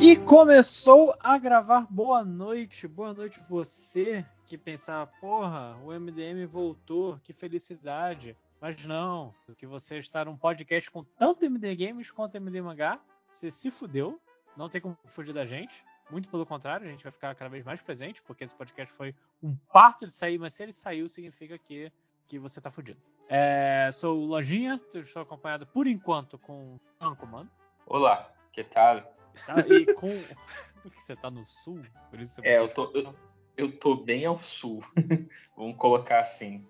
E começou a gravar Boa Noite. Boa noite você que pensava, porra, o MDM voltou, que felicidade. Mas não, que você está num podcast com tanto MD Games quanto MD Mangá, você se fudeu, não tem como fugir da gente. Muito pelo contrário, a gente vai ficar cada vez mais presente, porque esse podcast foi um parto de sair, mas se ele saiu, significa que, que você tá fudido. É, sou o Lojinha, estou acompanhado por enquanto com o Mano. Olá, que tal? Tá, e com. você tá no sul? Por isso é, eu tô, eu, eu, tô bem ao sul. Vamos colocar assim.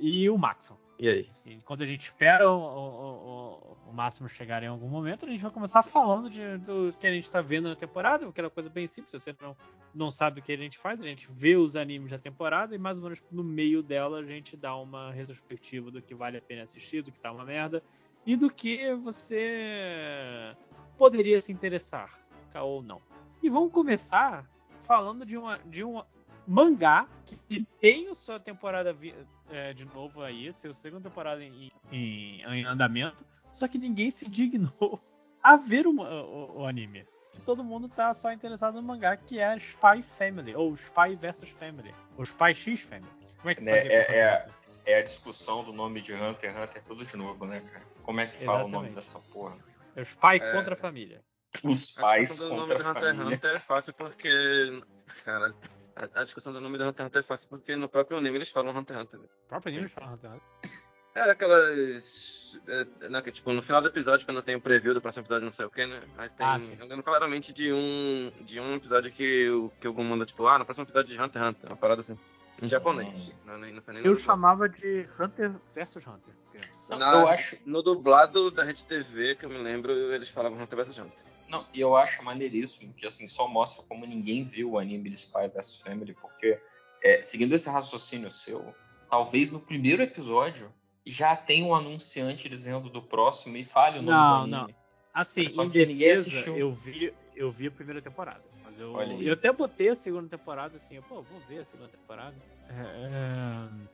e o Maxon. E aí? Enquanto a gente espera o, o, o, o, Máximo chegar em algum momento, a gente vai começar falando de, do que a gente está vendo na temporada, que era coisa bem simples. Se você não, não sabe o que a gente faz, a gente vê os animes da temporada e mais ou menos no meio dela a gente dá uma retrospectiva do que vale a pena assistir, do que tá uma merda e do que você poderia se interessar, ou não. E vamos começar falando de uma, de uma mangá que tem a sua temporada é, de novo aí, sua segunda temporada em, em, em, andamento, só que ninguém se dignou a ver o, o, o, anime. Que todo mundo tá só interessado no mangá, que é Spy Family, ou Spy vs Family, ou Spy X Family. Como é que né, é, é, é, a discussão do nome de Hunter x Hunter tudo de novo, né, cara? Como é que fala Exatamente. o nome dessa porra? É o Spy é... contra a família. Os pais contra a família. Hunter x Hunter é fácil porque, cara, a, a, discussão do nome do Hunter x Hunter é fácil porque no próprio anime eles falam Hunter x Hunter. No próprio anime eles falam Hunter x Hunter. Era aquelas. É, né, que, tipo, no final do episódio, quando tem o preview do próximo episódio, não sei o que, né? Aí tem. Ah, eu lembro claramente de um. De um episódio que, o, que algum manda, tipo, ah, no próximo episódio de Hunter x Hunter, uma parada assim. Em japonês. Não, não, não eu chamava de Hunter vs Hunter. Não, Na, eu acho. No dublado da Rede TV, que eu me lembro, eles falavam Hunter vs Hunter. Não, e eu acho maneiríssimo que assim só mostra como ninguém viu o anime de Spy vs Family, porque é, seguindo esse raciocínio seu, talvez no primeiro episódio já tem um anunciante dizendo do próximo e fale o nome não, do anime. Não. Assim, só em que defesa, eu vi, eu vi a primeira temporada. Mas eu, eu até botei a segunda temporada, assim, pô, vou ver a segunda temporada. É, é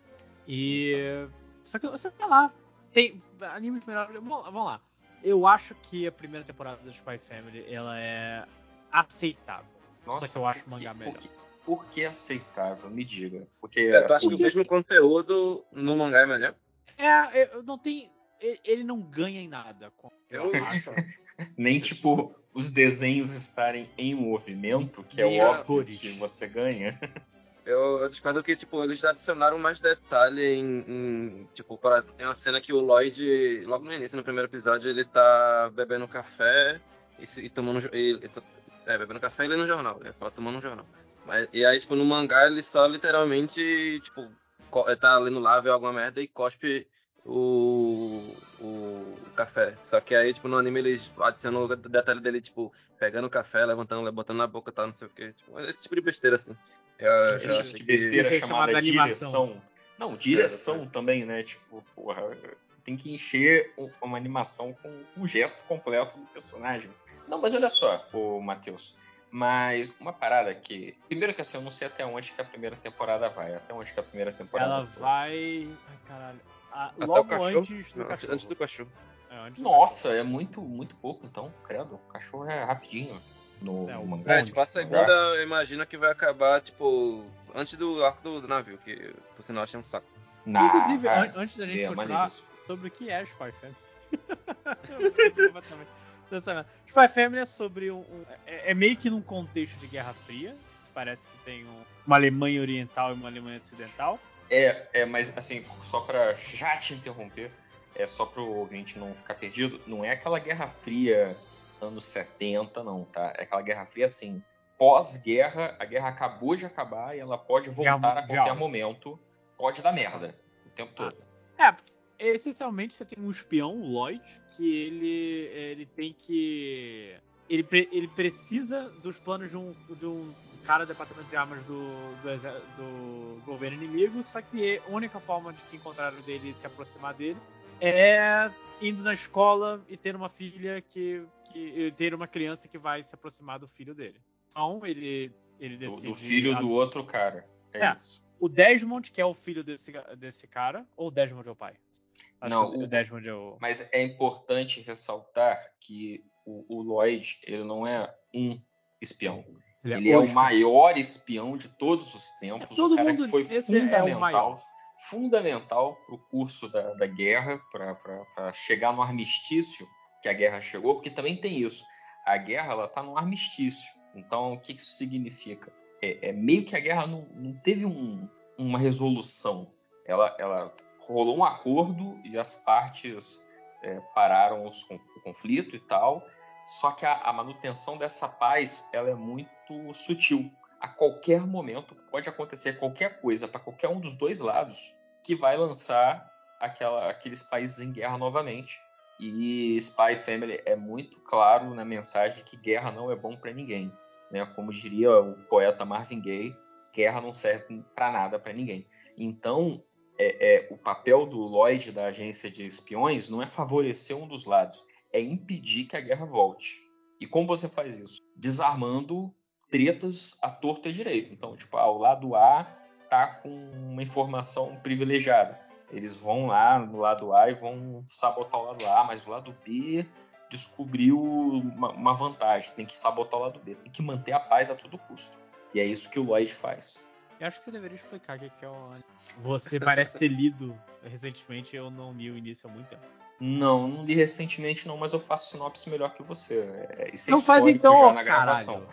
e. Só que, você tá lá, tem animes melhores. Vamos lá eu acho que a primeira temporada do Spy Family ela é aceitável. Nossa, Só que eu acho o mangá melhor. Por que, por que aceitável? Me diga. Porque é, assim, que o mesmo conteúdo no mangá é melhor? É, não tem. Ele não ganha em nada. Eu acho. Nem tipo os desenhos estarem em movimento, que é o óbvio que você ganha. Eu, eu discordo que, tipo, eles adicionaram mais detalhe em, em, Tipo, pra, tem uma cena que o Lloyd, logo no início, no primeiro episódio, ele tá bebendo café e, e tomando. E, é, bebendo café e lendo jornal. Ele fala tomando um jornal. Mas, e aí, tipo, no mangá ele só literalmente, tipo, tá lendo lá, vê alguma merda e cospe o, o café. Só que aí, tipo, no anime eles adicionam o detalhe dele, tipo, pegando o café, levantando, botando na boca e tal, não sei o que. Tipo, esse tipo de besteira, assim. Eu, Esse tipo de besteira que... chamada direção. Não, direção é, também, né? Tipo, porra, tem que encher uma animação com o gesto completo do personagem. Não, mas olha só, o Matheus. Mas uma parada que. Primeiro que assim, eu não sei até onde que a primeira temporada vai. Até onde que a primeira temporada Ela foi. vai. Ai, caralho. Ah, logo antes do não, cachorro. Antes do cachorro. É, antes Nossa, do cachorro. é muito, muito pouco, então, credo. O cachorro é rapidinho no é, mangá. É, tipo, a segunda eu imagino que vai acabar, tipo, antes do arco do, do navio, que por sinal achei um saco. Nah, Inclusive, an antes da gente é continuar sobre o que é Spy Family. Spy Family é sobre um. um é, é, meio que num contexto de Guerra Fria. Parece que tem um, uma Alemanha Oriental e uma Alemanha Ocidental. É, é, mas assim, só para já te interromper, é só pro ouvinte não ficar perdido, não é aquela Guerra Fria anos 70, não, tá? É aquela Guerra Fria assim, pós-guerra, a guerra acabou de acabar e ela pode voltar a qualquer momento. Pode dar merda o tempo ah. todo. É, essencialmente você tem um espião, o Lloyd, que ele, ele tem que. Ele, ele precisa dos planos de um, de um cara do departamento de armas do, do, do, governo inimigo, só que a única forma de que encontraram dele se aproximar dele é indo na escola e ter uma filha que, que ter uma criança que vai se aproximar do filho dele. Então ele ele decide do, filho a... do outro cara. É, é, isso. O Desmond, que é o filho desse, desse cara, ou o Desmond é o pai? Acho não, o Desmond é o... Mas é importante ressaltar que o, o Lloyd, ele não é um espião. Ele, é ele é, é, o maior espião de todos os tempos. É, todo o cara mundo, que foi é fundamental. É fundamental para o curso da, da guerra, para chegar no armistício que a guerra chegou, porque também tem isso. A guerra ela está no armistício. Então, o que isso significa? É, é meio que a guerra não, não teve um, uma resolução. Ela, ela rolou um acordo e as partes é, pararam os, o conflito e tal. Só que a, a, manutenção dessa paz ela é muito sutil. A qualquer momento pode acontecer qualquer coisa para qualquer um dos dois lados que vai lançar aquela, aqueles países em guerra novamente. E Spy Family é muito claro na mensagem que guerra não é bom para ninguém. Né? Como diria o poeta Marvin Gaye, guerra não serve para nada para ninguém. Então, é, é, o papel do Lloyd da agência de espiões não é favorecer um dos lados, é impedir que a guerra volte. E como você faz isso? Desarmando tretas à torta e direito. Então, tipo, ah, o lado A tá com uma informação privilegiada. Eles vão lá no lado A e vão sabotar o lado A, mas o lado B descobriu uma, uma vantagem. Tem que sabotar o lado B. Tem que manter a paz a todo custo. E é isso que o Lloyd faz. Eu acho que você deveria explicar o que é o. Você parece ter lido recentemente, eu não li o início há muito tempo. Não, não li recentemente não, mas eu faço sinopse melhor que você. É, isso é não faz então, já na gravação.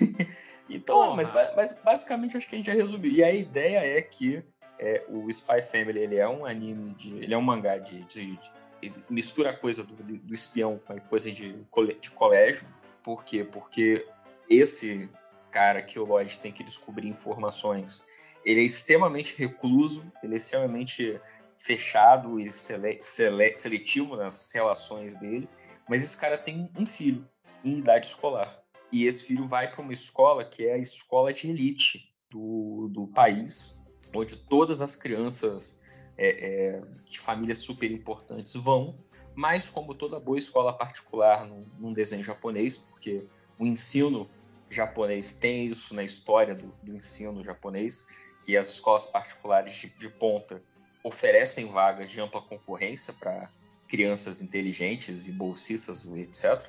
então, mas, mas, basicamente acho que a gente já resumiu. E a ideia é que é, o Spy Family ele é um anime de, ele é um mangá de, de, de mistura a coisa do, do espião com a coisa de, de colégio. Por quê? Porque esse cara que o Lloyd tem que descobrir informações. Ele é extremamente recluso, ele é extremamente fechado e sele sele seletivo nas relações dele, mas esse cara tem um filho em idade escolar. E esse filho vai para uma escola que é a escola de elite do, do país, onde todas as crianças é, é, de famílias super importantes vão, mas como toda boa escola particular num, num desenho japonês, porque o ensino japonês tem isso na história do, do ensino japonês, que as escolas particulares de, de ponta oferecem vagas de ampla concorrência para crianças inteligentes e bolsistas, etc.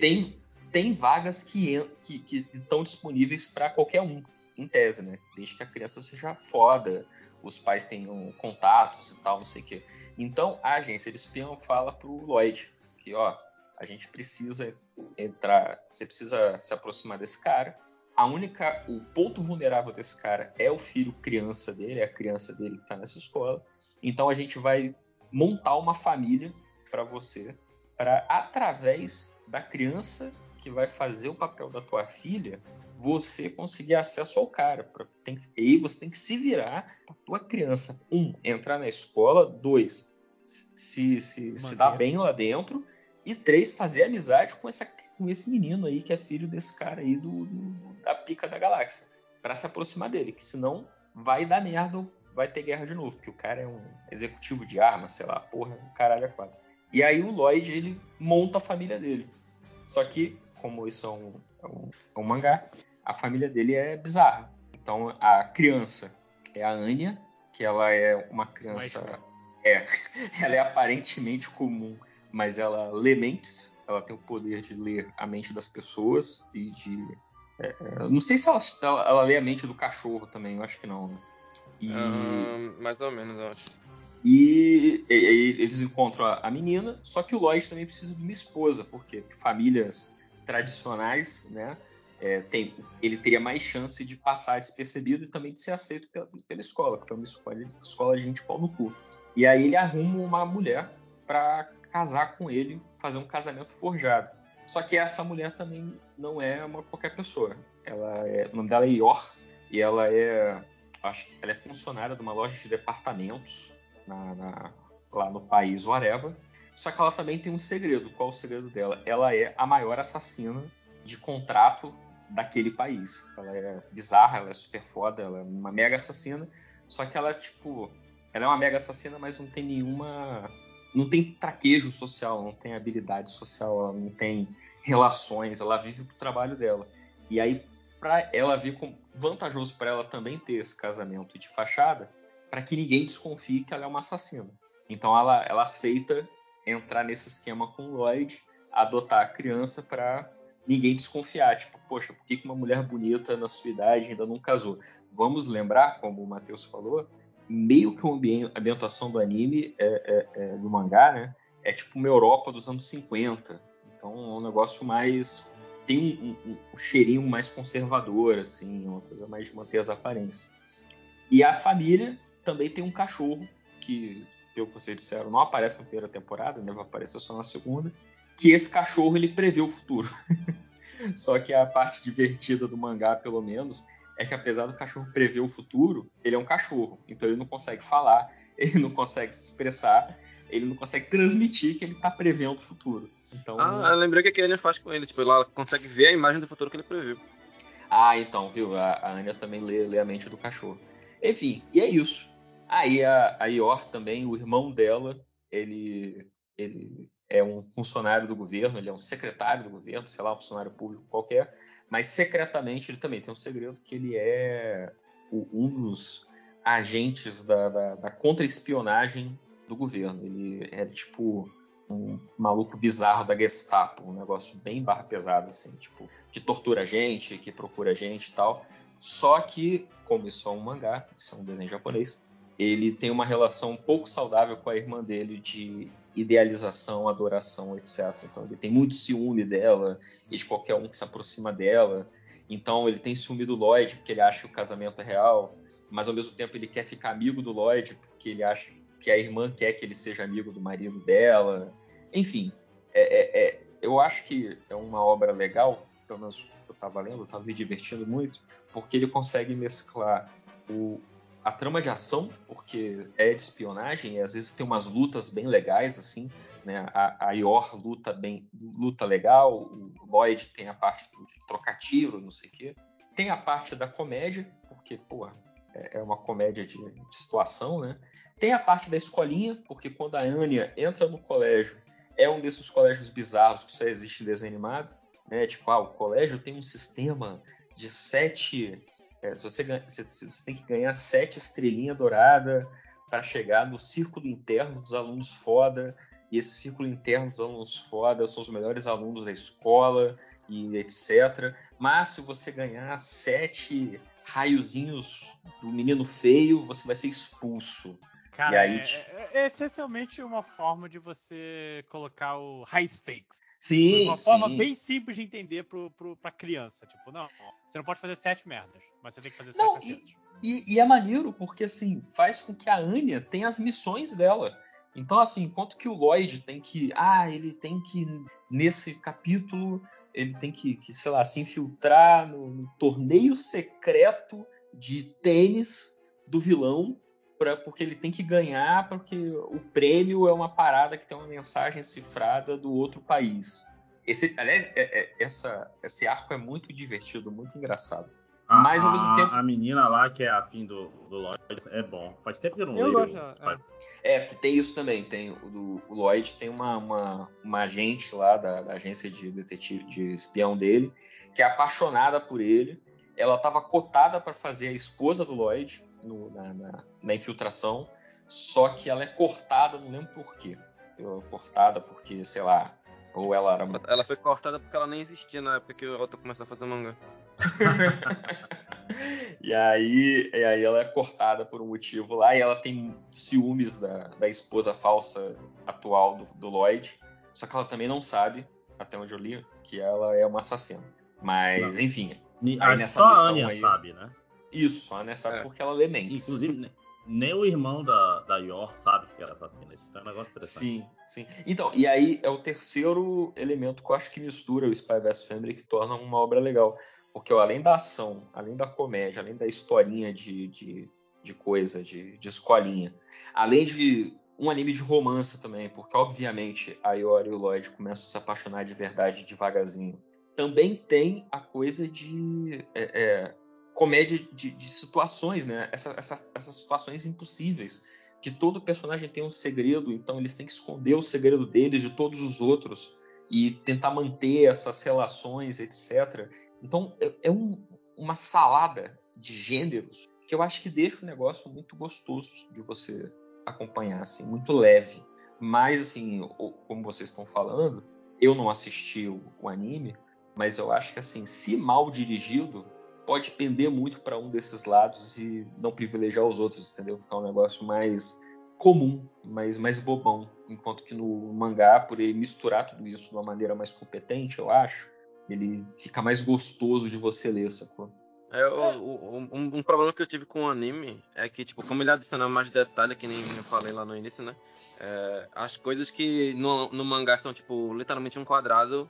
Tem, tem vagas que, que, que estão disponíveis para qualquer um, em tese, né? Desde que a criança seja foda, os pais tenham contatos e tal, não sei o quê. Então, a agência de espião fala pro Lloyd que, ó, a gente precisa entrar, você precisa se aproximar desse cara. A única, o ponto vulnerável desse cara é o filho criança dele, é a criança dele que está nessa escola. Então a gente vai montar uma família para você, para através da criança que vai fazer o papel da tua filha, você conseguir acesso ao cara. Pra, tem, e aí você tem que se virar para tua criança, um, entrar na escola, dois, se, se, se dar bem lá dentro, e três, fazer amizade com, essa, com esse menino aí, que é filho desse cara aí do, do da pica da galáxia. para se aproximar dele, que senão vai dar merda ou vai ter guerra de novo, porque o cara é um executivo de armas, sei lá, porra, caralho é quatro. E aí o Lloyd, ele monta a família dele. Só que, como isso é um, é um, é um mangá, a família dele é bizarra. Então a criança é a Anya, que ela é uma criança. É, ela é aparentemente comum mas ela lê mentes, ela tem o poder de ler a mente das pessoas e de. É, é não sei se ela, ela, ela, lê a mente do cachorro também, eu acho que não. Né? E, mais ou menos, eu acho. E, e, e, eles encontram a, a, menina, só que o Lloyd também precisa de uma esposa, porque famílias tradicionais, né? É, tem, ele teria mais chance de passar despercebido e também de ser aceito pela, pela escola, que foi uma escola, escola de gente pau no cu. E aí ele arruma uma mulher para casar com ele, fazer um casamento forjado. Só que essa mulher também não é uma qualquer pessoa. Ela é, o nome dela é Ior e ela é, acho, ela é funcionária de uma loja de departamentos na, na, lá no país whatever. Só que ela também tem um segredo. Qual é o segredo dela? Ela é a maior assassina de contrato daquele país. Ela é bizarra, ela é super foda, ela é uma mega assassina. Só que ela, tipo, ela é uma mega assassina, mas não tem nenhuma não tem traquejo social, não tem habilidade social, ela não tem relações, ela vive pro trabalho dela. E aí, para ela ver como vantajoso para ela também ter esse casamento de fachada, para que ninguém desconfie que ela é uma assassina. Então ela, ela aceita entrar nesse esquema com o Lloyd, adotar a criança para ninguém desconfiar. Tipo, poxa, por que uma mulher bonita na sua idade ainda não casou? Vamos lembrar, como o Matheus falou, meio que a ambientação do anime, é, é, é, do mangá, né? É tipo uma Europa dos anos 50. Então é um negócio mais. tem um, um, um cheirinho mais conservador, assim, uma coisa mais de manter as aparências. E a família também tem um cachorro, que, pelo que vocês disseram, não aparece na primeira temporada, né? Vai aparecer só na segunda. Que esse cachorro ele prevê o futuro. só que a parte divertida do mangá, pelo menos, é que apesar do cachorro prever o futuro, ele é um cachorro. Então ele não consegue falar, ele não consegue se expressar, ele não consegue transmitir que ele está prevendo o futuro. Então, ah, eu lembrei que a Anya faz com ele. Tipo, ela consegue ver a imagem do futuro que ele previu. Ah, então, viu? A, a Anya também lê, lê, a mente do cachorro. Enfim, e é isso. Aí a, a Ior também, o irmão dela, ele, ele é um funcionário do governo, ele é um secretário do governo, sei lá, um funcionário público qualquer. Mas secretamente ele também tem um segredo que ele é um dos agentes da, da, da contra-espionagem do governo. Ele é tipo um maluco bizarro da Gestapo, um negócio bem barra pesada, assim, tipo, que tortura a gente, que procura a gente e tal. Só que, como isso é um mangá, isso é um desenho japonês, ele tem uma relação pouco saudável com a irmã dele de idealização, adoração, etc. Então ele tem muito ciúme dela e de qualquer um que se aproxima dela. Então ele tem ciúme do Lloyd porque ele acha que o casamento é real, mas ao mesmo tempo ele quer ficar amigo do Lloyd porque ele acha que a irmã quer que ele seja amigo do marido dela. Enfim, é, é, é, eu acho que é uma obra legal, pelo menos eu estava lendo, eu estava me divertindo muito, porque ele consegue mesclar o, a trama de ação, porque é de espionagem, e às vezes tem umas lutas bem legais, assim, né? A, a Yor luta bem, luta legal, o Lloyd tem a parte de trocar tiro, não sei o quê. Tem a parte da comédia, porque, porra, é, é uma comédia de, de, situação, né? Tem a parte da escolinha, porque quando a Anya entra no colégio, é um desses colégios bizarros que só existe em desenho animado, né? Tipo, ah, o colégio tem um sistema de sete é, se você, você, você, tem que ganhar sete estrelinhas douradas para chegar no círculo interno dos alunos foda. E esse círculo interno dos alunos foda são os melhores alunos da escola e etc. Mas se você ganhar sete raiozinhos do menino feio, você vai ser expulso. Cara, aí, é, é, é, essencialmente uma forma de você colocar o high stakes. Sim. Uma forma sim. bem simples de entender pro, pro, pra criança. Tipo, não, você não pode fazer sete merdas, mas você tem que fazer não, sete acertos. E, e, é maneiro porque, assim, faz com que a Anya tenha as missões dela. Então, assim, enquanto que o Lloyd tem que. Ah, ele tem que. Nesse capítulo, ele tem que, que sei lá, se infiltrar no, no torneio secreto de tênis do vilão pra, porque ele tem que ganhar, porque o prêmio é uma parada que tem uma mensagem cifrada do outro país. Esse, aliás, é, é, essa, esse arco é muito divertido, muito engraçado. A, Mas ao mesmo tempo. A menina lá, que é afim do, do Lloyd, é bom. Faz tempo que eu não eu leio. Gosto, é. é, tem isso também. Tem o, o Lloyd tem uma, uma, uma agente lá da, da, agência de detetive, de espião dele, que é apaixonada por ele. Ela estava cotada para fazer a esposa do Lloyd no, na, na, na, infiltração, só que ela é cortada, não lembro por quê. Cortada porque, sei lá, ou ela era. Ela foi cortada porque ela nem existia na época que o Otto começou a fazer manga. e, aí, e aí ela é cortada por um motivo lá e ela tem ciúmes da, da esposa falsa atual do, do Lloyd. Só que ela também não sabe, até onde eu li, que ela é uma assassina. Mas, não. enfim. Aí nessa só missão a Anya aí, sabe, né? Isso, a Nessa é. porque ela lê mentes. Inclusive, nem o irmão da, da Yor sabe que ela é assassina. Isso é um negócio interessante. Sim, sim. Então, e aí é o terceiro elemento que eu acho que mistura o Spy vs Family que torna uma obra legal. Porque ó, além da ação, além da comédia, além da historinha de, de, de coisa, de, de escolinha, além de um anime de romance também, porque obviamente a Yor e o Lloyd começam a se apaixonar de verdade devagarzinho. Também tem a coisa de é, é, comédia de, de situações, né? Essa, essa, essas situações impossíveis. Que todo personagem tem um segredo, então eles têm que esconder o segredo deles de todos os outros e tentar manter essas relações, etc. Então é, é um, uma salada de gêneros que eu acho que deixa o negócio muito gostoso de você acompanhar, assim, muito leve. Mas, assim, como vocês estão falando, eu não assisti o, o anime, mas eu acho que, assim, se mal dirigido, pode pender muito para um desses lados e não privilegiar os outros, entendeu? Ficar um negócio mais comum, mais, mais bobão. Enquanto que no mangá, por ele misturar tudo isso de uma maneira mais competente, eu acho, ele fica mais gostoso de você ler, sacou? É, um, um, problema que eu tive com o anime é que, tipo, como ele adiciona mais detalhe, que nem eu falei lá no início, né? É, as coisas que no, no mangá são, tipo, literalmente um quadrado,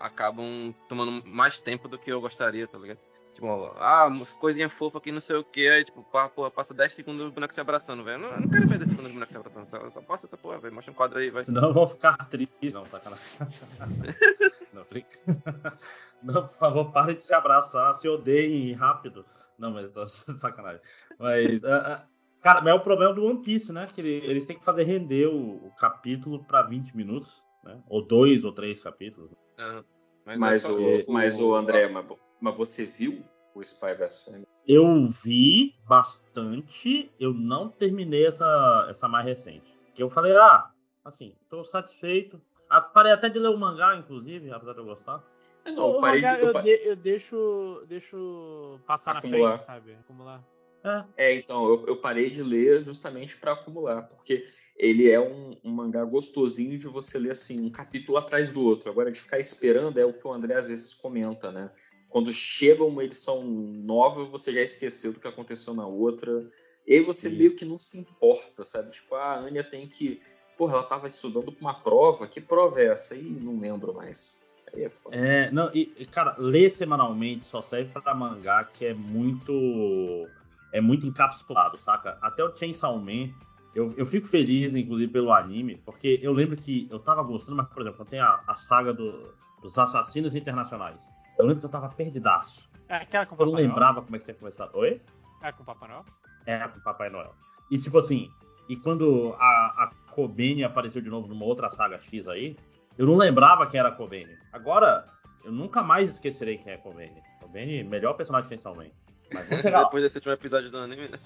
acabam tomando mais tempo do que eu gostaria, tá ligado? Tipo, ah, coisinha fofa aqui, não sei o que, aí, tipo, porra, passa 10 segundos o boneco se abraçando, velho. Eu não, quero ver 10 segundos o boneco se abraçando, só, só passa essa porra, velho. Mostra um quadro aí, vai. Senão eu vou ficar triste. Não, sacanagem. não, não, por favor, pare de se abraçar, se odeiem rápido. Não, mas tô sacanagem. Mas, uh, cara, mas é o problema do One Piece, né? Que eles têm que fazer render o, o capítulo pra 20 minutos, né? Ou dois ou três capítulos. Uhum. Mas, mas, o, mas o André, mas mas você viu o Spy vs Family? Eu vi bastante. Eu não terminei essa, essa mais recente. Que eu falei, ah, assim, tô satisfeito. Ah, parei até de ler o mangá, inclusive, apesar de eu gostar. Eu não, o mangá, de, eu, de, eu, deixo, deixo passar acumular. na frente, sabe? Acumular. É, é então, eu, eu, parei de ler justamente para acumular, porque ele é um, um, mangá gostosinho de você ler assim, um capítulo atrás do outro. Agora, de ficar esperando é o que o André às vezes comenta, né? Quando chega uma edição nova, você já esqueceu do que aconteceu na outra. E aí você Sim. meio que não se importa, sabe? Tipo, ah, a Anya tem que. Porra, ela tava estudando pra uma prova. Que prova é essa? Aí não lembro mais. Aí é foda. É, não, e, cara, ler semanalmente só serve pra mangá que é muito. É muito encapsulado, saca? Até o Chainsaw Man, eu, eu fico feliz, inclusive, pelo anime, porque eu lembro que eu tava gostando, mas, por exemplo, tem a, a saga do, dos assassinos internacionais. Eu lembro que eu tava perdidaço. É aquela com o Papai Eu não lembrava como é que tinha começado. Oi? É com o Papai Noel? É com o Papai Noel. E tipo assim, e quando a, a Kobene apareceu de novo numa outra saga X aí, eu não lembrava quem era a Kobene. Agora, eu nunca mais esquecerei quem é a Kobene. Kobene, melhor personagem de Chainsaw Man. Mas Depois desse último episódio do anime, né?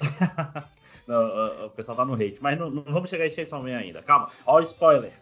não, o, o, pessoal tá no hate. Mas não, não vamos chegar em Chainsaw Man ainda. Calma, ó o spoiler.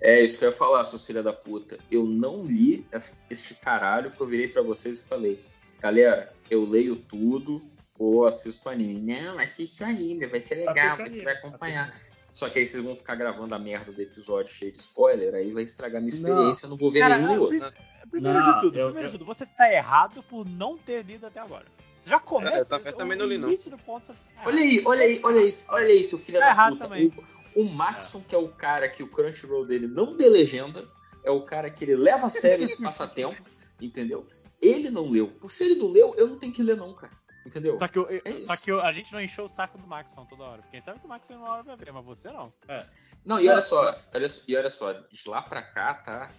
É isso que eu ia falar, seus filha da puta. Eu não li este caralho que eu virei para vocês e falei, galera, eu leio tudo ou assisto anime. Não, assiste o anime, vai ser legal, você vai acompanhar. Só que aí vocês vão ficar gravando a merda do episódio cheio de spoiler, aí vai estragar minha experiência, não. eu não vou ver Cara, nenhum nem outro. Primeiro não, de tudo, eu, primeiro eu... de tudo, você tá errado por não ter lido até agora. Você já começa. É, eu também não li, não. Ponto, olha aí, olha aí, olha aí, olha aí, seu filho tá da puta. Também. O Maxon, é. que é o cara que o Crunchyroll dele não dê legenda, é o cara que ele leva a sério esse passatempo, entendeu? Ele não leu. Por ser ele não leu, eu não tenho que ler, não, cara. Entendeu? Só que, eu, é só que eu, a gente não encheu o saco do Maxon toda hora. Quem sabe que o Maxon uma hora vai ver, mas você não. É. Não, e olha só, olha, e olha só, de lá pra cá, tá?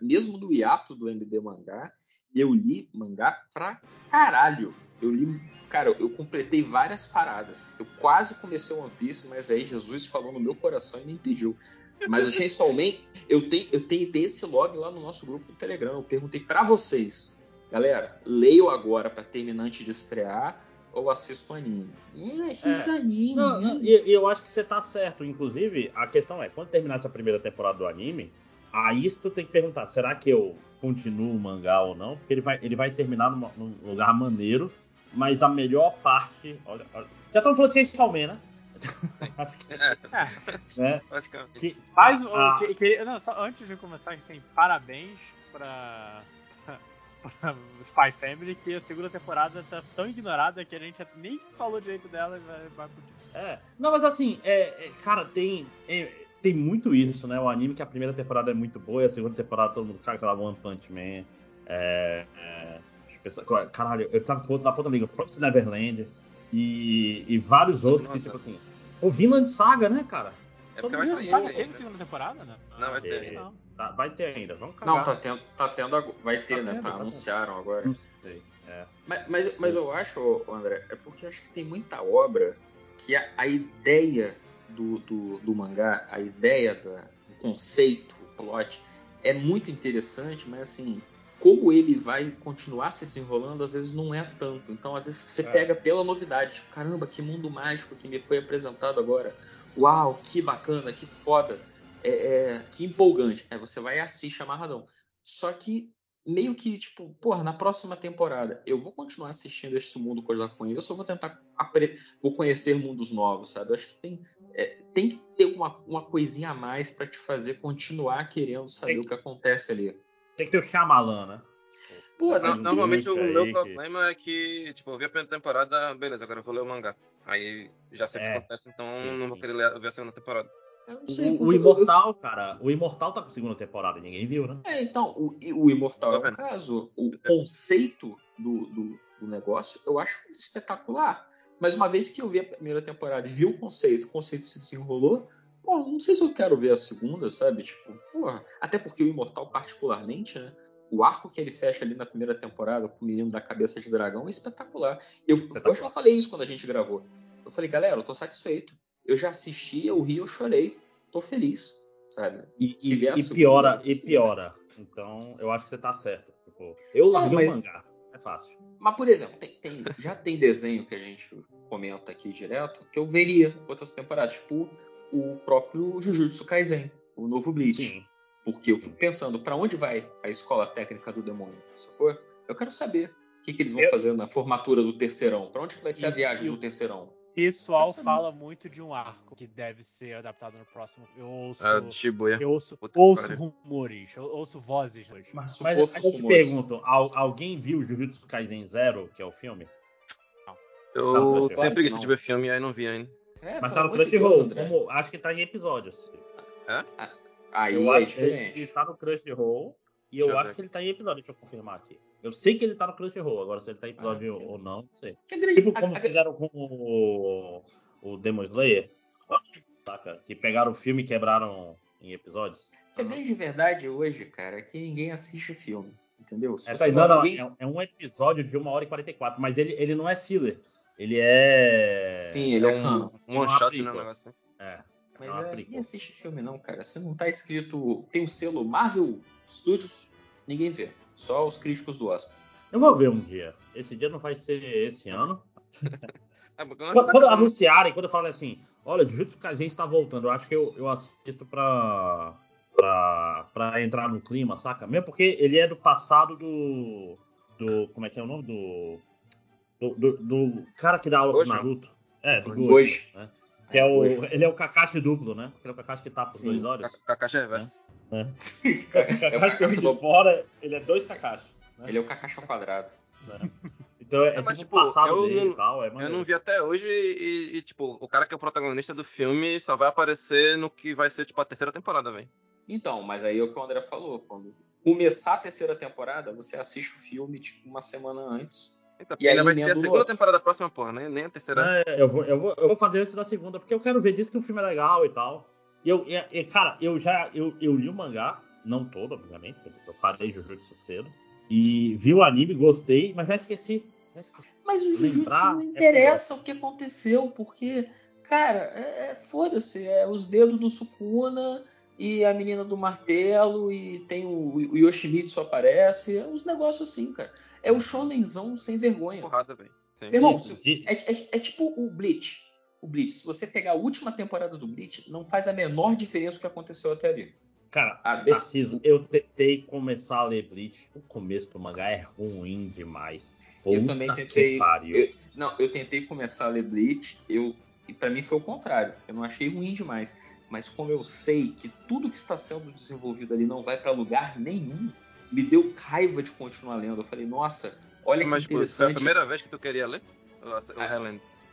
Mesmo no hiato do MD mangá, eu li mangá pra caralho. Eu li Cara, eu completei várias paradas. Eu quase comecei One Piece, mas aí Jesus falou no meu coração e me impediu. Mas o Chainsaw Man, eu tenho, eu tenho esse log lá no nosso grupo do Telegram. Eu perguntei para vocês. Galera, leio agora para terminar antes de estrear ou assisto anime? É, assisto é. anime. Não, não, e, eu acho que você tá certo. Inclusive, a questão é, quando terminar essa primeira temporada do anime, aí tu tem que perguntar, será que eu continuo o mangá ou não? Porque ele vai, ele vai terminar numa, num lugar maneiro mas a melhor parte. Olha, olha já estamos falando de Chainsaw Man, né? Acho que, é. né? Que, Mas, a, que, que, não, só antes de começar, assim, parabéns para Spy Family, que a segunda temporada tá tão ignorada que a gente nem falou direito dela e vai, vai É, não, mas assim, é, é cara, tem, é, tem muito isso, né? O anime que a primeira temporada é muito boa e a segunda temporada todo mundo caga, aquela One Punch Man. É, é, Caralho, eu tava com outro na ponta da língua. Promise Neverland e, e vários outros Nossa. que, tipo assim. O Vinland Saga, né, cara? É porque vai sair. Saga teve segunda temporada, né? Não, vai ter. Não. Tá, vai ter ainda. Vamos cagar. Não, tá tendo, tá tendo vai ter, tá né? Tendo, tá, anunciaram tendo. agora. Não sei. É. Mas, mas, mas eu acho, André, é porque acho que tem muita obra que a, a ideia do, do, do, mangá, a ideia da, do conceito, o plot, é muito interessante, mas assim, como ele vai continuar se desenrolando, às vezes não é tanto. Então, às vezes você é. pega pela novidade, tipo, caramba, que mundo mágico que me foi apresentado agora. Uau, que bacana, que foda, é, é, que empolgante. Aí você vai e assiste amarradão. Só que meio que, tipo, porra, na próxima temporada eu vou continuar assistindo esse mundo que eu já conheço, eu vou tentar vou conhecer mundos novos, sabe? Eu acho que tem, é, tem que ter uma, uma coisinha a mais para te fazer continuar querendo saber que, o que acontece ali. Tem que ter o Shyamalan, né? Pô, não, normalmente o meu que... problema é que, tipo, eu vi a primeira temporada, beleza, agora eu vou ler o mangá. Aí já sei o é. que acontece, então sim, não vou querer ler, ver a segunda temporada. Sei, o, o, Imortal, eu... cara, o Imortal tá com segunda temporada, ninguém viu, né? É, então, o, o Imortal é um caso, o conceito do, do, do, negócio eu acho espetacular. Mas uma vez que eu vi a primeira temporada e vi o conceito, o conceito se desenrolou, pô, não sei se eu quero ver a segunda, sabe? Tipo, porra. Até porque o Imortal, particularmente, né? O arco que ele fecha ali na primeira temporada com o menino da cabeça de dragão é espetacular. Eu, espetacular. eu acho que eu falei isso quando a gente gravou. Eu falei, galera, eu tô satisfeito eu já assisti, eu ri, eu chorei. Tô feliz, sabe? E, e, e piora, e piora. Então, eu acho que você tá certo. Tipo, eu larguei mas, o mangá. É fácil. Mas, por exemplo, tem, tem, já tem desenho que a gente comenta aqui direto que eu veria outras temporadas. Tipo, o próprio Jujutsu Kaisen, o novo Bleach. Sim. Porque eu fico pensando, para onde vai a escola técnica do demônio? Sacou? Eu quero saber o que, que eles vão eu... fazer na formatura do terceirão. Para onde que vai ser e, a viagem do terceirão? Pessoal fala muito de um arco que deve ser adaptado no próximo. Eu ouço. É, de Shibuya. Eu ouço, ouço rumores, eu ouço vozes hoje. Mas, mas eu te pergunto: alguém viu Jujutsu Kaisen Zero, que é o filme? Não. Eu tenho preguiça de ver filme e aí não vi ainda. É, mas tá no Crunchyroll, como acho que tá em episódios. É? Ah, aí eu é acho diferente. Que ele tá no Crunchyroll e eu, eu acho que ele tá em episódio, deixa eu confirmar aqui. Eu sei que ele tá no Crunchyroll, agora se ele tá em episódio ah, ou não, não sei. Tipo como a, fizeram com o, o Demon Slayer, saca? Que pegaram o filme e quebraram em episódios. Que a grande verdade hoje, cara, é que ninguém assiste o filme, entendeu? Se é, não, não, alguém... é, é, um episódio de 1 hora e 44, mas ele, ele não é filler. Ele é. Sim, ele é, é um, um one shot, né? Negócio. É. Mas é, ninguém assiste filme, não, cara. Se não tá escrito. Tem o selo Marvel Studios, ninguém vê. Só os críticos do Oscar. Eu vou ver um dia. Esse dia não vai ser esse ano. É, quando, quando anunciarem, quando eu falo assim, olha, Jujutsu Kaisen está voltando, eu acho que eu, eu assisto pra, pra, pra entrar no clima, saca? Mesmo porque ele é do passado do. do como é que é o nome? Do. Do, do, do cara que dá aula pro Naruto. É, do Gojo. Né? Que é o, ele é o Kakashi duplo, né? Que é o Kakashi que tá por Sim, dois olhos. Kakashi é reverso. Né? Kakashi é o Kakashi do... fora, ele é dois Kakashi. Né? Ele é o Kakashi ao quadrado. Né? Então é, é mas, tipo, tipo passado eu, dele e tal. É eu não vi até hoje e, e, tipo, o cara que é o protagonista do filme só vai aparecer no que vai ser, tipo, a terceira temporada, velho. Então, mas aí é o que o André falou. Quando começar a terceira temporada, você assiste o filme, tipo, uma semana antes Eita, e ainda vai ser a segunda temporada da próxima, porra, né? nem a terceira. É, eu vou, eu, vou, eu vou fazer antes da segunda, porque eu quero ver, diz que o filme é legal e tal. E eu, e, cara, eu já eu, eu li o mangá, não todo, obviamente, eu parei Jujutsu cedo. E vi o anime, gostei, mas já esqueci. Já esqueci. Mas o Jujutsu não é interessa é o que aconteceu, porque, cara, é, é foda-se, é os dedos do Sukuna e a menina do martelo e tem o, o Yoshimitsu aparece, é uns negócios assim, cara. É o shonenzão sem vergonha. Porrada, velho. Irmão, é, é, é, tipo o Bleach. O Bleach. Se você pegar a última temporada do Bleach, não faz a menor diferença o que aconteu até ali. Cara, a Narciso, eu tentei começar a ler Bleach. O começo do mangá é ruim demais. Puta eu também tentei. Eu, não, eu tentei começar a ler Bleach. Eu, e para mim foi o contrário. Eu não achei ruim demais. Mas como eu sei que tudo que está sendo desenvolvido ali não vai para lugar nenhum, me deu raiva de continuar lendo. Eu falei, nossa, olha Mas, que interessante. Foi a primeira vez que tu queria ler? Ou ah,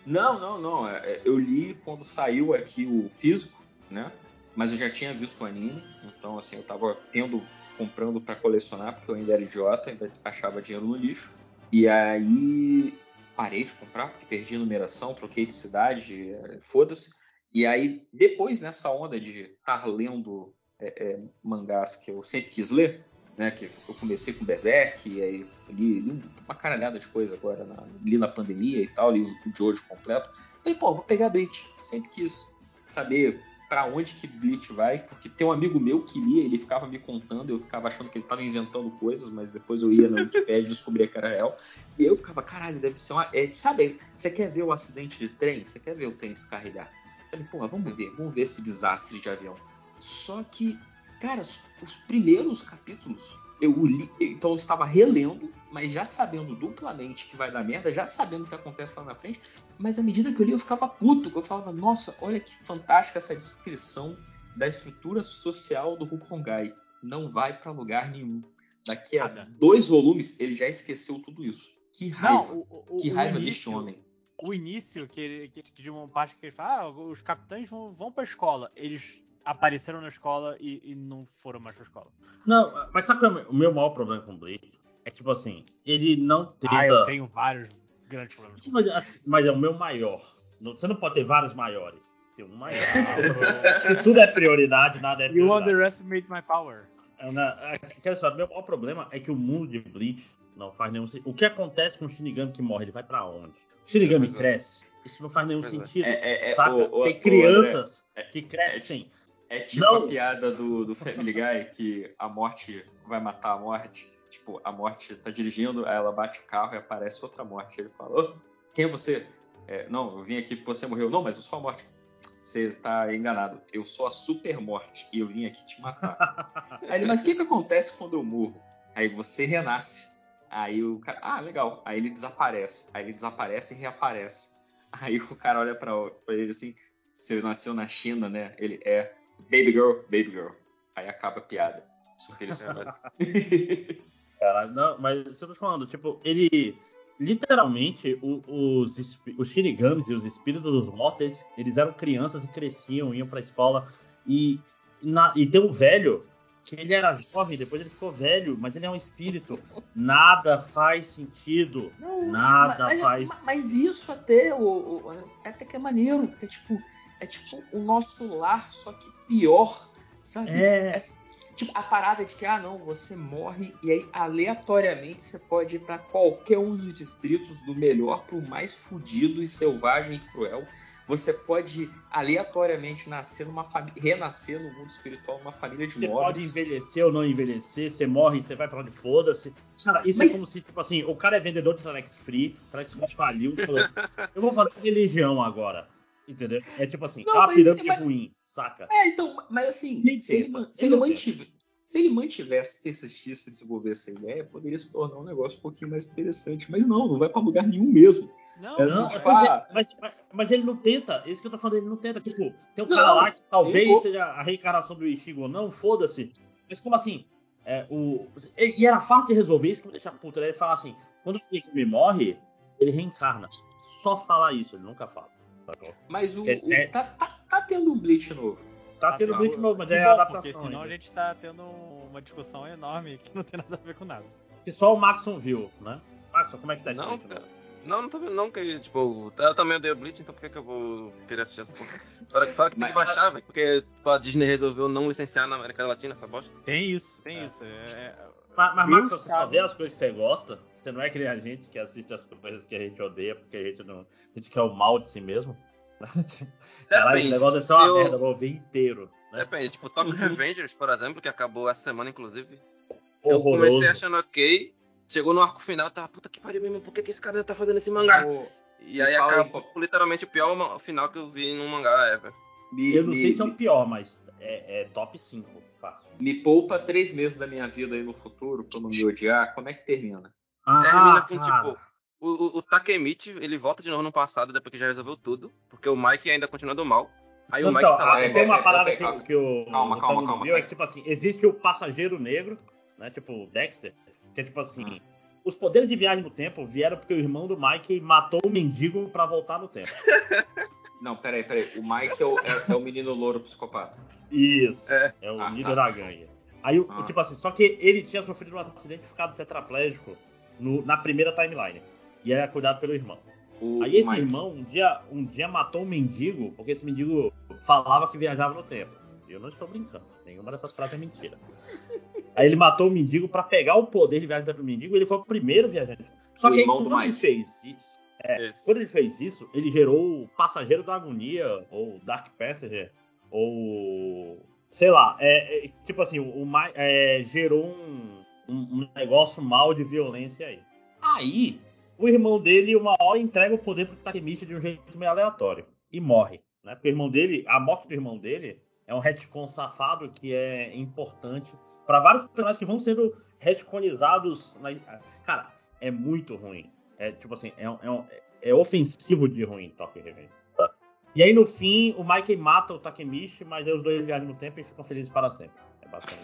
Não, não, não. É, é, eu li quando saiu aqui o físico, né? Mas eu já tinha visto o anime, então assim, eu tava tendo, comprando para colecionar, porque eu ainda era idiota, ainda achava dinheiro no lixo. E aí parei de comprar, porque perdi a numeração, troquei de cidade, é, foda-se. E aí, depois nessa onda de estar tá lendo é, é, mangás que eu sempre quis ler, né? Que eu comecei com Berserk, e aí li, li uma caralhada de coisa agora, na, li na pandemia e tal, li o de completo. Falei, pô, vou pegar Bleach, sempre quis saber para onde que Bleach vai, porque tem um amigo meu que lia, ele ficava me contando, eu ficava achando que ele tava inventando coisas, mas depois eu ia na Wikipedia e descobria que era real. E eu ficava, caralho, deve ser uma. É, sabe, você quer ver o acidente de trem? Você quer ver o trem descarregar? Eu falei, porra, vamos ver, vamos ver esse desastre de avião. Só que, cara, os primeiros capítulos eu li, então eu estava relendo, mas já sabendo duplamente que vai dar merda, já sabendo o que acontece lá na frente, mas à medida que eu li eu ficava puto, eu falava, nossa, olha que fantástica essa descrição da estrutura social do Rukongai. Não vai para lugar nenhum. Daqui a Nada. dois volumes ele já esqueceu tudo isso. Que raiva. Não, o, o, que raiva início, deste homem. O início, que, ele, que de uma parte que ele fala, ah, os capitães vão, vão pra escola. Eles apareceram na escola e, e não foram mais pra escola. Não, mas sabe é o meu maior problema com o Blade? É tipo assim, ele não tenta. Ah, eu tenho vários grandes problemas. Mas, assim, mas é o meu maior. Você não pode ter vários maiores. Tem um maior. tudo é prioridade, nada é prioridade. You underestimate my power. É, né, quer saber, meu maior problema é que o mundo de Bleach não faz nenhum sentido. O que acontece com o Shinigami que morre? Ele vai pra onde? Shinigami é, cresce. Isso não faz nenhum é. sentido. É, é, o, o, Tem crianças o que crescem é tipo não. a piada do, do Family Guy que a morte vai matar a morte. Tipo, a morte tá dirigindo, aí ela bate o carro e aparece outra morte. Ele fala: oh, Quem é você? É, não, eu vim aqui porque você morreu. Não, mas eu sou a morte. Você tá enganado. Eu sou a super morte e eu vim aqui te matar. aí ele, mas o que, que acontece quando eu morro? Aí você renasce. Aí o cara, ah, legal. Aí ele desaparece. Aí ele desaparece e reaparece. Aí o cara olha pra, pra ele assim: Você nasceu na China, né? Ele é. Baby girl, baby girl. Aí acaba a piada. Super Caralho, não, mas o que eu tô falando, tipo, ele. Literalmente, os, os Shinigamis e os espíritos dos mortos, eles, eles eram crianças e cresciam, iam pra escola. E, na, e tem um velho que ele era jovem, depois ele ficou velho, mas ele é um espírito. Nada faz sentido. Não, nada mas, faz. Mas, isso até, o, o, até que é maneiro, porque tipo, é tipo o nosso lar, só que pior, sabe? É... é tipo, a parada de que, ah, não, você morre e aí aleatoriamente você pode ir para qualquer um dos distritos, do melhor pro mais fudido e selvagem e cruel. Você pode aleatoriamente nascer numa família, renascer no mundo espiritual numa família de você nobres. Você pode envelhecer ou não envelhecer, você morre, você vai para onde foda-se. Cara, isso é Mas... é como se, tipo assim, o cara é vendedor de Telex Free, o Telex Free faliu, falou, eu vou fazer religião agora. Entendeu? É tipo assim, não, a pirâmide mas, ruim, saca? É, então, mas assim, se ele, se, ele mantiver, se ele mantivesse, persistisse, desenvolver essa ideia, poderia se tornar um negócio um pouquinho mais interessante. Mas não, não vai para lugar nenhum mesmo. Não, é não mas, mas, mas, ele não tenta, esse que eu tô falando, ele não tenta. Tipo, tem um não, cara lá que talvez eu... seja a reencarnação do Ishigo ou não, foda-se. Mas como assim? É, o, e era fácil de resolver isso que me deixa puto. Ele fala assim: quando o me morre, ele reencarna. Só falar isso, ele nunca fala. Mas o, é, o é... Tá, tá, tá, tendo um Bleach novo. Tá, tá tendo um Bleach novo, mas é bom, adaptação. Porque senão ainda. a gente tá tendo uma discussão enorme que não tem nada a ver com nada. Que só o Maxon viu, né? Maxon, como é que tá não, não, não tô vendo não, que, tipo, eu também odeio Bleach, então por que, que eu vou querer assistir essa porra? Fora, que tem que baixar, velho, porque tipo, a Disney resolveu não licenciar na América Latina essa bosta. Tem isso, tem é. isso. É, é... Mas, mas Max, você só vê as coisas que você gosta? Você não é que nem a gente que assiste as coisas que a gente odeia, porque a gente não. A gente quer o mal de si mesmo? Caralho, esse negócio é só uma eu... merda, vou ver inteiro. Né? Depende, tipo, Tokyo. Revengers, por exemplo, que acabou essa semana, inclusive. Horroroso. Eu comecei achando ok, chegou no arco final, tava, puta que pariu mesmo, por que, que esse cara tá fazendo esse mangá? Oh, e aí acabou aí, literalmente o pior final que eu vi num mangá ever. Me, eu não me, sei se é o pior, mas é, é, top 5, fácil. Me poupa três meses da minha vida aí no futuro pra não me odiar, como é que termina? Ah, termina com, cara. tipo, o, o, o, Takemichi, ele volta de novo no passado, depois que já resolveu tudo, porque o Mike ainda continua do mal. Aí então, o Mike tá lá. Tem uma parada que, que o, calma, o calma, calma, viu, é que, tipo assim, existe o passageiro negro, né, tipo o Dexter, que é tipo assim, hum. os poderes de viagem no tempo vieram porque o irmão do Mike matou o mendigo pra voltar no tempo. Não, peraí, peraí. O Michael é, é o menino louro psicopata. Isso. É, é o ah, líder tá. da gangue. Aí, ah. tipo assim, só que ele tinha sofrido um acidente e ficado tetraplégico no, na primeira timeline e era cuidado pelo irmão. O, Aí esse Mike. irmão um dia, um dia matou um mendigo, porque esse mendigo falava que viajava no tempo. Eu não estou brincando, nenhuma dessas frases é mentira. Aí ele matou o mendigo para pegar o poder de viajar pro mendigo e ele foi o primeiro viajante. Só o que aí, quando ele fez isso, é, quando ele fez isso, ele gerou o Passageiro da Agonia, ou Dark Passenger, ou sei lá, é, é tipo assim, o, é, gerou um, um, um, negócio mal de violência aí. Aí, o irmão dele, uma hora, entrega o poder pro Takemichi de um jeito meio aleatório e morre, né? Porque o irmão dele, a morte do irmão dele é um retcon safado que é importante para vários personagens que vão sendo retconizados. Na... Cara, é muito ruim. É tipo assim, é, é, é ofensivo de ruim Tokyo Revenge. E aí, no fim, o Mike mata o Takemichi, mas aí os dois viajam no tempo e ficam felizes para sempre.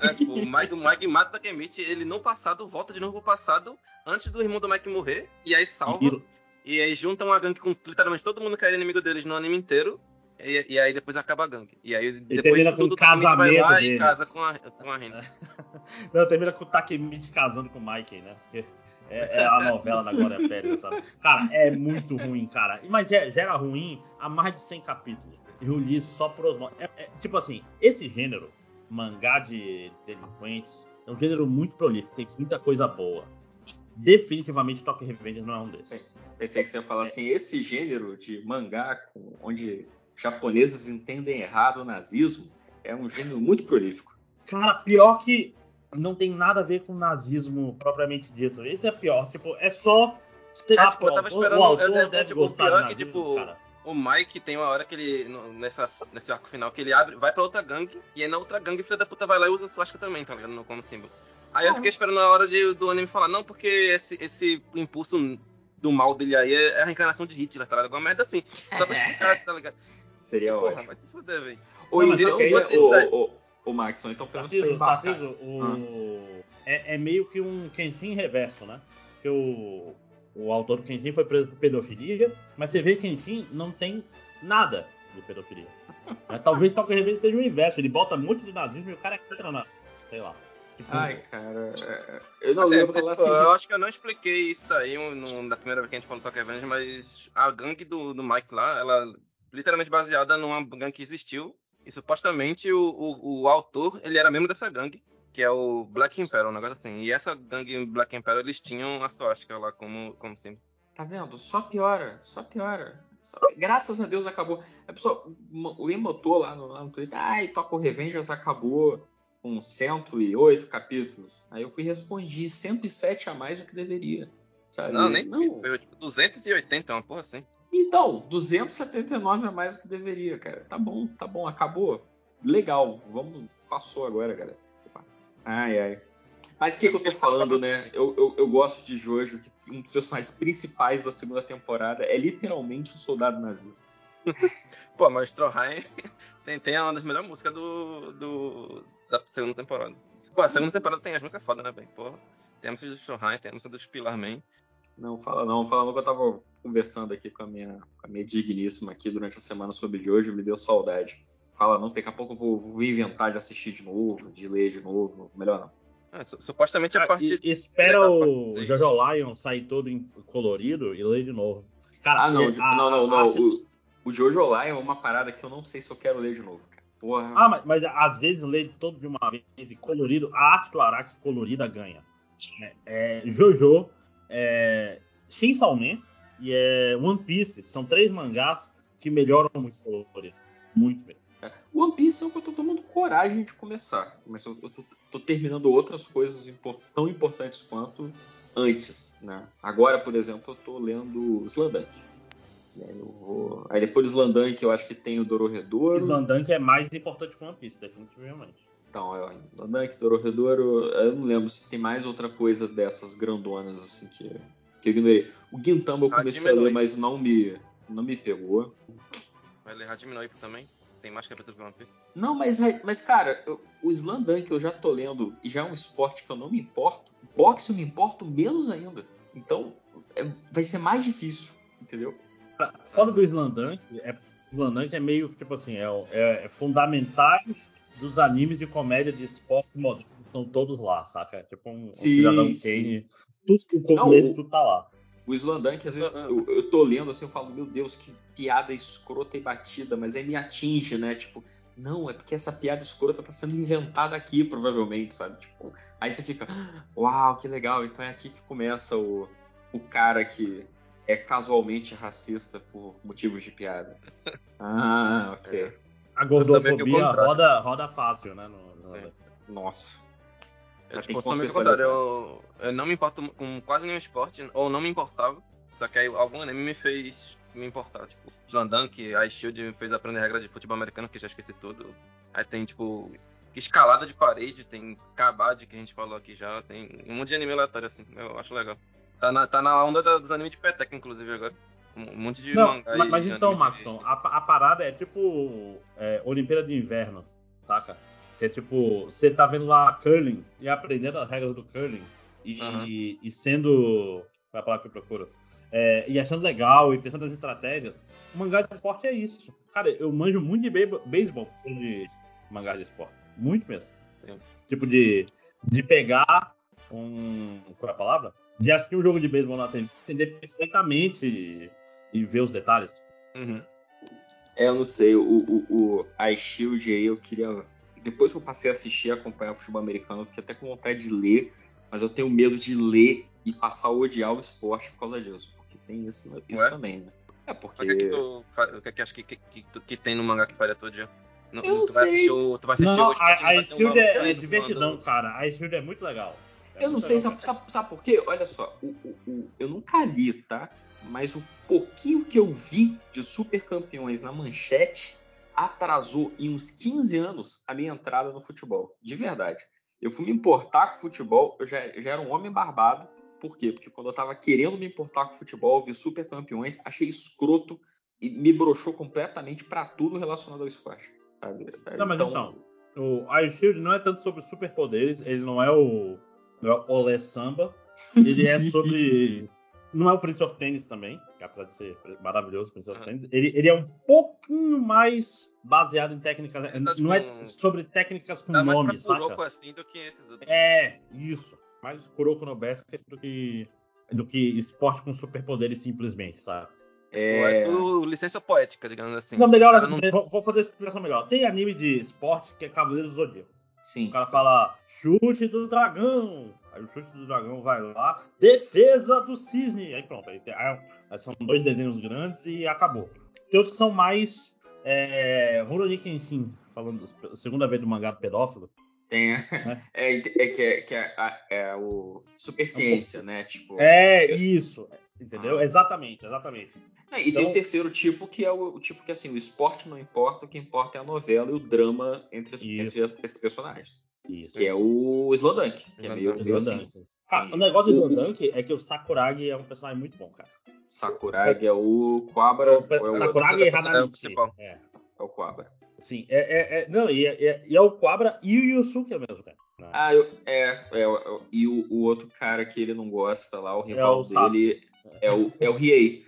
É, é tipo, o, Mike, o Mike mata o Takemichi, ele no passado volta de novo pro passado, antes do irmão do Mike morrer, e aí salva. E, e aí juntam uma gangue com literalmente todo mundo que era inimigo deles no anime inteiro. E, e, aí depois acaba a gangue. E aí depois termina com o casamento vai lá deles. e casa com a, com a. Não, termina com o Takemichi casando com o Mike, né? Porque é, é a novela da Glória Pérez, sabe? Cara, é muito ruim, cara. Mas é, já era ruim há mais de 100 capítulos. Eu li só por osmose. É, é, tipo assim, esse gênero, mangá de delinquentes, é um gênero muito prolífico, tem muita coisa boa. Definitivamente Tokyo Revenge não é um desses. Pensei que você ia falar assim, esse gênero de mangá com, onde japoneses entendem errado o nazismo é um gênero muito prolífico. Cara, pior que não tem nada a ver com nazismo propriamente dito. Esse é pior. Tipo, é só. É, tipo, eu tava esperando. O autor é, é, tipo, o pior é que, tipo, cara. o Mike tem uma hora que ele. Nessa, nesse arco final, que ele abre, vai pra outra gangue, e aí na outra gangue, filha da puta vai lá e usa a swastika também, tá ligado? Como símbolo. Aí eu fiquei esperando a hora de, do anime falar, não, porque esse, esse impulso do mal dele aí é a reencarnação de Hitler, tá ligado? Alguma merda assim. Só pra explicar, tá ligado? Seria Porra, ótimo. vai se fuder, velho. Ou, então, ou, o Maxon, então pelo menos pra o, ah. é, é, meio que um Kenshin reverso, né? Porque o, o autor do Kenshin foi preso por pedofilia, mas você vê que Kenshin não tem nada de pedofilia. é, talvez Tokyo Revenge seja o inverso, ele bota muito de nazismo e o cara entra na. sei lá. Tipo, Ai, cara. É, eu não lembro tipo, assim. Eu acho que eu não expliquei isso daí no, na primeira vez que a gente falou do Tokyo Revenge, mas a gangue do, do Mike lá, ela literalmente baseada numa gangue que existiu e supostamente o, o, o, autor, ele era membro dessa gangue, que é o Black Emperor, um negócio assim. E essa gangue Black Emperor, eles tinham a swastika lá como, como símbolo. Tá vendo? Só piora, só piora. Só... Graças a Deus acabou. A pessoa, o emotor lá no, lá no Twitter, ai, Toco Revengers acabou com 108 capítulos. Aí eu fui respondi 107 a mais do que deveria. Sabe? Não, nem não. Isso, foi tipo 280, uma porra assim. Então, 279 a mais do que deveria, cara. Tá bom, tá bom, acabou. Legal, vamos. Passou agora, galera. Ai, ai. Mas o que, que eu tô falando, né? Eu, eu, eu, gosto de Jojo, que um dos personagens principais da segunda temporada é literalmente um soldado nazista. Pô, mas Stroheim tem, tem uma das melhores músicas do, do, da segunda temporada. Pô, a segunda temporada tem as músicas foda, né, velho? Porra. Tem a música do Stroheim, tem a música do Spillarman. Não, fala não. Falando que eu tava conversando aqui com a minha, com a minha digníssima aqui durante a semana sobre de hoje, me deu saudade. Fala não, daqui a pouco eu vou, vou inventar de assistir de novo, de ler de novo. Melhor não. É, supostamente a ah, parte. espera o Jojo Lion sair todo colorido e ler de novo. Cara, ah, não, a, não, não, não. O, o Jojo Lion é uma parada que eu não sei se eu quero ler de novo, cara. Porra. Ah, mas, mas às vezes ler todo de uma vez e colorido, a arte do Araki colorida ganha. É, é, Jojo é, Shin Salman e é One Piece. São três mangás que melhoram muito os colores. Muito bem. É, One Piece é o que eu tô tomando coragem de começar. Mas eu, eu tô, tô, terminando outras coisas tão importantes quanto antes. Né? Agora, por exemplo, eu tô lendo eu vou... aí depois de Slandunk eu acho que tem o Dororedoro. Slandunk é mais importante que One Piece, definitivamente. Então, é, Landank, Dororedoro, eu não lembro se tem mais outra coisa dessas grandonas assim que, que eu ignorei. O Gintama eu comecei a ler, mas não me, não me pegou. Vai ler Radiminoip também? Tem mais capítulos que One Piece? Não, mas, mas cara, eu, o Slandunk eu já tô lendo e já é um esporte que eu não me importo. Boxe eu me importo menos ainda. Então, é, vai ser mais difícil, entendeu? Fora do Slandunk, é, Slandunk é meio tipo assim, é, é, é fundamentais dos animes de comédia de esporte moderno estão todos lá, saca? Tipo um, sim, um cidadão Kane. Tudo o começo, tudo tá lá. O Slandank, às vezes, eu, eu tô lendo assim, eu falo, meu Deus, que piada escrota e batida, mas aí me atinge, né? Tipo, não, é porque essa piada escrota tá sendo inventada aqui, provavelmente, sabe? Tipo, aí você fica, uau, que legal, então é aqui que começa o, o cara que é casualmente racista por motivos de piada. Ah, ok. A gordofobia roda, roda fácil, né? No, no... É. Nossa. Eu, tipo, contrário. Eu, eu não me importo com quase nenhum esporte, ou não me importava. Só que aí algum anime me fez me importar. Tipo, Slandunk, a Shield me fez aprender regra de futebol americano, que eu já esqueci tudo. Aí tem, tipo, escalada de parede, tem Kabad, que a gente falou aqui já. Tem um monte de anime aleatório, assim. Eu acho legal. Tá na, tá na onda dos animes de Peteca, inclusive, agora. Um monte de Não, mangá Mas, mas então, Maxon, de... a, a, parada é tipo é, Olimpíada de Inverno, saca? Que é tipo, você tá vendo lá curling e aprendendo as regras do curling e, uhum. e, e sendo. Qual é a palavra que eu procuro? É, e achando legal e pensando nas estratégias. O mangá de esporte é isso. Cara, eu manjo muito de beisebol de mangá de esporte. Muito mesmo. Tipo de, de pegar um. Qual é a palavra? De assistir um jogo de beisebol na TV, entender perfeitamente e ver os detalhes. Uhum. É, eu não sei, o, o, o iShield aí eu queria. Depois que eu passei a assistir e acompanhar o futebol americano, eu fiquei até com vontade de ler, mas eu tenho medo de ler e passar a odiar o esporte por causa disso. Porque tem isso, isso também, né? É porque. O que, é que tu, o que, é que acho que, que, que, que, tem no mangá que faria todo dia? Não, eu não sei. O, tu vai assistir não, hoje, a, a Shield é, é divertidão, cara. A Shield é muito legal. É eu não sei, sabe, sabe, sabe, por quê? Olha só, o, o, o, eu nunca li, tá? Mas o pouquinho que eu vi de super campeões na manchete atrasou em uns 15 anos a minha entrada no futebol. De verdade. Eu fui me importar com futebol, eu já, já era um homem barbado. Por quê? Porque quando eu tava querendo me importar com futebol, vi super campeões, achei escroto e me broxou completamente para tudo relacionado ao esporte. Sabe? Não, mas então, então o Iron Shield não é tanto sobre superpoderes, ele não é o, não é o Olé Samba, ele é sobre não é o Prince of Tennis também, apesar de ser maravilhoso o Prince of Tennis. Ele, ele é um pouquinho mais baseado em técnicas. Tá não é sobre técnicas com Dá nome, mais pra Kuroko assim do que esses outros. É, isso. Mais Kuroko no Basket do que, do que esporte com superpoderes simplesmente, sabe? É... é tudo licença poética, digamos assim. Não, melhor, não... vou fazer a explicação melhor. Tem anime de esporte que é Cavaleiro do Zodíaco. Sim. O cara fala chute do dragão. Aí o chute do dragão vai lá, defesa do cisne. Aí pronto, aí, aí são dois desenhos grandes e acabou. Tem outros que são mais. É, Rurouni Kenshin, falando segunda vez do mangá pedófilo. Tem, né? é, é, que é, que é, é o super ciência, né? Tipo, é, isso. Entendeu? Ah. Exatamente, exatamente. É, e então, tem o então terceiro tipo, que é o, o, tipo que assim, o esporte não importa, o que importa é a novela e o drama entre, entre esses personagens. Isso. Que é o Slowdunk, que é meio, meio assim. o negócio do Slowdunk é que o Sakuragi é um personagem muito bom, cara. Sakuragi é o Quabra. O, é o Sakuragi é, é o. É. é o Quabra. Sim, é, é, é não, e é, é, e é, o Quabra e o Yusuke mesmo, cara. Ah, eu, é, é, e o, o, outro cara que ele não gosta lá, o rival é o dele, é o, é o Riei.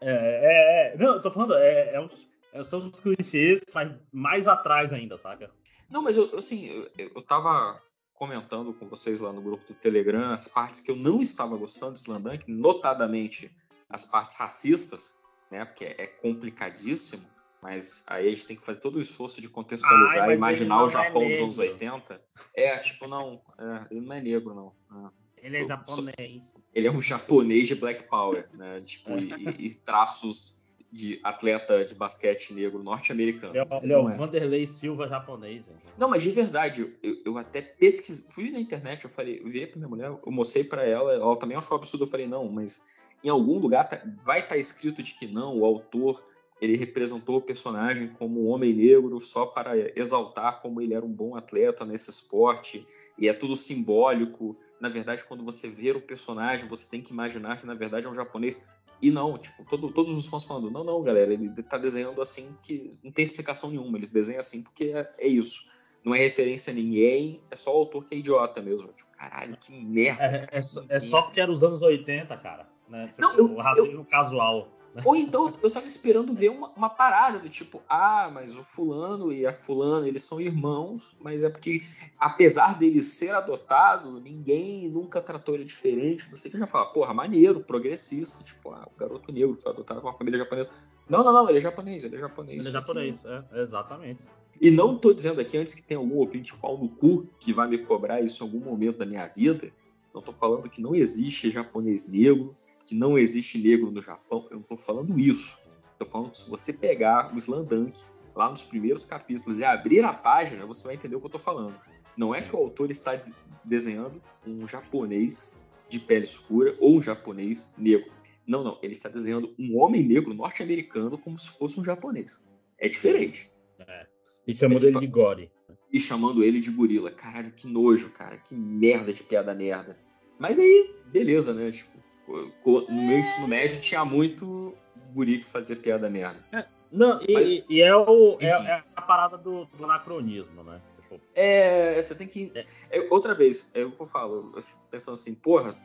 É, é, é, não, eu tô falando, é, é uns, são os clichês, mas mais atrás ainda, saca? Não, mas eu, assim, eu, eu tava comentando com vocês lá no grupo do Telegram as partes que eu não estava gostando de Slandank, notadamente as partes racistas, né? Porque é complicadíssimo, mas aí a gente tem que fazer todo o esforço de contextualizar e imaginar o é Japão é dos anos 80. É, tipo, não, é, ele não é negro, não. É. Ele é japonês. Ele é um japonês de Black Power, né? Tipo, e, e traços de atleta de basquete negro norte-americano. Ele, é, ele é o é. Vanderlei Silva japonês. Gente. Não, mas de verdade, eu, eu até pesquisei, fui na internet, eu falei, eu virei pra minha mulher, eu mostrei para ela, ela também achou absurdo, eu falei, não, mas em algum lugar tá, vai estar tá escrito de que não, o autor ele representou o personagem como um homem negro só para exaltar como ele era um bom atleta nesse esporte e é tudo simbólico. Na verdade, quando você vê o personagem, você tem que imaginar que na verdade é um japonês. E não, tipo, todo, todos os fãs falando, não, não, galera, ele tá desenhando assim que não tem explicação nenhuma, eles desenham assim porque é, é isso. Não é referência a ninguém, é só o autor que é idiota mesmo. Tipo, caralho, que merda. É, cara, é, que é só porque era os anos 80, cara. Né? Tipo, não, eu, o racismo eu, casual. Ou então eu tava esperando ver uma, uma, parada do tipo, ah, mas o fulano e a fulana, eles são irmãos, mas é porque, apesar dele ser adotado, ninguém nunca tratou ele diferente. Você que já fala, porra, maneiro, progressista, tipo, ah, o garoto negro foi adotado com uma família japonesa. Não, não, não, ele é japonês, ele é japonês. Ele é japonês, é, exatamente. E não tô dizendo aqui antes que tem algum ouvinte pau no cu que vai me cobrar isso em algum momento da minha vida. Não tô falando que não existe japonês negro, que não existe negro no Japão, eu não estou falando isso. Estou falando que se você pegar o Slandunk lá nos primeiros capítulos e abrir a página, você vai entender o que eu tô falando. Não é que o autor está desenhando um japonês de pele escura ou um japonês negro. Não, não. Ele está desenhando um homem negro norte-americano como se fosse um japonês. É diferente. É. E chamando é, tipo, ele de Gore. E chamando ele de gorila. Caralho, que nojo, cara. Que merda de piada merda. Mas aí, beleza, né? Tipo, no meu ensino médio tinha muito guri que fazia piada merda. É, não, e, Mas, e é, o, é, é, a parada do, do anacronismo, né? Tipo, é, você tem que. É. é. outra vez, é o que eu falo, eu fico pensando assim, porra,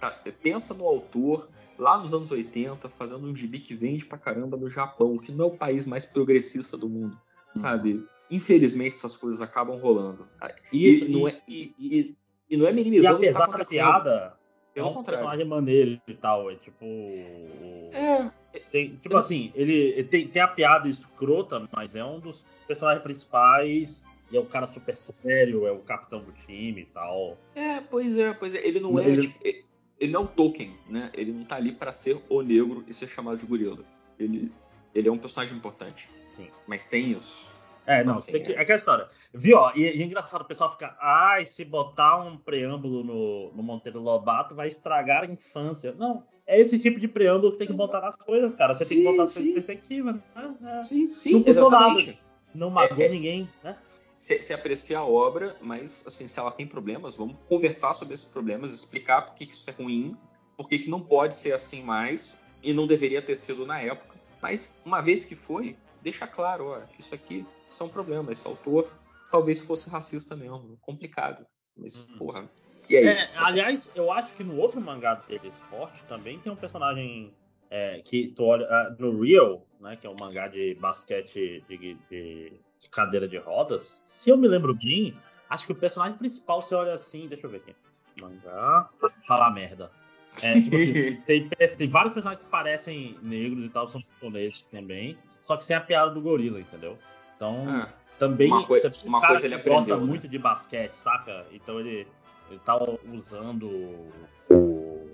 tá, pensa no autor lá nos anos 80, fazendo um gibi que vende pra caramba no Japão, que não é o país mais progressista do mundo, uhum. sabe? Infelizmente essas coisas acabam rolando. Isso, e, não é, e, e, e, não é minimizando e o que tá acontecendo. Da piada, pelo é um contrário. personagem maneiro e tal, é tipo... É... Tem, tipo assim, ele tem, tem a piada escrota, mas é um dos personagens principais e é o cara super sério, é o capitão do time e tal. É, pois é, pois é. Ele não é. Ele, tipo, ele não é um token, né? Ele não tá ali para ser o negro e ser chamado de gorila. Ele, ele é um personagem importante. Sim. Mas tem isso. É, não, assim, que, é. aquela história. Viu, ó, e, e, é engraçado o pessoal ficar, ai, se botar um preâmbulo no, no Monteiro Lobato vai estragar a infância. Não, é esse tipo de preâmbulo que tem que botar nas coisas, cara. Você sim, tem que botar sim. sua perspectiva, né? É. Sim, sim, não exatamente. Nada. Não magoou é, é, ninguém, né? se, aprecia a obra, mas assim, se ela tem problemas, vamos conversar sobre esses problemas, explicar por que, que isso é ruim, por que, que não pode ser assim mais e não deveria ter sido na época. Mas uma vez que foi, deixa claro, ó, isso aqui isso é um problema, esse autor talvez fosse racista mesmo, complicado. Mas, uhum. porra. E aí? É, aliás, eu acho que no outro mangá dele, Esporte, também tem um personagem é, que tu olha uh, no Real, né, que é um mangá de basquete de, de de cadeira de rodas, se eu me lembro bem, acho que o personagem principal você olha assim, deixa eu ver aqui. Mangá. Falar merda. É, tipo assim, tem, tem, vários personagens que parecem negros e tal, são japoneses também. Só que sem a piada do gorila, entendeu? Então, ah, também. Uma, coi também uma coisa ele aprendeu. gosta né? muito de basquete, saca? Então ele, ele tá usando o,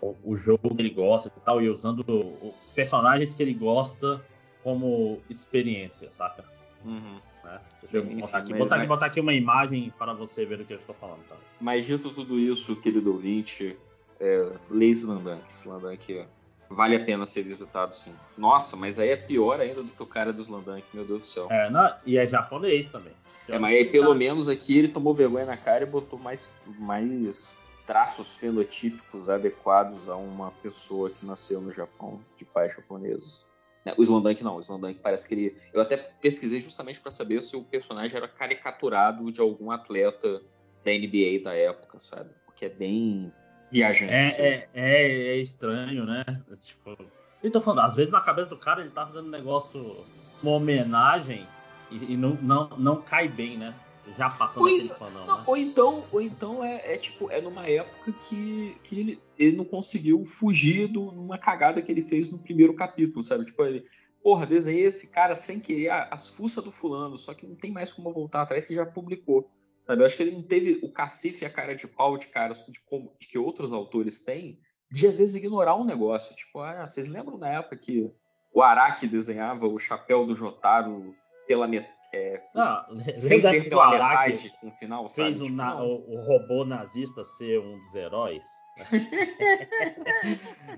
o, o jogo que ele gosta e tal, e usando o, personagens que ele gosta como experiência, saca? Uhum. Né? Deixa eu Enfim, botar, aqui, botar, mas... botar, aqui, uma imagem para você ver o que eu estou falando. Tá? Mas dito tudo isso, querido ouvinte, é, Lazy Landank. Landank vale a pena ser visitado sim. Nossa, mas aí é pior ainda do que o cara dos Landank, meu Deus do céu. É, não, e é japonês também. É, mas aí pelo menos aqui ele tomou vergonha na cara e botou mais, mais traços fenotípicos adequados a uma pessoa que nasceu no Japão, de pais japoneses. Né, o Slandank não, o Slandank parece que ele. Eu até pesquisei justamente para saber se o personagem era caricaturado de algum atleta da NBA da época, sabe? Porque é bem viajante. É, é, é, é, estranho, né? Tipo, eu tô falando, às vezes na cabeça do cara ele tá fazendo um negócio, uma homenagem e, e não, não, não cai bem, né? já passou ou, daquele fanão, não, né? Ou então, ou então é, é, tipo, é numa época que, que ele, ele não conseguiu fugir de uma cagada que ele fez no primeiro capítulo, sabe? Tipo, ele, porra, desenhei esse cara sem querer as fuças do fulano, só que não tem mais como voltar atrás que já publicou. Sabe? Eu acho que ele não teve o cacife e a cara de pau de cara de, como, de que outros autores têm, de às vezes ignorar um negócio. Tipo, ah, vocês lembram na época que o Araki desenhava o chapéu do Jotaro pela metade? É, não, sem ser pela metade com o final, sabe? Fez tipo, na, o, o, robô nazista ser um dos heróis.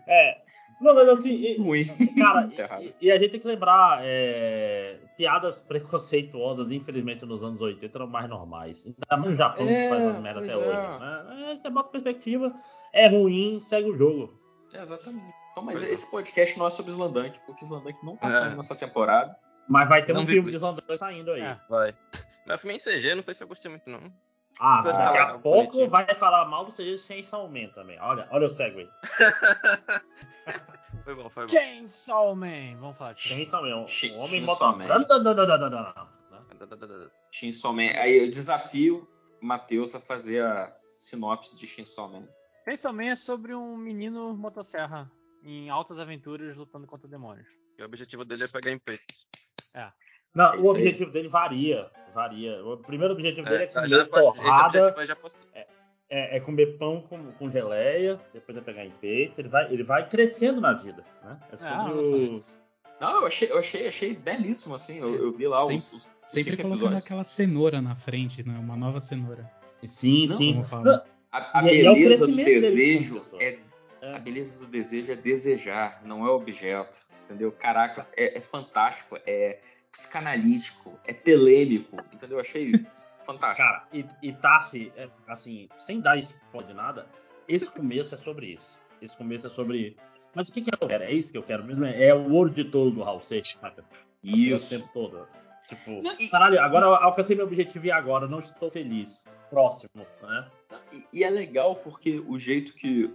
é, não, mas assim, Ruim. cara, e, e, a gente tem que lembrar, é, piadas preconceituosas, infelizmente, nos anos 80 eram mais normais. Ainda mais no Japão, é, que faz as merda até é. hoje. Né? É, você bota perspectiva, é ruim, segue o jogo. É, exatamente. Então, mas esse podcast não é sobre Slandank, porque Slandank não tá é. saindo nessa temporada. Mas vai ter não um filme de Slandunk saindo aí. É. Vai. Mas filme em CG, não sei se eu gostei muito, não. Ah, daqui a pouco bonitinho. vai falar mal do CG de Chainsaw Man também. Olha, olha o segue. foi bom, foi bom. Chainsaw Man. Vamos falar de Chainsaw Man. O homem. Man. Chainsaw Man. Aí eu desafio o Matheus a fazer a sinopse de Chainsaw Man. Chainsaw Man é sobre um menino motosserra em altas aventuras lutando contra demônios. E o objetivo dele é pegar em peito. É. Não, é o objetivo dele varia. Varia. O primeiro objetivo é, dele é comer já, torrada. É, é, é, comer pão com, com geleia, depois é pegar em peito. Ele vai, ele vai crescendo na vida. Né? É sobre ah, o, Não, eu achei, eu achei, achei belíssimo, assim. Eu, eu vi lá sempre, os, os Sempre colocando episódios. aquela cenoura na frente, né? Uma nova cenoura. Sim, não, sim. A, a é beleza do desejo é, é, A beleza do desejo é desejar, não é objeto. Entendeu? Caraca, é, é fantástico, é psicanalítico, é telêmico, entendeu? Achei fantástico. Cara, e, e Tassi, é, assim, sem dar spoiler de nada, esse começo é sobre isso. Esse começo é sobre. Mas o que, que eu quero? É isso que eu quero mesmo? É, é o ouro de todo do Hall Seixas, saca? Isso. O tempo todo. Tipo, não, e... caralho, agora eu alcancei meu objetivo e agora não estou feliz. Próximo, né? E, e, é legal porque o jeito que.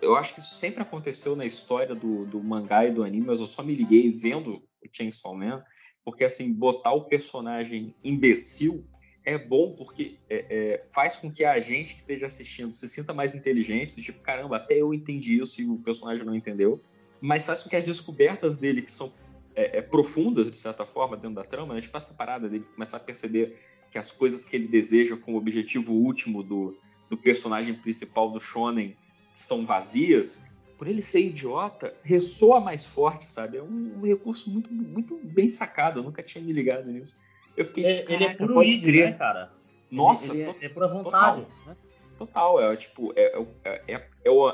Eu acho que isso sempre aconteceu na história do, do mangá e do anime, mas eu só me liguei vendo o Chainsaw Man, porque assim, botar o personagem imbecil é bom porque é, é, faz com que a gente que esteja assistindo se sinta mais inteligente, do tipo, caramba, até eu entendi isso e o personagem não entendeu. Mas faz com que as descobertas dele, que são é, é, profundas, de certa forma, dentro da trama, né? tipo essa parada dele começar a perceber que as coisas que ele deseja como objetivo último do, do personagem principal do Shonen são vazias, por ele ser idiota, ressoa mais forte, sabe? É um, um recurso muito, muito bem sacado, eu nunca tinha me ligado nisso. Eu fiquei é, tipo, ele é puro pode crer. né, cara? Nossa, ele, ele é, é pura vontade. Total, né? total é tipo, é, é, é, é o,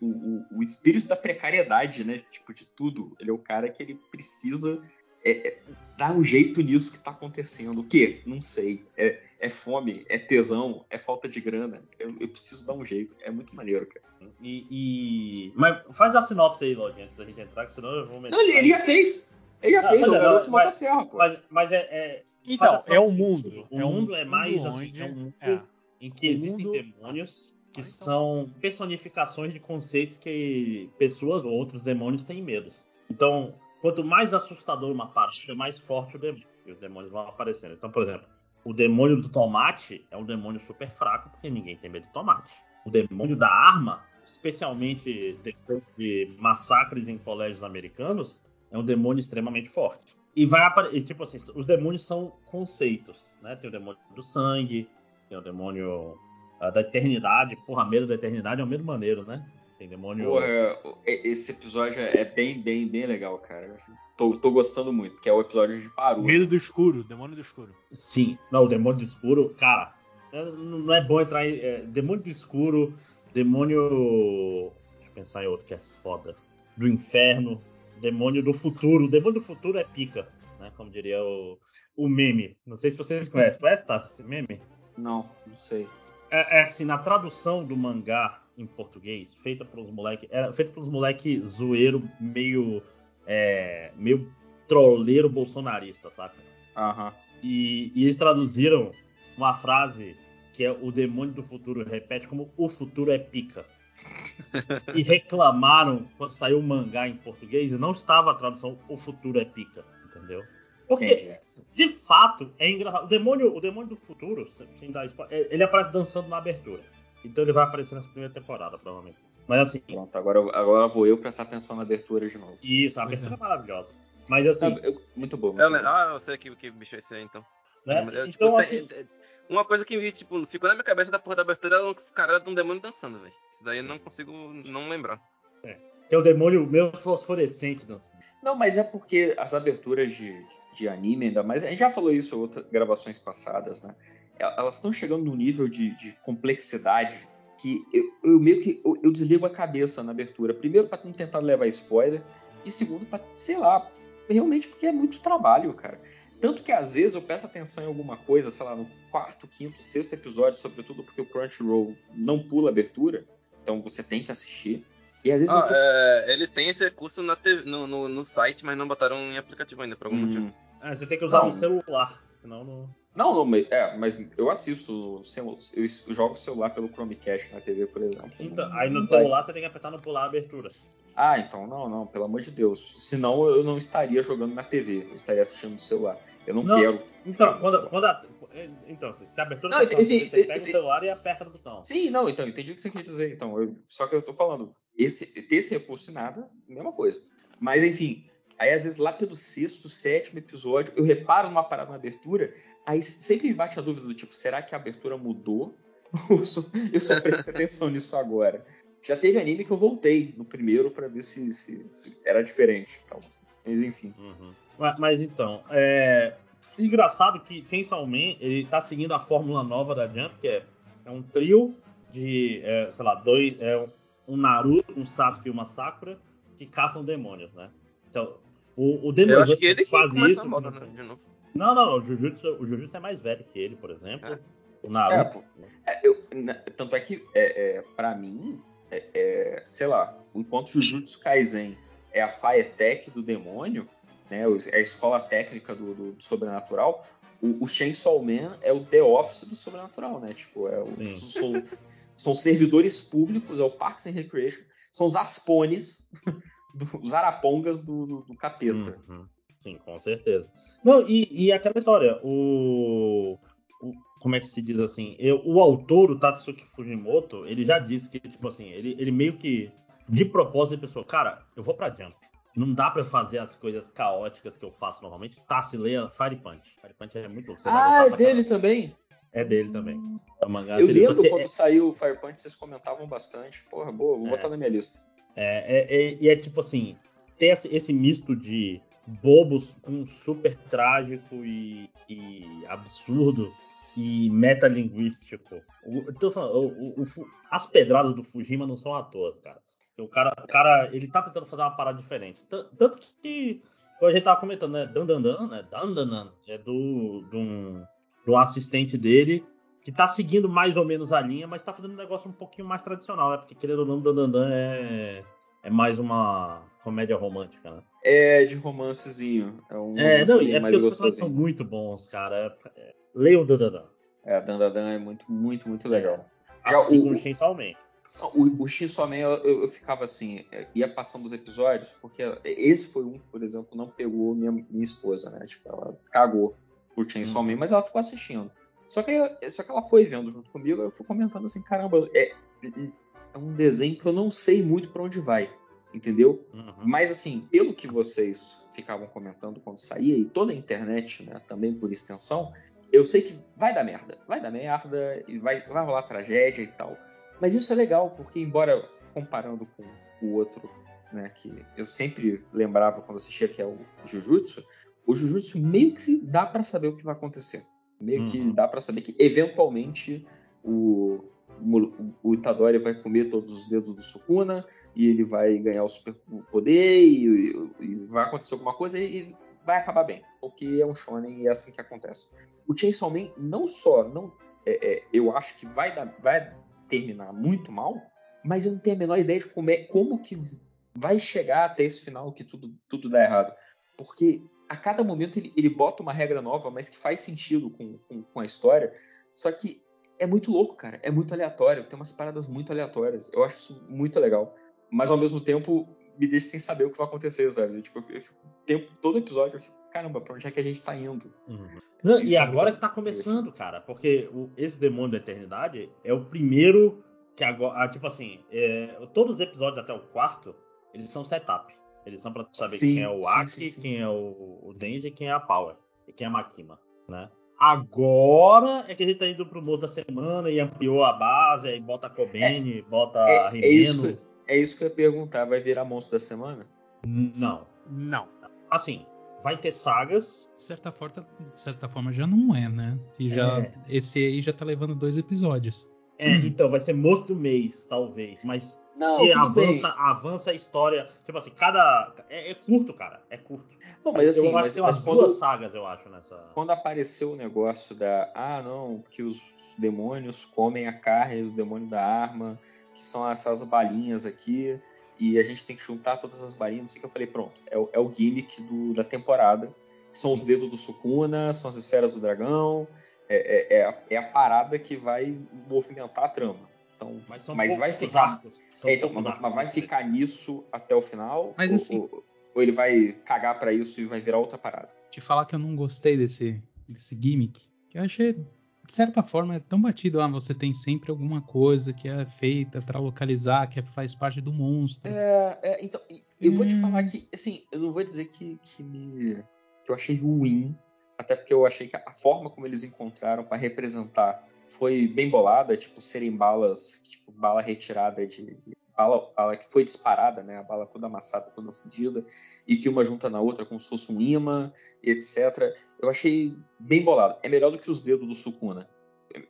o, o, espírito da precariedade, né? Tipo, de tudo. Ele é o cara que ele precisa é, é, dar um jeito nisso que tá acontecendo. O quê? Não sei. É, é fome, é tesão, é falta de grana. Eu, eu, preciso dar um jeito. É muito maneiro, cara. E, e... Mas faz a sinopse aí, Log, antes da gente entrar, que senão eu vou meter. Não, ele, ele já fez. Ele já não, fez, o garoto mas, Motosserra, pô. Mas, mas é, é. Então, é o mundo. O mundo é mais assim, é um mundo é. em que existem mundo... demônios que então. são personificações de conceitos que pessoas ou outros demônios têm medo. Então, quanto mais assustador uma parte, mais forte o demônio. E os demônios vão aparecendo. Então, por exemplo, o demônio do tomate é um demônio super fraco, porque ninguém tem medo de tomate. O demônio da arma, especialmente depois de massacres em colégios americanos, é um demônio extremamente forte. E vai aparecer, tipo assim, os demônios são conceitos, né? Tem o demônio do sangue, tem o demônio a da eternidade, porra, medo da eternidade é o mesmo maneiro, né? Tem demônio. Porra, esse episódio é bem, bem, bem legal, cara. Tô, tô gostando muito, que é o episódio de Paru. Medo do escuro, demônio do escuro. Sim, não, o demônio do escuro, cara, é, não é bom entrar em. É, demônio do escuro, demônio. Deixa eu pensar em outro que é foda. Do inferno, demônio do futuro. O demônio do futuro é pica, né? Como diria o, o meme. Não sei se vocês conhecem. Conhece, tá, esse meme? Não, não sei é, é, assim, na tradução do mangá em português, feita pelos moleque, era feita pelos moleque zoeiro meio é, meio trolleiro bolsonarista, saca? Uhum. E, e, eles traduziram uma frase que é o demônio do futuro repete como o futuro é pica. e reclamaram quando saiu o mangá em português e não estava a tradução o futuro é pica, entendeu? Porque, de fato, é engraçado. O demônio, o demônio do futuro, sem dar spoiler, ele aparece dançando na abertura. Então ele vai aparecer nessa primeira temporada, provavelmente. Mas assim. Pronto, agora, agora vou eu prestar atenção na abertura de novo. Isso, a abertura é. é maravilhosa. Mas assim. eu, muito bom. Muito eu, bom. Ah, eu sei que, que bicho é esse aí, então. Né? Eu, tipo, então assim, tem, uma coisa que tipo, ficou na minha cabeça da porra da abertura era o cara de um demônio dançando, velho. Isso daí eu não consigo não lembrar. É. É o demônio meu fosforescente dançando. Não, mas é porque as aberturas de, de anime, ainda mais. A gente já falou isso em outras gravações passadas, né? Elas estão chegando num nível de, de complexidade que eu, eu meio que eu, eu, desligo a cabeça na abertura. Primeiro, para não tentar levar spoiler, e segundo, para, sei lá, realmente porque é muito trabalho, cara. Tanto que às vezes eu peço atenção em alguma coisa, sei lá, no quarto, quinto, sexto episódio, sobretudo porque o Crunchyroll não pula abertura, então você tem que assistir. E às vezes. Ah, tô... é, ele tem esse recurso TV, no, no, no, site, mas não botaram em aplicativo ainda, por algum hum. motivo. É, você tem que usar não. no celular, senão não. Não, não, mas, é, mas eu assisto, eu jogo celular pelo Chromecast na TV, por exemplo. Então, aí no celular você tem que apertar no pular a abertura. Ah, então não, não, pelo amor de Deus. Senão eu não estaria jogando na TV, eu estaria assistindo no celular. Eu não, não quero. Então, quando, quando a, então, se a abertura não, botão, entendi, você pega o celular e aperta no botão. Sim, não, então, entendi o que você quer dizer. Então, eu, só que eu estou falando, esse, ter esse recurso e nada, mesma coisa. Mas, enfim, aí às vezes lá pelo sexto, sétimo episódio, eu reparo numa parada na abertura, aí sempre me bate a dúvida do tipo, será que a abertura mudou? eu só, eu só prestei atenção nisso agora. Já teve anime que eu voltei no primeiro para ver se, se, se, era diferente. Então, Mas enfim. Uhum. Mas, mas, então, é. Engraçado que Chainsaw Man, ele tá seguindo a fórmula nova da Jump, que é, é um trio de, é, sei lá, dois. É, um Naruto, um Sasuke e uma Sakura que caçam demônios, né? Então, o, o Demon Eu acho que ele faz que isso. moda, né, de novo. Não, não, o Jujutsu, o Jujutsu é mais velho que ele, por exemplo. É. O Naruto. É, eu, na- tanto é que, é, é, pra mim, é, é, sei lá, enquanto Jujutsu Kaisen é a Faetech do demônio, né, é a escola técnica do, do- do sobrenatural, o, o Chainsaw Man é o The Office do sobrenatural, né? Tipo, é o- são, são servidores públicos, é o Parks and Recreation, são os aspones, do- os arapongas do, do, do capeta. Uhum. Sim, com certeza. Não, e, e aquela história, o, o- Como é que se diz assim? Eu, o autor, o Tatsuki Fujimoto, ele já disse que, tipo assim, ele, ele meio que, de propósito, ele pensou, cara, eu vou pra Jump. Não dá pra fazer as coisas caóticas que eu faço normalmente. Tá, se leia Fire Punch. Fire Punch é muito louco. Ah, é dele caralho. também? É dele também. É mangá Eu lembro que quando é- saiu o Fire Punch, vocês comentavam bastante. Porra, boa, vou É. botar na minha lista. É, é, é- e é tipo assim, ter esse, esse misto de bobos com super trágico e, e absurdo e metalinguístico. O, tô falando, o- o- as pedradas do Fujima não são à toa, cara. O cara, o cara, ele tá tentando fazer uma parada diferente. Tan- Tanto que, como a gente tava comentando, né? Dandandan, né? Dandanan é do, do, do assistente dele que tá seguindo mais ou menos a linha, mas tá fazendo um negócio um pouquinho mais tradicional, né? Porque querendo ou não, Dandandan é, é mais uma comédia romântica, né? É de romancezinho. É um É, não, é mais personagens são muito bons, cara. É, é, leiam Dandandan. É, a Dandadan é muito, muito, muito legal. Já Assim o- Chainsaw Man. O, o Shinso Man, eu, eu- eu ficava assim, é, ia passando os episódios, porque esse foi um, por exemplo, não pegou minha, minha esposa, né? Tipo, ela cagou por Chainsaw Uhum. Man, mas ela ficou assistindo. Só que, só que ela foi vendo junto comigo, eu fui comentando assim, caramba, é, é um desenho que eu não sei muito pra onde vai, entendeu? Uhum. Mas assim, pelo que vocês ficavam comentando quando saía, e toda a internet, né, também por extensão, eu sei que vai dar merda. Vai dar merda, e vai, vai rolar tragédia e tal. Mas isso é legal, porque embora comparando com o outro, né, que eu sempre lembrava quando assistia, que é o Jujutsu, o Jujutsu meio que se dá pra saber o que vai acontecer. Meio que Uhum. dá pra saber que eventualmente o, o, Itadori vai comer todos os dedos do Sukuna e ele vai ganhar o super poder e, e vai acontecer alguma coisa e vai acabar bem, porque é um shonen e é assim que acontece. O Chainsaw Man não só não é, é, eu acho que vai dar, vai terminar muito mal, mas eu não tenho a menor ideia de como, é, como que vai chegar até esse final que tudo, tudo dá errado. Porque a cada momento ele, ele bota uma regra nova, mas que faz sentido com, com, com a história. Só que é muito louco, cara. É muito aleatório. Tem umas paradas muito aleatórias. Eu acho isso muito legal. Mas ao mesmo tempo me deixa sem saber o que vai acontecer, sabe? Tipo, eu fico, tempo, todo episódio eu fico, caramba, pra onde é que a gente tá indo? Uhum. Não, e é agora muito- que tá começando, cara, porque o- esse Demônio da Eternidade é o primeiro que agora, ah, tipo assim, é, todos os episódios até o quarto, eles são setup. Eles são pra saber Sim, quem é o Aki, quem é o, o Denji e quem é a Power. E quem é a Makima, né? Agora é que a gente tá indo pro modo da semana e ampliou a base, aí bota a Kobene, bota a É, é isso Rimeno. que, é isso que eu ia perguntar. Vai virar monstro da semana? Não. Não. Assim, vai ter sagas. De certa forma, de certa forma já não é, né? E já, É. Esse aí já tá levando dois episódios. É, então, vai ser monstro do mês, talvez. Mas Não, que avança, bem. avança a história. Tipo assim, cada. É, é curto, cara. É curto. Não, mas assim, eu acho mas, que tem mas quando, duas sagas, eu acho, nessa. quando apareceu o negócio da. Ah, não, que os demônios comem a carne do demônio da arma, que são essas balinhas aqui, e a gente tem que juntar todas as balinhas, não sei o que eu falei, pronto, é, o- é o gimmick do- da temporada. São os dedos do Sukuna, são as esferas do dragão, é, é- é a, é a parada que vai movimentar a trama. Então, Mas são mas vai ficar. arcos. São É, então, mas, arcos, mas vai né? ficar nisso até o final? Mas ou, assim- ou- ou ele vai cagar pra isso e vai virar outra parada? Te falar que eu não gostei desse, desse gimmick. Que eu achei, de certa forma, é tão batido. Ah, você tem sempre alguma coisa que é feita pra localizar, que é- faz parte do monstro. É, é, então, eu vou te Hum. falar que, assim, eu não vou dizer que, que me. que eu achei ruim, até porque eu achei que a forma como eles encontraram pra representar foi bem bolada, tipo, serem balas, tipo, bala retirada de, de bala, bala que foi disparada, né? A bala toda amassada, toda fundida, e que uma junta na outra como se fosse um imã, etc. Eu achei bem bolado. É melhor do que os dedos do Sukuna.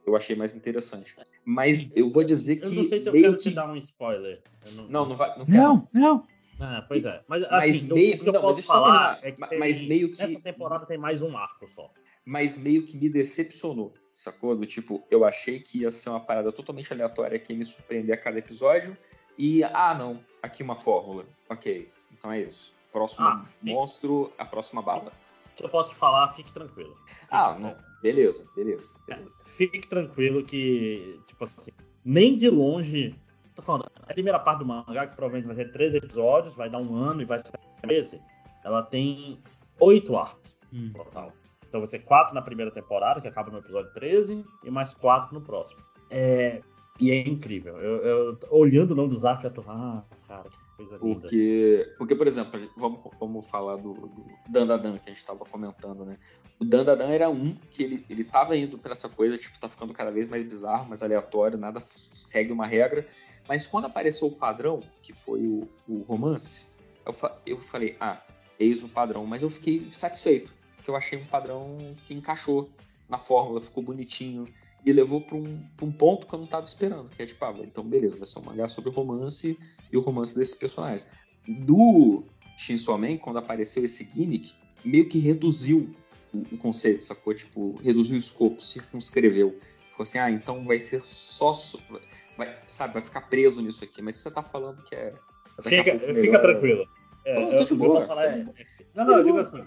Eu achei mais interessante. Mas eu vou dizer que. Eu não sei se eu quero que... te dar um spoiler. Não, não, não, vai, não, não, não. Ah, pois é. Mas, assim, mas meio, o que eu não, posso falar é que mas tem, meio que essa temporada tem mais um arco só. Mas meio que me decepcionou, sacou? Do tipo, eu achei que ia ser uma parada totalmente aleatória que ia me surpreender a cada episódio. E, ah, não, aqui uma fórmula. Ok, então é isso. Próximo ah, monstro, a próxima bala. Se eu posso te falar, fique tranquilo. Fique ah, não. Beleza, beleza, beleza. É, fique tranquilo que, tipo assim, nem de longe Tô falando, a primeira parte do mangá, que provavelmente vai ser 13 episódios, vai dar um ano e vai ser 13, ela tem oito arcos hum. total. Então vai ser quatro na primeira temporada, que acaba no episódio 13, e mais quatro no próximo. É, e é incrível. Eu, eu olhando o nome dos arcos, eu tô. Ah, cara, que coisa linda. Porque, por exemplo, vamos, vamos falar do, do Dandadan que a gente estava comentando, né? O Dandadan era um que ele, ele tava indo para essa coisa, tipo, tá ficando cada vez mais bizarro, mais aleatório, nada segue uma regra. Mas quando apareceu o padrão, que foi o, o romance, eu, fa eu falei, ah, eis o padrão. Mas eu fiquei satisfeito, porque eu achei um padrão que encaixou na fórmula, ficou bonitinho e levou para um, um ponto que eu não estava esperando, que é tipo, ah, então beleza, vai ser um mangá sobre romance e o romance desses personagens. Do Shinso Man, quando apareceu esse gimmick, meio que reduziu o, o conceito, sacou? Tipo, reduziu o escopo, circunscreveu. Ficou assim, ah, então vai ser só vai, sabe, vai ficar preso nisso aqui. Mas se você tá falando que é. Fica, fica tranquilo. É, Pô, eu, eu falar, é, não, não, eu digo assim.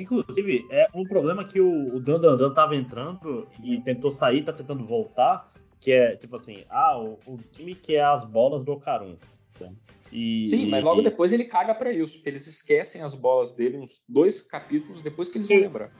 Inclusive, é um problema que o, o Dan Dan tava entrando e tentou sair, tá tentando voltar, que é tipo assim, ah, o, o time que é as bolas do Ocarum. E, Sim, mas logo e... depois ele caga para isso, eles esquecem as bolas dele uns dois capítulos depois que eles vão lembrar.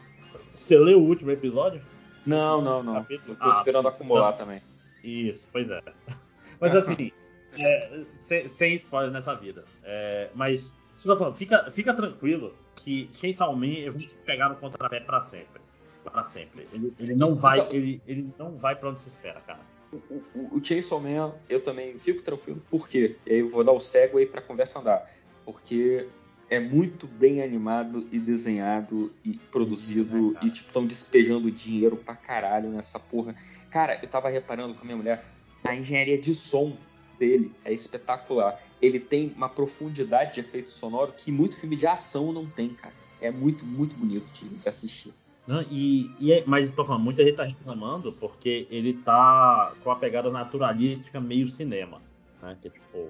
Você leu o último episódio? Não, não, não. Capítulo? Eu tô ah, esperando acumular então... também. Isso, pois é. Mas assim, é, sem, sem spoiler nessa vida. É, mas, você tá falando, fica, fica tranquilo que Chainsaw Man eu vou pegar no contrapé para sempre. Para sempre. Ele, ele não vai, então, ele, ele não vai para onde se espera, cara. O, o, o Chainsaw Man, eu também fico tranquilo, por quê? E aí eu vou dar o cego aí pra conversa andar. Porque é muito bem animado e desenhado e produzido é, e tipo estão despejando dinheiro pra caralho nessa porra. Cara, eu tava reparando com a minha mulher, a engenharia de som dele é espetacular. Ele tem uma profundidade de efeito sonoro que muito filme de ação não tem, cara. É muito, muito bonito de, de assistir. Não, e, e é, mas tô falando, muita gente tá reclamando porque ele tá com a pegada naturalística meio cinema. Né? Que é tipo,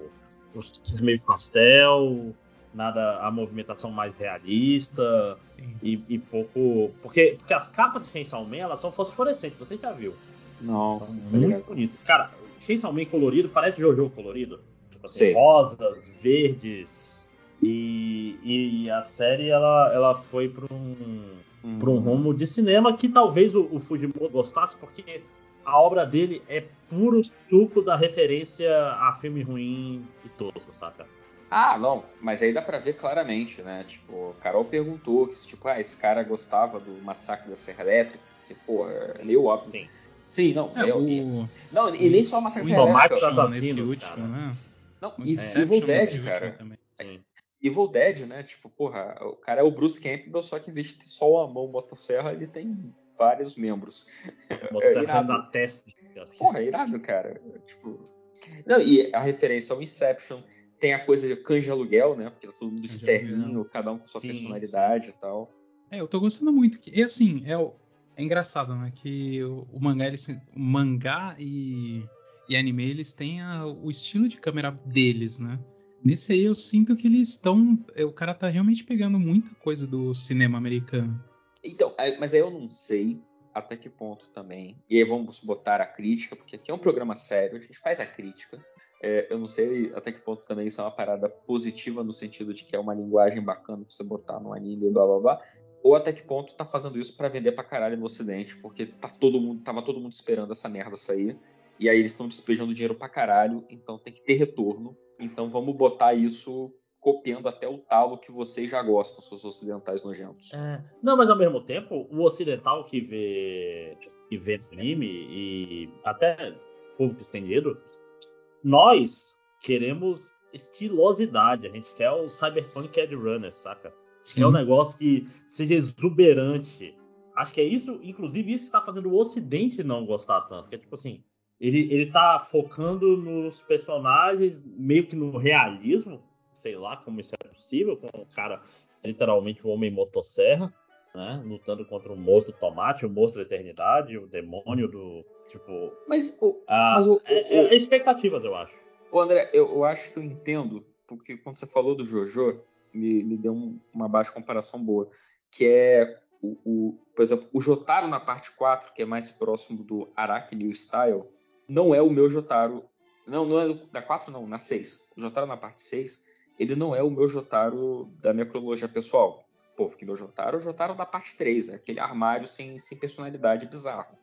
os meio pastel, nada a movimentação mais realista e, e, pouco. Porque, porque as capas de Chainsaw Man elas são fosforescentes, você já viu? Não. muito bonito. Cara, Man colorido parece Jojo colorido. Tipo assim, rosas, verdes. E, e, a série ela, ela foi para um, hum. um rumo de cinema que talvez o, o Fujimoto gostasse, porque a obra dele é puro suco da referência a filme ruim e tosco, saca? Ah, não, mas aí dá pra ver claramente, né? Tipo, Carol perguntou que, tipo, ah, esse cara gostava do massacre da Serra Elétrica, e, pô, é meio óbvio. Sim. Sim, não. É, eu, o... Não, e nem só Massacre Serra Elétrica. nesse último, né? Não, e é, Evil Dead, cara. Sim. Evil Dead, né? Tipo, porra, o cara é o Bruce Campbell, só que em vez de ter só a mão motosserra, ele tem vários membros. Motosserra é na testa. Porra, é irado, cara. Tipo... Não, e a referência ao Inception, tem a coisa de canja aluguel, né? Porque é todo mundo de terninho, cada um com sua sim, personalidade sim. e tal. É, eu tô gostando muito. E assim, é, é engraçado, né? Que o, o mangá, eles, o mangá e, e anime, eles têm a, o estilo de câmera deles, né? Nesse aí eu sinto que eles estão. É, o cara tá realmente pegando muita coisa do cinema americano. Então, mas aí eu não sei até que ponto também. E aí vamos botar a crítica, porque aqui é um programa sério, a gente faz a crítica. É, eu não sei até que ponto também isso é uma parada positiva no sentido de que é uma linguagem bacana pra você botar no anime e blá blá blá. Ou até que ponto tá fazendo isso para vender pra caralho no ocidente, porque tá todo mundo, tava todo mundo esperando essa merda sair. E aí eles estão despejando dinheiro pra caralho, então tem que ter retorno. Então vamos botar isso copiando até o talo que vocês já gostam, seus ocidentais nojentos. É, não, mas ao mesmo tempo, o ocidental que vê que vê anime e até público estendido nós queremos estilosidade. A gente quer o Cyberpunk Edge Runner, saca? Gente quer um negócio que seja exuberante. Acho que é isso, inclusive, isso que tá fazendo o Ocidente não gostar tanto. Que é tipo assim, ele, ele tá focando nos personagens, meio que no realismo, sei lá como isso é possível, com o cara, literalmente, o homem motosserra, né? Lutando contra o monstro tomate, o monstro da eternidade, o demônio do. Tipo. Mas, o, a, mas o, é, é, expectativas, eu acho. André, eu, eu, acho que eu entendo, porque quando você falou do Jojo, me, me deu um, uma baixa comparação boa. Que é o, o, por exemplo, o Jotaro na parte 4, que é mais próximo do Araki New Style, não é o meu Jotaro. Não, não é da 4, não, na 6. O Jotaro na parte 6, ele não é o meu Jotaro da minha cronologia pessoal. Pô, porque meu Jotaro é o Jotaro da parte 3, é aquele armário sem, sem personalidade bizarro.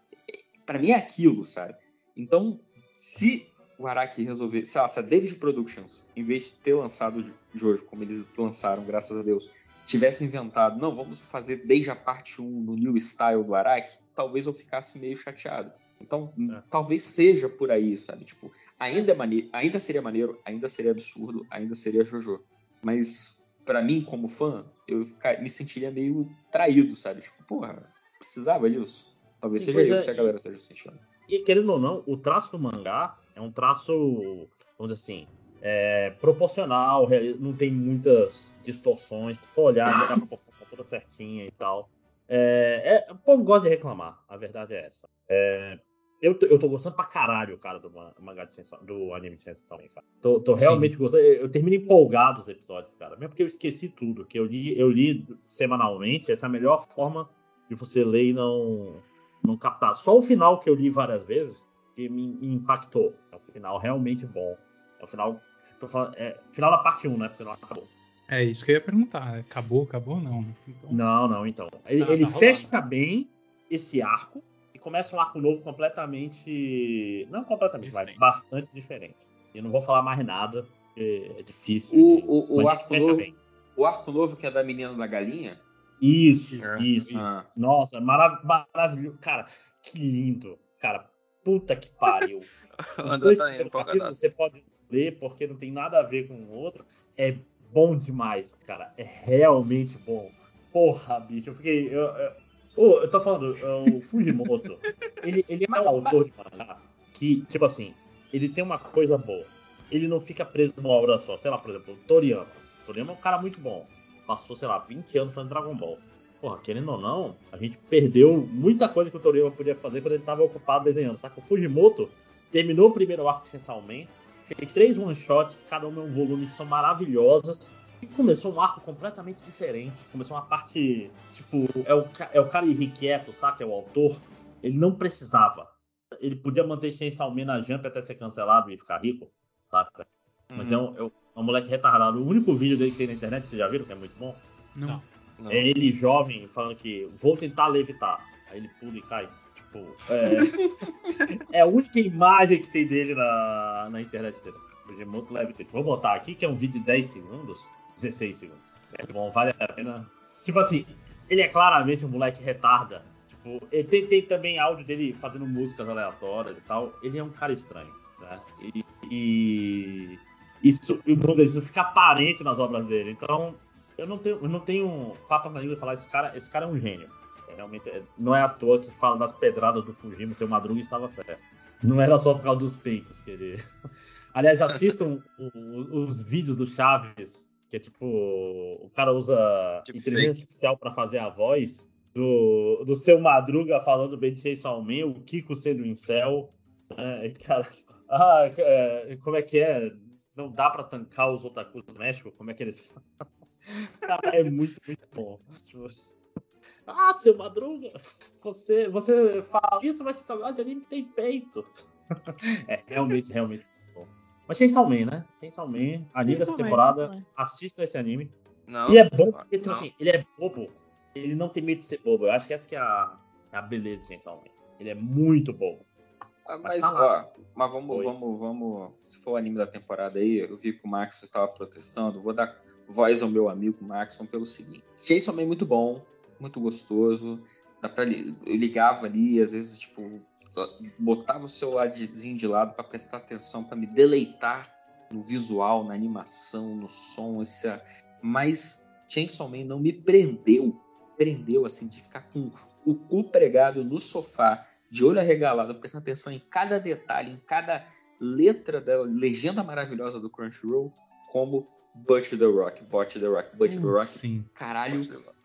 para mim é aquilo, sabe? Então, se o Araki resolver, sei lá, se a David Productions, em vez de ter lançado o Jojo, como eles lançaram, graças a Deus, tivesse inventado, não, vamos fazer desde a parte 1 no New Style do Araki, talvez eu ficasse meio chateado. Então, é. talvez seja por aí, sabe? Tipo, ainda, é maneiro, ainda seria maneiro, ainda seria absurdo, ainda seria Jojo. Mas, para mim, como fã, eu ficar, me sentiria meio traído, sabe? Tipo, porra, precisava disso. Talvez seja isso é, que a galera esteja sentindo. E querendo ou não, o traço do mangá é um traço, vamos dizer assim, é, proporcional, não tem muitas distorções. Se for olhar, a proporção tá toda certinha e tal. É, é, o povo gosta de reclamar, a verdade é essa. É, eu, eu tô gostando pra caralho, cara, do mangá de Chainsaw, do anime de Chainsaw também, cara. Tô, tô realmente Sim. gostando. Eu termino empolgado os episódios, cara. Mesmo porque eu esqueci tudo. Que eu li, eu li semanalmente. Essa é a melhor forma de você ler e não, não captar. Só o final que eu li várias vezes que me, me impactou. É um final realmente bom. É o final. Falando, é, final da parte 1, né? Porque não acabou. É isso que eu ia perguntar. Acabou, acabou não? Então... Não, não, então. Ele, tá, ele tá fecha bem esse arco e começa um arco novo completamente. Não completamente, diferente. mas bastante diferente. E não vou falar mais nada, porque é difícil. O, o, o arco novo. Bem. O arco novo que é da menina da galinha? Isso, é. isso. Ah. Nossa, marav maravilhoso. Cara, que lindo. Cara, puta que pariu. Os dois tá você pode ler porque não tem nada a ver com o outro. É bom demais, cara. É realmente bom. Porra, bicho, eu fiquei. Eu, eu, oh, eu tô falando, o Fujimoto, ele, ele é um autor de mangá que, tipo assim, ele tem uma coisa boa. Ele não fica preso numa obra só. Sei lá, por exemplo, o Toriyama. O Toriyama é um cara muito bom. Passou, sei lá, 20 anos fazendo Dragon Ball. Porra, querendo ou não, a gente perdeu muita coisa que o Toriyama podia fazer quando ele estava ocupado desenhando. Só que o Fujimoto terminou o primeiro arco Man, fez três one-shots, que cada um é um volume, são maravilhosas. E começou um arco completamente diferente. Começou uma parte, tipo, é o, é o cara irrequieto, saca? É o autor. Ele não precisava. Ele podia manter Chainsaw Man na Jump até ser cancelado e ficar rico, saca? Mas é, um, é um moleque retardado. O único vídeo dele que tem na internet, vocês já viram, que é muito bom? Não. não. É ele jovem falando que vou tentar levitar. Aí ele pula e cai. Tipo, é, é a única imagem que tem dele na, na internet dele. Remote Levitate. Vou botar aqui que é um vídeo de 10 segundos, 16 segundos. É bom, vale a pena. Tipo assim, ele é claramente um moleque retarda. Tipo, ele tem, tem também áudio dele fazendo músicas aleatórias e tal. Ele é um cara estranho, né? E, e isso, isso fica aparente nas obras dele. Então, eu não tenho, eu não tenho papo na língua de falar esse cara, esse cara é um gênio. Realmente, é, não é à toa que fala das pedradas do Fujimo, seu Madruga estava certo. Não era só por causa dos peitos que ele. Aliás, assistam os vídeos do Chaves, que é tipo. O cara usa tipo inteligência fake. artificial para fazer a voz do, do seu Madruga falando bem de Man, o Kiko sendo incel. É, cara, ah, é, como é que é? Não dá para tancar os otakus do México? Como é que eles Cara, é muito, muito bom. Ah, seu Madruga, você, você fala isso, mas você só gosta de anime que tem peito. é realmente, realmente bom. Mas Chainsaw Man, né? Chainsaw Man, anime dessa temporada, assista esse anime. Não, e é bom porque, tipo assim, ele é bobo. Ele não tem medo de ser bobo. Eu acho que essa que é a, a beleza de Chainsaw Man. Ele é muito bobo. Ah, mas, mas, ó, mas vamos, vamos, vamos. Se for o anime da temporada aí, eu vi que o Max estava protestando. Vou dar voz ao meu amigo Max pelo seguinte: Chainsaw Man muito bom muito gostoso. Dá pra, eu ligava ali, às vezes, tipo, botava o celularzinho de lado para prestar atenção, para me deleitar no visual, na animação, no som, essa, mas Chainsaw Man não me prendeu, prendeu assim de ficar com o cu pregado no sofá, de olho arregalado, prestando atenção em cada detalhe, em cada letra da legenda maravilhosa do Crunchyroll, como Butch the Rock, Butch the Rock, Butch uh, the Rock. Sim. Caralho,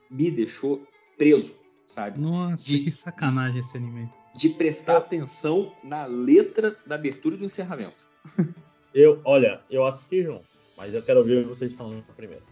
me deixou preso, sabe? Nossa, de, que sacanagem esse anime. De prestar atenção na letra da abertura e do encerramento. Eu, olha, eu assisti junto, mas eu quero ouvir vocês falando primeiro.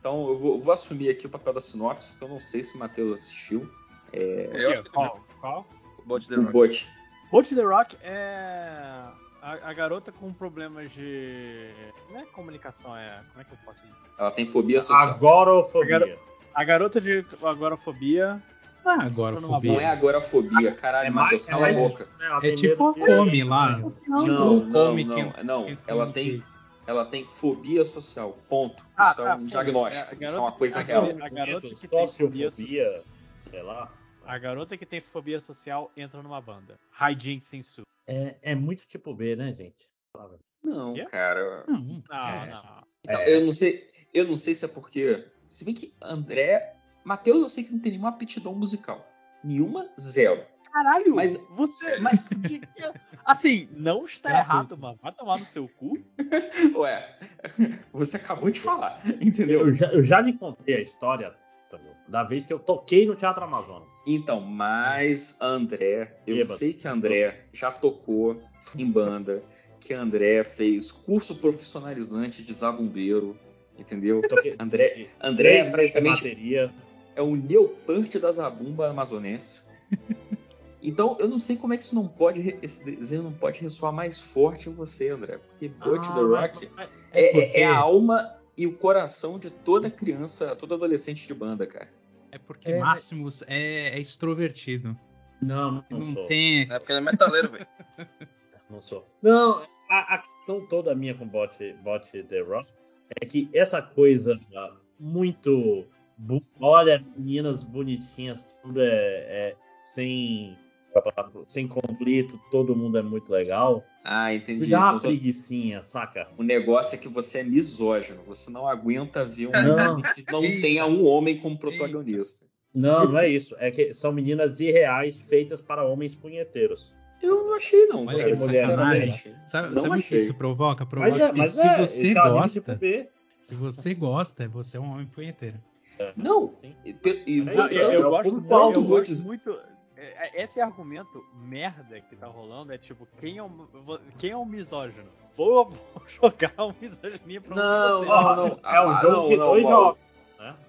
Então eu vou, vou, assumir aqui o papel da sinopse, porque eu não sei se o Matheus assistiu. É... Eu qual? Qual? Bot The Rock. O Bot. Bot The Rock é a, a, garota com problemas de. Não é comunicação, é. Como é que eu posso dizer? Ela tem fobia social. Agorafobia. A, gar... a garota de agorafobia. Ah, agorafobia. Não é agorafobia, caralho, é Matheus, cala a boca. É, é tipo a come lá. Não, não, não, não, não. Ela tem ela tem fobia social. Ponto. Ah, isso é tá, um diagnóstico. É, isso é uma coisa a real. A garota que tem fobia, sei lá. A garota que tem fobia social entra numa banda. Hijinks Sensu. É, é muito tipo B, né, gente? Não, cara. Não. É. Então, é. eu não sei. Eu não sei se é porque. Se bem que André. Matheus, eu sei que não tem nenhuma aptidão musical. Nenhuma, zero. Caralho, mas você. Mas, assim, não está errado, mano. Vai tomar no seu cu. Ué, você acabou de falar, entendeu? Eu já, eu já lhe contei a história da vez que eu toquei no Teatro Amazonas. Então, mas André, eu sei que André já tocou em banda, que André fez curso profissionalizante de zabumbeiro, entendeu? André, André é praticamente é o Neopunk da zabumba amazonense. Então, eu não sei como é que isso não pode, esse desenho não pode ressoar mais forte em você, André. Porque Butch ah, the Rock é, é, porque... é, a alma e o coração de toda criança, todo adolescente de banda, cara. É porque é, Máximos é, é, extrovertido. Não, não, não tem. É porque ele é metaleiro, velho. Não sou. Não, a, a, questão toda minha com Bot, Bot The Rock é que essa coisa muito. Olha, meninas bonitinhas, tudo é, é sem sem conflito, todo mundo é muito legal. Ah, entendi. Dá uma então, preguiçinha, saca? O negócio é que você é misógino. Você não aguenta ver um não. que não tenha um homem como protagonista. Não, não é isso. É que são meninas irreais feitas para homens punheteiros. Eu não achei, não, Olha cara, sinceramente. Sabe, não sabe o que isso provoca? Provoca mas é, mas se é, você gosta. Se você gosta, você é um homem punheteiro. Não, e, e, e, eu, eu, eu, gosto, muito, eu gosto muito é, é, esse argumento merda que tá rolando é tipo, quem é um, quem é um misógino? Vou jogar uma misoginia pra não, você. Não, não, É um jogo não, que não, dois jogos.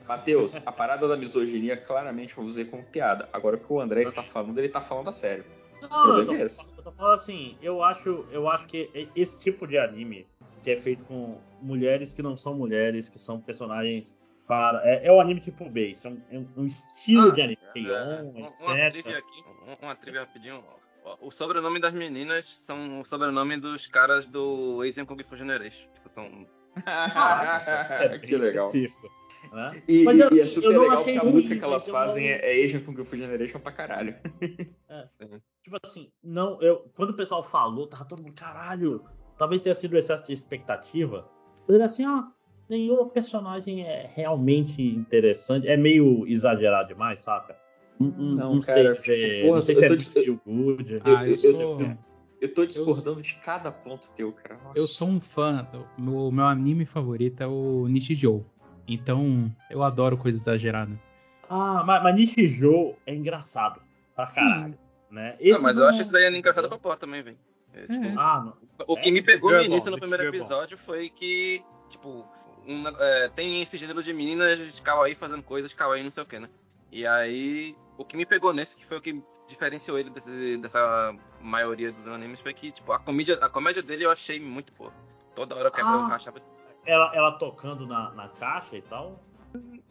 Matheus, a parada da misoginia claramente vou dizer como piada. Agora o que o André está falando, ele tá falando a sério. Não, o problema eu tô, é esse. Eu tô falando assim, eu acho, eu acho que esse tipo de anime que é feito com mulheres que não são mulheres, que são personagens para. É, é o anime tipo B, isso é um, é um estilo ah, de anime. É, é, etc. Uma trivia aqui, uma trivia rapidinho. O sobrenome das meninas são o sobrenome dos caras do Asian Kung Fu Generation. Tipo, são. que legal. Né? E, Mas, e, é super legal porque a música que elas fazem não... é Asian Kung Fu Generation pra caralho. É. Tipo assim, não, eu, quando o pessoal falou, tava todo mundo, caralho, talvez tenha sido excesso de expectativa. Eu era assim, ah, nenhuma personagem é realmente interessante. É meio exagerado demais, saca? Não, não cara, sei, tipo, porra, não sei se é feel good. Ah, eu, eu, sou... eu, eu, tô discordando eu, de cada ponto teu, cara. Nossa. Eu sou um fã. O meu anime favorito é o Nishijou. Então, eu adoro coisa exagerada. Ah, mas, mas Nishijou é engraçado. Pra caralho. Né? Esse não, mas não... eu acho isso daí engraçado pra porra também, velho. É, tipo, é. ah, o que me pegou no início, no primeiro episódio, foi que, tipo, um, é, tem esse gênero de meninas kawaii fazendo coisas kawaii não sei o que, né? E aí, o que me pegou nesse, que foi o que diferenciou ele desse, dessa maioria dos animes, foi que, tipo, a comédia, a comédia dele eu achei muito boa. Toda hora eu quebrava, ah, eu rachava. Ela, ela tocando na, na caixa e tal?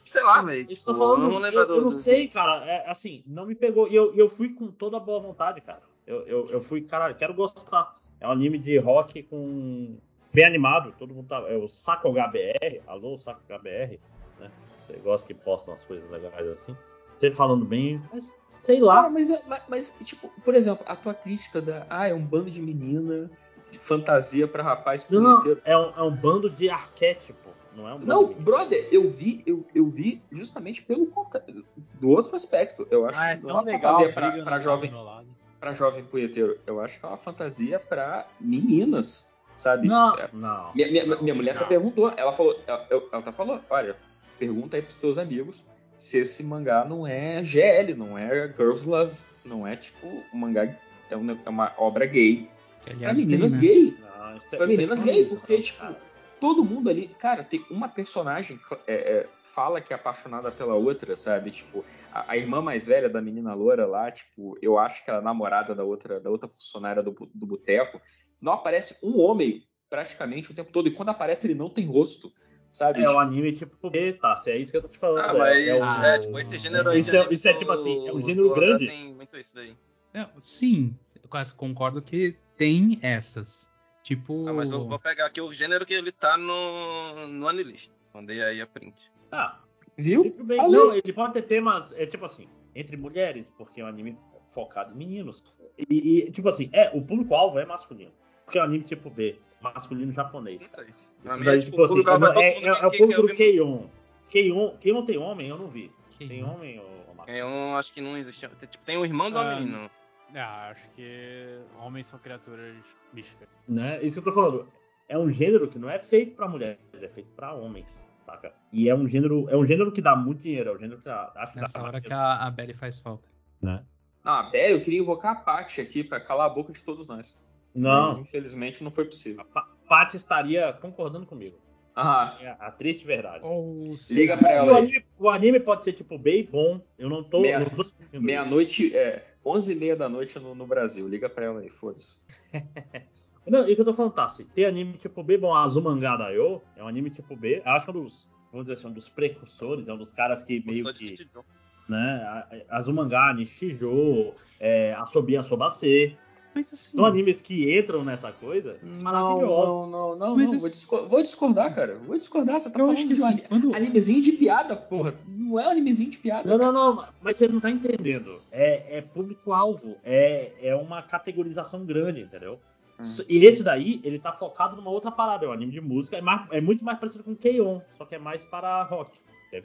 Sei lá, velho. Tipo, falando, eu não, eu, eu não do... sei, cara. É, assim, não me pegou. E eu, eu fui com toda a boa vontade, cara. Eu, eu, eu fui, caralho, quero gostar. É um anime de rock com bem animado, todo mundo tá. É o Saco HBR, alô, Saco HBR, né? Você gosta que postam as coisas legais assim. Você falando bem, mas sei lá. mas, mas, mas, tipo, por exemplo, a tua crítica da. Ah, é um bando de menina de fantasia para rapaz punheteiro. Não, é um, é um bando de arquétipo. Não, é um não brother, eu vi, eu, eu vi justamente pelo do outro aspecto. Eu acho ah, é que não é uma fantasia para jovem para jovem punheteiro. Eu acho que é uma fantasia para meninas, sabe? Não, é, não. Minha, minha, minha mulher até perguntou, ela falou, ela, ela tá falando, olha, pergunta aí pros teus amigos se esse mangá não é GL, não é Girls Love, não é tipo um mangá é uma, é uma obra gay para meninas tem, né? gay. Não, é, para meninas é gay, porque tipo cara. todo mundo ali, cara, tem uma personagem é, é, fala que é apaixonada pela outra, sabe? Tipo, a, a, irmã mais velha da menina loura lá, tipo, eu acho que ela é namorada da outra da outra funcionária do, do boteco. Não aparece um homem praticamente o tempo todo e quando aparece ele não tem rosto. Sabe? É o anime tipo tá? Se é isso que eu tô te falando. Ah, mas é, é, o, é tipo, esse gênero é, isso, é, isso é tipo assim, é um gênero grande. Tem muito isso daí. É, sim, eu quase concordo que tem essas. Tipo. Ah, mas eu vou pegar aqui o gênero que ele tá no, no Anilist. Mandei aí a print. Ah, viu? Não, ele pode ter temas, é tipo assim, entre mulheres, porque é um anime focado em meninos. E, e tipo assim, é, o público-alvo é masculino. Porque é um anime tipo B, masculino japonês. Não. Isso daí, tipo, assim, é, é, é, o público do Keion. Keion. Keion tem homem? Eu não vi. Tem homem ou Keion acho que não existe. Tipo, tem o irmão do ah, menino. Ah, acho que homens são criaturas místicas. Né? Isso que eu tô falando. É um gênero que não é feito para mulheres, é feito para homens. Saca? E é um gênero, é um gênero que dá muito dinheiro, é um gênero que dá, acho que Nessa dá hora que a, a Belly faz falta. Né? Não, a Belly, eu queria invocar a Paty aqui para calar a boca de todos nós. Não. Mas, infelizmente não foi possível. A Paty estaria concordando comigo. Ah. É a triste verdade. Oh, Liga pra ela. O anime, o anime, pode ser tipo bem bom. Eu não tô. Meia-noite, meia é, 11 e meia da noite no, no Brasil. Liga pra ela aí, foda-se. não, e que eu tô falando, tá, assim, tem anime tipo B, bom, Azumanga Daioh é um anime tipo B. Acho que é um dos, vamos dizer assim, um dos precursores, é um dos caras que meio que. Né, Azumanga, Nishijo, é, Asobi Asobase. Assim, São animes que entram nessa coisa maravilhosos. Não, não, não, não. Vou, discordar, vou, discordar, cara. Vou discordar. Você tá eu falando de um assim, quando... animezinho de piada, porra. Não é um animezinho de piada. Não, cara. não, não. Mas você não tá entendendo. É, é público-alvo. É, é uma categorização grande, entendeu? Hum. E esse daí, ele tá focado numa outra parada. É um anime de música. É, mais, é muito mais parecido com K-On! Só que é mais para rock.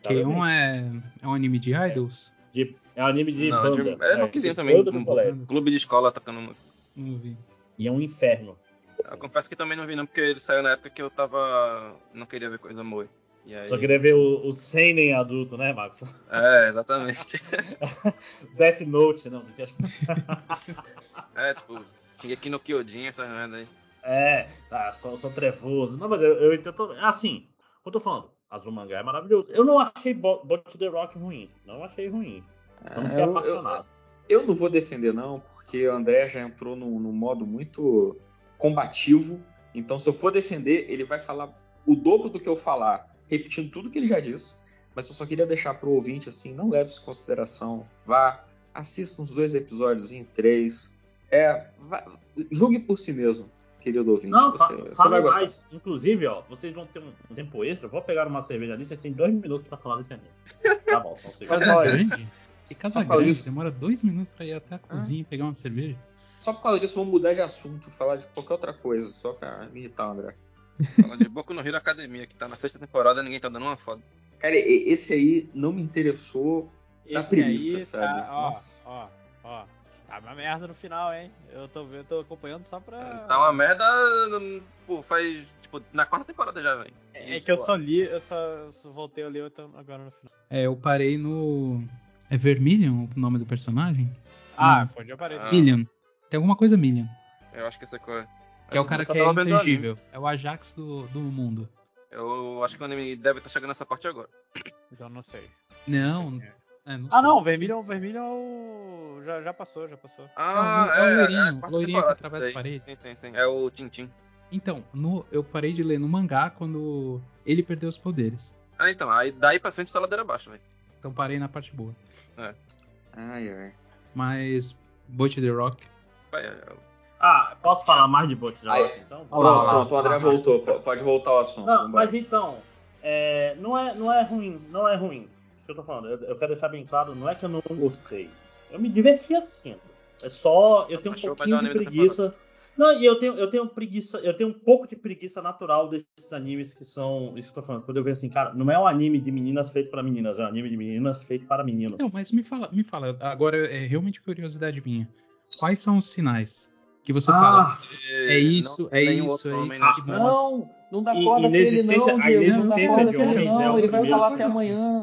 K-On! É, é um anime de idols? É, de, é um anime de não, banda. De, é, é rockzinho também. Um, clube de escola tocando música. Não vi. E é um inferno. Eu confesso que também não vi não, porque ele saiu na época que eu tava. não queria ver coisa moe. Aí... Só queria ver o, o Seinen adulto, né, Max? É, exatamente. Death Note, não. é, tipo, tinha aqui no Kyojin essa merda aí. É, tá, sou, sou trevoso. Não, mas eu, eu entendo. Assim, eu tô falando, Azul Mangá é maravilhoso. Eu não achei Bot the Rock ruim. Não achei ruim. Eu não fiquei é, apaixonado. Eu, eu não vou defender, não, porque o André já entrou num, num modo muito combativo. Então, se eu for defender, ele vai falar o dobro do que eu falar, repetindo tudo que ele já disse. Mas eu só queria deixar pro ouvinte assim, não leve isso em consideração. Vá, assista uns dois episódios em três. É, vá, julgue por si mesmo, querido ouvinte. Não, você, você vai gostar. Mais. Inclusive, ó, vocês vão ter um, tempo extra. Eu vou pegar uma cerveja ali, vocês têm dois minutos para falar desse anime. Tá bom, então vocês. E casa grande, disso... demora dois minutos pra ir até a cozinha ah. e pegar uma cerveja. Só por causa disso, vamos mudar de assunto, falar de qualquer outra coisa, só pra me irritar, André. Falar de Boku no Hero Academia, que tá na sexta temporada ninguém tá dando uma foda. Cara, esse aí não me interessou na premissa, tá, sabe? Tá, ó, Nossa. ó, ó. Tá uma merda no final, hein? Eu tô, eu tô acompanhando só pra. Tá uma merda, pô, faz. Tipo, na quarta temporada já, velho. É, é que eu só li, eu só, eu só voltei a ler agora no final. É, eu parei no. É Vermilion o nome do personagem? Ah, Não. foi eu parei. Ah. Million. Tem alguma coisa Million. Eu acho que essa coisa. Que é o cara que é intangível. É o Ajax do, do mundo. Eu acho que o anime deve estar chegando nessa parte agora. Então não sei. Não. Não sei. É, não ah, não, Vermilion, Vermilion já, já passou, já passou. Ah, é, o, é, o loirinho, é, loirinho que atravessa a parede. Sim, sim, sim. É o Tintin. Então, no, eu parei de ler no mangá quando ele perdeu os poderes. Ah, então, aí daí pra frente tá ladeira abaixo, velho. Então parei na parte boa. É. Ai, ai. Mas Boat the Rock. Ah, posso falar mais de Boat the Rock? Então? Pronto, lá, pronto, o André voltou. Pode voltar ao assunto. Não, mas então, é, não, é, não é ruim, não é ruim. O que eu tô falando, eu, eu, quero deixar bem claro, não é que eu não gostei. Eu me diverti assistindo. É só, eu tenho um pouquinho de preguiça. Não, e eu tenho, eu tenho preguiça, eu tenho um pouco de preguiça natural desses animes que são. Isso que eu tô falando. Quando eu vejo assim, cara, não é um anime de meninas feito para meninas, é um anime de meninas feito para meninos. Não, mas me fala, me fala, agora é realmente curiosidade minha. Quais são os sinais que você ah, fala? É isso, é isso, é isso. Ah, não, não dá corda pra ele não, Diego. Não dá corda pra ele não, ele vai falar até amanhã.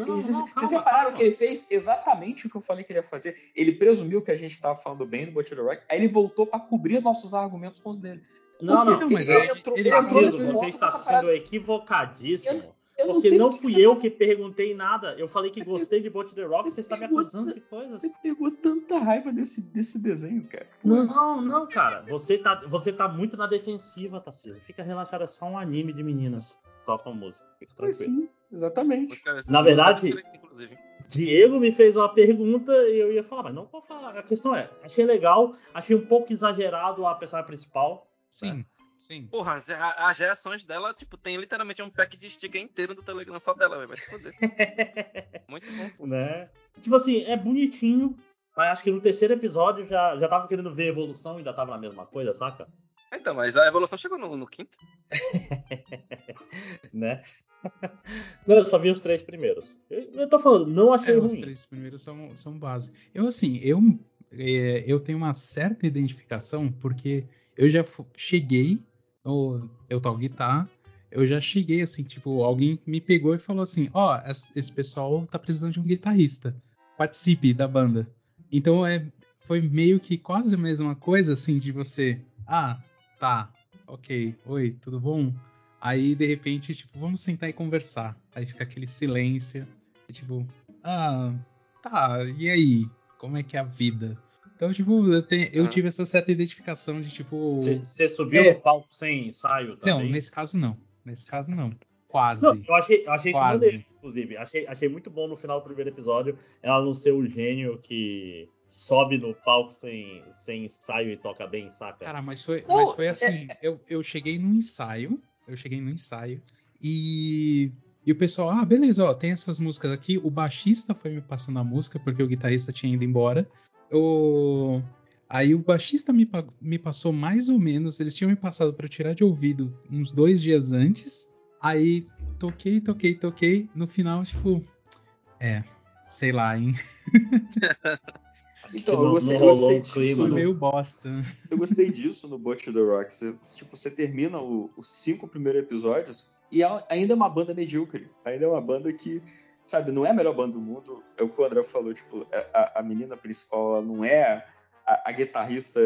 Não. Vocês repararam que ele fez exatamente o que eu falei que ele ia fazer? Ele presumiu que a gente estava falando bem do Butcher Rock, aí ele voltou para cobrir nossos argumentos com os dele. Não, não, Porque mas ele, entrou, ele, ele entrou nesse Você está sendo equivocadíssimo. Eu, eu porque não, não fui que eu que perguntei nada. Eu falei que gostei de Bot the Rock, você, você está me acusando de coisa. Você pegou tanta raiva desse, desse desenho, cara. Não, não, cara. Você tá, você tá muito na defensiva, Tarcísio. Fica relaxado, é só um anime de meninas. Tocam música. Fica tranquilo. sim. Exatamente. Na verdade, Diego me fez uma pergunta e eu ia falar, mas não vou falar. A questão é, achei legal, achei um pouco exagerado a personagem principal. Sim. Né? Sim. Porra, as, reações dela, tipo, tem literalmente um pack de sticker inteiro do Telegram só dela, vai se foder. Muito bom. Né? Tipo assim, é bonitinho, mas acho que no terceiro episódio já, já tava querendo ver evolução e ainda tava na mesma coisa, saca? Então, mas a evolução chegou no, no quinto. né? Não, eu só vi os três primeiros. Eu, eu tô falando, não achei é, ruim. Os três primeiros são, são base. Eu, assim, eu, é, eu tenho uma certa identificação porque eu já cheguei, ou eu tal guitarra, eu já cheguei assim, tipo, alguém me pegou e falou assim: Ó, oh, esse pessoal tá precisando de um guitarrista. Participe da banda. Então é, foi meio que quase a mesma coisa, assim, de você. Ah, tá, ok, oi, tudo bom? Aí, de repente, tipo, vamos sentar e conversar. Aí fica aquele silêncio. tipo, ah, tá, e aí? Como é que é a vida? Então, tipo, eu, te, eu ah. tive essa certa identificação de, tipo. Você subiu é... no palco sem ensaio também? Não, nesse caso não. Nesse caso não. Quase. Não, eu achei, eu achei Quase. Maneiro, inclusive. Achei, achei muito bom no final do primeiro episódio ela não ser o gênio que sobe no palco sem, sem ensaio e toca bem, saca? Cara, mas foi, não, mas foi assim. É... Eu, eu cheguei no ensaio eu cheguei no ensaio e, e o pessoal, ah, beleza, ó, tem essas músicas aqui. O baixista foi me passando a música porque o guitarrista tinha ido embora. O... Aí o baixista me, me passou mais ou menos, eles tinham me passado para tirar de ouvido uns dois dias antes. Aí toquei, toquei, toquei. No final, tipo, é, sei lá, hein? Então, eu gostei, eu gostei disso. No, meio bosta. Eu gostei disso no Butch the Rock. Você, tipo, você termina o, os cinco primeiros episódios e ainda é uma banda medíocre. Ainda é uma banda que, sabe, não é a melhor banda do mundo. É o que o André falou, tipo, é, a, a menina principal não é a, a guitarrista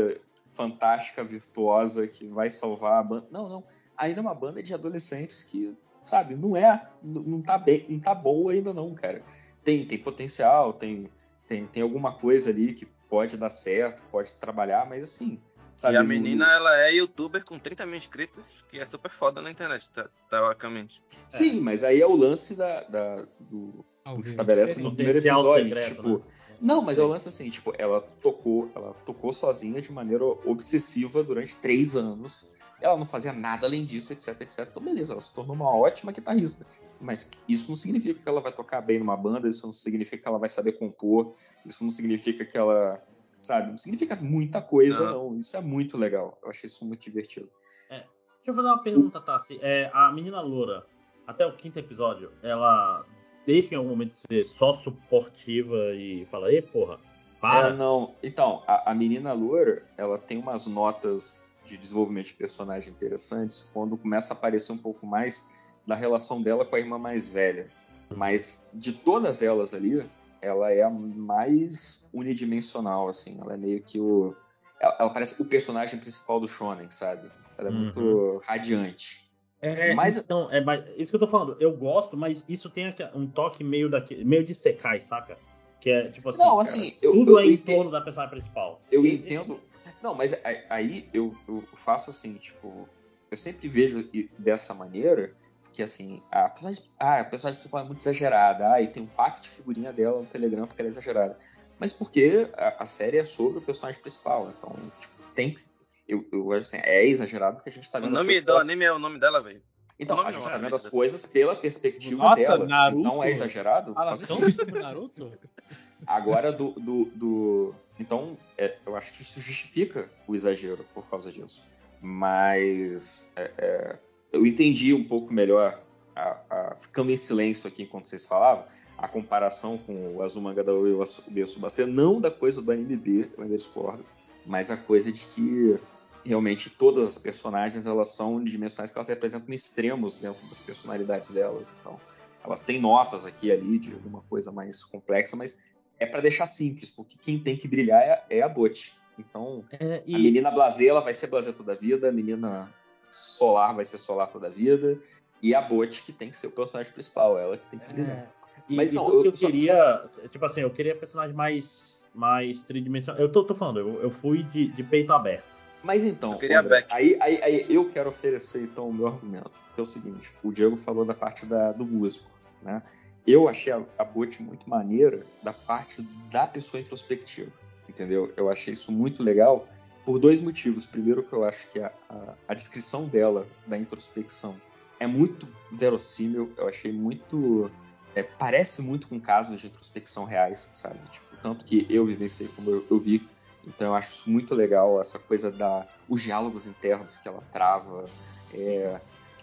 fantástica, virtuosa que vai salvar a banda. Não, não. Ainda é uma banda de adolescentes que, sabe, não é, não, não tá bem, não tá boa ainda não, cara. Tem, tem potencial, tem tem, tem alguma coisa ali que pode dar certo, pode trabalhar, mas assim. Sabe, e a menina, no... ela é youtuber com 30 mil inscritos, que é super foda na internet, tá, teoricamente. Sim, é. mas aí é o lance da, da do, que estabelece no primeiro episódio. Secreto, tipo, né? Não, mas é o lance assim, tipo, ela tocou, ela tocou sozinha de maneira obsessiva durante três anos. Ela não fazia nada além disso, etc, etc. Então, beleza, ela se tornou uma ótima guitarrista. Mas isso não significa que ela vai tocar bem numa banda, isso não significa que ela vai saber compor, isso não significa que ela. Sabe? Não significa muita coisa, não. não. Isso é muito legal. Eu achei isso muito divertido. É. Deixa eu fazer uma pergunta, Tassi. É, a menina loura, até o quinto episódio, ela deixa em algum momento ser só suportiva e fala, ei, porra, para. É, não. Então, a, a menina loura, ela tem umas notas de desenvolvimento de personagem interessantes quando começa a aparecer um pouco mais da relação dela com a irmã mais velha. Mas de todas elas ali, ela é a mais unidimensional, assim. Ela é meio que o. Ela, ela parece o personagem principal do Shonen, sabe? Ela é uhum. muito radiante. É, mas então, é isso que eu tô falando. Eu gosto, mas isso tem um toque meio daqui, meio de secai, saca? Que é tipo assim. Não, assim, cara, eu, tudo eu, é eu em entendo, torno da personagem principal. Eu entendo. Não, mas aí eu, eu faço assim, tipo, eu sempre vejo dessa maneira que assim, a personagem, ah, a personagem principal é muito exagerada, ah, e tem um pack de figurinha dela no Telegram porque ela é exagerada. Mas porque a, a série é sobre o personagem principal, então, tipo, tem que. Eu, eu assim, é exagerado porque a gente tá vendo. O nome do anime é o nome dela, velho. Então, a gente tá vendo as coisas pela perspectiva Nossa, dela. Naruto? Então é exagerado? Ah, ela tão sobre Naruto? Agora, do. do, do... Então, é, eu acho que isso justifica o exagero por causa disso. Mas é, é, eu entendi um pouco melhor, a, a, ficando em silêncio aqui enquanto vocês falavam, a comparação com o Azumanga da e o Tsubasa, não da coisa do anime B, eu ainda discordo, mas a coisa de que realmente todas as personagens elas são dimensões que elas representam extremos dentro das personalidades delas. Então, elas têm notas aqui e ali de alguma coisa mais complexa, mas é para deixar simples, porque quem tem que brilhar é, é a Bot. Então, é, e... a menina Blazer ela vai ser Blazer toda a vida, a menina Solar vai ser Solar toda a vida, e a Bot que tem que ser o personagem principal, ela que tem que brilhar. É... E, mas não, eu, eu queria, só... tipo assim, eu queria personagem mais mais tridimensional. Eu tô, tô falando, eu, eu fui de, de peito aberto. Mas então, André, aí, aí, aí, eu quero oferecer então o meu argumento, que é o seguinte: o Diego falou da parte da, do músico, né? Eu achei a, a Bot muito maneira da parte da pessoa introspectiva, entendeu? Eu achei isso muito legal por dois motivos. Primeiro, que eu acho que a, a, a descrição dela da introspecção é muito verossímil, eu achei muito. É, parece muito com casos de introspecção reais, sabe? Tipo, tanto que eu vivenciei como eu, eu vi então eu acho muito legal essa coisa da os diálogos internos que ela trava, é,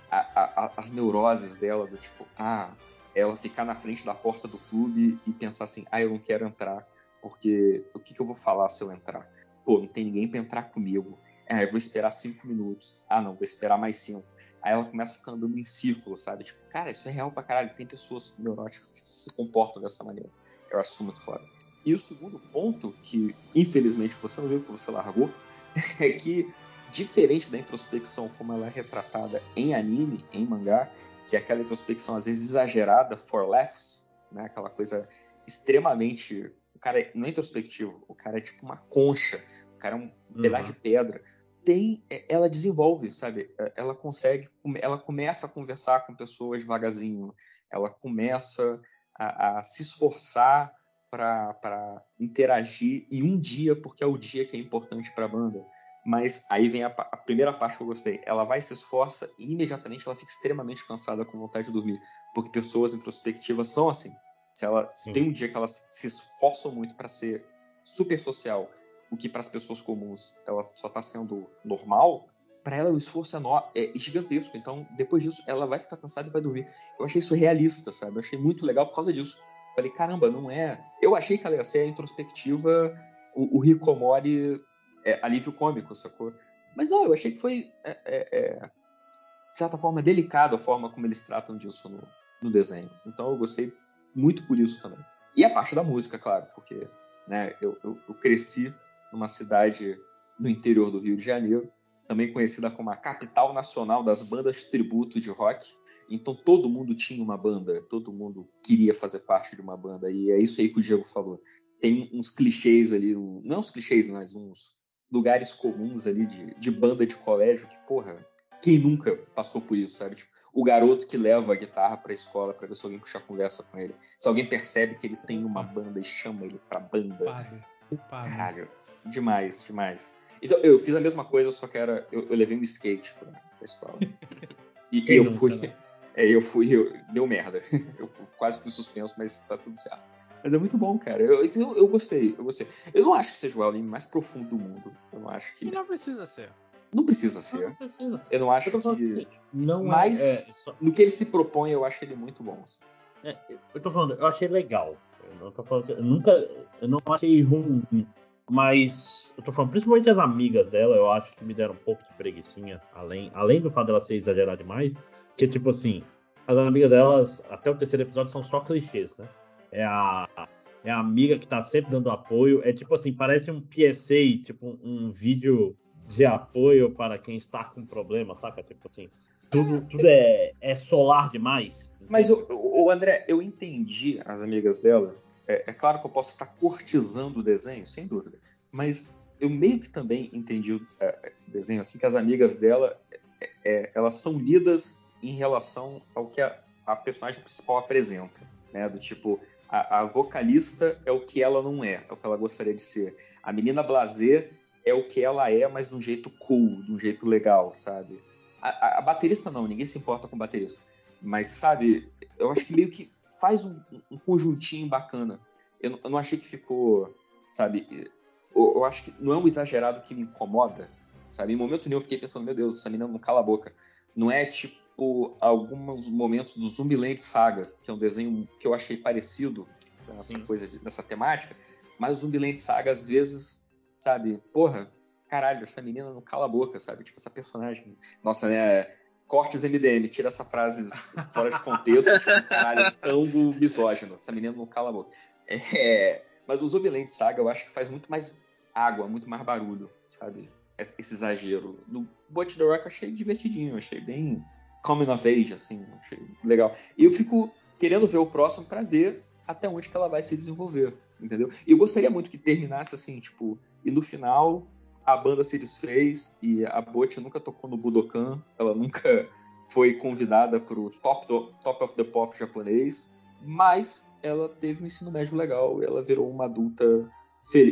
a, a, as neuroses dela do tipo, ah, ela ficar na frente da porta do clube e pensar assim, ah, eu não quero entrar porque o que, que eu vou falar se eu entrar? Pô, não tem ninguém para entrar comigo. Ah, eu vou esperar cinco minutos. Ah, não, vou esperar mais cinco. Aí ela começa a ficar andando em círculo, sabe? Tipo, cara, isso é real pra caralho. Tem pessoas neuróticas que se comportam dessa maneira. Eu acho isso muito foda. E o segundo ponto, que infelizmente você não viu que você largou, é que, diferente da introspecção como ela é retratada em anime, em mangá, que é aquela introspecção às vezes exagerada, for laughs, né? aquela coisa extremamente. O cara não é introspectivo, o cara é tipo uma concha, o cara é um uhum. pedaço de pedra. Tem, é, ela desenvolve, sabe? É, ela consegue, ela começa a conversar com pessoas devagarzinho, ela começa a, a se esforçar para interagir em um dia, porque é o dia que é importante para a banda. Mas aí vem a, a, primeira parte que eu gostei. Ela vai se esforça e imediatamente ela fica extremamente cansada com vontade de dormir. Porque pessoas introspectivas são assim. Se ela se tem um dia que elas se esforçam muito para ser super social, o que para as pessoas comuns ela só está sendo normal, para ela o esforço é, é, gigantesco. Então, depois disso, ela vai ficar cansada e vai dormir. Eu achei isso realista, sabe? Eu achei muito legal por causa disso. Falei, caramba, não é. Eu achei que ela ia ser a introspectiva, o, o Rikomori é, alívio cômico, sacou? Mas não, eu achei que foi, é, é, é, de certa forma, delicado a forma como eles tratam disso no, no, desenho. Então eu gostei muito por isso também. E a parte da música, claro, porque né, eu, eu, eu cresci numa cidade no interior do Rio de Janeiro, também conhecida como a capital nacional das bandas tributo de rock. Então todo mundo tinha uma banda, todo mundo queria fazer parte de uma banda. E é isso aí que o Diego falou. Tem uns clichês ali, um, não uns clichês, mas uns lugares comuns ali de, de banda de colégio que, porra, quem nunca passou por isso, sabe? Tipo, o garoto que leva a guitarra pra escola para ver se alguém puxar conversa com ele. Se alguém percebe que ele tem uma banda e chama ele pra banda. Culpado. Culpado. Caralho, demais, demais. Então, eu fiz a mesma coisa, só que era. Eu, eu levei um skate pra, pra escola. E, e eu fui. Né? É, eu fui, eu, deu merda. Eu quase fui suspenso, mas tá tudo certo. Mas é muito bom, cara. Eu, eu, eu, gostei, eu gostei. Eu não acho que seja o anime mais profundo do mundo. Eu não acho que. E não precisa ser. Não precisa ser. Não precisa. Eu não acho eu que. Não mas é, é só... no que ele se propõe, eu acho ele muito bom. Assim. É, eu tô falando, eu achei legal. Eu não tô falando que, eu nunca. Eu não achei ruim. Mas eu tô falando, principalmente as amigas dela, eu acho que me deram um pouco de preguiçinha, além, além do fato dela ser exagerada demais. Que tipo assim, as amigas delas, até o terceiro episódio, são só clichês, né? É a, é a amiga que tá sempre dando apoio. É tipo assim, parece um PSA, tipo um vídeo de apoio para quem está com problema, saca? Tipo assim, tudo, tudo é, é solar demais. Mas, o, o André, eu entendi as amigas dela. É, é, claro que eu posso estar cortizando o desenho, sem dúvida. Mas eu meio que também entendi o é, desenho assim, que as amigas dela, é, é elas são lidas em relação ao que a, a personagem principal apresenta, né? Do tipo, a, a, vocalista é o que ela não é, é o que ela gostaria de ser. A menina blazer é o que ela é, mas de um jeito cool, de um jeito legal, sabe? A, a, a baterista não, ninguém se importa com baterista. Mas, sabe, eu acho que meio que faz um, um conjuntinho bacana. eu, eu não achei que ficou, sabe? Eu, eu, acho que não é um exagerado que me incomoda, sabe? Em momento nenhum eu fiquei pensando, meu Deus, essa menina não cala a boca. Não é tipo alguns momentos do Zumbiland Saga, que é um desenho que eu achei parecido nessa coisa, nessa temática, mas o Zumbiland Saga às vezes, sabe? Porra, caralho, essa menina não cala a boca, sabe? Tipo, essa personagem. Nossa, né? Cortes MDM, tira essa frase fora de contexto, tipo, caralho, tango misógino. Essa menina não cala a boca. É, mas no Zumbiland Saga eu acho que faz muito mais água, muito mais barulho, sabe? Esse exagero. No Bot the Rock eu achei divertidinho, achei bem coming of age, assim, achei legal. E eu fico querendo ver o próximo para ver até onde que ela vai se desenvolver, entendeu? E eu gostaria muito que terminasse assim, tipo, e no final a banda se desfez e a Bot nunca tocou no Budokan, ela nunca foi convidada para o top, top of the Pop japonês, mas ela teve um ensino médio legal, ela virou uma adulta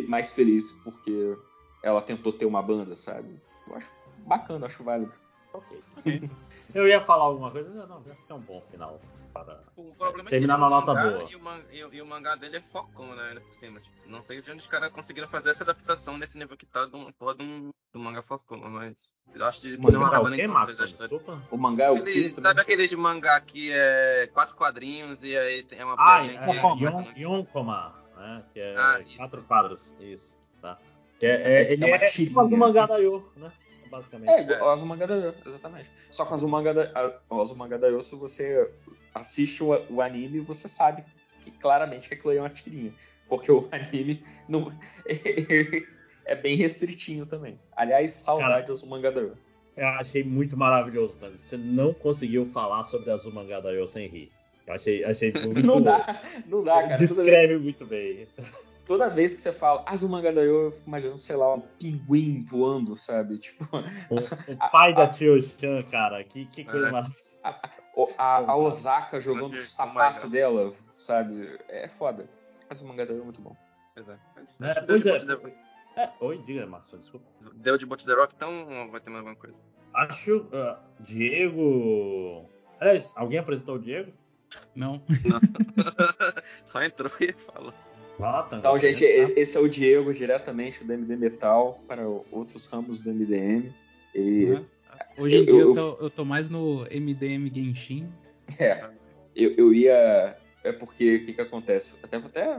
mais feliz porque ela tentou ter uma banda, sabe? Eu acho bacana, acho válido. Ok. okay. Eu ia falar alguma coisa, não, não, é um bom final para o problema é terminar é na nota boa. E o, man, e, e o, mangá dele é focão, né? Por cima. Tipo, não sei de onde os caras conseguiram fazer essa adaptação nesse nível que tá do, porra do, do mangá focão, mas eu acho que não acaba é nem tão Desculpa. O mangá é o quê? Sabe aquele de mangá que é quatro quadrinhos e aí é uma ah, é, que... Yonkoma, né? Que é ah, quatro quadros. Isso, tá. Que é, é, é, ele é, é tipo do mangá da Yo, né? Basicamente. É, igual é. Azumanga Daioh, exatamente. Só que o Azumanga, da, o Azumanga Daioh, se você assiste o, o anime, você sabe que claramente que aquilo aí é uma tirinha. Porque o anime não, é bem restritinho também. Aliás, saudade do Azumanga Daioh. Eu achei muito maravilhoso, tá? Você não conseguiu falar sobre Azumanga Daioh sem rir. Eu achei, achei muito... não dá, não dá, cara. Descreve muito bem toda vez que você fala Azumangadayo, eu fico imaginando, sei lá, um pinguim voando, sabe? Tipo. O, o pai da Tio Chan, cara, que, que coisa é. maravilhosa. A, a, a, Osaka jogando o sapato dela, sabe? É foda. Azumangadayo é muito bom. Exato. É, pois é. é. Oi, diga, Márcio, desculpa. Deu de Bot The Rock, então vai ter mais alguma coisa? Acho. Uh, Diego. Aliás, alguém apresentou o Diego? Não. Não. Só entrou e falou. Então, gente, esse é o Diego diretamente do MD Metal para outros ramos do MDM. E uhum. Hoje em eu, dia eu, eu, tô, eu, tô, mais no MDM Genshin. É, eu, eu ia. É porque o que, que acontece? Até vou até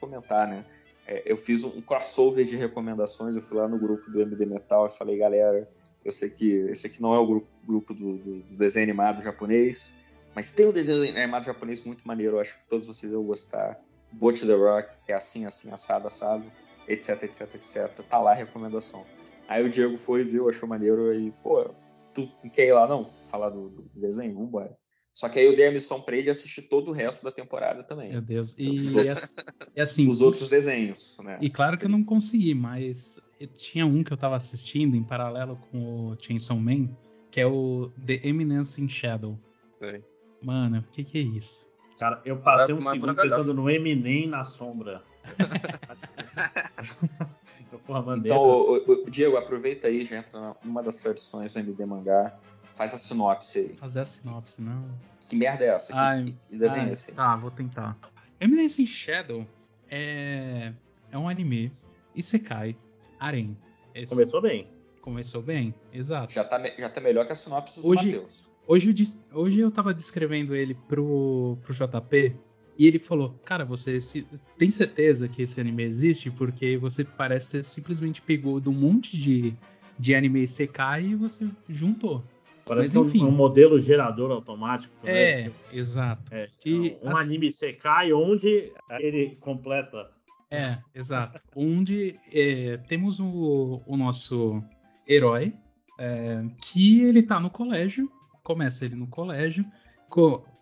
comentar, né? É, eu fiz um crossover de recomendações. Eu fui lá no grupo do MD Metal e falei, galera, eu sei que esse aqui não é o grupo, grupo do, do, do desenho animado japonês, mas tem um desenho animado japonês muito maneiro. Eu acho que todos vocês vão gostar. Boat the Rock, que é assim, assim, assado, assado, etc, etc, etc. Tá lá a recomendação. Aí o Diego foi, viu, achou maneiro e, pô, tu, tu quer ir lá não? Falar do, do desenho? Vambora. Só que aí eu dei a missão pra ele assistir todo o resto da temporada também. Meu Deus. E, os outros, e assim, os outros desenhos, né? E claro que eu não consegui, mas tinha um que eu tava assistindo em paralelo com o Chainsaw Man, que é o The Eminence in Shadow. Sei. Mano, o que que é isso? Cara, eu passei um segundo pensando no Eminem na sombra. então, o, o, Diego, aproveita aí, já entra numa das tradições do MD Mangá. Faz a sinopse aí. Fazer a sinopse, não. Que merda é essa? Ai, que, que desenho ai, é esse? Tá, vou tentar. Eminence in Shadow é, é um anime. Isekai. Arém. Esse... Começou bem. Começou bem, exato. Já tá, já tá melhor que a sinopse do Hoje, Matheus. Hoje eu, hoje eu tava descrevendo ele pro, pro JP e ele falou: Cara, você se, tem certeza que esse anime existe? Porque você parece que simplesmente pegou de um monte de, de anime CK e você juntou. Parece Mas, enfim, um, um modelo gerador automático. É, né? exato. É, que, um, assim, anime CK onde ele completa. É, exato. onde é, temos o, o nosso herói, é, que ele tá no colégio começa ele no colégio,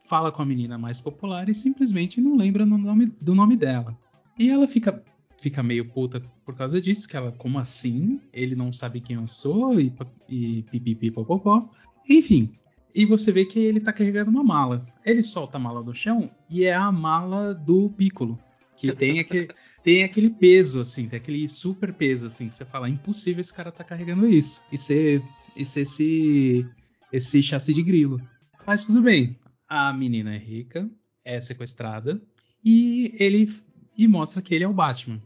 fala com a menina mais popular e simplesmente não lembra no nome, do nome dela. E ela fica, fica meio puta por causa disso, que ela, como assim? Ele não sabe quem eu sou e, e pipipipopopó. Enfim, e você vê que ele tá carregando uma mala. Ele solta a mala do chão e é a mala do Piccolo. Que tem aquele, tem aquele peso, assim, tem aquele super peso, assim, que você fala, é impossível esse cara tá carregando isso. E ser, e ser esse esse chassi de grilo. Mas tudo bem. A menina é rica, é sequestrada e ele e mostra que ele é o Batman,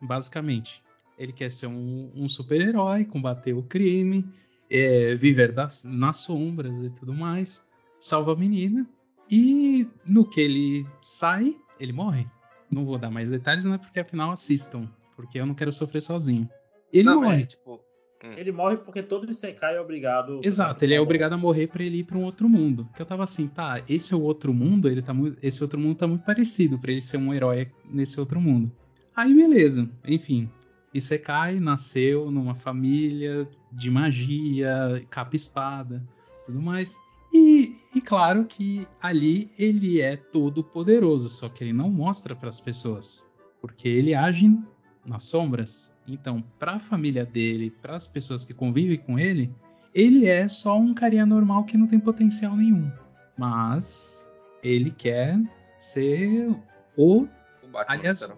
basicamente. Ele quer ser um, um super-herói, combater o crime, é, viver das, nas sombras e tudo mais, salva a menina. E no que ele sai, ele morre. Não vou dar mais detalhes, né? Porque afinal assistam. Porque eu não quero sofrer sozinho. Ele não, morre. É, tipo, Hum. Ele morre porque todo Isekai é obrigado. Exato, ele é obrigado a morrer para ele ir para um outro mundo. Que eu tava assim, tá, esse é o outro mundo, ele tá muito, esse outro mundo tá muito parecido para ele ser um herói nesse outro mundo. Aí beleza, enfim, Isekai nasceu numa família de magia, capa espada, tudo mais. E, e claro que ali ele é todo poderoso, só que ele não mostra para as pessoas, porque ele age nas sombras. Então, para a família dele, para as pessoas que convivem com ele, ele é só um carinha normal que não tem potencial nenhum. Mas ele quer ser o. o Batman, aliás,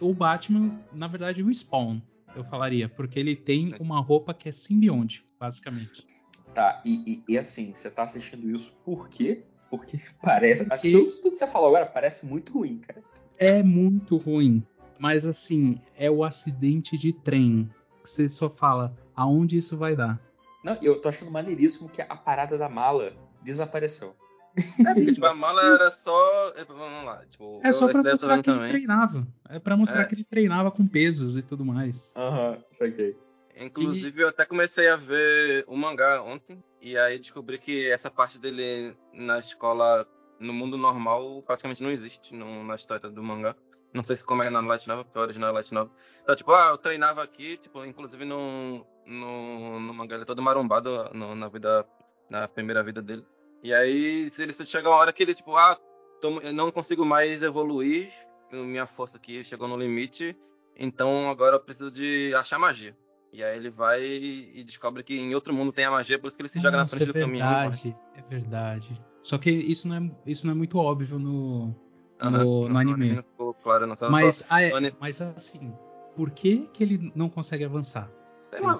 o Batman, na verdade, o Spawn, eu falaria, porque ele tem uma roupa que é simbionte, basicamente. Tá, e, e, e assim, você tá assistindo isso por quê? Porque parece. Porque... Tudo, tudo que você falou agora parece muito ruim, cara. É muito ruim. Mas assim, é o acidente de trem. Que você só fala aonde isso vai dar. Não, eu tô achando maneiríssimo que a parada da mala desapareceu. É, Sim, tipo, a mala era só. É, vamos lá. Tipo, é só pra mostrar que também. ele treinava. É pra mostrar é. que ele treinava com pesos e tudo mais. Aham, uhum, saquei. Inclusive, e... eu até comecei a ver o mangá ontem. E aí descobri que essa parte dele na escola, no mundo normal, praticamente não existe no, na história do mangá. Não sei se como é na Light Novel, porque o original é Light Novel. Então, tipo, ah, eu treinava aqui, tipo, inclusive no, no, no mangá ele é todo marombado no, na vida, na primeira vida dele. E aí, se ele chega uma hora que ele, tipo, ah, tô, eu não consigo mais evoluir, minha força aqui chegou no limite, então agora eu preciso de achar magia. E aí ele vai e descobre que em outro mundo tem a magia, por isso que ele se joga Nossa, na frente é do caminhão. É verdade, é verdade. Só que isso não é, isso não é muito óbvio no, no, no anime. Não ficou claro, não mas, só... ah, é, mas assim, por que, que ele não consegue avançar? Sei lá,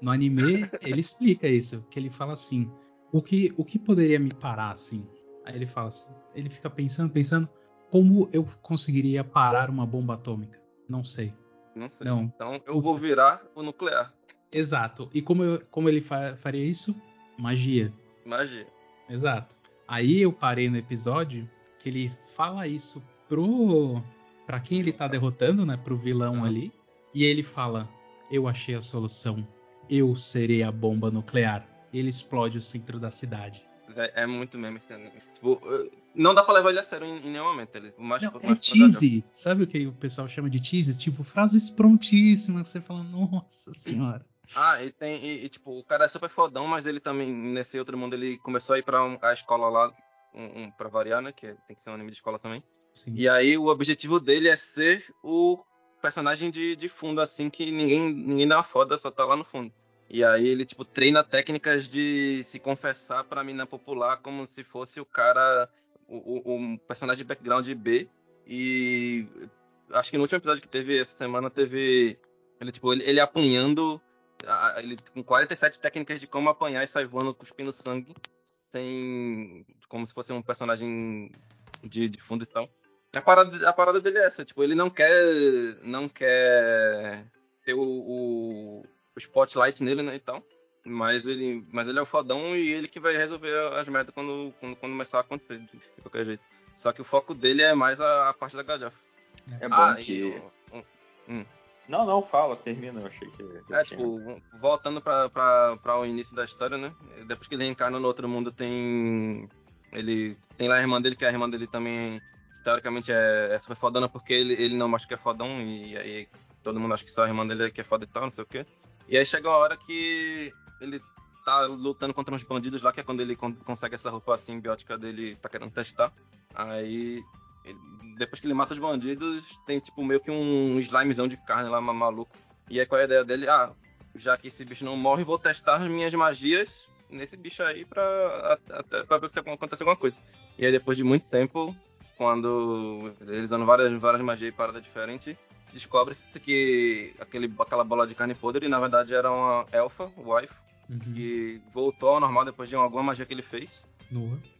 No anime, ele explica isso, que ele fala assim, o que, o que poderia me parar assim? Aí ele fala assim, ele fica pensando, pensando, como eu conseguiria parar uma bomba atômica? Não sei. Não sei. Não. Então eu vou virar o nuclear. Exato. E como, eu, como ele fa faria isso? Magia. Magia. Exato. Aí eu parei no episódio que ele fala isso pro para quem ele tá derrotando, né, pro vilão ali, e ele fala: "Eu achei a solução. Eu serei a bomba nuclear." Ele explode o centro da cidade. É, é muito mesmo esse anime. Tipo, não dá pra levar ele a sério em, em nenhum momento. Ele, mais, não, mais é cheesy. Sabe o que o pessoal chama de cheesy? Tipo, frases prontíssimas. Você fala, nossa senhora. Ah, e tem. E, e, tipo, o cara é super fodão, mas ele também, nesse outro mundo, ele começou a ir pra um, a escola lá um, um pra variar, né? Que tem que ser um anime de escola também. Sim. E aí o objetivo dele é ser o personagem de, de fundo, assim, que ninguém, ninguém dá uma foda, só tá lá no fundo. E aí ele, tipo, treina técnicas de se confessar pra mina popular como se fosse o cara, o, o, o personagem de background B. E acho que no último episódio que teve essa semana teve ele, tipo, ele, ele apanhando, ele com 47 técnicas de como apanhar e sair voando cuspindo sangue sem. como se fosse um personagem de, de fundo e tal. A parada, a parada dele é essa, tipo, ele não quer. não quer ter o, o, o spotlight nele, né, e tal. Mas ele, mas ele é o fodão e ele que vai resolver as merdas quando, quando, quando começar a acontecer, de, qualquer jeito. Só que o foco dele é mais a, a parte da galhofa. É bom ah, que. E, hum. Não, não, fala, termina, eu achei que. É, tipo, voltando pra, pra, pra o início da história, né? Depois que ele reencarna no outro mundo, tem. Ele tem lá a irmã dele, que a irmã dele também, teoricamente, é, é super fodona porque ele, ele não acha que é fodão, e aí todo mundo acha que só a irmã dele é que é foda e tal, não sei o quê. E aí chega uma hora que ele tá lutando contra uns bandidos lá, que é quando ele consegue essa roupa simbiótica dele, tá querendo testar. Aí depois que ele mata os bandidos, tem tipo meio que um slimezão de carne lá maluco. E aí qual é a ideia dele? Ah, já que esse bicho não morre, vou testar as minhas magias nesse bicho aí pra, até, pra ver se acontece alguma coisa. E aí depois de muito tempo, quando eles usando várias, várias magias e paradas diferentes, descobre-se que aquele, aquela bola de carne podre na verdade era uma elfa, wife, uhum. que voltou ao normal depois de alguma magia que ele fez.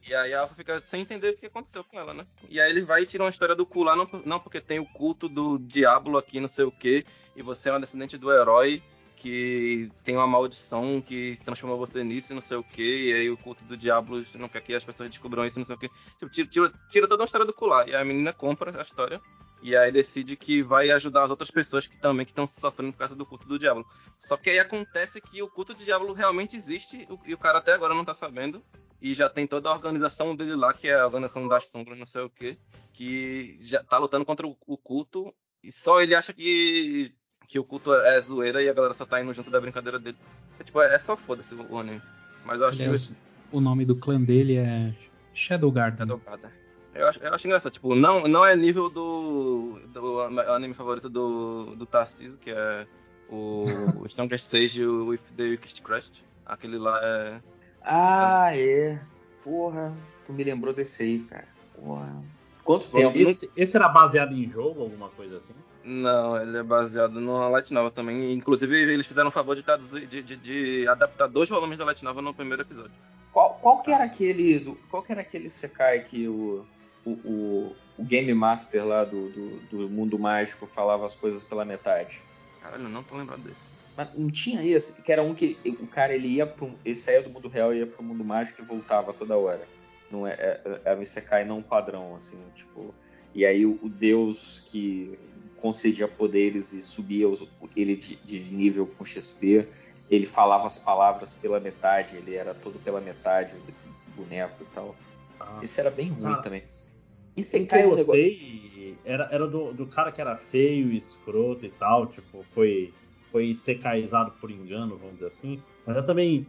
E aí a Alpha fica sem entender o que aconteceu com ela, né? E aí ele vai e tira uma história do cu lá, não, não porque tem o culto do diabo aqui, não sei o quê, e você é uma descendente do herói que tem uma maldição que transforma você nisso e não sei o que, e aí o culto do diabo não quer que as pessoas descubram isso não sei o que. Tipo, tira, tira, toda uma história do cular. E a menina compra a história. E aí decide que vai ajudar as outras pessoas que também estão sofrendo por causa do culto do diabo. Só que aí acontece que o culto do diabo realmente existe e o cara até agora não tá sabendo. E já tem toda a organização dele lá, que é a organização das sombras, não sei o que, que já tá lutando contra o culto. E só ele acha que que o culto é zoeira e a galera só tá indo junto da brincadeira dele. É, tipo, é só foda-se o anime. Mas eu acho Aliás, que. O nome do clã dele é Shadow Garden. Shadow Garden. Eu acho, eu acho engraçado, tipo, não, não é nível do, do anime favorito do, do Tarcísio, que é o, o Strongest Sage with the Weakest Crest. Aquele lá é. Ah, é. é. Porra, tu me lembrou desse aí, cara. Porra. Quanto tempo? Esse, esse, era baseado em jogo, alguma coisa assim? Não, ele é baseado numa Light Novel também. Inclusive, eles fizeram o favor de, traduzir, de, de, de, adaptar dois volumes da Light Novel no primeiro episódio. Qual, qual que era aquele. Do, qual que era aquele Sekai que o, o, o, o Game Master lá do, do, do, mundo mágico falava as coisas pela metade? Caralho, não tô lembrado desse. Mas não tinha esse, que era um que o cara ele ia pro, ele saía do mundo real e ia pro mundo mágico e voltava toda hora. Não é, é, era um Isekai não padrão, assim, tipo. E aí o, o deus que concedia poderes e subia os, ele de, de, nível com XP, ele falava as palavras pela metade, ele era todo pela metade, o boneco e tal. Ah, Esse era bem ruim ah, também. Isekai é um negócio... Era, era do, do cara que era feio, escroto e tal, tipo, foi, foi secaizado por engano, vamos dizer assim. Mas eu também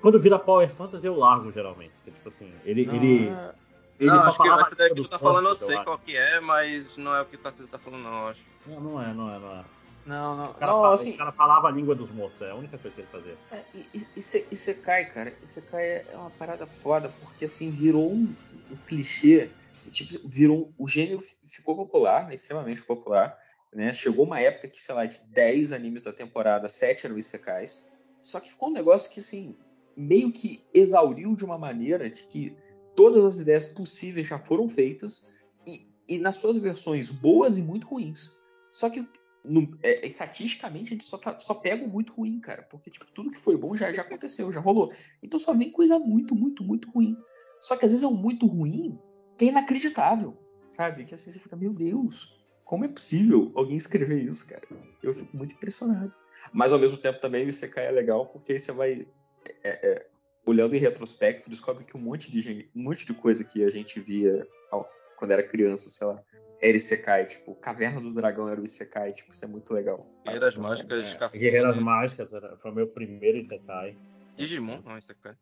quando vira Power Fantasy, eu largo, geralmente. Que, tipo assim, ele. Não, ele, é... ele não acho que essa daí que tu tá falando eu sei qual que é, mas não é o que o Tarcísio tá falando, não, eu acho. Não, não é, não é, não é. Não, não, o cara, não, fala, assim, o cara falava a língua dos mortos, é a única coisa que ele fazia. É, e, e, você cai, cara, isso cai é uma parada foda, porque assim, virou um, um clichê, tipo, virou, o gênero ficou popular, né, extremamente popular, né, chegou uma época que, sei lá, de 10 animes da temporada, 7 eram isekais, só que ficou um negócio que, assim, meio que exauriu de uma maneira de que todas as ideias possíveis já foram feitas e, e nas suas versões boas e muito ruins. Só que no, é, estatisticamente a gente só, tá, só pega o muito ruim, cara. Porque tipo, tudo que foi bom já, já aconteceu, já rolou. Então só vem coisa muito, muito, muito ruim. Só que às vezes é um muito ruim que é inacreditável, sabe? Que assim você fica, meu Deus, como é possível alguém escrever isso, cara? Eu fico muito impressionado. Mas ao mesmo tempo também o ICK é legal porque aí você vai é, é, olhando em retrospecto, descobre que um monte de um monte de coisa que a gente via quando era criança, sei lá, era Isekai, tipo, Caverna do Dragão era o Isekai, tipo, isso é muito legal. Guerreiras Mágicas de Café. Guerreiras Mágicas era, foi o meu primeiro Isekai. Digimon não é Isekai.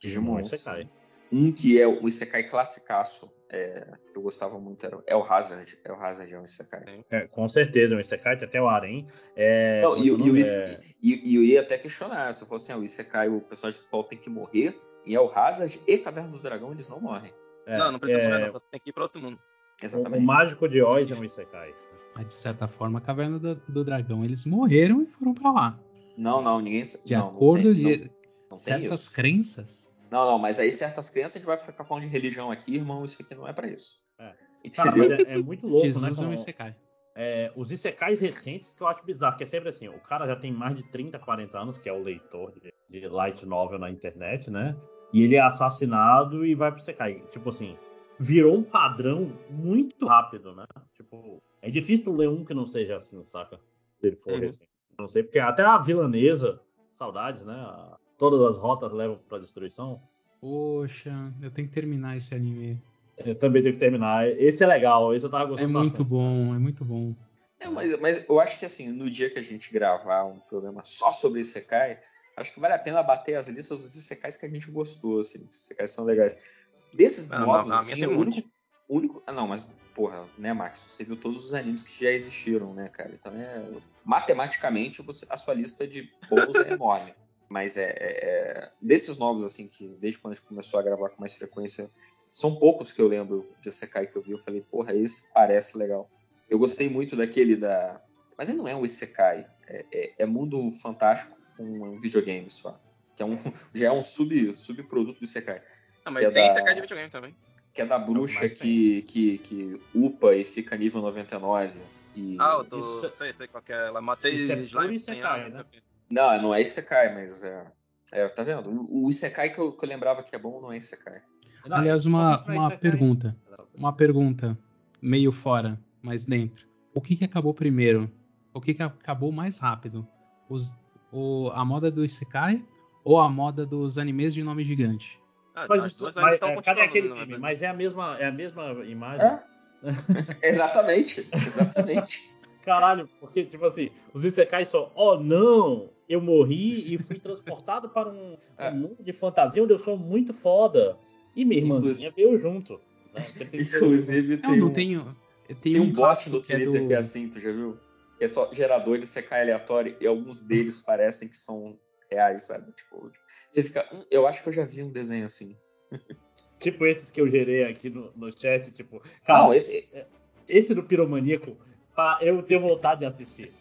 Digimon, Digimon Isekai. Um que é o Isekai classicaço, é, que eu gostava muito, era é o Hazard. É o Hazard, é um Isekai. É, com certeza, é um Isekai, tem até o Arém. É, Não, e, e, o, é... e, e, eu ia até questionar, se eu fosse assim, ah, o Isekai, o personagem principal tem que morrer, e é o Hazard e Caverna do Dragão, eles não morrem. É, não, não precisa morrer, não, só tem que ir pra outro mundo. Exatamente. O, o Mágico de Oz é um Isekai. Mas de certa forma, a Caverna do, do Dragão, eles morreram e foram pra lá. Não, não, ninguém... De não, acordo com de certas crenças não, não, mas aí certas crenças a gente vai ficar falando de religião aqui, irmão, isso aqui não é para isso. É. Cara, mas é, é, muito louco, Jesus né? Jesus é um Isekai. É, os Isekais recentes que eu acho bizarro, que é sempre assim, o cara já tem mais de 30, 40 anos, que é o leitor de, de light novel na internet, né? E ele é assassinado e vai pro Isekai. Tipo assim, virou um padrão muito rápido, né? Tipo, é difícil ler um que não seja assim, saca? Se ele for uhum. assim. Não sei, porque até a vilanesa, saudades, né? Todas as rotas levam pra destruição. Poxa, eu tenho que terminar esse anime. Eu também tenho que terminar. Esse é legal, esse eu tava gostando. É muito bastante. bom, é muito bom. É, mas, mas eu acho que assim, no dia que a gente gravar um programa só sobre Isekai, acho que vale a pena bater as listas dos Isekais que a gente gostou, assim, os Isekais são legais. Desses não, novos, não, assim, o único, único. Ah, não, mas, porra, né, Max? Você viu todos os animes que já existiram, né, cara? Então, é, matematicamente, você, a sua lista de bons é enorme. Mas é, é, é, desses novos, assim, que desde quando a gente começou a gravar com mais frequência, são poucos que eu lembro de Isekai que eu vi. Eu falei, porra, esse parece legal. Eu gostei muito daquele da. Mas ele não é um Isekai, é, é, é mundo fantástico com um videogame só. Que é um, já é um sub, subproduto do Isekai. Não, mas tem é da... de videogame também. Que é da bruxa que, que, que upa e fica nível 99. E... Ah, eu tô... Isso... sei, sei qual que é. Ela matei Isso é Isekai, né? Não, não é Isekai, mas é... É, tá vendo? O Isekai que eu, que eu lembrava que é bom não é Isekai. Aliás, uma, uma pergunta. Uma pergunta meio fora, mas dentro. O que, que acabou primeiro? O que, que acabou mais rápido? Os, o, a moda do Isekai ou a moda dos animes de nome gigante? Ah, mas, mas, mas é, cadê aquele time? Mas é a mesma, é a mesma imagem? É? exatamente, exatamente. Caralho, porque, tipo assim, os Isekais só, oh não, eu morri e fui transportado para um, é. um mundo de fantasia onde eu sou muito foda. E minha irmãzinha veio junto. Né? Inclusive, tem, eu não tenho, eu tenho tem um, um bot no Twitter que é, do... que é assim, tu já viu? Que é só gerador de CK aleatório e alguns deles parecem que são reais, sabe? Tipo, você fica. Hum, eu acho que eu já vi um desenho assim. Tipo esses que eu gerei aqui no, no chat, tipo. Cara, não, esse. É, esse do Piromaníaco, eu tenho vontade de assistir.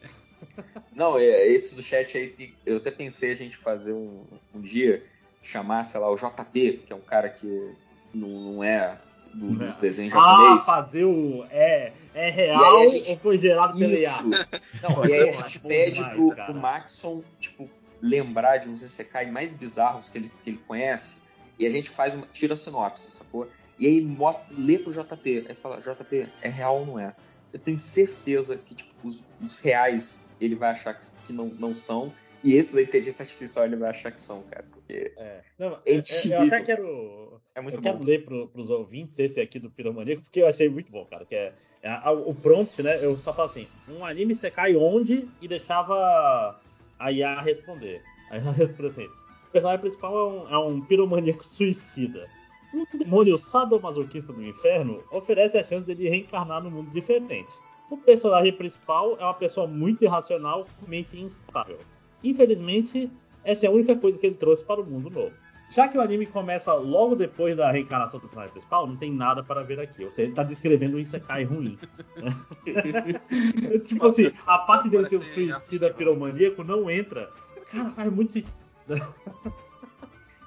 Não, é, esse do chat aí, eu até pensei a gente fazer um, um dia, chamar, sei lá, o JP, que é um cara que não, não é do, dos é. desenhos japoneses. Ah, fazer o. É, é real gente, ou foi gerado pela IA? Não, e aí a gente pede demais, pro, pro Maxon, tipo, lembrar de uns Isekai mais bizarros que ele, que ele conhece, e a gente faz uma. tira a sinopse, sacou? E aí mostra, lê pro JP. Aí fala, JP, é real ou não é? Eu tenho certeza que tipo, os, os reais ele vai achar que, que não, não são. E esse da inteligência artificial ele vai achar que são, cara. Porque. É. Não, é, é eu, até quero. É muito eu bom. quero ler pro, pros ouvintes esse aqui do Piromaníaco, porque eu achei muito bom, cara. Que é, é o prompt, né? Eu só falo assim: um anime você cai onde e deixava a IA responder. Aí ela responde assim: o personagem principal é um, é um piromaníaco suicida. Um demônio sadomasoquista do inferno oferece a chance dele reencarnar num mundo diferente. O personagem principal é uma pessoa muito irracional, mente instável. Infelizmente, essa é a única coisa que ele trouxe para o mundo novo. Já que o anime começa logo depois da reencarnação do personagem principal, não tem nada para ver aqui. Ou seja, ele está descrevendo um Isekai ruim. tipo assim, a parte dele ser um suicida piromaníaco não entra. Cara, faz muito sentido.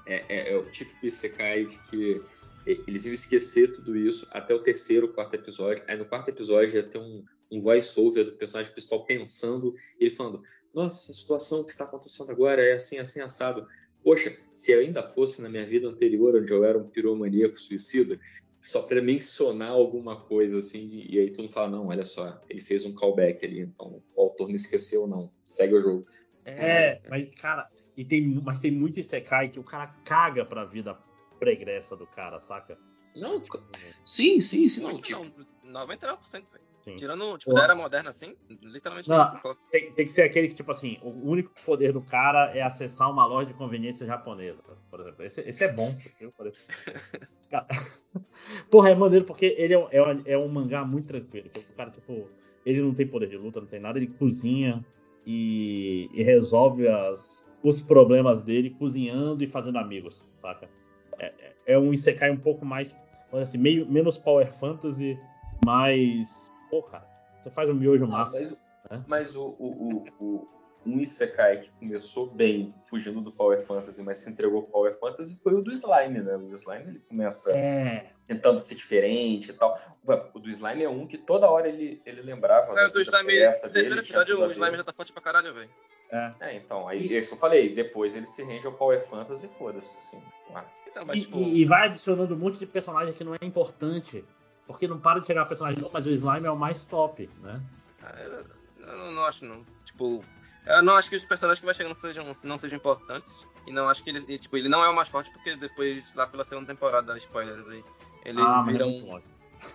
é, é, é o típico Isekai de que eles iam esquecer tudo isso até o terceiro, quarto episódio. Aí no quarto episódio ia ter um, um voice-over do personagem principal pensando, ele falando: Nossa, essa situação que está acontecendo agora é assim, assim, assado. Poxa, se ainda fosse na minha vida anterior, onde eu era um piromaníaco suicida, só para mencionar alguma coisa assim, e aí tu não fala: Não, olha só, ele fez um callback ali, então o autor não esqueceu, não. Segue o jogo. É, mas cara, e tem, mas tem muito Isekai que o cara caga pra vida pregressa do cara, saca? Não, sim, sim, sim. Não, tipo... não 99%, velho. Tirando, tipo, da era moderna assim, literalmente não, não tem, tem, que ser aquele que, tipo assim, o único poder do cara é acessar uma loja de conveniência japonesa, por exemplo. Esse, esse é bom. cara, porra, é maneiro porque ele é, é, é um mangá muito tranquilo. O cara, tipo, ele não tem poder de luta, não tem nada, ele cozinha e, e resolve as, os problemas dele cozinhando e fazendo amigos, saca? É, um Isekai um pouco mais, assim, meio, menos Power Fantasy, mais. Pô, cara, você faz um miojo ah, massa. Mas, né? mas o, o, o, um Isekai que começou bem, fugindo do Power Fantasy, mas se entregou ao Power Fantasy, foi o do Slime, né? O Slime ele começa é. tentando ser diferente e tal. O do Slime é um que toda hora ele, ele lembrava. É, do Slime, essa dele, episódio, o Slime já tá forte pra caralho, velho. É. é. então, aí é isso que eu falei. Depois ele se rende ao Power Fantasy e foda-se, assim. Ah. Então, mas, e, tipo... e, vai adicionando um monte de personagem que não é importante. Porque não para de chegar personagem mas o Slime é o mais top, né? Ah, eu, eu, não acho, não. Tipo, eu não acho que os personagens que vai chegando sejam, não sejam importantes. E não acho que ele, tipo, ele não é o mais forte porque depois, lá pela segunda temporada, spoilers aí, ele ah, vira é um.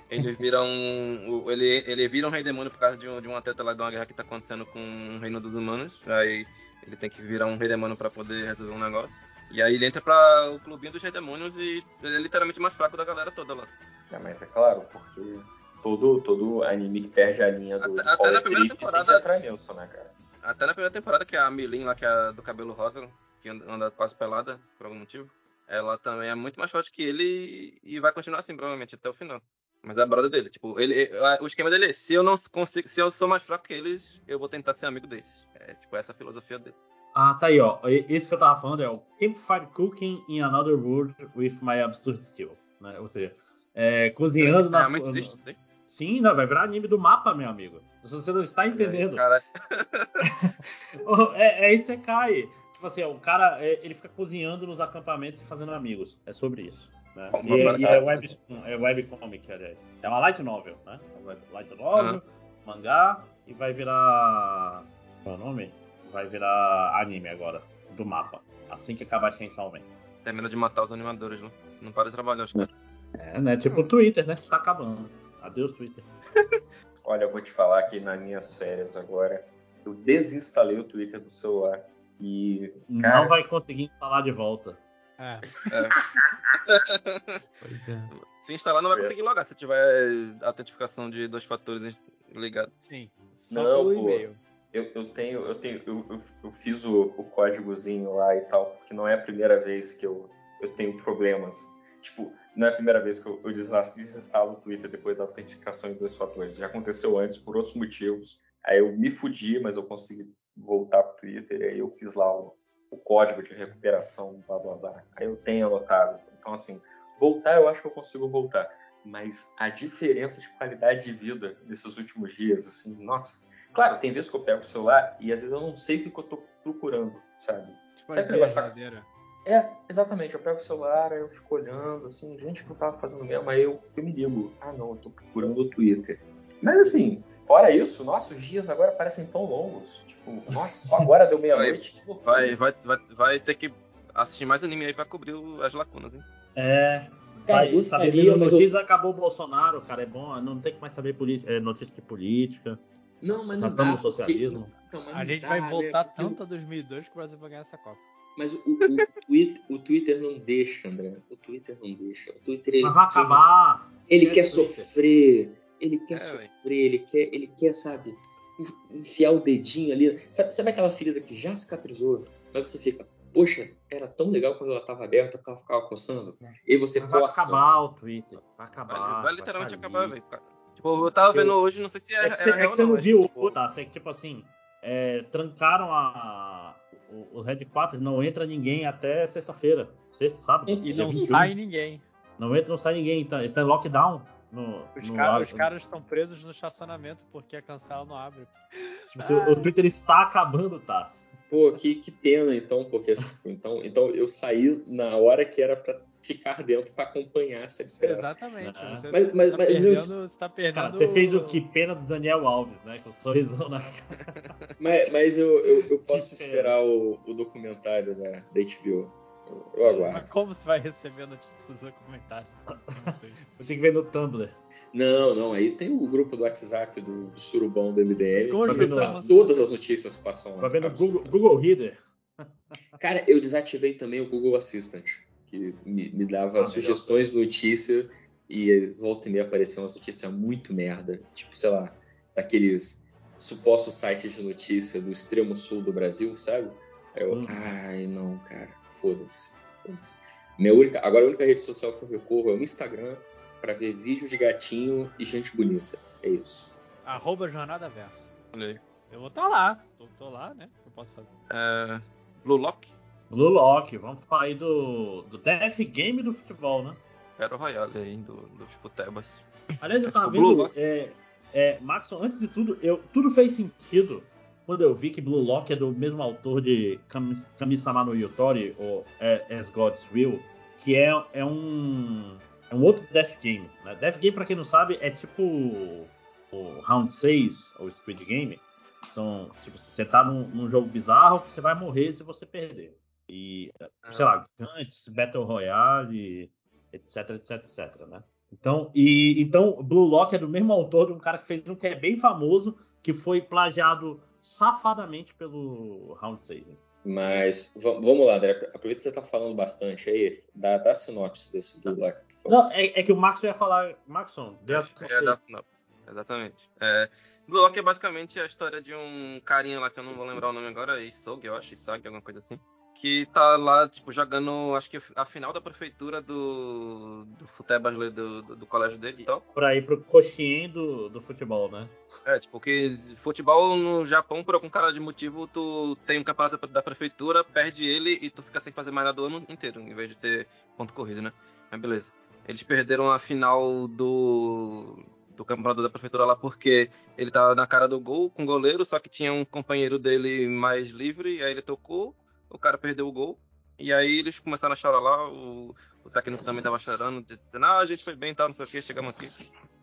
Ele vira um. Ele, ele vira um rei demônio por causa de, um, de uma treta lá de uma guerra que tá acontecendo com o reino dos humanos. Aí ele tem que virar um rei demônio pra poder resolver um negócio. E aí ele entra pra o clubinho dos demônios e ele é literalmente mais fraco da galera toda lá. É, mas é claro, porque todo, todo anime que perde a linha do. Até, até na primeira temporada. Tem que Nelson, né, cara? Até na primeira temporada, que é a Milin lá, que é do cabelo rosa, que anda quase pelada, por algum motivo. Ela também é muito mais forte que ele e vai continuar assim, provavelmente, até o final. Mas é a brother dele. Tipo, ele, o esquema dele é, se eu não consigo, se eu sou mais fraco que eles, eu vou tentar ser amigo deles. É tipo essa a filosofia dele. Ah, tá aí, ó. Esse que eu tava falando é o Campfire Cooking in Another World with My Absurd Skill. Né? Ou seja, é, cozinhando na. Realmente existe isso Sim, não, vai virar anime do mapa, meu amigo. Se você não está entendendo. é, é Isekai. Tipo assim, o cara é, ele fica cozinhando nos acampamentos e fazendo amigos. É sobre isso. Né? E, é, e é, web, é webcomic, aliás. É uma light novel, né? É light novel, uhum. mangá e vai virar. Qual é o nome? Vai virar anime agora, do mapa. Assim que acabar a Chainsaw Man. Termina de matar os animadores, né? Não para de trabalhar, acho que. É, né? Tipo o Twitter, né? Tá acabando. Adeus, Twitter. Olha, eu vou te falar que nas minhas férias agora, eu desinstalei o Twitter do celular. E. Cara... Não vai conseguir instalar de volta. É. é. pois é. Se instalar, não vai conseguir logar se tiver autentificação de dois fatores ligado. Sim. Só não, pelo e-mail. Eu, eu tenho, eu tenho, eu, eu, eu fiz o, o, códigozinho lá e tal, porque não é a primeira vez que eu, eu tenho problemas. Tipo, não é a primeira vez que eu, eu desinstalo o Twitter depois da autenticação em dois fatores. Já aconteceu antes por outros motivos. Aí eu me fudi, mas eu consegui voltar pro Twitter e aí eu fiz lá o, o código de recuperação, blá blá blá. Aí eu tenho anotado. Então, assim, voltar eu acho que eu consigo voltar. Mas a diferença de qualidade de vida nesses últimos dias, assim, nossa. Claro, tem vezes que eu pego o celular e às vezes eu não sei o que eu tô procurando, sabe? Tipo, sabe verdadeira. É, exatamente. Eu pego o celular, aí eu fico olhando, assim, gente, o que eu tava fazendo mesmo? Aí eu, eu me ligo, ah não, eu tô procurando o Twitter. Mas assim, fora isso, nossos dias agora parecem tão longos. Tipo, nossa, só agora deu meia-noite. Vai, vai, vai, vai ter que assistir mais anime aí pra cobrir as lacunas, hein? É. Cara, vai, gostaria, mas notícias eu... acabou o Bolsonaro, cara, é bom, não tem que mais saber é, notícia de política. Não, mas não dá. No socialismo. Porque... Então, a gente dá, vai né? voltar né? tanto a 2002 que o Brasil vai ganhar essa Copa. Mas o, o, Twitter, o, Twitter, não deixa, André. O Twitter não deixa. O Twitter ele Mas vai acabar. Ele quer sofrer. Ele quer é, sofrer. Ele quer, ele quer, sabe, enfiar o dedinho ali. Sabe, sabe aquela ferida que já cicatrizou? Mas você fica, poxa, era tão legal quando ela estava aberta que ela ficava coçando. É. E você vai coça. Vai acabar o Twitter. Vai acabar. Vai, vai literalmente vai acabar, velho. Tipo, eu tava vendo hoje, não sei se é, é que, é que você não, viu, tipo... tá? Você, tipo assim, é, trancaram a, o, o headquarters, não entra ninguém até sexta-feira. Sexta, sábado. E não 21. sai ninguém. Não entra, não sai ninguém. Tá, está em lockdown. No, os, no cara, os caras estão presos no estacionamento porque a cancela não abre. Tipo, ah. o Twitter está acabando, tá? Pô, que, que pena então, porque então, então eu saí na hora que era para ficar dentro para acompanhar essa desgraça. Exatamente. É. Você, mas, mas, tá mas perdendo, eu... você tá perdendo. Cara, você fez o que pena do Daniel Alves, né? Com o sorrisão na Mas, mas eu, eu, eu posso esperar o, o, documentário da, da HBO. Eu, aguardo. Mas como você vai receber notícias documentários? eu tenho que ver no Tumblr. Não, não, aí tem o grupo do WhatsApp do, do Surubão do MDM. Vendo, todas as notícias passam lá. Vai vendo Google, Google Reader. Cara, eu desativei também o Google Assistant, que me, me dava ah, sugestões de notícia e volta e meia aparecia uma notícia muito merda. Tipo, sei lá, daqueles supostos sites de notícia do extremo sul do Brasil, sabe? Aí eu, hum. ai não, cara, foda-se, foda-se. Minha única, agora a única rede social que eu recorro é o Instagram para ver vídeo de gatinho e gente bonita. É isso. Arroba Jornada Verso. Olha aí. Eu vou estar tá lá. Tô, tô, lá, né? Eu posso fazer. É... Blue Lock? Blue Lock. Vamos falar aí do, do Death Game do futebol, né? Battle Royale aí do, do Futebas. Aliás, eu tava vendo. É, é, Maxon, antes de tudo, eu, tudo fez sentido quando eu vi que Blue Lock é do mesmo autor de Kami-sama no Yutori, ou As God's Will, que é, é um é um outro Death Game. Né? Death Game, pra quem não sabe, é tipo o Round 6 ou Squid Game. Então, tipo, você tá num, num, jogo bizarro que você vai morrer se você perder. E, ah. sei lá, Gantz, Battle Royale, etc, etc, etc, né? Então, e, então, Blue Lock é do mesmo autor de um cara que fez um que é bem famoso, que foi plagiado safadamente pelo Round 6. Né? Mas vamos lá, André. Aproveita que você está falando bastante aí. Dá, dá a sinopse desse do Black. Não, é, é, que o Maxon ia falar. Maxon, dê a sinopse. Exatamente. É, Blue Lock é basicamente a história de um carinha lá que eu não vou lembrar o nome agora, Isog, eu acho, Isag, alguma coisa assim. Que tá lá, tipo, jogando, acho que a final da prefeitura do, do futebol do, do, do, colégio dele e tal. Pra ir pro coxinho do, do futebol, né? É, tipo, que futebol no Japão, por algum cara de motivo, tu tem um campeonato da prefeitura, perde ele e tu fica sem fazer mais nada o ano inteiro, em vez de ter ponto corrido, né? Mas beleza. Eles perderam a final do, do campeonato da prefeitura lá porque ele tava na cara do gol com o goleiro, só que tinha um companheiro dele mais livre, e aí ele tocou, o cara perdeu o gol. E aí eles começaram a chorar lá, o, o técnico também tava chorando, dizendo, ah, a gente foi bem e tal, não sei o que, chegamos aqui.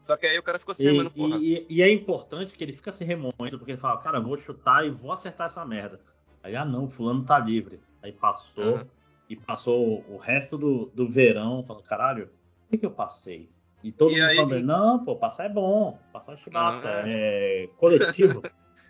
Só que aí o cara ficou se remendo, porra. E, e, é importante que ele fica se remoendo, porque ele fala, cara, vou chutar e vou acertar essa merda. Aí, ah não, fulano tá livre. Aí passou, uhum. e passou o resto do, do verão, falando, caralho, o que, que eu passei? E todo e mundo aí... falando, não, pô, passar é bom, passar chibata, é... é coletivo.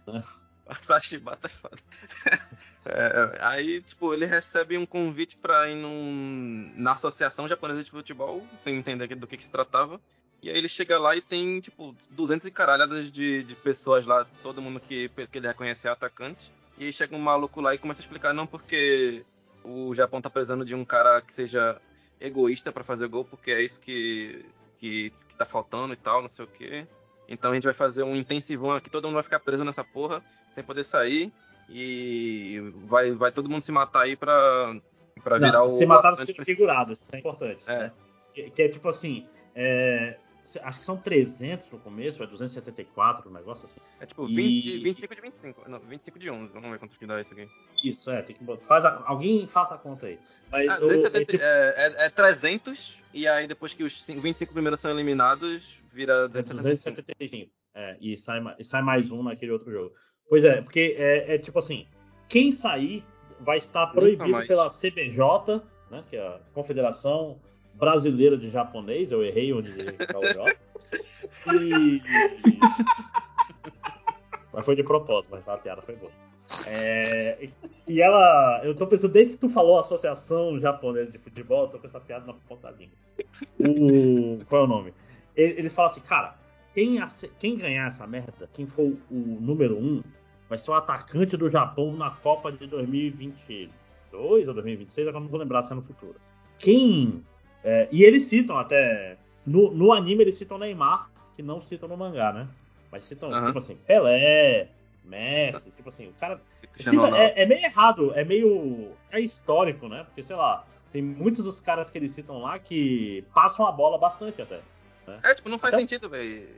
né? Passar chibata é foda. É, aí, tipo, ele recebe um convite para ir num, na Associação Japonesa de Futebol, sem entender do que, que se tratava. E aí ele chega lá e tem, tipo, 200 e caralhadas de, de pessoas lá, todo mundo que, que ele reconhece é atacante. E aí chega um maluco lá e começa a explicar, não, porque o Japão tá precisando de um cara que seja egoísta para fazer gol, porque é isso que que, que tá faltando e tal, não sei o quê. Então a gente vai fazer um intensivão aqui, todo mundo vai ficar preso nessa porra, sem poder sair. E vai, vai todo mundo se matar aí pra, pra não, virar o. Se matar no figurado, isso é importante. É. Né? Que, que, é tipo assim. É, acho que são 300 no começo, é 274, um negócio assim. É tipo 20, e... 25 de 25, não, 25 de 11, vamos ver quanto que dá isso aqui. Isso, é, tem que faz a, alguém faça a conta aí. Mas ah, 270, eu, tipo... é, é, é 300, e aí depois que os 25 primeiros são eliminados, vira 275. 275, é, e sai, e sai mais um naquele outro jogo. Pois é, porque é, é tipo assim, quem sair vai estar proibido pela CBJ, né, que é a Confederação brasileira de japonês, eu errei onde está o J. E... mas foi de propósito, mas a piada foi boa. É, e ela. Eu tô pensando, desde que tu falou Associação Japonesa de Futebol, eu tô com essa piada na ponta da língua. O, qual é o nome? Eles falam assim, cara, quem, quem ganhar essa merda, quem for o número um, vai ser o atacante do Japão na Copa de 2022 ou 2026, agora não vou lembrar se é no futuro. Quem é, e eles citam até. No, no anime eles citam Neymar, que não citam no mangá, né? Mas citam, uhum. tipo assim, Pelé, Messi, tipo assim, o cara. Cita, é, é, meio errado, é meio. É histórico, né? Porque, sei lá, tem muitos dos caras que eles citam lá que passam a bola bastante até. Né? É, tipo, não faz então, sentido, velho.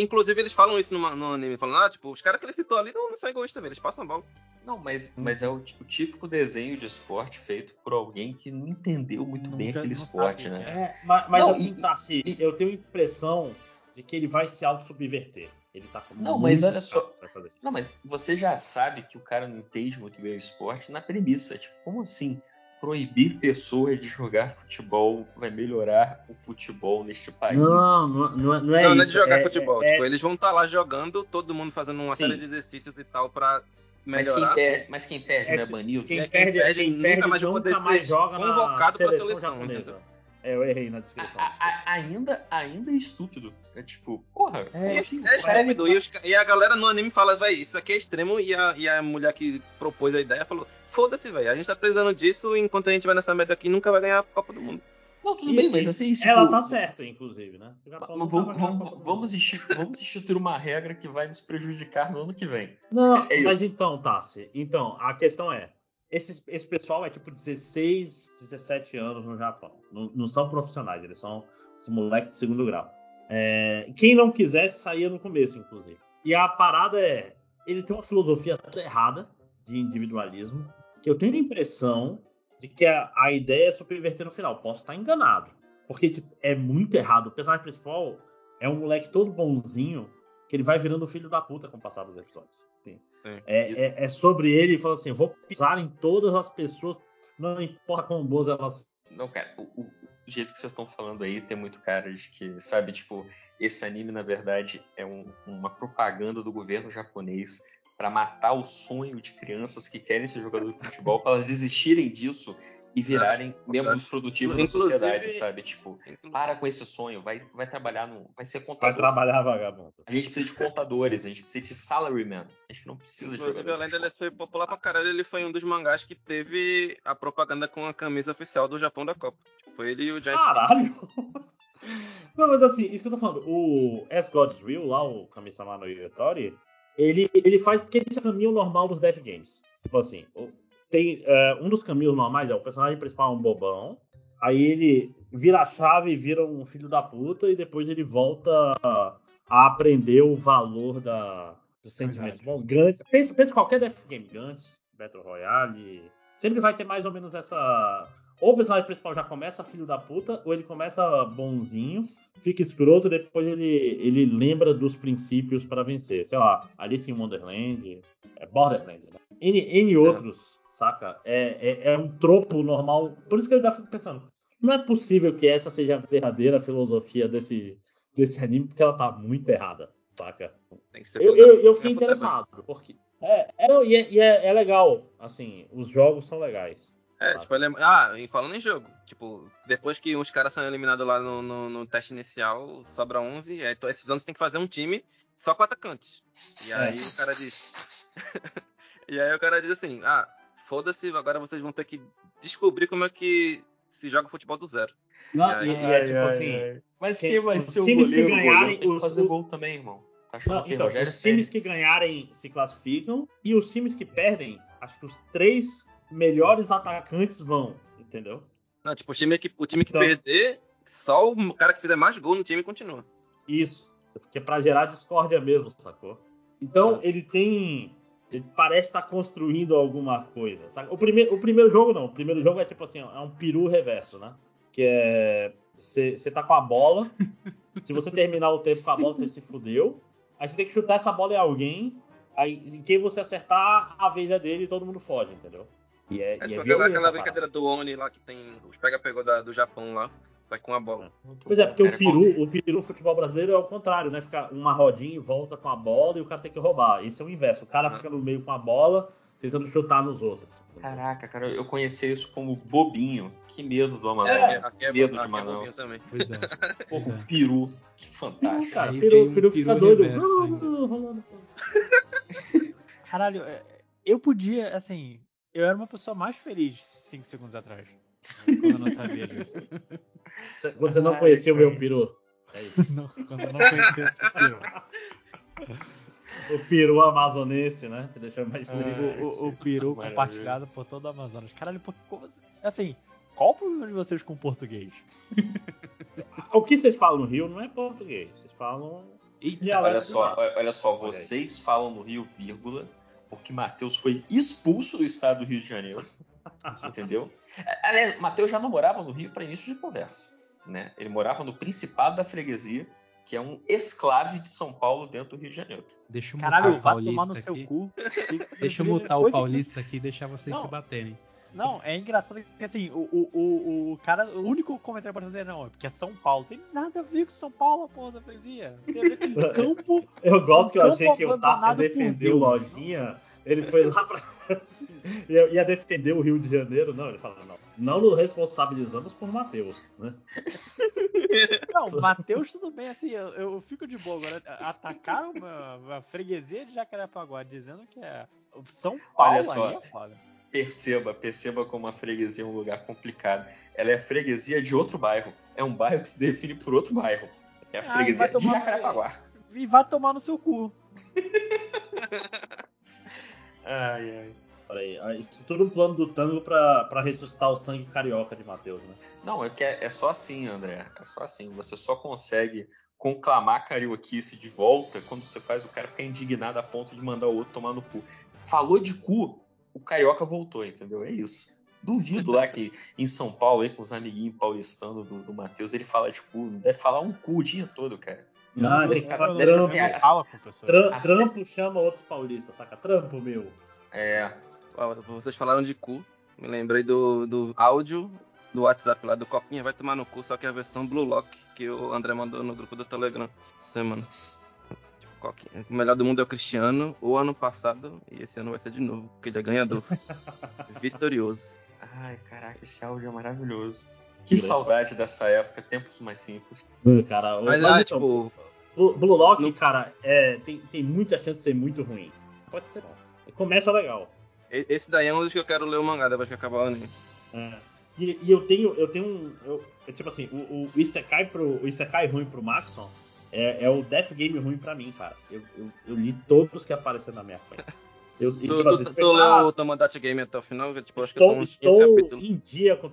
Inclusive, eles falam isso no, no anime, falando, ah, tipo, os caras que ele citou ali não, não são egoístas, velho, eles passam a bola. Não, mas, mas é o, o, típico desenho de esporte feito por alguém que não entendeu muito bem aquele esporte, né? É, mas, mas não, assim, e, Tassi, e... eu tenho a impressão de que ele vai se auto-subverter. Ele tá com Não, mas olha só. Não, mas você já sabe que o cara não entende muito bem o esporte na premissa. Tipo, como assim? Proibir pessoas de jogar futebol vai melhorar o futebol neste país. Não, não, não, é, não é não, isso. Não é de jogar é, futebol. É, tipo, é... eles vão estar tá lá jogando, todo mundo fazendo uma Sim. série de exercícios e tal pra melhorar. Mas quem perde, mas quem perde não é banido? Quem, quem perde, quem perde nunca mais, nunca mais joga convocado pra seleção. seleção é, eu errei na descrição. A, a, ainda, ainda é estúpido. É tipo, porra. É, assim, é estúpido. E, os, e, a galera no anime fala, vai, isso aqui é extremo. E a, e a mulher que propôs a ideia falou, foda-se, velho. A gente tá precisando disso enquanto a gente vai nessa merda aqui nunca vai ganhar a Copa do Mundo. Não, tudo e, bem, mas assim. Tipo, ela tá certa, inclusive, né? Vamos, vamos, vamos, instituir, vamos instituir uma regra que vai nos prejudicar no ano que vem. Não, é mas então, Tassi, então, a questão é: esse, esse pessoal é tipo 16, 17 anos no Japão. Não, não são profissionais, eles são, são moleques de segundo grau. É, quem não quisesse saía no começo, inclusive. E a parada é: ele tem uma filosofia errada de individualismo, que eu tenho a impressão de que a, a ideia é subverter no final. Posso estar enganado. Porque tipo, é muito errado. O personagem principal é um moleque todo bonzinho que ele vai virando filho da puta com o passar dos episódios. Sim. É, é, é, sobre ele e fala assim: vou pisar em todas as pessoas, não importa quão boas elas Não, cara, o, o, o jeito que vocês estão falando aí tem muito cara de que, sabe, tipo, esse anime na verdade é um, uma propaganda do governo japonês para matar o sonho de crianças que querem ser jogador de futebol, para elas desistirem disso e virarem membros produtivos da sociedade, sabe? Tipo, para com esse sonho, vai, vai trabalhar no. Vai ser contador. Vai trabalhar vagabundo. A gente precisa de contadores, a gente precisa de salaryman. A gente não precisa Inclusive, de jogadores. além dele ser popular pra caralho, ele foi um dos mangás que teve a propaganda com a camisa oficial do Japão da Copa. Tipo, foi ele e o Giant. Caralho! Não, mas assim, isso que eu tô falando, o As God's Will, lá, o Kami-sama no Yatori, ele, ele faz porque esse é o caminho normal dos Death Games. Tipo assim, o- tem é, um dos caminhos normais é o personagem principal é um bobão, aí ele vira a chave e vira um filho da puta, e depois ele volta a, aprender o valor da, dos sentimentos bons. Gantz, pensa, pensa em qualquer Death Game, Gantz, Battle Royale, sempre vai ter mais ou menos essa. Ou o personagem principal já começa filho da puta, ou ele começa bonzinho, fica escroto, depois ele, ele lembra dos princípios para vencer. Sei lá, Alice in Wonderland, é Borderland, né? N, N outros, saca? É, é, é um tropo normal. Por isso que eu já fico pensando, não é possível que essa seja a verdadeira filosofia desse, desse anime, porque ela tá muito errada, saca? Tem que ser Eu, eu, eu fiquei interessado, porque. É, é, e é, e é- é legal, assim, os jogos são legais. É, tipo, ele é... Ah, falando em jogo, tipo, depois que os caras são eliminados lá no, no, no teste inicial, sobra 11, aí então esses anos tem que fazer um time só com atacantes. E aí o cara diz. e aí o cara diz assim: ah, foda-se, agora vocês vão ter que descobrir como é que se joga futebol do zero. Não, E aí- e é tipo assim. Mas quem- vai ser o times que goleiro? Goleiro ganharem, tem que fazer o- gol também, irmão. Tá achando Não, que então, Rogério os Ceni? times que ganharem se classificam e os times que perdem, acho que os três melhores atacantes vão, entendeu? Não, tipo, o time que, o time que Então- perder, só o cara que fizer mais gol no time continua. Isso. Porque é pra gerar discórdia mesmo, sacou? Então ele tem. Ele parece estar construindo alguma coisa. saca? O, primeiro, o primeiro jogo não. O primeiro jogo é tipo assim, é um peru reverso, né? Que é. Você tá com a bola. se você terminar o tempo com a bola, você se fudeu. Aí você tem que chutar essa bola em alguém. Aí em quem você acertar, a vez é dele e todo mundo foge, entendeu? E é, É e é aquela, aquela brincadeira do Oni lá que tem os pega-pegou do Japão lá, só que com a bola. Muito Pois é, porque cara. o peru, o peru no futebol brasileiro é o contrário, né? Fica uma rodinha e volta com a bola e o cara tem que roubar. Esse é o inverso. O cara fica no meio com a bola, tentando chutar nos outros. Caraca, cara, eu conheci isso como bobinho. Que medo do É, Amazonas. aqui que é, medo de é bobinho Manaus. também. Pois é. É. o peru. Que Peru, fantástico. cara, peru, veio um peru peru fica doido. reverso. Rolando, rolando. Caralho, é, eu podia, assim, eu era uma pessoa mais feliz 5 segundos atrás. Quando eu não sabia disso. Você- Quando você não Ai, conhecia o meu peru. É isso. Não, quando eu não conhecia esse peru. O peru amazonense, né? Te deixou mais Ah, triste. O, o, o peru Maravilha. compartilhado por todo o Amazonas. Caralho, por, como, assim- assim, qual o problema de vocês com o português? O que vocês falam no Rio não é português. Vocês falam. Eita, Olha só, olha só, vocês falam no Rio, vírgula, porque Matheus foi expulso do estado do Rio de Janeiro. entendeu? Aliás, Matheus já não morava no Rio para início de conversa. Né? Ele morava no Principado da Freguesia, que é um esclave de São Paulo dentro do Rio de Janeiro. Deixa eu mutar Caralho, o Paulista tomar no seu aqui. cu. Deixa eu mutar o Paulista aqui e deixar vocês Não. se baterem. Não, é engraçado que assim, o, o, o, o cara, o único comentário pode fazer não, é porque é São Paulo. Tem nada a ver com São Paulo, porra da freguesia. Tem a ver com o campo. Eu gosto que eu achei que abandonado por defender o. Lojinha. Ele foi lá pra. ia, defender o Rio de Janeiro. Não, ele fala, não. Não nos responsabilizamos por Matheus, né? Não, Matheus, tudo bem, assim, eu, eu fico de boa. Agora, atacaram a, a freguesia de Jacarepaguá, dizendo que é São Paulo Olha só. aí é foda. Perceba, perceba como a freguesia é um lugar complicado. Ela é freguesia de outro bairro. É um bairro que se define por outro bairro. É a Ah, freguesia vai de Jacarepaguá. E vai tomar no seu cu. Ai, ai. Olha aí, ah, isso tudo um plano do tango pra, pra ressuscitar o sangue carioca de Matheus, né? Não, é que é, é só assim, André. É só assim. Você só consegue conclamar a carioquice de volta quando você faz o cara ficar indignado a ponto de mandar o outro tomar no cu. Falou de cu, o carioca voltou, entendeu? É isso. Duvido lá que em São Paulo, aí, com os amiguinhos paulistanos do, do Matheus, ele fala de cu. Deve falar um cu o dia todo, cara. Ah, fala eu, trampo. não falo com pessoas. Tram- trampo chama outros paulistas, saca? Trampo, meu. É. Vocês falaram de cu. Me lembrei do, do áudio do WhatsApp lá do Coquinha vai tomar no cu, só que é a versão Blue Lock que o André mandou no grupo do Telegram semana. Tipo, Coquinha. O melhor do mundo é o Cristiano, o ano passado, e esse ano vai ser de novo, porque ele é ganhador. Vitorioso. Ai, caraca, esse áudio é maravilhoso. Que saudade dessa época, tempos mais simples. Cara, Mas, ah, então, tipo, Blue Lock, no... cara, é, tem, tem muita chance de ser muito ruim. Pode ser bom. Começa legal. Esse daí é um dos que eu quero ler o mangá depois que acabar o anime. É. E, e, eu tenho, eu tenho um. Eu, é tipo assim, o, o, Isekai pro, o Isekai ruim pro Maxon é, é o Death Game ruim pra mim, cara. Eu, eu, eu li todos que apareceram na minha frente. Eu, tu, tu, tu leu o Tomodachi Game até o final? Tipo, estou, acho que estou em dia com o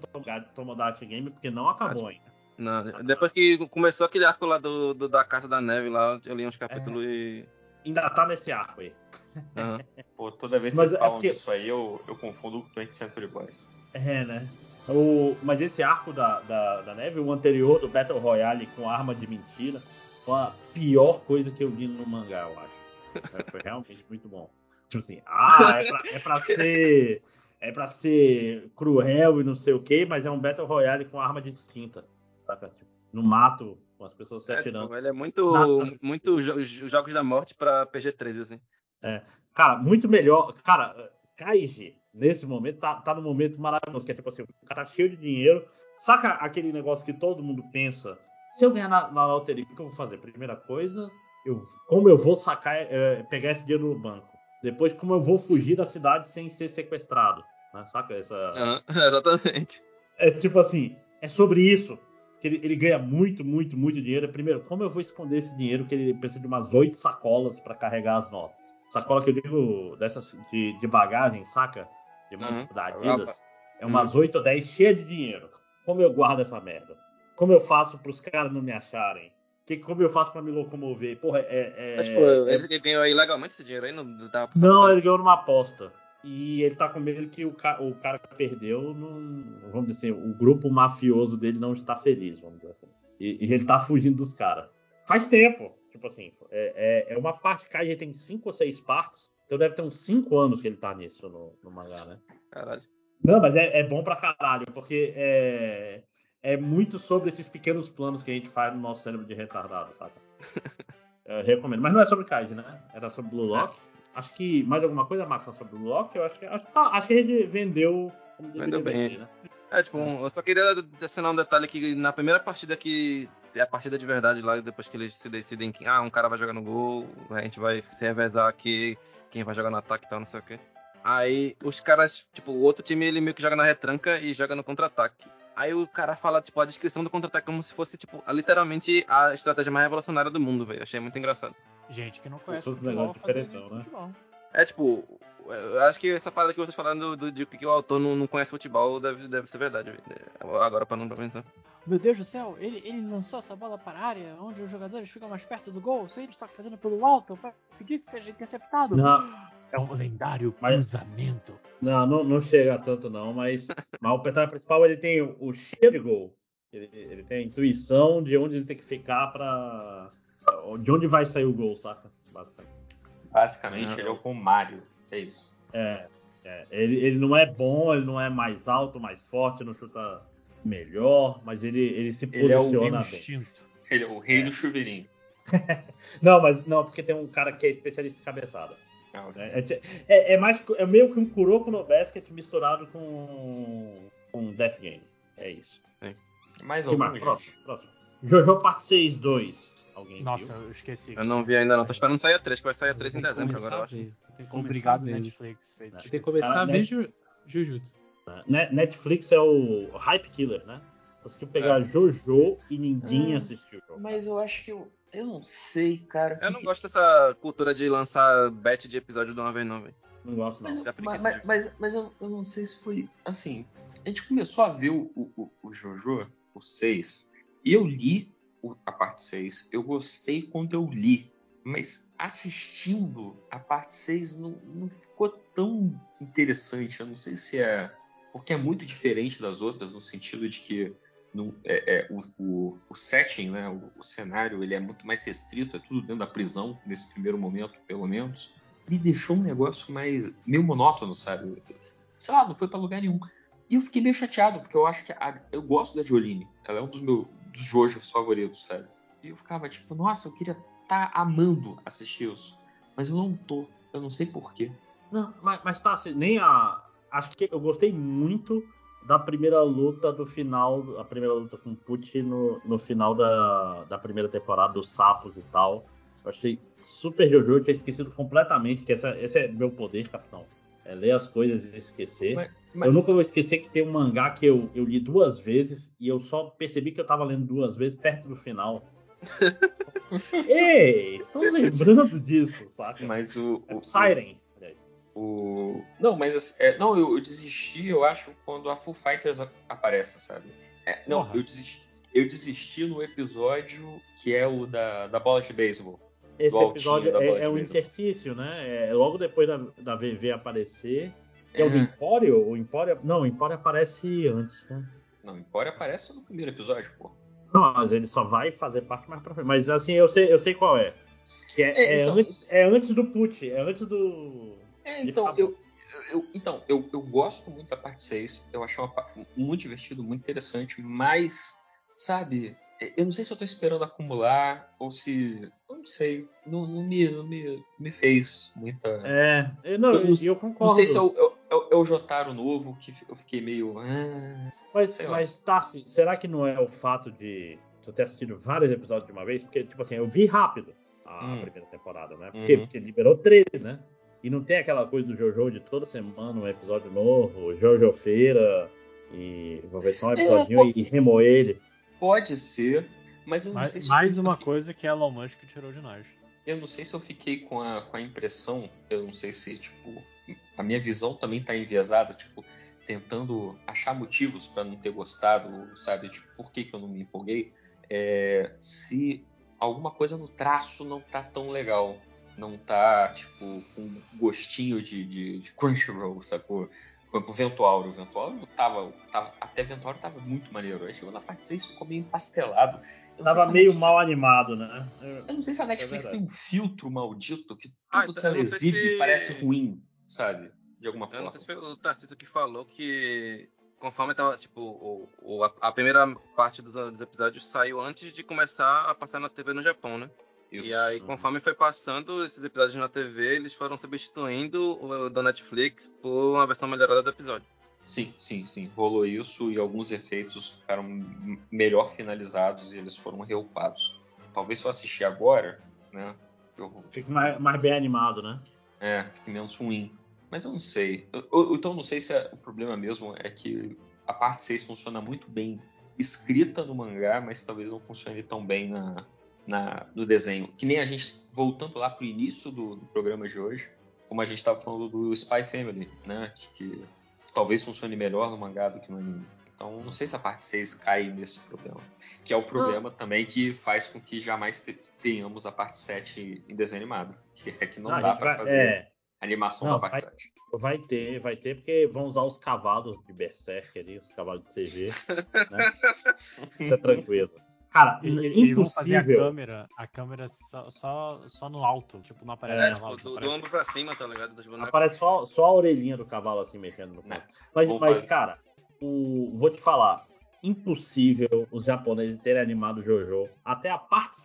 Tomodachi Game, porque não acabou ah, ainda. Não, depois que começou aquele arco lá do, do, da Casa da Neve lá, eu li uns capítulos é. e. Ainda tá nesse arco aí. Uhum. Pô, toda vez que você é falam porque... disso aí, eu, eu confundo com 20 Century Boys. É, né? O, mas esse arco da, da, da, neve, o anterior do Battle Royale com arma de mentira, foi a pior coisa que eu vi no mangá, eu acho. É, foi realmente muito bom. Tipo assim, ah, é pra, é pra ser. É pra ser cruel e não sei o que, mas é um Battle Royale com arma de tinta. Saca? Tipo, no mato, com as pessoas se é, atirando. Tipo, ele é muito, muito jogos da morte pra PG-13, assim. É. Cara, muito melhor. Cara, Kaiji, nesse momento, tá, tá no momento maravilhoso, que é tipo assim, o cara tá cheio de dinheiro. Saca aquele negócio que todo mundo pensa? Se eu ganhar na, na loteria, o que eu vou fazer? Primeira coisa, eu, como eu vou sacar, é, pegar esse dinheiro no banco? Depois, como eu vou fugir da cidade sem ser sequestrado? Né? Saca essa. Uhum, exatamente. É tipo assim, é sobre isso que ele, ele, ganha muito, muito, muito dinheiro. Primeiro, como eu vou esconder esse dinheiro que ele precisa de umas oito sacolas para carregar as notas? Sacola que eu digo dessas de, de bagagem, saca? De uhum. da Adidas. É umas uhum. oito ou dez cheias de dinheiro. Como eu guardo essa merda? Como eu faço para os caras não me acharem? Que, como eu faço para me locomover? Porra, é. é, Mas, tipo, é... ele ganhou ilegalmente esse dinheiro aí? Não, não ele ganhou numa aposta. E ele tá com medo que o, ca o cara que perdeu, não, vamos dizer assim, o grupo mafioso dele não está feliz, vamos dizer assim. E, e ele tá fugindo dos caras. Faz tempo. Tipo assim, é, é, é uma parte. Kaiji tem cinco ou seis partes. Então deve ter uns cinco anos que ele tá nisso no, no mangá, né? Caralho. Não, mas é, é bom pra caralho, porque é, é muito sobre esses pequenos planos que a gente faz no nosso cérebro de retardado, sabe? Eu recomendo. Mas não é sobre Kaiji, né? Era sobre Blue Lock. É. Acho que mais alguma coisa, Max, sobre o Loki? Eu acho que, acho, tá, acho que a gente vendeu. Vendeu bem. Vender, né? É, tipo, um, eu só queria adicionar um detalhe que na primeira partida que é a partida de verdade lá, depois que eles se decidem que ah, um cara vai jogar no gol, a gente vai se revezar aqui, quem vai jogar no ataque e tal, não sei o quê. Aí os caras, tipo, o outro time ele meio que joga na retranca e joga no contra-ataque. Aí o cara fala, tipo, a descrição do contra-ataque como se fosse, tipo, literalmente a estratégia mais revolucionária do mundo, velho. Achei muito engraçado. Gente que não conhece o futebol, diferentão, né? Futebol. É tipo, eu acho que essa parada que vocês falaram do, do, de que o autor não, não conhece futebol deve, deve ser verdade. Agora para não pensar. Meu Deus do céu, ele, ele lançou essa bola para a área onde os jogadores ficam mais perto do gol, sem estar fazendo pelo alto para pedir que seja interceptado. Não. É um lendário cruzamento. Não, não, não chega tanto não, mas, mas o personagem principal ele tem o cheiro de gol. Ele, ele tem a intuição de onde ele tem que ficar para de onde vai sair o gol, saca? Basicamente. Basicamente, ele é o com Mario. É isso. É. é. Ele, ele não é bom, ele não é mais alto, mais forte, não chuta melhor, mas ele, ele se ele posiciona é o bem. Ele é o rei é. do chuveirinho. não, mas não, porque tem um cara que é especialista em cabeçada. Ah, okay. é, é, é, mais é meio que um Kuroko no basket misturado com um Death Game. É isso. É. Mais algum, mais? Próximo, próximo. Jojo parte 6 2. Alguém Nossa, viu? eu esqueci. Eu não vi ainda não. Tô esperando sair a 3, que vai sair a 3 em dezembro agora, eu acho. Obrigado, Netflix. Tem que começar a ver Jujutsu. Netflix é o hype killer, né? Conseguiu pegar é. Jojo e ninguém hum, assistiu. Mas eu acho que eu, eu não sei, cara. Eu não gosto dessa cultura de lançar bet de episódio de uma vez, não, velho. Não gosto, não. Mas, mas, mas, mas, mas eu, eu, não sei se foi assim. A gente começou a ver o, o, o Jojo, o 6, e eu li a parte 6. Eu gostei quando eu li, mas assistindo a parte 6 não, não ficou tão interessante. Eu não sei se é porque é muito diferente das outras no sentido de que no, é, é, o, o, o, setting, né, o, o, cenário, ele é muito mais restrito, é tudo dentro da prisão nesse primeiro momento, pelo menos. Me deixou um negócio mais meio monótono, sabe? Sei lá, não foi para lugar nenhum. E eu fiquei meio chateado, porque eu acho que a, eu gosto da Jolene. Ela é um dos meus dos Jojos favoritos, sabe? E eu ficava tipo, nossa, eu queria estar tá amando assistir isso. Mas eu não tô. Eu não sei porquê. Não, mas, mas tá, assim, nem a. Acho que eu gostei muito da primeira luta do final, a primeira luta com o Pucci no, no final da, da primeira temporada, dos sapos e tal. Eu achei super Jojo, eu tinha esquecido completamente que essa, esse é meu poder, capitão. É ler as coisas e esquecer. Mas, mas... Eu nunca vou esquecer que tem um mangá que eu, eu li duas vezes e eu só percebi que eu tava lendo duas vezes perto do final. Ei, tô lembrando disso, saca? Mas o. É o Siren. O... Não, mas é, não, eu, eu, desisti, eu acho, quando a Full Fighters aparece, sabe? É, não, eu desisti, eu desisti no episódio que é o da, da bola de beisebol. Esse episódio é, é um interstício, né? É logo depois da, da VV aparecer. É, é o do Empório? O Empório. Não, o Empório aparece antes, né? Não, o Empório aparece no primeiro episódio, pô. Não, mas ele só vai fazer parte mais pra frente. Mas assim, eu sei, eu sei qual é. Que é, é, é então, antes, é antes do put, é antes do. É, então, eu, eu, então eu, eu gosto muito da parte 6. Eu acho uma muito divertido, muito interessante, mas, sabe, eu não sei se eu tô esperando acumular ou se. Não sei. Não, não, me, não me, me fez muita. É, eu, não, eu, eu concordo. Não sei se é o, é, é, é o Jotaro novo que eu fiquei meio. Ah, mas, mas Tassi, será que não é o fato de tu ter assistido vários episódios de uma vez? Porque, tipo assim, eu vi rápido a hum. primeira temporada, né? Porque, uhum. porque liberou 13, né? E não tem aquela coisa do Jojo de toda semana um episódio novo, Jojo Feira, e vou ver só um é, episódio é, e remoer ele. Pode ser, mas eu não mais, sei se. Mais uma coisa que Elon Musk tirou de nós. Eu não sei se eu fiquei com a, com a impressão, eu não sei se, tipo, a minha visão também tá enviesada, tipo, tentando achar motivos para não ter gostado, sabe? Tipo, por que, que eu não me empolguei? É, se alguma coisa no traço não tá tão legal. Não tá, tipo, com gostinho de, de, de Crunchyroll, sacou? o Ventuauro. O Ventuauro tava, tava. Até Ventuauro tava muito maneiro. Aí chegou na parte 6 ficou meio empastelado. Tava meio Netflix, mal animado, né? Eu, eu não sei se a é Netflix é tem um filtro maldito que ah, tudo ah, então, que ela exibe se... parece ruim, sabe? De alguma forma. Eu não sei se foi o Tarcísio que falou que conforme tava, tipo, o, o, a, primeira parte dos, dos, episódios saiu antes de começar a passar na TV no Japão, né? Isso. E aí, conforme foi passando esses episódios na TV, eles foram substituindo o da Netflix por uma versão melhorada do episódio. Sim, sim, sim. Rolou isso e alguns efeitos ficaram melhor finalizados e eles foram reupados. Talvez se eu assistir agora, né? Eu... Fique mais, mais bem animado, né? É, fique menos ruim. Mas eu não sei. Eu, eu, então não sei se é, o problema mesmo é que a parte 6 funciona muito bem escrita no mangá, mas talvez não funcione tão bem na, na, no desenho. Que nem a gente, voltando lá pro início do, do programa de hoje, como a gente estava falando do Spy Family, né? Que talvez funcione melhor no mangá do que no anime. Então, não sei se a parte 6 cai nesse problema. Que é o problema ah. também que faz com que jamais tenhamos a parte 7 em desenho animado. Que é que não, não dá para fazer é... animação não, da parte vai, 7. Vai ter, vai ter, porque vão usar os cavalos de Berserk ali, os cavalos de CG. né? Isso é tranquilo. Cara, eles vão fazer a câmera, a câmera só, só, só no alto, tipo, não aparece é, tipo, do, do, ombro pra cima, tá ligado? Aparece só, só a orelhinha do cavalo assim mexendo no canto. Mas, mas cara, o, vou te falar, impossível os japoneses terem animado Jojo até a parte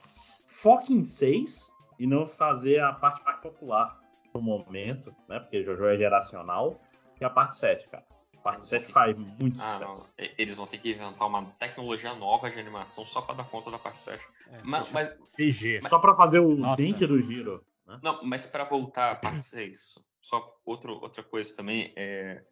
fucking 6 e não fazer a parte mais popular no momento, né? Porque Jojo é geracional, e a parte 7, cara parte 7 faz muito ah, sucesso. Não. Eles vão ter que inventar uma tecnologia nova de animação só para dar conta da parte 7. É, mas, mas, CG. Mas, só para fazer o Nossa. dente do giro. Né? Não, mas para voltar à parte 6, só outro, outra coisa também, é,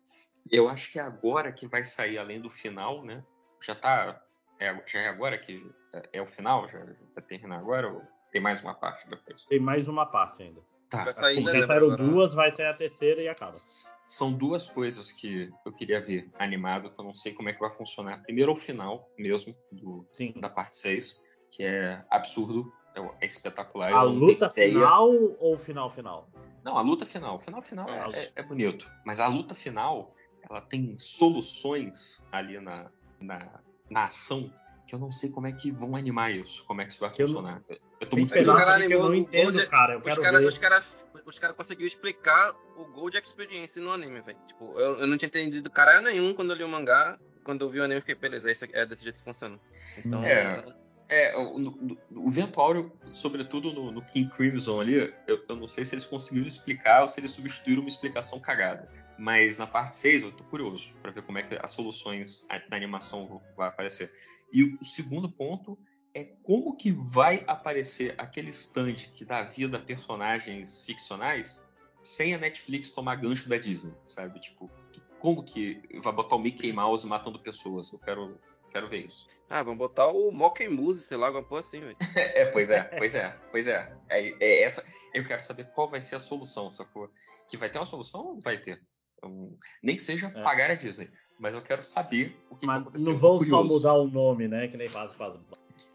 eu acho que é agora que vai sair, além do final, né? Já tá. É, já é agora que é, é o final? Já vai terminar agora? Ou tem mais uma parte depois? Tem mais uma parte ainda. Tá. Vai sair, já saíram duas, vai sair a terceira e acaba. São duas coisas que eu queria ver animado, que eu não sei como é que vai funcionar. Primeiro o final mesmo, do, Sim. da parte 6, que é absurdo, é, é espetacular. A luta final ou final final? Não, a luta final. O final final é, é, é, bonito. Mas a luta final, ela tem soluções ali na, na, na ação que eu não sei como é que vão animar isso, como é que isso vai funcionar. Eu, eu tô muito curioso. que eu não entendo, cara. Eu os caras cara, os cara conseguiram explicar o Gold Experience no anime, velho. Tipo, eu, eu não tinha entendido caralho nenhum quando eu li o mangá. Quando eu vi o anime, eu fiquei, beleza, é desse jeito que funciona. Então, é, é o, no, o Vento Áureo, sobretudo no, no, King Crimson ali, eu, eu, não sei se eles conseguiram explicar ou se eles substituíram uma explicação cagada. Mas na parte 6 eu tô curioso para ver como é que as soluções na animação vão aparecer. E o segundo ponto é como que vai aparecer aquele stand que dá vida a personagens ficcionais sem a Netflix tomar gancho da Disney, sabe? Tipo, como que vai botar o Mickey Mouse matando pessoas? Eu quero, quero ver isso. Ah, vamos botar o Monkey Muse, sei lá, alguma coisa assim, velho. é, pois é, pois é, pois é. é. é. essa. Eu quero saber qual vai ser a solução, sacou? Que vai ter uma solução? Vai ter. Um, nem que seja é. pagar a Disney. Mas eu quero saber o que, mas vai acontecer. Não vão só mudar o nome, né? Que nem faz, faz.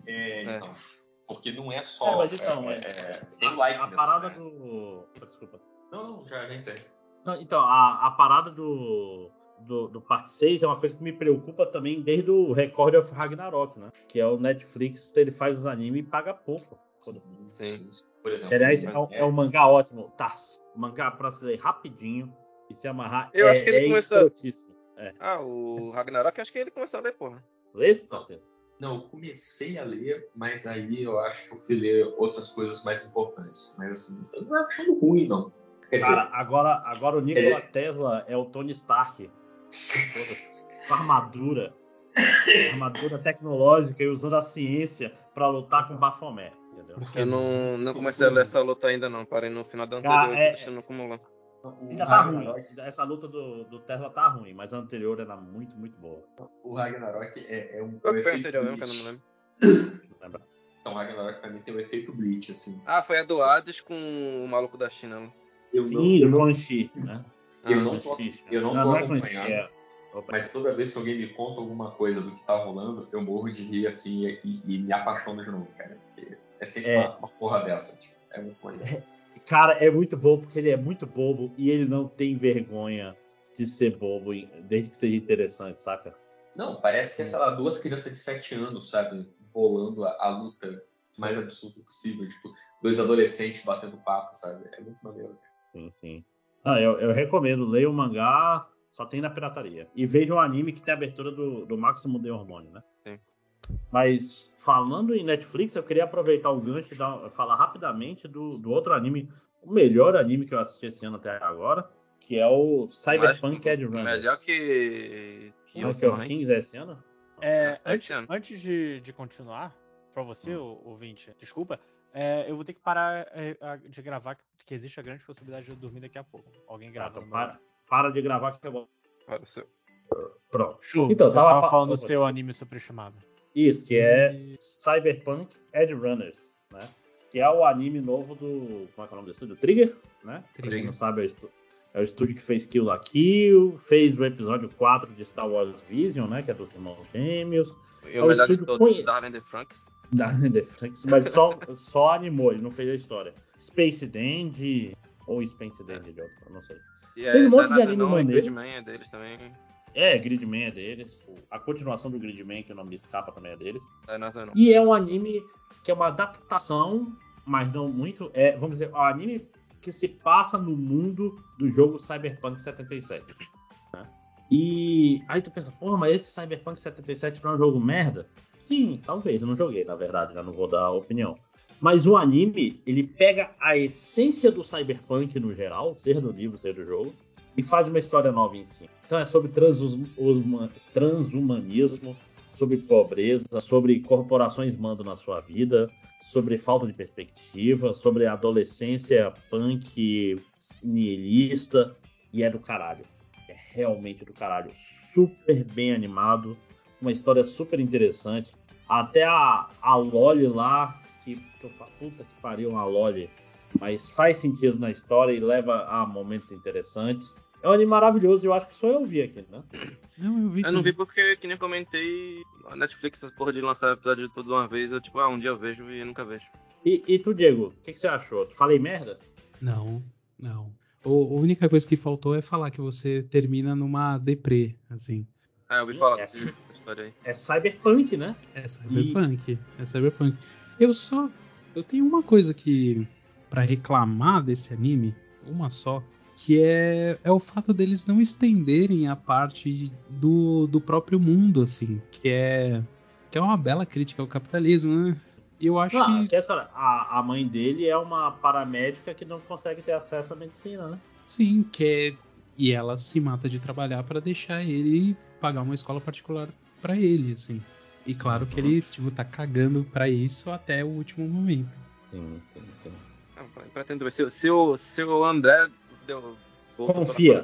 É, é, então. Porque não é só. É, mas então, é, é, tem like A parada né? do. Desculpa. Não, não, já nem sei. Então, a, a parada do, do, do parte 6 é uma coisa que me preocupa também desde o Record of Ragnarok, né? Que é o Netflix, ele faz os animes e paga pouco. Sim. Por exemplo. Aliás, é, é um mangá ótimo. Tá. Mangá pra se ler rapidinho e se amarrar. Eu é, acho que ele é começou. É. Ah, o Ragnarok, acho que ele começou a ler, porra. Lê, parceiro? Não, eu comecei a ler, mas aí eu acho que eu fui ler outras coisas mais importantes. Mas assim, eu não acho achando ruim, não. Quer Cara, dizer, agora, agora o Nikola dizer... Tesla é o Tony Stark. Com armadura. armadura tecnológica e usando a ciência para lutar com Baphomet. Entendeu? Eu não, não comecei a ler essa luta ainda não. Parei no final da anterior, é, deixando acumular. Ainda tá ruim. Essa luta do, do Tesla tá ruim, mas a anterior era muito, muito boa. O Ragnarok é, é um. Qual foi a anterior mesmo que eu não me lembro? Lembra? Então, o Ragnarok pra mim tem o um efeito Bleach, assim. Ah, foi a do Hades com o maluco da China. Né? Eu Sim, não, o Quan Chi, né? Eu, ah, não tô, eu não, não tô acompanhando. É mas toda vez que alguém me conta alguma coisa do que tá rolando, eu morro de rir assim e, e me apaixono de novo, cara. Porque é sempre é. Uma, uma, porra dessa. Tipo, é muito maneiro. Cara, é muito bom porque ele é muito bobo e ele não tem vergonha de ser bobo, desde que seja interessante, saca? Não, parece que é, sei lá, duas crianças de 7 anos, sabe? Bolando a, a luta mais absurda possível. Tipo, dois adolescentes batendo papo, sabe? É muito maneiro. Sim, sim. Ah, eu, eu recomendo, leia o mangá, só tem na pirataria. E veja o anime que tem a abertura do, do Máximo de Hormônio, né? Sim. Mas falando em Netflix, eu queria aproveitar o gancho e dar, falar rapidamente do, do outro anime, o melhor anime que eu assisti esse ano até agora, que é o Cyberpunk Edge Runners. Melhor que, que Monkey of Kings é esse ano? É, é antes, antes de, de continuar, para você, hum. ouvinte, desculpa, é, eu vou ter que parar é, de gravar, porque existe a grande possibilidade de eu dormir daqui a pouco. Alguém grava. Ah, então para, para de gravar que eu vou. Para o seu. Pronto. Show, então, você tava, tava falando do seu anime superestimado. Isso, que é e... Cyberpunk Edge Runners, né? Que é o anime novo do. Como é que é o nome do estúdio? Trigger, né? Trigger. Pra quem não sabe, é o, estúdio, é o estúdio que fez Kill la Kill, fez o episódio 4 de Star Wars Vision, né? Que é dos irmãos gêmeos. E é o melhor de todos, conhe... Darren the Franks. Darren the Franks, mas só, só animou, ele não fez a história. Space Dandy, ou Space Dandy de outro, não sei. Yeah, fez um monte de anime maneiro. Gridman é deles também. É, Gridman é deles. A continuação do Gridman, que o nome escapa também é deles. É, não, não. E é um anime que é uma adaptação, mas não muito. É, vamos dizer, um anime que se passa no mundo do jogo Cyberpunk 77. Né? E aí tu pensa, porra, mas esse Cyberpunk 77 não é um jogo merda? Sim, talvez, eu não joguei, na verdade, já não vou dar opinião. Mas o anime, ele pega a essência do cyberpunk no geral, seja no livro, seja no jogo, e faz uma história nova em si. Então é sobre transhumanismo, sobre pobreza, sobre corporações mandam na sua vida, sobre falta de perspectiva, sobre adolescência punk nihilista, e é do caralho. É realmente do caralho. Super bem animado, uma história super interessante. Até a, a Loli lá, que, que eu falo, puta que pariu uma Loli, mas faz sentido na história e leva a momentos interessantes. É um anime maravilhoso, eu acho que só eu vi aqui, né? Não, eu vi. Eu não vi porque, que nem comentei, a Netflix, essa porra de lançar episódio de tudo de uma vez, eu tipo, ah, um dia eu vejo e eu nunca vejo. E, e tu, Diego, o que, que, você achou? Falei merda? Não, não. O, a única coisa que faltou é falar que você termina numa deprê, assim. Ah, eu ouvi falar é, dessa história aí. É cyberpunk, né? É cyberpunk. E... É cyberpunk. Eu só. Eu tenho uma coisa que. Para reclamar desse anime, uma só, que é, é o fato deles não estenderem a parte do, do próprio mundo, assim, que é. que é uma bela crítica ao capitalismo, né? E eu acho não, que. Essa, a, a mãe dele é uma paramédica que não consegue ter acesso à medicina, né? Sim, que é E ela se mata de trabalhar para deixar ele pagar uma escola particular para ele, assim. E claro que ele, tipo, tá cagando para isso até o último momento. Sim, sim, sim. Pretendo ver. Se, se, o, se o André deu. Confia.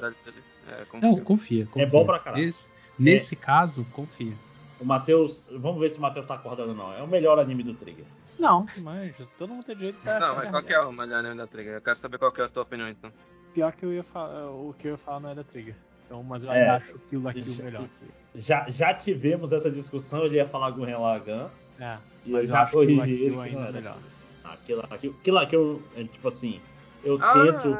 É, confia. Não, confia, confia. É bom pra caralho. Esse, nesse é. caso, confia. O Matheus. Vamos ver se o Matheus tá acordando ou não. É o melhor anime do Trigger. Não, mas todo mundo tem direito pra. Não, mas qual que é o melhor anime da Trigger? Eu quero saber qual que é a tua opinião então. Pior que eu ia falar. O que eu ia falar não é da Trigger. Então, mas eu é, acho aquilo aqui o melhor. Já, já tivemos essa discussão, ele ia falar Gurren Lagann. É, mas eu, eu acho corrigi ele ainda melhor. Aquilo, aquilo, aquilo aqui, eu, é, tipo assim, eu ah. tento,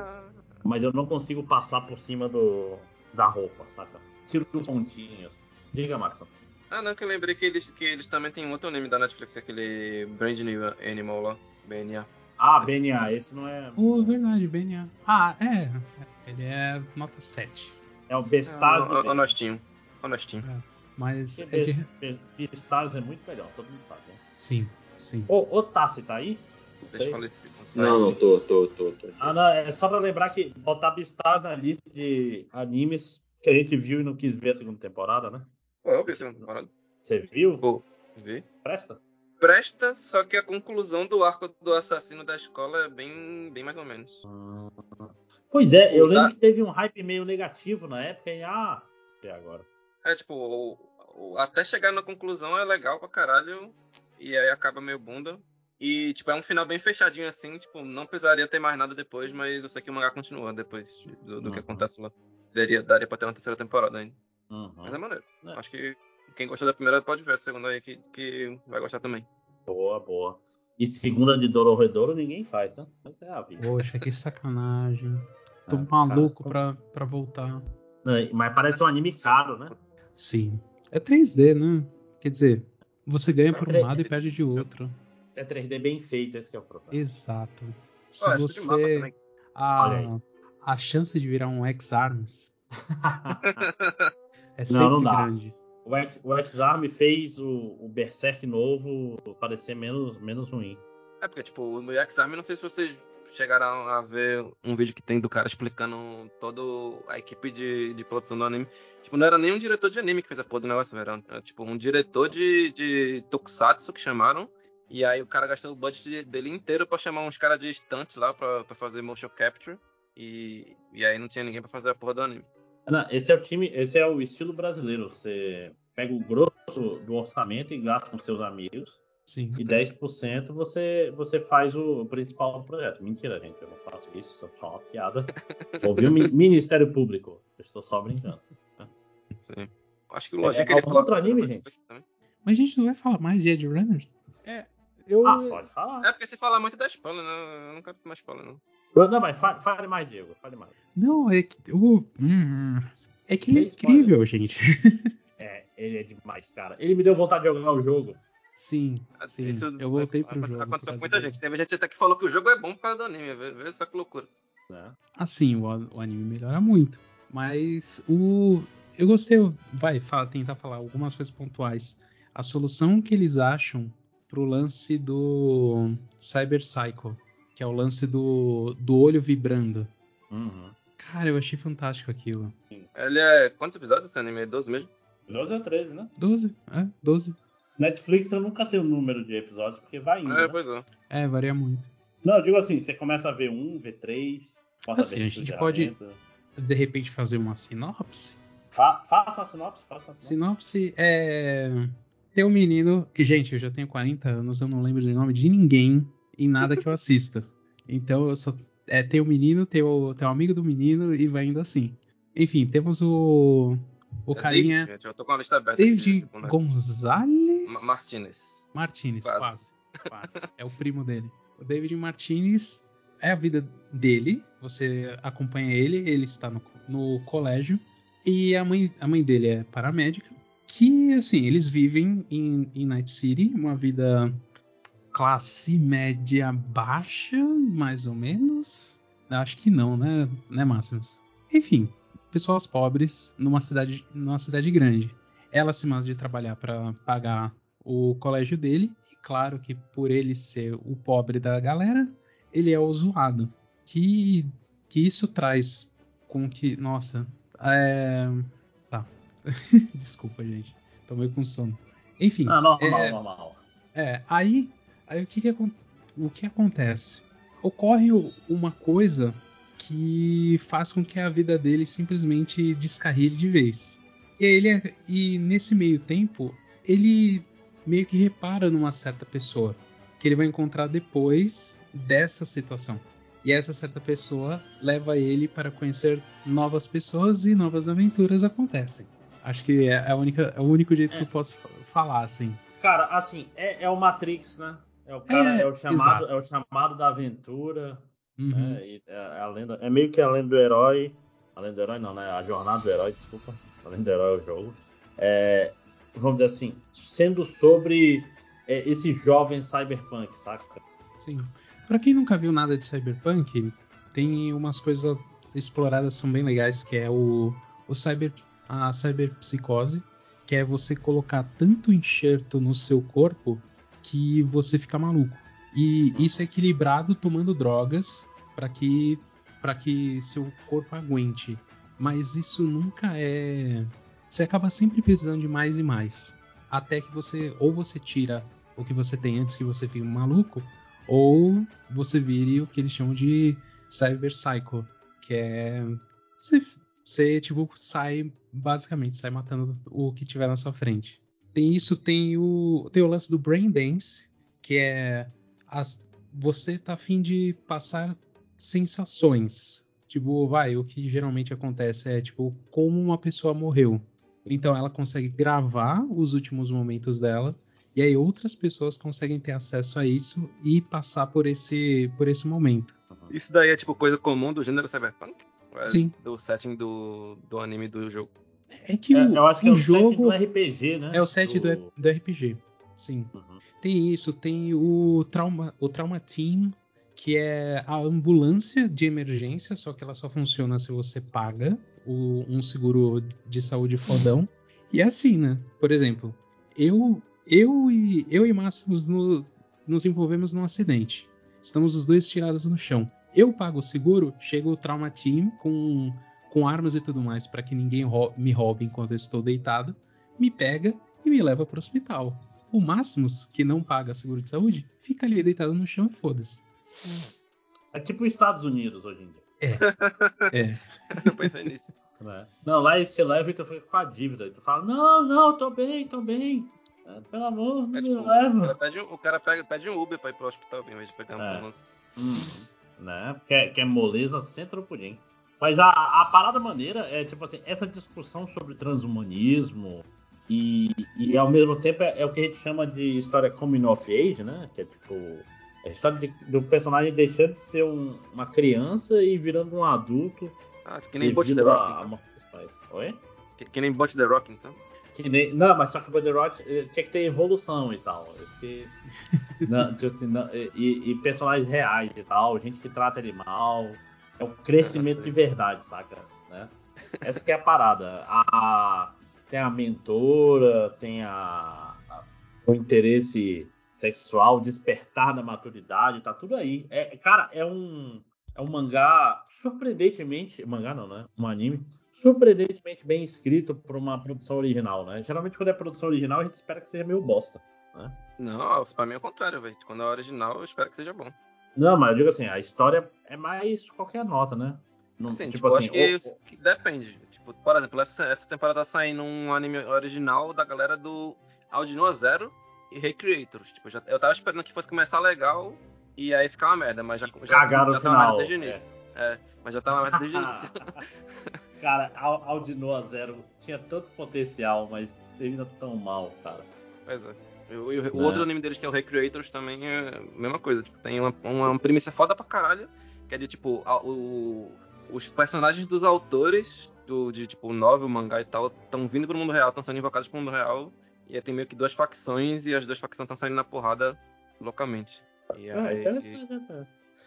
mas eu não consigo passar por cima do, da roupa, saca? Tiro os pontinhos. Diga, Marcos. Ah, não, que eu lembrei que eles, que eles também têm outro anime da Netflix, aquele Brand New Animal lá, BNA. Ah, BNA, esse não é. Oh, verdade, BNA. Ah, é. Ele é nota 7. É o Beastars. É, honestinho. Honestinho. É, mas. É de... Beastars é muito melhor, todo mundo sabe, né? Sim, sim. Ô, ô Tassi, tá aí? Não, não, tô, tô, tô, tô. Ah, não, é só pra lembrar que botar Beastars na lista de animes que a gente viu e não quis ver a segunda temporada, né? Pô, eu vi a segunda temporada. Você viu? Pô, vi. Presta? Presta, só que a conclusão do arco do assassino da escola é bem, bem mais ou menos. Hum. Pois é, eu lembro que teve um hype meio negativo na época e ah, até agora. É, tipo, o, o, até chegar na conclusão é legal pra caralho e aí acaba meio bunda. E, tipo, é um final bem fechadinho assim, tipo, não precisaria ter mais nada depois, mas eu sei que o mangá continua depois do, do uhum. que acontece lá. Daria, daria pra ter uma terceira temporada ainda. Uhum. Mas é maneiro. É. Acho que quem gostou da primeira pode ver a segunda aí que, que vai gostar também. Boa, boa. E segunda de Dororedoro ninguém faz, né? É a vida. Poxa, que sacanagem. Tô é, maluco cara, pra, pra voltar. Mas parece um anime caro, né? Sim. É 3D, né? Quer dizer, você ganha é por um lado e perde de outro. É 3D bem feito, esse é o problema. Exato. Se você. A, a chance de virar um X-Arms é sempre não, não grande. O X-Arm fez o, o Berserk novo parecer menos, menos ruim. É porque, tipo, o X-Arm, não sei se vocês chegaram a ver um vídeo que tem do cara explicando toda a equipe de, de produção do anime. Tipo, não era nem um diretor de anime que fez a porra do negócio, era, era tipo um diretor de, de tokusatsu que chamaram. E aí o cara gastou o budget dele inteiro para chamar uns caras de estante lá pra, pra fazer motion capture. E, e aí não tinha ninguém para fazer a porra do anime. Não, esse é o time, esse é o estilo brasileiro. Você pega o grosso do orçamento e gasta com seus amigos. Sim. E 10% você, você faz o principal projeto. Mentira, gente, eu não faço isso, só só uma piada. Ouviu o Ministério Público? Eu estou só brincando. Sim. Acho que o Lógico é, é outro anime, gente. Mas a gente não vai falar mais de Edge Runners? É. Eu... Ah, pode falar. É porque se falar muito da spoiler, né? Eu não quero mais spoiler, não. Não, mas fale, fale mais, Diego. Fale mais. Não, é que. Uh, hum, é que ele é incrível, gente. É, ele é demais, cara. Ele me deu vontade de jogar o jogo. Sim, sim. Isso eu voltei pro jogo. Aconteceu com muita gente. Teve gente até que falou que o jogo é bom por causa do anime. Vê, vê essa loucura. É. Assim, o, o, anime melhora muito. Mas o. Eu gostei. Vai, fala, tentar falar algumas coisas pontuais. A solução que eles acham pro lance do Cyber Cycle, que é o lance do, do olho vibrando. Uhum. Cara, eu achei fantástico aquilo. Ele é. Quantos episódios esse anime? 12 mesmo? 12 ou 13, né? 12, é, 12. Netflix eu nunca sei o número de episódios, porque vai indo. É, né? pois é. É, varia muito. Não, eu digo assim, você começa a ver um, vê três, assim, a gente pode de repente fazer uma sinopse. Fa faça a sinopse, faça a sinopse. Sinopse é. Tem um menino que, gente, eu já tenho 40 anos, eu não lembro do nome de ninguém em nada que eu assista. Então eu só. É, tem o um menino, tem o, tem um amigo do menino e vai indo assim. Enfim, temos o. O é carinha. David, gente, eu tô com a lista aberta. David aqui, né? Gonzalez? Martinez. Martinez, quase. quase. quase. é o primo dele. O David Martinez é a vida dele. Você acompanha ele, ele está no, no colégio. E a mãe, a mãe dele é paramédica. Que, assim, eles vivem em, em Night City, uma vida classe média baixa, mais ou menos. Acho que não, né, né Máximos? Enfim, pessoas pobres numa cidade, numa cidade grande. Ela se manda de trabalhar para pagar o colégio dele, e claro que por ele ser o pobre da galera, ele é o zoado. Que, que isso traz com que. Nossa. É... Desculpa, gente. Tô meio com sono. Enfim. Ah, normal, é... normal. É, aí, aí o que, que, o que acontece? Ocorre uma coisa que faz com que a vida dele simplesmente descarrile de vez. E, ele, e nesse meio tempo, ele meio que repara numa certa pessoa que ele vai encontrar depois dessa situação. E essa certa pessoa leva ele para conhecer novas pessoas e novas aventuras acontecem. Acho que é, a única, é o único jeito é. que eu posso falar, assim. Cara, assim, é, é o Matrix, né? É o cara, é, é o chamado, é o chamado da aventura. Uhum. Né? É, é, a lenda, é meio que a lenda do herói. A lenda do herói não, né? A jornada do herói, desculpa. A lenda do herói é o jogo. É, vamos dizer assim, sendo sobre é, esse jovem cyberpunk, saca? Sim. Pra quem nunca viu nada de cyberpunk, tem umas coisas exploradas são bem legais, que é o, o cyber, a cyberpsicose, que é você colocar tanto enxerto no seu corpo que você fica maluco. E isso é equilibrado tomando drogas para que para que seu corpo aguente. Mas isso nunca é. Você acaba sempre precisando de mais e mais. Até que você ou você tira o que você tem antes que você fique maluco, ou você vire o que eles chamam de Cyber Psycho, que é você, você tipo sai basicamente sai matando o que tiver na sua frente. Tem isso, tem o tem o lance do Brain Dance, que é as, você tá afim de passar sensações. Tipo, vai, o que geralmente acontece é tipo como uma pessoa morreu. Então ela consegue gravar os últimos momentos dela e aí outras pessoas conseguem ter acesso a isso e passar por esse, por esse momento. Isso daí é tipo coisa comum do gênero cyberpunk? É Sim. Do setting do, do anime do jogo. É que é, o, eu acho que o é o jogo do RPG, né? É o set do, do, do RPG. Sim. Uhum. Tem isso, tem o trauma, o trauma team, que é a ambulância de emergência, só que ela só funciona se você paga o, um seguro de saúde fodão. E é assim, né? Por exemplo, eu eu e eu e Máximos no, nos envolvemos num acidente. Estamos os dois tirados no chão. Eu pago o seguro, chega o trauma team com, com armas e tudo mais para que ninguém me roube enquanto eu estou deitado, me pega e me leva para o hospital. O Máximos, que não paga seguro de saúde, fica ali deitado no chão e foda-se. É tipo os Estados Unidos hoje em dia. É. é. Não pensei nisso. Né? Não, lá eles te levam e tu fica com a dívida. E tu fala, não, não, tô bem, tô bem. É, pelo amor, é, tipo, leva. O cara, pede, o cara pega, pede um Uber pra ir pro hospital em vez de pegar é. ambulância. Hum, né? Quer, quer moleza, centro pudim. Mas a, a parada maneira é, tipo assim, essa discussão sobre transhumanismo e, e ao mesmo tempo é, é, o que a gente chama de história coming of age, né? Que é tipo. É a história de, do personagem deixando de ser um, uma criança e virando um adulto. Ah, que nem Bot The Rock. Então. Oi? Que, que nem Bot The Rock, então. Que nem, não, mas só que o Banderoid eh, tinha que ter evolução e tal. Esse, não, tipo assim, não, e, e, personagens reais e tal, gente que trata ele mal. É um crescimento de verdade, saca? Né? Essa que é a parada. A, a, tem a mentora, tem a, a, o interesse sexual, despertar da maturidade, tá tudo aí. É, cara, é um, é um mangá surpreendentemente. Mangá não, né? Um anime surpreendentemente bem escrito para uma produção original, né? Geralmente quando é produção original a gente espera que seja meio bosta, né? Não, pra mim é o contrário, velho. Quando é original eu espero que seja bom. Não, mas eu digo assim, a história é mais qualquer nota, né? Não, assim, tipo, tipo assim, acho que, o... que, depende. Tipo, por exemplo, essa, essa temporada tá saindo um anime original da galera do Audino Zero e Recreators. Tipo, já, eu tava esperando que fosse começar legal e aí ficar uma merda, mas já, já, Cagaram já, já tava merda desde o início. É. é. mas já tava merda desde o início. Cara, Aldinoa Zero tinha tanto potencial, mas termina tão mal, cara. Pois é. O, o, o outro anime deles, que é o Recreators, também é a mesma coisa. Tipo, tem uma, uma premissa foda pra caralho, que é de, tipo, a, o, os personagens dos autores do, de, tipo, novel, mangá e tal, estão vindo pro mundo real, estão sendo invocados pro mundo real, e aí tem meio que duas facções, e as duas facções estão saindo na porrada loucamente. E ah, aí, interessante, é.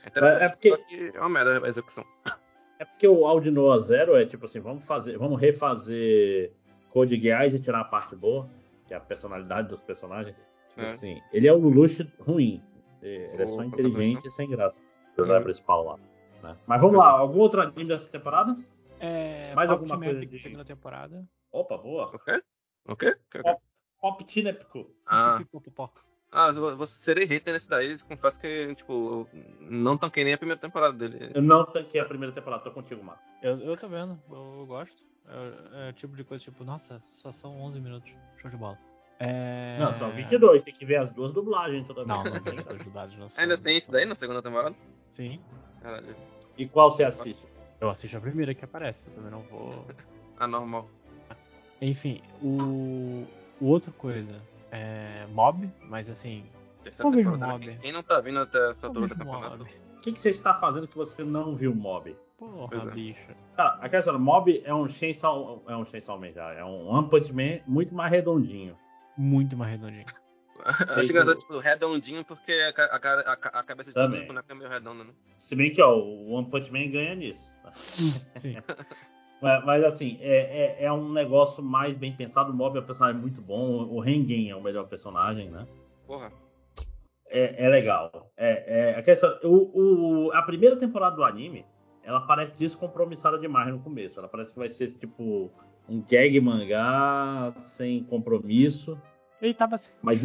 É, interessante, é porque... é uma merda a execução. É porque o Aldinoa Zero é tipo assim, vamos fazer, vamos refazer Code Geass e tirar a parte boa, que é a personalidade dos personagens. Tipo é. assim, ele é o Luxo ruim. Ele é só inteligente e sem graça. O é. principal lá. Né? Mas vamos lá, algum outro anime dessa temporada? É, Mais Pop alguma Team coisa de- segunda temporada. Opa, boa. O quê? O quê? Pop- Pop Team Épico. Ah, Pipipipopopó. Ah, eu vou- serei hater nesse daí. Confesso que, tipo, eu não tanquei nem a primeira temporada dele. Eu não tanquei a primeira temporada, tô contigo, Marco. Eu, eu tô vendo, eu, eu gosto. É, é o tipo de coisa tipo, nossa, só são 11 minutos. Show de bola. É... Não, são 22, tem que ver as duas dublagens toda vez. Não, não vejo as dublagens, não são- Ainda tem isso daí na segunda temporada? Sim. Caralho. E qual você assiste? Eu assisto a primeira que aparece, eu também não vou. Anormal. Enfim, o. O outro coisa é Mob, mas assim. Vejo mob. Quem- Quem não tá vindo até essa altura do campeonato? O que, que você está fazendo que você não viu Mob? Porra, é. bicho. Cara, a questão Mob é um Chainsaw, é um Chainsaw Man já, é um One Punch Man muito mais redondinho. Muito mais redondinho. Acho engraçado, tipo, redondinho, porque a, a, cara- a, a cabeça de boneco é meio redonda, né? Se bem que ó, o One Punch Man ganha nisso. tá? Sim. Mas, mas, assim, é, é, é um negócio mais bem pensado. O Mob é um personagem muito bom. O Rengen é o melhor personagem, né? Porra. É, é legal. É, é, a, questão, o, o- a primeira temporada do anime, ela parece descompromissada demais no começo. Ela parece que vai ser tipo um gag mangá sem compromisso. Ele tava se Mas-.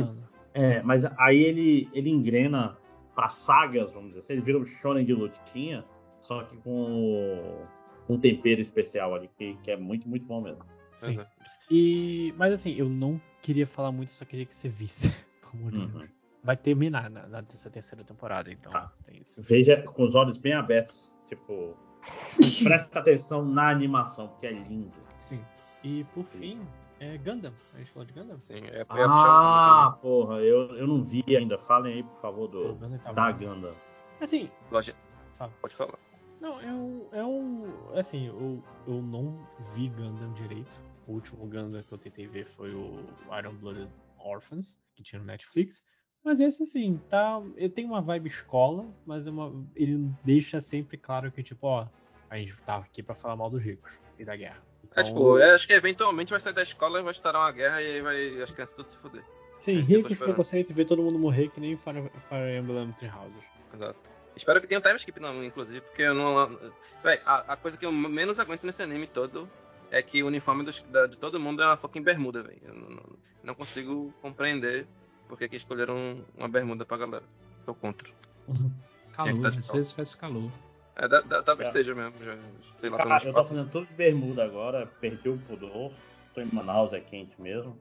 É, mas aí ele, ele engrena pra sagas, vamos dizer assim. Ele vira um shonen de lutinha, só que com um tempero especial ali, que, que é muito, muito bom mesmo. Sim. Uhum. E, mas assim, eu não queria falar muito, só queria que você visse. Pelo amor de Uhum. Deus. Vai terminar na, na terceira temporada, então Tá. tem isso. Veja com os olhos bem abertos, tipo, presta atenção na animação, porque é lindo. Sim. E por fim, é Gundam. A gente falou de Gundam? Sim, é, é Ah, porra, eu, eu não vi ainda. Falem aí, por favor, do, Gundam tá da bom. Ganda. Assim, Loja... Fala. Pode falar. Não, é um. É um assim, eu, eu não vi Gundam direito. O último Gundam que eu tentei ver foi o Iron Blooded Orphans, que tinha no Netflix. Mas esse, assim, tá. Ele tem uma vibe escola, mas é uma, ele deixa sempre claro que, tipo, ó, a gente tá aqui pra falar mal dos ricos e da guerra. É, Então, tipo, eu acho que eventualmente vai sair da escola e vai estourar uma guerra e aí vai as crianças tudo se fuder. Sim, É, ricos, esperando. preconceito e ver todo mundo morrer que nem Fire, Fire Emblem Three Houses. Exato. Espero que tenha um time skip não, inclusive, porque eu não. Véi, a, a coisa que eu menos aguento nesse anime todo é que o uniforme dos- da- de todo mundo é uma fucking bermuda, velho. Eu não, não- não consigo compreender porque que escolheram uma bermuda pra galera. Tô contra. Calor, tá às vezes faz calor. É, da, da, talvez É. seja mesmo, já, sei lá, Cara, eu tô fazendo tudo de bermuda agora, perdi o pudor. Tô em Manaus, é quente mesmo.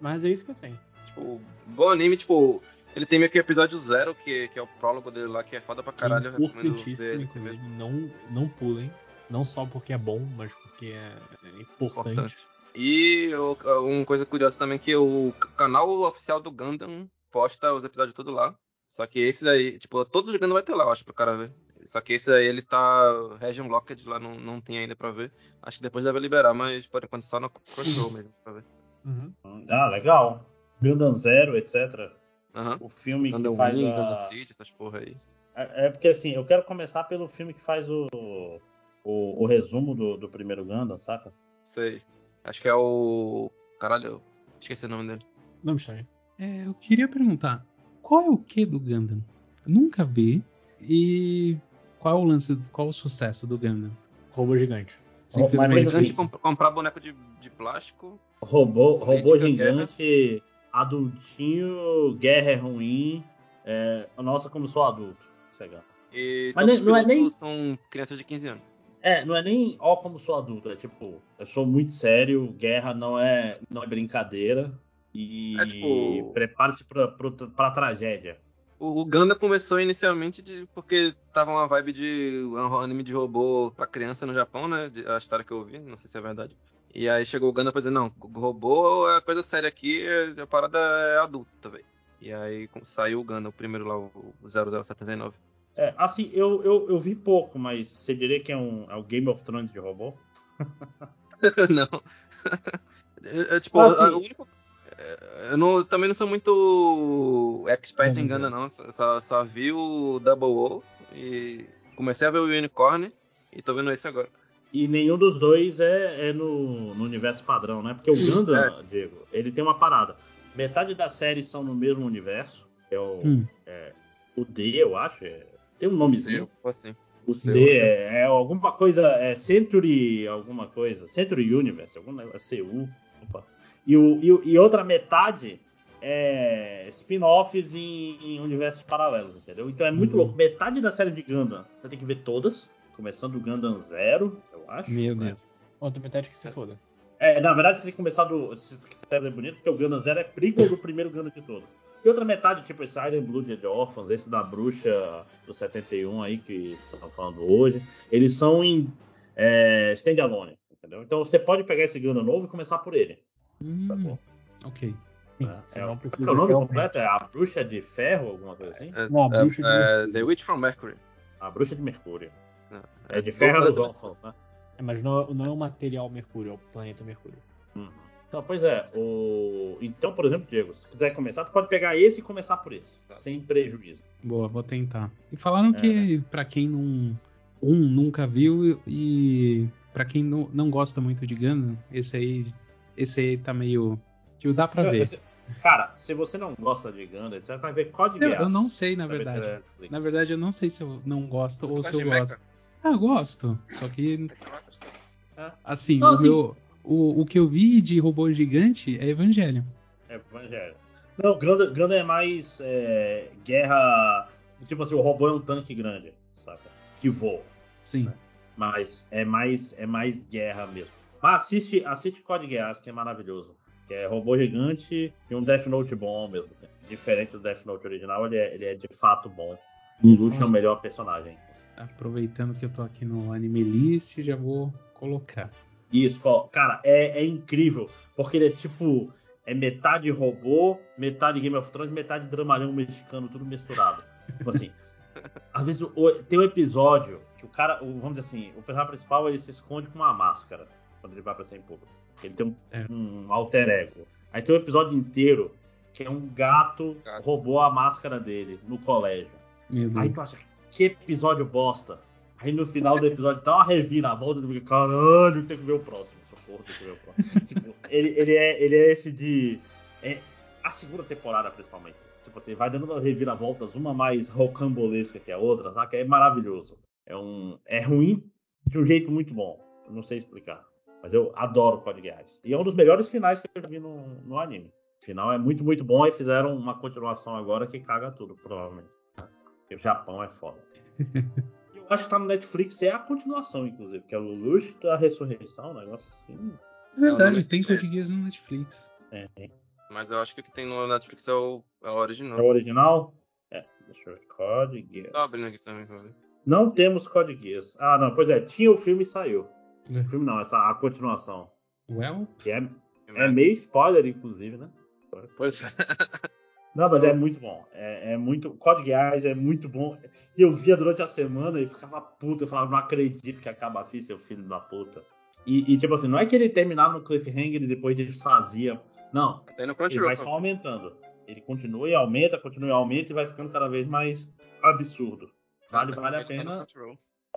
Mas é isso que eu tenho. Tipo, bom anime, tipo, ele tem meio que episódio zero, que, que é o prólogo dele lá, que é foda pra caralho. Eu recomendo ver Importantíssimo, inclusive. Não, não pulem. Não só porque é bom, mas porque é, é importante. Importante. E o- uma coisa curiosa também que o canal oficial do Gundam posta os episódios tudo lá. Só que esse daí, tipo, todos os Gundam vai ter lá, eu acho, pro cara ver. Só que esse aí ele tá Region Locked lá, não, não tem ainda pra ver. Acho que depois deve liberar, mas por enquanto só no Crunchyroll mesmo pra ver. Uhum. Ah, legal. Gundam Zero, etc. Aham. O filme Gundam que faz Wing, a... Gundam City, essas porra aí. É, é porque assim, eu quero começar pelo filme que faz o, o, o resumo do, do primeiro Gundam, saca? Sei. Acho que é o. Caralho, eu esqueci o nome dele. Não estranho. É, eu queria perguntar, qual é o que do Gundam? Eu nunca vi. E qual é o lance, qual é o sucesso do Gundam? Robô gigante. Simplesmente Sim. Antes de isso. comp- comprar boneco de, de plástico. Robô, robô gigante, adultinho, guerra é ruim. É, nossa, como sou adulto. E Mas nem- não é nem- são crianças de 15 anos. É, não é nem ó como sou adulto, é tipo, eu sou muito sério, guerra não é, não é brincadeira. E É tipo- prepare-se pra, pra, pra tragédia. O, o Gundam começou inicialmente de, porque tava uma vibe de um anime de robô pra criança no Japão, né? de- a história que eu ouvi, não sei se é verdade. E aí chegou o pra dizer, não, robô é coisa séria aqui, é- a parada é adulta, velho. E aí saiu o Gundam, o primeiro lá, o o 0079. É, assim, eu, eu, eu vi pouco, mas você diria que é, um, é o Game of Thrones de robô? não. É, é, tipo, Ah, sim. a- o único. é, Eu não- também não sou muito expert em. Gundam, não. Só, só, só vi o Double O e comecei a ver o Unicorn e tô vendo esse agora. E nenhum dos dois é, é no, no universo padrão, né? Porque o Gundam, É. Diego, ele tem uma parada. Metade das séries são no mesmo universo, que é o, Hum. o D, eu acho. é- tem um nomezinho. Sei, assim. O C é, é, alguma coisa, é Century, alguma coisa, Century Universe, alguma é CU. Opa. E, o, e, e outra metade é spin-offs em, em, universos paralelos, entendeu? Então é muito uhum. louco. Metade da série de Gundam você tem que ver todas, começando o Gundam Zero, eu acho. Meu né? Deus. Outra metade que se foda. É, na verdade você tem que começar do. Se série é bonito, porque o Gundam Zero é prequel do primeiro Gundam de todos. E outra metade, tipo esse Iron Blood de Orphans, esse da bruxa do 71 aí, que estamos falando hoje, eles são em é, standalone, entendeu? Então você pode pegar esse Gundam novo e começar por ele. Hum, tá bom? Ok. É, é, não precisa o nome completo é A Bruxa de Ferro, alguma coisa assim? É, não, a Bruxa de é, The Witch from Mercury. A Bruxa de Mercúrio. É, de Ferro dos Orphans, né? É, mas não, não é o material Mercúrio, é o planeta Mercúrio. Uhum. Então, pois é. O... Então, por exemplo, Diego, se quiser começar, tu pode pegar esse e começar por esse, tá. sem prejuízo. Boa, vou tentar. E falaram é, que, né? para quem não. Um nunca viu e para quem não, não gosta muito de Gundam, esse aí, esse aí tá meio. Tipo, dá pra ver. Cara, se você não gosta de Gundam, você vai ver Code Geass. Eu, eu não sei, na verdade. Na verdade, eu não sei se eu não gosto ou se eu gosto. Ah, gosto. Só que. É. Assim, não, o assim, meu o, o que eu vi de robô gigante é Evangelho. É Evangelho. Não, Gundam, Gundam é mais é, guerra. Tipo assim, o robô é um tanque grande, saca? Que voa. Sim. Né? Mas é mais, é mais guerra mesmo. Mas assiste, assiste Code Geass, que é maravilhoso. Que é robô gigante e um Death Note bom mesmo. Diferente do Death Note original, ele é, ele é de fato bom. O Luxo é o melhor personagem. Aproveitando que eu tô aqui no Anime List, já vou colocar. Isso, cara, é, é incrível. Porque ele é tipo. É metade robô, metade Game of Thrones, metade dramalhão mexicano, tudo misturado. Tipo assim. às vezes o, tem um episódio que o cara, o, vamos dizer assim, o personagem principal ele se esconde com uma máscara quando ele vai pra ser em público. Ele tem um, um, alter ego. Aí tem um episódio inteiro que é um gato, gato. roubou a máscara dele no colégio. Aí tu acha, que episódio bosta. Aí no final do episódio dá uma reviravolta fica, caralho, tem que ver o próximo. Socorro, tem que ver o próximo. tipo, ele, ele, é, ele é esse de. É, a segunda temporada, principalmente. Tipo assim, vai dando umas reviravoltas, uma mais rocambolesca que a outra, saca? É maravilhoso. É, um, é ruim de um jeito muito bom. Eu não sei explicar. Mas eu adoro Code Geass. E é um dos melhores finais que eu vi no, no anime. O final é muito, muito bom. E fizeram uma continuação agora que caga tudo, provavelmente. Porque o Japão é foda. eu acho que tá no Netflix, é a continuação, inclusive, que é o Lelouch da Ressurreição, um negócio assim. Verdade, é tem português no Netflix. É, Mas eu acho que o que tem no Netflix é o, é o original. É o original? É, deixa eu ver. Code Geass. Tô abrindo aqui também, Não temos Code Geass. Ah, não, pois é, tinha o filme e saiu. É. O filme não, essa a continuação. Well? Que é, é meio spoiler, inclusive, né? Pois é. Não, mas é muito bom. É, é muito. Code Geass é muito bom. Eu via durante a semana e ficava puto. Eu falava, não acredito que acaba assim, seu filho da puta. E, e tipo assim, não é que ele terminava no cliffhanger e depois desfazia. Não. ele vai só aumentando. Ele continua e aumenta, continua e aumenta e vai ficando cada vez mais absurdo. Vale, vale a pena.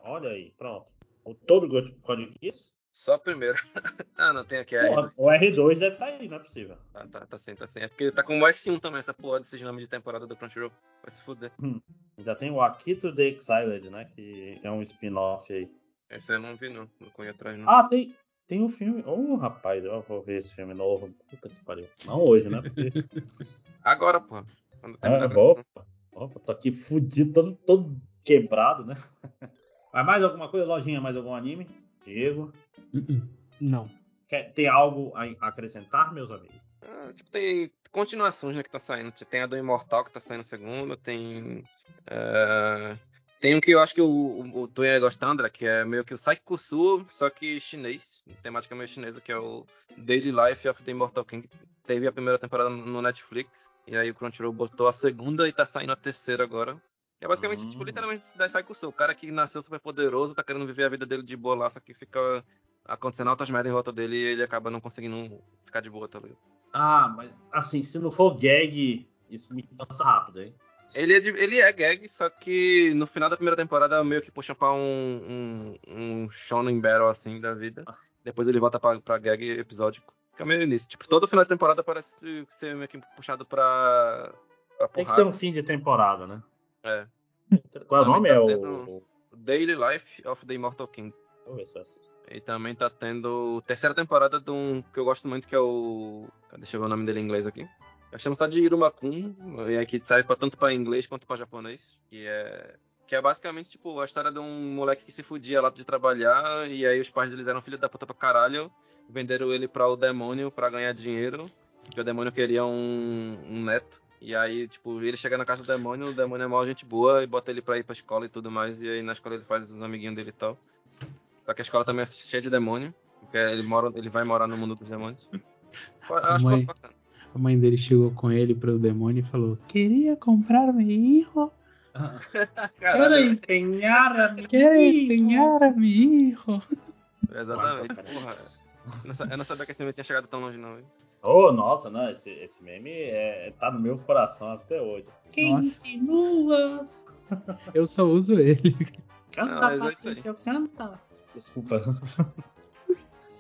Olha aí, pronto. O todo Code Geass só primeiro. ah, não, tem aqui a porra, R2. O R2 deve estar tá aí, não é possível. Tá, tá, tá sim, tá sim. É porque ele tá com o S1 também, essa porra desses nomes de temporada do Crunchyroll. Vai se fuder. Hum. Já tem o Akito The Exiled, né? Que é um spin-off aí. Esse eu não vi, não. Não corri atrás, não. Ah, tem, tem um filme. Ô, oh, rapaz, eu vou ver esse filme novo. Puta que pariu. Não hoje, né? Porque... Agora, porra. Quando ah, opa, opa, tô aqui fudido, todo, todo quebrado, né? Mas mais alguma coisa, lojinha, mais algum anime? Diego? Uh-uh. Não. Quer, tem algo a acrescentar, meus amigos? Ah, tipo, tem continuações né, que tá saindo. Tem a do Imortal que tá saindo segunda, tem. Uh, tem um que eu acho que o, o, o tu ia gostar, André, que é meio que o Saikusu, só que chinês. Temática meio chinesa, que é o Daily Life of the Immortal King. Teve a primeira temporada no Netflix, e aí o Crunchyroll botou a segunda e tá saindo a terceira agora. É basicamente, tipo, hum. tipo, literalmente da Saikusu. O cara que nasceu super poderoso, tá querendo viver a vida dele de boa lá, só que fica acontecendo altas merdas em volta dele e ele acaba não conseguindo ficar de boa, tá ligado? Ah, mas assim, se não for gag, isso me cansa rápido, hein? Ele é, de, ele é gag, só que no final da primeira temporada meio que puxa pra um, um, um Shonen Battle assim da vida. Depois ele volta pra, pra gag episódico. Fica meio nisso. Tipo, todo final de temporada parece ser meio que puxado pra, pra porrada. Tem que ter um fim de temporada, né? É. Qual é o nome? É o Daily Life of the Immortal King. Vou ver se eu assisto. E também tá tendo terceira temporada de um que eu gosto muito, que é o. Deixa eu ver o nome dele em inglês aqui. Eu chamo só de Irumakun, e aqui serve pra, tanto pra inglês quanto pra japonês. Que é. Que é basicamente, tipo, a história de um moleque que se fudia lá de trabalhar, e aí os pais deles eram filhos da puta pra caralho, venderam ele para o demônio para ganhar dinheiro, porque o demônio queria um, um, neto. E aí, tipo, ele chega na casa do demônio, o demônio é mal gente boa e bota ele pra ir pra escola e tudo mais, e aí na escola ele faz os amiguinhos dele e tal. Só que a escola também é cheia de demônio, porque ele, mora, ele vai morar no mundo dos demônios. Eu acho mãe, bacana. A mãe dele chegou com ele pro demônio e falou: Queria comprar meu hijo. Quero empenhar a mi Quero empenhar a mi hijo. Exatamente, porra. Eu não sabia que esse meme tinha chegado tão longe, não. Oh, nossa, não, esse, esse meme é, tá no meu coração até hoje. Quem insinuas? Eu só uso ele. Canta, não, Patrícia, é canta. Desculpa.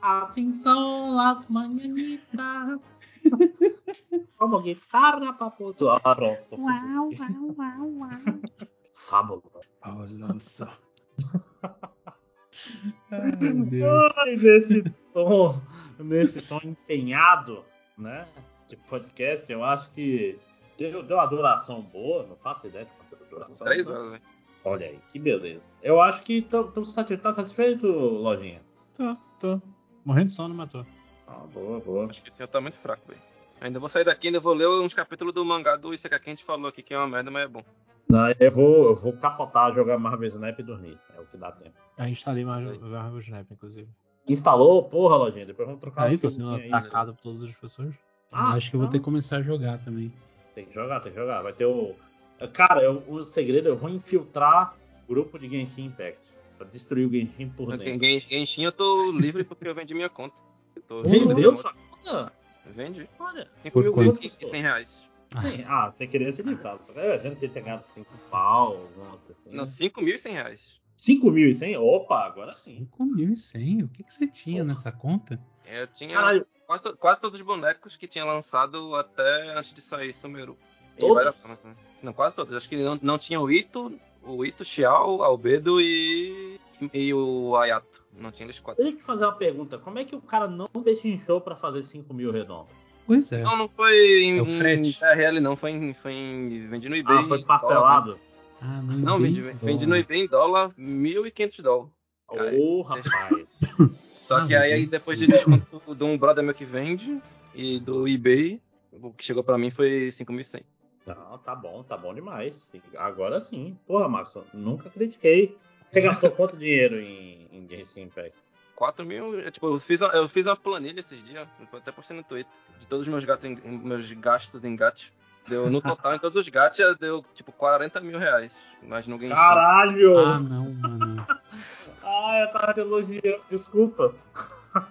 Assim são as manhanitas. Como guitarra pra poder. Ah, pronto. Uau, uau, uau, uau. Fábula. Balança. Ai, nesse tom, nesse tom empenhado, né? De podcast, eu acho que deu, deu uma duração boa, não faço ideia de quanto a duração. Três horas, né? Olha aí, que beleza. Eu acho que tá, tá satisfeito, Lojinha? Tô, tô. Morrendo de sono, matou. Ah, boa, boa. Acho que esse tá muito fraco, velho. Ainda vou sair daqui, ainda vou ler uns capítulos do mangá do Isekai que a gente falou aqui, que é uma merda, mas é bom. Não, eu vou, eu vou capotar, jogar Marvel Snap e dormir. É o que dá tempo. A instalei Marvel, Marvel Snap, inclusive. Instalou? Porra, Lojinha, depois vamos trocar Aí tô sendo atacado por todas as pessoas. Ah, acho que eu vou ter que começar a jogar também. Tem que jogar, tem que jogar. Vai ter o. Cara, eu, o segredo, eu vou infiltrar o grupo de Genshin Impact. Pra destruir o Genshin por dentro. Genshin eu tô livre porque eu vendi minha conta. Vendeu sua conta? Vende. Olha. 5 mil e 100 reais. Sim, ah, você queria. Só que a gente ter ganhado 5 pau, alguma coisa assim. Não, 5.100 reais. 5.100? Opa, agora sim. 5.100? O que, que você tinha Porra. nessa conta? Eu tinha quase, quase, todos os bonecos que tinha lançado até antes de sair Sumeru. Todos? Não, quase todos. Acho que não, não tinha o Ito, o Ito, Xiao, Albedo e, e o Ayato. Não tinha eles quatro. Deixa eu te fazer uma pergunta. Como é que o cara não deixa em show pra fazer 5 mil redondo? Pois é. Não, não foi em, é em RL, não. Foi em, foi em. Vendi no eBay. Ah, foi parcelado? Dólar, ah, não, não vendi, vendi no eBay em dólar 1.500 dólares. Ô, oh, rapaz. Só que aí, depois de desconto de um brother meu que vende e do eBay, o que chegou pra mim foi 5.100. Não, tá bom, tá bom demais. Agora sim. Porra, Márcio, nunca critiquei. Você gastou quanto dinheiro em, em Genshin Impact? 4 mil. Tipo, eu fiz, eu fiz uma planilha esses dias, até postei no Twitter, de todos os meus, gatos, meus gastos em gatos. Deu, no total, em todos os gatos, deu tipo 40 mil reais. Mas no Genshin. Caralho! Ah, não, mano. ah, eu tava te elogiando, desculpa.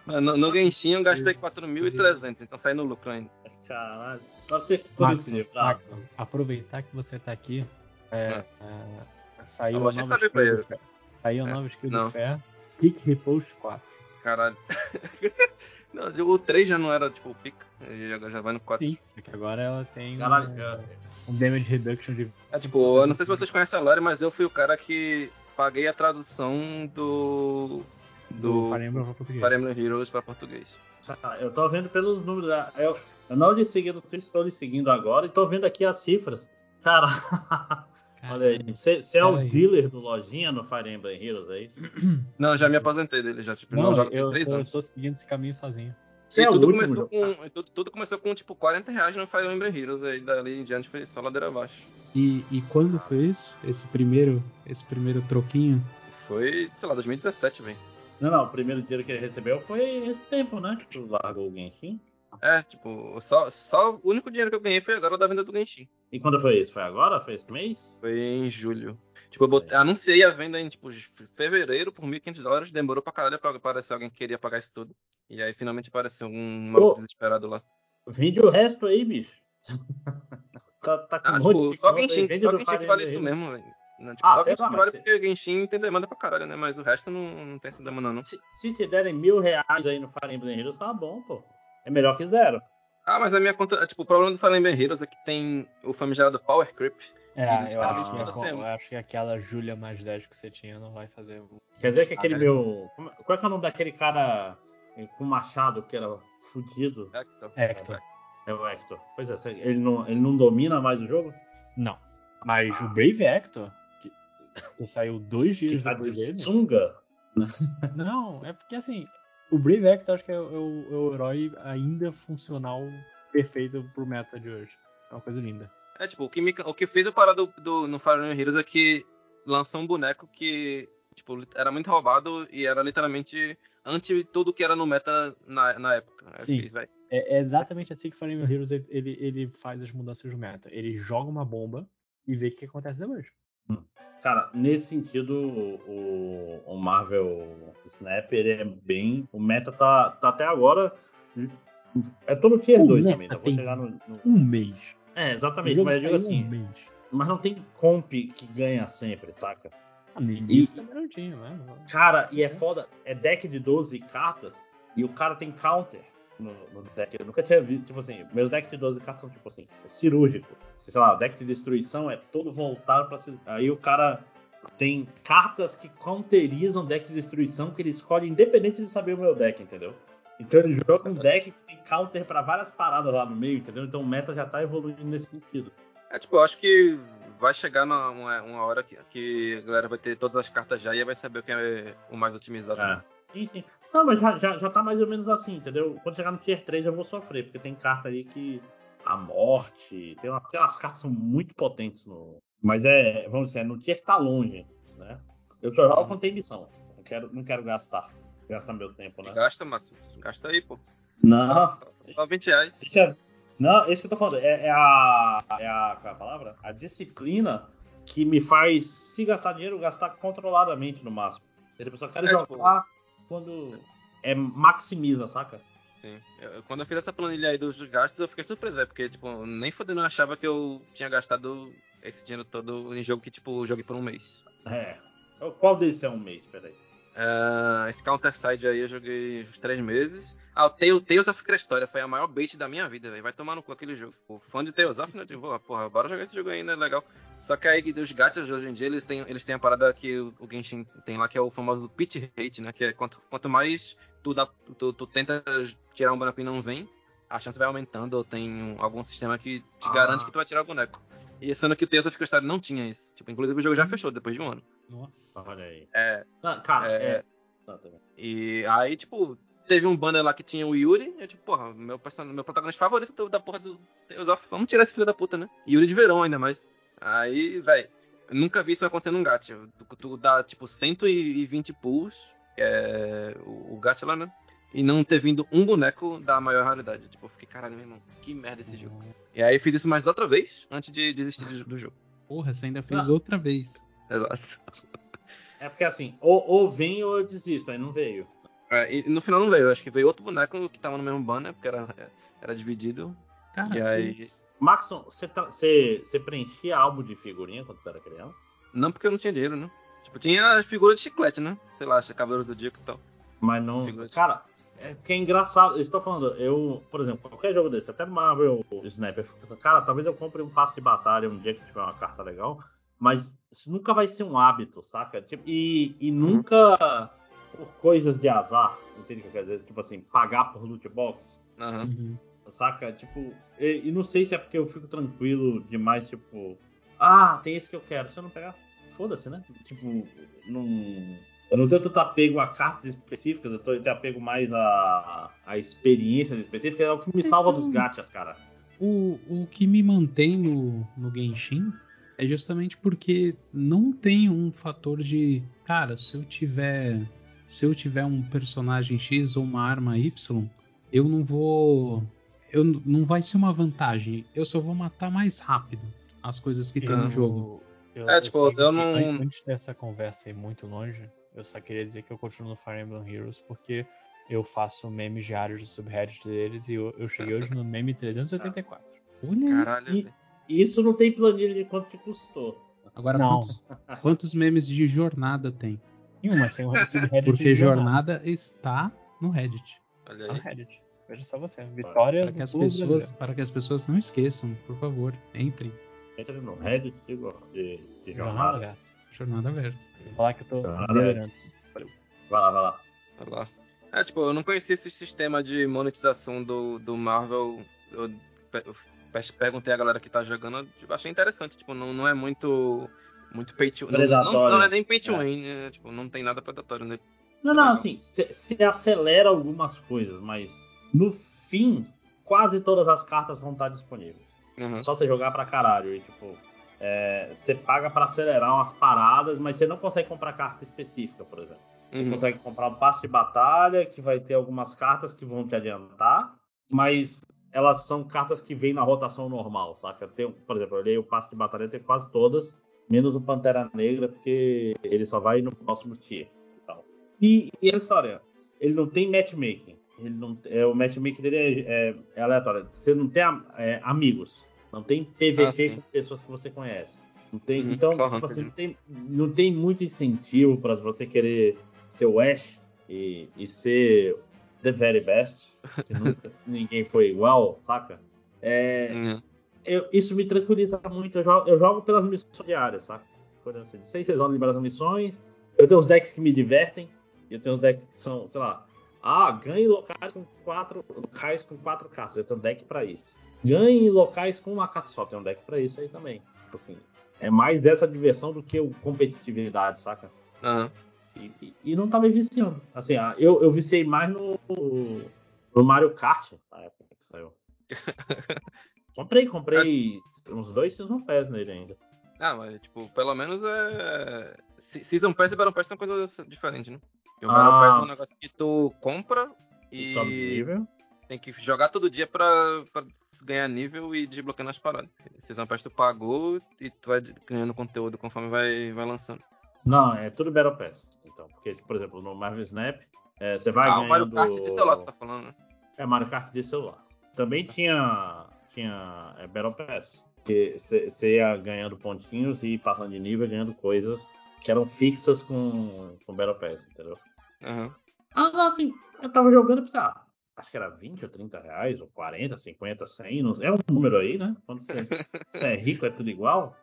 No, no Genshin eu gastei 4.300, então saí no lucro ainda. Caralho. Você Maxon, Maxon, aproveitar que você tá aqui. É, é. É, saiu, a nova skill do, saiu a nova skill do Fé. Kick Repost 4. Caralho. não, o 3 já não era tipo o pica, já, já vai no 4. Sim, só que agora ela tem Caralho, um, um damage reduction de. É, tipo, eu não sei se vocês conhecem a Lore, mas eu fui o cara que paguei a tradução do. Do, do Fire Emblem para português. Fire Emblem Heroes para português. Ah, eu tô vendo pelos números. Eu, eu não lhe segui no Twitter, estou lhe seguindo agora e tô vendo aqui as cifras. Cara, Olha aí, você é o aí. dealer do lojinha no Fire Emblem Heroes, é isso? Não, já me aposentei dele, já tipo, não, não jogo eu, três eu anos. Eu tô seguindo esse caminho sozinho. Sim, é tudo, começou com, tudo, tudo, começou com tipo 40 reais no Fire Emblem Heroes, aí dali em diante foi só ladeira abaixo. E, e quando foi isso? Esse primeiro, esse primeiro troquinho? Foi, sei lá, 2017, velho. Não, não, o primeiro dinheiro que ele recebeu foi esse tempo, né? Que tu largou o Genshin. É, tipo, só, só o único dinheiro que eu ganhei foi agora da venda do Genshin. E quando foi isso? Foi agora? Foi esse mês? Foi em julho. Tipo, eu botei, é. anunciei a venda em tipo, fevereiro por 1.500 dólares, demorou pra caralho pra aparecer alguém que queria pagar isso tudo. E aí finalmente apareceu um maluco desesperado lá. Vende o resto aí, bicho. tá, tá com ah, um tipo, só Genshin, só Genshin que vale isso mesmo, velho. Não, tipo, ah, só Genshin que vale porque Genshin tem demanda pra caralho, né? Mas o resto não, não tem essa demanda, não. Se, se te derem mil reais aí no Fire Emblem Heroes, tá bom, pô. É melhor que zero. Ah, mas a minha conta. Tipo, o problema do Emblem Heroes é que tem o famigerado Power Creep. É, eu acho, que, assim, eu acho que aquela Julia mais 10 que você tinha não vai fazer. Quer dizer que aquele meu. Qual é, é o nome daquele cara com machado que era fudido? Hector. Hector. É o Hector. Pois é, ele não, ele não domina mais o jogo? Não. Mas ah. o Brave Hector, que, que saiu dois dias que depois dele. Sunga? Não, é porque assim, o Brave Hector acho que é o, é o, é o herói ainda funcional perfeito pro meta de hoje. É uma coisa linda. É, tipo, o que, me, o que fez eu parar do, do, no Fire Emblem Heroes é que lançou um boneco que, tipo, era muito roubado e era literalmente anti tudo que era no meta na, na época. Sim. É, é, exatamente assim que Fire Emblem Heroes ele, ele faz as mudanças do meta. Ele joga uma bomba e vê o que acontece depois. Hum. Cara, nesse sentido, o, o Marvel Snap ele é bem. O meta tá, tá até agora. É todo tier 2 também, tá? Vou chegar no, no, Um mês. É, exatamente, mas eu digo assim. Um mês. Mas não tem comp que ganha sempre, saca? Ah, e, também não tinha, né? Cara, e é foda, é deck de 12 cartas e o cara tem counter no, no, deck. Eu nunca tinha visto, tipo assim, meus decks de 12 cartas são tipo assim, cirúrgico. Sei lá, o deck de destruição é todo voltado pra. Aí o cara tem cartas que counterizam deck de destruição que ele escolhe independente de saber o meu deck, entendeu? Então ele joga um deck que tem counter para várias paradas lá no meio, entendeu? Então o meta já tá evoluindo nesse sentido. É, tipo, eu acho que vai chegar numa, uma, hora que, que, a galera vai ter todas as cartas já e vai saber o que é o mais otimizado. É. Sim, sim. Não, mas já, já, já tá mais ou menos assim, entendeu? Quando chegar no tier 3 eu vou sofrer, porque tem carta aí que. A morte. Tem, uma, tem umas cartas muito potentes no. Mas é, vamos dizer, é no tier que tá longe, né? Eu só jogo quando tem missão. Não quero, não quero gastar. Gastar meu tempo, né? Gasta, Márcio. Gasta aí, pô. Não. Só 20 reais. Deixa, não, é isso que eu tô falando. É, é, a. É a. Qual é a palavra? A disciplina que me faz, se gastar dinheiro, gastar controladamente no máximo. A pessoa quer é, jogar tipo... quando. É maximiza, saca? Sim. Eu, quando eu fiz essa planilha aí dos gastos, eu fiquei surpreso, velho. Porque, tipo, nem fodendo eu achava que eu tinha gastado esse dinheiro todo em jogo que, tipo, joguei por um mês. É. Qual desses é um mês? Peraí. Uh, esse Counter-Side aí eu joguei uns três meses. Ah, o Tales, Tales of Crestoria foi a maior bait da minha vida, velho. Vai tomar no cu aquele jogo. O fã de Tales of, né? Tipo, porra, bora jogar esse jogo aí, né? Legal. Só que aí os gachas hoje em dia, eles têm, eles têm a parada que o, Genshin tem lá, que é o famoso pitch rate, né? Que é quanto, quanto mais tu, dá, tu, tu tenta tirar um boneco e não vem, a chance vai aumentando, ou tem algum sistema que te ah. garante que tu vai tirar o boneco. E sendo que o Tales of Crestoria não tinha isso. Tipo, inclusive o jogo já hum. fechou depois de um ano. Nossa, olha aí. É. Ah, cara, é. é... Tá e aí, tipo, teve um banner lá que tinha o Yuri. Eu, tipo, porra, meu, meu protagonista favorito da porra do Tales of. Vamos tirar esse filho da puta, né? Yuri de verão ainda mais. Aí, velho, nunca vi isso acontecer num gacha. Tu, tu dá, tipo, 120 pulls, que é o, o gacha lá, né? E não ter vindo um boneco da maior raridade. Tipo, eu fiquei, caralho, meu irmão, que merda esse jogo. E aí fiz isso mais outra vez, antes de desistir do jogo. Porra, você ainda fez ah. outra vez. Exato. É porque assim, ou, ou vem ou eu desisto, aí não veio. É, e no final não veio, acho que veio outro boneco que tava no mesmo banner, porque era, era dividido. Cara, e aí. Maxon, você, tá, você, você preenchia álbum de figurinha quando você era criança? Não, porque eu não tinha dinheiro, né? Tipo, tinha figura de chiclete, né? Sei lá, Cavaleiros do Dia e tal. Mas não. Cara, é que é engraçado. Eu estou falando, eu, por exemplo, qualquer jogo desse, até Marvel Snap, eu fico pensando, cara, talvez eu compre um passe de batalha um dia que tiver uma carta legal, mas isso nunca vai ser um hábito, saca? Tipo, e, e nunca por coisas de azar, entende o que eu quero dizer? Tipo assim, pagar por loot box. Uhum. Saca? Tipo, e, e, não sei se é porque eu fico tranquilo demais, tipo, ah, tem esse que eu quero. Se eu não pegar, foda-se, né? Tipo, não. Eu não tenho tanto apego a cartas específicas, eu tenho apego mais a, a experiências específicas, é o que me salva dos gachas, cara. O, o que me mantém no, no Genshin é justamente porque não tem um fator de, cara, se eu tiver se eu tiver um personagem X ou uma arma Y, eu não vou eu não vai ser uma vantagem, eu só vou matar mais rápido as coisas que eu, tem no jogo. Eu, é, tipo, eu, eu não antes dessa conversa ir muito longe, eu só queria dizer que eu continuo no Fire Emblem Heroes porque eu faço memes diários do subreddit deles e eu, eu cheguei hoje no meme 384. Olha, Caralho, e, isso não tem planilha de quanto te custou. Agora, não. Quantos, quantos memes de jornada tem? Nenhuma, tem um subreddit Porque jornada. jornada está no Reddit. Olha aí. Reddit. Veja só você. Vitória para que as pessoas Para que as pessoas não esqueçam, por favor, entrem. Entre no Reddit de, de jornada. Jornada, jornada Verso. Vou falar que eu tô Vai lá, vai lá. Vai lá. É, tipo, eu não conhecia esse sistema de monetização do, do Marvel. Eu, eu perguntei a galera que tá jogando, tipo, achei interessante. Tipo, não, não é muito. Muito pay to não, não, não, é nem pay to é. win, é, tipo, não tem nada predatório nele. Não, não, assim, se acelera algumas coisas, mas no fim, quase todas as cartas vão estar disponíveis. Uhum. Só você jogar pra caralho. E, tipo, é, você paga para acelerar umas paradas, mas você não consegue comprar carta específica, por exemplo. Você uhum. consegue comprar um passe de batalha, que vai ter algumas cartas que vão te adiantar, mas elas são cartas que vêm na rotação normal, saca? Por exemplo, eu olhei o passe de batalha, tem quase todas, menos o Pantera Negra, porque ele só vai no próximo tier. Então. E, e a história, ele não tem matchmaking. Ele não, é, o matchmaking dele é, é, é aleatório. Você não tem é, amigos. Não tem PVP ah, com pessoas que você conhece. Não tem, uhum, então, tipo assim, não, tem, não tem muito incentivo para você querer ser o Ash e, e ser the very best, que nunca ninguém foi igual, saca? É, uhum. Eu, isso me tranquiliza muito. Eu jogo, eu jogo pelas missões diárias, saca? Por assim, de 6 horas liberar as missões. Eu tenho os decks que me divertem. Eu tenho os decks que são, sei lá, ah, ganhe locais com quatro locais com quatro cartas. Eu tenho um deck para isso. Ganhe locais com uma carta só. Tem um deck para isso aí também. Assim, é mais essa diversão do que o competitividade, saca? Uhum. E, e, e, não tá me viciando. Assim, eu, eu viciei mais no, no Mario Kart na época que saiu. comprei, comprei é. uns dois Season Pass nele ainda. Ah, mas tipo, pelo menos é. Season Pass e Battle Pass são coisas diferentes, né? Porque o Battle ah. Pass é um negócio que tu compra e. Tem que jogar todo dia pra, pra ganhar nível e desbloqueando as paradas. Season Pass tu pagou e tu vai ganhando conteúdo conforme vai, vai lançando. Não, é tudo Battle Pass. Então, porque, por exemplo, no Marvel Snap, é, você vai ah, ganhando... Mario Kart de celular, tu tá falando, né? É, Mario Kart de celular. Também tinha, tinha é, Battle Pass. Que você ia ganhando pontinhos e passando de nível, ganhando coisas que eram fixas com, com Battle Pass, entendeu? Uhum. Ah, assim, eu tava jogando e pensei, ah, acho que era 20 ou 30 reais, ou 40, 50, 100, não sei, é um número aí, né? Quando você, você é rico é tudo igual.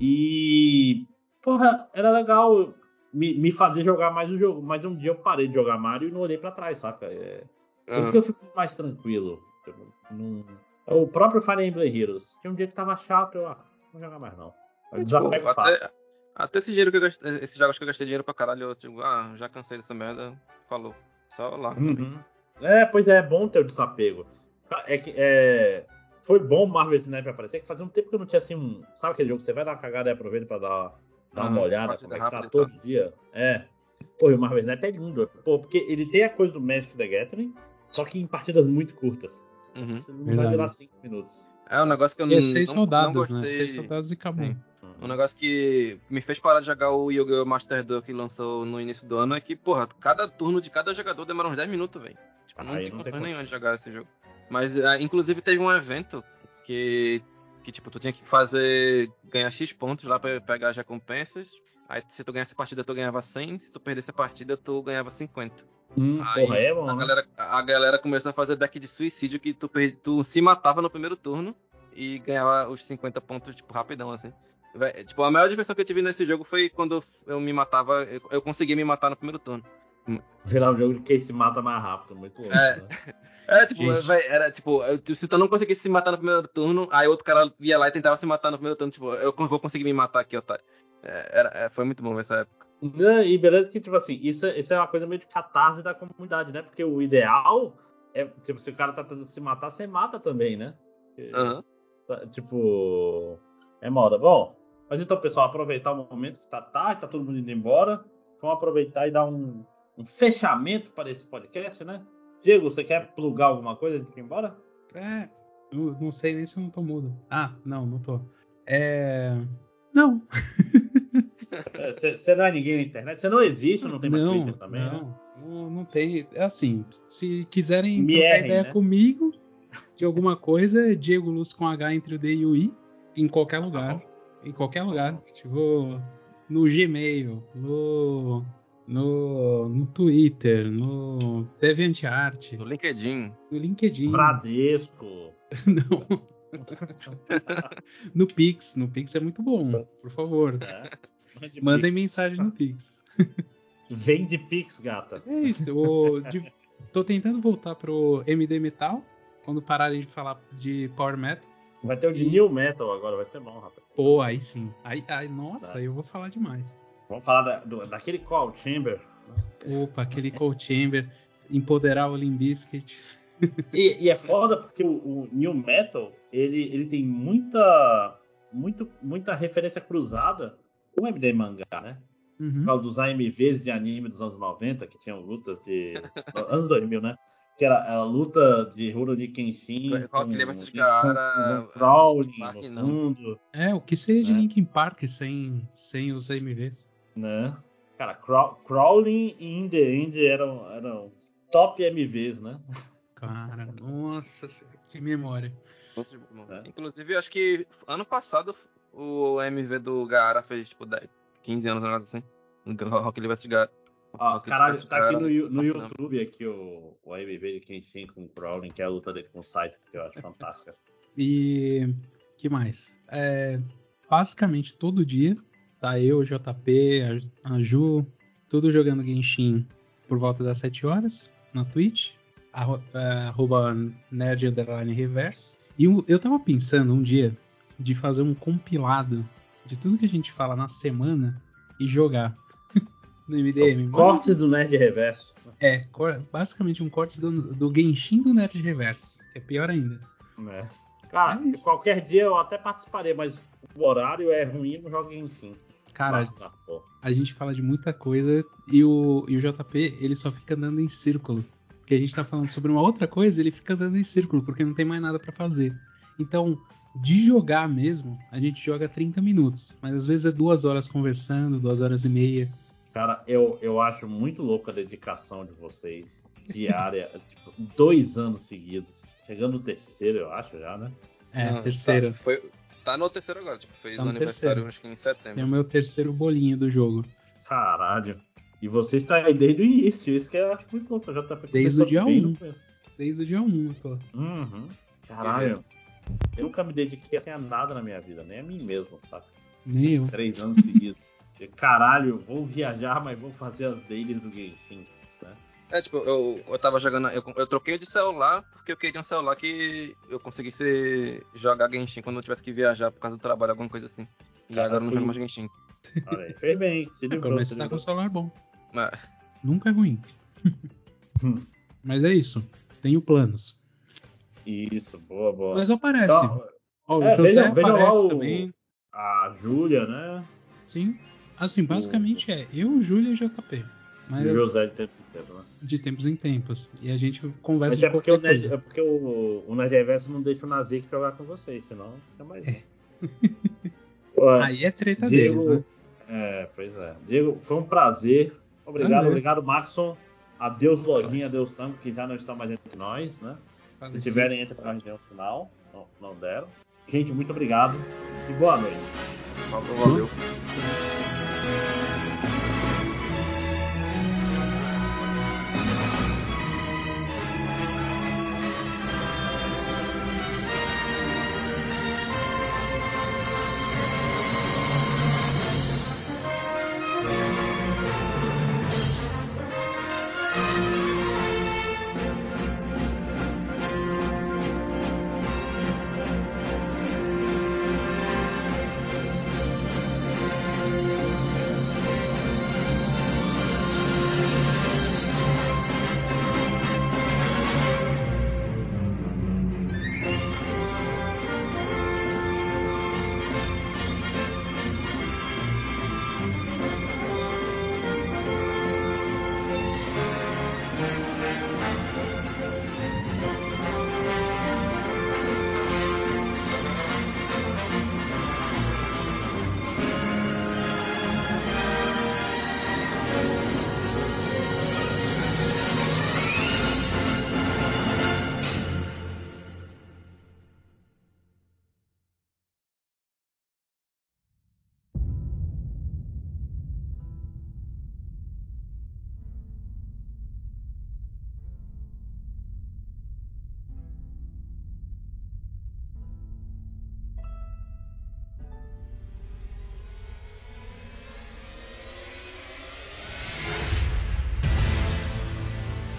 E, porra, era legal me, me fazer jogar mais um jogo. Mas um dia eu parei de jogar Mario e não olhei pra trás, saca? É, uhum. Por que eu fico mais tranquilo. Não, é o próprio Fire Emblem Heroes. Tinha um dia que tava chato, eu, ah, não vou jogar mais não. Eu desapego tipo, até, até esse dinheiro que eu gastei, esse jogos que eu gastei dinheiro pra caralho, eu tipo, ah, já cansei dessa merda, falou. Só lá. Uhum. É, pois é, é bom ter o desapego. É que é, foi bom o Marvel Snap aparecer, que fazia um tempo que eu não tinha assim um. Sabe aquele jogo que você vai dar uma cagada e aproveita pra dar, dar uma olhada como é que tá todo dia? É. Pô, e o Marvel Snap é lindo. Pô, porque ele tem a coisa do Magic the Gathering, só que em partidas muito curtas. Uhum. Você não Verdade. vai durar 5 minutos. É um negócio que eu não, e seis não, soldados, não gostei. Né? Seis soldados e acabou. Sim. Um negócio que me fez parar de jogar o Yu-Gi-Oh! Master Duel que lançou no início do ano é que, porra, cada turno de cada jogador demora uns 10 minutos, velho. Tipo, não tem condições nenhuma de jogar esse jogo. Mas, ah, inclusive, teve um evento que, que, tipo, tu tinha que fazer, ganhar X pontos lá pra pegar as recompensas. Aí, se tu ganhasse a partida, tu ganhava 100. Se tu perdesse a partida, tu ganhava 50. Hum, Aí, porra, é bom, a, né? galera, a galera começou a fazer deck de suicídio que tu, perdi, tu se matava no primeiro turno e ganhava os 50 pontos, tipo, rapidão, assim. Tipo, a maior diversão que eu tive nesse jogo foi quando eu me matava, eu, eu conseguia me matar no primeiro turno. Virar um jogo de quem se mata mais rápido, muito louco. É, né? é tipo, véio, era tipo, se tu não conseguisse se matar no primeiro turno, aí outro cara ia lá e tentava se matar no primeiro turno, tipo, eu vou conseguir me matar aqui, otário. É, era, é, foi muito bom essa época. E beleza que, tipo assim, isso, isso é uma coisa meio de catarse da comunidade, né? Porque o ideal é, tipo, se o cara tá tentando se matar, você mata também, né? Uhum. Tipo, é moda. Bom, mas então, pessoal, aproveitar o momento que tá tarde, tá todo mundo indo embora. Vamos aproveitar e dar um, um fechamento para esse podcast, né? Diego, você quer plugar alguma coisa antes de ir embora? É, eu não sei nem se eu não tô mudo. Ah, não, não tô. É. Não. Você é, não é ninguém na internet? Você não existe, não tem mais não, Twitter também, não, né? Não, não tem. É assim, se quiserem Me trocar ideia né? comigo de alguma coisa, é Diego Luz com H entre o D e o I, em qualquer lugar. Tá em qualquer lugar. Tipo, no Gmail, no no, no Twitter, no DeviantArt, no LinkedIn, no LinkedIn. Bradesco. Não. no Pix, no Pix é muito bom, por favor. É. Mandem Pix. mensagem no Pix. Vende Pix, gata. É isso, o, de, tô tentando voltar pro MD Metal, quando pararem de falar de Power Metal. Vai ter o de e... New Metal agora, vai ser bom, rapaz. Pô, aí sim. Aí, aí nossa, aí eu vou falar demais. Vamos falar da, do, daquele Call Chamber. Opa, aquele Call Chamber. Empoderar o Limbiskit. E, e, é foda porque o, o, New Metal ele, ele tem muita, muito, muita referência cruzada o MD mangá, né? Uhum. Por causa dos AMVs de anime dos anos 90, que tinham lutas de. anos 2000, né? que era a luta de Rurouni Kenshin. Qual que lembra de cara? Crawling no fundo. É, o que seria de é. Linkin Park sem, sem os AMVs? Né? Cara, Crawling e In The End eram, eram top MVs, né? Cara, nossa, que memória. É. Inclusive, acho que ano passado o MV do Gaara fez tipo 10, 15 anos, assim. Rock Lee vs. Gaara. Ah, caralho, tá aqui no, no YouTube aqui o, o AMV de Kenshin com o Crawling, que é a luta dele com o Saito, que eu acho fantástica. E que mais? É, basicamente todo dia tá eu, o JP, a, a Ju, tudo jogando Genshin por volta das 7 horas na Twitch, é, arroba nerd underline reverso. E eu, eu tava pensando um dia de fazer um compilado de tudo que a gente fala na semana e jogar no MDM. Cortes do Nerd Reverso. É, basicamente um corte do, do Genshin do Nerd Reverso, que é pior ainda. É. Cara, é qualquer dia eu até participarei, mas o horário é ruim no jogo Genshin. Cara, Nossa, a gente fala de muita coisa e o, e o JP ele só fica andando em círculo. Porque a gente tá falando sobre uma outra coisa, ele fica andando em círculo, porque não tem mais nada para fazer. Então, de jogar mesmo, a gente joga 30 minutos. Mas às vezes é duas horas conversando, duas horas e meia. Cara, eu, eu acho muito louco a dedicação de vocês. Diária, tipo, dois anos seguidos. Chegando no terceiro, eu acho já, né? É, Não, terceiro. Tá, foi, tá no terceiro agora, tipo, fez tá no, aniversário terceiro. acho que em setembro. É o meu terceiro bolinho do jogo. Caralho. E você está aí desde o início, isso que eu acho muito louco. Já tá desde o dia 1. Um. Desde o dia 1, um, pô. Uhum. Caralho. Eu nunca me dediquei a nada na minha vida, nem a mim mesmo, sabe? Nem eu. Três anos seguidos. Caralho, vou viajar, mas vou fazer as dailies do Genshin. Né? É, tipo, eu, eu tava jogando. Eu, eu troquei de celular porque eu queria um celular que eu conseguisse jogar Genshin quando eu tivesse que viajar por causa do trabalho, alguma coisa assim. Já agora eu não jogo mais Genshin. Olha aí, fez bem, se livrou. Mas você tá com um celular bom. É. Nunca é ruim. Hum. mas é isso. Tenho planos. Isso, boa, boa. Mas aparece. Então, Ó, o é, José veja, aparece o, também. A Júlia, né? Sim. Assim, basicamente é eu, Júlia e JP. Mas e o José de tempos em tempos, né? De tempos em tempos. E a gente conversa Mas é porque, o Nerd, é porque o, o Nerd Reverso não deixa o Nazik jogar com vocês, senão fica mais. É. Aí é treta Diego, deles, né? É, pois é. Diego, foi um prazer. Obrigado, ah, obrigado, Maxon. Adeus, Lojinha, adeus, Tango, que já não está mais entre nós, né? Se tiverem, entra pra gente dar um sinal. Não, não deram. Gente, muito obrigado e boa noite. Valeu. valeu.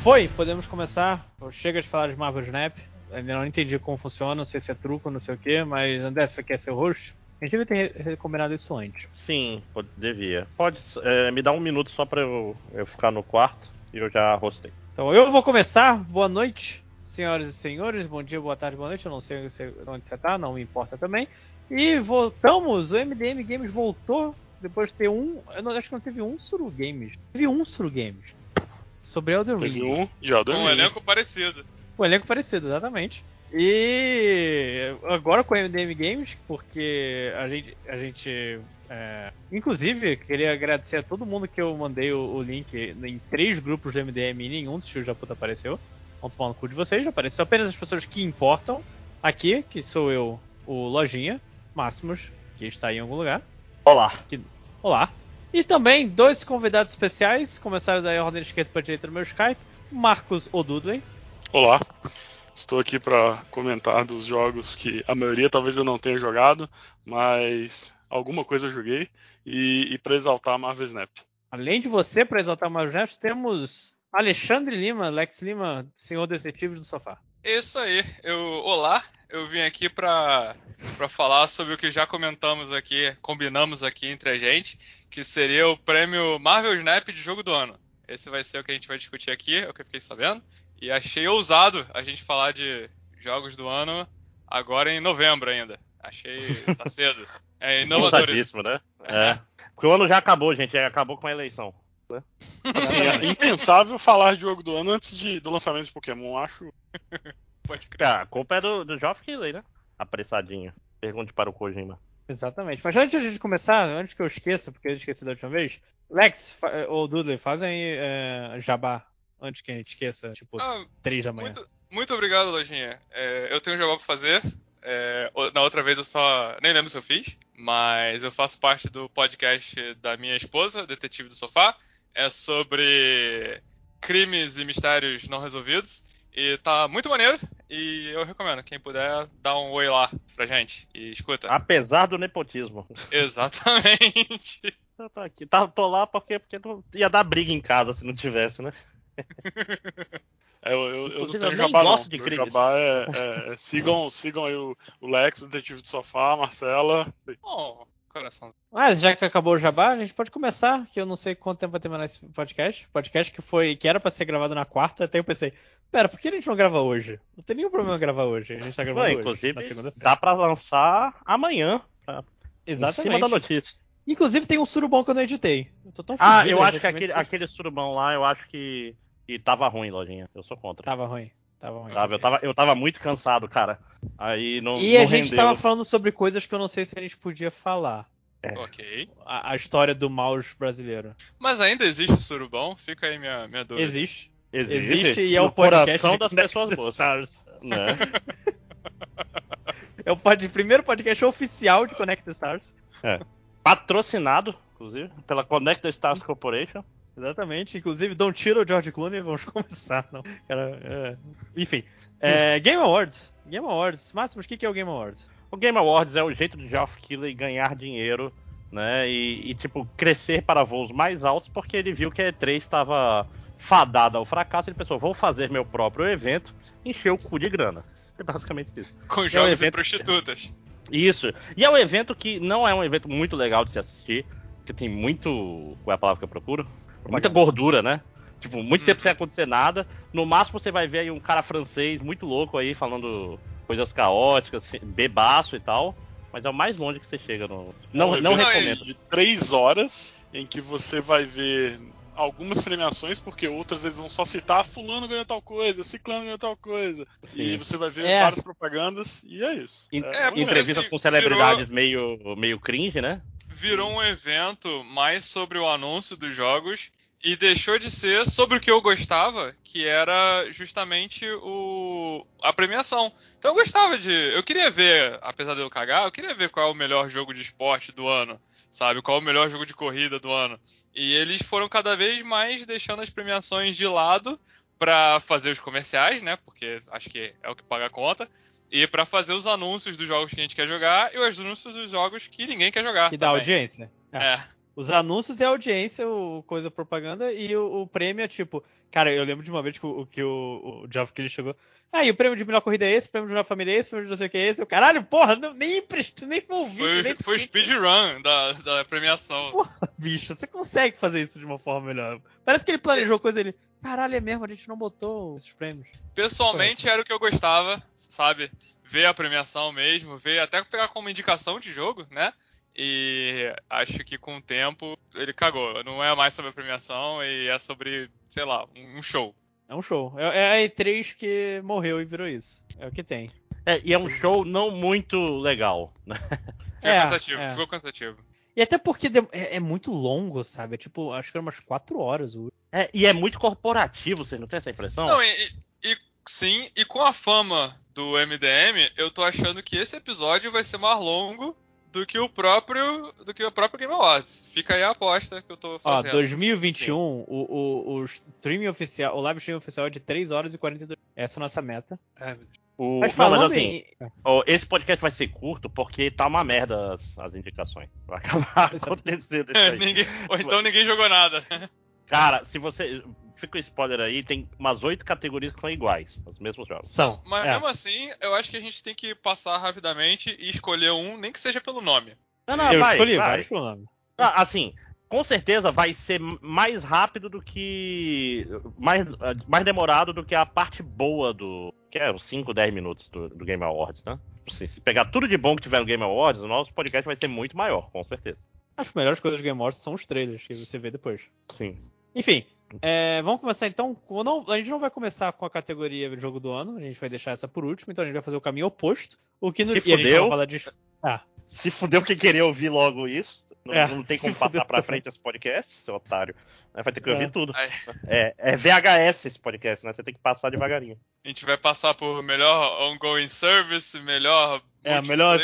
Foi, podemos começar. Chega de falar de Marvel Snap. Ainda não entendi como funciona, não sei se é truco, não sei o que, mas André, você quer ser o host? A gente devia ter recomendado isso antes. Sim, devia. Pode é, me dar um minuto só pra eu, eu ficar no quarto e eu já rostei. Então eu vou começar. Boa noite, senhoras e senhores. Bom dia, boa tarde, boa noite. Eu não sei onde você tá, não me importa também. E voltamos, o MDM Games voltou depois de ter um. Eu não, acho que não teve um Suru Games. Teve um Suru Games. Sobre Elden Ring. Teve um de Elden Ring. Um elenco parecido. Um elenco parecido, exatamente. E agora com o MDM Games, porque a gente. A gente é... inclusive, queria agradecer a todo mundo que eu mandei o, o, link em três grupos do MDM e nenhum dos tios da puta apareceu. Vamos tomar no cu de vocês, apareceu apenas as pessoas que importam. Aqui, que sou eu, o Lojinha, Máximos, que está aí em algum lugar. Olá. Que... Olá. E também dois convidados especiais, começaram daí a ordem de esquerda para direita no meu Skype, Marcos O'Dudley. Olá. Estou aqui para comentar dos jogos que a maioria talvez eu não tenha jogado, mas alguma coisa eu joguei e, e para exaltar a Marvel Snap. Além de você para exaltar a Marvel Snap, temos Alexandre Lima, Lex Lima, senhor detetive do sofá. Isso aí. Eu, olá, eu vim aqui para falar sobre o que já comentamos aqui, combinamos aqui entre a gente, que seria o prêmio Marvel Snap de jogo do ano. Esse vai ser o que a gente vai discutir aqui, é o que eu fiquei sabendo. E achei ousado a gente falar de jogos do ano agora em novembro ainda. Achei. tá cedo. É inovadores. né? É. Porque o ano já acabou, gente. Acabou com a eleição. Né? Sim, é impensável falar de jogo do ano antes de, do lançamento de Pokémon, acho. Pode crer. Ah, a culpa é do, do Geoff Keighley, né? Apressadinho. Pergunte para o Kojima. Exatamente. Mas antes de começar, antes que eu esqueça, porque eu esqueci da última vez, Lex ou Dudley, fazem é, jabá antes que a gente esqueça, tipo, ah, 3 da manhã. Muito, muito obrigado, Lojinha. É, eu tenho um jabá pra fazer. É, na outra vez eu só. Nem lembro se eu fiz, mas eu faço parte do podcast da minha esposa, Detetive do Sofá é sobre crimes e mistérios não resolvidos. E tá muito maneiro e eu recomendo. Quem puder, dá um oi lá pra gente e escuta. Apesar do nepotismo. Exatamente. eu tô aqui. Tá, tô lá porque, porque ia dar briga em casa se não tivesse, né? É, eu, eu, eu, não tenho eu jabá, não. de crimes. jabá é, é, é, sigam, sigam aí o, o Lex, Detetive do Sofá, a Marcela. Oh, coração. Mas já que acabou o jabá, a gente pode começar, que eu não sei quanto tempo vai terminar esse podcast. Podcast que foi que era para ser gravado na quarta, até eu pensei, pera, por que a gente não grava hoje? Não tem nenhum problema gravar hoje. A gente tá gravando não, hoje, inclusive, dá para lançar amanhã. Tá? Exatamente. Em cima da notícia. Inclusive tem um surubão que eu não editei. Eu tô tão ah, eu acho que aquele, aquele surubão lá, eu acho que, que tava ruim, lojinha. Eu sou contra. Tava ruim. Tava ruim. Tava, eu, tava, eu tava muito cansado, cara. Aí não. E não a gente rendeu. tava falando sobre coisas que eu não sei se a gente podia falar. É. Ok. A, a, história do mouse brasileiro. Mas ainda existe o surubão? Fica aí minha, minha dúvida. Existe. Existe, existe e é o podcast das pessoas boas. Stars. Né? é o pod, primeiro podcast oficial de Connect the Stars. É. Patrocinado, inclusive, pela Connect the Stars Corporation. Exatamente. Inclusive, don't tira o George Clooney, vamos começar. Não. Cara, é... Enfim. É, Game Awards. Game Awards. Máximo, o que é o Game Awards? O Game Awards é o jeito de Geoff Keighley ganhar dinheiro, né? E, e, tipo, crescer para voos mais altos, porque ele viu que a E3 estava fadada ao fracasso. Ele pensou, vou fazer meu próprio evento, encher o cu de grana. É basicamente isso. Com e jogos é um evento... e prostitutas. Isso. E é um evento que não é um evento muito legal de se assistir, porque tem muito. Qual é a palavra que eu procuro? Muita gordura, né? Tipo, muito hum. tempo sem acontecer nada. No máximo você vai ver aí um cara francês muito louco aí falando coisas caóticas, bebaço e tal. Mas é o mais longe que você chega no. Não, não, não recomendo. De três horas em que você vai ver algumas premiações, porque outras eles vão só citar fulano ganhou tal coisa, ciclano ganhou tal coisa. Sim. E você vai ver é. várias propagandas e é isso. In é, entrevistas assim, com celebridades virou... meio, meio cringe, né? Virou um evento mais sobre o anúncio dos jogos e deixou de ser sobre o que eu gostava, que era justamente o a premiação. Então eu gostava de, eu queria ver, apesar de eu cagar, eu queria ver qual é o melhor jogo de esporte do ano, sabe? Qual é o melhor jogo de corrida do ano. E eles foram cada vez mais deixando as premiações de lado para fazer os comerciais, né? Porque acho que é o que paga a conta. E para fazer os anúncios dos jogos que a gente quer jogar e os anúncios dos jogos que ninguém quer jogar. Que dá audiência. É. é. Os anúncios é a audiência, o coisa propaganda, e o, o, prêmio é tipo. Cara, eu lembro de uma vez que o, que o, o Keighley chegou. Ah, e o prêmio de melhor corrida é esse, o prêmio de melhor família é esse, o prêmio de não sei o que é esse. Eu, caralho, porra, não, nem prestei, nem ouvi. Foi, nem foi o speedrun da, da premiação. Porra, bicho, você consegue fazer isso de uma forma melhor. Parece que ele planejou coisa ele. Caralho, é mesmo, a gente não botou esses prêmios. Pessoalmente era o que eu gostava, sabe? Ver a premiação mesmo, ver até pegar como indicação de jogo, né? E acho que com o tempo ele cagou. Não é mais sobre a premiação e é sobre, sei lá, um show. É um show. É, é a E3 que morreu e virou isso. É o que tem. É, e é um show não muito legal. Né? Ficou é, cansativo, é. ficou cansativo. E até porque é, é, muito longo, sabe? É tipo, acho que era umas 4 horas. É, e é muito corporativo, você não tem essa impressão? Não, e, e, sim, e com a fama do MDM, eu tô achando que esse episódio vai ser mais longo do que o próprio do que o próprio Game Awards. Fica aí a aposta que eu tô fazendo. Ó, 2021, o, o, o streaming oficial, o live stream oficial é de 3 horas e 42. Essa é a nossa meta. É, o... Mas falando não, mas assim, em... esse podcast vai ser curto porque tá uma merda as, as indicações. Vai acabar acontecendo isso aí. ninguém... Ou então ninguém jogou nada. Cara, se você. Fica o spoiler aí, tem umas oito categorias que são iguais, os mesmos jogos. São. Mas é. mesmo assim, eu acho que a gente tem que passar rapidamente e escolher um, nem que seja pelo nome. Não, não, eu vai, escolhi vai. vários pelo nome. Ah, assim, com certeza vai ser mais rápido do que. Mais, mais demorado do que a parte boa do. Que é os 5, 10 minutos do, do Game Awards, né? Assim, se pegar tudo de bom que tiver no Game Awards, o nosso podcast vai ser muito maior, com certeza. As melhores coisas do Game Awards são os trailers que você vê depois. Sim. Enfim, é, vamos começar então. Não, a gente não vai começar com a categoria jogo do ano, a gente vai deixar essa por último, então a gente vai fazer o caminho oposto. O que no Se fudeu. De... Ah. Se fudeu que queria ouvir logo isso. Não, é, não tem como passar pra frente esse podcast, seu otário. Vai ter que ouvir é. tudo. É, é, VHS esse podcast, né? Você tem que passar devagarinho. A gente vai passar por melhor ongoing service, melhor. É, melhor,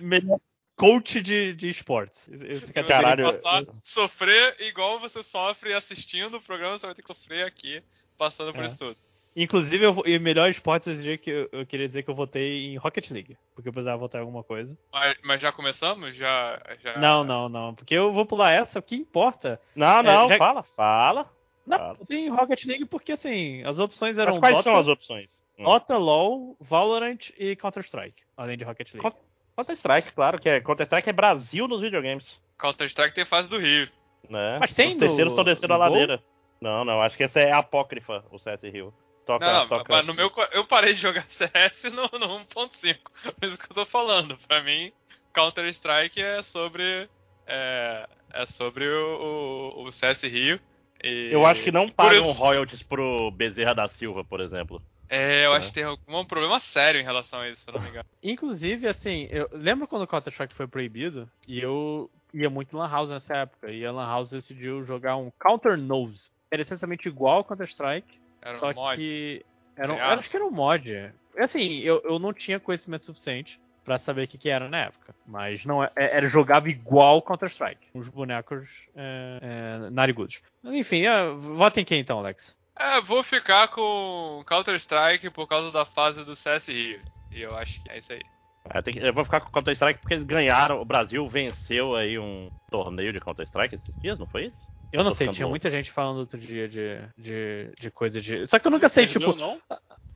melhor coach de, de esportes. Esse que Caralho. Passar, sofrer igual você sofre assistindo o programa, você vai ter que sofrer aqui, passando por é. isso tudo. Inclusive, eu, e melhor esportes esse dia que eu, eu, queria dizer que eu votei em Rocket League, porque eu precisava votar em alguma coisa. Mas, mas já começamos? Já, já, Não, não, não. Porque eu vou pular essa, o que importa. Não, não, é, já... fala, fala. Não, fala. eu tenho Rocket League porque assim, as opções eram. Mas quais Dota, são as opções? Hum. Dota, LOL, Valorant e Counter-Strike, além de Rocket League. Counter-Strike, claro, que é. Counter-Strike é Brasil nos videogames. Counter-Strike tem fase do Rio. Né? Mas tem Os terceiros estão descendo a ladeira. Não, não, acho que essa é apócrifa, o CS Rio. Toca, não, toca... Mas no meu, eu parei de jogar CS no, no 1.5. Por isso que eu tô falando. Pra mim, Counter-Strike é sobre. É, é sobre o, o, o CS Rio. E... Eu acho que não pagam isso... royalties pro Bezerra da Silva, por exemplo. É, eu é. acho que tem algum problema sério em relação a isso, se eu não me engano. Inclusive, assim, eu lembro quando o Counter-Strike foi proibido e eu ia muito Lan House nessa época. E a Lan House decidiu jogar um Counter Nose. Era essencialmente igual ao Counter-Strike, só um que. Era um, era, acho que era um mod. Assim, eu, eu não tinha conhecimento suficiente para saber o que, que, era na época. Mas não é, era jogável igual Counter-Strike. Os bonecos é, é, narigudos. Enfim, é, votem quem então, Alex? É, vou ficar com Counter-Strike por causa da fase do CS Rio. E eu acho que é isso aí. É, que, eu vou ficar com Counter-Strike porque eles ganharam. O Brasil venceu aí um torneio de Counter-Strike esses dias, não foi isso? Eu não sei, tinha louco. muita gente falando outro dia de, de, de coisa de. Só que eu nunca sei, tipo. Não,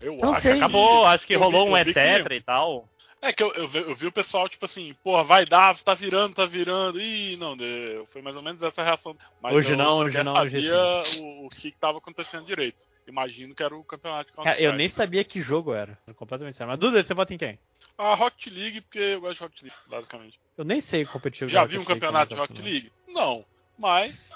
eu não acho. Sei. Acabou, acho que eu rolou vi, um etc e tal. É que eu, eu, vi, eu, vi o pessoal, tipo assim, porra, vai dar, tá virando, tá virando. Ih, não, foi mais ou menos essa reação. Mas hoje não, hoje não. sabia hoje o, o que tava acontecendo direito. Imagino que era o campeonato de Cara, Eu nem sabia que jogo era. Completamente sério. Mas Duda, você vota em quem? A Rocket League, porque eu gosto de Rocket League, basicamente. Eu nem sei competitivo. Já vi um campeonato de Rocket League? Não. Mas.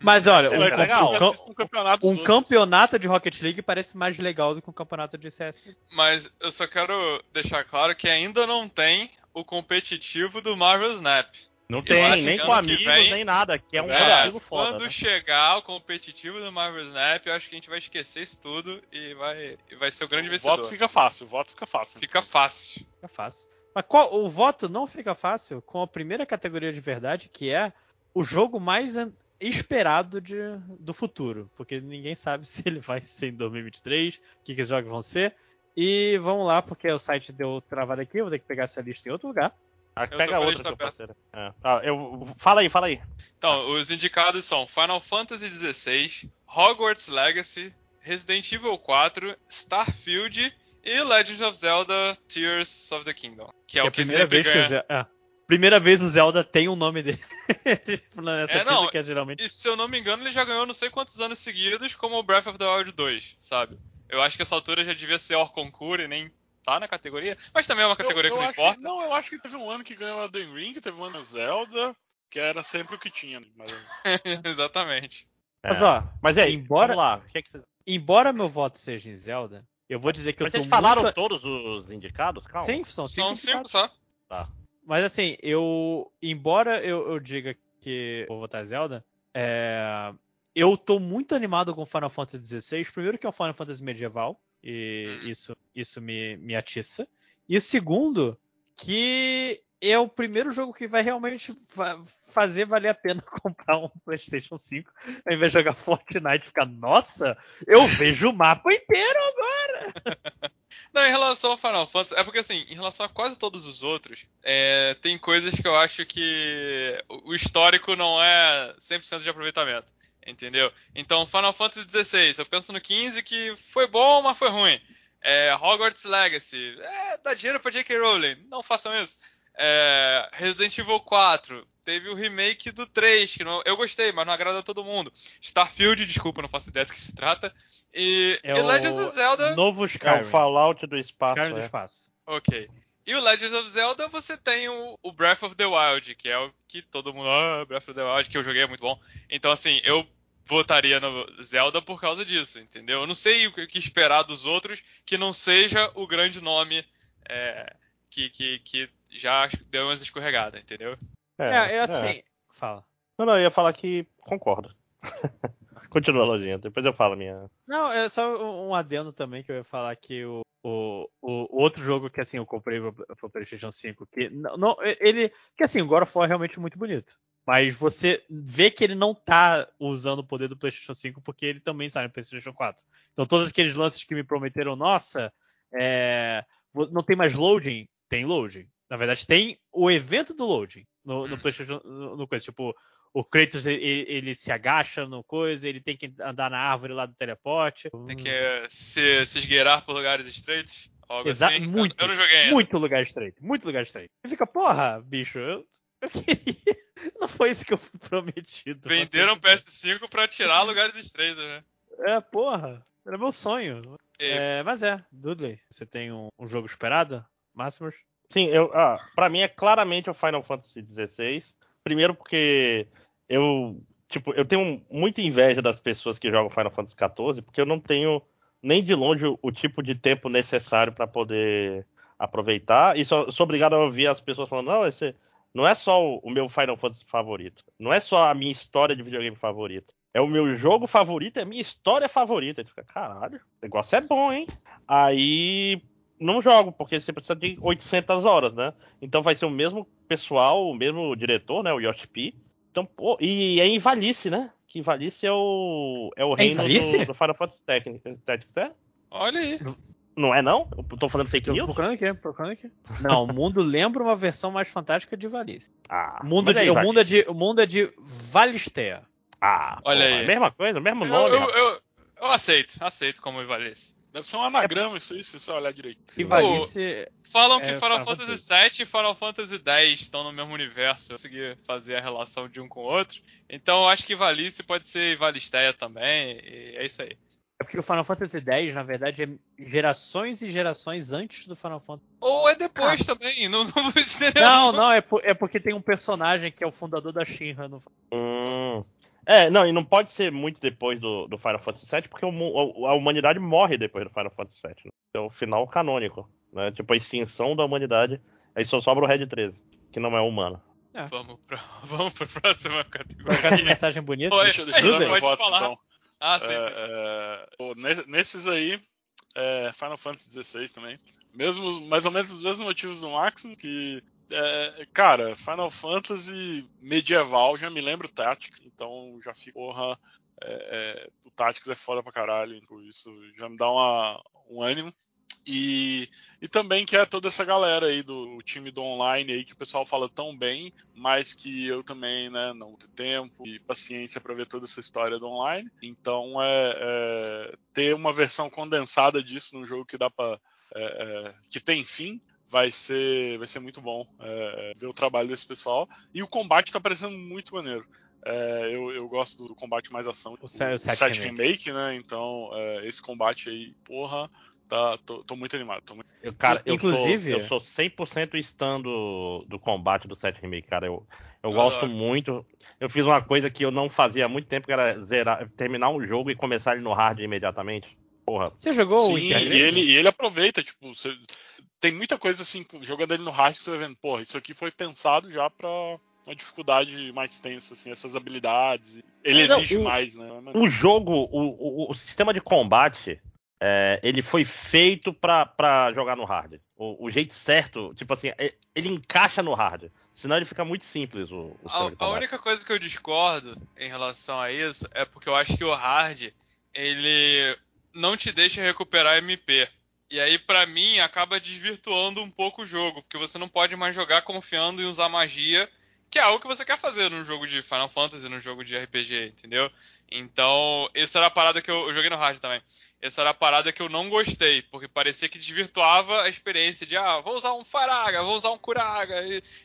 Mas olha, é um, legal. Um, campeonato, um campeonato de Rocket League parece mais legal do que um campeonato de CS. Mas eu só quero deixar claro que ainda não tem o competitivo do Marvel Snap. Não tem, nem com amigos, vem, nem nada, que é um é, foda. Quando né? chegar o competitivo do Marvel Snap, eu acho que a gente vai esquecer isso tudo e vai, e vai ser o grande o vencedor. O voto fica fácil, o voto fica fácil. Fica fácil. Fica fácil. Mas qual, o voto não fica fácil com a primeira categoria de verdade, que é o jogo mais esperado de, do futuro, porque ninguém sabe se ele vai ser em 2023, o que, que os jogos vão ser. E vamos lá, porque o site deu travado aqui, eu vou ter que pegar essa lista em outro lugar. Ah, pega outra, parceiro. É. Ah, eu... Fala aí, fala aí. Então, os indicados são Final Fantasy XVI, Hogwarts Legacy, Resident Evil 4, Starfield e Legend of Zelda Tears of the Kingdom. Que é que o que sempre ganha... Que é. Primeira vez o Zelda tem um nome dele. Nessa é, não, que é geralmente... E se eu não me engano, ele já ganhou não sei quantos anos seguidos como o Breath of the Wild 2, sabe? Eu acho que essa altura já devia ser Orconcourt e nem tá na categoria, mas também é uma categoria eu, eu que não importa. Que, não, eu acho que teve um ano que ganhou a Elden Ring, teve um ano Zelda, que era sempre o que tinha. Mas... Exatamente. É. Mas ó, mas é, embora, lá, que é que embora meu voto seja em Zelda, eu vou dizer que mas eu tô vocês falaram todos os indicados? Calma. Sim, são cinco, são cinco só. Tá. Mas assim, eu. Embora eu, eu diga que vou votar Zelda, é, eu tô muito animado com Final Fantasy XVI. Primeiro que é um Final Fantasy medieval, e hum. isso, isso me, me atiça. E o segundo, que é o primeiro jogo que vai realmente fazer valer a pena comprar um PlayStation 5 ao invés de jogar Fortnite e ficar, nossa, eu vejo o mapa inteiro agora! Não, em relação ao Final Fantasy, é porque assim, em relação a quase todos os outros, é, tem coisas que eu acho que o histórico não é 100% de aproveitamento, entendeu? Então, Final Fantasy XVI, eu penso no 15 que foi bom, mas foi ruim. É, Hogwarts Legacy, é, dá dinheiro pra J.K. Rowling, não façam isso. É, Resident Evil 4, teve o remake do 3, que não, eu gostei, mas não agrada a todo mundo. Starfield, desculpa, não faço ideia do que se trata. E, é e Legends of Zelda. Novo Skyrim. É o Fallout do espaço. Skyrim é. do espaço. Ok. E o Legends of Zelda você tem o, o, Breath of the Wild, que é o que todo mundo. Ah, Breath of the Wild, que eu joguei é muito bom. Então, assim, eu votaria no Zelda por causa disso, entendeu? Eu não sei o que esperar dos outros que não seja o grande nome é, que, que, que já deu umas escorregadas, entendeu? É, é, é assim. É. Fala. Não, não, eu ia falar que concordo. Continua, Lojinha, depois eu falo a minha. Não, é só um adendo também que eu ia falar que o, o, o outro jogo que assim eu comprei pro, PlayStation 5, que não, não, ele. Que assim, o God of War é realmente muito bonito. Mas você vê que ele não tá usando o poder do PlayStation 5 porque ele também sai no PlayStation 4. Então todos aqueles lances que me prometeram, nossa, é, não tem mais loading, tem loading. Na verdade, tem o evento do loading no, no hum. PlayStation, no, no coisa. Tipo, o Kratos ele, ele, se agacha no coisa, ele tem que andar na árvore lá do teleporte. Tem que se, se esgueirar por lugares estreitos. Exato, assim. muito. Eu, eu, não joguei ainda. Muito lugar estreito, muito lugar estreito. E fica, porra, bicho, eu, eu queria. Não foi isso que eu fui prometido. Venderam PS5 pra tirar lugares estreitos, né? É, porra. Era meu sonho. É, mas é, Dudley, você tem um, um jogo esperado? Máximos? Sim, eu, ah, pra mim é claramente o Final Fantasy XVI. Primeiro porque eu, tipo, eu tenho muita inveja das pessoas que jogam Final Fantasy XIV, porque eu não tenho nem de longe o, tipo de tempo necessário para poder aproveitar. E só, sou obrigado a ouvir as pessoas falando, não, esse não é só o, o meu Final Fantasy favorito. Não é só a minha história de videogame favorita. É o meu jogo favorito, é a minha história favorita. Fica, caralho, o negócio é bom, hein? Aí, não jogo, porque você precisa de 800 horas, né? Então vai ser o mesmo pessoal, o mesmo diretor, né? O Yoshi P. Então, pô, e é em Valice, né? Que Valice é o, é o é reino do, do, Final Fantasy Tactics, é? Olha aí. Não é não? Eu tô falando fake tô news? Procurando aqui, procurando aqui. Não, o mundo lembra uma versão mais fantástica de Valice. Ah, o mundo, de, aí, o, mundo é de, o mundo é de Valistea. Ah, olha porra, aí. Mesma coisa, mesmo nome. Eu, eu, eu, eu aceito, aceito como Valice. Deve ser um anagrama isso aí, se você olhar direito. Rivalice. Falam que é, Final Fantasy VII e Final Fantasy X estão no mesmo universo. Eu consegui fazer a relação de um com o outro. Então eu acho que Valice pode ser Valisteia também. E é isso aí. É porque o Final Fantasy X, na verdade, é gerações e gerações antes do Final Fantasy. Ou é depois ah. também. Não, não, não, não, é, por, é, porque tem um personagem que é o fundador da Shinra no. Hum. É, não, e não pode ser muito depois do, do Final Fantasy VII, porque o, a humanidade morre depois do Final Fantasy VII. Né? É o final canônico, né? Tipo, a extinção da humanidade. Aí só sobra o Red 13, que não é humano. É. Vamos, pra, vamos pra próxima categoria. Por essa mensagem bonita. Oi, deixa, deixa eu dar voto, falar. então. Ah, sim, é, sim. É, nesses aí, é, Final Fantasy XVI também. Mesmo, mais ou menos os mesmos motivos do Max, que é, cara, Final Fantasy medieval já me lembra o Tactics, então já fico, porra, é, é, o Tactics é foda pra caralho, por isso já me dá uma, um ânimo. E, e também que é toda essa galera aí do time do online aí que o pessoal fala tão bem, mas que eu também, né, não tenho tempo e paciência para ver toda essa história do online. Então é, é, ter uma versão condensada disso num jogo que dá para é, é, que tem fim vai ser vai ser muito bom é, ver o trabalho desse pessoal e o combate está parecendo muito maneiro. É, eu, eu, gosto do combate mais ação. O, o 7 remake. remake. né? Então, é, esse combate aí, porra, tá, tô, tô muito animado. Tô muito... Eu, cara, Inclusive, eu sou, eu sou 100% stand do, do combate do 7 remake, cara. Eu, eu gosto muito. Eu fiz uma coisa que eu não fazia há muito tempo, que era zerar, terminar um jogo e começar ele no hard imediatamente. Porra. Você jogou Sim, o e ele, e ele aproveita, tipo, você, tem muita coisa assim, jogando ele no hard que você vai vendo, porra, isso aqui foi pensado já pra uma dificuldade mais tensa, assim, essas habilidades. Ele não, exige o, mais, né? O jogo, o, o, o sistema de combate, é, ele foi feito para jogar no hard. O, o, jeito certo, tipo assim, é, ele encaixa no hard. Senão ele fica muito simples. O, o a, a, única coisa que eu discordo em relação a isso é porque eu acho que o hard ele não te deixa recuperar MP. E aí, para mim, acaba desvirtuando um pouco o jogo, porque você não pode mais jogar confiando em usar magia que é algo que você quer fazer num jogo de Final Fantasy, num jogo de RPG, entendeu? Então, essa era a parada que eu, eu joguei no hard também. Essa era a parada que eu não gostei, porque parecia que desvirtuava a experiência de, ah, vou usar um Faraga, vou usar um Curaga,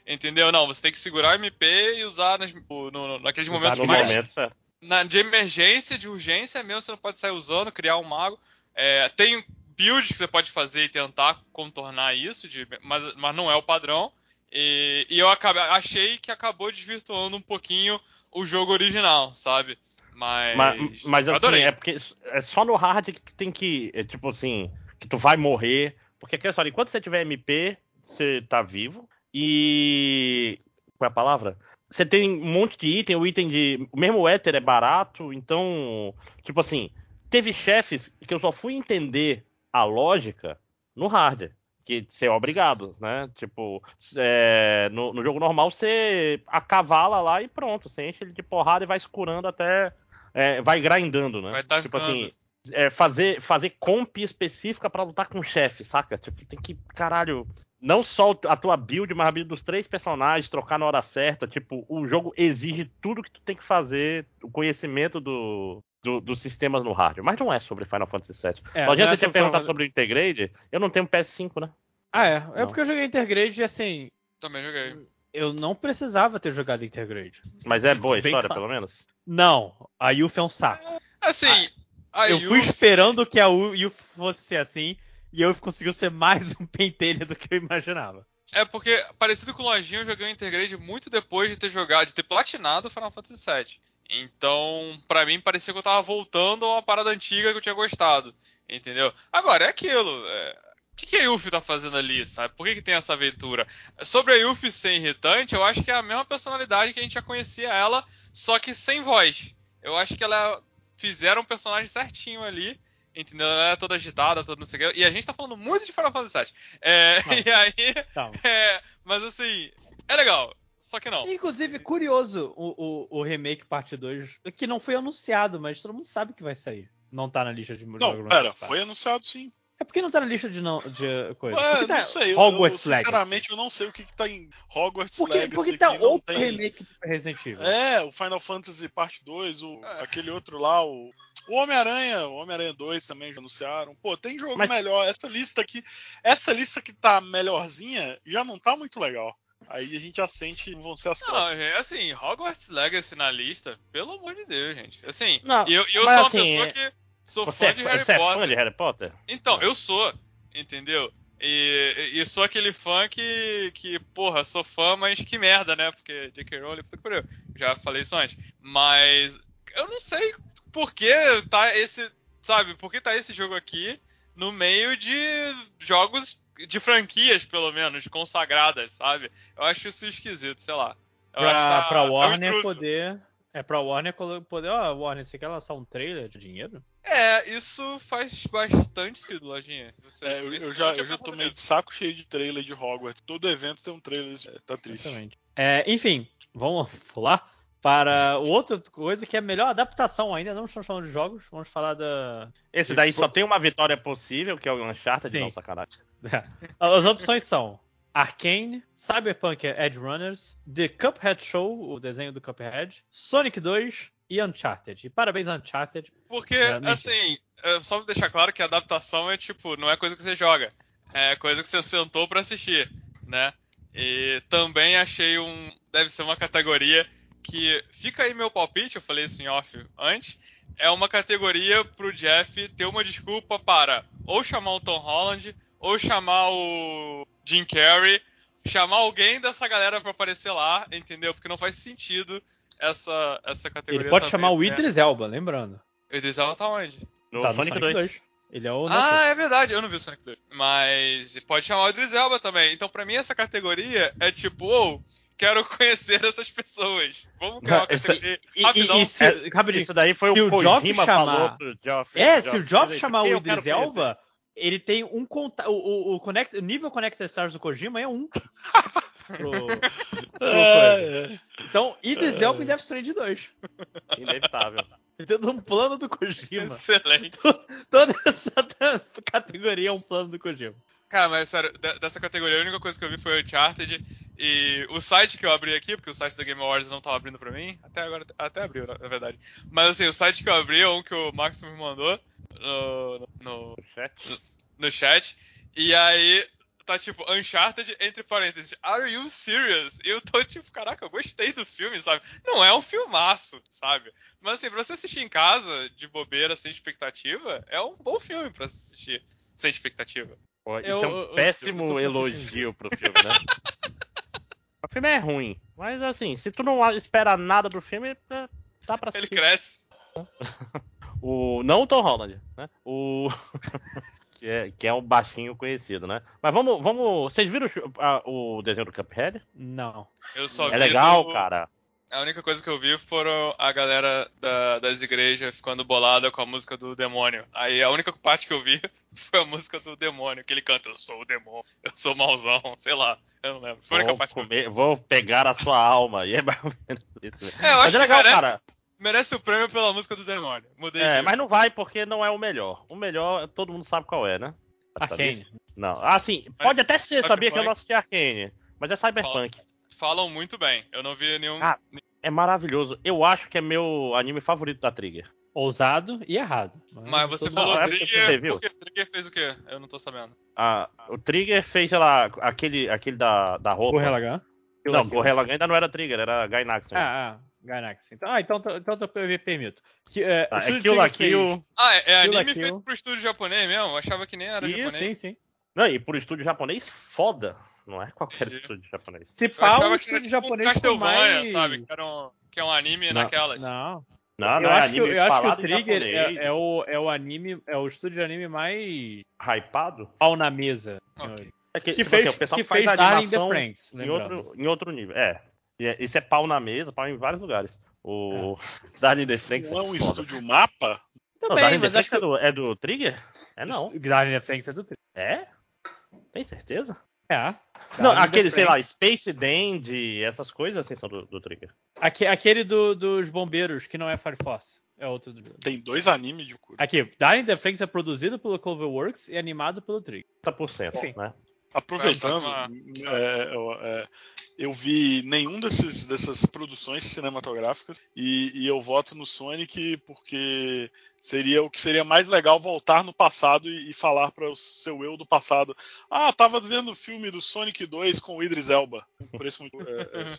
entendeu? Não, você tem que segurar o MP e usar nas, no, no, naqueles usar momentos mais. Momento, é. Na, de emergência, de urgência mesmo, você não pode sair usando, criar um mago. É, tem builds que você pode fazer e tentar contornar isso, de, mas, mas não é o padrão. E, e eu acabei, achei que acabou desvirtuando um pouquinho o jogo original, sabe? Mas. Mas, mas assim, é porque é só no hard que tu tem que. É, tipo assim, que tu vai morrer. Porque é só, enquanto você tiver MP, você tá vivo. E. Qual é a palavra? Você tem um monte de item, o item de. Mesmo o Ether é barato, então. Tipo assim, teve chefes que eu só fui entender a lógica no hard que ser é obrigado, né? Tipo, é, no, no, jogo normal você acavala lá e pronto, você enche ele de porrada e vai escurando até. É, vai grindando, né? Vai tipo assim, é, fazer, fazer comp específica para lutar com o chefe, saca? Tipo, tem que, caralho, não só a tua build, mas a build dos três personagens, trocar na hora certa. Tipo, o jogo exige tudo que tu tem que fazer, o conhecimento do, do, dos sistemas no hardware. Mas não é sobre Final Fantasy VII. É, não adianta é você perguntar sobre o Intergrade. Eu não tenho PS5, né? Ah, é. É não. porque eu joguei Intergrade e assim. Também joguei. Eu não precisava ter jogado Intergrade. Mas é boa a história, claro. pelo menos? Não. A Yuffie é um saco. Assim. A, eu fui esperando que a Yuffie fosse ser assim. E eu conseguiu ser mais um pentelho do que eu imaginava. É porque, parecido com o Lojinha, eu joguei o Intergrade muito depois de ter jogado, de ter platinado o Final Fantasy VII. Então, para mim, parecia que eu tava voltando a uma parada antiga que eu tinha gostado. Entendeu? Agora, é aquilo. É... O que, que a Yuffie tá fazendo ali, sabe? Por que, que tem essa aventura? Sobre a Yuffie ser irritante, eu acho que é a mesma personalidade que a gente já conhecia ela, só que sem voz. Eu acho que ela fizeram um personagem certinho ali, entendeu? Ela é toda agitada, toda não sei o que. E a gente tá falando muito de Final Fantasy VII. É, e aí. É, mas assim, é legal. Só que não. Inclusive, curioso o, o, o, remake parte 2, que não foi anunciado, mas todo mundo sabe que vai sair. Não tá na lista de Não, pera, foi anunciado sim. É porque não tá na lista de, não, de coisa. É, tá não sei. Hogwarts eu, eu, sinceramente, Legacy. eu não sei o que, que tá em Hogwarts porque, Legacy. Porque tá outro tem... remake do Resident Evil. É, o Final Fantasy Parte 2, o, é. aquele outro lá, o. O Homem-Aranha, o Homem-Aranha 2 também já anunciaram. Pô, tem jogo Mas... melhor. Essa lista aqui, essa lista que tá melhorzinha já não tá muito legal. Aí a gente já sente vão ser as não, próximas. É assim, Hogwarts Legacy na lista, pelo amor de Deus, gente. Assim, não, eu, eu sou uma assim, pessoa que sou fã é, de Harry Potter. É fã de Harry Potter? Então, eu sou, entendeu? E, e sou aquele fã que, que, porra, sou fã, mas que merda, né? Porque J.K. Rowling, puta que pariu. Já falei isso antes. Mas eu não sei por que tá esse, sabe, por que tá esse jogo aqui no meio de jogos de franquias, pelo menos, consagradas, sabe? Eu acho isso esquisito, sei lá. Eu pra, tá, pra é Warner é poder. É pra Warner poder. Ó, oh, Warner, você quer lançar um trailer de dinheiro? É, isso faz bastante sentido, Lojinha. Você, é, eu, eu, já, eu já tô meio de saco cheio de trailer de Hogwarts. Todo evento tem um trailer, tá triste. É, enfim, vamos pular. Para outra coisa que é a melhor adaptação ainda. Não estamos falando de jogos, vamos falar da. Esse daí só tem uma vitória possível, que é o Uncharted, Sim. não, sacanagem. As opções são Arcane, Cyberpunk Edge Runners, The Cuphead Show, o desenho do Cuphead, Sonic 2 e Uncharted. E parabéns, Uncharted. Porque, é, assim, só pra deixar claro que a adaptação é tipo, não é coisa que você joga, é coisa que você sentou para assistir, né? E também achei um. Deve ser uma categoria que. Fica aí meu palpite, eu falei isso em off antes. É uma categoria pro Jeff ter uma desculpa para ou chamar o Tom Holland, ou chamar o Jim Carrey, chamar alguém dessa galera para aparecer lá, entendeu? Porque não faz sentido essa, essa categoria. Ele pode também, chamar o né? Idris Elba, lembrando. O Idris Elba tá onde? No, tá no Sonic, Sonic 2. 2. Ele é o. Ah, é verdade, eu não vi o Sonic 2. Mas pode chamar o Idris Elba também. Então, pra mim, essa categoria é tipo, oh, quero conhecer essas pessoas. Vamos criar uma categoria. E, rapidão. E, e se, é, rapidinho, isso daí foi se o, o Joff chamar. Geoff, é, se o Joff chamar o Idris Elba ele tem um contato. O, o, connect, o nível Connected Stars do Kojima é um. pro, pro é, então, Idris Elba em Death Stranding 2. Inevitável. Tendo um plano do Kojima. Excelente. Toda essa categoria é um plano do Kojima. Cara, mas sério, dessa categoria a única coisa que eu vi foi Uncharted e o site que eu abri aqui, porque o site da Game Awards não tava abrindo pra mim, até agora, até abriu, na verdade. Mas assim, o site que eu abri é um que o Max me mandou no, no, no chat. No chat. E aí tá tipo Uncharted entre parênteses. Are you serious? E eu tô tipo, caraca, eu gostei do filme, sabe? Não é um filmaço, sabe? Mas assim, pra você assistir em casa, de bobeira, sem expectativa, é um bom filme pra assistir sem expectativa. Pô, isso eu, é um eu, péssimo eu elogio pro filme, né? o filme é ruim, mas assim, se tu não espera nada do filme, dá pra assistir. Ele cresce. o, não o Tom Holland, né? O. que, é, que é um baixinho conhecido, né? Mas vamos. vamos vocês viram o, a, o desenho do Cuphead? Não. Eu só é legal, do... cara. A única coisa que eu vi foram a galera da, das igrejas ficando bolada com a música do demônio. Aí a única parte que eu vi foi a música do demônio, que ele canta, eu sou o demônio, eu sou mauzão, sei lá, eu não lembro. Foi a única vou parte comer, que eu vi. Vou pegar a sua alma. E é mais ou menos isso. É, eu acho é legal, merece, cara. Merece o prêmio pela música do demônio. Mudei é, de... mas não vai porque não é o melhor. O melhor, todo mundo sabe qual é, né? Arcane. Não. Ah, sim. Pode até ser, sabia que eu não assisti Arcane. Mas é Cyberpunk. Falam muito bem. Eu não vi nenhum. Ah, é maravilhoso. Eu acho que é meu anime favorito da Trigger. Ousado e errado. Mas, mas você falou não, Trigger, é porque Trigger fez o quê? Eu não tô sabendo. Ah, o Trigger fez, sei lá, aquele, aquele da, da roupa. Gorilla Gun? Não, Gorilla Gun ainda não era Trigger, era Gainax. Né? Ah, ah, Gainax. Então, ah, então, então, então eu permito. Que, é, ah, é Kill la Kill. Ah, é, é anime feito pro estúdio japonês mesmo? Eu achava que nem era Isso, japonês. Sim, sim. Não, e pro estúdio japonês, foda. Não é qualquer estúdio japonês. Se pá, o estúdio tipo japonês Castlevania, mais... sabe? Que, era um, que é um anime não, naquelas. Não. Não, não eu, é acho que, eu acho que o Trigger é, é, o, é o anime, é o estúdio de anime mais hypado, pau na mesa. Okay. É que, que tipo fez, assim, o pessoal que faz fez Darling the Franks, em outro, em outro nível. É. Isso é pau na mesa, pau em vários lugares. O é. Darling the Franks. Não é um estúdio mapa? Também, não, mas acho que é do, é do Trigger? É não. Darling the Franks é do Trigger. É? Tem certeza? É. Não, aquele, sei lá, Space Dandy, essas coisas assim são do, do Trigger. aquele do, dos bombeiros, que não é Fire Force. É outro do... Tem dois animes de cura. Aqui, Dying the Franks é produzido pelo Cloverworks e animado pelo Trigger. 30%, Enfim. né? Aproveitando, é, é, eu vi nenhum desses, dessas produções cinematográficas e, e, eu voto no Sonic porque seria o que seria mais legal voltar no passado e, e falar para o seu eu do passado. Ah, tava vendo o filme do Sonic 2 com o Idris Elba. Por isso muito. É,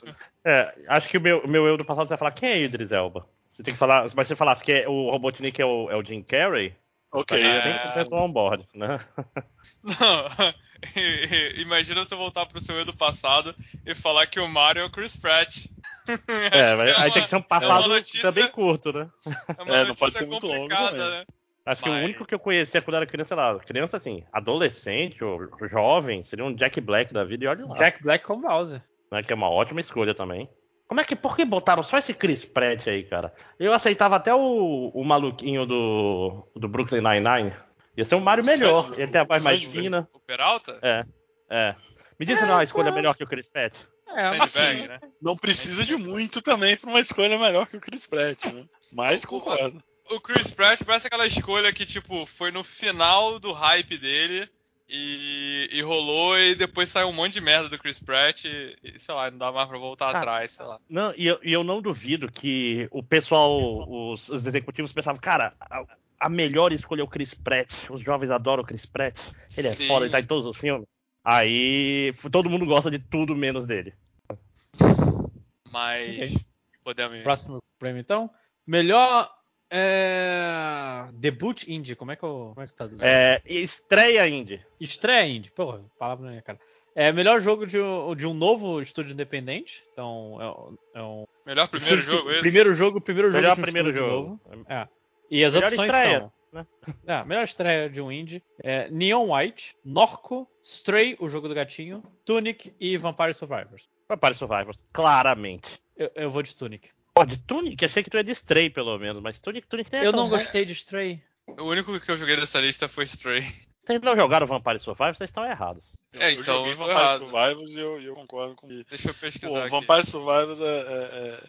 é, acho que o meu, meu eu do passado vai falar quem é Idris Elba. Você tem que falar, mas você falasse que é, o Robotnik é o, é o Jim Carrey. Ok. É 100% on board, né? Não, imagina você voltar pro seu eu do passado e falar que o Mario é o Chris Pratt. é, mas é aí uma, tem que ser um passado é notícia, também curto, né? É, é não pode ser muito longo né? Acho mas... que o único que eu conhecia quando era criança, lá, criança assim, adolescente ou jovem, seria um Jack Black da vida e olha lá. Jack Black com Bowser. Né, que é uma ótima escolha também. Como é que, por que botaram só esse Chris Pratt aí, cara? Eu aceitava até o, o maluquinho do, do Brooklyn Nine-Nine. Ia ser um Mario melhor. Ele tem a voz mais fina. O Peralta? É, é. Me diz se não é uma escolha melhor que o Chris Pratt. É, assim, né? Não precisa de muito também para uma escolha melhor que o Chris Pratt, né? Mas concordo. O Chris Pratt parece aquela escolha que, tipo, foi no final do hype dele e, e, rolou e depois saiu um monte de merda do Chris Pratt e, e sei lá, não dá mais pra voltar ah, atrás, sei lá. Não, e eu, e eu, não duvido que o pessoal, os, os executivos pensavam, cara, a, melhor escolha é o Chris Pratt, os jovens adoram o Chris Pratt, ele Sim. é foda, ele tá em todos os filmes. Aí todo mundo gosta de tudo menos dele. Mas okay. podemos. Próximo prêmio então. Melhor é... Debut indie, como é que eu. Como é que tá? É, estreia indie. Estreia indie, porra, palavra na minha cara. É melhor jogo de, de um novo estúdio independente. Então, é, é um. Melhor primeiro jogo, esse? Primeiro jogo, primeiro melhor jogo. Melhor primeiro jogo. Novo. É. E as melhor opções estreia. são. Né? É, melhor estreia de um indie. É, Neon White, Norco, Stray, o jogo do gatinho, Tunic e Vampire Survivors. Vampire Survivors, claramente. Eu, eu vou de Tunic. Pô, de Tunic? Achei que tu ia de Stray, pelo menos. Mas Tunic, Tunic tem Eu não gostei de Stray. O único que eu joguei dessa lista foi Stray. Vocês não jogaram Vampire Survivors, vocês estão errados. Eu, é, então, eu joguei Vampire errado. Survivors e eu, eu, concordo com isso. Deixa eu pesquisar Pô, aqui. Vampire Survivors é, é,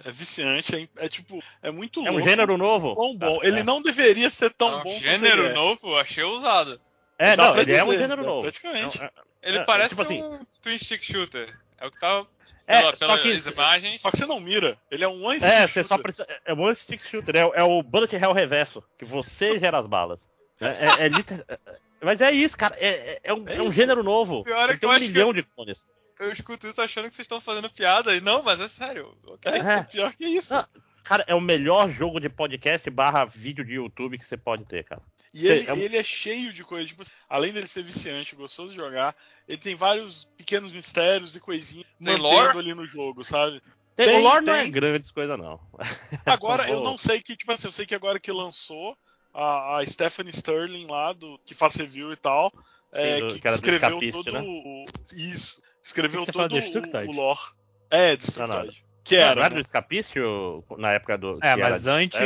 é, é viciante, é, é, tipo, é muito louco. É um gênero novo? Tão bom. Ele não deveria ser tão não, bom Gênero é. novo? Achei ousado. É, não, ele dizer, é um gênero novo. Praticamente. ele parece tipo assim, um Twin Stick Shooter. É o que tava é, pela, pelas que, imagens. Só que você não mira. Ele é um one stick É, você só precisa. É um one stick shooter. É, é, o Bullet Hell reverso. Que você gera as balas. É, é, é. Mas é isso, cara. É, é um, é um gênero novo. Pior é que tem um milhão de clones. Eu escuto isso achando que vocês estão fazendo piada. E não, mas é sério. Okay? É, pior que isso. Não, cara, é o melhor jogo de podcast barra vídeo de YouTube que você pode ter, cara. E ele, é... ele é cheio de coisas, tipo, além dele ser viciante, gostoso de jogar, ele tem vários pequenos mistérios e coisinhas tem lore? ali no jogo, sabe? Tem, tem, o lore tem. não é grande coisa, não. Agora, eu não sei que, tipo assim, eu sei que agora que lançou a, a Stephanie Sterling lá, do, que faz review e tal, é, que, que escreveu todo né? o. Isso. Escreveu que todo o, o lore. É, Destructoid. Que era. Não era né? do Escapício na época do. É, mas antes,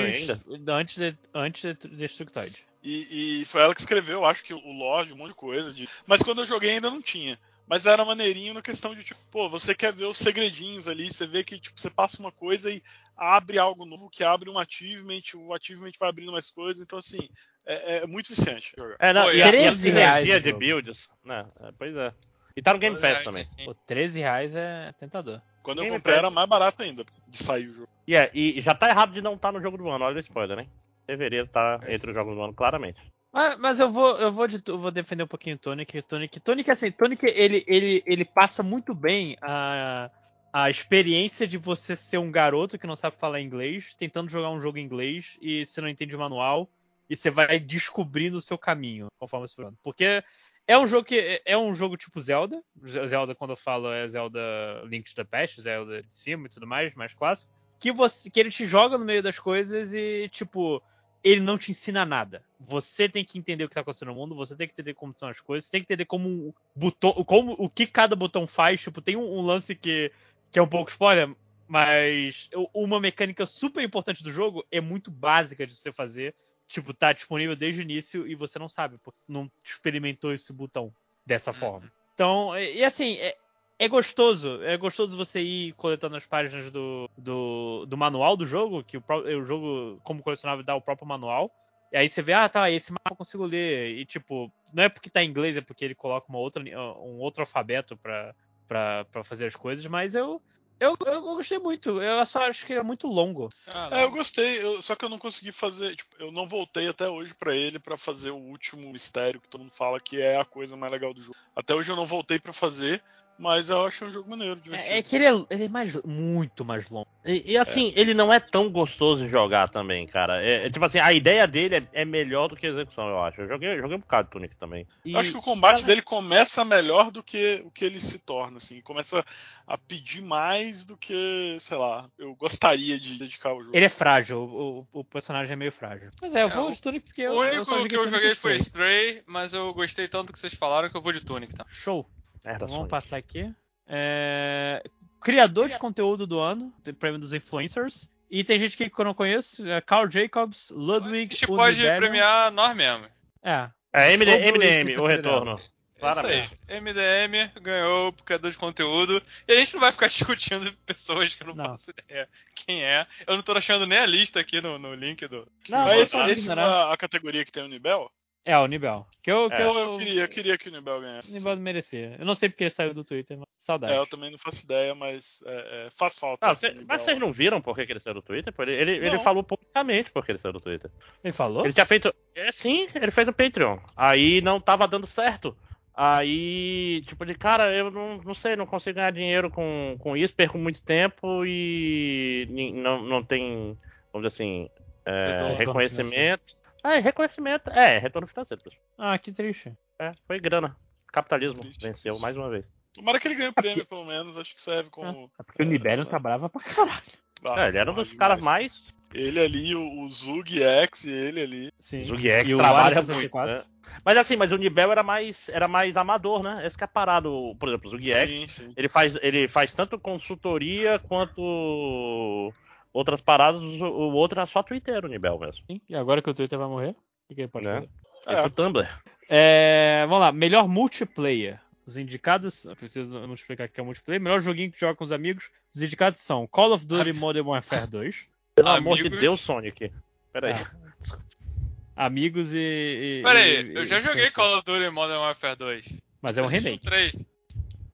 antes de, antes de Destructoid. E, e, foi ela que escreveu, acho que o lore, um monte de coisa. De... Mas quando eu joguei ainda não tinha. Mas era maneirinho na questão de, tipo, pô, você quer ver os segredinhos ali, você vê que, tipo, você passa uma coisa e abre algo novo, que abre um achievement, o achievement vai abrindo mais coisas, então, assim, é, é muito viciante jogar. É, não, pô, e, a, e a sinergia de builds, né, é, pois é. E tá no Game Pass reais, também. Pô, 13 reais é tentador. Quando Game eu comprei Pass. era mais barato ainda, de sair o jogo. Yeah, e já tá errado de não estar tá no jogo do ano, olha o spoiler, né? Deveria estar tá entre os jogos do ano, claramente. Mas, mas, eu vou eu vou, de, eu vou defender um pouquinho o Tonic. Tonic, Tonic assim, Tonic ele, ele, ele passa muito bem a, a experiência de você ser um garoto que não sabe falar inglês, tentando jogar um jogo em inglês e você não entende o manual e você vai descobrindo o seu caminho conforme você vai Porque é um jogo que é um jogo tipo Zelda. Zelda quando eu falo é Zelda Link to the Past, Zelda de cima e tudo mais, mais clássico, que você que ele te joga no meio das coisas e tipo ele não te ensina nada. Você tem que entender o que está acontecendo no mundo, você tem que entender como são as coisas, você tem que entender como um botão, como o que cada botão faz. Tipo, tem um, um lance que, que é um pouco spoiler, mas uma mecânica super importante do jogo é muito básica de você fazer. Tipo, tá disponível desde o início e você não sabe, porque não experimentou esse botão dessa uhum. forma. Então, e assim, é, é gostoso. É gostoso você ir coletando as páginas do, do, do manual do jogo, que o, o, jogo, como colecionável, dá o próprio manual. E aí você vê, ah, tá, esse mapa eu consigo ler. E tipo, não é porque tá em inglês, é porque ele coloca uma outra, um outro alfabeto para fazer as coisas, mas eu, eu, eu, gostei muito. Eu só acho que é muito longo. Ah, é, eu gostei, eu, só que eu não consegui fazer. Tipo, eu não voltei até hoje para ele para fazer o último mistério que todo mundo fala que é a coisa mais legal do jogo. Até hoje eu não voltei para fazer, mas eu acho um jogo maneiro, É, é que ele é, ele é mais, muito mais longo. E, e assim, é. ele não é tão gostoso de jogar também, cara. É, é tipo assim, a ideia dele é, é, melhor do que a execução, eu acho. Eu joguei, joguei um bocado de Tunic também. E... Eu acho que o combate dele começa melhor do que o que ele se torna, assim. Começa a pedir mais do que, sei lá, eu gostaria de dedicar o jogo. Ele é frágil, o, o personagem é meio frágil. Mas é, eu vou é, de Tunic porque eu. O único que eu joguei foi Stray, mas eu gostei tanto que vocês falaram que eu vou de Tunic, tá? Show. Então, vamos passar aqui. É... Criador de conteúdo do ano, prêmio dos influencers. E tem gente que eu não conheço, é Carl Jacobs, Ludwig. A gente pode premiar nós mesmo. É. É Eminem o retorno. Claramente. Isso aí. MDM ganhou o criador de conteúdo. E a gente não vai ficar discutindo pessoas que eu não, não. faço ideia quem é. Eu não tô achando nem a lista aqui no, no link do. Não, Mas esse, esse é a, a categoria que tem o Nibel? É, o Nibel. Que eu, que é. eu... eu, queria, eu queria que o Nibel ganhasse. O Nibel merecia. Eu não sei porque ele saiu do Twitter, mas saudade. É, eu também não faço ideia, mas é, é, faz falta. Não, cê, mas vocês não viram por que ele saiu do Twitter? Ele, ele, ele falou publicamente por que ele saiu do Twitter. Ele falou? Ele tinha feito. É, sim, ele fez o Patreon. Aí não tava dando certo. Aí, tipo, de cara, eu não, não sei, não consigo ganhar dinheiro com, com isso, perco muito tempo e não, não tem, vamos dizer assim, é, reconhecimento. Ah, reconhecimento. É, retorno financeiro. Ah, que triste. É, foi grana. Capitalismo triste. venceu mais uma vez. Tomara que ele ganhe o prêmio, pelo menos. Acho que serve como. É, porque o Libério tá brava pra caralho. Ah, é, ele era um dos caras mais. Ele ali, o, o Zug X, ele ali. Sim. Zug X e trabalha muito. Né? Mas assim, mas o Nibel era mais, era mais amador, né? Esse que é parado, por exemplo, o Zug X, ele faz, ele faz tanto consultoria quanto outras paradas, o outro é só Twitter, o Nibel mesmo. Sim, e agora que o Twitter vai morrer, o que, ele pode né? fazer? É, o Tumblr. É, vamos lá, melhor multiplayer. Os indicados, preciso não explicar o que é multiplayer. Melhor joguinho que joga com os amigos. Os indicados são Call of Duty Modern Warfare 2. Pelo amigos... amor de Deus, Sonic. Peraí. Ah. Amigos e. e Peraí, eu já joguei Call of Duty Modern Warfare 2. Mas é um remake. 3.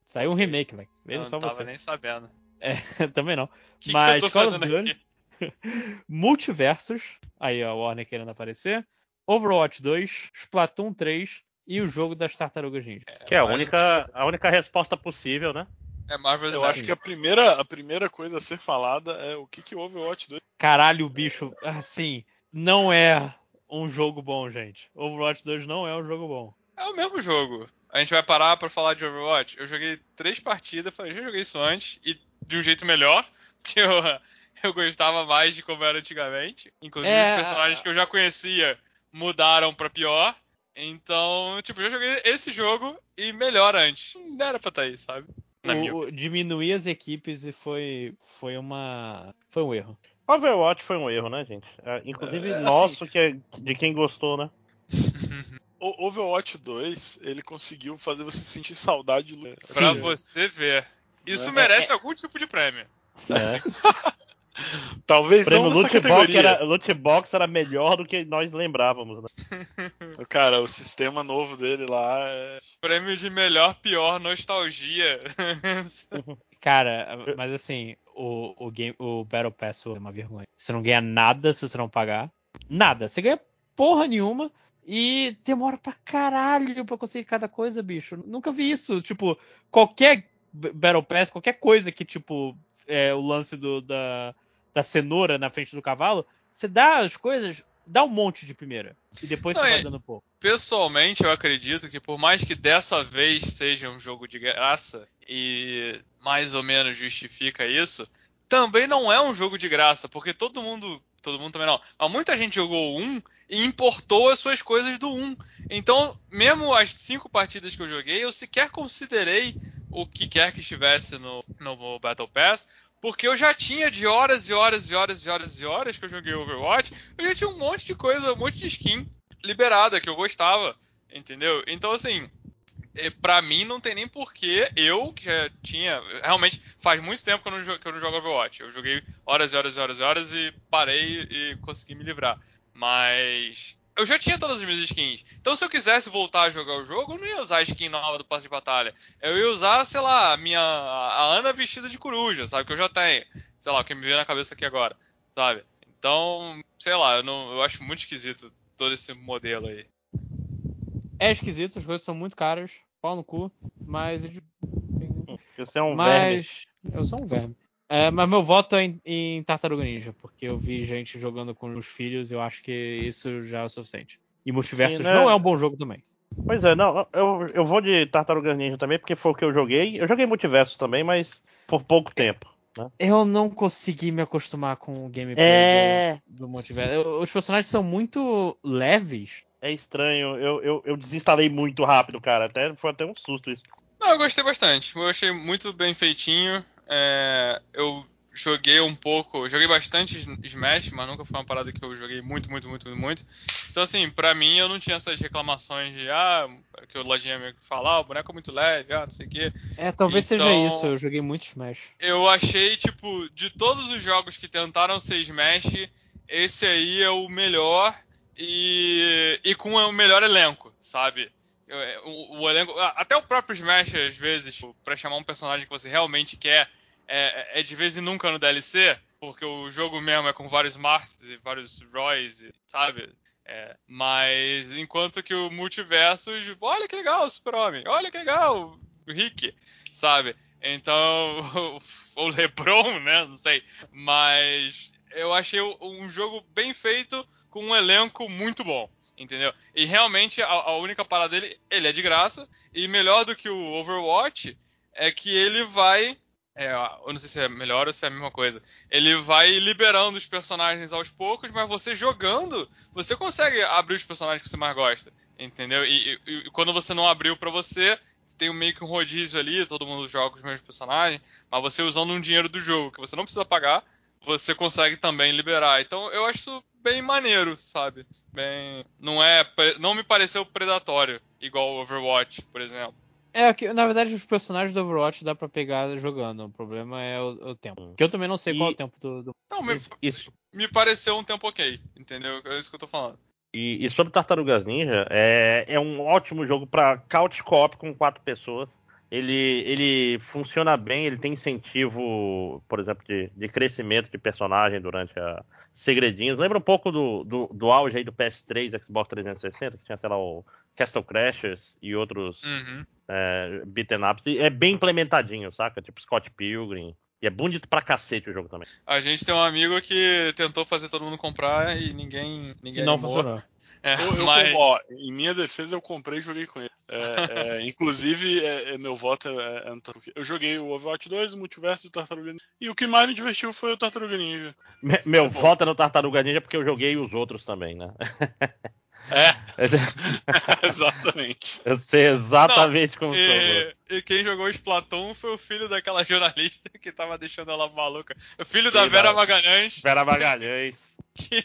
Saiu um remake, velho. Veja só você. Não tava nem sabendo. É, também não. Que Mas que Call of Duty. Multiversos. Aí, ó, o Warner querendo aparecer. Overwatch 2, Splatoon 3 e o jogo das Tartarugas Ninja. É, que é a única, a única resposta possível, né? É Marvel Eu acho que a primeira, a primeira coisa a ser falada é o que que o Overwatch 2. Caralho, o bicho, assim, não é um jogo bom, gente. Overwatch 2 não é um jogo bom. É o mesmo jogo. A gente vai parar para falar de Overwatch. Eu joguei três partidas, falei, já joguei isso antes e de um jeito melhor, porque eu, eu gostava mais de como era antigamente. Inclusive é... os personagens que eu já conhecia mudaram para pior. Então, tipo, eu joguei esse jogo e melhor antes. Não era pra estar tá aí, sabe? O, diminuir as equipes e foi, foi uma. Foi um erro. Overwatch foi um erro, né, gente? É, inclusive é, nosso, assim... que é de quem gostou, né? o Overwatch 2, ele conseguiu fazer você sentir saudade do Pra você ver. Isso é. merece é. algum tipo de prêmio. É. Talvez o prêmio não loot box, era, loot box era melhor do que nós lembrávamos, né? Cara, o sistema novo dele lá é. Prêmio de melhor, pior nostalgia. Cara, mas assim, o, o, game, o Battle Pass é uma vergonha. Você não ganha nada se você não pagar. Nada. Você ganha porra nenhuma. E demora pra caralho pra conseguir cada coisa, bicho. Nunca vi isso. Tipo, qualquer Battle Pass, qualquer coisa que, tipo, é o lance do, da, da cenoura na frente do cavalo, você dá as coisas, dá um monte de primeira. E depois Não, você vai dando pouco. Pessoalmente, eu acredito que por mais que dessa vez seja um jogo de graça e mais ou menos justifica isso, também não é um jogo de graça, porque todo mundo. Todo mundo também não. Mas muita gente jogou um e importou as suas coisas do 1. Então, mesmo as cinco partidas que eu joguei, eu sequer considerei o que quer que estivesse no, no Battle Pass, porque eu já tinha de horas e horas e horas e horas e horas que eu joguei Overwatch, eu já tinha um monte de coisa, um monte de skin liberada que eu gostava, entendeu? Então assim, é, para mim não tem nem porquê eu que já tinha, realmente faz muito tempo que eu não, que eu não jogo Overwatch. Eu joguei horas e horas e horas e horas e parei e consegui me livrar. Mas eu já tinha todas as minhas skins. Então, se eu quisesse voltar a jogar o jogo, eu não ia usar a skin nova do passe de batalha. Eu ia usar, sei lá, a minha a Ana vestida de coruja, sabe? Que eu já tenho. Sei lá, o que me veio na cabeça aqui agora, sabe? Então, sei lá, eu, não, eu acho muito esquisito todo esse modelo aí. É esquisito, as coisas são muito caras, pau no cu, mas. Você é um mas... verme. Eu sou um verme. É, mas meu voto é em, em, Tartaruga Ninja, porque eu vi gente jogando com os filhos e eu acho que isso já é o suficiente. E Multiversos né? não é um bom jogo também. Pois é, não, eu, eu vou de Tartaruga Ninja também, porque foi o que eu joguei. Eu joguei Multiversos também, mas por pouco tempo. Né? Eu não consegui me acostumar com o gameplay é... do, do Multiverso. Os personagens são muito leves. É estranho, eu, eu, eu desinstalei muito rápido, cara. Até, foi até um susto isso. Não, eu gostei bastante. Eu achei muito bem feitinho. É, eu joguei um pouco, joguei bastante Smash, mas nunca foi uma parada que eu joguei muito, muito, muito, muito. Então, assim, pra mim eu não tinha essas reclamações de, ah, que o Lojinha me fala, ah, o boneco é muito leve, ah, não sei o quê. É, talvez então, seja isso, eu joguei muito Smash. Eu achei, tipo, de todos os jogos que tentaram ser Smash, esse aí é o melhor e, e com o melhor elenco, sabe? É, o, o, elenco, até o próprio Smash, às vezes, tipo, pra chamar um personagem que você realmente quer, é, é de vez em nunca no DLC, porque o jogo mesmo é com vários Marts e vários Roys, sabe? É, mas enquanto que o multiverso, olha que legal o Super-Homem, olha que legal o Rick, sabe? Então, o LeBron, né? Não sei. Mas eu achei um jogo bem feito com um elenco muito bom entendeu? E realmente a, a, única parada dele, ele é de graça e melhor do que o Overwatch é que ele vai, é, eu não sei se é melhor ou se é a mesma coisa. Ele vai liberando os personagens aos poucos, mas você jogando, você consegue abrir os personagens que você mais gosta, entendeu? E, e, e quando você não abriu para você, tem meio que um rodízio ali, todo mundo joga os mesmos personagens, mas você usando um dinheiro do jogo que você não precisa pagar, você consegue também liberar. Então eu acho bem maneiro, sabe? Bem, não é, não me pareceu predatório igual Overwatch, por exemplo. É que na verdade os personagens do Overwatch dá para pegar jogando. O problema é o, o, tempo. Que eu também não sei qual é o tempo do. do... Não, me, isso. me pareceu um tempo ok, entendeu? É isso que eu tô falando. E, e sobre Tartarugas Ninja, é, é um ótimo jogo para couch co-op com quatro pessoas ele, ele funciona bem, ele tem incentivo, por exemplo, de, de crescimento de personagem durante a segredinhos. Lembra um pouco do, do, do auge aí do PS3, Xbox 360, que tinha, sei lá, o Castle Crashers e outros uhum. é, beaten ups. E é bem implementadinho, saca? Tipo Scott Pilgrim. E é bonito pra cacete o jogo também. A gente tem um amigo que tentou fazer todo mundo comprar e ninguém, ninguém não animou. funcionou. É, eu, mas... ó, em minha defesa, eu comprei e joguei com ele. É, é, inclusive, é, é, meu voto é, é Eu joguei o Overwatch 2, o Multiverso e o Tartaruga Ninja. E o que mais me divertiu foi o Tartaruga Ninja. Me, meu voto é no Tartaruga Ninja porque eu joguei os outros também, né? É. exatamente. Eu sei exatamente Não, como e, E quem jogou o Splatoon foi o filho daquela jornalista que tava deixando ela maluca. O filho da Vera Magalhães. Vera Magalhães. Que,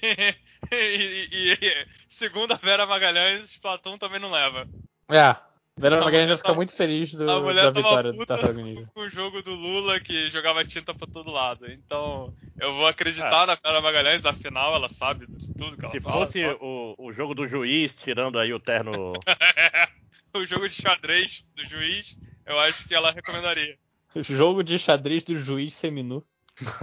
e, e, e, segundo a Vera Magalhães, Splatoon também não leva. É. Vera Magalhães vai ficar muito feliz do, da vitória do Tartaruga Com o jogo do Lula que jogava tinta pra todo lado. Então, eu vou acreditar é. na Vera Magalhães, afinal ela sabe de tudo que ela Se fala. Se fosse o, o jogo do juiz, tirando aí o terno. o jogo de xadrez do juiz, eu acho que ela recomendaria. O jogo de xadrez do juiz seminu.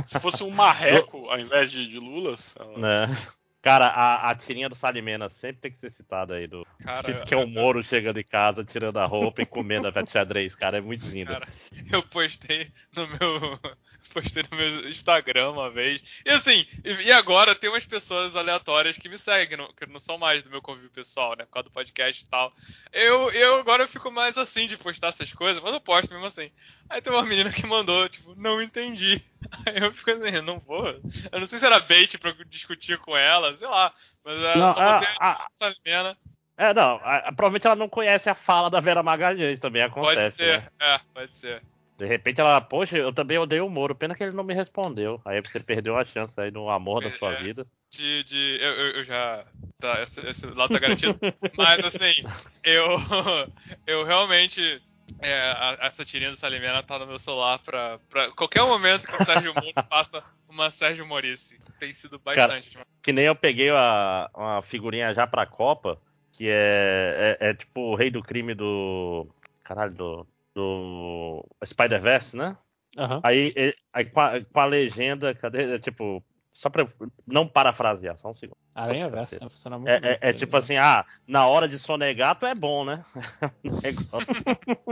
Se fosse um marreco ao invés de, de lulas. Ela... É. Cara, a, a tirinha do Salimena sempre tem que ser citada aí. Do, cara, que, que é o Moro chegando em casa, tirando a roupa e comendo a xadrez, cara. É muito lindo. Cara, eu postei no meu. Postei no meu Instagram uma vez. E assim, e agora tem umas pessoas aleatórias que me seguem, que não, que não são mais do meu convívio pessoal, né? Por causa do podcast e tal. Eu, eu agora eu fico mais assim de postar essas coisas, mas eu posto mesmo assim. Aí tem uma menina que mandou, tipo, não entendi. Aí eu fico assim, não vou. Eu não sei se era bait pra discutir com ela, sei lá. Mas era não, só botei a, a, Salimena. É, não, a, provavelmente ela não conhece a fala da Vera Magalhães, também acontece. Pode ser, né? é, pode ser. De repente ela, poxa, eu também odeio o Moro, pena que ele não me respondeu. Aí você perdeu a chance aí no amor da sua é, vida. De. de eu, eu, já. Tá, esse, esse lado tá garantido. Mas assim, eu. Eu realmente é, a, essa tirinha do Salimena tá no meu celular pra, pra qualquer momento que o Sérgio Moro faça uma Sérgio Morice. Tem sido bastante. Cara, que nem eu peguei a, uma figurinha já pra Copa, que é, é, é, tipo o rei do crime do. Caralho, do. Do Spider-Verse, né? Uhum. Aí, aí com, a, com, a, legenda, cadê? É, tipo, só pra não parafrasear, só um segundo. Aranha Verso, né? funciona muito é, bem. É, é tipo assim, ah, na hora de sonegar tu é bom, né? Negócio.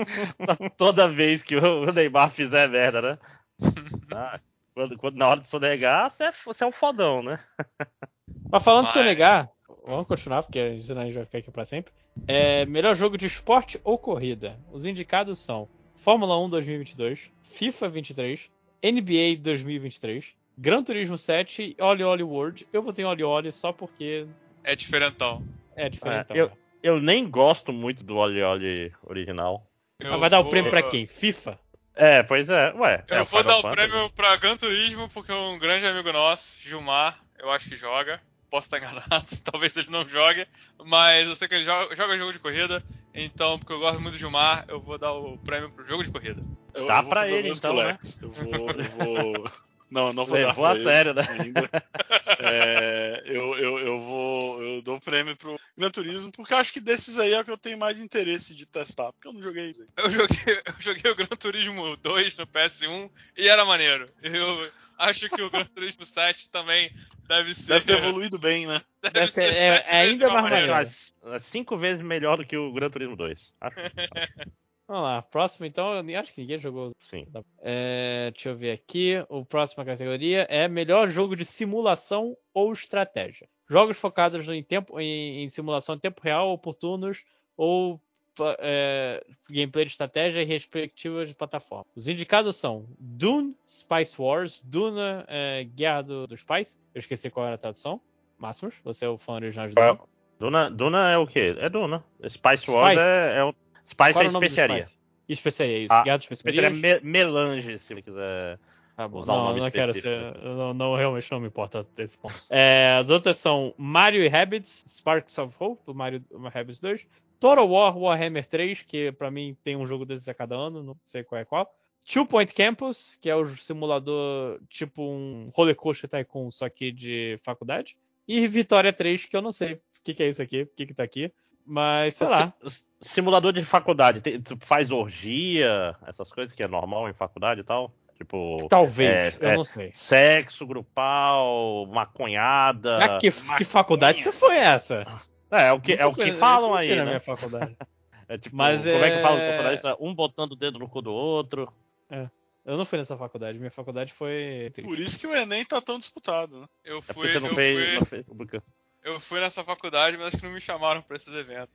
Toda vez que o Neymar fizer merda, né? Ah, quando, quando, na hora de sonegar, você é, você é um fodão, né? Mas falando Vai. de sonegar, vamos continuar, porque senão a gente vai ficar aqui pra sempre. É, melhor jogo de esporte ou corrida? Os indicados são Fórmula 1 2022, FIFA 23, NBA 2023, Gran Turismo 7 e Oli Oli World. Eu vou ter Oli Oli só porque. É diferentão. É diferentão. É, eu, eu nem gosto muito do Oli Oli original. Mas vai dar o prêmio pra quem? FIFA? É, pois é. Ué. Eu é vou dar o prêmio pra Gran Turismo porque um grande amigo nosso, Gilmar, eu acho que joga. posso estar enganado, talvez ele não jogue, mas eu sei que ele joga, joga jogo de corrida, então, porque eu gosto muito do Gilmar, eu vou dar o prêmio pro jogo de corrida. Eu, Dá eu pra ele, então, né? Eu vou, eu vou... Não, não vou Levou dar a sério, né? Ainda. É, eu, eu, eu vou. Eu dou prêmio pro Gran Turismo, porque acho que desses aí é o que eu tenho mais interesse de testar, porque eu não joguei isso aí. Eu joguei, eu joguei o Gran Turismo 2 no PS1 e era maneiro. Eu acho que o Gran Turismo 7 também deve ser. Deve ter evoluído bem, né? Deve, deve ser, é, é ainda mais maneiro. Cinco vezes melhor do que o Gran Turismo 2. Acho. Vamos lá, próximo então, eu acho que ninguém jogou. Sim. É, deixa eu ver aqui. O próxima categoria é melhor jogo de simulação ou estratégia. Jogos focados em, tempo, em, em simulação em tempo real, oportunos ou é, gameplay de estratégia e respectivas de plataforma. Os indicados são Dune, Spice Wars, Duna, é, Guerra do, dos Spice. Eu esqueci qual era a tradução. Máximos, você é o fã original de Duna. Duna, Duna é o quê? É Duna. Spice Wars Spice. É, é o Spice Qual é, é especiaria. Especiaria, isso. Ah, Gato especiaria. Me melange, se ele quiser. Ah, bom. Usar não, um não quero ser. Não, não, realmente não me importa desse ponto. É, as outras são Mario e Rabbids, Sparks of Hope, do Mario Rabbids 2. Total War Warhammer 3, que pra mim tem um jogo desses a cada ano, não sei qual é qual. Two Point Campus, que é o simulador tipo um roller coaster tycoon, só que de faculdade. E Vitória 3, que eu não sei o que, que é isso aqui, o que, que tá aqui. Mas, sei lá. Simulador de faculdade, faz orgia, essas coisas que é normal em faculdade e tal? Tipo. Talvez, é, eu é, não sei. Sexo grupal, maconhada. Ah, que, que faculdade você foi essa? É, é o que, é o que falam aí. Né? minha faculdade. é tipo, Mas como é... é que falam na faculdade? Um botando o dedo no cu do outro. É. Eu não fui nessa faculdade, minha faculdade foi. Por isso que o Enem tá tão disputado, né? Eu é fui. É você não fez, fui... Não eu fui nessa faculdade, mas acho que não me chamaram pra esses eventos.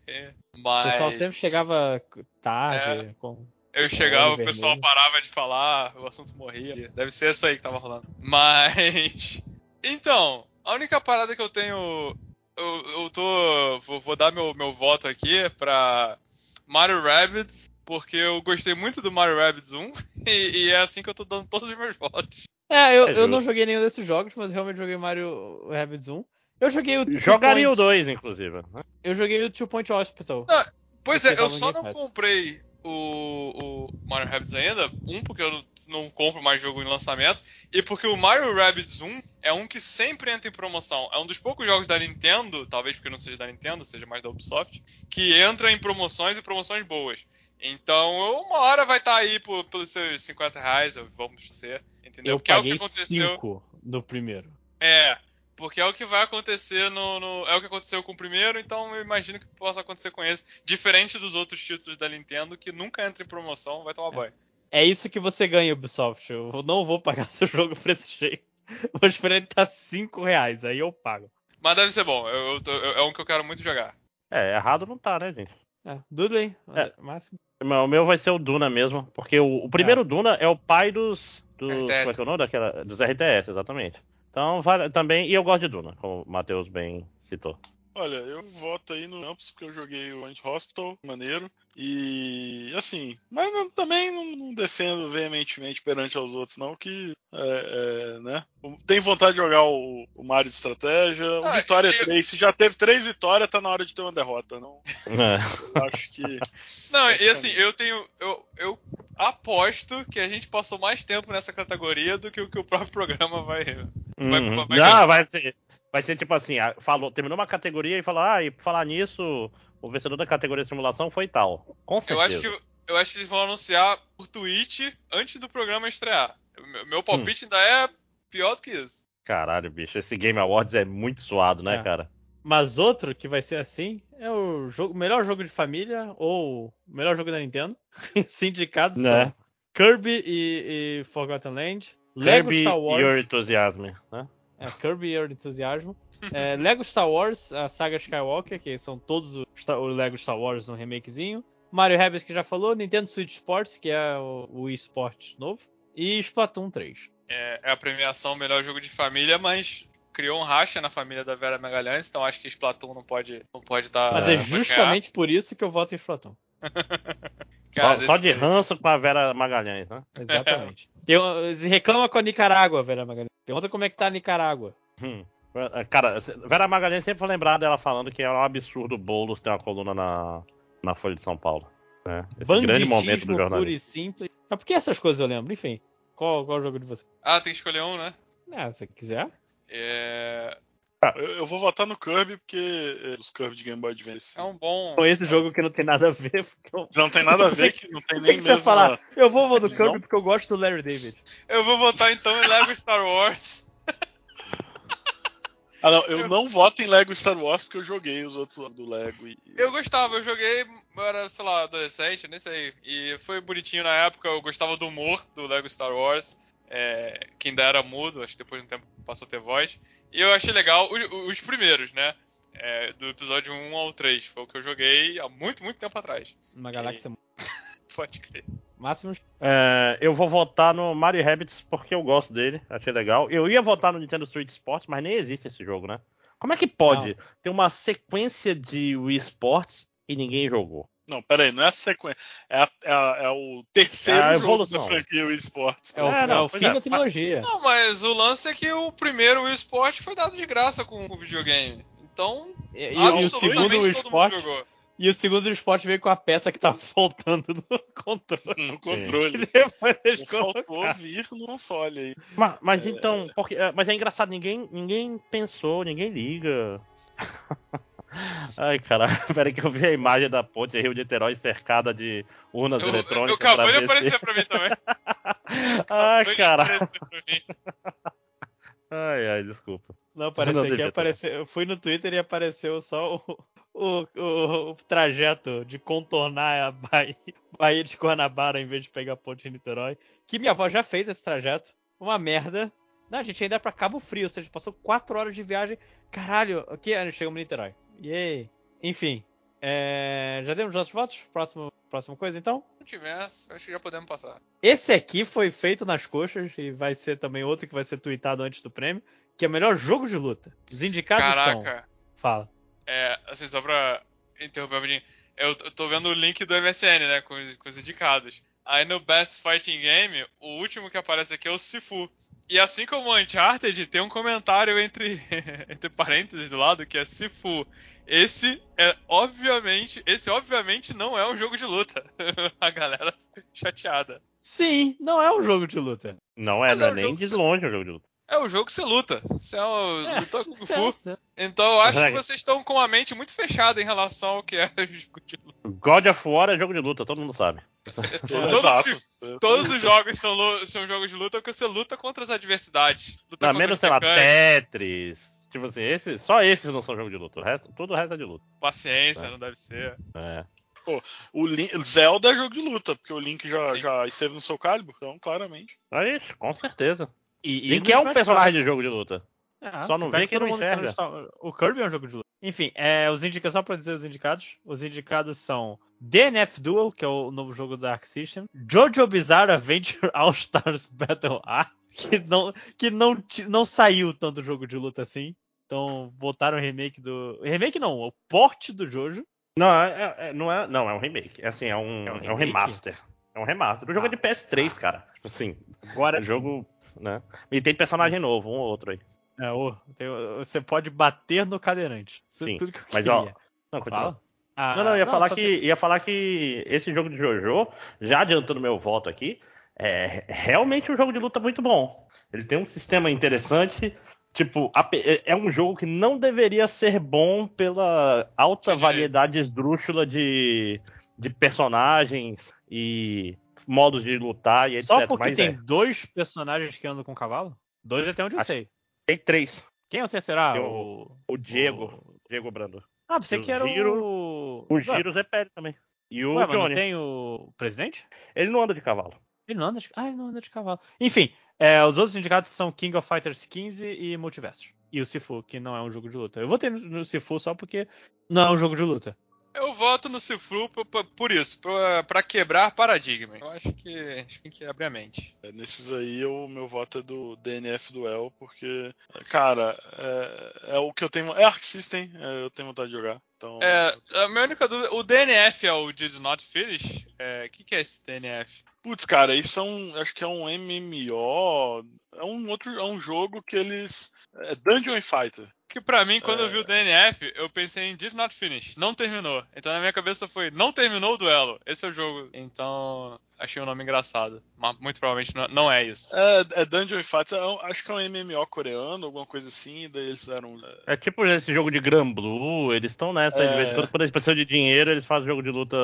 Mas... O pessoal sempre chegava tarde. É, com... Eu chegava, o pessoal parava de falar, o assunto morria. Deve ser isso aí que tava rolando. Mas. Então, a única parada que eu tenho. Eu, eu tô. Vou, vou, dar meu, meu voto aqui pra Mario Rabbids, porque eu gostei muito do Mario Rabbids 1 e, e é assim que eu tô dando todos os meus votos. É, eu, é eu não joguei nenhum desses jogos, mas realmente joguei Mario Rabbids 1. Eu joguei o. Jogaria o 2, inclusive. Né? Eu joguei o Two Point Hospital. Não, pois é, eu só não comprei o, o Mario Rabbids ainda. Um, porque eu não, não, compro mais jogo em lançamento. E porque o Mario Rabbids 1 é um que sempre entra em promoção. É um dos poucos jogos da Nintendo, talvez porque não seja da Nintendo, seja mais da Ubisoft, que entra em promoções e promoções boas. Então, uma hora vai estar tá aí por, pelos seus 50 reais, vamos dizer, entendeu? Eu porque paguei é o que aconteceu. 5 no primeiro. É, porque é o que vai acontecer no, no, É o que aconteceu com o primeiro, então eu imagino que possa acontecer com esse. Diferente dos outros títulos da Nintendo, que nunca entra em promoção, vai tomar é. banho. É isso que você ganha, Ubisoft. Eu não vou pagar seu jogo preço cheio. Vou esperar ele estar tá 5 reais, aí eu pago. Mas deve ser bom, eu, eu, é um que eu quero muito jogar. É, errado não tá, né, gente? É, Dudley, é. máximo. O meu vai ser o Duna mesmo, porque o, o primeiro é. Duna é o pai dos. dos RTS. Como é que é o nome daquela? Dos RTS, exatamente. Então, vale, também. E eu gosto de Duna, como o Matheus bem citou. Olha, eu voto aí no Campus porque eu joguei o Ant Hospital, maneiro. E assim, mas não, também não, não, defendo veementemente perante aos outros, não, que é, é, né? Tem vontade de jogar o, o Mario de estratégia. O ah, Vitória eu... 3, se já teve três vitórias, tá na hora de ter uma derrota, não. É. Eu acho que. Não, e assim, eu tenho. Eu, eu aposto que a gente passou mais tempo nessa categoria do que o que o próprio programa vai. Uhum. vai, vai, vai, não, vai ser. Vai ser tipo assim, falou, terminou uma categoria e falou, ah, e falar nisso, o vencedor da categoria de simulação foi tal. Com certeza. Eu acho que, eu acho que eles vão anunciar por tweet antes do programa estrear. Meu palpite hum. ainda é pior do que isso. Caralho, bicho, esse Game Awards é muito suado, né, é. cara? Mas outro que vai ser assim é o jogo, melhor jogo de família ou melhor jogo da Nintendo. Sindicados né? são Kirby e, e Forgotten Land, Lego Kirby Star Wars. Your Enthusiasm, né? É, Kirby Your Enthusiasm. É, Lego Star Wars, a saga Skywalker, que são todos os o Lego Star Wars no remakezinho. Mario Rabbids, que já falou. Nintendo Switch Sports, que é o, o novo. E Splatoon 3. É, é, a premiação melhor jogo de família, mas criou um racha na família da Vera Magalhães, então acho que Splatoon não pode não pode estar. Tá, mas é justamente por isso que eu voto em Splatoon. Cara, só, só, de ranço com a Vera Magalhães, né? Exatamente. Tem, reclama com a Nicarágua, Vera Magalhães. Pergunta como é que tá a Nicarágua. Hum. Cara, Vera Magalhães sempre foi lembrada dela falando que é um absurdo o Boulos ter uma coluna na, na Folha de São Paulo. Né? Esse grande momento do jornalismo. puro e simples. Mas por que essas coisas eu lembro? Enfim, qual, qual é o jogo de você? Ah, tem que escolher um, né? É, se você quiser. É... Eu, eu, vou votar no Kirby porque é, os Kirby de Game Boy Advance. É um bom. Com esse jogo que não tem nada a ver. Eu... Não tem nada a ver, que não tem nem mesmo. falar. Eu vou votar no Kirby porque eu gosto do Larry David. Eu vou votar então em Lego Star Wars. Ah, não, eu, eu, não voto em Lego Star Wars porque eu joguei os outros do Lego. E... Eu gostava, eu joguei, eu era, sei lá, adolescente, nem sei. E foi bonitinho na época, eu gostava do humor do Lego Star Wars. É, que ainda era mudo, acho que depois de um tempo passou a ter voz. E eu achei legal os, os primeiros, né? É, do episódio 1 ao 3. Foi o que eu joguei há muito, muito tempo atrás. Uma galáxia. E... Pode crer. Máximos? É, eu vou votar no Mario Rabbids porque eu gosto dele, achei legal. Eu ia votar no Nintendo Switch Sports, mas nem existe esse jogo, né? Como é que pode não. ter uma sequência de Wii Sports e ninguém jogou? Não, peraí, não é a sequência. É, a, é, a, é o terceiro é jogo da franquia Wii Sports. É o, é, não, é o fim da trilogia. Não, mas o lance é que o primeiro Wii Sports foi dado de graça com o videogame. Então, e, e o segundo Wii Sports, e o segundo esporte veio com a peça que tava faltando no controle. No controle. depois faltou vir no console aí. Mas, mas é... então, porque, é, mas é engraçado, ninguém, ninguém pensou, ninguém liga. Ai, cara, peraí que eu vi a imagem da ponte Rio de Niterói cercada de urnas eu, eletrônicas. Acabou de aparecer pra mim também. ai, cara. Ai, ai, desculpa. Não, apareceu aqui, apareceu. Eu fui no Twitter e apareceu só o, o, o, o trajeto de contornar a Bahia, Bahia de Guanabara em vez de pegar a ponte de Niterói. Que minha avó já fez esse trajeto. Uma merda. Não, a gente ainda é pra Cabo Frio, ou seja, passou 4 horas de viagem. Caralho, aqui chegamos em Niterói. Yay. Enfim. É... Já demos nossos votos? Próximo, próxima coisa, então? Se tivesse, acho que já podemos passar. Esse aqui foi feito nas coxas e vai ser também outro que vai ser tweetado antes do prêmio, que é o melhor jogo de luta. Os indicados Caraca. são... Fala. É, assim, só pra interromper rapidinho. Eu, eu tô vendo o link do MSN, né, com, com os indicados. Aí no Best Fighting Game, o último que aparece aqui é o Sifu. E assim como o Uncharted, tem um comentário entre, entre parênteses do lado que é Sifu. Esse é obviamente, esse obviamente não é um jogo de luta. A galera chateada. Sim, não é um jogo de luta. Não é, não é, é nem de longe um jogo de luta. É o jogo que você luta. Você é um é, luta Kung Fu. É, então eu acho que vocês estão com a mente muito fechada em relação ao que é jogo de luta. God of War é jogo de luta, todo mundo sabe. Todos, todos os jogos são, são jogos de luta porque você luta contra as adversidades. Luta não, menos, sei lá, Tetris. Tipo assim, esse, só esses não são jogos de luta. O resto, todo o resto é de luta. Paciência, é. não deve ser. É. Pô, o Link, Zelda é jogo de luta, porque o Link já, já esteve no seu Calibur, então claramente. É isso, com certeza. E, Link é um personagem de jogo de luta. É, Só não vê que não enxerga. O Kirby é um jogo de luta. Enfim, é, os indicados, só pra dizer os indicados. Os indicados são DNF Duel, que é o novo jogo da Arc System. Jojo Bizarre Adventure All Stars Battle A, que não, que não, não saiu tanto jogo de luta assim. Então botaram o remake do. Remake não, o porte do Jojo. Não, é, é, não, é, não, é um remake. É assim, é um, é um, é um remaster. É um remaster. O jogo ah, é de PS3, ah. cara. Tipo assim, agora. É jogo né? E tem personagem novo, um ou outro aí. É, oh, tem, você pode bater no cadeirante. Isso é Sim, tudo que eu mas queria. ó, não, continua. Ah, não, não, ia, não, falar que, que, ia falar que esse jogo de JoJo, já adiantando meu voto aqui, é realmente um jogo de luta muito bom. Ele tem um sistema interessante. Tipo, é, é um jogo que não deveria ser bom pela alta variedade esdrúxula de, de personagens e modos de lutar e etc. Só porque Mas tem é. dois personagens que andam com cavalo? Dois até onde eu Acho sei. Tem três. Quem é o terceiro? Ah, o, o Diego. O... Diego Brando. Ah, pensei que era Giro, o. O Giro Zé Pérez também. E o Ué, Johnny. não tem o presidente? Ele não anda de cavalo. Ele não anda de, ah, ele não anda de cavalo. Enfim, é, os outros indicados são King of Fighters 15 e Multiverso. E o Sifu, que não é um jogo de luta. Eu votei no, no Sifu só porque não é um jogo de luta. Eu voto no Cifru por, por isso, para quebrar paradigma. Eu acho que a gente tem que abrir a mente. É, nesses aí, o meu voto é do DNF Duel, porque, cara, é, é o que eu tenho. É Arc System, é, eu tenho vontade de jogar. Então... É, a minha única dúvida, o DNF é o Did Not Finish? O é, que, que é esse DNF? Putz, cara, isso é um. Acho que é um MMO. É um outro. É um jogo que eles. É Dungeon Fighter. Que pra mim, quando é... eu vi o DNF, eu pensei em Did Not Finish. Não terminou. Então na minha cabeça foi, não terminou o duelo. Esse é o jogo. Então, achei o nome engraçado. Mas muito provavelmente não, não é isso. É, é Dungeon Fighter, é acho que é um MMO coreano, alguma coisa assim. Daí eles fizeram. É, é tipo esse jogo de Gran Blue, eles estão nessa. É... De vez em quando, quando eles precisam de dinheiro, eles fazem jogo de luta.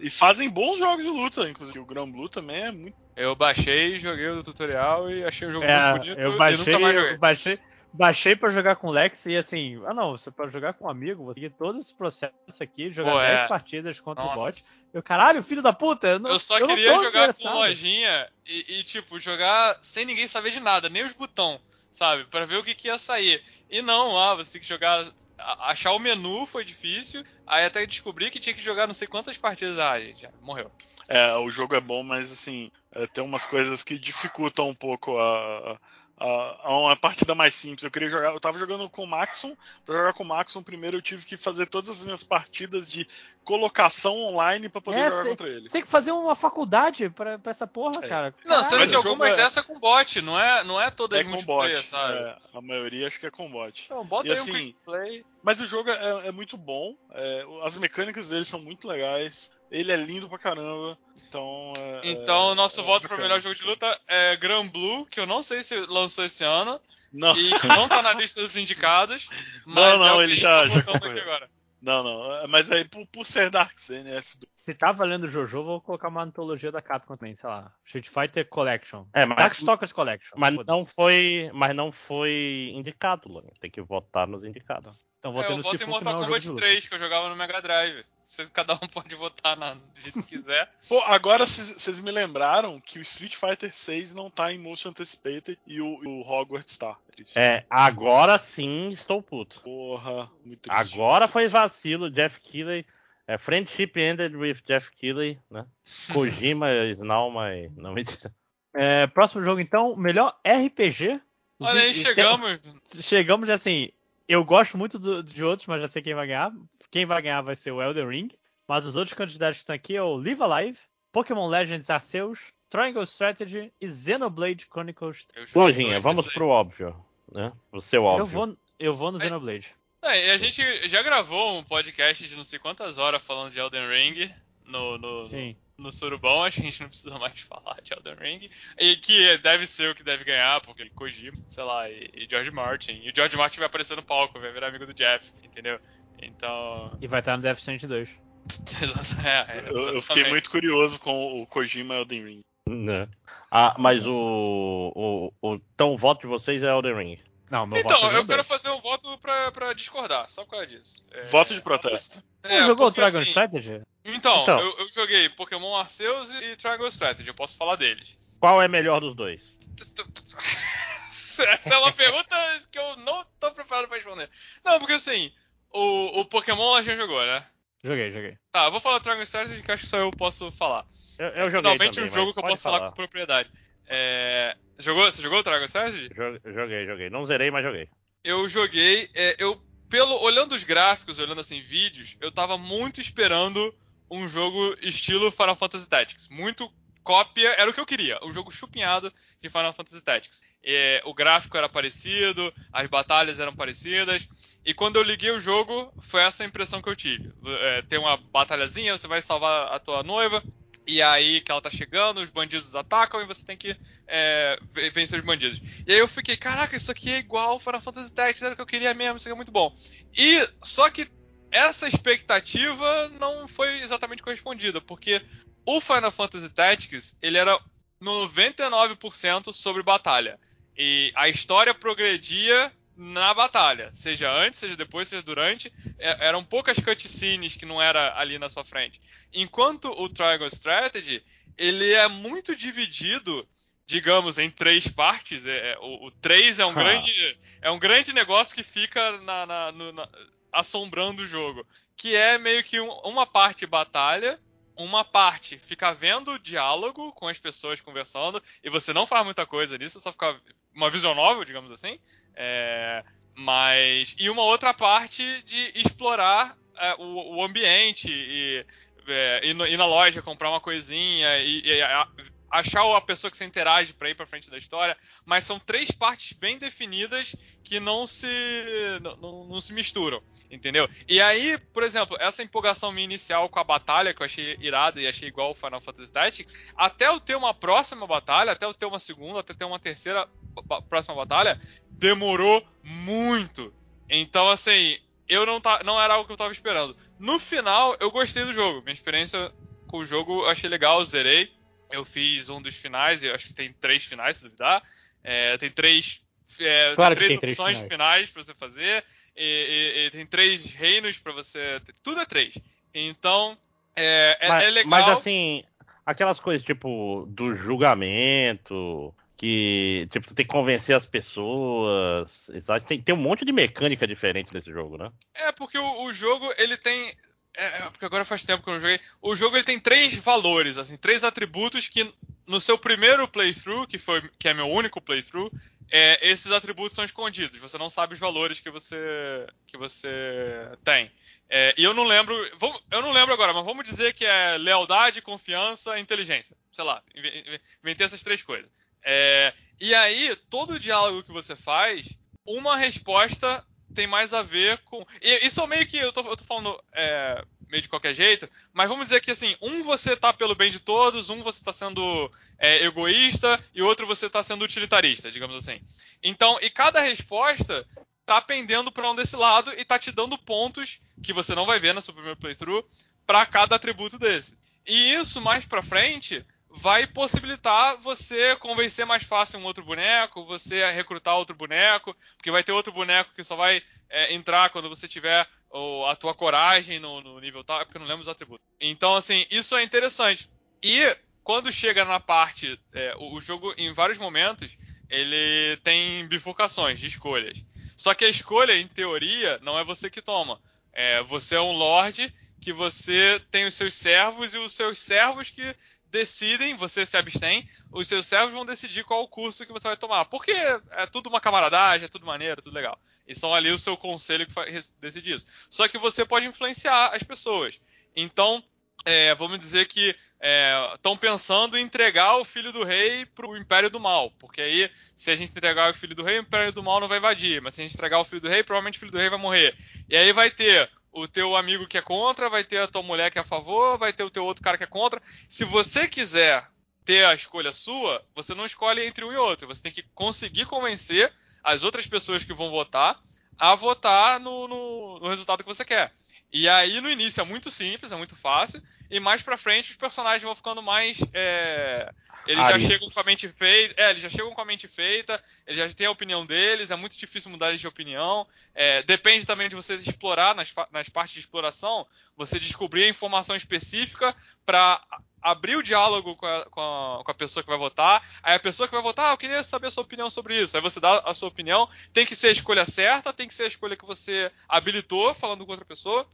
E fazem bons jogos de luta, inclusive. O Gran Blue também é muito. Eu baixei, joguei o tutorial e achei o jogo é, muito bonito. Eu baixei, eu baixei, Baixei pra jogar com o Lex e assim, ah não, você pode jogar com um amigo, você seguir todo esse processo aqui, jogar Pô, 10 é. partidas contra Nossa. o bot. Eu, caralho, filho da puta! Eu, não, eu só eu queria jogar com lojinha e, e, tipo, jogar sem ninguém saber de nada, nem os botão, sabe? para ver o que, que ia sair. E não, ah, você tem que jogar. Achar o menu foi difícil, aí até descobri que tinha que jogar não sei quantas partidas. Ah, gente, já morreu. É, o jogo é bom, mas assim, é, tem umas coisas que dificultam um pouco a, a, uma partida mais simples. Eu queria jogar, eu tava jogando com o Maxon. Pra jogar com o Maxon, primeiro eu tive que fazer todas as minhas partidas de colocação online para poder é, jogar cê, contra ele. Você tem que fazer uma faculdade pra, pra essa porra, é. cara. Não, sendo que algumas é... dessa com bot, não é, não é todas é multiplayer, bot, sabe? É, a maioria acho que é com bot. Não, bota e, aí assim, um play. Mas o jogo é, é muito bom, é, as mecânicas dele são muito legais. Ele é lindo pra caramba. Então. É, então, o nosso é voto para melhor jogo de luta é Gran Blue, que eu não sei se lançou esse ano. Não. E que não tá na lista dos indicados. Mas não, não, é ele já, já agora. Não, não. É, mas aí por, por ser Dark CNF. Se tá valendo Jojo, vou colocar uma antologia da Capcom também, sei lá. Street Fighter Collection. É, mas, Darkstalkers Collection. Mas não foi, mas não foi indicado, Lone. Tem que votar nos indicados. Então votei é, eu voto em Mortal é Kombat 3, que eu jogava no Mega Drive. Você, cada um pode votar na, do jeito que quiser. Pô, agora vocês me lembraram que o Street Fighter 6 não tá em Motion Anticipated e o, o Hogwarts tá. É, agora sim estou puto. Porra, muito triste. Agora foi vacilo, Jeff Keighley. É, friendship ended with Jeff Keighley, né? Kojima is now my... Não, mentira. É, próximo jogo então, melhor RPG. Olha aí, chegamos. Chegamos assim, eu gosto muito do, de outros, mas já sei quem vai ganhar. Quem vai ganhar vai ser o Elden Ring. Mas os outros candidatos que estão aqui é o Live Alive, Pokémon Legends Arceus, Triangle Strategy e Xenoblade Chronicles. Lojinha, vamos pro óbvio, né? O seu óbvio. Eu vou, eu vou no Xenoblade. É, a gente já gravou um podcast de não sei quantas horas falando de Elden Ring no, no, Sim no surubão, acho que a gente não precisa mais falar de Elden Ring. E que deve ser o que deve ganhar, porque ele Kojima, sei lá, e, e George Martin. E o George Martin vai aparecer no palco, vai virar amigo do Jeff, entendeu? Então. E vai estar no Death Stranding 2. é, é, eu, eu, fiquei muito curioso com o Kojima Elden Ring. Né? Ah, mas o, o, o. Então o voto de vocês é Elden Ring. Não, meu então, voto é eu quero fazer um voto pra, pra discordar, só por causa disso. É, voto de protesto. Você é, jogou o Dragon assim, Strategy? Então, então. Eu, eu, joguei Pokémon Arceus e, Triangle Strategy, eu posso falar deles. Qual é melhor dos dois? Essa é uma pergunta que eu não tô preparado pra responder. Não, porque assim, o, o Pokémon a gente jogou, né? Joguei, joguei. Tá, eu vou falar Dragon Strategy que acho que só eu posso falar. Eu, eu joguei Finalmente também, um jogo que eu posso falar. falar com propriedade. É... Jogou, você jogou o Dragon Strategy? Joguei, joguei. Não zerei, mas joguei. Eu joguei. É, eu, pelo, olhando os gráficos, olhando assim vídeos, eu tava muito esperando um jogo estilo Final Fantasy Tactics. Muito cópia, era o que eu queria. Um jogo chupinhado de Final Fantasy Tactics. É, o gráfico era parecido, as batalhas eram parecidas. E quando eu liguei o jogo, foi essa a impressão que eu tive. É, tem uma batalhazinha, você vai salvar a tua noiva, e aí que ela tá chegando, os bandidos atacam e você tem que é, vencer os bandidos. E aí eu fiquei, caraca, isso aqui é igual Final Fantasy Tactics, era o que eu queria mesmo, isso aqui é muito bom. E só que essa expectativa não foi exatamente correspondida, porque o Final Fantasy Tactics, ele era 99% sobre batalha. E a história progredia na batalha, seja antes, seja depois, seja durante, é, eram poucas cutscenes que não era ali na sua frente. Enquanto o Triangle Strategy, ele é muito dividido, digamos, em três partes. É, é o, o três é um grande é um grande negócio que fica na, na, no, na, assombrando o jogo. Que é meio que um, uma parte batalha, uma parte ficar vendo diálogo com as pessoas conversando, e você não faz muita coisa nisso, só ficar uma visão novel, digamos assim. É, mas. E uma outra parte de explorar é, o, o, ambiente e, é, ir, no, ir, na loja comprar uma coisinha e, e a, achar a pessoa que você interage para ir para frente da história, mas são três partes bem definidas que não se não, não, não, se misturam, entendeu? E aí, por exemplo, essa empolgação minha inicial com a batalha que eu achei irada e achei igual o Final Fantasy Tactics, até eu ter uma próxima batalha, até eu ter uma segunda, até ter uma terceira próxima batalha, demorou muito. Então, assim, eu não tá, não era algo que eu tava esperando. No final, eu gostei do jogo. Minha experiência com o jogo eu achei legal, zerei eu fiz um dos finais, eu acho que tem três finais, se duvidar. É, tem três, é, claro tem três tem opções três finais, finais para você fazer. E, e, e, tem três reinos para você. Tudo é três. Então, é, é, mas, é legal. Mas assim, aquelas coisas tipo do julgamento, que tipo, tem que convencer as pessoas. Tem, tem um monte de mecânica diferente nesse jogo, né? É, porque o, o jogo ele tem. É, é, porque agora faz tempo que eu não joguei. O jogo ele tem três valores, assim, três atributos que no seu primeiro playthrough, que foi que é meu único playthrough, é, esses atributos são escondidos. Você não sabe os valores que você que você tem. É, e eu não lembro, vamos, eu não lembro agora, mas vamos dizer que é lealdade, confiança, inteligência. Sei lá, inventei essas três coisas. É, e aí todo diálogo que você faz, uma resposta tem mais a ver com. E isso é meio que. Eu tô, eu tô falando é, meio de qualquer jeito, mas vamos dizer que assim, um você tá pelo bem de todos, um você tá sendo é, egoísta e outro você tá sendo utilitarista, digamos assim. Então, e cada resposta tá pendendo para um desse lado e tá te dando pontos que você não vai ver na sua primeira playthrough para cada atributo desse. E isso mais para frente vai possibilitar você convencer mais fácil um outro boneco, você recrutar outro boneco, porque vai ter outro boneco que só vai é, entrar quando você tiver o, a tua coragem no, no nível tal, é porque eu não lembro os atributos. Então, assim, isso é interessante. E quando chega na parte, é, o, o jogo, em vários momentos, ele tem bifurcações de escolhas. Só que a escolha, em teoria, não é você que toma. É, você é um lord que você tem os seus servos e os seus servos que decidem, você se abstém, os seus servos vão decidir qual o curso que você vai tomar. Porque é tudo uma camaradagem, é tudo maneiro, é tudo legal. E são ali o seu conselho que decide isso. Só que você pode influenciar as pessoas. Então, é, vamos dizer que estão é, pensando em entregar o filho do rei para o Império do Mal. Porque aí, se a gente entregar o filho do rei, o Império do Mal não vai invadir. Mas se a gente entregar o filho do rei, provavelmente o filho do rei vai morrer. E aí vai ter o teu amigo que é contra, vai ter a tua mulher que é a favor, vai ter o teu outro cara que é contra. Se você quiser ter a escolha sua, você não escolhe entre um e outro. Você tem que conseguir convencer as outras pessoas que vão votar a votar no, no, no resultado que você quer. E aí no início é muito simples, é muito fácil, e mais pra frente os personagens vão ficando mais é, eles já chegam com a mente feita. É, eles já chegam com a mente feita, eles já têm a opinião deles, é muito difícil mudar de opinião. É, depende também de você explorar nas, nas partes de exploração, você descobrir a informação específica para abrir o diálogo com a, com, a, com a, pessoa que vai votar. Aí a pessoa que vai votar, ah, eu queria saber a sua opinião sobre isso. Aí você dá a sua opinião. Tem que ser a escolha certa, tem que ser a escolha que você habilitou falando com outra pessoa.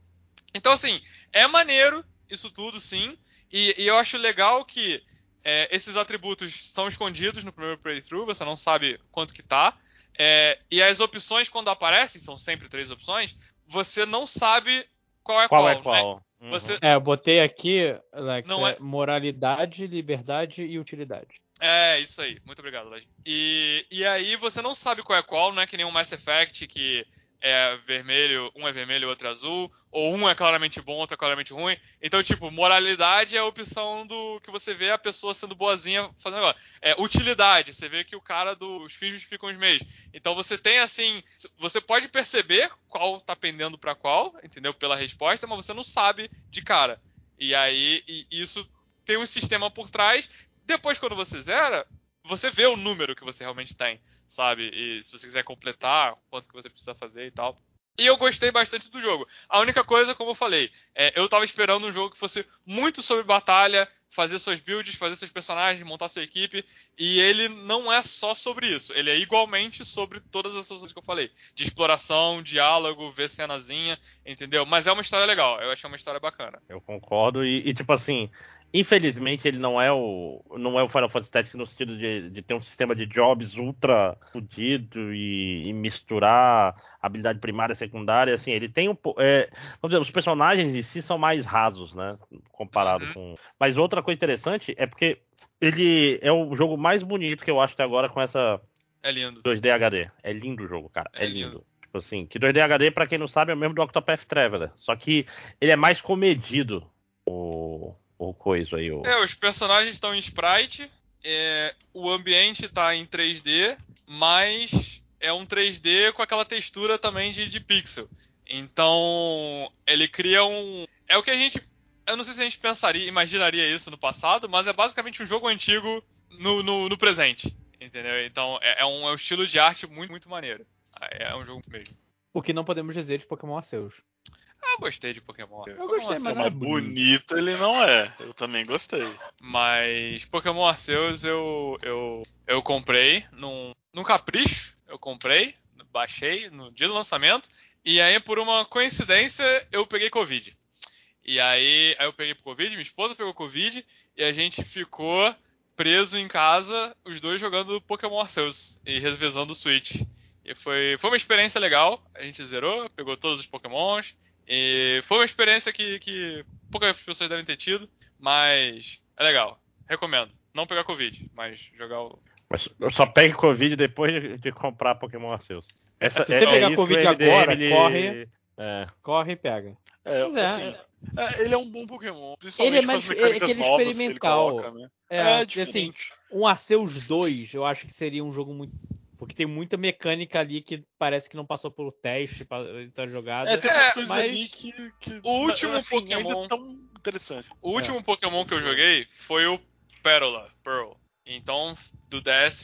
Então, assim, é maneiro isso tudo, sim. E, e eu acho legal que é, esses atributos são escondidos no primeiro playthrough, você não sabe quanto que tá. É, e as opções, quando aparecem, são sempre três opções, você não sabe qual é qual. qual é qual? Né? Uhum. Você... É, eu botei aqui, Alex, não é, é... moralidade, liberdade e utilidade. É, isso aí. Muito obrigado, Alex. E, e aí você não sabe qual é qual, não é que nem um Mass Effect que é vermelho, um é vermelho, outro é azul, ou um é claramente bom, outro é claramente ruim. Então, tipo, moralidade é a opção do que você vê a pessoa sendo boazinha fazendo agora. É utilidade, você vê que o cara dos fins justificam os meios. Então você tem assim, você pode perceber qual tá pendendo para qual, entendeu? Pela resposta, mas você não sabe de cara. E aí e isso tem um sistema por trás. Depois, quando você zera, você vê o número que você realmente tem sabe? E se você quiser completar, quanto que você precisa fazer e tal. E eu gostei bastante do jogo. A única coisa, como eu falei, é, eu tava esperando um jogo que fosse muito sobre batalha, fazer suas builds, fazer seus personagens, montar sua equipe. E ele não é só sobre isso. Ele é igualmente sobre todas essas coisas que eu falei. De exploração, diálogo, ver cenazinha, entendeu? Mas é uma história legal. Eu achei uma história bacana. Eu concordo. E, e tipo assim, Infelizmente, ele não é o não é o Final Fantasy Tactics no sentido de, de ter um sistema de jobs ultra fudido e, e, misturar habilidade primária e secundária. Assim, ele tem um é, vamos dizer, os personagens em si são mais rasos, né? Comparado uhum. com. Mas outra coisa interessante é porque ele é o jogo mais bonito que eu acho até agora com essa é lindo. 2D HD. É lindo o jogo, cara. É, é lindo. lindo. Tipo assim, que 2D HD, para quem não sabe, é o mesmo do Octopath Traveler. Só que ele é mais comedido. O, o coisa aí. O... É, os personagens estão em sprite, é, o ambiente está em 3D, mas é um 3D com aquela textura também de, de pixel. Então, ele cria um. É o que a gente. Eu não sei se a gente pensaria, imaginaria isso no passado, mas é basicamente um jogo antigo no, no, no presente. Entendeu? Então, é, é, um, é um estilo de arte muito, muito maneiro. É, é um jogo mesmo. O que não podemos dizer de Pokémon Arceus. Ah, eu gostei de Pokémon. Eu Pokémon gostei, mas, é bonito ele não é. Eu também gostei. Mas Pokémon Arceus eu, eu, eu comprei num, num capricho. Eu comprei, baixei no dia do lançamento. E aí, por uma coincidência, eu peguei Covid. E aí, aí eu peguei Covid, minha esposa pegou Covid. E a gente ficou preso em casa, os dois jogando Pokémon Arceus e revezando o Switch. E foi, foi uma experiência legal. A gente zerou, pegou todos os Pokémons. E foi uma experiência que, que poucas pessoas devem ter tido, mas é legal. Recomendo. Não pegar Covid, mas jogar o. Mas só pegue Covid depois de, de comprar Pokémon Arceus. Essa, Se você é, pegar é Covid agora, ele... corre. É. Corre e pega. É, é. assim, é, ele é um bom Pokémon. Ele é mais é aquele experimental. Coloca, né? É, é assim, um Arceus 2, eu acho que seria um jogo muito porque tem muita mecânica ali que parece que não passou pelo teste da jogada. É, tem umas coisas mas... ali que, que, O último assim, Pokémon. tão interessante. O último é. Pokémon que eu joguei foi o Pérola, Pearl. Então, do DS,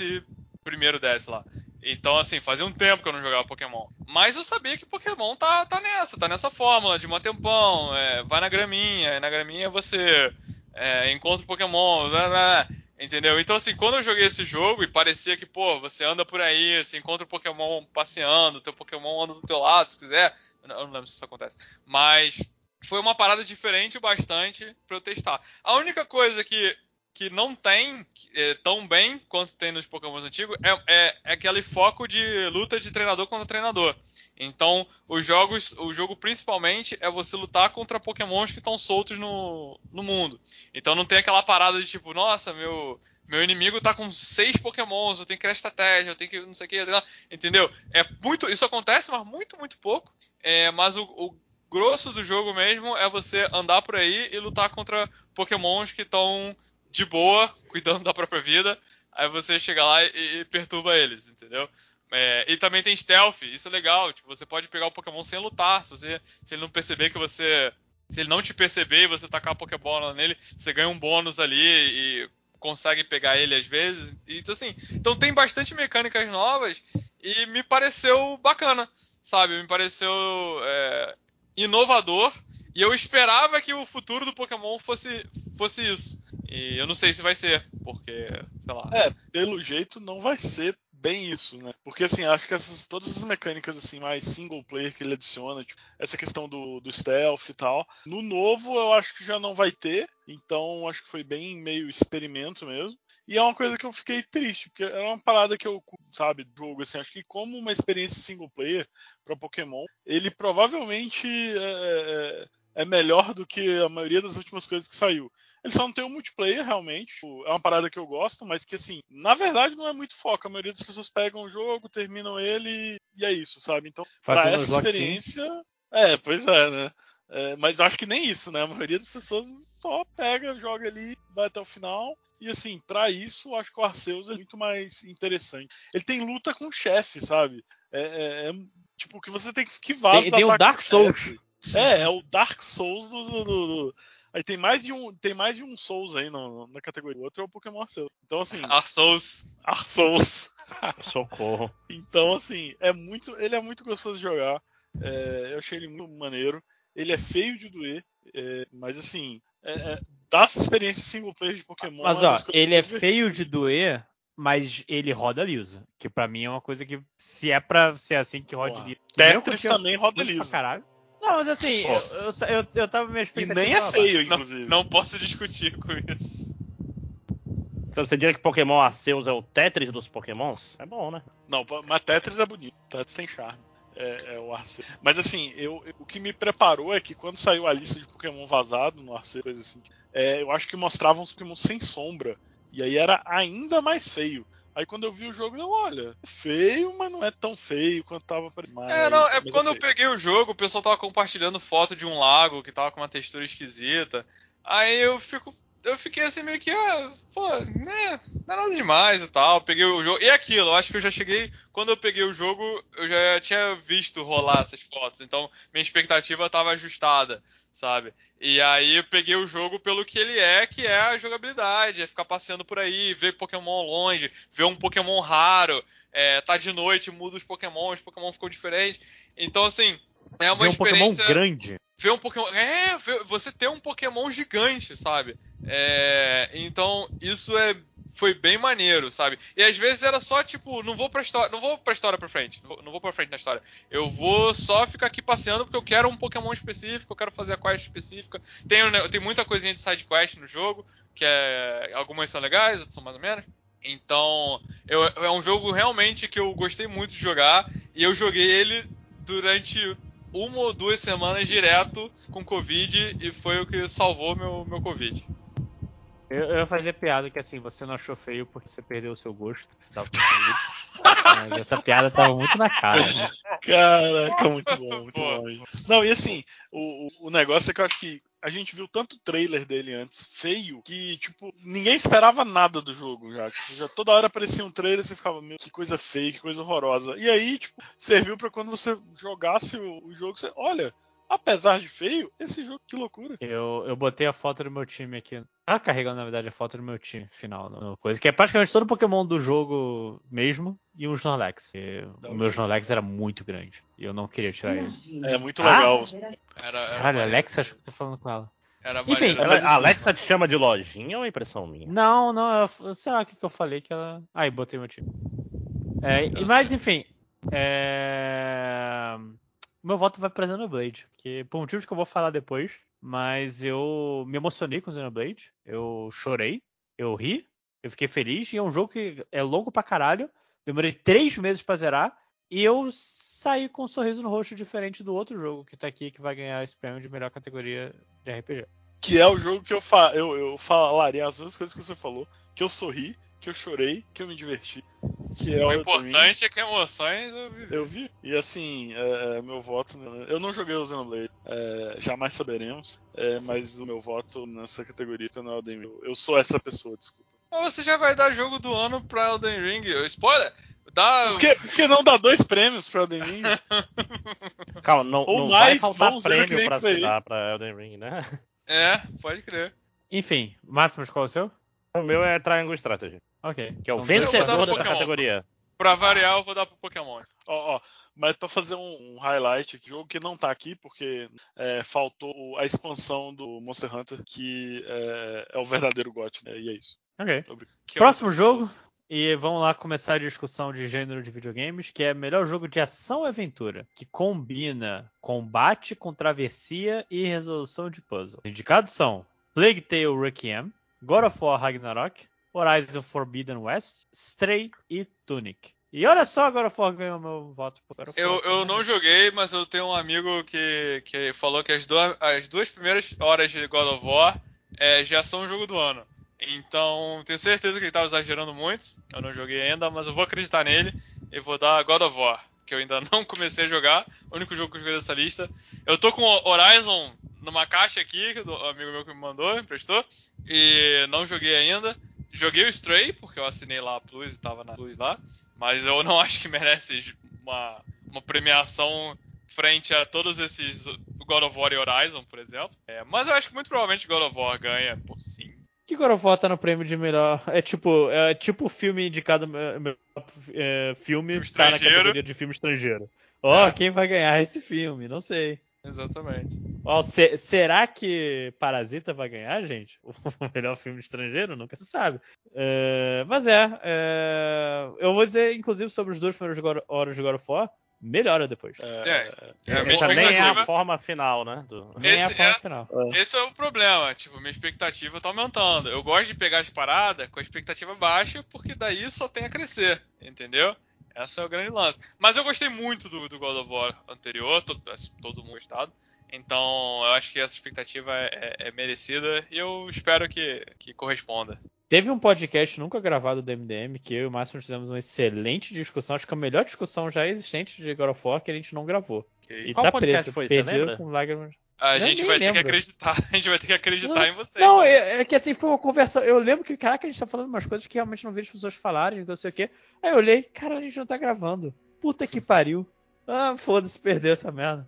primeiro DS lá. Então, assim, fazia um tempo que eu não jogava Pokémon. Mas eu sabia que Pokémon tá, tá nessa, tá nessa fórmula de um tempão. É, vai na graminha, e na graminha você é, encontra Pokémon. Blá, blá. Entendeu? Então, assim, quando eu joguei esse jogo e parecia que, pô, você anda por aí, você encontra o Pokémon passeando, teu Pokémon anda do teu lado, se quiser. Eu não, lembro se isso acontece. Mas foi uma parada diferente bastante para eu testar. A única coisa que, que não tem é, tão bem quanto tem nos Pokémon antigos é, é, é aquele foco de luta de treinador contra treinador. Então, os jogos, o jogo principalmente é você lutar contra pokémons que estão soltos no, no mundo. Então não tem aquela parada de tipo, nossa, meu meu inimigo tá com seis pokémons, eu tenho que criar estratégia, eu tenho que não sei o que, entendeu? É muito, isso acontece, mas muito, muito pouco. É, mas o, o grosso do jogo mesmo é você andar por aí e lutar contra pokémons que estão de boa, cuidando da própria vida. Aí você chega lá e, e perturba eles, entendeu? É, e também tem stealth, isso é legal. Tipo, você pode pegar o Pokémon sem lutar. Se, você, se ele não perceber que você. Se ele não te perceber e você tacar a Pokébola nele, você ganha um bônus ali e consegue pegar ele às vezes. Então, assim, então tem bastante mecânicas novas e me pareceu bacana, sabe? Me pareceu é, inovador. E eu esperava que o futuro do Pokémon fosse, fosse isso. E eu não sei se vai ser, porque, sei lá. É, pelo jeito não vai ser bem isso, né? Porque assim, acho que essas, todas as mecânicas assim mais single player que ele adiciona, tipo, essa questão do, do stealth e tal, no novo eu acho que já não vai ter, então acho que foi bem meio experimento mesmo. E é uma coisa que eu fiquei triste, porque era uma parada que eu, sabe, jogo assim, acho que como uma experiência single player para Pokémon, ele provavelmente é, é, é melhor do que a maioria das últimas coisas que saiu. Ele só não tem um multiplayer, realmente. Tipo, é uma parada que eu gosto, mas que, assim, na verdade não é muito foco. A maioria das pessoas pegam o jogo, terminam ele e é isso, sabe? Então, para essa experiência. É, pois é, né? É, mas acho que nem isso, né? A maioria das pessoas só pega, joga ali, vai até o final. E assim, para isso, acho que o Arceus é muito mais interessante. Ele tem luta com o chefe, sabe? É, é, é, tipo que você tem que esquivar. Tem, tem o Dark Souls. É, é o Dark Souls do, do, do, Aí tem mais de um, tem mais de um Souls aí no, na categoria. O outro é o Pokémon Arceus. Então assim, Arceus, Arceus. Socorro. Então assim, é muito, ele é muito gostoso de jogar. É, eu achei ele muito maneiro. Ele é feio de doer, é, mas assim, é, é, das experiências single player de Pokémon. Mas ó, ele é feio de doer, mas ele roda liso. Que pra mim é uma coisa que, se é pra ser assim que roda liso. Tetris também roda liso. Caralho. Não, mas assim, eu, eu, eu, eu tava me E nem é feio, inclusive. Não, não posso discutir com isso. Então você diria que Pokémon Arceus é o Tetris dos Pokémons? É bom, né? Não, mas Tetris é bonito. Tetris tem charme. É, é, o Arceus. Mas assim, eu, o que me preparou é que quando saiu a lista de Pokémon vazado no Arceus, coisa assim, é, eu acho que mostravam os Pokémon sem sombra. E aí era ainda mais feio. Aí quando eu vi o jogo, eu, olha, feio, mas não é tão feio quanto tava mais. É, não, é quando é eu peguei o jogo, o pessoal tava compartilhando foto de um lago que tava com uma textura esquisita. Aí eu fico. Eu fiquei assim meio que, ah, pô, né, não é nada demais e tal. Peguei o jogo. E aquilo, eu acho que eu já cheguei. Quando eu peguei o jogo, eu já tinha visto rolar essas fotos. Então minha expectativa tava ajustada sabe? E aí eu peguei o jogo pelo que ele é, que é a jogabilidade, é ficar passeando por aí, ver Pokémon longe, ver um Pokémon raro, é, tá de noite, muda os Pokémon, os Pokémon ficam diferentes. Então, assim, é uma ver experiência... um Pokémon grande. Ver um Pokémon... É, você ter um Pokémon gigante, sabe? É... Então, isso é foi bem maneiro, sabe? E às vezes era só tipo, não vou pra história, não vou pra história pra frente, não vou, pra frente na história. Eu vou só ficar aqui passeando porque eu quero um Pokémon específico, eu quero fazer a quest específica. Tem, tem muita coisinha de side quest no jogo, que é algumas são legais, outras são mais ou menos. Então, eu, é um jogo realmente que eu gostei muito de jogar e eu joguei ele durante uma ou duas semanas direto com Covid e foi o que salvou meu, meu Covid. Eu, eu ia fazer piada que assim, você não achou feio porque você perdeu o seu gosto. Você tava com essa piada tava muito na cara. Né? Caraca, muito bom, muito bom. Não, e assim, o, o negócio é que eu acho que a gente viu tanto trailer dele antes, feio, que, tipo, ninguém esperava nada do jogo já. Tipo, já toda hora aparecia um trailer e você ficava, meu, que coisa feia, que coisa horrorosa. E aí, tipo, serviu para quando você jogasse o, o jogo, você, olha, apesar de feio, esse jogo, que loucura. Eu, eu botei a foto do meu time aqui. Tá carregando, na verdade, a foto do meu time final. No coisa, que é praticamente todo o Pokémon do jogo mesmo e um Snorlax. o meu Snorlax era muito grande. E eu não queria tirar ele. É muito legal. Ah, era, era Caralho, Alexa, acho que tá falando com ela. Era Enfim, ela, a Alexa te chama de lojinha ou é impressão minha? Não, não, eu, sei lá o que, que eu falei que ela. Aí, botei meu time. É, mas, enfim. É meu voto vai pra Xenoblade. Que, por motivos que eu vou falar depois. Mas eu me emocionei com Xenoblade. Eu chorei. Eu ri. Eu fiquei feliz. E é um jogo que é longo pra caralho. Demorei três meses pra zerar. E eu saí com um sorriso no rosto diferente do outro jogo que tá aqui, que vai ganhar esse prêmio de melhor categoria de RPG. Que é o jogo que eu, fa eu, eu falaria as duas coisas que você falou. Que eu sorri que eu chorei, que eu me diverti. Que é o importante é que emoções eu vi. Eu vi. E assim, é, é meu voto. Eu não joguei o Xenoblade, é, jamais saberemos. É, mas o meu voto nessa categoria tá no Elden Ring. Eu sou essa pessoa, desculpa. Mas você já vai dar jogo do ano pra Elden Ring. Spoiler! Dá... Por, que, por que não dá dois prêmios pra Elden Ring? Calma, não, Ou não mais, vai faltar prêmio pra dar pra Elden Ring, né? É, pode crer. Enfim, Máximos, qual é o seu? O meu é Triangle Strategy. Ok. Que é o então, vencedor da categoria. Pra variar, eu vou dar pro Pokémon. Ó, ó, mas pra fazer um, um highlight aqui, jogo que não tá aqui, porque é, faltou a expansão do Monster Hunter, que é, é o verdadeiro GOT, né? E é isso. Ok. Próximo jogo, e vamos lá começar a discussão de gênero de videogames, que é melhor jogo de ação e aventura, que combina combate com travessia e resolução de puzzle. Os indicados são Plague Tale Requiem, God of War Ragnarok, Horizon Forbidden West, Stray e Tunic. E olha só, agora o ganhou meu voto pro God. Eu, eu não joguei, mas eu tenho um amigo que, que falou que as duas, as duas primeiras horas de God of War é, já são o jogo do ano. Então, tenho certeza que ele estava exagerando muito. Eu não joguei ainda, mas eu vou acreditar nele e vou dar God of War, que eu ainda não comecei a jogar. O único jogo que eu joguei dessa lista. Eu tô com Horizon numa caixa aqui, que o amigo meu que me mandou, emprestou, e não joguei ainda. Joguei o Stray, porque eu assinei lá a Plus e tava na Plus lá, mas eu não acho que merece uma, uma premiação frente a todos esses God of War e Horizon, por exemplo. É, mas eu acho que muito provavelmente God of War ganha por sim. Que God of War tá no prêmio de melhor. É tipo, é tipo filme indicado melhor é, filme tá na categoria de filme estrangeiro. Ó, oh, é. quem vai ganhar esse filme? Não sei. Exatamente. Ó, se, será que Parasita vai ganhar, gente? O melhor filme estrangeiro? Nunca se sabe. Uh, mas é, uh, eu vou dizer, inclusive, sobre os dois primeiros horas de God of War, melhora depois. É, é, é, é essa nem é a forma final, né? Do... Nem esse, é a forma final. Esse é o problema. Tipo, minha expectativa tá aumentando. Eu gosto de pegar as paradas com a expectativa baixa, porque daí só tem a crescer, entendeu? Esse é o grande lance. Mas eu gostei muito do, do God of War anterior, todo, todo mundo gostado. Então, eu acho que essa expectativa é, é, é merecida e eu espero que, que corresponda. Teve um podcast nunca gravado do MDM que eu e o Márcio fizemos uma excelente discussão, acho que a melhor discussão já existente de God of War que a gente não gravou. Okay. E Qual tá preso, foi? perdido com lágrimas. A gente vai lembro. ter que acreditar, a gente vai ter que acreditar não, em você. Não, é, é, que assim, foi uma conversa. Eu lembro que, caraca, a gente tá falando umas coisas que realmente não vejo as pessoas falarem, não sei o quê. Aí eu olhei, cara, a gente não tá gravando. Puta que pariu. Ah, foda-se perder essa merda.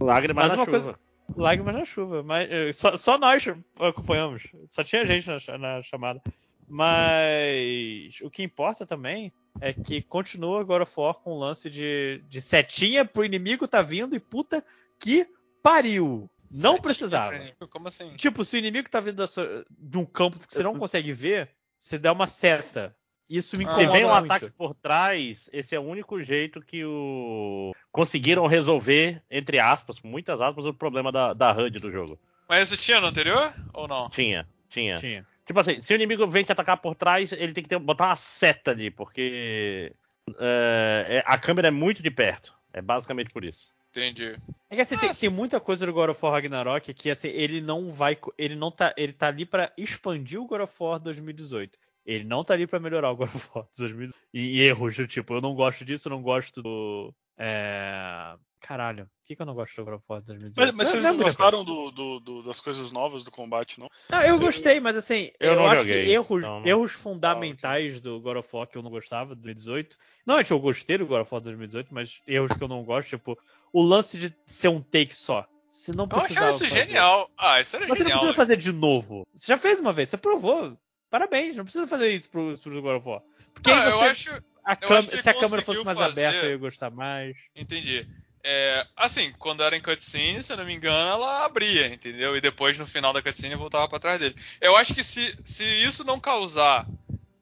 Lágrimas Mas na chuva. Coisa... Lágrimas na chuva. Mas eh, só, só nós acompanhamos. Só tinha gente na, na, chamada. Mas o que importa também é que continua agora for com o lance de, de setinha pro inimigo tá vindo e puta que pariu. Não setinha precisava. Como assim? Tipo, se o inimigo tá vindo sua, de um campo que você não consegue ver, você dá uma seta. Isso me incomoda Se vem um muito. ataque por trás, esse é o único jeito que o conseguiram resolver, entre aspas, muitas aspas, o problema da, da HUD do jogo. Mas esse tinha no anterior ou não? Tinha, tinha. Tinha. Tipo assim, se o inimigo vem te atacar por trás, ele tem que ter, botar uma seta ali, porque é, a câmera é muito de perto. É basicamente por isso. Entendi. É que assim, tem, tem, muita coisa do God of War Ragnarok que assim, ele não vai. Ele não tá. Ele tá ali para expandir o God of War 2018. Ele não tá ali para melhorar o God of War 2018. E, e erros do tipo, eu não gosto disso, eu não gosto do. É... Caralho, o que, que eu não gosto do God of War 2018? Mas, mas vocês não, não gostaram do, do, do, das coisas novas do combate, não? Não, eu gostei, mas assim, eu, eu acho joguei, que erros, então não... erros fundamentais ah, okay. do God of War que eu não gostava, 2018. Não, eu gostei do God of War 2018, mas erros que eu não gosto, tipo, o lance de ser um take só. Se não precisava eu achava isso fazer. genial. Ah, isso era Mas genial, você não precisa fazer de novo. Você já fez uma vez, você provou. Parabéns, não precisa fazer isso pro, pro God of War. Porque não, você, eu acho, a eu se a câmera fosse mais fazer... aberta, eu ia gostar mais. Entendi. É, assim, quando era em cutscene, se eu não me engano, ela abria, entendeu? E depois no final da cutscene voltava para trás dele. Eu acho que se, se isso não causar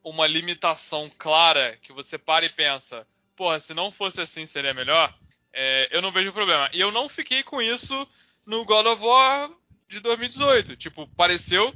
uma limitação clara, que você para e pensa, porra, se não fosse assim seria melhor, é, eu não vejo problema. E eu não fiquei com isso no God of War de 2018. Tipo, pareceu.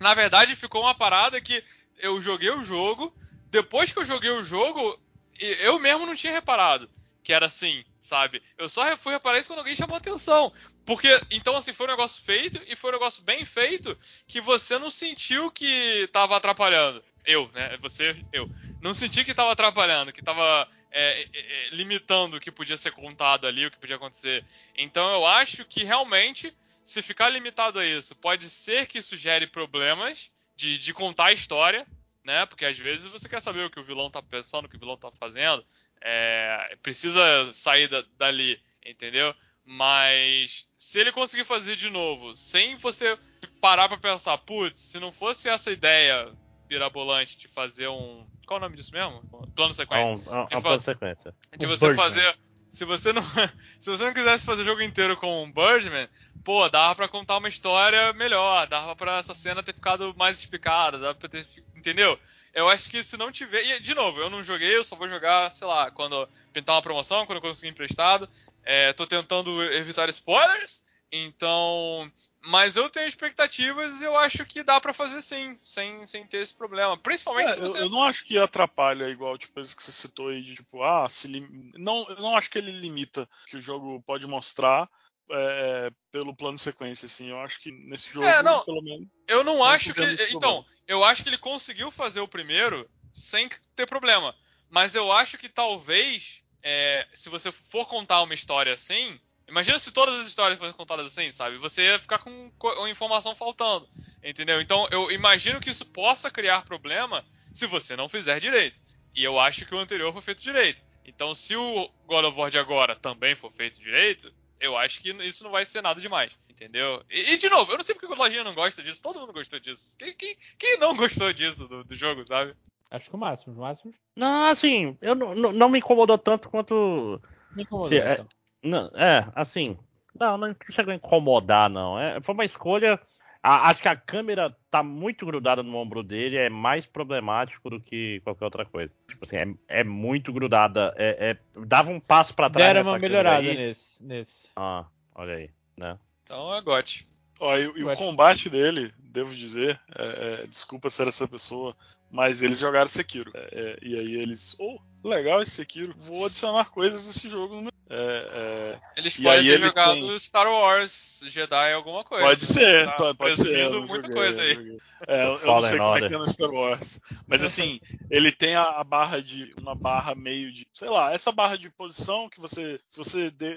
Na verdade, ficou uma parada que eu joguei o jogo. Depois que eu joguei o jogo, eu mesmo não tinha reparado que era assim, sabe? Eu só fui reparar isso quando alguém chamou atenção. Porque, então, assim, foi um negócio feito e foi um negócio bem feito que você não sentiu que tava atrapalhando. Eu, né? Você, eu. Não senti que tava atrapalhando, que tava é, é, é, limitando o que podia ser contado ali, o que podia acontecer. Então, eu acho que realmente, se ficar limitado a isso, pode ser que isso gere problemas de, de contar a história, né? Porque às vezes você quer saber o que o vilão tá pensando, o que o vilão tá fazendo. É, precisa sair da, dali, entendeu? Mas se ele conseguir fazer de novo, sem você parar para pensar, putz, se não fosse essa ideia mirabolante de fazer um. Qual é o nome disso mesmo? Plano sequência. Um, um, um plano sequência. De você fazer. Se você não. se você não quisesse fazer o jogo inteiro com um Birdman, pô, dava pra contar uma história melhor, dava pra essa cena ter ficado mais explicada, dava pra ter. Entendeu? Eu acho que se não tiver. E, de novo, eu não joguei, eu só vou jogar, sei lá, quando pintar uma promoção, quando eu conseguir emprestado. É, tô tentando evitar spoilers, então. Mas eu tenho expectativas e eu acho que dá para fazer sim, sem, sem ter esse problema. Principalmente é, se você. Eu, eu, não acho que atrapalha, igual tipo, isso que você citou aí, de tipo, ah, se lim... não, eu não acho que ele limita que o jogo pode mostrar. É, pelo plano de sequência, assim. Eu acho que nesse jogo, é, não, pelo menos. Eu não acho que. Então, eu acho que ele conseguiu fazer o primeiro sem ter problema. Mas eu acho que talvez, é, se você for contar uma história assim, imagina se todas as histórias fossem contadas assim, sabe? Você ia ficar com uma informação faltando, entendeu? Então eu imagino que isso possa criar problema se você não fizer direito. E eu acho que o anterior foi feito direito. Então se o God of War de agora também for feito direito, eu acho que isso não vai ser nada demais, entendeu? E, e de novo, eu não sei porque o Lojinha não gosta disso, todo mundo gostou disso. Quem, quem, quem não gostou disso do, do, jogo, sabe? Acho que o máximo, o máximo. Não, assim, eu não, não, não me incomodou tanto quanto. Me incomodou, é, então. não, é, assim. Não, não chegou a incomodar, não. É, foi uma escolha. A, acho que a câmera tá muito grudada no ombro dele, é mais problemático do que qualquer outra coisa. Tipo assim, é, é muito grudada. É, é, dava um passo para trás. Deram uma melhorada nesse, nesse. Ah, olha aí, né? Então é gote. Ó, e, e o combate dele, devo dizer, é, é, desculpa ser essa pessoa, mas eles jogaram Sekiro. É, é, e aí eles, oh, legal esse Sekiro, vou adicionar coisas nesse jogo. No... É, é, eles podem ter jogado tem... Star Wars, Jedi, alguma coisa. Pode ser, tá pode ser. muita joguei, coisa aí. É, eu, eu não sei como é que é no Star Wars. Mas assim, ele tem a, a, barra de. Uma barra meio de. Sei lá, essa barra de posição que você. Se você de,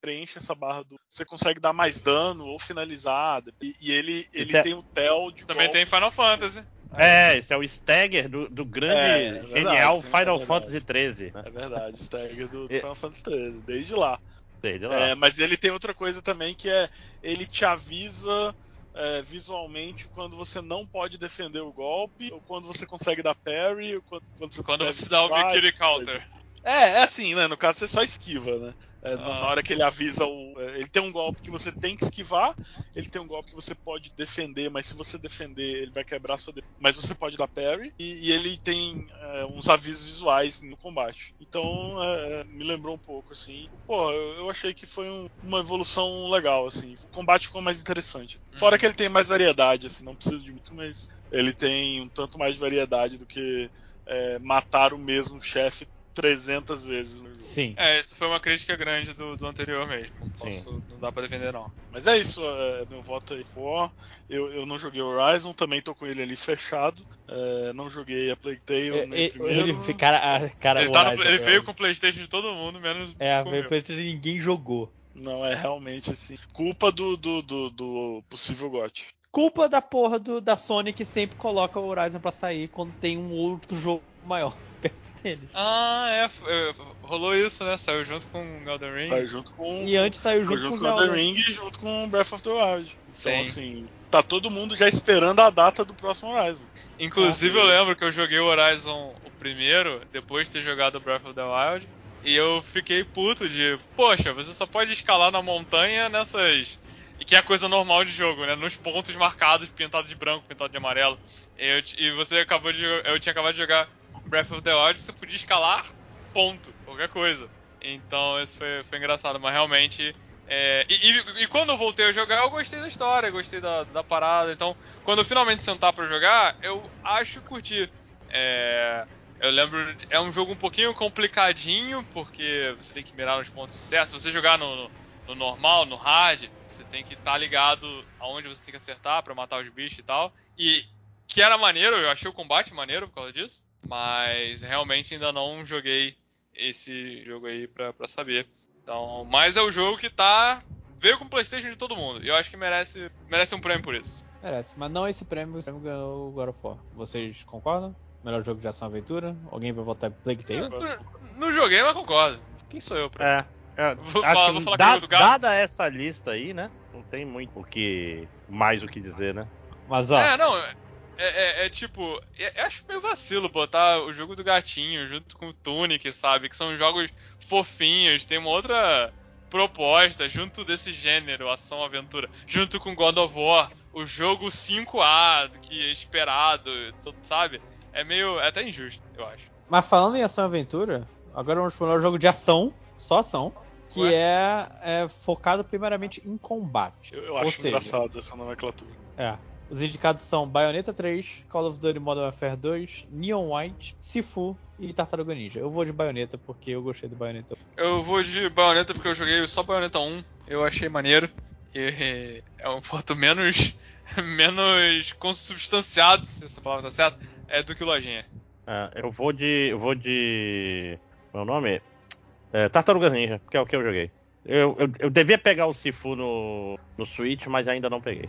preenche essa barra do. Você consegue dar mais dano ou finalizar. E, e ele, ele tem o tel de. Também tem Final Fantasy. É, esse é o Stagger do, do grande, é, é verdade, genial Final é Fantasy XIII. Né? É verdade, Stagger do, do Final Fantasy XIII, desde lá. Desde lá. É, mas ele tem outra coisa também que é, ele te avisa é, visualmente quando você não pode defender o golpe, ou quando você consegue dar parry, ou quando, quando você, quando você dá o Victory Counter. É, é assim, né? No caso você só esquiva, né? É, ah. Na hora que ele avisa o. É, ele tem um golpe que você tem que esquivar, ele tem um golpe que você pode defender, mas se você defender, ele vai quebrar sua defesa. Mas você pode dar parry, e, e ele tem é, uns avisos visuais no combate. Então é, me lembrou um pouco, assim. Pô, eu, eu achei que foi um, uma evolução legal, assim. O combate ficou mais interessante. Fora uhum. que ele tem mais variedade, assim, não precisa de muito, mas ele tem um tanto mais de variedade do que é, matar o mesmo chefe 300 vezes no jogo. Sim. É, isso foi uma crítica grande do, do anterior mesmo. Posso, não dá pra defender, não. Mas é isso, é, meu voto aí for. Eu, eu não joguei Horizon, também tô com ele ali fechado. É, não joguei a Plague Tale é, nem primeiro. Ele, cara, cara, ele, tá no, ele veio com o Playstation de todo mundo, menos. É, veio com o Playstation e ninguém jogou. Não, é realmente assim. Culpa do, do, do, do possível GOT. Culpa da porra do, da Sony que sempre coloca o Horizon pra sair quando tem um outro jogo maior perto dele. Ah, é, é, rolou isso, né? Saiu junto com Elden Ring. Saiu junto com. E antes saiu junto, junto com, com Elden Ring e junto com Breath of the Wild. Então, assim, tá todo mundo já esperando a data do próximo Horizon. Inclusive, ah, eu lembro que eu joguei o Horizon o primeiro, depois de ter jogado o Breath of the Wild. E eu fiquei puto de, poxa, você só pode escalar na montanha nessas e que é a coisa normal de jogo, né? Nos pontos marcados, pintados de branco, pintado de amarelo. Eu, e você acabou de. Eu tinha acabado de jogar Breath of the Wild, você podia escalar, ponto, qualquer coisa. Então isso foi, foi engraçado, mas realmente. É, e, e, e, quando eu voltei a jogar, eu gostei da história, gostei da, da parada. Então, quando eu finalmente sentar para jogar, eu acho que curti. É, eu lembro, é um jogo um pouquinho complicadinho, porque você tem que mirar nos pontos certos. Se você jogar no, no no normal, no hard, você tem que estar tá ligado aonde você tem que acertar para matar os bichos e tal. E que era maneiro, eu achei o combate maneiro por causa disso, mas realmente ainda não joguei esse jogo aí pra, pra saber. Então, mas é o jogo que tá. veio com o PlayStation de todo mundo. E eu acho que merece, merece um prêmio por isso. Merece, mas não esse prêmio, o prêmio ganhou o God of War. Vocês concordam? Melhor jogo de ação aventura? Alguém vai votar Plague Tale? Não, não joguei, mas concordo. Quem sou eu pra. É. É, vou, falar, vou falar da, do gato. Dada essa lista aí, né? Não tem muito o que mais o que dizer, né? Mas ó. É, não. É, é, é tipo, é, eu acho meio vacilo botar o jogo do gatinho junto com o Tunic, sabe? Que são jogos fofinhos, tem uma outra proposta junto desse gênero, ação-aventura, junto com God of War, o jogo 5A que é esperado, sabe? É meio. É até injusto, eu acho. Mas falando em ação-aventura, agora vamos para o jogo de ação só ação, que é, é, focado primeiramente em combate. Eu, eu acho seja, engraçado essa nomenclatura. É. Os indicados são Bayonetta 3, Call of Duty Modern Warfare 2, Neon White, Sifu e Tartaruga Ninja. Eu vou de Bayonetta porque eu gostei do Bayonetta. Eu vou de Bayonetta porque eu joguei só Bayonetta 1, eu achei maneiro. E é um ponto menos menos consubstanciado, se essa palavra tá certa, é do que Lojinha. É, eu vou de eu vou de meu nome é, Tartarugas Ninja, que é o que eu joguei. Eu, eu, eu devia pegar o Sifu no, no Switch, mas ainda não peguei.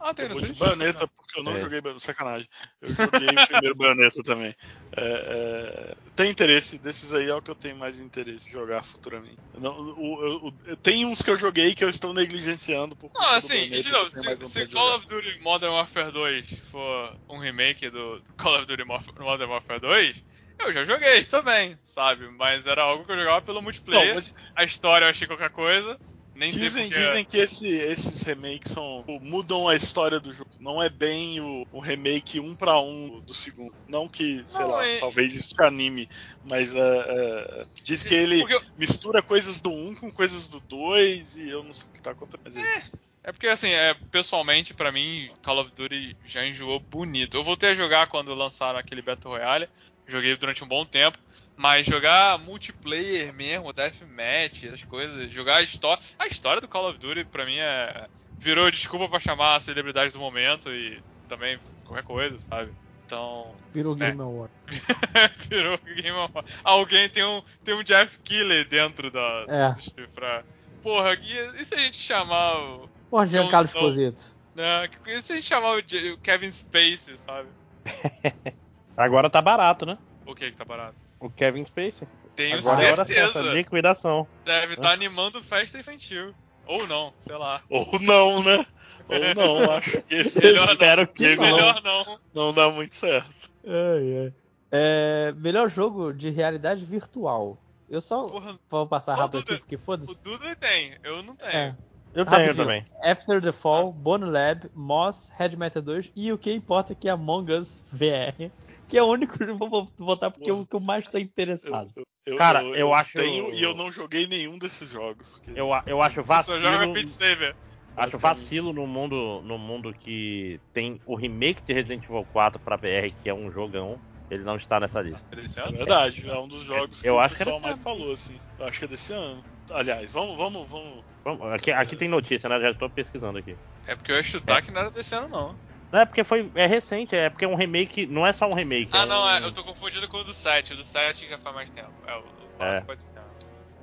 Ah, tem no Switch? Bayonetta, porque eu não é. joguei sacanagem. Eu joguei o primeiro Bayonetta também. É, é, tem interesse, desses aí é o que eu tenho mais interesse em jogar futuramente. Não, o, o, tem uns que eu joguei que eu estou negligenciando por Não, assim, de novo, se, se Call of Duty Modern Warfare 2 for um remake do Call of Duty Modern Warfare 2, eu já joguei também, sabe? Mas era algo que eu jogava pelo multiplayer. Não, mas... A história eu achei qualquer coisa. Nem dizem, porque... dizem que esse, esses remakes são mudam a história do jogo. Não é bem o, o remake um para um do segundo. Não que, sei não, lá, é... talvez isso anime, mas uh, uh, diz que ele porque... mistura coisas do 1 um com coisas do 2 e eu não sei o que tá acontecendo. É. É porque, assim, é, pessoalmente, para mim, Call of Duty já enjoou bonito. Eu voltei a jogar quando lançaram aquele Battle Royale. Joguei durante um bom tempo. Mas jogar multiplayer mesmo, deathmatch, essas coisas, jogar a história. A história do Call of Duty, pra mim, é. Virou desculpa para chamar a celebridade do momento e também qualquer coisa, sabe? Então. Virou né? Game Award. Virou Game Award. Alguém tem um, tem um Jeff Killer dentro da, é. do pra. Porra, e, e se a gente chamar o. Porra, Giancarlo Esposito. Né? E se a gente chamar o, o Kevin Spacey, sabe? Agora tá barato, né? O que que tá barato? O Kevin Spacey. Tenho Agora certeza. É hora certa, liquidação. Deve estar tá animando festa infantil. Ou não, sei lá. Ou não, né? Ou não, acho que esse melhor espero não. que melhor não. Não dá muito certo. É, é. É, melhor jogo de realidade virtual. Eu só Porra, vou passar só rápido aqui porque foda-se. O Dudu tem, eu não tenho. É. Eu tenho também. After the Fall. Bone Lab, Moss, Red Matter 2 e o que importa que é Among Us VR, que é o único que eu vou votar porque é o que eu mais tô interessado. Eu, eu, Cara, eu, eu acho. Tenho, e eu não joguei nenhum desses jogos. Eu, eu acho vacilo. Só joga Beat Saber. Acho vacilo no mundo, no mundo que tem o remake de Resident Evil 4 pra VR, que é um jogão. Ele não está nessa lista. É ano? É verdade, é um dos jogos que eu o acho pessoal que é mais falou, assim. Eu acho que é desse ano. Aliás, vamos, vamos, vamos. vamos aqui, aqui tem notícia, né? Já estou pesquisando aqui. É porque eu ia chutar é. que não era desse ano, não. Não, é porque foi. É recente, é porque é um remake. Não é só um remake. Ah, é não, um... é, eu tô confundido com o do 7. O do 7 já faz mais tempo. É, o, o 4 é. pode ser.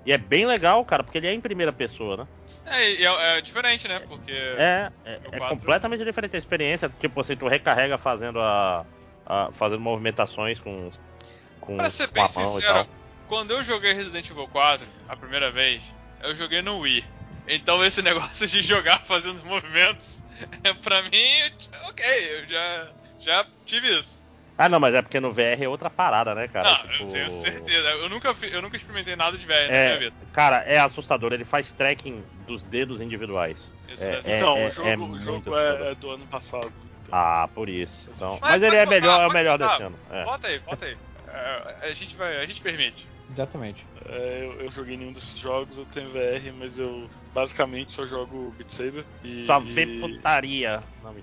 E é bem legal, cara, porque ele é em primeira pessoa, né? É, é, é diferente, né? Porque. É, é, é completamente diferente a experiência. Tipo assim, tu recarrega fazendo a. a fazendo movimentações com. com pra ser bem sincero, quando eu joguei Resident Evil 4 a primeira vez, eu joguei no Wii. Então esse negócio de jogar fazendo movimentos, é pra mim, ok, eu já, já tive isso. Ah, não, mas é porque no VR é outra parada, né, cara? Não, tipo... eu tenho certeza. Eu nunca, eu nunca experimentei nada de VR é, na minha vida. Cara, é assustador. Ele faz tracking dos dedos individuais. Isso é, é, então, é, o jogo, é, o jogo é, do ano passado. Então. Ah, por isso. Então, mas, mas ele é melhor, é o melhor desse ano. É. Volta aí, volta aí. a, gente vai, a gente permite. Exatamente. É, eu, eu, joguei nenhum desses jogos, eu tenho VR, mas eu basicamente só jogo Beat Saber. E, só vê putaria. Não,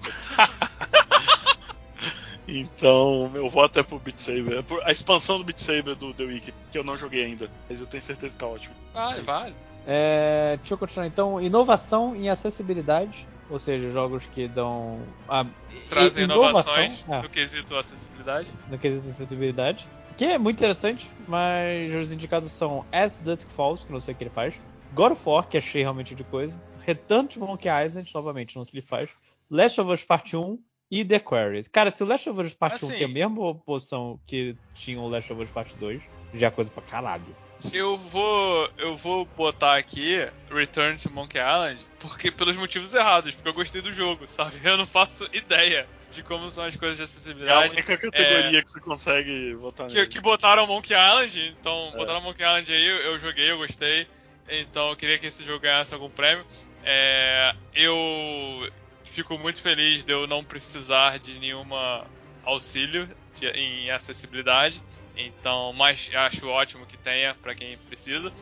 então, meu voto é pro Beat Saber. É por a expansão do Beat Saber do The Wiki, que eu não joguei ainda, mas eu tenho certeza que tá ótimo. Vale, é vale. É, deixa eu continuar então. Inovação em acessibilidade, ou seja, jogos que dão. A, Trazem inovações é, no quesito acessibilidade. No quesito acessibilidade. Que é muito interessante, mas os indicados são As Dusk Falls, que não sei o que ele faz. God of War, que achei realmente de coisa. Return to Monkey Island, novamente, não sei o que ele faz. Last of Us Part 1 e The Quarries. Cara, se o Last of Us Part assim, 1 tem a mesma posição que tinha o Last of Us Part 2, já é coisa pra caralho. Eu vou, eu vou botar aqui Return to Monkey Island porque pelos motivos errados, porque eu gostei do jogo, sabe? Eu não faço ideia de como são as coisas de acessibilidade. É a única categoria é, que você consegue botar que, que, botaram Monkey Island, então é. botaram Monkey Island aí, eu joguei, eu gostei. Então eu queria que esse jogo ganhasse algum prêmio. É, eu fico muito feliz de eu não precisar de nenhuma auxílio de, em acessibilidade. Então, mas acho ótimo que tenha para quem precisa.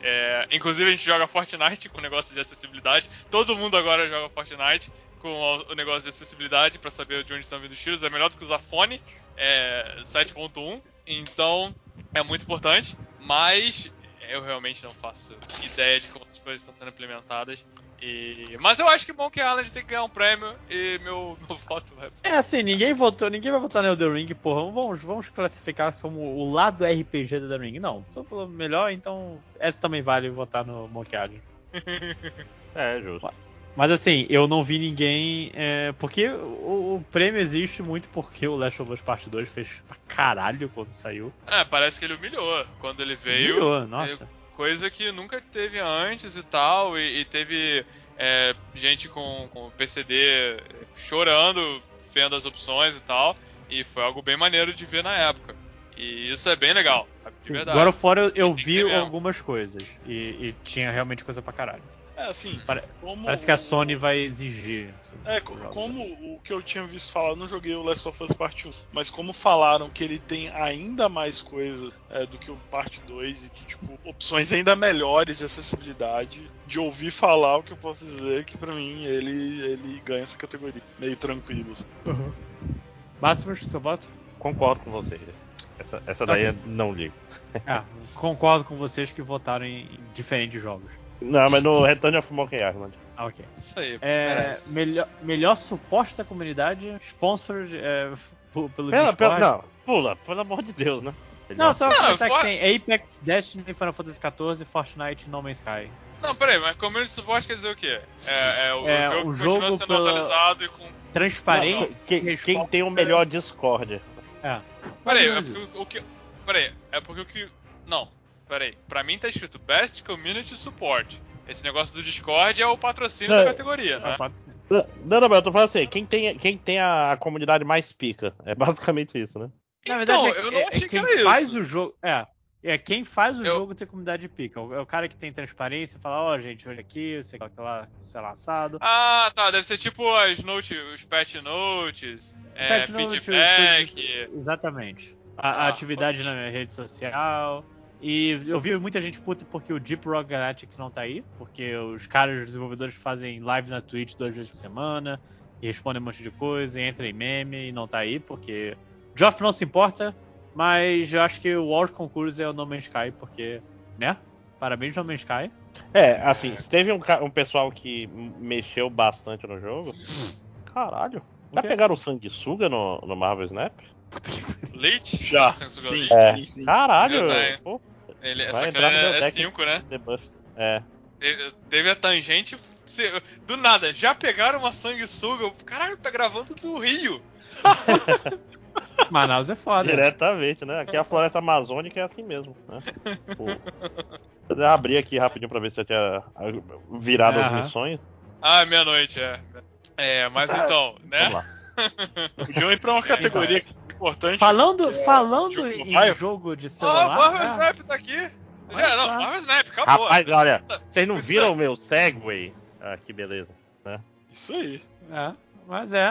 É, inclusive a gente joga Fortnite com negócio de acessibilidade. Todo mundo agora joga Fortnite com o negócio de acessibilidade para saber de onde estão vindo os tiros. É melhor do que usar fone é, 7.1. Então é muito importante. Mas eu realmente não faço ideia de como as coisas estão sendo implementadas. E... Mas eu acho que Monkey Island tem que ganhar um prêmio e meu, meu voto vai. É assim, ninguém votou, ninguém vai votar no Elden Ring, porra. Vamos, vamos classificar como o lado RPG do Elden Ring. Não, melhor, então essa também vale votar no Monkey Island. é, justo. Mas assim, eu não vi ninguém. É, porque o, o, prêmio existe muito porque o Last of Us Part 2 fez pra caralho quando saiu. É, parece que ele humilhou. Quando ele veio. Humilhou, nossa. Coisa que nunca teve antes e tal. E, e teve é, gente com, com PCD chorando, vendo as opções e tal. E foi algo bem maneiro de ver na época. E isso é bem legal, de verdade. Agora fora eu, eu vi algumas coisas. E, e tinha realmente coisa pra caralho. É, assim, Pare parece que a Sony vai exigir. É, como o que eu tinha visto falar, eu não joguei o Last of Us Part 1, mas como falaram que ele tem ainda mais coisa é, do que o Parte 2 e tipo, opções ainda melhores de acessibilidade, de ouvir falar o que eu posso dizer que para mim ele, ele ganha essa categoria, meio tranquilo. Assim. Uhum. Máximos, seu voto? Concordo com vocês. Essa, essa tá daí okay. não ligo. É, concordo com vocês que votaram em diferentes jogos. Não, mas no Return of Monkey Island. Ah, ok. Isso aí, é, melhor, melhor suporte da comunidade, sponsored é, pelo pela, Discord. Pela, não, pula, pelo amor de Deus, né? Não, só comentar for... que tem Apex, Destiny, Final Fantasy XIV, Fortnite No Man's Sky. Não, peraí, mas community support quer dizer o quê? É, é o, é, jogo, o jogo continua sendo pela... atualizado e com... Transparência. Não, quem, quem, tem o melhor Discord. É. Peraí, é porque o que... Peraí, é porque o que... Não, peraí. Pra mim tá escrito Best Community Support. Esse negócio do Discord é o patrocínio não, da categoria, né? Não, não, não, eu tô falando assim, quem tem, quem tem a comunidade mais pica. É basicamente isso, né? Na verdade, então, é, eu não achei é, que era faz isso. o jogo. É. É quem faz o eu... jogo ter comunidade pica. É o cara que tem transparência, fala, ó, oh, gente, olha aqui, eu sei que lá, sei lá, assado. Ah, tá. Deve ser tipo as notes, os patch notes, é, patch feedback. Note, exatamente. A, ah, a atividade okay. na rede social. E eu vi muita gente puta porque o Deep Rock Galactic não tá aí, porque os caras, os desenvolvedores fazem live na Twitch duas vezes por semana e respondem um monte de coisa, e entra em meme e não tá aí, porque Geoff não se importa, mas eu acho que o World Concurso é o No Man's Sky, porque, né? Parabéns, No Man's Sky. É, assim, teve um, um pessoal que mexeu bastante no jogo. Caralho. Já pegaram o sanguessuga no, no Marvel Snap? Leite? Já. Sim, é. sim, sim. Caralho, Pô, ele, só que ele é 5, né? É. Teve, teve a tangente. Do nada, já pegaram uma sanguessuga. Caralho, tá gravando do Rio. Manaus é foda. Diretamente, né? Aqui a floresta amazônica é assim mesmo. Né? Vou abrir aqui rapidinho pra ver se eu tinha virado as missões. Ah, meia-noite, é. É, mas então, né? Vamos lá. Podiam ir pra uma categoria importante. Falando, é, falando em jogo de celular. Ó, oh, Marvel ah. Snap tá aqui. Já, não, Marvel Snap, acabou. Rapaz, olha, vocês não viram o meu Segway? Ah, que beleza. Né? Isso aí. É, mas é,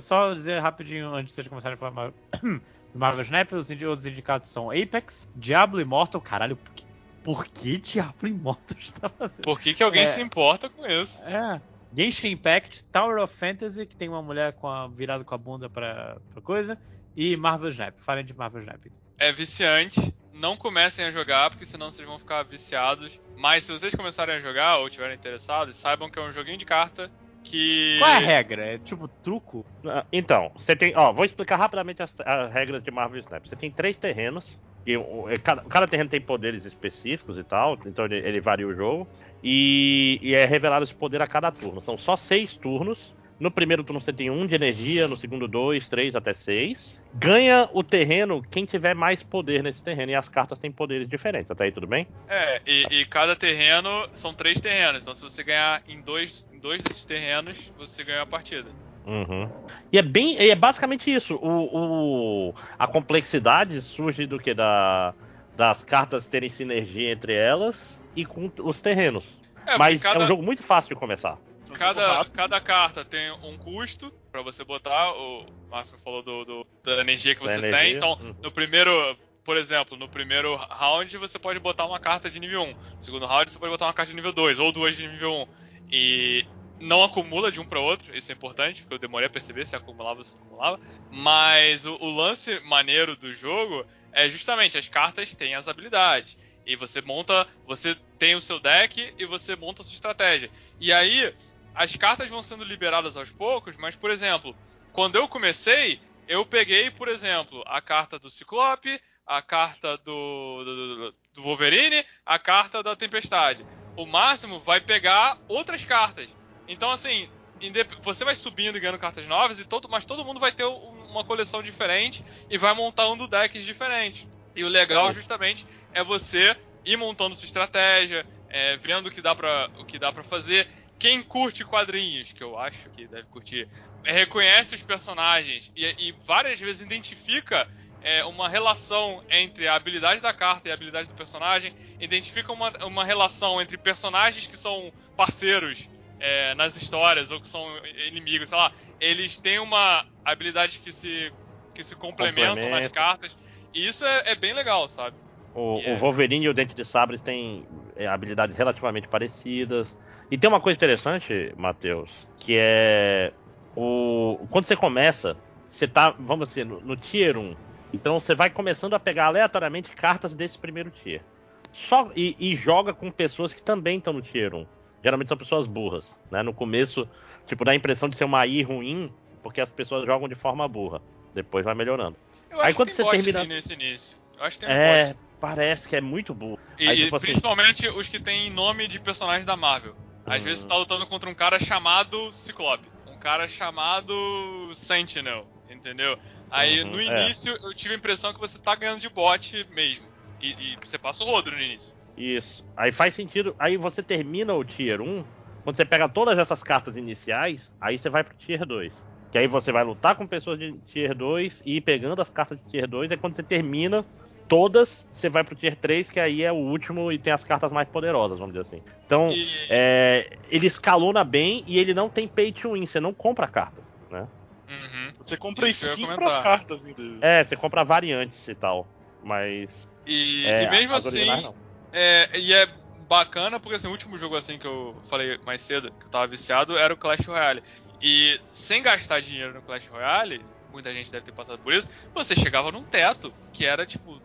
só dizer rapidinho antes de vocês começarem a falar do Marvel Snap, os outros indicados são Apex, Diablo Immortal, caralho, por que, por que Diablo Immortal está fazendo? Por que, que alguém é, se importa com isso? É. Genshin Impact, Tower of Fantasy, que tem uma mulher com a, virada com a bunda pra, pra coisa, e Marvel Snap. Falem de Marvel Snap. É viciante. Não comecem a jogar, porque senão vocês vão ficar viciados. Mas se vocês começarem a jogar ou tiverem interessados, saibam que é um joguinho de carta que. Qual é a regra? É tipo truco? Ah, então, você tem. Ó, vou explicar rapidamente as, as regras de Marvel Snap. Você tem três terrenos. E, é, cada, cada, terreno tem poderes específicos e tal, então ele, ele varia o jogo. E, e, é revelado esse poder a cada turno. São só seis turnos. No primeiro turno você tem um de energia, no segundo dois, três até seis. Ganha o terreno quem tiver mais poder nesse terreno e as cartas têm poderes diferentes. Até aí tudo bem? É, e, e cada terreno são três terrenos. Então se você ganhar em dois, em dois desses terrenos, você ganha a partida. Uhum. E é bem, é basicamente isso. O, o, a complexidade surge do que da das cartas terem sinergia entre elas e com os terrenos. É, Mas cada... é um jogo muito fácil de começar. Cada, cada carta tem um custo para você botar. O Márcio falou do, do, da energia que você energia. tem. Então, uhum. no primeiro, por exemplo, no primeiro round você pode botar uma carta de nível 1. No segundo round você pode botar uma carta de nível 2 ou duas de nível 1. E não acumula de um para outro, isso é importante, porque eu demorei a perceber se acumulava ou se acumulava. Mas o, o lance maneiro do jogo é justamente as cartas têm as habilidades. E você monta, você tem o seu deck e você monta a sua estratégia. E aí, as cartas vão sendo liberadas aos poucos, mas, por exemplo, quando eu comecei, eu peguei, por exemplo, a carta do Ciclope, a carta do, do, do Wolverine, a carta da Tempestade. O máximo vai pegar outras cartas. Então, assim, você vai subindo e ganhando cartas novas, e todo, mas todo mundo vai ter uma coleção diferente e vai montando decks diferentes. E o legal, justamente, é você ir montando sua estratégia, é, vendo o que dá para o que dá para fazer. Quem curte quadrinhos, que eu acho que deve curtir, é, reconhece os personagens e, e, várias vezes identifica é, uma relação entre a habilidade da carta e a habilidade do personagem, identifica uma, uma relação entre personagens que são parceiros é, nas histórias ou que são inimigos, sei lá. Eles têm uma habilidade que se, que se complementam nas cartas. E isso é, é bem legal, sabe? O, o, Wolverine e o Dente de Sabres têm é, habilidades relativamente parecidas. E tem uma coisa interessante, Matheus, que é o quando você começa, você tá, vamos dizer, no, no tier 1. Então você vai começando a pegar aleatoriamente cartas desse primeiro tier. Só e, e joga com pessoas que também estão no tier 1. Geralmente são pessoas burras, né? No começo, tipo, dá a impressão de ser uma I ruim, porque as pessoas jogam de forma burra. Depois vai melhorando. Eu acho Aí quando que tem você termina nesse início. Eu acho que tem é, parece que é muito burro. E, Aí, tipo, assim, principalmente os que têm nome de personagens da Marvel. Às vezes você tá lutando contra um cara chamado Ciclope, um cara chamado Sentinel, entendeu? Aí uhum, no é. início é. eu tive a impressão que você tá ganhando de bot mesmo. E, e, você passa o rodo no início. Isso. Aí faz sentido. Aí você termina o Tier 1. Quando você pega todas essas cartas iniciais, aí você vai pro Tier 2. Que aí você vai lutar com pessoas de Tier 2 e ir pegando as cartas de Tier 2. É quando você termina todas, você vai pro Tier 3, que aí é o último e tem as cartas mais poderosas, vamos dizer assim. Então, e... é, ele escalona bem e ele não tem pay to win, você não compra cartas, né? Uhum. Você compra skin pras cartas, inclusive. É, você compra variantes e tal, mas... E, é, e mesmo assim, é, e é bacana porque assim, o último jogo assim que eu falei mais cedo, que eu tava viciado, era o Clash Royale. E sem gastar dinheiro no Clash Royale, muita gente deve ter passado por isso, você chegava num teto que era tipo,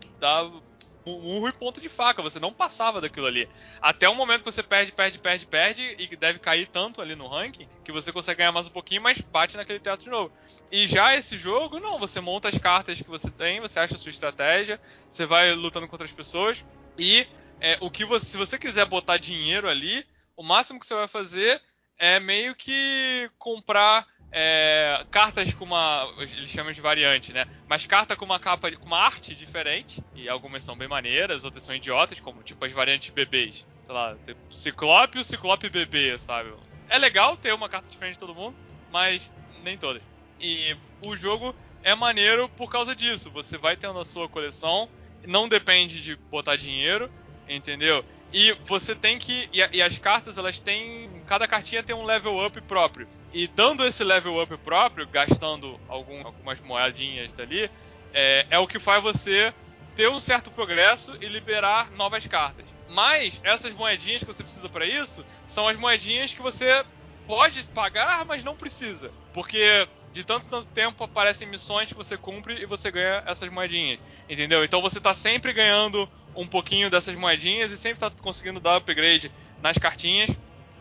um, um ponto de faca, você não passava daquilo ali. Até o momento que você perde, perde, perde, perde, e deve cair tanto ali no ranking, que você consegue ganhar mais um pouquinho, mas bate naquele teto de novo. E já esse jogo, não, você monta as cartas que você tem, você acha a sua estratégia, você vai lutando contra as pessoas, e é, o que você, se você quiser botar dinheiro ali, o máximo que você vai fazer é meio que comprar é, cartas com uma. Eles chamam de variante, né? Mas carta com uma capa, com uma arte diferente. E algumas são bem maneiras, outras são idiotas, como tipo as variantes bebês. Sei lá, Ciclope o Ciclope bebê, sabe? É legal ter uma carta diferente de todo mundo, mas nem todas. E o jogo é maneiro por causa disso. Você vai tendo a sua coleção, não depende de botar dinheiro, entendeu? E você tem que. E, e, as cartas, elas têm. Cada cartinha tem um level up próprio. E dando esse level up próprio, gastando algum, algumas moedinhas dali, é, é o que faz você ter um certo progresso e liberar novas cartas. Mas essas moedinhas que você precisa para isso são as moedinhas que você pode pagar, mas não precisa. Porque de tanto tanto tempo aparecem missões que você cumpre e você ganha essas moedinhas. Entendeu? Então você tá sempre ganhando um pouquinho dessas moedinhas e sempre tá conseguindo dar upgrade nas cartinhas.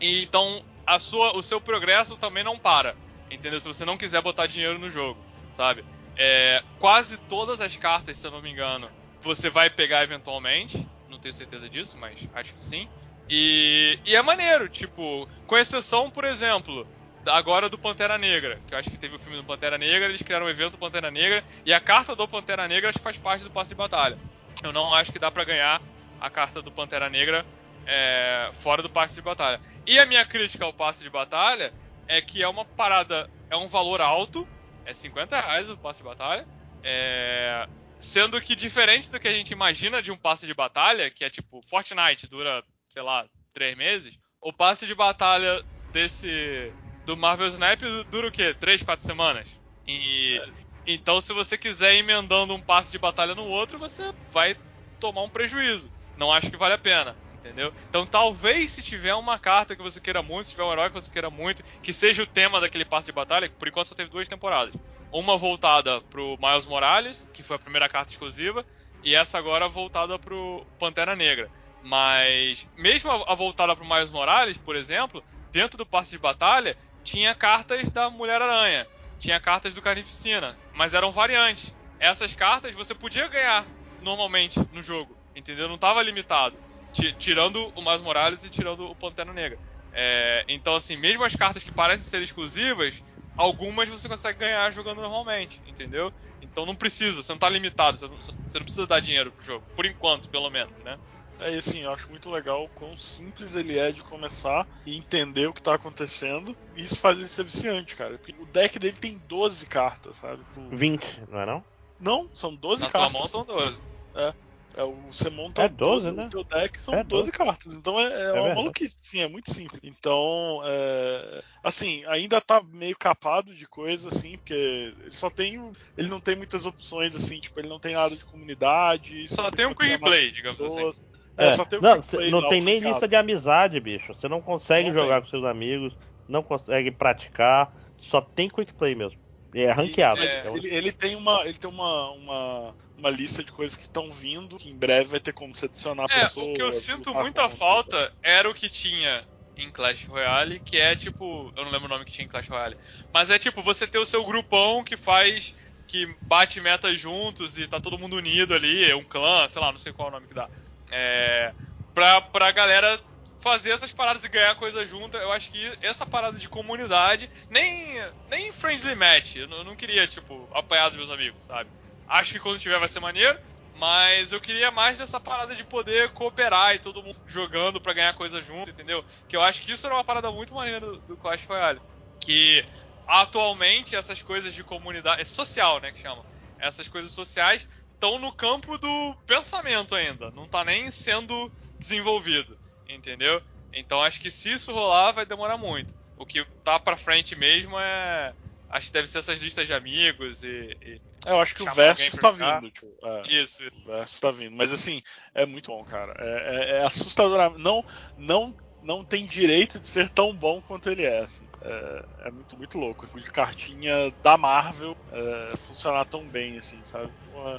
E então a sua, o seu progresso também não para. Entendeu? Se você não quiser botar dinheiro no jogo, sabe? É, quase todas as cartas, se eu não me engano, você vai pegar eventualmente. Não tenho certeza disso, mas acho que sim. E, e é maneiro, tipo, com exceção, por exemplo, agora do Pantera Negra, que eu acho que teve o filme do Pantera Negra, eles criaram um evento do Pantera Negra, e a carta do Pantera Negra acho que faz parte do passe de batalha. Eu não acho que dá para ganhar a carta do Pantera Negra é, fora do passe de batalha. E a minha crítica ao passe de batalha é que é uma parada, é um valor alto, é 50 reais o passe de batalha, é, sendo que diferente do que a gente imagina de um passe de batalha, que é tipo Fortnite, dura, sei lá, 3 meses, o passe de batalha desse do Marvel Snap dura o quê? 3, 4 semanas. E é. então se você quiser ir emendando um passe de batalha no outro, você vai tomar um prejuízo. Não acho que vale a pena. Entendeu? Então talvez se tiver uma carta que você queira muito, se tiver um herói que você queira muito, que seja o tema daquele passe de batalha, por enquanto só teve duas temporadas. Uma voltada pro Miles Morales, que foi a primeira carta exclusiva, e essa agora voltada pro Pantera Negra. Mas mesmo a, a voltada pro Miles Morales, por exemplo, dentro do passe de batalha, tinha cartas da Mulher-Aranha, tinha cartas do Carnificina, mas eram variantes. Essas cartas você podia ganhar normalmente no jogo, entendeu? Não estava limitado. Tirando o Miles Morales e tirando o Pantera Negra. É, então, assim, mesmo as cartas que parecem ser exclusivas, algumas você consegue ganhar jogando normalmente, entendeu? Então não precisa, você não está limitado, você não, você não, precisa dar dinheiro pro jogo, por enquanto, pelo menos, né? É assim, eu acho muito legal o quão simples ele é de começar e entender o que tá acontecendo. E isso faz ele ser viciante, cara. O deck dele tem 12 cartas, sabe? 20, não é não? Não, são 12 Na cartas. Na tua mão são 12. É. É, o, você monta é 12, 12 né? no teu deck, são é 12. 12 cartas. Então é, é, é uma maluquice, sim, é muito simples. Então, é, assim, ainda tá meio capado de coisa, assim, porque ele só tem. Ele não tem muitas opções, assim, tipo, ele não tem nada de comunidade. Só tem um quick play, digamos pessoas. assim. É, só tem um não, não tem nem lista de amizade, bicho. Você não consegue não jogar tem. com seus amigos, não consegue praticar, só tem quick play mesmo. É ranqueado. É, ele, ele, tem, uma, ele tem uma, uma, uma lista de coisas que estão vindo, que em breve vai ter como se adicionar é, pessoas. O que eu sinto muita falta era o que tinha em Clash Royale, que é tipo. Eu não lembro o nome que tinha em Clash Royale. Mas é tipo, você ter o seu grupão que faz. que bate metas juntos e tá todo mundo unido ali, é um clã, sei lá, não sei qual é o nome que dá. É. Pra, pra galera fazer essas paradas e ganhar coisa junto. Eu acho que essa parada de comunidade, nem, nem friendly match, eu não, queria, tipo, apanhar dos meus amigos, sabe? Acho que quando tiver vai ser maneiro, mas eu queria mais dessa parada de poder cooperar e todo mundo jogando para ganhar coisa junto, entendeu? Que eu acho que isso era uma parada muito maneira do, do Clash Royale. Que atualmente essas coisas de comunidade. É social, né? Que chamam. Essas coisas sociais estão no campo do pensamento ainda. Não tá nem sendo desenvolvido entendeu? Então acho que se isso rolar, vai demorar muito. O que tá pra frente mesmo é. Acho que deve ser essas listas de amigos e. e eu acho que o Versus tá vindo. Tipo, é, isso. O Versus tá vindo. Mas assim, é muito bom, cara. É, é, é assustador. Não, não, não tem direito de ser tão bom quanto ele é. Assim. É, é, muito, muito louco. Assim, de cartinha da Marvel é, funcionar tão bem, assim, sabe?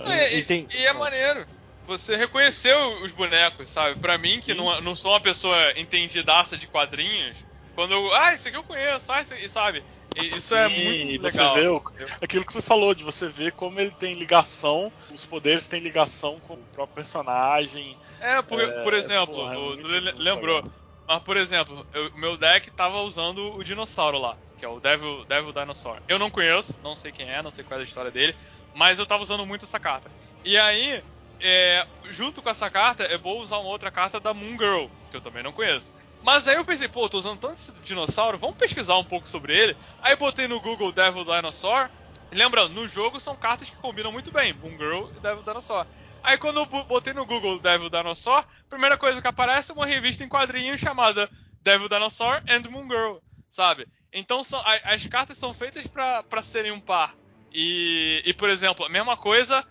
É, e, e, e, é maneiro você reconheceu os bonecos, sabe? Para mim, que não, não sou uma pessoa entendidaça de quadrinhos, quando eu. Ah, esse aqui eu conheço, ah, esse, sabe? Isso é Sim, é muito legal. Você vê o, aquilo que você falou, de você ver como ele tem ligação, os poderes têm ligação com o próprio personagem. É, por, é, por exemplo, porra, é o, lembrou. Legal. Mas, por exemplo, o meu deck tava usando o dinossauro lá, que é o Devil, Devil Dinosaur. Eu não conheço, não sei quem é, não sei qual é a história dele, mas eu tava usando muito essa carta. E aí, é, junto com essa carta, é bom usar uma outra carta da Moon Girl, que eu também não conheço. Mas aí eu pensei, pô, tô usando tanto esse dinossauro, vamos pesquisar um pouco sobre ele. Aí botei no Google Devil Dinosaur. Lembrando, no jogo são cartas que combinam muito bem, Moon Girl e Devil Dinosaur. Aí quando eu botei no Google Devil Dinosaur, primeira coisa que aparece é uma revista em quadrinhos chamada Devil Dinosaur and Moon Girl, sabe? Então são, as cartas são feitas para serem um par. E, e, por exemplo, a mesma coisa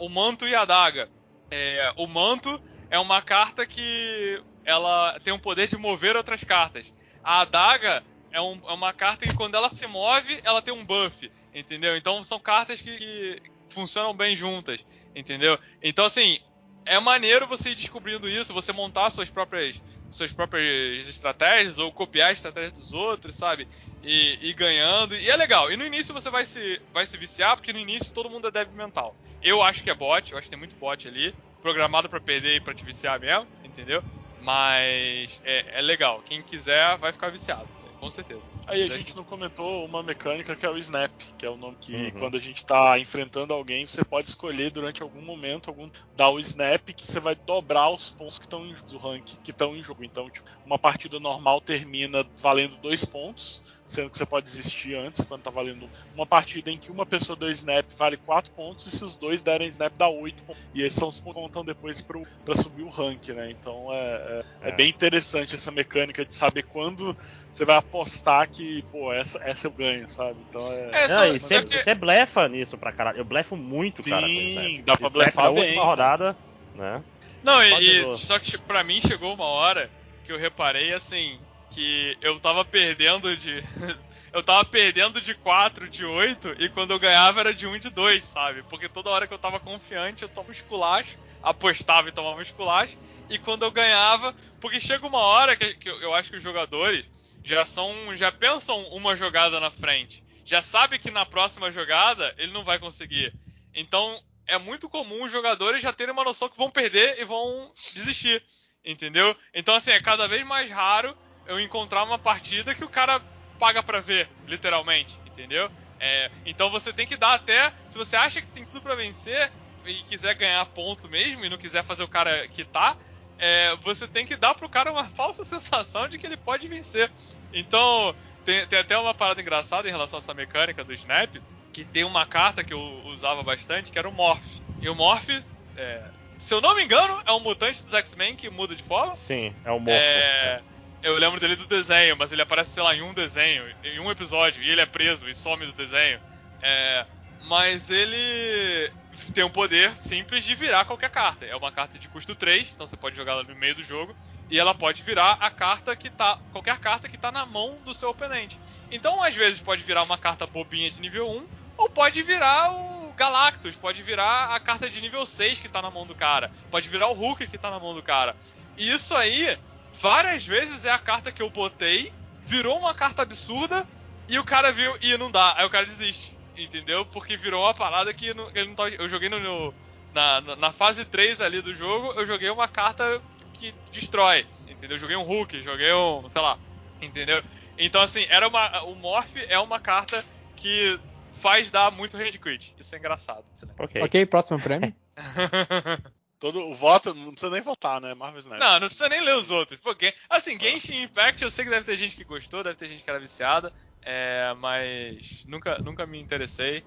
o manto e a adaga. É, o manto é uma carta que ela tem o poder de mover outras cartas. A adaga é, um, é, uma carta que quando ela se move, ela tem um buff, entendeu? Então são cartas que, que funcionam bem juntas, entendeu? Então assim, é maneiro você ir descobrindo isso, você montar suas próprias suas próprias estratégias ou copiar a estratégia dos outros, sabe? E, e, ganhando. E é legal. E no início você vai se, vai se viciar, porque no início todo mundo é débil mental. Eu acho que é bot, eu acho que tem muito bot ali, programado para perder e pra te viciar mesmo, entendeu? Mas é, é legal. Quem quiser vai ficar viciado com certeza. Aí a gente não comentou uma mecânica que é o Snap, que é o nome que uhum. quando a gente tá enfrentando alguém, você pode escolher durante algum momento algum dar o Snap que você vai dobrar os pontos que estão do rank que estão em jogo. Então, tipo, uma partida normal termina valendo dois pontos sendo que você pode desistir antes, quando tá valendo uma partida em que uma pessoa deu snap vale 4 pontos, e se os dois derem snap dá 8 pontos. E esses são os pontos que contam depois para subir o rank, né? Então é, é, é, é, bem interessante essa mecânica de saber quando você vai apostar que, pô, essa, essa eu ganho, sabe? Então é. é só, Não, você, que... você blefa nisso pra caralho. Eu blefo muito, Sim, cara. Sim, dá pra blefar bem. última rodada, né? Não, e, e só que pra mim chegou uma hora que eu reparei assim que eu tava perdendo de. eu tava perdendo de 4, de 8, e quando eu ganhava era de 1 e de 2, sabe? Porque toda hora que eu tava confiante, eu tomava esculacho, apostava e tomava esculacho, e quando eu ganhava. Porque chega uma hora que, que eu acho que os jogadores já são. já pensam uma jogada na frente. Já sabe que na próxima jogada ele não vai conseguir. Então é muito comum os jogadores já terem uma noção que vão perder e vão desistir. Entendeu? Então, assim, é cada vez mais raro eu encontrar uma partida que o cara paga para ver, literalmente, entendeu? É, então você tem que dar até. Se você acha que tem tudo para vencer e quiser ganhar ponto mesmo e não quiser fazer o cara quitar, é, você tem que dar pro cara uma falsa sensação de que ele pode vencer. Então, tem, tem, até uma parada engraçada em relação a essa mecânica do Snap, que tem uma carta que eu usava bastante, que era o Morph. E o Morph, é, se eu não me engano, é um mutante dos X-Men que muda de forma. Sim, é o Morph. É, eu lembro dele do desenho, mas ele aparece, sei lá, em um desenho, em um episódio, e ele é preso e some do desenho. É, mas ele tem um poder simples de virar qualquer carta. É uma carta de custo 3, então você pode jogar ela no meio do jogo. E ela pode virar a carta que tá. qualquer carta que tá na mão do seu oponente. Então, às vezes, pode virar uma carta bobinha de nível 1, ou pode virar o Galactus, pode virar a carta de nível 6 que tá na mão do cara, pode virar o Hulk que tá na mão do cara. E isso aí, várias vezes é a carta que eu botei, virou uma carta absurda, e o cara viu, e não dá, aí o cara desiste entendeu? Porque virou uma parada que ele não tava, eu joguei no, no na, na fase 3 ali do jogo, eu joguei uma carta que destrói, entendeu? Eu joguei um Hulk, joguei um, sei lá, entendeu? Então assim, era uma o Morph é uma carta que faz dar muito hand crit. Isso é engraçado. Ok, okay próximo prêmio. Todo o voto, não precisa nem votar, né? Marvel Snap. Não, não precisa nem ler os outros. Porque, assim, Genshin Impact, eu sei que deve ter gente que gostou, deve ter gente que era viciada. É, mas nunca, nunca me interessei.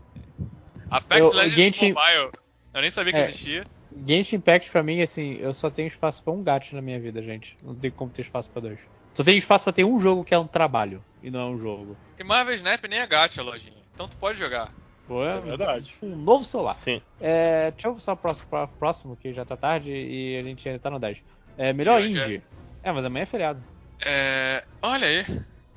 Apex eu, Legends Genshin... Mobile, eu nem sabia que é, existia. Genshin Impact pra mim, assim, eu só tenho espaço pra um gato na minha vida, gente. Não tem como ter espaço pra dois. Só tenho espaço pra ter um jogo que é um trabalho, e não é um jogo. E Marvel Snap nem é gacha, lojinha. Então tu pode jogar. Pô, é, verdade. Um novo celular. Sim. É, deixa eu passar o próximo, próximo, que já tá tarde e a gente ainda tá no 10. É, melhor indie. É... é, mas amanhã é feriado. É. Olha aí.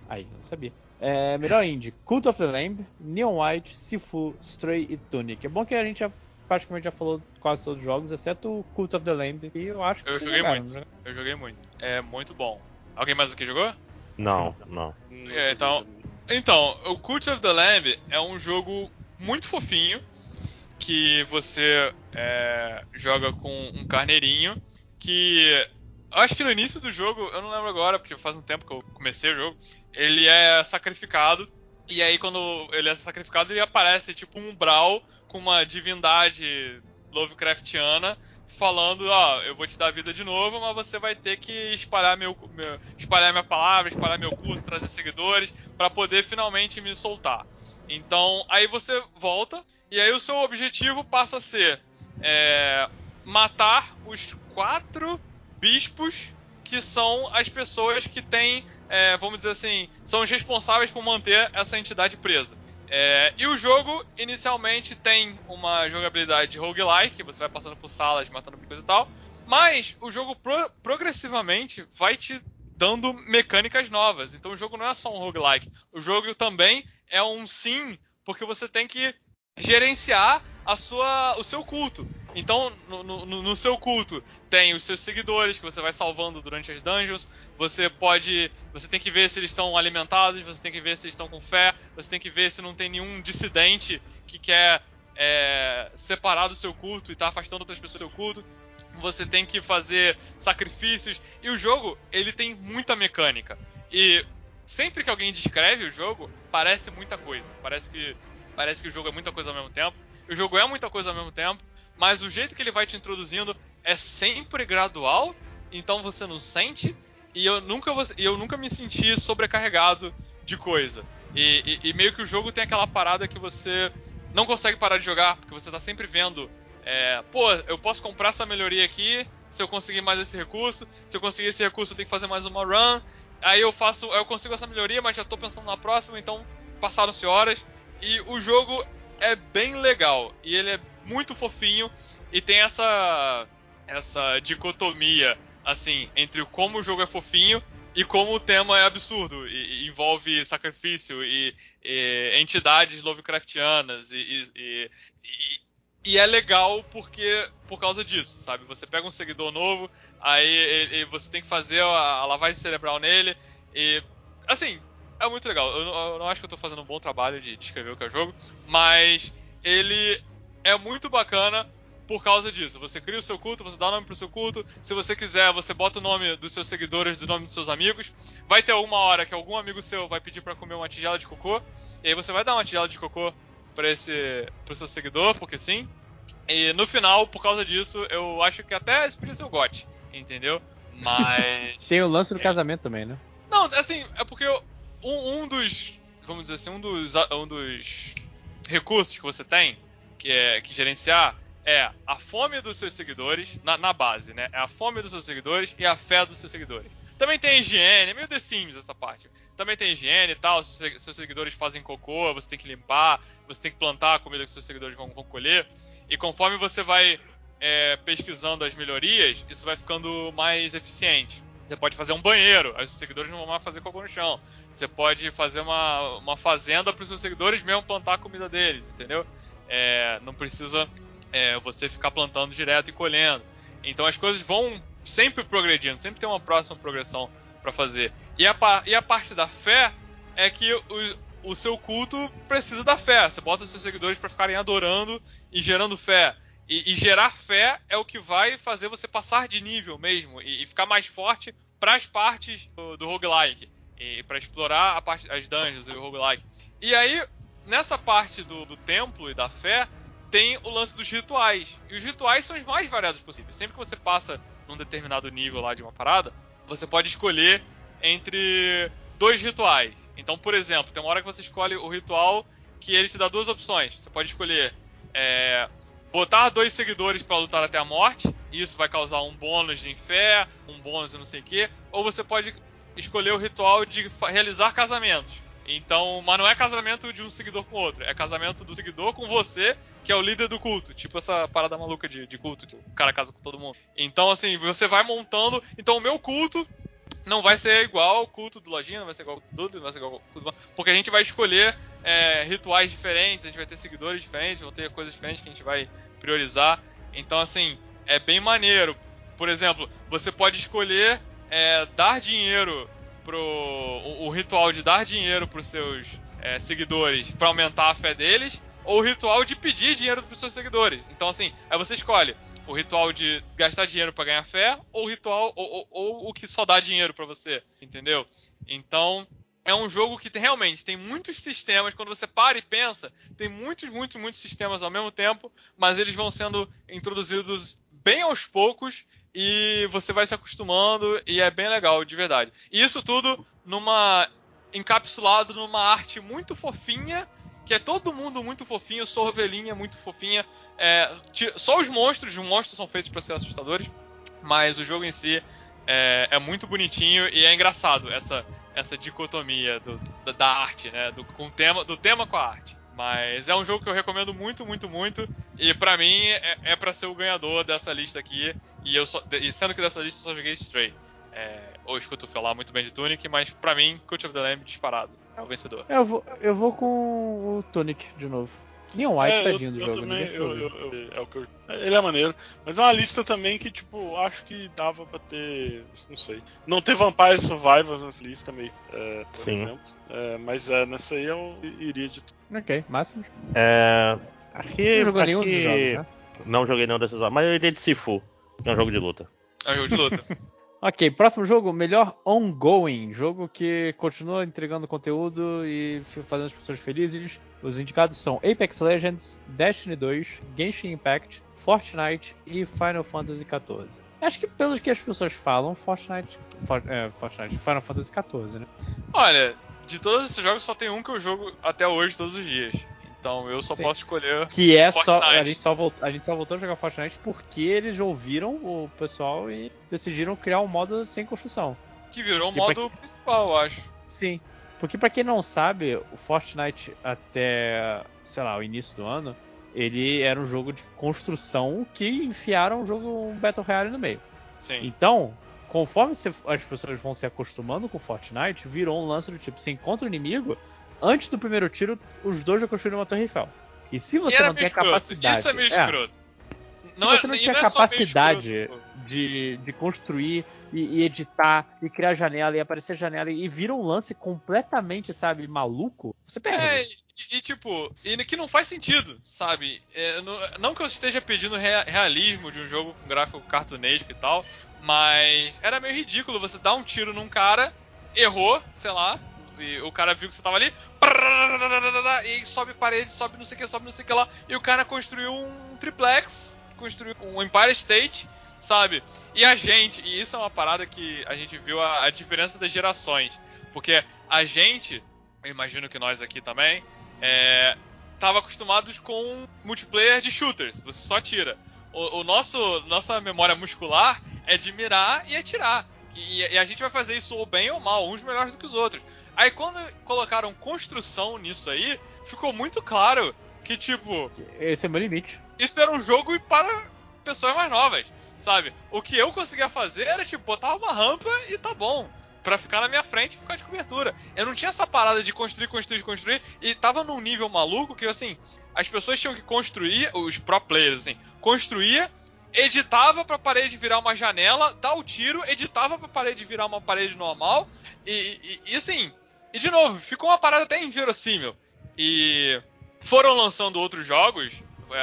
Aí, não sabia. É, melhor indie, Cult of the Lamb, Neon White, Sifu, Stray e Tunic. É bom que a gente já, praticamente já falou quase todos os jogos, exceto o Cult of the Lamb, e eu acho que Eu joguei jogaram, muito, né? eu joguei muito. É muito bom. Alguém mais aqui jogou? Não, não. É, então, então, o Cult of the Lamb é um jogo muito fofinho, que você é, joga com um carneirinho, que acho que no início do jogo, eu não lembro agora, porque faz um tempo que eu comecei o jogo, ele é sacrificado. E aí, quando ele é sacrificado, ele aparece tipo um umbral com uma divindade Lovecraftiana falando, ó, oh, eu vou te dar vida de novo, mas você vai ter que espalhar meu, meu espalhar minha palavra, espalhar meu culto, trazer seguidores para poder finalmente me soltar. Então, aí você volta e aí o seu objetivo passa a ser é, matar os quatro bispos que são as pessoas que têm, é, vamos dizer assim, são os responsáveis por manter essa entidade presa. É, e o jogo, inicialmente, tem uma jogabilidade roguelike, você vai passando por salas, matando coisa e tal, mas o jogo pro progressivamente vai te dando mecânicas novas. Então o jogo não é só um roguelike, o jogo também é um sim, porque você tem que gerenciar a sua, o seu culto. Então, no, no, no, seu culto tem os seus seguidores que você vai salvando durante as dungeons. Você pode, você tem que ver se eles estão alimentados, você tem que ver se eles estão com fé, você tem que ver se não tem nenhum dissidente que quer é, separar do seu culto e está afastando outras pessoas do seu culto. Você tem que fazer sacrifícios e o jogo ele tem muita mecânica. E sempre que alguém descreve o jogo, parece muita coisa. Parece que parece que o jogo é muita coisa ao mesmo tempo. O jogo é muita coisa ao mesmo tempo, mas o jeito que ele vai te introduzindo é sempre gradual, então você não sente. E eu nunca, eu nunca me senti sobrecarregado de coisa. E, e, e, meio que o jogo tem aquela parada que você não consegue parar de jogar, porque você tá sempre vendo. É, pô, eu posso comprar essa melhoria aqui se eu conseguir mais esse recurso. Se eu conseguir esse recurso, eu tenho que fazer mais uma run. Aí eu faço, eu consigo essa melhoria, mas já tô pensando na próxima, então passaram-se horas. E o jogo é bem legal. E ele é muito fofinho e tem essa essa dicotomia assim entre como o jogo é fofinho e como o tema é absurdo e, e envolve sacrifício e, e, entidades Lovecraftianas e, e, e, é legal porque por causa disso, sabe? Você pega um seguidor novo, aí você tem que fazer a, a lavagem cerebral nele e assim é muito legal. Eu, eu, não acho que eu tô fazendo um bom trabalho de descrever o que é o jogo, mas ele é muito bacana por causa disso. Você cria o seu culto, você dá nome pro seu culto. Se você quiser, você bota o nome dos seus seguidores, do nome dos seus amigos. Vai ter alguma hora que algum amigo seu vai pedir para comer uma tigela de cocô. E aí você vai dar uma tigela de cocô para esse pro seu seguidor, porque sim. E no final, por causa disso, eu acho que até esse podia ser o GOT, entendeu? Mas. Tem o lance do é. casamento também, né? Não, assim, é porque um, um dos. Vamos dizer assim, um dos. Um dos recursos que você tem que, é, que gerenciar é a fome dos seus seguidores, na, na, base, né? É a fome dos seus seguidores e a fé dos seus seguidores. Também tem higiene, é meio The Sims essa parte. Também tem higiene e tal, se seus seguidores fazem cocô, você tem que limpar, você tem que plantar a comida que seus seguidores vão, vão colher. E conforme você vai é, pesquisando as melhorias, isso vai ficando mais eficiente. Você pode fazer um banheiro, aí os seguidores não vão mais fazer cocô no chão. Você pode fazer uma, uma fazenda para os seus seguidores mesmo plantar a comida deles, entendeu? É, não precisa é, você ficar plantando direto e colhendo. Então as coisas vão sempre progredindo, sempre tem uma próxima progressão para fazer. E a, e a parte da fé é que o, o seu culto precisa da fé. Você bota seus seguidores para ficarem adorando e gerando fé. E, e, gerar fé é o que vai fazer você passar de nível mesmo e, e ficar mais forte para as partes do, do roguelike. E para explorar a parte, as dungeons e o roguelike. E aí, nessa parte do, do templo e da fé, tem o lance dos rituais. E os rituais são os mais variados possíveis. Sempre que você passa num determinado nível lá de uma parada, você pode escolher entre dois rituais. Então, por exemplo, tem uma hora que você escolhe o ritual que ele te dá duas opções. Você pode escolher é, botar dois seguidores para lutar até a morte, isso vai causar um bônus de fé, um bônus de não sei o quê, ou você pode escolher o ritual de realizar casamentos. Então, mas não é casamento de um seguidor com outro, é casamento do seguidor com você, que é o líder do culto. Tipo essa parada maluca de, de culto, que o cara casa com todo mundo. Então, assim, você vai montando. Então, o meu culto não vai ser igual ao culto do Lojinha, não vai ser igual ao culto do não vai ser igual ao culto do... Porque a gente vai escolher é, rituais diferentes, a gente vai ter seguidores diferentes, vão ter coisas diferentes que a gente vai priorizar. Então, assim, é bem maneiro. Por exemplo, você pode escolher é, dar dinheiro pro. O, o, ritual de dar dinheiro pros seus é, seguidores para aumentar a fé deles, ou o ritual de pedir dinheiro pros seus seguidores. Então, assim, aí você escolhe o ritual de gastar dinheiro para ganhar fé, ou o ritual, ou, ou, ou o que só dá dinheiro para você, entendeu? Então, é um jogo que tem, realmente tem muitos sistemas. Quando você para e pensa, tem muitos, muitos, muitos sistemas ao mesmo tempo, mas eles vão sendo introduzidos bem aos poucos e você vai se acostumando e é bem legal, de verdade. E isso tudo numa encapsulado numa arte muito fofinha, que é todo mundo muito fofinho, sua ovelhinha muito fofinha. É, só os monstros, os monstros são feitos para ser assustadores, mas o jogo em si é, é, muito bonitinho e é engraçado essa essa dicotomia do, da, da, arte, né, do com tema, do tema com a arte. Mas é um jogo que eu recomendo muito, muito, muito. E para mim é, é para ser o ganhador dessa lista aqui. E eu só, e sendo que dessa lista eu só joguei Stray. É, ou escuto falar muito bem de Tunic, mas para mim, Cult of the Lamb disparado. É o vencedor. Eu vou, eu vou com o Tunic de novo. Neon White, é, tadinho do eu jogo. Também, eu, eu, é o que eu, ele é maneiro. Mas é uma lista também que, tipo, acho que dava pra ter. Não sei. Não ter Vampire Survivors nessa lista também, é, por Sim. exemplo. É, mas é, nessa aí eu iria de tudo. Ok, máximo. É. Acho que. Não jogou nenhum dos jogos, né? Não joguei nenhum desses jogos, mas eu iria de Sifu, que é um jogo de luta. É um jogo de luta. Ok, próximo jogo, melhor ongoing. Jogo que continua entregando conteúdo e fazendo as pessoas felizes. Os indicados são Apex Legends, Destiny 2, Genshin Impact, Fortnite e Final Fantasy XIV. Acho que pelo que as pessoas falam, Fortnite, For, é, Fortnite, Final Fantasy XIV, né? Olha, de todos esses jogos só tem um que eu jogo até hoje todos os dias. Então eu só Sim. posso escolher. Que é Fortnite. só. A gente só, volt, a gente só voltou a jogar Fortnite porque eles ouviram o pessoal e decidiram criar um modo sem construção. Que virou o modo pra... principal, eu acho. Sim. Porque para quem não sabe, o Fortnite até, sei lá, o início do ano, ele era um jogo de construção que enfiaram um jogo um Battle Royale no meio. Sim. Então, conforme as pessoas vão se acostumando com Fortnite, virou um lance do tipo, você encontra o inimigo, antes do primeiro tiro, os dois já construíram uma Torre Eiffel. E se você não tem a capacidade. Isso é meio é, escroto. Se você não é, tinha não é capacidade de, de construir e, e, editar e criar janela e aparecer janela e vira um lance completamente, sabe, maluco, você perde. É, e, e tipo, e que não faz sentido, sabe? É, não, não, que eu esteja pedindo realismo de um jogo com gráfico cartunesco e tal, mas era meio ridículo você dar um tiro num cara, errou, sei lá, e o cara viu que você tava ali, e sobe parede, sobe não sei o que, sobe não sei o que lá, e o cara construiu um triplex, construiu um Empire State, sabe? E a gente, e isso é uma parada que a gente viu a, a diferença das gerações, porque a gente, eu imagino que nós aqui também, é, tava acostumados com multiplayer de shooters, você só tira. O, o nosso nossa memória muscular é de mirar e atirar. E, e, a gente vai fazer isso ou bem ou mal, uns melhores do que os outros. Aí quando colocaram construção nisso aí, ficou muito claro que, tipo. Esse é meu limite. Isso era um jogo para pessoas mais novas, sabe? O que eu conseguia fazer era, tipo, botar uma rampa e tá bom para ficar na minha frente e ficar de cobertura. Eu não tinha essa parada de construir, construir, construir. E tava num nível maluco que, assim, as pessoas tinham que construir, os pro players, assim, construía, editava pra parede virar uma janela, dar o tiro, editava pra parede virar uma parede normal. E, e, e assim, e de novo, ficou uma parada até inverossímil. E foram lançando outros jogos,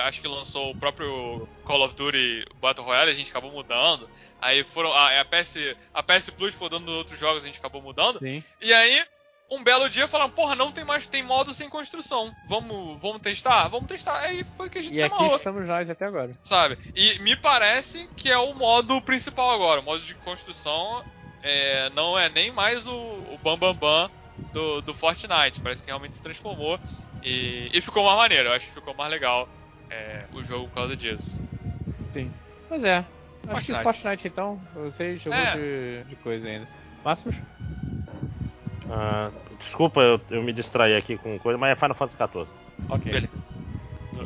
acho que lançou o próprio Call of Duty Battle Royale, a gente acabou mudando. Aí foram. A, a, PS, a PS Plus foi dando outros jogos, a gente acabou mudando. Sim. E aí, um belo dia falaram, porra, não tem mais, tem modo sem construção. Vamos, vamos testar? Vamos testar. Aí foi que a gente e se amarrou. E aqui estamos nós até agora. Sabe? E me parece que é o modo principal agora. O modo de construção é, não é nem mais o, o bam bam bam do, do Fortnite. Parece que realmente se transformou. E, e ficou mais maneiro. Eu acho que ficou mais legal é, o jogo por causa disso. Sim. Pois é. Acho Fortnite. que Fortnite então, você jogou é. de, de coisa ainda. Máximos? Uh, desculpa, eu, eu, me distraí aqui com coisa, mas é Final Fantasy XIV. Ok. Beleza.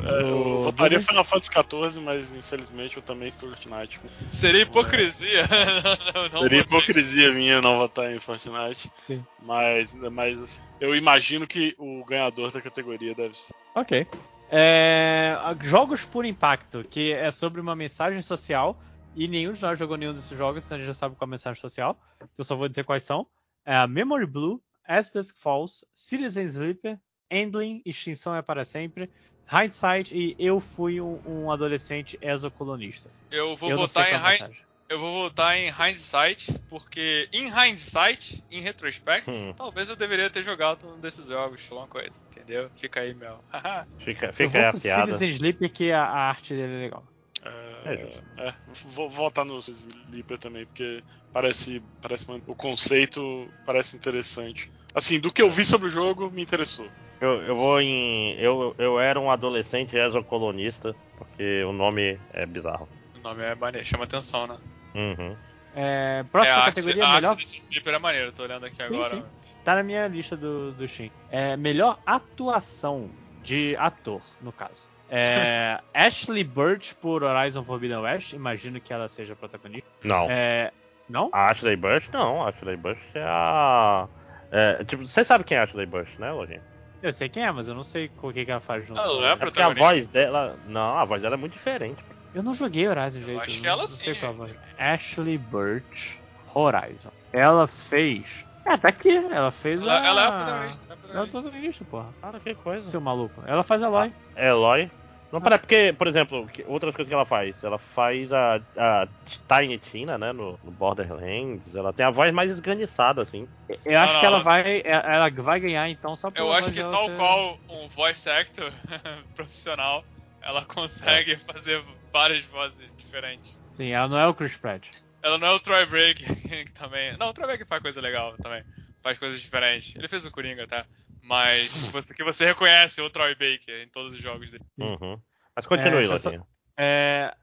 É, eu votaria Final Fantasy XIV, mas infelizmente eu também estou Fortnite. Seria hipocrisia. não, não Seria hipocrisia minha não votar em Fortnite. Sim. Mas, mas eu imagino que o ganhador da categoria deve ser. Ok. É, jogos por impacto, que é sobre uma mensagem social. E nenhum de nós jogou nenhum desses jogos, então a gente já sabe qual é a mensagem social. Então eu só vou dizer quais são. É Memory Blue, As Dusk Falls, Citizen Sleeper, Endling, Extinção é para sempre, Hindsight e Eu Fui um, um Adolescente Exocolonista. Eu vou eu votar em Hindsight eu vou votar em hindsight, porque em hindsight, em retrospecto, hum. talvez eu deveria ter jogado um desses jogos, alguma coisa, entendeu? Fica aí, meu. fica fica aí a piada. Citizen Sleeper, que a, a arte dele é legal. É, é, vou votar no Sleeper também, porque parece, parece o conceito parece interessante. Assim, do que eu vi sobre o jogo, me interessou. Eu, eu vou em. Eu, eu era um adolescente exocolonista, porque o nome é bizarro. O nome é maneiro, chama atenção, né? Uhum. É, próxima é, categoria a melhor. arte desse Sleeper é maneiro, tô olhando aqui sim, agora. Sim. Tá na minha lista do, do Steam. É, melhor atuação de ator, no caso. É, Ashley Birch por Horizon Forbidden West, imagino que ela seja protagonista. Não. É, não? A Ashley Birch não, a Ashley Birch é a. É, tipo, você sabe quem é a Ashley Birch, né, Lojinha? Eu sei quem é, mas eu não sei o que, que ela faz junto. Ela não é, é porque a voz dela. Não, a voz dela é muito diferente. Eu não joguei Horizon jeito. Eu acho que ela não sim. Sei qual voz. Ashley Birch Horizon. Ela fez. É, tá aqui. Ela fez ela, a. Ela é a protagonista. Ela é a protagonista, porra. Cara, que coisa. Seu maluco. Ela faz Eloy. Ah, Eloy? Não, para porque, por exemplo, outras coisas que ela faz. Ela faz a, a Tiny Tina, né, no, no, Borderlands. Ela tem a voz mais esganiçada, assim. Eu acho que ela vai, ela vai ganhar, então, só Eu acho que tal ser... qual um voice actor profissional, ela consegue é. fazer várias vozes diferentes. Sim, ela não é o Chris Pratt. Ela não é o Troy Break, que também... Não, o Troy Break faz coisa legal também. Faz coisas diferentes. Ele fez o Coringa, tá? Mas você, que você reconhece o Troy Baker em todos os jogos dele. Uhum. Mas continue, é, só, é,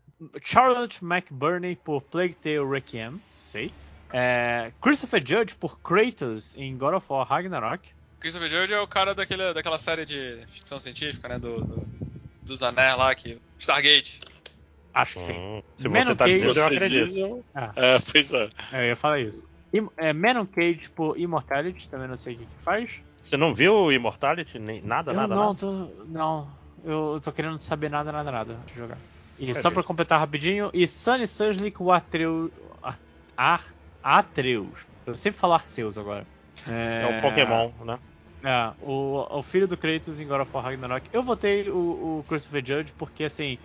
Charlotte McBurney por Plague Tale Requiem, sei. É, Christopher Judge por Kratos em God of War Ragnarok. Christopher Judge é o cara daquele, daquela série de ficção científica, né? Do, do dos anéis lá, que, Stargate. Acho que sim. Hum, se você tá Cage, eu acredito. Ah. É, pois é. é. Eu ia falar isso. É, Menon Cage por Immortality, também não sei o que, que faz. Você não viu o Immortality? Nem, nada, eu nada, não, nada? Tô, não, eu tô querendo saber nada, nada, nada de jogar. E é só pra completar rapidinho, e Sunny Sunslick, o Atreus. Ar, Atreus. Eu sempre falo Arceus agora. É, é o Pokémon, né? É, o, o filho do Kratos em God of War Ragnarok. Eu votei o, o Christopher Judge porque, assim,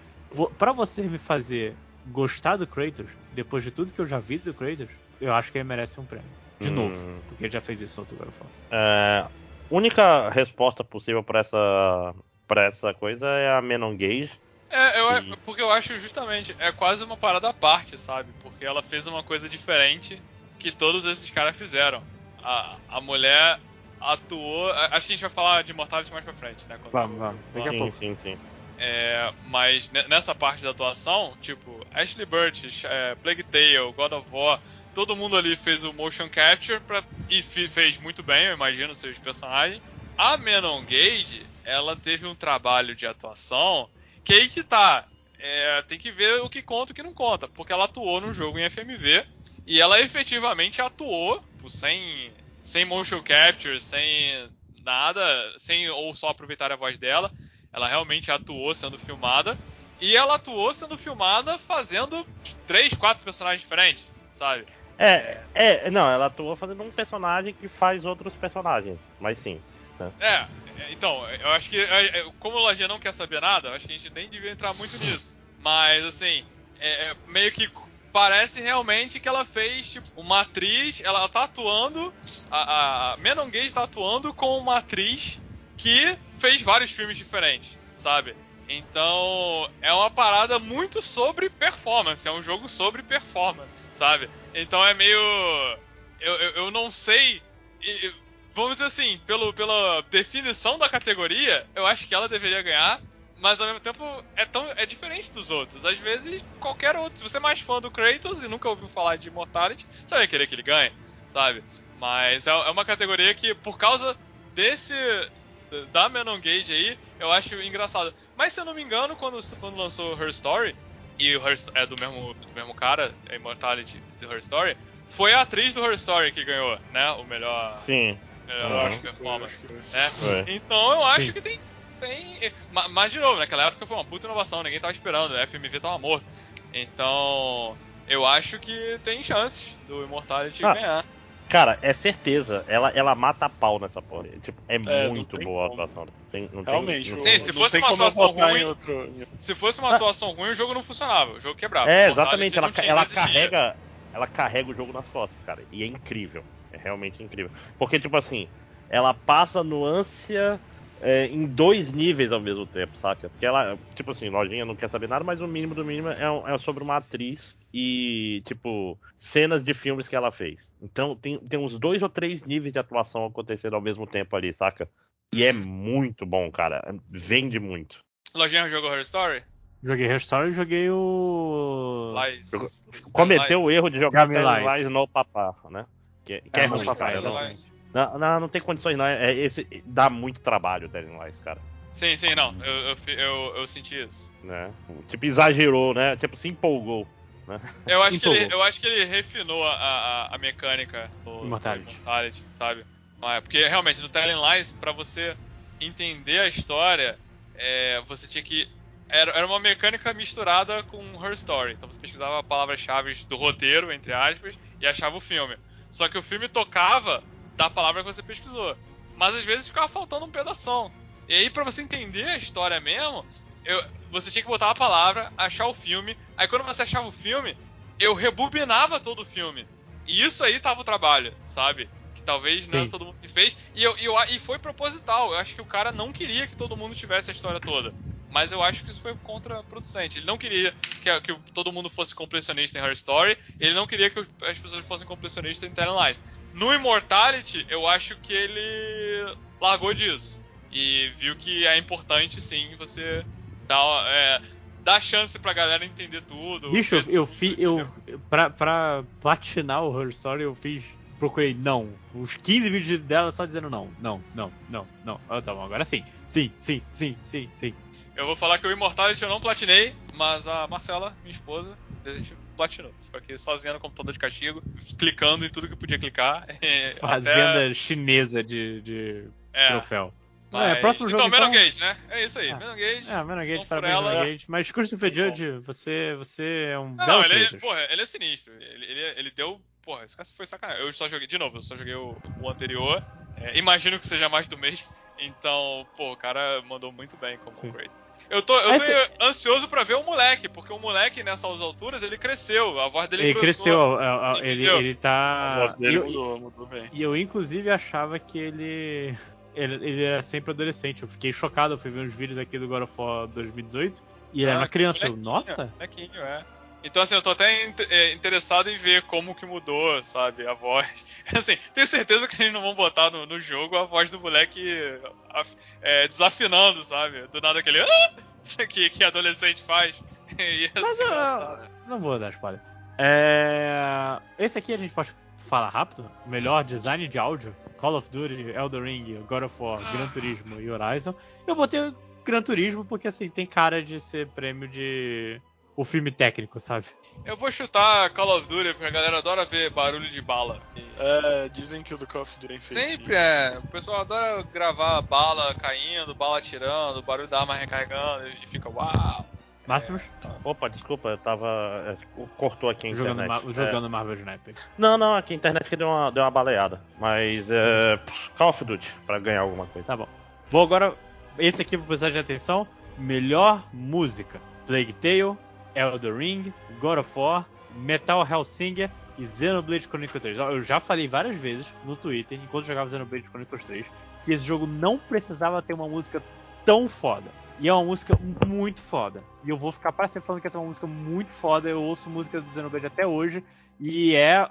para você me fazer gostar do Kratos, depois de tudo que eu já vi do Kratos, eu acho que ele merece um prêmio. De hum. novo, porque ele já fez isso no outro God of War. É, única resposta possível para essa para essa coisa é a Menon Gage. É, eu, e... porque eu acho justamente, é quase uma parada à parte, sabe? Porque ela fez uma coisa diferente que todos esses caras fizeram. A, a mulher atuou. Acho que a gente vai falar de Mortality mais pra frente, né? vamos, vamos. Daqui a pouco. Sim, sim. É, mas nessa parte da atuação, tipo, Ashley Burch, é, Plague Tale, God of War, todo mundo ali fez o motion capture pra, e fez muito bem, eu imagino, seus personagens. A Menon Gage, ela teve um trabalho de atuação que aí que tá. É, tem que ver o que conta e o que não conta, porque ela atuou no jogo em FMV e ela efetivamente atuou tipo, sem, sem motion capture, sem nada, sem ou só aproveitar a voz dela. Ela realmente atuou sendo filmada. E ela atuou sendo filmada fazendo três, quatro personagens diferentes, sabe? É, é, não, ela atuou fazendo um personagem que faz outros personagens, mas sim. Né? É, então, eu acho que, é, é, como o Lojinha não quer saber nada, eu acho que a gente nem devia entrar muito nisso. Mas, assim, é, é, meio que parece realmente que ela fez, tipo, uma atriz, ela tá atuando, a, a Menon Gage tá atuando com uma atriz que fez vários filmes diferentes, sabe? Então, é uma parada muito sobre performance, é um jogo sobre performance, sabe? Então é meio. Eu, eu, eu não sei. Vamos dizer assim, pelo, pela definição da categoria, eu acho que ela deveria ganhar, mas ao mesmo tempo é tão é diferente dos outros. Às vezes, qualquer outro. Se você é mais fã do Kratos e nunca ouviu falar de Immortality, você vai querer que ele ganhe, sabe? Mas é, é uma categoria que, por causa desse da Menon Gage aí, eu acho engraçado. Mas se eu não me engano, quando, quando lançou Her Story, e o Her, é do mesmo, do mesmo cara, a Immortality do Her Story, foi a atriz do Her Story que ganhou, né? O melhor. Sim. Melhor acho performance. Né? Então eu acho Sim. que tem. Tem mas de novo, naquela época foi uma puta inovação, ninguém tava esperando, o FMV tava morto. Então. Eu acho que tem chances do Immortality ah, ganhar. Cara, é certeza. Ela, ela mata a pau nessa porra. Tipo, é, é muito boa como. a atuação. Tem, não Realmente. Tem, Sim, se fosse uma atuação ruim. Outro... Se fosse uma atuação ruim, o jogo não funcionava. O jogo quebrava. É, exatamente. Ela, ela carrega. Ela carrega o jogo nas costas, cara. E é incrível. É realmente incrível. Porque, tipo assim, ela passa nuância é, em dois níveis ao mesmo tempo, saca? Porque ela, tipo assim, lojinha não quer saber nada, mas o mínimo do mínimo é, é, sobre uma atriz e, tipo, cenas de filmes que ela fez. Então tem, tem uns dois ou três níveis de atuação acontecendo ao mesmo tempo ali, saca? E é muito bom, cara. Vende muito. Lojinha jogou Her Story? Joguei Her Story e joguei o. Lies. Cometeu o erro de jogar Lies no papá, né? Que, que é, é no papá, não, não, não tem condições, não. É, esse, dá muito trabalho o Telling Lies, cara. Sim, sim, não. Eu, eu, eu, eu, senti isso. Né? Tipo, exagerou, né? Tipo, se empolgou. Né? Eu, acho que ele, eu acho que ele refinou a, a, a mecânica do Immortality. Immortality, sabe? Porque realmente no Telling Lies, pra você entender a história, é, você tinha que. Era, era uma mecânica misturada com Her Story. Então você pesquisava palavras-chave do roteiro, entre aspas, e achava o filme. Só que o filme tocava da palavra que você pesquisou. Mas às vezes ficava faltando um pedaço. E aí, para você entender a história mesmo, eu, você tinha que botar a palavra, achar o filme. Aí quando você achava o filme, eu rebobinava todo o filme. E isso aí tava o trabalho, sabe? Que talvez não todo mundo fez. E, eu, eu, e foi proposital. Eu acho que o cara não queria que todo mundo tivesse a história toda. Mas eu acho que isso foi contraproducente. Ele não queria que, que, todo mundo fosse completionista em Her Story. Ele não queria que as pessoas fossem completionistas em Telling Lies. No Immortality, eu acho que ele largou disso. E viu que é importante sim você dar, é, dar chance pra galera entender tudo. Bicho, eu, eu fiz. Eu, pra, pra platinar o Her Story, eu fiz. Procurei não. Os 15 vídeos dela só dizendo não, não, não, não, não. Ah, tá bom, agora sim. Sim, sim, sim, sim, sim. Eu vou falar que o Immortality eu não platinei, mas a Marcela, minha esposa, platinou. Ficou aqui sozinha no computador de castigo, clicando em tudo que podia clicar. Fazenda até... chinesa de, de é, troféu. Mas... É, próximo jogo, então, então... Gage, né? É isso aí, ah. Menon Gage. É, Menon Gage, parabéns, ela... Menon Gage. Mas Christopher Judge, você, você é um não, não, ele, é, porra, ele é sinistro. Ele, ele, ele deu... Porra, esse cara foi sacanagem. Eu só joguei, de novo, eu só joguei o, o anterior. É, imagino que seja mais do mesmo. Então, pô, o cara mandou muito bem como Sim. Kratos. Eu tô, eu tô ansioso para ver o moleque, porque o moleque nessas alturas ele cresceu, a voz dele Ele cresceu, ele, ele tá. A voz dele mudou, mudou bem. E eu, inclusive, achava que ele. Ele, ele era sempre adolescente. Eu fiquei chocado, eu fui ver uns vídeos aqui do God of War 2018 e ele ah, era uma criança. Eu, nossa! Molequinho, é. Então, assim, eu tô até é, interessado em ver como que mudou, sabe, a voz. Assim, tenho certeza que eles não vão botar no, no jogo a voz do moleque é, desafinando, sabe? Do nada aquele. Ah! Que, que adolescente faz. Mas eu, não vou dar spoiler. É... Esse aqui a gente pode falar rápido. Melhor design de áudio: Call of Duty, Elder Ring, God of War, Gran Turismo e Horizon. Eu botei Gran Turismo porque assim tem cara de ser prêmio de o filme técnico, sabe? Eu vou chutar Call of Duty, porque a galera adora ver barulho de bala. É, dizem que o do Call of Duty é Sempre é. O pessoal adora gravar bala caindo, bala atirando, barulho da arma recarregando e fica uau. Máximos? É, tá. Opa, desculpa, eu tava. É, cortou aqui a jogando internet. Ma jogando é. Marvel Sniper. Não, não, aqui a internet deu uma, deu uma baleada. Mas. É, Call of Duty, pra ganhar alguma coisa. Tá bom. Vou agora. Esse aqui vou precisar de atenção. Melhor música: Plague Tale, Elder Ring, God of War, Metal Hellsinger e Xenoblade Chronicles 3. Eu já falei várias vezes no Twitter, enquanto jogava Xenoblade Chronicles 3, que esse jogo não precisava ter uma música tão foda. E é uma música muito foda. E eu vou ficar para sempre falando que essa é uma música muito foda. Eu ouço música do Xenoblade até hoje. E é.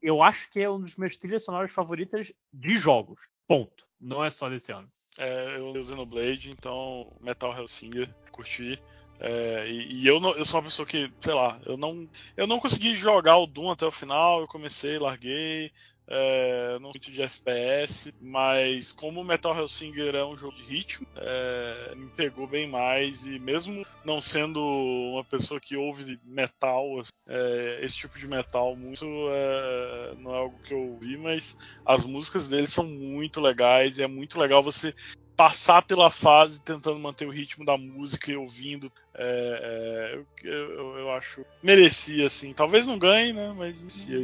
Eu acho que é um dos meus trilhas sonoras favoritas de jogos. Ponto. Não é só desse ano. É, eu o Xenoblade, então Metal Hellsinger, curti. É, e, e eu, não, eu sou uma pessoa que, sei lá, eu não, eu não consegui jogar o Doom até o final, eu comecei, larguei, é, não muito de FPS, mas como Metal Hellsinger é um jogo de ritmo, é, me pegou bem mais e mesmo não sendo uma pessoa que ouve metal, é, esse tipo de metal muito é, não é algo que eu ouvi, mas as músicas dele são muito legais e é muito legal você passar pela fase tentando manter o ritmo da música e ouvindo. É, é, eu, eu, acho. Merecia, assim. Talvez não ganhe, né? Mas merecia.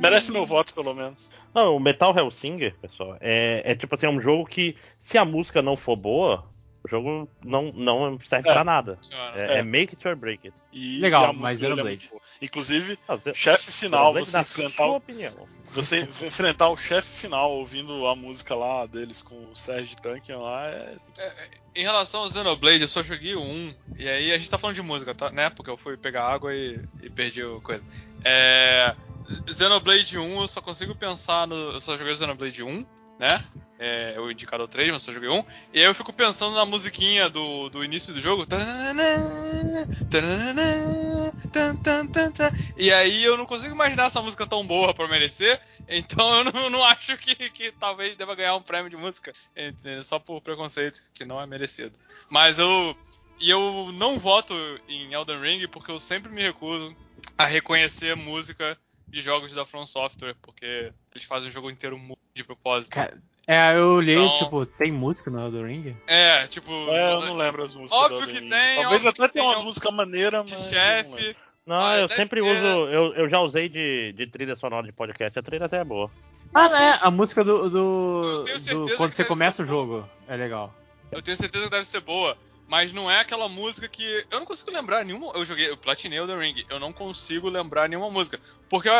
Merece meu voto, pelo menos. Não, o Metal Hellsinger, pessoal, é, é tipo assim, é um jogo que, se a música não for boa, o jogo não, não serve é. pra nada. É, é. é, make it or break it. E, Legal, e mas Xenoblade. É Inclusive, ah, chefe final, você enfrentar o, você enfrentar o chefe final ouvindo a música lá deles com o Sérgio Tanque lá é... é... Em relação ao Xenoblade, eu só joguei um. E aí a gente tá falando de música, tá? né? Porque eu fui pegar água e, e perdi a coisa. É. Xenoblade 1, eu só consigo pensar no. Eu só joguei o Xenoblade 1, né? É, o indicador 3, mas só joguei um. E aí eu fico pensando na musiquinha do, do início do jogo. E aí eu não consigo imaginar essa música tão boa pra merecer. Então eu não, não acho que, que talvez deva ganhar um prêmio de música. Só por preconceito, que não é merecido. Mas eu. E eu não voto em Elden Ring porque eu sempre me recuso a reconhecer música de jogos da From Software, porque eles fazem o jogo inteiro de propósito. Cara, é, eu olhei, então, tipo, tem música no Elden Ring? É, tipo. É, eu não lembro as músicas. Óbvio que tem. Talvez até tenha umas músicas maneiras, mas. Chefe. Não, não ah, eu sempre ter... uso. Eu, eu já usei de, de trilha sonora de podcast, a trilha até é boa. Ah, né? A música do. do, do quando você começa o jogo. Boa. É legal. Eu tenho certeza que deve ser boa. Mas não é aquela música que. Eu não consigo lembrar nenhuma. Eu joguei. Eu platinei o The Ring. Eu não consigo lembrar nenhuma música. Porque,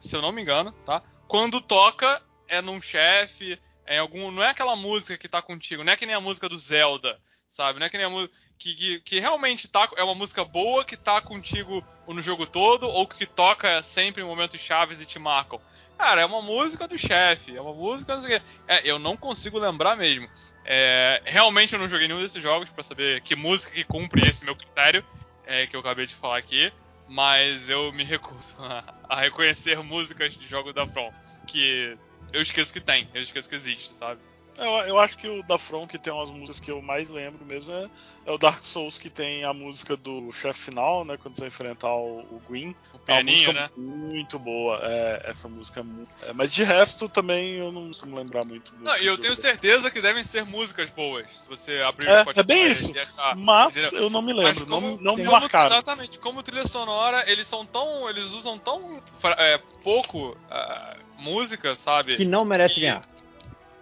se eu não me engano, tá? Quando toca, é num chefe. É algum. Não é aquela música que tá contigo. Não é que nem a música do Zelda. Sabe? Não é que nem a música. Que, que, que, realmente tá, é uma música boa que tá contigo no jogo todo, ou que toca sempre em momentos chaves e te marcam. Cara, é uma música do chefe, é uma música. Não sei é, eu não consigo lembrar mesmo. É, realmente eu não joguei nenhum desses jogos para saber que música que cumpre esse meu critério é, que eu acabei de falar aqui, mas eu me recuso a, a reconhecer músicas de jogos da From que eu esqueço que tem, eu esqueço que existe, sabe? Eu, eu, acho que o da From, que tem umas músicas que eu mais lembro mesmo, é, é o Dark Souls, que tem a música do chefe final, né? Quando você enfrentar o, o Gwyn. O pianinho, é né? Muito boa. É, essa música é muito. É, mas de resto também eu não costumo lembrar muito. Não, e eu tenho certeza que devem ser músicas boas. Se você abrir é, o Spotify. É bem isso. Achar, mas entendeu? eu não me lembro. Como, não, não me marcaram. Exatamente. Como trilha sonora, eles são tão. Eles usam tão é, pouco uh, música, sabe? Que não merece ganhar.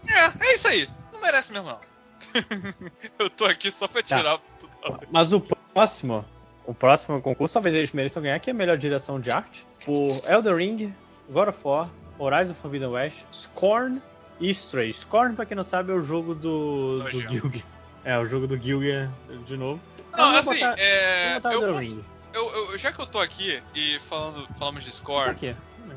É, é isso aí. Não merece mesmo, não. eu tô aqui só pra tá. tirar tá. tudo. Mas o próximo, o próximo concurso, talvez eles mereçam ganhar, que é a melhor direção de arte. Por Elder Ring, God of War, Horizon Forbidden West, Scorn e Stray. Scorn, pra quem não sabe, é o jogo do, do Gilg. É, o jogo do Gilg de novo. Não, assim, botar, é, eu, posso, eu, eu, já que eu tô aqui e falando, falamos de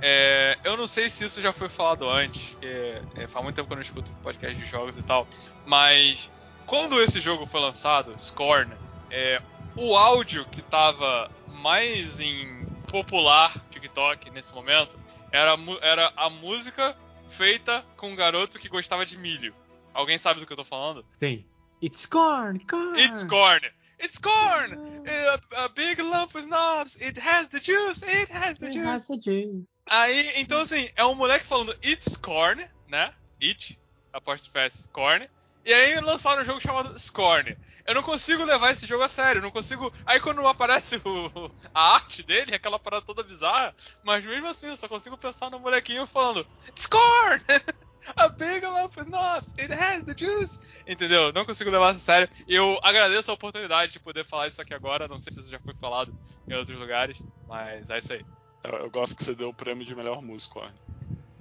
é, eu não sei se isso já foi falado antes. É, é, faz muito tempo que eu não escuto podcast de jogos e tal. Mas quando esse jogo foi lançado, Scorn, é, o áudio que tava mais em popular TikTok nesse momento era, era a música feita com um garoto que gostava de milho. Alguém sabe do que eu tô falando? Sim. It's corn, corn. It's corn. It's corn. A, a, big lump with knobs. It has the juice. It has the It juice. Has the juice. Aí, então assim, é um moleque falando It's corn, né? It, apóstrofe S, corn. E aí lançaram um jogo chamado Scorn. Eu não consigo levar esse jogo a sério, não consigo. Aí quando aparece o... a arte dele, aquela parada toda bizarra, mas mesmo assim eu só consigo pensar no molequinho falando Scorn! A big lump of nuts, it has the juice. Entendeu? Não consigo levar isso a sério. Eu agradeço a oportunidade de poder falar isso aqui agora. Não sei se isso já foi falado em outros lugares, mas é isso aí. Eu, eu gosto que você deu o prêmio de melhor músico,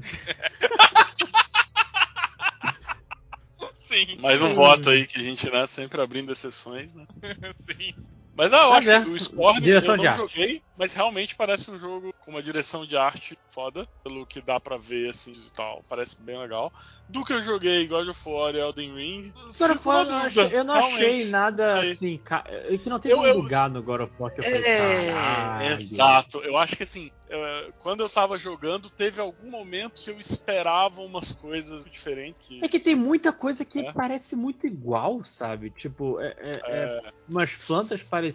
Sim. Mais um voto aí que a gente, né, sempre abrindo exceções, né? Sim. Mas não, eu acho é. que o Scorn direção eu não joguei, mas realmente parece um jogo com uma direção de arte foda, pelo que dá pra ver assim e tal. Parece bem legal. Do que eu joguei God of War e Elden Ring. God of War, eu não achei, eu não achei nada assim. É que não teve eu, um lugar no God of War que eu falei, é, Exato. Eu acho que assim, eu, quando eu tava jogando, teve algum momento que eu esperava umas coisas diferentes. Que... É que tem muita coisa que é. parece muito igual, sabe? Tipo, é, é, é, é. umas plantas parecidas,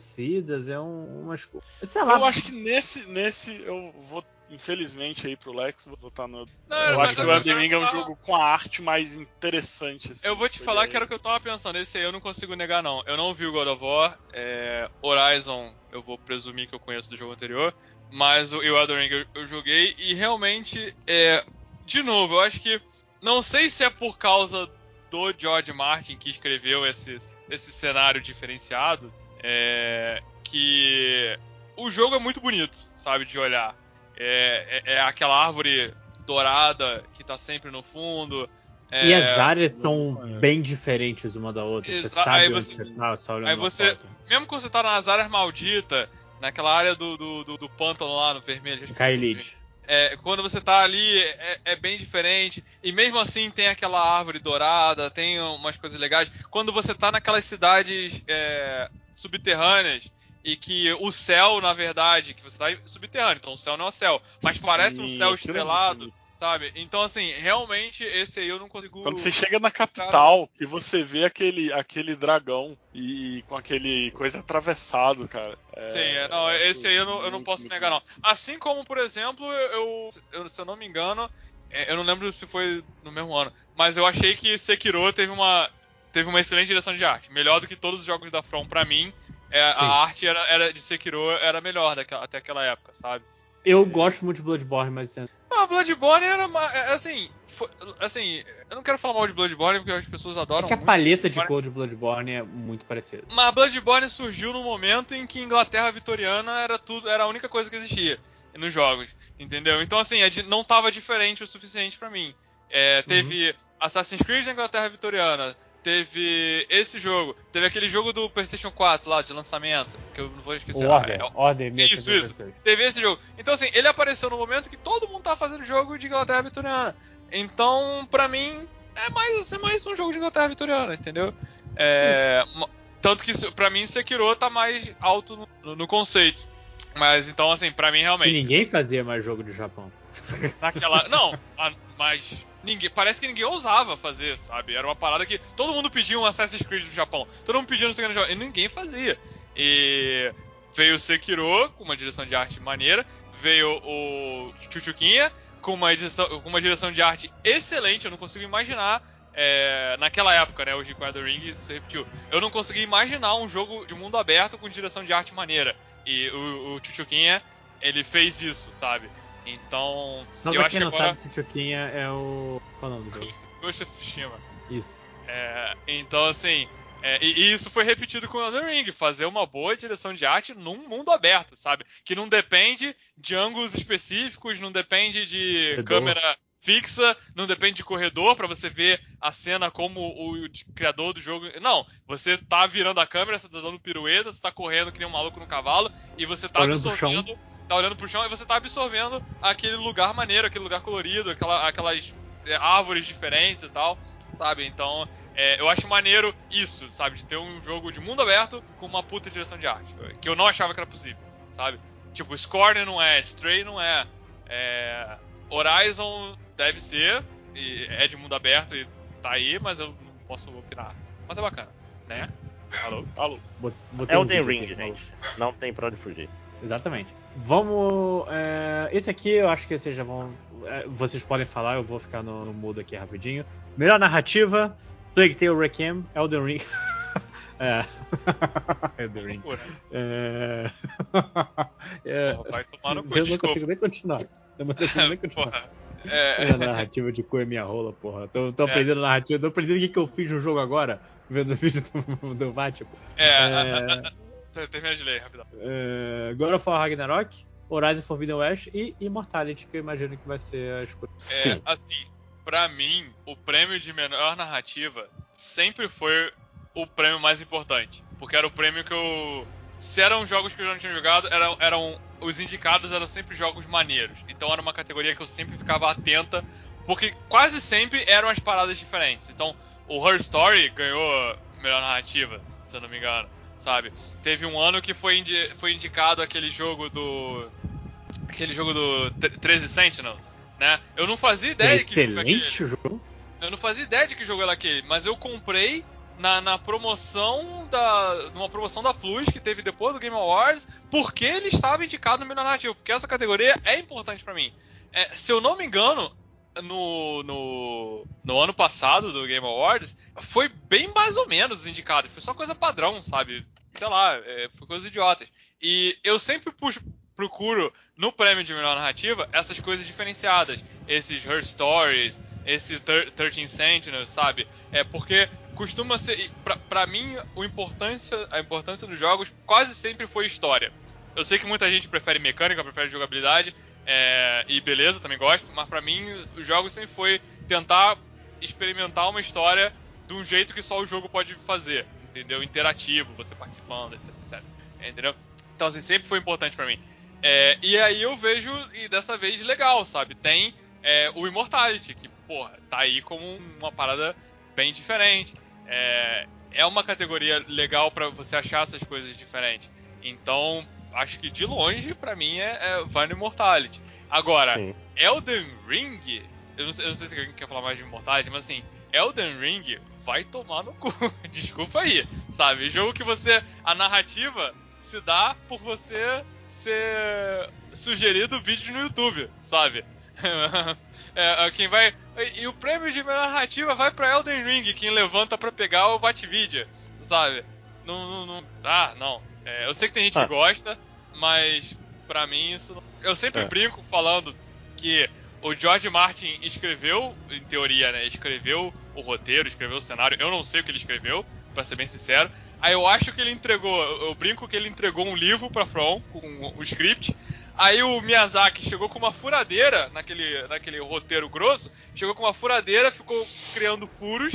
é um, umas. Sei lá. Eu acho que nesse, nesse eu vou infelizmente aí pro Lex, vou votar no. Não, eu acho que o Elden Ring é um jogo com a arte mais interessante. Assim, eu vou te falar que era o que eu tava pensando. Esse aí eu não consigo negar, não. Eu não vi o God of War. É... Horizon, eu vou presumir que eu conheço do jogo anterior. Mas o, o Elden Ring eu, eu, joguei e realmente. É... De novo, eu acho que. Não sei se é por causa do George Martin que escreveu esse, esse cenário diferenciado. É... Que o jogo é muito bonito, sabe, de olhar. É, é, é, aquela árvore dourada que tá sempre no fundo. É... E as áreas são bem diferentes uma da outra. Exa você sabe aí você, onde você tá, só Aí você, mesmo quando você tá nas áreas malditas, naquela área do, do, do, do pântano lá no vermelho. Kaelid. É, quando você tá ali é, é, bem diferente. E mesmo assim tem aquela árvore dourada, tem umas coisas legais. Quando você tá naquelas cidades é, subterrâneas, e que o céu, na verdade, que você tá subterrâneo, então o céu não é o céu, mas Sim, parece um céu estrelado, sabe? Então, assim, realmente, esse aí eu não consigo. Quando você chega na capital e você vê aquele, aquele dragão e com aquele coisa atravessado, cara. É... Sim, é, não, esse aí eu não, eu não posso negar, não. Assim como, por exemplo, eu, eu se eu não me engano, é, eu não lembro se foi no mesmo ano, mas eu achei que Sekiro teve uma. Teve uma excelente direção de arte. Melhor do que todos os jogos da From para mim é, a arte era, era, de Sekiro era melhor daquela, até aquela época, sabe? Eu gosto muito de Bloodborne, mas. Ah, Bloodborne era. É, assim. Foi, assim, eu não quero falar mal de Bloodborne porque as pessoas adoram. É que a paleta de cor de Bloodborne é muito parecida. Mas Bloodborne surgiu no momento em que Inglaterra vitoriana era tudo, era a única coisa que existia nos jogos, entendeu? Então assim, é não tava diferente o suficiente para mim. É, teve uhum. Assassin's Creed na Inglaterra vitoriana, teve esse jogo, teve aquele jogo do PlayStation 4 lá de lançamento, que eu não vou esquecer. O Order, ah, é, Order Isso, isso. Teve esse jogo. Então assim, ele apareceu no momento que todo mundo tava fazendo jogo de Inglaterra Vitoriana. Então, pra mim, é mais, é mais um jogo de Inglaterra Vitoriana, entendeu? É, tanto que pra mim Sekiro tá mais alto no, no, no conceito. Mas então, assim, pra mim realmente. E ninguém fazia mais jogo do Japão. Naquela. Não, mas ninguém, parece que ninguém ousava fazer, sabe? Era uma parada que todo mundo pedia um Assassin's Creed do Japão. Todo mundo pedia no segundo jogo. E ninguém fazia. E veio o Sekiro com uma direção de arte maneira. Veio o Chuchuquinha com uma, edição, com uma direção de arte excelente. Eu não consigo imaginar. É, naquela época, né, G the Ring isso repetiu. Eu não consegui imaginar um jogo de mundo aberto com direção de arte maneira. E o, o Chuchuquinha, ele fez isso, sabe? Então. Não, eu pra quem não agora... sabe, Tsuchukinha é o. Qual é o nome do Ghost, Ghost of Tsushima. Isso. É, então, assim. É, e, e, isso foi repetido com o Elden Ring, fazer uma boa direção de arte num mundo aberto, sabe? Que não depende de ângulos específicos, não depende de câmera fixa, não depende de corredor para você ver a cena como o criador do jogo. Não, você tá virando a câmera, você tá dando pirueta, você tá correndo que nem um maluco no cavalo e você tá olhando absorvendo, tá olhando pro chão e você tá absorvendo aquele lugar maneiro, aquele lugar colorido, aquela, aquelas é, árvores diferentes e tal, sabe? Então, é, eu acho maneiro isso, sabe? De ter um jogo de mundo aberto com uma puta direção de arte, que eu não achava que era possível, sabe? Tipo, Scorn não é, Stray não é, é Horizon deve ser, é de mundo aberto e tá aí, mas eu não posso opinar. Mas é bacana, né? Alô? Alô? Botei Elden um Ring, aqui, gente. Não tem pra onde fugir. Exatamente. Vamos. É, esse aqui eu acho que vocês já vão. É, vocês podem falar, eu vou ficar no, no mudo aqui rapidinho. Melhor narrativa: Plague Tale Requiem, Elden Ring. é. Elden Ring. É... é... Porra, vai tomar no cu, Eu não consigo nem continuar. Eu não consigo nem continuar. É... A narrativa de cu é minha rola, porra. Tô, tô é. aprendendo é. narrativa, tô aprendendo o que, que eu fiz no jogo agora, vendo o vídeo do, do Batman. É. é... Termina de ler, rapidão. É... God of War Ragnarok, Horizon Forbidden West e Immortality, que eu imagino que vai ser a escolha. É, Sim. assim, pra mim, o prêmio de melhor narrativa sempre foi o prêmio mais importante. Porque era o prêmio que eu. Se eram jogos que eu já não tinha jogado, eram, eram os indicados eram sempre jogos maneiros. Então era uma categoria que eu sempre ficava atenta, porque quase sempre eram as paradas diferentes. Então, o Her Story ganhou melhor narrativa, se eu não me engano, sabe? Teve um ano que foi, indi foi indicado aquele jogo do. aquele jogo do 13 Sentinels, né? Eu não fazia ideia de que jogo aquele. jogo. Eu não fazia ideia de que jogo era aquele, mas eu comprei na, na, promoção da. numa promoção da Plus que teve depois do Game Awards, porque ele estava indicado no melhor narrativo, porque essa categoria é importante para mim. É, se eu não me engano, no, no, no, ano passado do Game Awards, foi bem mais ou menos indicado. Foi só coisa padrão, sabe? Sei lá, é, foi coisas idiotas. E eu sempre puxo, procuro no prêmio de melhor narrativa essas coisas diferenciadas. Esses Her Stories, esse 13 Sentinels, sabe? É porque costuma ser. para mim, o importância, a importância dos jogos quase sempre foi história. Eu sei que muita gente prefere mecânica, prefere jogabilidade, é, e beleza, também gosto, mas para mim, os jogos sempre foi tentar experimentar uma história de um jeito que só o jogo pode fazer, entendeu? Interativo, você participando, etc, etc. Entendeu? Então, assim, sempre foi importante para mim. É, e aí eu vejo, e dessa vez, legal, sabe? Tem é, o Immortality, que, porra, tá aí como uma parada bem diferente. É, é uma categoria legal para você achar essas coisas diferentes. Então, acho que de longe, para mim, é, é vai no Immortality. Agora, Sim. Elden Ring, eu não, sei, eu não sei se alguém quer falar mais de Immortality, mas assim, Elden Ring vai tomar no cu. Desculpa aí, sabe? Jogo que você. A narrativa se dá por você ser sugerido vídeo no YouTube, sabe? É, é, quem vai. E o prêmio de melhor narrativa vai pra Elden Ring, quem levanta pra pegar o Vatvidia, sabe? Não, não, não, Ah, não. É, eu sei que tem gente ah. que gosta, mas pra mim isso. Eu sempre é. brinco falando que o George Martin escreveu, em teoria, né? Escreveu o roteiro, escreveu o cenário. Eu não sei o que ele escreveu, para ser bem sincero. Aí eu acho que ele entregou, eu brinco que ele entregou um livro pra From com o script. Aí o Miyazaki chegou com uma furadeira naquele, naquele roteiro grosso, chegou com uma furadeira, ficou criando furos.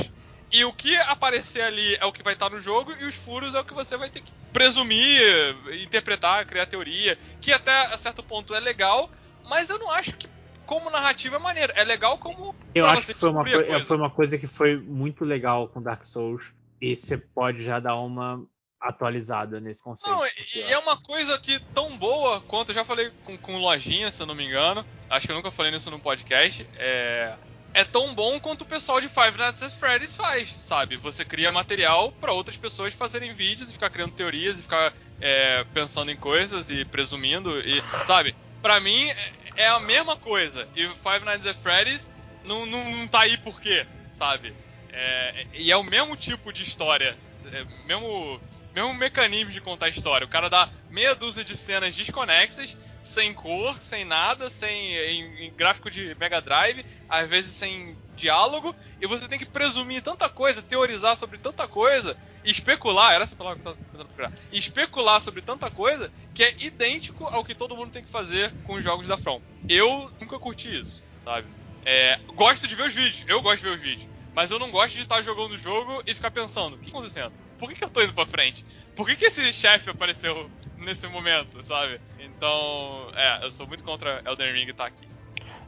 E o que aparecer ali é o que vai estar no jogo, e os furos é o que você vai ter que presumir, interpretar, criar teoria. Que até a certo ponto é legal, mas eu não acho que como narrativa é maneiro. É legal como. Eu acho que foi uma, foi uma coisa que foi muito legal com Dark Souls. E você pode já dar uma atualizada nesse conceito. Não, e é uma coisa que tão boa quanto eu já falei com, com Lojinha, se eu não me engano. Acho que eu nunca falei nisso no podcast. É, é tão bom quanto o pessoal de Five Nights at Freddy's faz, sabe? Você cria material para outras pessoas fazerem vídeos e ficar criando teorias e ficar é, pensando em coisas e presumindo e, sabe? Para mim é, é a mesma coisa. E Five Nights at Freddy's não, não, não tá aí por quê, sabe? É, e é o mesmo tipo de história, é, mesmo mesmo mecanismo de contar história. O cara dá meia dúzia de cenas desconexas, sem cor, sem nada, sem em, em, gráfico de Mega Drive, às vezes sem diálogo, e você tem que presumir tanta coisa, teorizar sobre tanta coisa, especular, era essa palavra que eu tava tentando procurar, especular sobre tanta coisa que é idêntico ao que todo mundo tem que fazer com os jogos da From. Eu nunca curti isso, sabe? É, gosto de ver os vídeos, eu gosto de ver os vídeos. Mas eu não gosto de estar jogando o jogo e ficar pensando, o que está acontecendo? Por que, que eu tô indo pra frente? Por que, que esse chefe apareceu nesse momento, sabe? Então, é, eu sou muito contra Elden Ring estar tá aqui.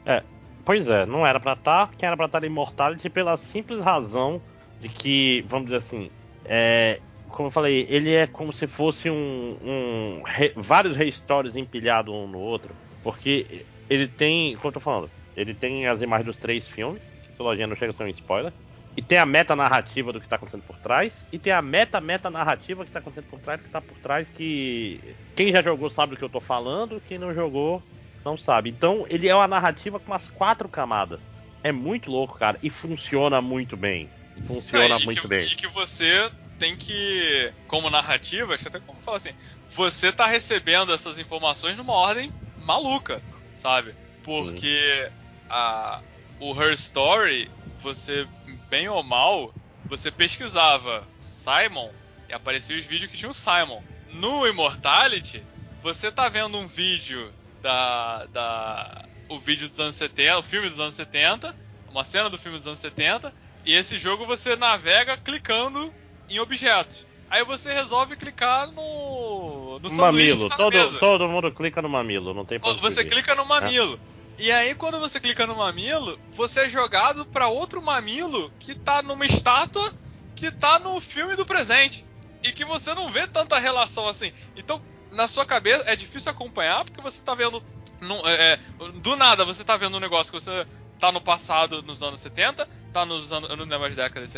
É, pois é, não era pra estar, tá, quem era pra estar tá Immortality pela simples razão de que, vamos dizer assim, é, como eu falei, ele é como se fosse um, um re, vários restores empilhados um no outro, porque ele tem, como eu tô falando, ele tem as imagens dos três filmes, que lojinha não chega a ser um spoiler, e tem a meta narrativa do que está acontecendo por trás, e tem a meta meta narrativa que está acontecendo por trás, que está por trás que quem já jogou sabe do que eu tô falando, quem não jogou não sabe. Então ele é uma narrativa com umas quatro camadas. É muito louco, cara, e funciona muito bem. Funciona é, muito que, bem. E que você tem que, como narrativa, acho até como falar assim, você tá recebendo essas informações numa ordem maluca, sabe? Porque a, o Her Story, você, bem ou mal, você pesquisava Simon e aparecia os vídeos que tinha o Simon. No Immortality, você tá vendo um vídeo da, da. O vídeo dos anos 70, o filme dos anos 70, uma cena do filme dos anos 70, e esse jogo você navega clicando em objetos. Aí você resolve clicar no. no mamilo. Tá todo, todo mundo clica no mamilo, não tem problema. Você clica no mamilo. É. E aí, quando você clica no mamilo, você é jogado para outro mamilo que tá numa estátua que tá no filme do presente. E que você não vê tanta relação assim. Então, na sua cabeça, é difícil acompanhar porque você tá vendo. é, do nada, você tá vendo um negócio que você tá no passado, nos anos 70, tá nos anos. Eu não lembro as décadas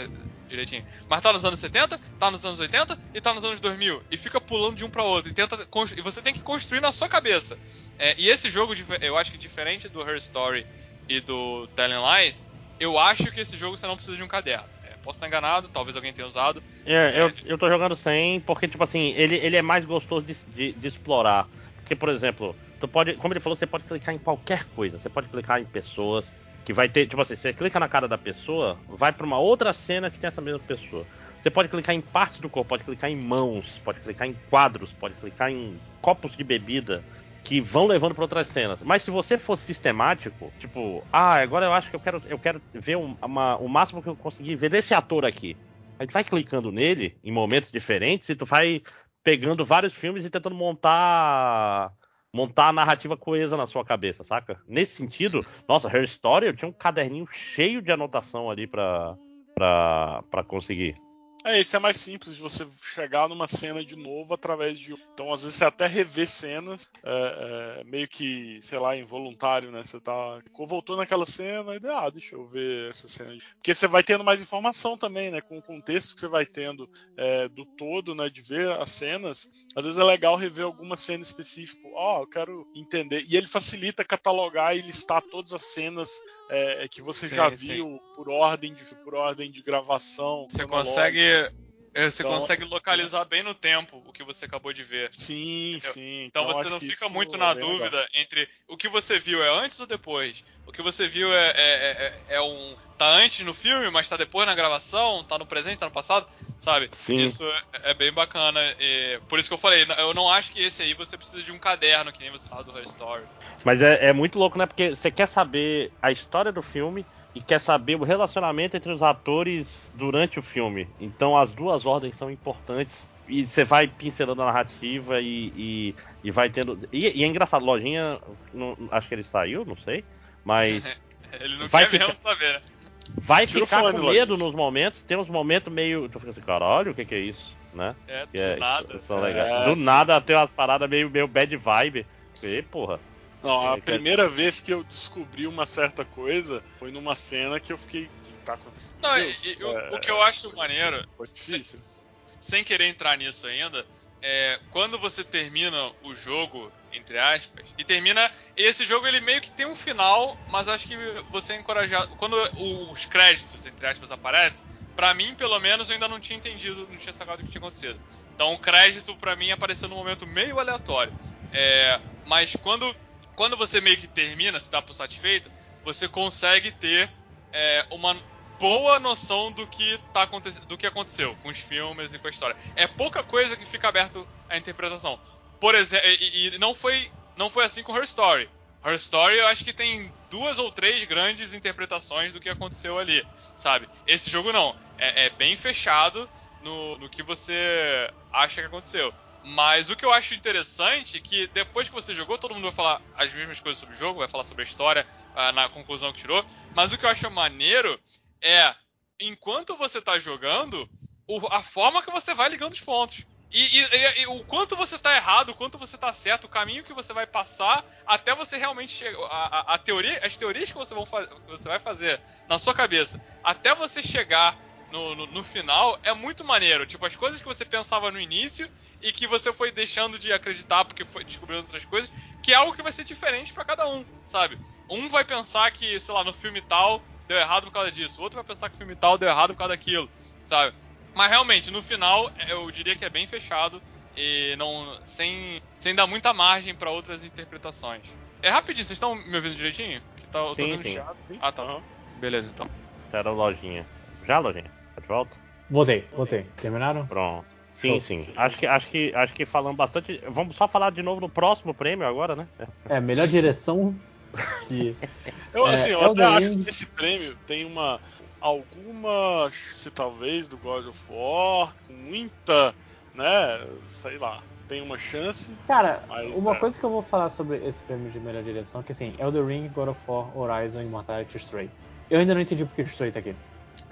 direitinho. Mas tá nos anos 70, tá nos anos 80 e tá nos anos 2000. E fica pulando de um para outro. E, tenta e você tem que construir na sua cabeça. É, e esse jogo, eu acho que diferente do Her Story e do Telling Lies, eu acho que esse jogo você não precisa de um caderno. É, posso estar enganado, talvez alguém tenha usado. É, eu, eu tô jogando sem, porque, tipo assim, ele, ele é mais gostoso de, de, de explorar. Porque, por exemplo, tu pode, como ele falou, você pode clicar em qualquer coisa. Você pode clicar em pessoas, que vai ter, tipo assim, você clica na cara da pessoa, vai para uma outra cena que tem essa mesma pessoa. Você pode clicar em partes do corpo, pode clicar em mãos, pode clicar em quadros, pode clicar em copos de bebida que vão levando para outras cenas. Mas se você for sistemático, tipo, ah, agora eu acho que eu quero, eu quero ver uma, o máximo que eu conseguir ver desse ator aqui. A gente vai clicando nele em momentos diferentes e tu vai pegando vários filmes e tentando montar montar a narrativa coesa na sua cabeça, saca? Nesse sentido, nossa, Her Story, eu tinha um caderninho cheio de anotação ali pra, pra, pra conseguir. É, esse é mais simples de você chegar numa cena de novo através de. Então, às vezes, você até rever cenas, é, é, meio que, sei lá, involuntário, né? Você tá. Voltou naquela cena e ah, deixa eu ver essa cena. Porque você vai tendo mais informação também, né? Com o contexto que você vai tendo é, do todo, né? De ver as cenas. Às vezes é legal rever alguma cena específica. Ó, oh, eu quero entender. E ele facilita catalogar e listar todas as cenas é, que você sim, já viu sim. por ordem de por ordem de gravação. Você consegue é, você então, consegue localizar bem no tempo o que você acabou de ver. Sim, entendeu? sim. Então, então você não fica muito na é dúvida legal. entre o que você viu é antes ou depois. O que você viu é, é, é, é, um. tá antes no filme, mas tá depois na gravação, tá no presente, tá no passado, sabe? Sim. Isso é, é bem bacana. E por isso que eu falei, eu não acho que esse aí você precisa de um caderno, que nem você fala do Her Story. Mas é, é muito louco, né? Porque você quer saber a história do filme e quer saber o relacionamento entre os atores durante o filme. Então as duas ordens são importantes e você vai pincelando a narrativa e, e, e vai tendo. E, e, é engraçado, Lojinha, não, acho que ele saiu, não sei, mas. ele não vai quer ficar, mesmo saber? Vai ficar com medo nos momentos, tem uns momentos meio. Tu fica assim, caralho, o que, que é isso? Né? É, do é, nada. É, do sim. nada tem umas paradas meio, meio bad vibe. E, porra. Não, a primeira vez que eu descobri uma certa coisa foi numa cena que eu fiquei. O que tá acontecendo? Não, e, e, é, o, que eu acho maneiro. Foi difícil. Sem, sem querer entrar nisso ainda, é, quando você termina o jogo, entre aspas, e termina. Esse jogo ele meio que tem um final, mas acho que você é encorajado. Quando os créditos, entre aspas, aparecem, para mim, pelo menos, eu ainda não tinha entendido, não tinha sacado o que tinha acontecido. Então o crédito para mim apareceu num momento meio aleatório. É, mas quando quando você meio que termina, se dá por satisfeito, você consegue ter é, uma boa noção do que, tá do que aconteceu com os filmes e com a história. É pouca coisa que fica aberto à interpretação. Por exemplo, e, e, não foi não foi assim com Her Story. Her Story eu acho que tem duas ou três grandes interpretações do que aconteceu ali, sabe? Esse jogo não. É, é bem fechado no, no que você acha que aconteceu. Mas o que eu acho interessante é que depois que você jogou, todo mundo vai falar as mesmas coisas sobre o jogo, vai falar sobre a história, uh, na conclusão que tirou. Mas o que eu acho maneiro é, enquanto você tá jogando, o, a forma que você vai ligando os pontos. E, e, e, o quanto você tá errado, o quanto você tá certo, o caminho que você vai passar até você realmente chegar. A, a, a, teoria, as teorias que você, vão que você vai fazer na sua cabeça, até você chegar no, no, no, final, é muito maneiro. Tipo, as coisas que você pensava no início e que você foi deixando de acreditar porque foi descobrindo outras coisas, que é algo que vai ser diferente para cada um, sabe? Um vai pensar que, sei lá, no filme tal deu errado por causa disso, o outro vai pensar que o filme tal deu errado por causa daquilo, sabe? Mas realmente, no final, eu diria que é bem fechado e não sem, sem dar muita margem para outras interpretações. É rapidinho, vocês estão me ouvindo direitinho? Que tá, eu tô sim, sim. Ah, tá. Uhum. Beleza, então. Era lojinha. Já, lojinha? De volta? Voltei, voltei. Terminaram? Pronto. Sim, sim. sim. Acho que, acho, que, acho que falamos bastante. Vamos só falar de novo no próximo prêmio agora, né? É, melhor direção que. Eu, assim, é, eu até acho que esse prêmio tem uma. Alguma. Se talvez do God of War, muita. né? Sei lá. Tem uma chance. Cara, mas, uma é. coisa que eu vou falar sobre esse prêmio de melhor direção é que assim, Elder Ring, God of War, Horizon, Immortality Stray. Eu ainda não entendi porque o Stray tá aqui.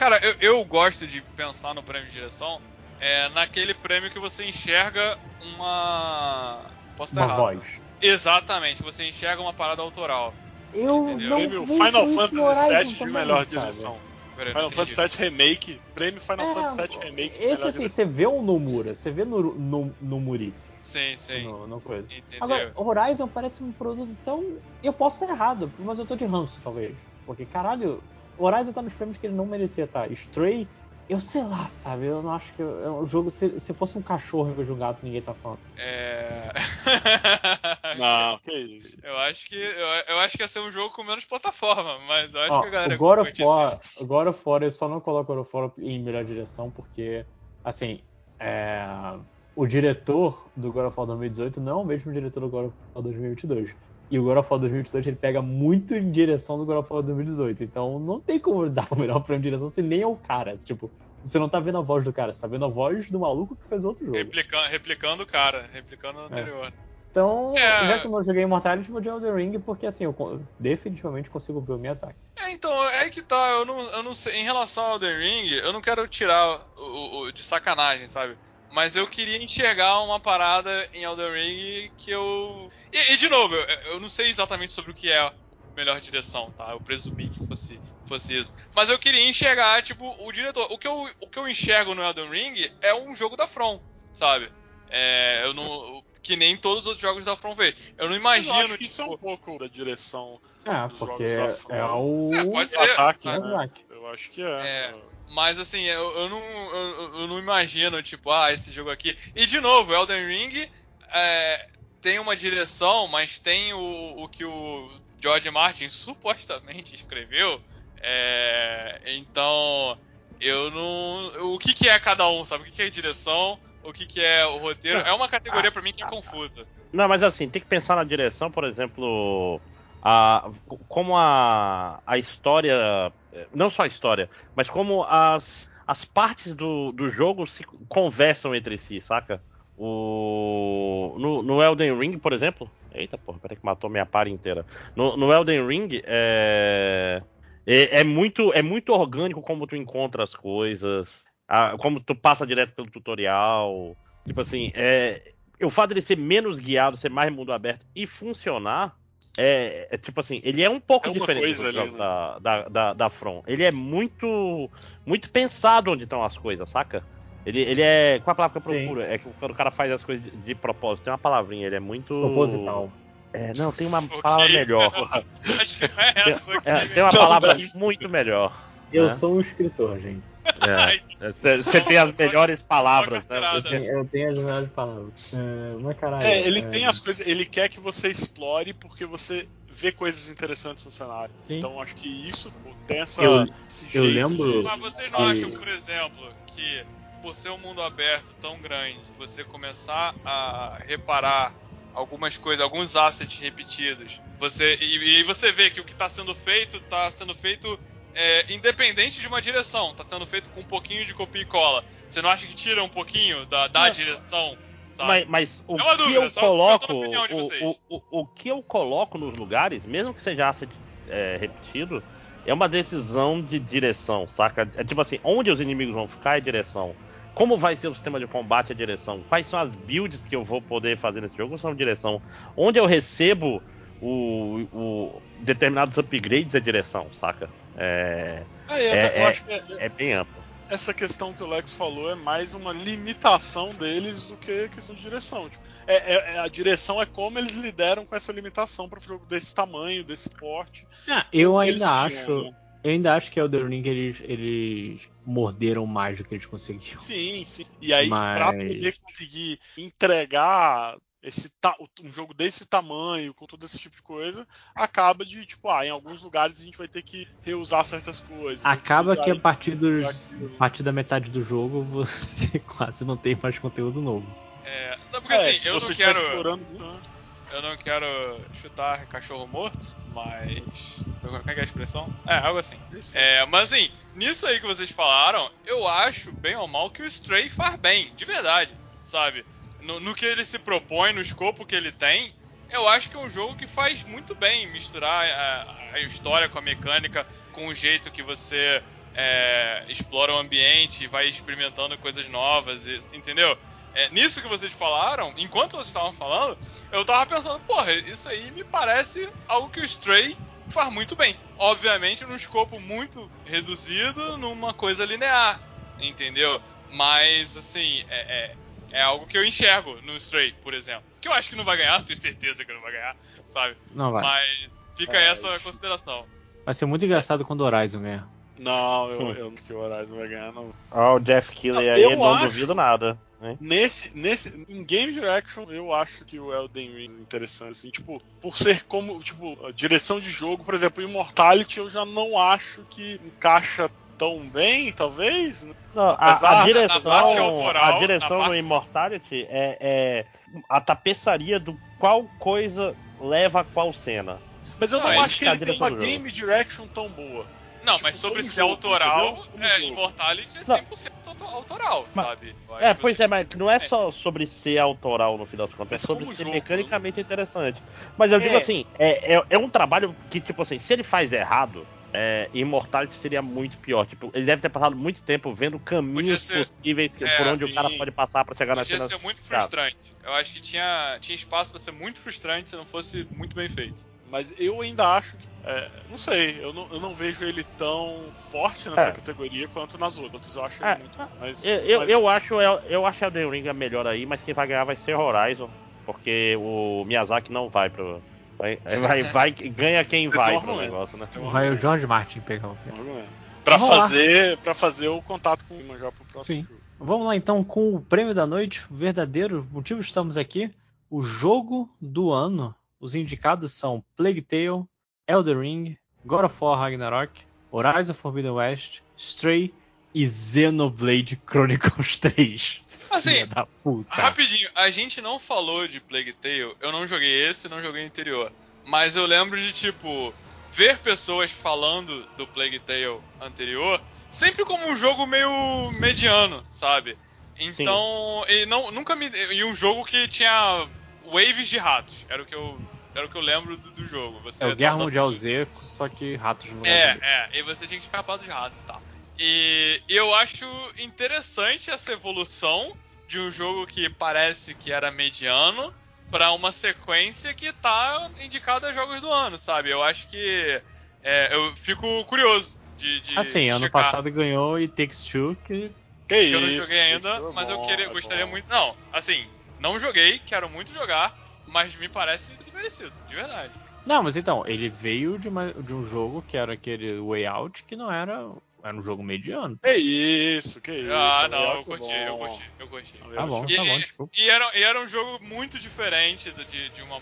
Cara, eu, eu gosto de pensar no prêmio de direção é naquele prêmio que você enxerga uma. Posso uma errado, voz. Exatamente, você enxerga uma parada autoral. Eu entendeu? não prêmio Final Fantasy VII de melhor direção. Final Fantasy VII Remake, prêmio Final é, Fantasy VII Remake. Esse assim, você vê o Nomura, você vê no, no, no Murice. Sim, sim. No, no coisa. Entendeu? Agora, Horizon parece um produto tão. Eu posso estar errado, mas eu tô de ranço, talvez. Porque, caralho, Horizon tá nos prêmios que ele não merecia estar. Tá? Stray eu sei lá, sabe? Eu não acho que é um jogo. Se, se fosse um cachorro em vez de um gato, ninguém tá falando. É. não, que isso. Eu acho que. Eu, eu, acho que ia ser um jogo com menos plataforma, mas eu acho Ó, que a galera. O God of War, eu só não coloco o War em melhor direção, porque, assim. É, o diretor do God of War 2018 não é o mesmo diretor do God of War 2022. E o God of War 2022 ele pega muito em direção do God of War 2018. Então não tem como dar o melhor prêmio de direção se nem é o cara. Tipo, você não tá vendo a voz do cara, você tá vendo a voz do maluco que fez outro jogo. Replicando, replicando o cara, replicando o anterior. É. Então, é... já que eu não joguei Immortality, vou de Elden Ring, porque assim, eu definitivamente consigo ver o Miyazaki. É, então, é que tá, eu não, eu não sei, em relação ao Elden Ring, eu não quero tirar o, o de sacanagem, sabe? Mas eu queria enxergar uma parada em Elden Ring que eu. E, e de novo, eu, eu, não sei exatamente sobre o que é a melhor direção, tá? Eu presumi que fosse, fosse isso. Mas eu queria enxergar, tipo, o diretor. O que eu, o que eu enxergo no Elden Ring é um jogo da From, sabe? É, eu não, que nem todos os outros jogos da From V. Eu não imagino. Eu acho que tipo... isso é um tipo, pouco da direção. É, porque é, é o. É, pode ser. Ataque, né? Eu acho que é. é. Mas assim, eu, eu não, eu, eu, não imagino, tipo, ah, esse jogo aqui. E de novo, Elden Ring é, tem uma direção, mas tem o, o que o George Martin supostamente escreveu. É, então, eu não. O que, que é cada um, sabe? O que, que é direção? O que, que é o roteiro? É uma categoria ah, para mim que é confusa. Não, mas assim, tem que pensar na direção, por exemplo a, como a, a história, não só a história, mas como as, as partes do, do jogo se conversam entre si, saca? O, no, no Elden Ring, por exemplo. Eita porra, peraí que matou minha par inteira. No, no Elden Ring, é, é, é, muito, é muito orgânico como tu encontra as coisas, a, como tu passa direto pelo tutorial. Tipo assim, é, o fato de ser menos guiado, ser mais mundo aberto e funcionar é, é, tipo assim, ele é um pouco é diferente do ali, né? da, da, da, da From. Ele é muito muito pensado onde estão as coisas, saca? Ele, ele é. Qual a palavra que eu procuro? Sim. É que quando o cara faz as coisas de, de, propósito, tem uma palavrinha, ele é muito. Proposital. É, não, tem uma palavra melhor. Acho que é essa aqui. É, tem uma palavra muito melhor. Eu né? sou um escritor, gente. Você é, tem as melhores palavras, né? Eu tenho, eu tenho, as melhores palavras. É, mas caralho. É, ele é... tem as coisas. Ele quer que você explore porque você vê coisas interessantes no cenário. Sim. Então acho que isso tem essa. Eu, eu lembro. De... Mas vocês não que... acham, por exemplo, que por ser um mundo aberto tão grande, você começar a reparar algumas coisas, alguns assets repetidos. Você e, e você vê que o que está sendo feito está sendo feito é, independente de uma direção, está sendo feito com um pouquinho de copia e cola. Você não acha que tira um pouquinho da, da direção? Mas, mas, o é que dúvida, eu coloco, o, o, o, o, que eu coloco nos lugares, mesmo que seja é, repetido, é uma decisão de direção, saca? É tipo assim, onde os inimigos vão ficar é direção. Como vai ser o sistema de combate é direção. Quais são as builds que eu vou poder fazer nesse jogo são direção. Onde eu recebo o, o determinados upgrades é direção, saca? É, ah, é, é, é, é, bem amplo. Essa questão que o Lex falou é mais uma limitação deles do que questão de direção. Tipo, é, é, a direção é como eles lideram com essa limitação para jogo desse tamanho, desse porte. Ah, eu ainda acho. Né? Eu ainda acho que é o The Ring eles, eles morderam mais do que eles conseguiram. Sim, sim. E aí, Mas... pra poder conseguir entregar esse um jogo desse tamanho, com todo esse tipo de coisa, acaba de, tipo, ah, em alguns lugares a gente vai ter que reusar certas coisas. Acaba que a partir, dos, a partir da metade do jogo você quase não tem mais conteúdo novo. É, não, porque é, assim, eu não quero. Explorando... Eu não quero chutar cachorro morto, mas. Como é que é a expressão? É, algo assim. É, mas assim, nisso aí que vocês falaram, eu acho, bem ou mal, que o Stray faz bem, de verdade, sabe? No, no, que ele se propõe, no escopo que ele tem, eu acho que é um jogo que faz muito bem misturar a, a história com a mecânica, com o jeito que você é, explora o ambiente e vai experimentando coisas novas, entendeu? É, nisso que vocês falaram, enquanto vocês estavam falando, eu tava pensando, porra, isso aí me parece algo que o Stray faz muito bem. Obviamente, num escopo muito reduzido, numa coisa linear, entendeu? Mas, assim, é, é, algo que eu enxergo no Stray, por exemplo. Que eu acho que não vai ganhar, tenho certeza que não vai ganhar, sabe? Não vai. Mas fica é, essa consideração. Vai ser muito engraçado quando o Horizon ganhar. Não, eu, hum. eu não que o Horizon vai ganhar, não. Ó, oh, o Jeff Keighley aí, eu não acho, duvido nada. Nesse, nesse, em Game Direction, eu acho que o Elden Ring é interessante, assim, tipo, por ser como, tipo, a direção de jogo, por exemplo, Immortality, eu já não acho que encaixa tão bem, talvez. Não, a, a, direção, autoral, a direção no Immortality é, é, a tapeçaria do qual coisa leva a qual cena. Mas eu não, não acho que ele tem uma game direction tão boa. Não, tipo, mas sobre ser autoral, é, Immortality é 100% não. autoral, mas, sabe? É, pois é, mas não é, é só sobre ser autoral no final das contas, é sobre ser jogo, mecanicamente né? interessante. Mas eu digo é. assim, é, é, é um trabalho que, tipo assim, se ele faz errado, é, Immortality seria muito pior. Tipo, ele deve ter passado muito tempo vendo caminhos ser, possíveis que, é, por onde o cara pode passar para chegar na cena. Podia ser muito frustrante. Eu acho que tinha, tinha espaço para ser muito frustrante se não fosse muito bem feito. Mas eu ainda acho que. É, não sei, eu não, eu não vejo ele tão forte nessa é. categoria quanto nas outras. Eu acho é, muito. Mas, eu, mas... eu acho eu acho Elden Ring a melhor aí, mas quem vai ganhar vai ser Horizon. Porque o Miyazaki não vai pro, Vai, vai, vai, ganha quem vai pro negócio, né? Vai o George Martin pegar o Pra fazer, pra fazer o contato com o já pro próximo Sim. jogo. Vamos lá então com o prêmio da noite, o verdadeiro motivo estamos aqui. O jogo do ano. Os indicados são Plague Tale, Elder Ring, God of War Ragnarok, Horizon Forbidden West, Stray e Xenoblade Chronicles 3. Assim, rapidinho, a gente não falou de Plague Tale, eu não joguei esse, não joguei anterior. Mas eu lembro de, tipo, ver pessoas falando do Plague Tale anterior sempre como um jogo meio mediano, sabe? Então, e não, nunca me. E um jogo que tinha waves de ratos. Era o que eu. Era o que eu lembro do, do jogo. Você é o Guerra Mundial Z, só que ratos no É, é, e você tinha que escapar dos ratos e tal. E eu acho interessante essa evolução de um jogo que parece que era mediano para uma sequência que tá indicada a jogos do ano, sabe? Eu acho que é, eu fico curioso de, de assim, checar. ano passado ganhou e Takes Two que que, que eu não joguei ainda, é mas bom, eu queria, é gostaria bom. muito. Não, assim, não joguei, quero muito jogar, mas me parece merecido, de verdade. Não, mas então, ele veio de, uma, de um jogo que era aquele Way Out, que não era era um jogo mediano. É isso, que isso. Ah, não, eu curti, eu curti, eu curti. Tá bom, e, tá bom, desculpa. E era, e era um jogo muito diferente de, de uma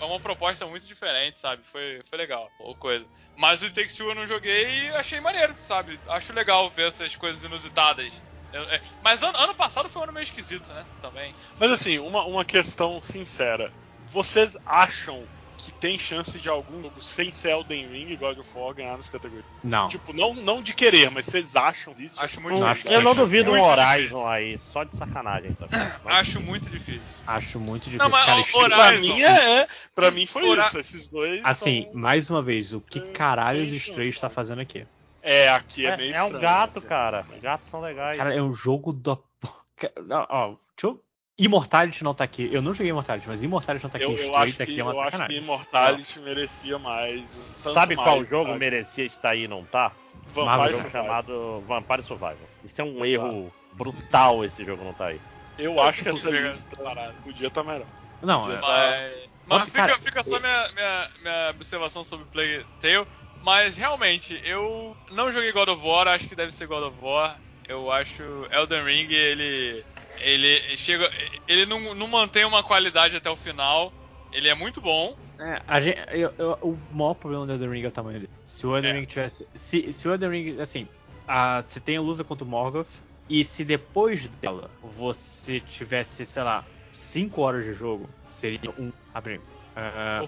é uma proposta muito diferente, sabe? Foi, foi legal, ou coisa. Mas o Takes Two eu não joguei e achei maneiro, sabe? Acho legal ver essas coisas inusitadas. Eu, é, mas ano, ano, passado foi um ano meio esquisito, né? Também. Mas assim, uma, uma questão sincera. vocês acham que tem chance de algum jogo sem ser Elden Ring e God of War ganhar nessa categoria? Não. Tipo, não, não de querer, mas vocês acham isso? Acho muito eu, difícil. Eu não duvido um Horizon aí, só de sacanagem. Sabe? Acho muito difícil. Acho muito difícil. Não, mas cara, o estilo- Pra Horizon. mim é, pra mim foi Hora- isso. Esses dois. Assim, são- mais uma vez, o que É, caralho os chance, está cara. fazendo aqui? É, aqui é, É, meio é um estranho, gato, é cara. Gatos são legais. Cara, é um jogo da. Ó, deixa eu. Immortality não tá aqui. Eu não joguei Immortality, mas Immortality não tá aqui Eu, eu acho tá que, aqui é uma eu acho que. Immortality merecia mais. tanto Sabe mais, qual jogo sabe? merecia estar aí e não tá? Vampire Um jogo chamado Vampire Survival. Isso é um erro brutal esse jogo não tá aí. Eu acho que essa Podia- lista podia estar melhor. Não, Podia é- tá- Mas, mas fica, cara, fica só minha, minha, minha observação sobre Plague Tale. Mas realmente, eu não joguei God of War, acho que deve ser God of War. Eu acho Elden Ring, ele. Ele chega. Ele não, não mantém uma qualidade até o final. Ele é muito bom. é, a gente, eu- eu- o maior problema do Elden Ring é o tamanho dele. Se o Elden É. Ring tivesse. Se, se o Elden Ring, assim, a, você tem a luta contra o Morgoth, e se depois dela você tivesse, sei lá, 5 horas de jogo, seria um. Abre. ah,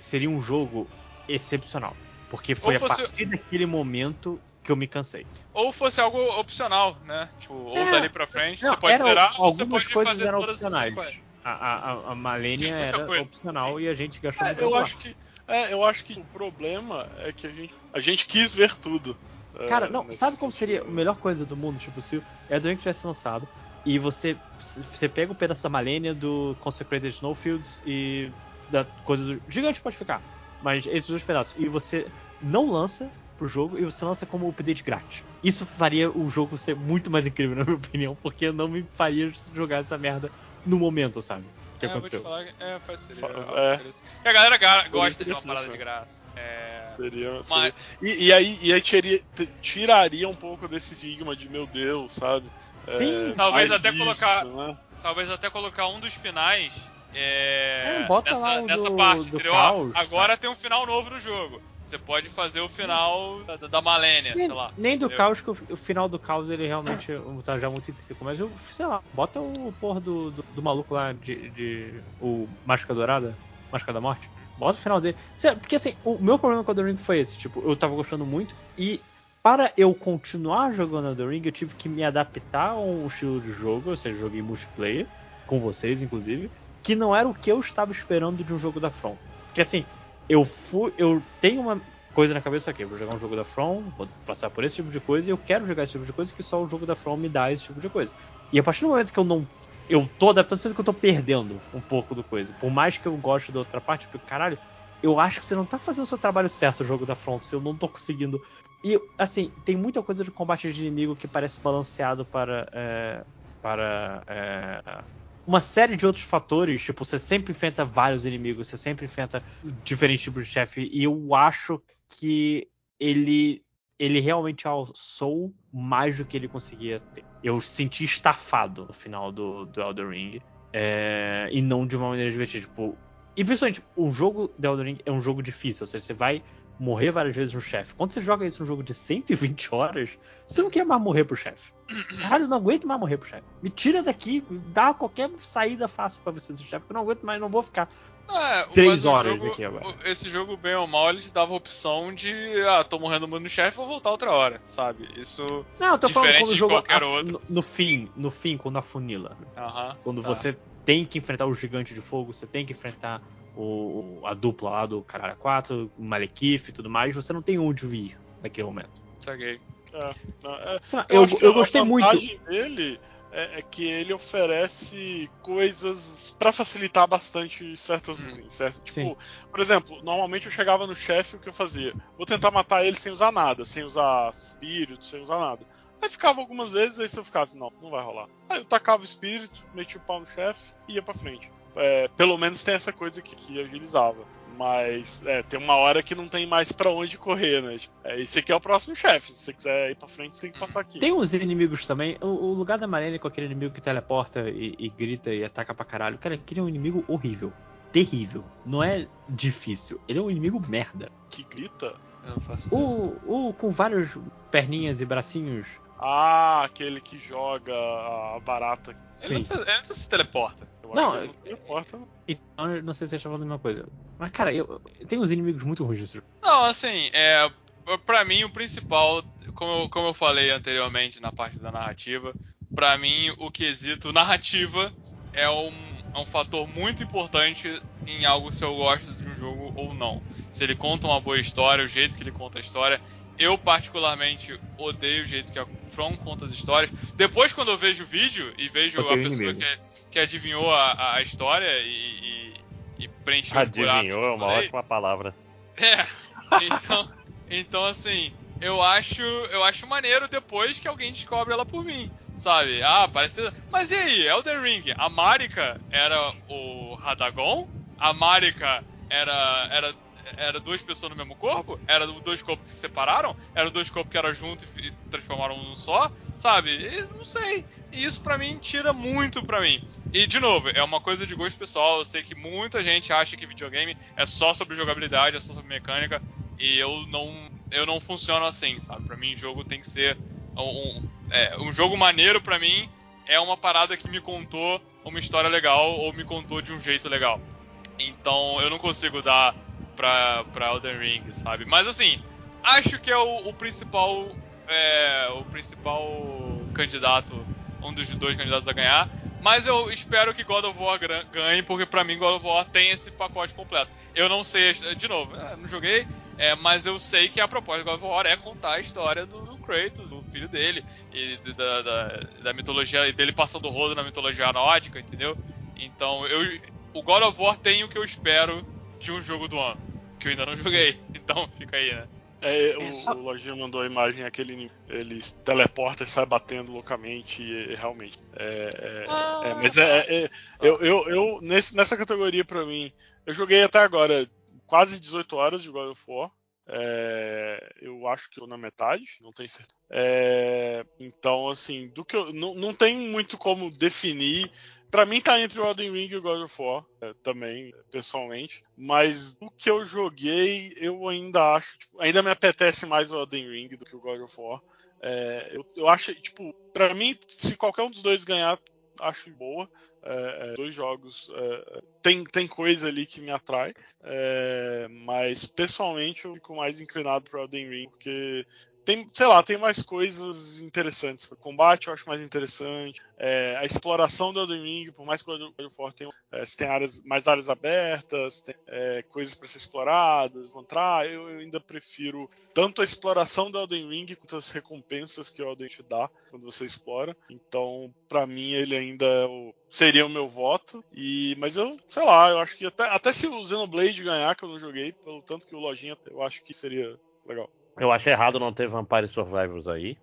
seria um jogo excepcional. Porque foi Ou a fosse- partir daquele momento que eu me cansei. Ou fosse algo opcional, né? Tipo, ou É, dali pra frente, Não, você pode era- zerar, ou algumas você pode coisas fazer eram todas as opcionais. A, a, a- Malenia era coisa, opcional sim. e a gente gastou É, muito eu acho que. É, eu acho que o problema é que a gente, a gente quis ver tudo. é, Cara, não, nesse sabe como seria a melhor coisa do mundo? Tipo, se o Elden tivesse lançado e você, você pega o pedaço da Malenia, do Consecrated Snowfields e da coisa do. Gigante pode ficar, mas esses dois pedaços. E você não lança pro jogo e você lança como update grátis. Isso faria o jogo ser muito mais incrível, na minha opinião, porque não me faria jogar essa merda no momento, sabe? O que é, aconteceu. Eu vou te falar, é, faz seria é. E a galera ga- gosta de uma parada de graça. É, Seria, seria- mas, E, e aí, e aí tiria- tiraria um pouco desse estigma de meu Deus, sabe? Sim, Talvez até isso, colocar- né? talvez até colocar um dos finais é, É, bota nessa, lá o nessa do- parte, do entendeu? Caos, agora tem um final novo no jogo. Você pode fazer o final da, da Malenia, Nem, sei lá. nem do entendeu? caos, que o, o final do caos ele realmente tá já muito intrínseco. Mas eu, sei lá, bota o porra do, do, do maluco lá de, de. O Máscara Dourada, Máscara da Morte. Bota o final dele. Porque assim, o meu problema com o The Ring foi esse. Tipo, eu tava gostando muito e. Para eu continuar jogando The Ring, eu tive que me adaptar a um estilo de jogo, ou seja, joguei multiplayer, com vocês, inclusive, que não era o que eu estava esperando de um jogo da From. Porque assim, eu fui. Eu tenho uma coisa na cabeça aqui, vou jogar um jogo da From, vou passar por esse tipo de coisa, e eu quero jogar esse tipo de coisa que só o jogo da From me dá esse tipo de coisa. E a partir do momento que eu não. Eu tô adaptando, sendo que eu tô perdendo um pouco do coisa. Por mais que eu goste da outra parte, porque, caralho, eu acho que você não tá fazendo o seu trabalho certo, o jogo da From, se eu não tô conseguindo. E, assim, tem muita coisa de combate de inimigo que parece balanceado para. é, para. é, uma série de outros fatores, tipo, você sempre enfrenta vários inimigos, você sempre enfrenta diferentes tipos de chefe, e eu acho que ele ele realmente alçou mais do que ele conseguia ter. Eu senti estafado no final do, do Elden Ring, é, e não de uma maneira divertida, tipo... E principalmente, o jogo do Elden Ring é um jogo difícil, ou seja, você vai morrer várias vezes no chefe. Quando você joga isso num jogo de 120 horas, você não quer mais morrer pro chefe. Caralho, eu não aguento mais morrer pro chefe. Me tira daqui, dá qualquer saída fácil pra você desse chefe, que eu não aguento mais, não vou ficar É, três horas jogo- aqui agora. Esse jogo, bem ou mal, ele te dava a opção de, ah, tô morrendo muito no chefe, vou voltar outra hora, sabe? Isso. Não, eu tô falando quando o jogo af- no, no fim, no fim, quando afunila. Aham. Quando tá. você tem que enfrentar o gigante de fogo, você tem que enfrentar o, a dupla lá do Caralho 4, o Malekith e tudo mais, você não tem onde vir naquele momento. Saquei. É, não, é, lá, Eu, eu, eu a gostei muito. vantagem dele é, é que ele oferece coisas pra facilitar bastante certas Hum. certo? Tipo, Sim. por exemplo, normalmente eu chegava no chefe, o que eu fazia? Vou tentar matar ele sem usar nada, sem usar espírito, sem usar nada. Aí ficava algumas vezes, aí se eu ficasse, não, não vai rolar. Aí eu tacava o espírito, metia o pau no chefe e ia pra frente. É, pelo menos tem essa coisa que, que agilizava. Mas é, tem uma hora que não tem mais pra onde correr, né? Tipo, é, esse aqui é o próximo chefe. Se você quiser ir pra frente, você tem que passar aqui. Tem uns inimigos também. O, o lugar da Marlene com aquele inimigo que teleporta e, e grita e ataca pra caralho. Cara, aquele é um inimigo horrível. Terrível. Não é difícil. Ele é um inimigo merda. Que grita? Eu não faço ideia. O, o com vários perninhas e bracinhos. Ah, aquele que joga a barata. Ele Sim. não, se, ele não se teleporta. Eu não, não importa. Então, eu não sei se você está falando a mesma coisa. Mas, cara, eu, eu tenho uns inimigos muito ruins nesse jogo. Não, assim, é, para mim o principal, como eu, como eu falei anteriormente na parte da narrativa, para mim o quesito narrativa é um, é um fator muito importante em algo se eu gosto de um jogo ou não. Se ele conta uma boa história, o jeito que ele conta a história. Eu, particularmente, odeio o jeito que a From conta as histórias. Depois, quando eu vejo o vídeo e vejo a pessoa que, que, adivinhou a, a história e, e, e preencheu Adivinhou é uma ótima palavra. É, então, então assim, eu acho, eu acho maneiro depois que alguém descobre ela por mim, sabe? Ah, parece ter... Mas e aí, Elden Ring, a Marika era o Radagon? A Marika era era era duas pessoas no mesmo corpo? Era dois corpos que se separaram? Era dois corpos que eram juntos e transformaram num só? Sabe? E, não sei. E isso para mim tira muito para mim. E de novo, é uma coisa de gosto pessoal. Eu sei que muita gente acha que videogame é só sobre jogabilidade, é só sobre mecânica. E eu não, eu não funciono assim, sabe? Para mim, jogo tem que ser um, é, um jogo maneiro para mim é uma parada que me contou uma história legal ou me contou de um jeito legal. Então eu não consigo dar pra, pra Elden Ring, sabe? Mas assim, acho que é o, o principal. É, o principal candidato, um dos dois candidatos a ganhar. Mas eu espero que God of War ganhe, porque para mim God of War tem esse pacote completo. Eu não sei, de novo, não joguei, é, mas eu sei que a proposta de God of War é contar a história do, do Kratos, o filho dele, e da, da, da mitologia, dele passando o rodo na mitologia nórdica, entendeu? Então, eu, o God of War tem o que eu espero de um jogo do ano, que eu ainda não joguei. Então, fica aí, né? É, o, só... o Lojinha mandou a imagem, aquele ele teleporta e sai batendo loucamente, e, e realmente. É, é, ah, é mas é, é, eu, eu, eu nesse, nessa categoria para mim, eu joguei até agora quase 18 horas de God of War. É, eu acho que eu na metade, não tenho certeza. É, então, assim, do que eu, não, não tem muito como definir Pra mim tá entre o Elden Ring e o God of War, é, também, pessoalmente. Mas o que eu joguei, eu ainda acho. Tipo, ainda me apetece mais o Elden Ring do que o God of War. É, eu, eu acho, tipo, pra mim, se qualquer um dos dois ganhar, acho boa. É, é, dois jogos é, tem, tem coisa ali que me atrai, é, mas pessoalmente eu fico mais inclinado para Elden Ring porque tem, sei lá, tem mais coisas interessantes. O combate eu acho mais interessante. É, a exploração do Elden Ring, por mais que o of War tenha, é, tem áreas, mais áreas abertas, tem é, coisas para ser exploradas, encontrar, eu, eu, ainda prefiro tanto a exploração do Elden Ring quanto as recompensas que o Elden te dá quando você explora. Então, para mim, ele ainda é seria o meu voto. E, mas eu, sei lá, eu acho que até, até se o Xenoblade ganhar, que eu não joguei, pelo tanto que o Lojinha, eu acho que seria legal. Eu acho errado não ter Vampire Survivors aí.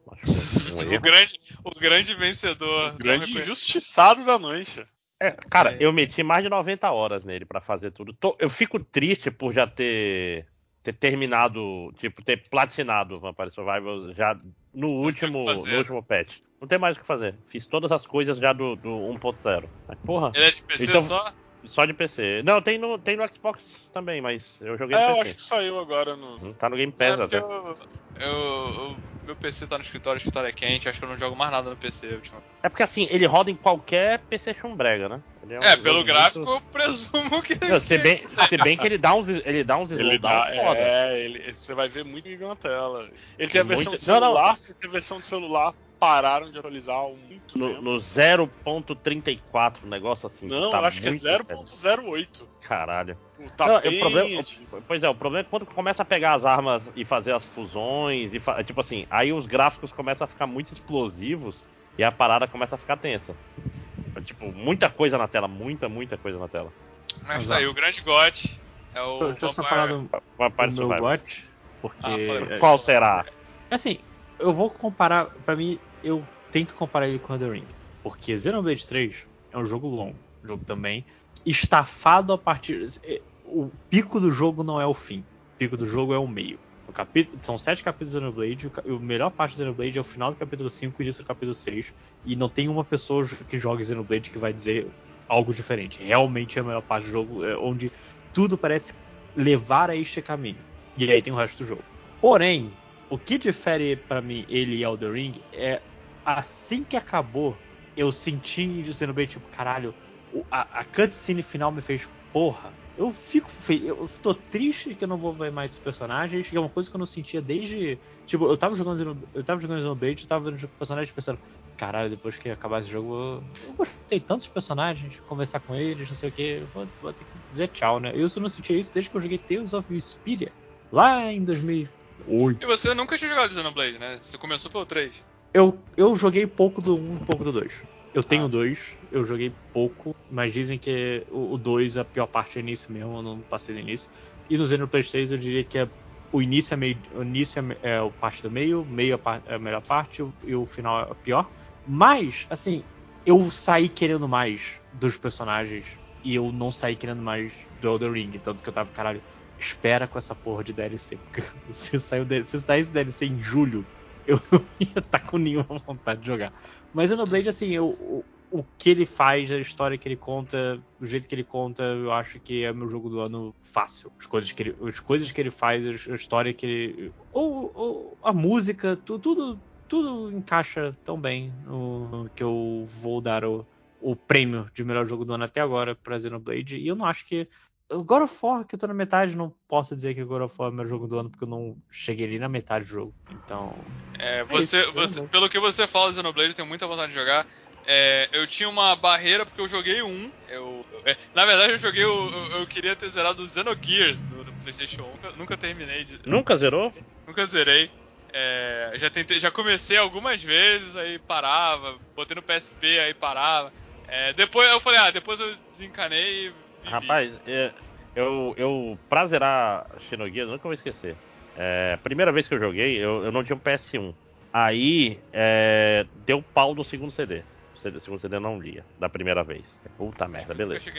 Um o, grande, o grande vencedor. O grande injustiçado da noite. É, cara, eu meti mais de 90 horas nele para fazer tudo. Tô, eu fico triste por já ter, ter terminado, tipo, ter platinado Vampire Survivors já no último, no último patch. Não tem mais o que fazer. Fiz todas as coisas já do, do 1.0. Porra. Ele é de PC então, só? Só de PC. Não, tem no, tem no Xbox também, mas eu joguei é, no PC. eu acho que saiu agora no. Hum, tá no Game Pass é até. Eu, eu, eu, meu PC tá no escritório, o escritório é quente, acho que eu não jogo mais nada no PC ultimamente. É porque assim, ele roda em qualquer PC brega, né? É, um é pelo gráfico muito... eu presumo que. Não, se, bem, se bem que ele dá uns, ele dá uns ele dá, foda. É, ele, você vai ver muito na tela. Ele tem a versão muito... de celular, não, não. tem a versão de celular pararam de atualizar muito no, no 0.34, um negócio assim. Não, tá acho que é 0.08. Caralho. Tá não, bem... o problema, pois é, o problema é quando começa a pegar as armas e fazer as fusões, e fa... tipo assim, aí os gráficos começam a ficar muito explosivos e a parada começa a ficar tensa. Tipo, muita coisa na tela, muita, muita coisa na tela. Mas tá aí, o grande GOT é o. Deixa eu só falar do, do meu GOT, porque. Ah, Qual será? Assim, eu vou comparar, para mim, eu tenho que comparar ele com The Ring. Porque Xenoblade 3 é um jogo longo, jogo também estafado a partir. O pico do jogo não é o fim, o pico do jogo é o meio. O capítulo, são sete capítulos do Xenoblade, a melhor parte do Xenoblade é o final do capítulo 5 e início do capítulo 6. E não tem uma pessoa que joga Xenoblade que vai dizer algo diferente. Realmente é a melhor parte do jogo, é onde tudo parece levar a este caminho. E aí tem o resto do jogo. Porém, o que difere para mim ele e Elden Ring é assim que acabou, eu senti o Xenoblade tipo, caralho, a, a cutscene final me fez, porra, eu fico eu tô triste que eu não vou ver mais esses personagens, que é uma coisa que eu não sentia desde. Tipo, eu tava jogando eu tava jogando Xenoblade, eu tava vendo o personagem pensando, caralho, depois que acabar esse jogo, eu, eu gostei tantos personagens, conversar com eles, não sei o que, vou, vou, ter que dizer tchau, né? Eu só não sentia isso desde que eu joguei Tales of Vesperia, lá em 2008. E você nunca tinha jogado Xenoblade, né? Você começou pelo 3. Eu, eu joguei pouco do 1 e pouco do 2. Eu tenho ah. dois, eu joguei pouco, mas dizem que o 2, a pior parte é o início mesmo, eu não passei do início. E no Xenoblade 3 eu diria que é, o início é meio, o início é, é a parte do meio, meio é a melhor parte e o final é a pior. Mas, assim, eu saí querendo mais dos personagens e eu não saí querendo mais do Elder Ring, tanto que eu tava, caralho, espera com essa porra de DLC, porque se, saiu, se saísse DLC em julho, eu não ia estar tá com nenhuma vontade de jogar. Mas o Xenoblade, assim, eu, o, o que ele faz, a história que ele conta, o jeito que ele conta, eu acho que é meu jogo do ano fácil. As coisas que ele, as coisas que ele faz, a história que ele. Ou, ou a música, tudo, tudo, tudo encaixa tão bem no, no que eu vou dar o, o prêmio de melhor jogo do ano até agora para Xenoblade. E eu não acho que o God of War, que eu tô na metade, não posso dizer que o God of War é o meu jogo do ano, porque eu não cheguei ali na metade do jogo. Então. É, você, é isso, você pelo que você fala, Xenoblade, eu tenho muita vontade de jogar. É, eu tinha uma barreira porque eu joguei um. Eu, é, na verdade, eu joguei. O, eu, eu, queria ter zerado o Xenogears do, do PlayStation 1. Nunca, nunca terminei. De, nunca zerou? Nunca zerei. É, já tentei, já comecei algumas vezes, aí parava. Botei no PSP, aí parava. É, depois eu falei, ah, depois eu desencanei Rapaz, é, eu, eu pra zerar Xenogears, nunca vou esquecer. É, primeira vez que eu joguei, eu, eu não tinha um PS1. Aí, é, deu pau no segundo CD. O segundo CD não lia, da primeira vez. Puta merda, beleza.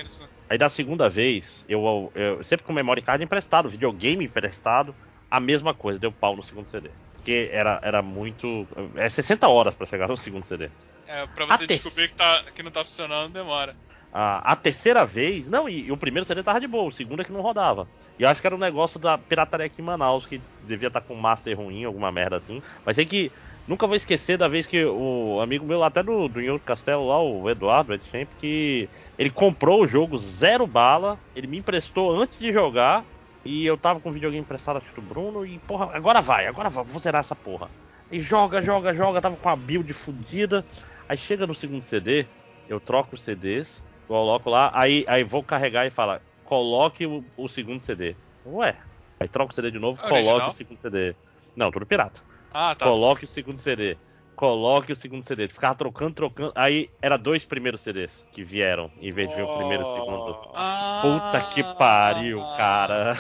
Aí da segunda vez, eu, eu sempre com memory card emprestado, videogame emprestado, a mesma coisa, deu pau no segundo CD. Porque era, era muito. É 60 horas para chegar no segundo CD. É, pra você descobrir que, tá, que não tá funcionando, demora. A, a terceira vez, não, e, e, o primeiro CD tava de boa, o segundo é que não rodava. E eu acho que era um negócio da pirataria aqui em Manaus, que devia estar tá com master ruim, alguma merda assim. Mas sei que nunca vou esquecer da vez que o amigo meu, até do, do Inho Castelo lá, o Eduardo Edchamp, que ele comprou o jogo zero bala, ele me emprestou antes de jogar, e eu tava com o videogame emprestado acho do Bruno, e porra, agora vai, agora vai, vou zerar essa porra. E joga, joga, joga, tava com a build fodida. Aí chega no segundo CD, eu troco os CDs, Coloco lá, aí, aí vou carregar e fala, coloque o, o segundo CD. Ué, aí troca o CD de novo, Original? coloque o segundo CD. Não, tudo pirata. Ah, tá. Coloque o segundo CD. Coloque o segundo CD. Ficava trocando, trocando. Aí era dois primeiros CDs que vieram, em vez de vir o primeiro e o segundo. Ah, Puta que pariu, cara.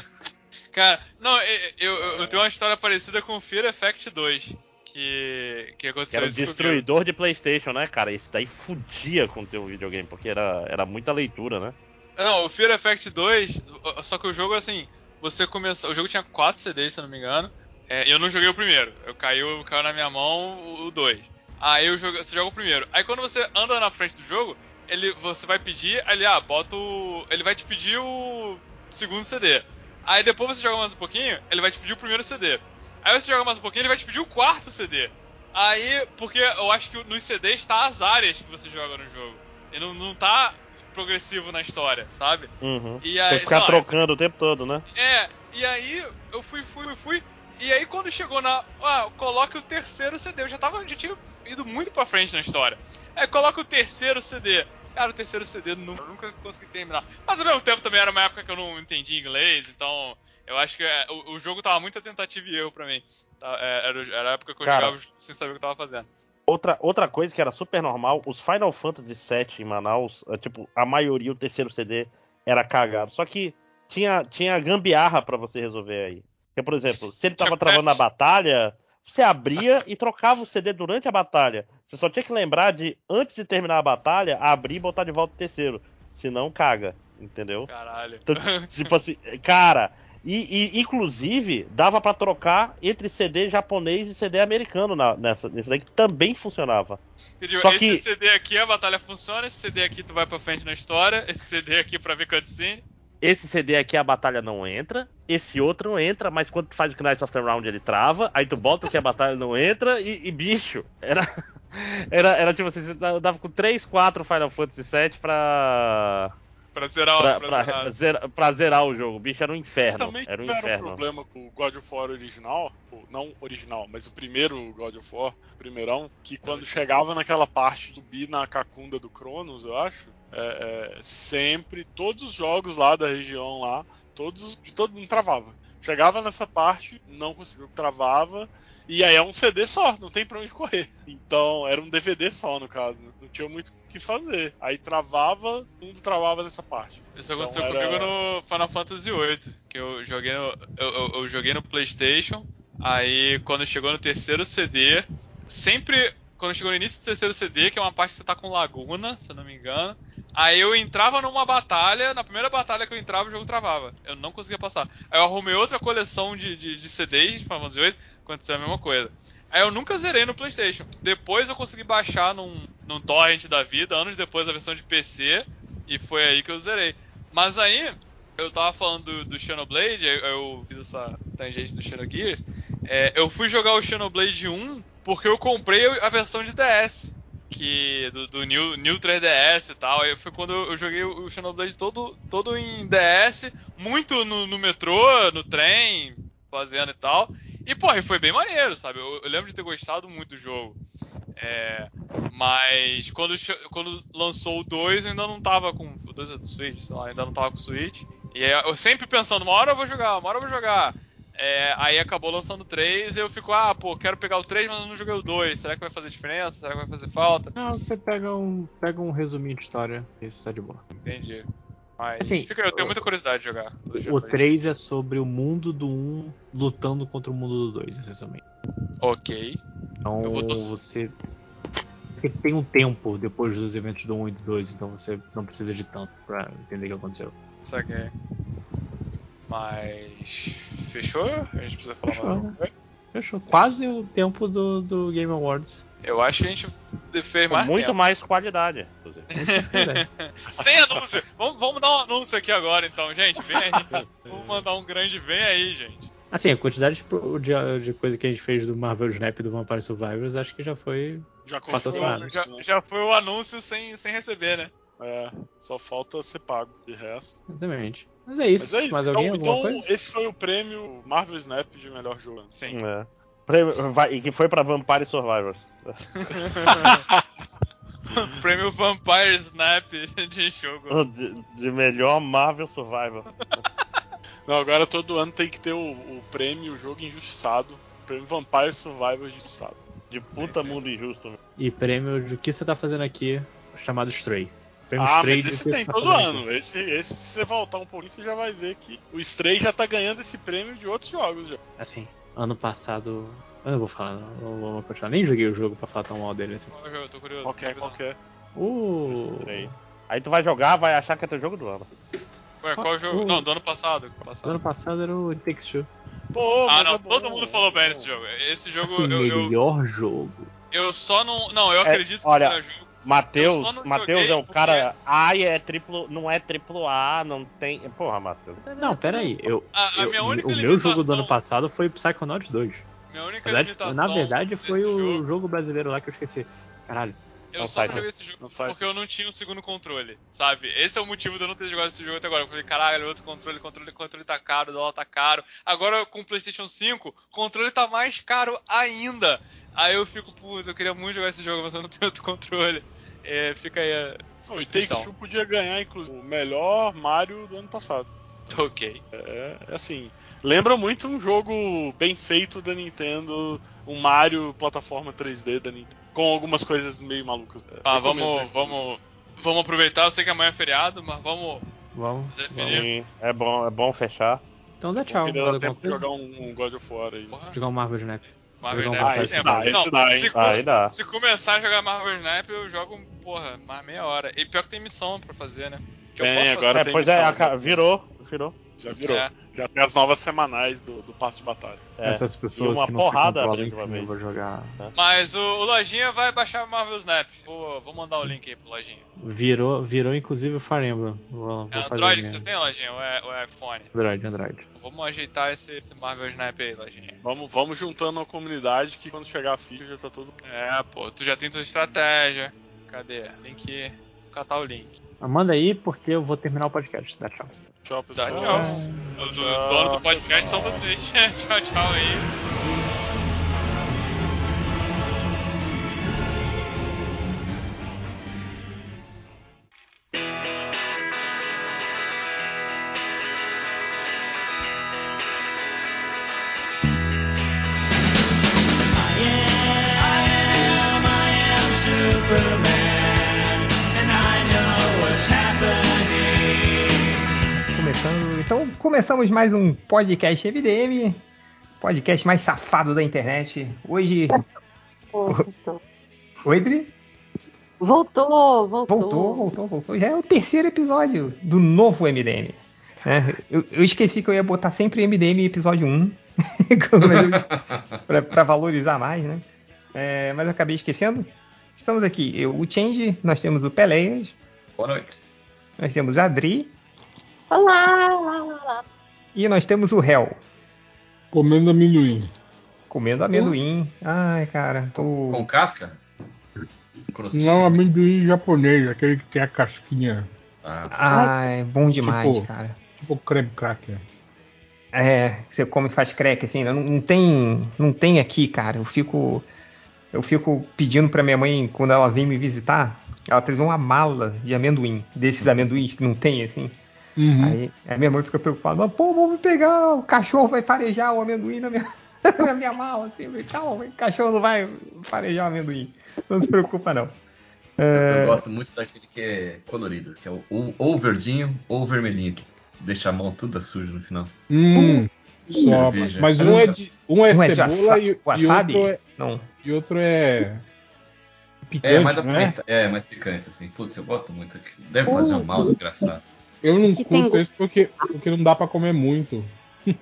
Cara, não, eu, eu, eu tenho uma história parecida com Fear Effect 2 que, que aconteceu. Era o destruidor de PlayStation, né, cara? Esse daí fudia com o teu videogame, porque era, era muita leitura, né? Não, o Fear Effect 2, só que o jogo, assim, você começou. O jogo tinha 4 CDs, se eu não me engano. É, eu não joguei o primeiro. Eu caiu, caiu na minha mão o 2. Aí eu jogo, você joga o primeiro. Aí quando você anda na frente do jogo, ele, você vai pedir, ele, ah, bota o. Ele vai te pedir o segundo CD. Aí depois você joga mais um pouquinho, ele vai te pedir o primeiro CD. Aí você joga mais um pouquinho, ele vai te pedir o quarto CD. Aí, porque eu acho que nos CDs tá as áreas que você joga no jogo. E não, não tá progressivo na história, sabe? Uhum. E aí, Tem que ficar lá, trocando o tempo todo, né? É, e aí eu fui, fui, fui. E aí quando chegou na. Ah, coloque o terceiro CD. Eu já tava. Já tinha ido muito pra frente na história. Aí coloca o terceiro CD. Cara, o terceiro CD nunca, nunca consegui terminar. Mas ao mesmo tempo também era uma época que eu não entendia inglês, então eu acho que é, o, o, jogo tava muito tentativa e erro pra mim. Tá, é, era, era, a época que eu Cara, jogava sem saber o que tava fazendo. Outra, outra coisa que era super normal, os Final Fantasy VII em Manaus, é, tipo, a maioria, o terceiro CD, era cagado. Só que tinha, tinha gambiarra para você resolver aí. Porque, por exemplo, se ele tava travando a batalha, você abria e trocava o CD durante a batalha. Você só tinha que lembrar de, antes de terminar a batalha, abrir e botar de volta o terceiro. Senão caga, entendeu? Caralho. Então, tipo assim, cara, e, e, inclusive, dava para trocar entre CD japonês e CD americano na, nessa, nesse daí que também funcionava. Só esse que... CD aqui a batalha funciona, esse CD aqui tu vai pra frente na história, esse CD aqui pra ver cutscene. esse CD aqui a batalha não entra, esse outro entra, mas quando tu faz o Knights of the Round ele trava, aí tu bota que a batalha não entra e, e bicho, era, era, era tipo assim, você dava com 3, 4 Final Fantasy VII pra Pra zerar, pra, pra, pra, zerar. pra, zerar. o jogo. O bicho era um inferno. Eles também era um tiveram inferno. um problema com o God of War original, não original, mas o primeiro God of War, primeirão, que quando chegava naquela parte do Bi na cacunda do Cronos, eu acho, é, é, sempre, todos os jogos lá da região lá, todos, de todo mundo travava. Chegava nessa parte, não conseguiu, travava, e aí é um CD só, não tem pra onde correr. Então, era um DVD só, no caso. Não tinha muito o que fazer. Aí travava, tudo travava nessa parte. Isso aconteceu então, comigo no Final Fantasy VIII, que eu joguei no, eu, eu, eu joguei no PlayStation. Aí, quando chegou no terceiro CD, sempre quando chegou no início do terceiro CD, que é uma parte que você tá com laguna, se eu não me engano. Aí eu entrava numa batalha, na primeira batalha que eu entrava, o jogo travava. Eu não conseguia passar. Aí eu arrumei outra coleção de, de, de CDs de Final Fantasy VIII, aconteceu a mesma coisa. Aí eu nunca zerei no PlayStation. Depois eu consegui baixar num, num torrent da vida, anos depois a versão de PC, e foi aí que eu zerei. Mas aí, eu tava falando do, do Xenoblade, eu, eu fiz essa tangente do Xenogears. É, eu fui jogar o Xenoblade 1 porque eu comprei a versão de DS. Que, do, do New, New 3DS e tal. Aí foi quando eu joguei o Xenoblade todo, todo em DS, muito no, no metrô, no trem, fazendo e tal. E, porra, foi bem maneiro, sabe? Eu, eu, lembro de ter gostado muito do jogo. É, mas quando, quando lançou o 2, eu ainda não tava com. O 2 é do Switch, sei lá, ainda não tava com o Switch. E eu sempre pensando, uma hora eu vou jogar, uma hora eu vou jogar. É, aí acabou lançando o 3 e eu fico, ah, pô, quero pegar o 3, mas eu não joguei o 2. Será que vai fazer diferença? Será que vai fazer falta? Não, você pega um, pega um resuminho de história e isso tá de boa. Entendi. Mas assim, fica, eu tenho muita curiosidade de jogar. O 3 é sobre o mundo do 1 lutando contra o mundo do 2, essencialmente. Ok. Então você. Porque tem um tempo depois dos eventos do 1 e do 2, então você não precisa de tanto pra entender o que aconteceu. Saquei. Mas. Fechou? A gente precisa falar Fechou, mais alguma coisa? Fechou. Quase o tempo do, do Game Awards. Eu acho que a gente fez mais. muito tempo. mais qualidade, Sem anúncio! vamos, vamos dar um anúncio aqui agora, então, gente. Vem aí. vamos mandar um grande vem aí, gente. Assim, a quantidade de, de, coisa que a gente fez do Marvel Snap e do Vampire Survivors acho que já foi. Já, foi, já, já foi o anúncio sem, sem receber, né? É, só falta ser pago, de resto. Exatamente. Mas é isso. Mas é isso. Mais alguém, então, então coisa? esse foi o prêmio Marvel Snap de melhor jogo. Sim. É. E que foi pra Vampire Survivors. prêmio Vampire Snap de jogo. De, de, melhor Marvel Survivor. Não, agora todo ano tem que ter o, o prêmio Jogo Injustiçado. Prêmio Vampire Survivor Injustiçado. De puta sim, sim. mundo injusto. E prêmio de que você tá fazendo aqui, chamado Stray. Prêmio ah, Stray mas esse tem todo ano. Esse, esse, se você voltar um pouquinho, você já vai ver que o Stray já tá ganhando esse prêmio de outros jogos. Já. Assim, ano passado. Eu não vou falar, não, não vou continuar. Nem joguei o jogo pra falar tão mal dele. Assim. Eu tô curioso. Qualquer, qualquer. Uh. Aí tu vai jogar, vai achar que é teu jogo do ano. Ué, qual jogo? Uh. Não, do ano passado. passado. Do ano passado era o Takes Two. Pô, ah, não, é todo mundo falou bem nesse jogo. Esse jogo assim, eu, melhor jogo. Eu só não. Não, eu acredito é, olha, que o jogo Matheus, Matheus é o porque... cara. A é triplo, não é triplo A, não tem. Porra, Matheus. Não, pera aí. Eu, a, a eu, o meu jogo do ano passado foi Psychonauts 2. Minha única na verdade, na verdade foi o jogo... jogo brasileiro lá que eu esqueci. Caralho. Eu só não joguei esse jogo porque eu não tinha um segundo controle, sabe? Esse é o motivo de eu não ter jogado esse jogo até agora. Eu falei, caralho, outro controle, controle, controle tá caro, o dólar tá caro. Agora com o PlayStation 5, controle tá mais caro ainda. Aí eu fico, putz, eu queria muito jogar esse jogo, mas eu não tenho outro controle. É, fica aí a. O Take-Two podia ganhar, inclusive, o melhor Mario do ano passado. Ok. É, é, assim, lembra muito um jogo bem feito da Nintendo, um Mario plataforma 3D da Nintendo, com algumas coisas meio malucas. Ah, vamos, vamos, vamos aproveitar. Eu sei que amanhã é feriado, mas vamos. Vamos. vamos. É bom, é bom fechar. Então dá tchau. Eu queria tempo de jogar um, um, God of War aí. Porra. Jogar um Marvel Snap. Marvel Snap. Ah, esse dá, esse dá, se, Aí dá. se começar a jogar Marvel Snap, eu jogo, porra, mais meia hora. E pior que tem missão pra fazer, né? Que tem, agora é, Pois missão, é, virou, virou. Já virou. É. Já tem as novas semanais do, do passo de batalha. É. Essas pessoas uma que não porrada se controlam eu vou jogar. É. Mas o, o, Lojinha vai baixar o Marvel Snap. Vou, vou mandar Sim. o link aí pro Lojinha. Virou, virou inclusive o Fire Emblem. Vou, é Android que você tem, Lojinha? Ou é, ou é iPhone? Android, Android. Vamos ajeitar esse, esse Marvel Snap aí, Lojinha. Vamos, vamos juntando uma comunidade que quando chegar a ficha já tá tudo. É, pô, tu já tem tua estratégia. Cadê? Link. Catar o link. Manda aí porque eu vou terminar o podcast. Dá tchau. Tchau, pessoal. Dá tchau. O dono do podcast são vocês. tchau, tchau aí. Começamos mais um podcast MDM, podcast mais safado da internet. Hoje. Voltou. Oi, Dri? Voltou, voltou. Voltou, voltou, voltou. Já é o terceiro episódio do novo MDM. É, eu, eu, esqueci que eu ia botar sempre MDM episódio 1 para valorizar mais, né? É, mas eu acabei esquecendo. Estamos aqui, eu, o Change, nós temos o Peleias. Boa noite. Nós temos a Dri. Olá, olá, olá. E nós temos o réu. Comendo amendoim. Comendo amendoim. Ai, cara. Tô... Com casca? Não, amendoim japonês, aquele que tem a casquinha. Ah, Ai, bom demais, tipo, cara. Tipo creme cracker. É, você come e faz crack, assim. Não, não, tem, não tem aqui, cara. Eu fico, eu fico pedindo pra minha mãe, quando ela vem me visitar, ela traz uma mala de amendoim. Desses amendoins que não tem, assim. Uhum. Aí a minha mãe fica preocupada, mas pô, vou me pegar, o cachorro vai farejar o amendoim na minha, na minha mala, assim, calma, o cachorro não vai farejar o amendoim. Não se preocupa, não. Eu, eu é. gosto muito daquele que é colorido, que é o, ou, ou verdinho ou vermelhinho, que deixa a mão toda suja no final. Hum, só, mas um é, de, um é, um é cebola e, e, outro é, não. e outro é picante, é mais, é? é mais picante, assim. Putz, eu gosto muito. Deve fazer um mal desgraçado. Eu não que curto tem... isso porque, porque não dá para comer muito.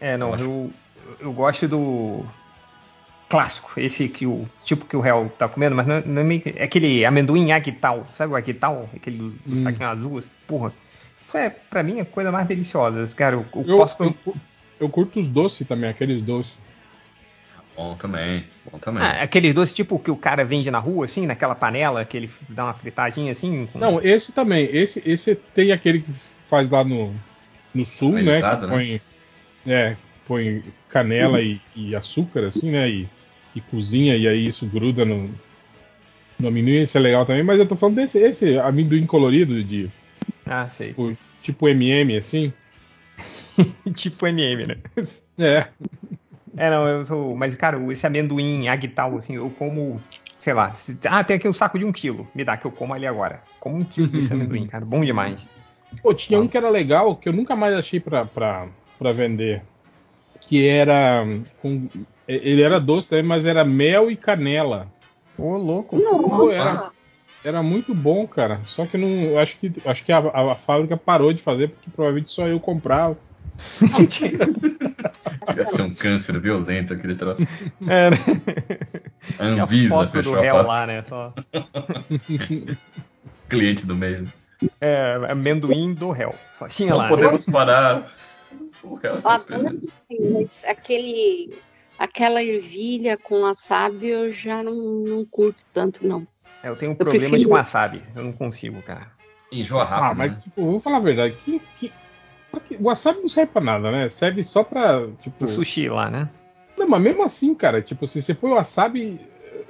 é, não, eu, eu gosto do clássico, esse que o tipo que o réu tá comendo, mas não, não é, meio, é aquele amendoim aguital, sabe o aguital? Aquele do, do hum. saquinho azul, porra. Isso é, pra mim, a coisa mais deliciosa. Cara, eu, eu, eu posso... Eu, eu curto os doces também, aqueles doces. Bom também, bom também. Ah, aqueles doces tipo que o cara vende na rua, assim, naquela panela, que ele dá uma fritadinha assim? Com... Não, esse também. Esse, esse tem aquele que faz lá no, no sul, né? Que põe, né? É, põe canela uhum. e, e, açúcar, assim, né? E, e, cozinha, e aí isso gruda no, no amendoim, esse é legal também, mas eu tô falando desse esse amendoim colorido de. Ah, sei. Tipo, tipo MM, assim. tipo MM, né? É. É, não, eu sou. Mas, cara, esse amendoim aguital, assim, eu como. Sei lá. Se, ah, tem aqui um saco de um quilo. Me dá que eu como ali agora. Como um quilo desse amendoim, cara. Bom demais. Pô, tinha um que era legal, que eu nunca mais achei pra, pra, pra vender. Que era. Com, ele era doce também, mas era mel e canela. Ô, louco. Pô, era, era muito bom, cara. Só que não. Acho que, acho que a, a, a fábrica parou de fazer, porque provavelmente só eu comprava. Ia ser um câncer violento aquele troço. É, né? A Anvisa a fechou do réu lá, né? Só... Cliente do mês. É, amendoim do réu. Só tinha Não lá. Né? podemos né? parar. O réu está aquele, aquela ervilha com wasabi eu já não, não curto tanto, não. É, eu tenho um problema prefiro... com wasabi. Eu não consigo, cara. Enjoa rápido. Ah, mas né? tipo, vou falar a verdade. Que, que, o wasabi não serve pra nada, né? Serve só pra, tipo... O sushi lá, né? Não, mas mesmo assim, cara, tipo, se você põe wasabi,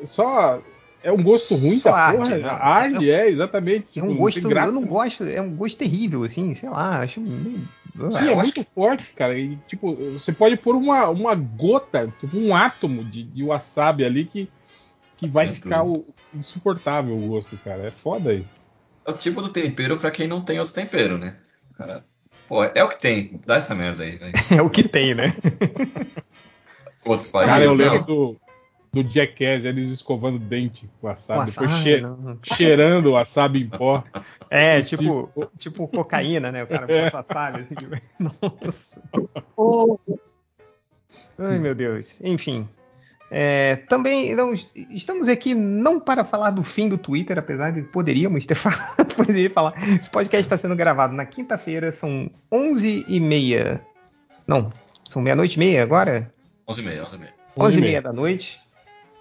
só... É um gosto ruim só da arde, porra. Né? Arde, é, exatamente. Tipo, é um tipo, gosto, eu não gosto, é um gosto terrível, assim, sei lá, acho. Sim, é muito forte, cara. E, tipo, você pode pôr uma, uma gota, tipo, um átomo de, de wasabi ali que, que vai é ficar o, insuportável o gosto, cara. É foda isso. É o tipo do tempero para quem não tem outro tempero, né? Cara, Pô, é o que tem. Dá essa merda aí, velho. é o que tem, né? Outro país. Cara, eu lembro do, do Jackass, eles escovando dente com wasabi, depois che cheirando o wasabi em pó. É, tipo, tipo, tipo cocaína, né? O cara é. bota wasabi. Assim, tipo, nossa. Oh. Ai, meu Deus. Enfim. É, também não, estamos aqui não para falar do fim do Twitter, apesar de poderíamos ter falado, poderia falar. Esse podcast está sendo gravado na quinta-feira, são 11h30. Não, são meia-noite e meia agora? 11h30, 11h30. 11h30 da noite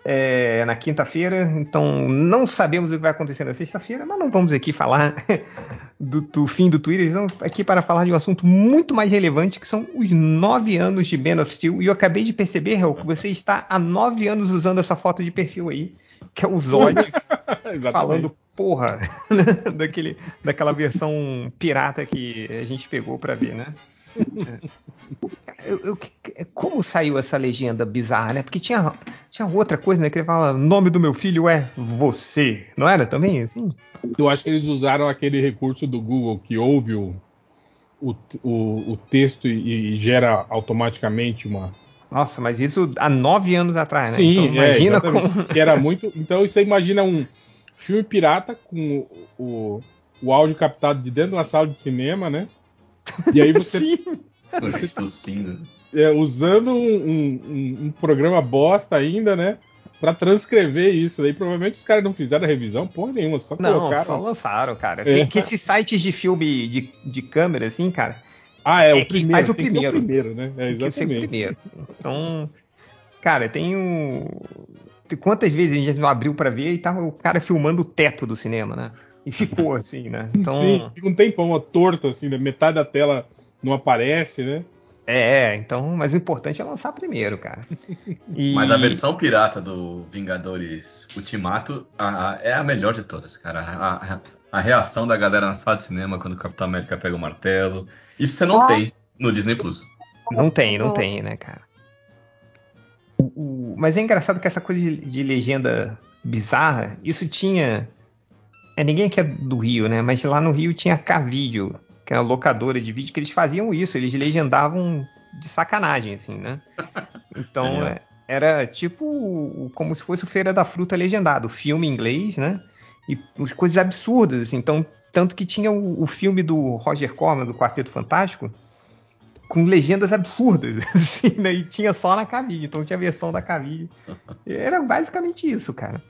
é, na quinta-feira, então não sabemos o que vai acontecer na sexta-feira, mas não vamos aqui falar do, do, fim do Twitter, estamos aqui para falar de um assunto muito mais relevante, que são os nove anos de Man of Steel, e eu acabei de perceber, Hel, que você está há nove anos usando essa foto de perfil aí, que é o Zod falando porra daquele, daquela versão pirata que a gente pegou para ver, né? Eu, eu, como saiu essa legenda bizarra, né? Porque tinha, tinha outra coisa, né? Que ele fala: nome do meu filho é você. Não era também assim? Eu acho que eles usaram aquele recurso do Google que ouve o, o, o, o texto e, e, gera automaticamente uma. Nossa, mas isso há nove anos atrás, né? Sim, então, imagina é, como. Que era muito. Então você imagina um filme pirata com o, o, o áudio captado de dentro de uma sala de cinema, né? E aí você. Sim. Você tossindo. É, usando um, um, um, programa bosta ainda, né? Pra transcrever isso. Aí provavelmente os caras não fizeram a revisão, porra nenhuma, só não, colocaram. Só lançaram, cara. É. Que esses sites de filme de, de câmera, assim, cara. Ah, é, é o primeiro. Faz o primeiro. o primeiro, né? É, exatamente. o primeiro. Então, cara, tem um. Quantas vezes a gente não abriu para ver e tava o cara filmando o teto do cinema, né? E ficou assim, né? Então... Sim, fica um tempão torto, assim, né? metade da tela não aparece, né? É, então, mas o importante é lançar primeiro, cara. E... Mas a versão pirata do Vingadores Ultimato a, a, é a melhor de todas, cara. A, a, reação da galera na sala de cinema quando o Capitão América pega o martelo. Isso você não ah. tem no Disney Plus. Não tem, não tem, né, cara? O, o... mas é engraçado que essa coisa de, de legenda bizarra, isso tinha. É, ninguém aqui é do Rio, né? Mas lá no Rio tinha K-Vídeo que é uma locadora de vídeo, que eles faziam isso, eles legendavam de sacanagem, assim, né? Então é. era tipo como se fosse o Feira da Fruta legendado, filme em inglês, né? E coisas absurdas, assim. Então, tanto que tinha o, o filme do Roger Corman, do Quarteto Fantástico, com legendas absurdas, assim, né? E tinha só na cabine, então tinha a versão da cabine. Era basicamente isso, cara.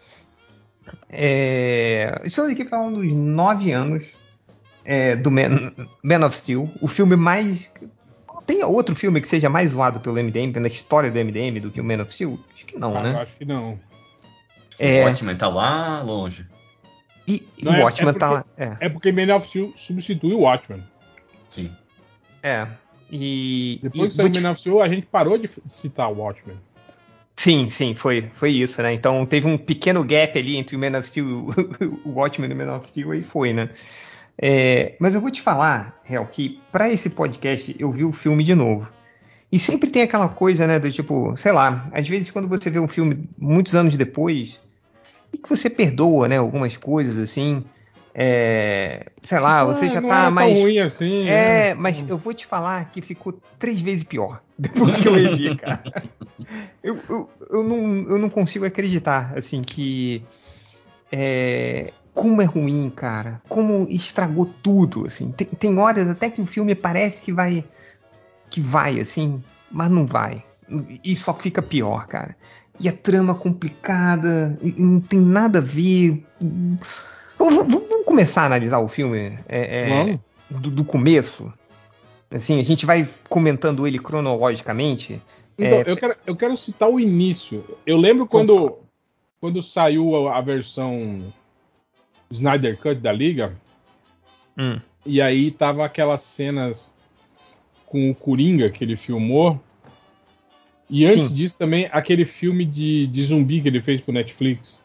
É... Estou aqui falando dos nove anos é, do Man, Man of Steel, o filme mais. Tem outro filme que seja mais zoado pelo MDM, na história do MDM, do que o Man of Steel? Acho que não, ah, né? acho que não. É... O Watchmen tá lá longe. E, não, o é, Watchmen é porque, tá lá. É. é porque Man of Steel substitui o Watchmen. Sim. É. E. Depois que saiu Man of Steel, a gente parou de citar o Watchmen. Sim, sim, foi, foi isso, né? Então teve um pequeno gap ali entre o Man of Steel, o Watchmen e o Man of Steel, e foi, né? É, mas eu vou te falar, Hel, que para esse podcast eu vi o filme de novo. E sempre tem aquela coisa, né, do tipo, sei lá, às vezes quando você vê um filme muitos anos depois, e que você perdoa, né, algumas coisas assim, é, sei lá, você já tá mais ruim assim. É, né? mas eu vou te falar que ficou três vezes pior depois que eu revi, cara. eu, eu, eu, não, eu não consigo acreditar, assim, que é, como é ruim, cara. Como estragou tudo, assim. Tem, tem horas até que o filme parece que vai que vai assim, mas não vai. E só fica pior, cara. E a trama complicada, não tem nada a ver. Vamos começar a analisar o filme é, é, do, do, começo. Assim, a gente vai comentando ele cronologicamente. Então, é... eu, quero, eu quero citar o início. Eu lembro quando, quando saiu a, a versão Snyder Cut da Liga. Hum. E aí tava aquelas cenas com o Coringa que ele filmou. E antes Sim. disso também aquele filme de, de zumbi que ele fez pro Netflix.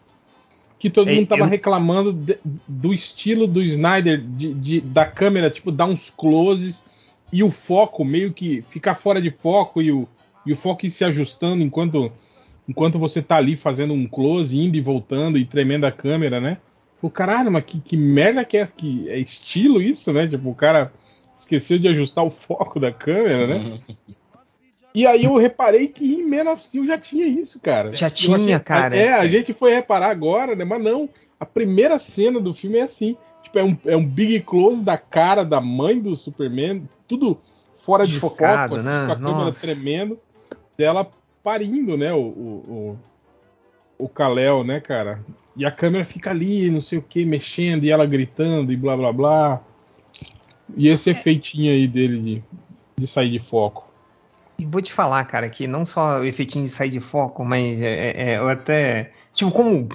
Que todo Ei, mundo tava eu... reclamando de, do estilo do Snyder, de, de, da câmera, tipo, dar uns closes e o foco meio que ficar fora de foco e o, e o foco ir se ajustando enquanto, enquanto você tá ali fazendo um close, indo e voltando e tremendo a câmera, né? O caralho, mas que, que merda que é, que é estilo isso, né? Tipo, o cara esqueceu de ajustar o foco da câmera, né? E aí eu reparei que em Man of Steel já tinha isso, cara. Já tinha, achei, cara. É, a gente foi reparar agora, né? Mas não. A primeira cena do filme é assim. Tipo, é um, é um big close da cara da mãe do Superman, tudo fora de foco, assim, né? com a câmera Nossa. tremendo, dela parindo, né? O, o, o, o Kal-El, né, cara? E a câmera fica ali, não sei o que, mexendo, e ela gritando, e blá blá blá. E esse é. efeitinho aí dele de, de sair de foco. E vou te falar, cara, que não só o efeitinho de sair de foco, mas é, é, é eu até. Tipo, como.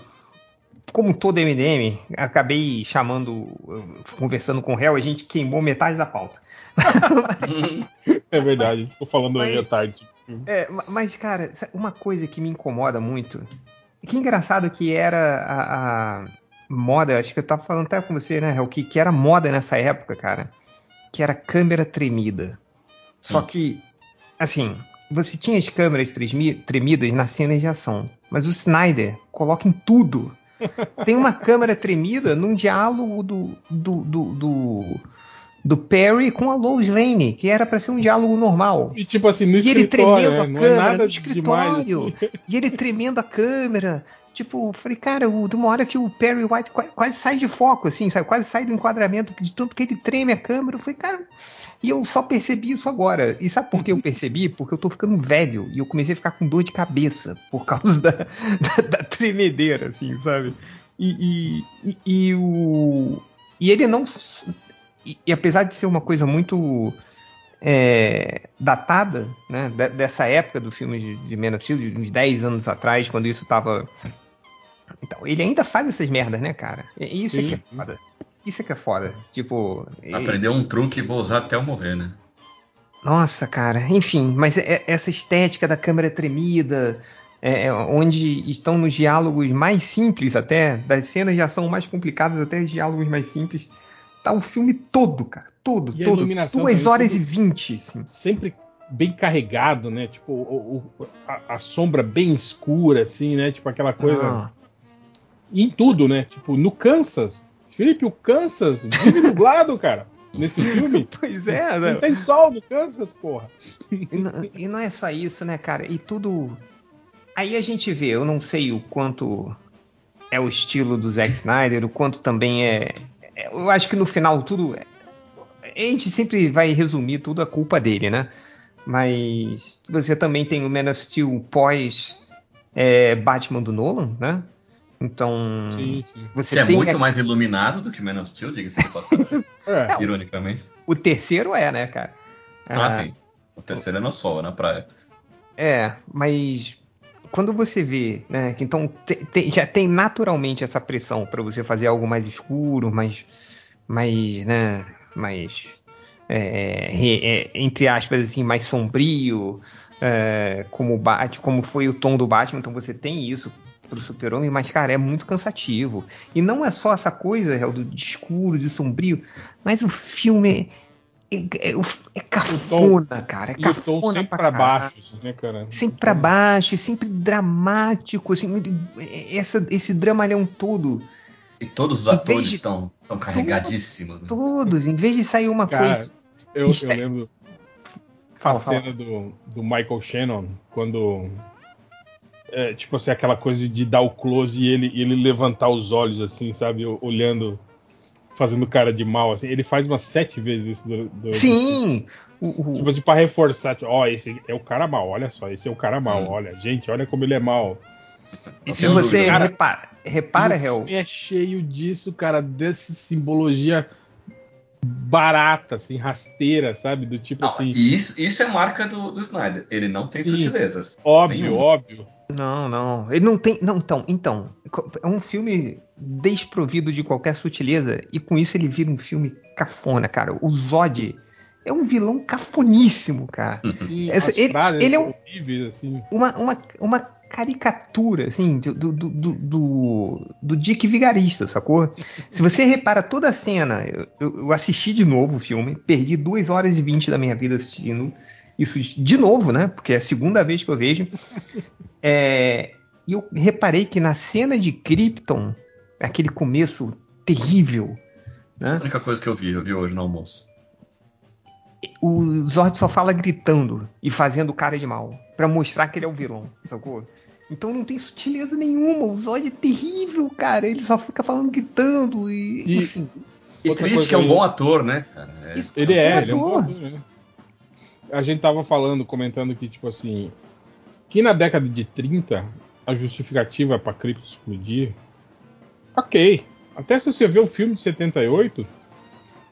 Como todo MDM, acabei chamando, conversando com o réu, a gente queimou metade da pauta. é verdade, tô falando mas, aí à tarde. É, mas, cara, uma coisa que me incomoda muito. Que engraçado que era a, a moda, acho que eu tava falando até com você, né, Réu, que, que era moda nessa época, cara. Que era câmera tremida. Só hum. que assim, você tinha as câmeras tremidas nas cenas de ação, mas o Snyder coloca em tudo. Tem uma câmera tremida num diálogo do, do, do, do, do Perry com a Lois Lane, que era para ser um diálogo normal. E tipo assim, no e ele tremendo a né? câmera é no escritório. Assim. E ele tremendo a câmera. Tipo, falei, cara, de uma hora que o Perry White quase, sai de foco, assim, sabe? Quase sai do enquadramento, de tanto que ele treme a câmera. Eu falei, cara, e eu só percebi isso agora. E sabe por que eu percebi? Porque eu tô ficando velho e eu comecei a ficar com dor de cabeça por causa da, da, da tremedeira, assim, sabe? E, e, e, e, o, e ele não. E, e, apesar de ser uma coisa muito é, datada, né, dessa época do filme de, de Man of Steel, de uns 10 anos atrás, quando isso tava. Então, ele ainda faz essas merdas, né, cara? Isso Sim. é que é foda. Isso é que é foda. Tipo. Aprendeu um truque e vou usar até eu morrer, né? Nossa, cara. Enfim, mas é, essa estética da câmera tremida, é, é, onde estão nos diálogos mais simples até, das cenas de ação mais complicadas até os diálogos mais simples, tá o filme todo, cara. Todo, e todo. Duas horas e vinte. Assim. Sempre bem carregado, né? Tipo, o, o, a, a, sombra bem escura, assim, né? Tipo aquela coisa. Ah. Em tudo, né? Tipo, no Kansas, Felipe, o Kansas vive nublado, cara. Nesse filme. Pois é, né? Não tem sol no Kansas, porra. E não, e não é só isso, né, cara? E tudo. Aí a gente vê, eu não sei o quanto é o estilo do Zack Snyder, o quanto também é. é eu acho que no final tudo. A gente sempre vai resumir tudo a culpa dele, né? Mas você também tem o Man of Steel pós é, Batman do Nolan, né? Então, sim, sim. você que é muito mais iluminado do que Man of Steel, diga-se de passagem. é. Ironicamente. O terceiro é, né, cara? Ah, ah sim. O terceiro é no sol, é na praia. É, mas quando você vê, né, que então te, te, já tem naturalmente essa pressão para você fazer algo mais escuro, mais, mais, né, mais é, é, entre aspas assim, mais sombrio, é, como bate, como foi o tom do Batman, então você tem isso pro super-homem, mas, cara, é muito cansativo. E não é só essa coisa, é, do escuro, de sombrio, mas o filme é, é, é, é cafona, tom, cara. É cafona sempre pra, pra baixo, né, cara? Sempre pra baixo, sempre dramático, assim, essa, esse dramalhão todo. E todos os atores de, estão, estão carregadíssimos. Né? Todos, em vez de sair uma cara, coisa. Eu, eu lembro fala, a fala. cena do, do Michael Shannon, quando é, tipo assim, aquela coisa de dar o close e ele, ele levantar os olhos, assim, sabe? Olhando, fazendo cara de mal, assim. Ele faz umas sete vezes isso. Do, do, Sim! Do, tipo assim, pra reforçar, tipo, ó, oh, esse é o cara mal, olha só, esse é o cara mal, hum. olha, gente, olha como ele é mal. E se você cara, repara, repara, Hel. É cheio disso, cara, dessa simbologia barata, assim, rasteira, sabe? Do tipo não, assim. Isso, isso é marca do, do Snyder. Ele não tem Sim, sutilezas. Óbvio, Nenhum. óbvio. Não, não. Ele não tem. Não, então, então. É um filme desprovido de qualquer sutileza. E com isso ele vira um filme cafona, cara. O Zod é um vilão cafoníssimo, cara. Sim, Essa, ele, ele, é um, assim. uma, uma, uma caricatura, assim, do, do, do, do, do Dick Vigarista, sacou? Se você repara toda a cena, eu, eu assisti de novo o filme, perdi 2 horas e 20 da minha vida assistindo isso de novo, né? Porque é a segunda vez que eu vejo. É, e eu reparei que na cena de Krypton, aquele começo terrível. Né? A única coisa que eu vi, eu vi hoje no almoço. o Zord só fala gritando e fazendo cara de mal. para mostrar que ele é o vilão, sacou? Então não tem sutileza nenhuma. O Zod é terrível, cara. Ele só fica falando, gritando e. e enfim. E triste que é um bom ator, né, cara? É. Ele é, ele é um bom ator. Né? A gente tava falando, comentando que, tipo assim, que na década de 30, a justificativa pra Krypton explodir, ok. Até se você vê o filme de 78,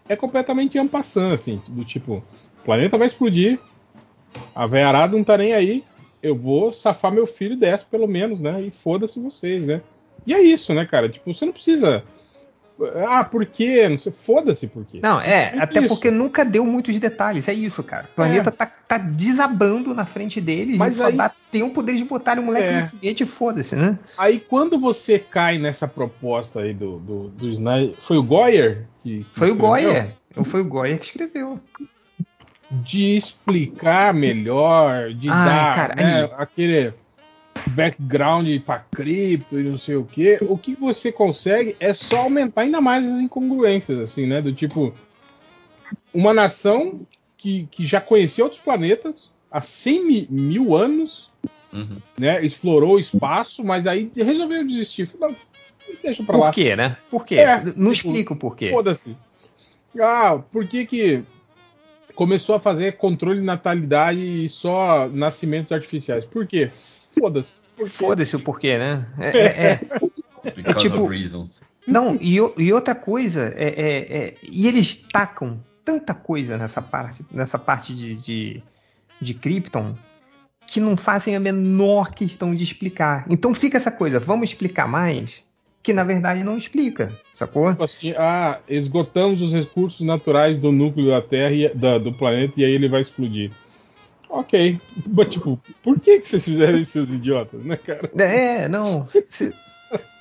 é completamente ampassando, assim, do tipo, o planeta vai explodir, a veiarada não tá nem aí, eu vou safar meu filho dessa, pelo menos, né? E foda-se vocês, né? E é isso, né, cara? Tipo, você não precisa. Ah, por quê? Foda-se por quê. Não, é, é até isso. porque nunca deu muitos detalhes. É isso, cara. O planeta é. tá, tá, desabando na frente deles Mas e só aí... dá tempo deles botarem o moleque é. no foguete e foda-se, né? Aí quando você cai nessa proposta aí do, do, do Snyder. Foi o Goyer que. que foi escreveu? o Goyer. Foi o Goyer que escreveu de explicar melhor, de Ai, dar cara, né, aquele background para cripto e não sei o que, o que você consegue é só aumentar ainda mais as incongruências, assim, né? Do tipo, uma nação que, que já conhecia outros planetas há 100 mil anos, uhum. né? Explorou o espaço, mas aí resolveu desistir. Não, deixa pra Por lá. Por quê, né? Por quê? É, não tipo, explica o porquê. Foda-se. Ah, por que que começou a fazer controle de natalidade e só nascimentos artificiais. Por quê? Foda-se. Foda-se o porquê, né? É, é, é. é tipo, Não, e, e, outra coisa, é, é, é, e eles tacam tanta coisa nessa parte, nessa parte de, de, de Krypton que não fazem a menor questão de explicar. Então fica essa coisa, vamos explicar mais, que na verdade não explica, sacou? Tipo assim, ah, esgotamos os recursos naturais do núcleo da Terra e, da, do planeta e aí ele vai explodir. Ok, mas tipo, por que, que vocês fizeram isso, seus idiotas, né, cara? É, não. Se...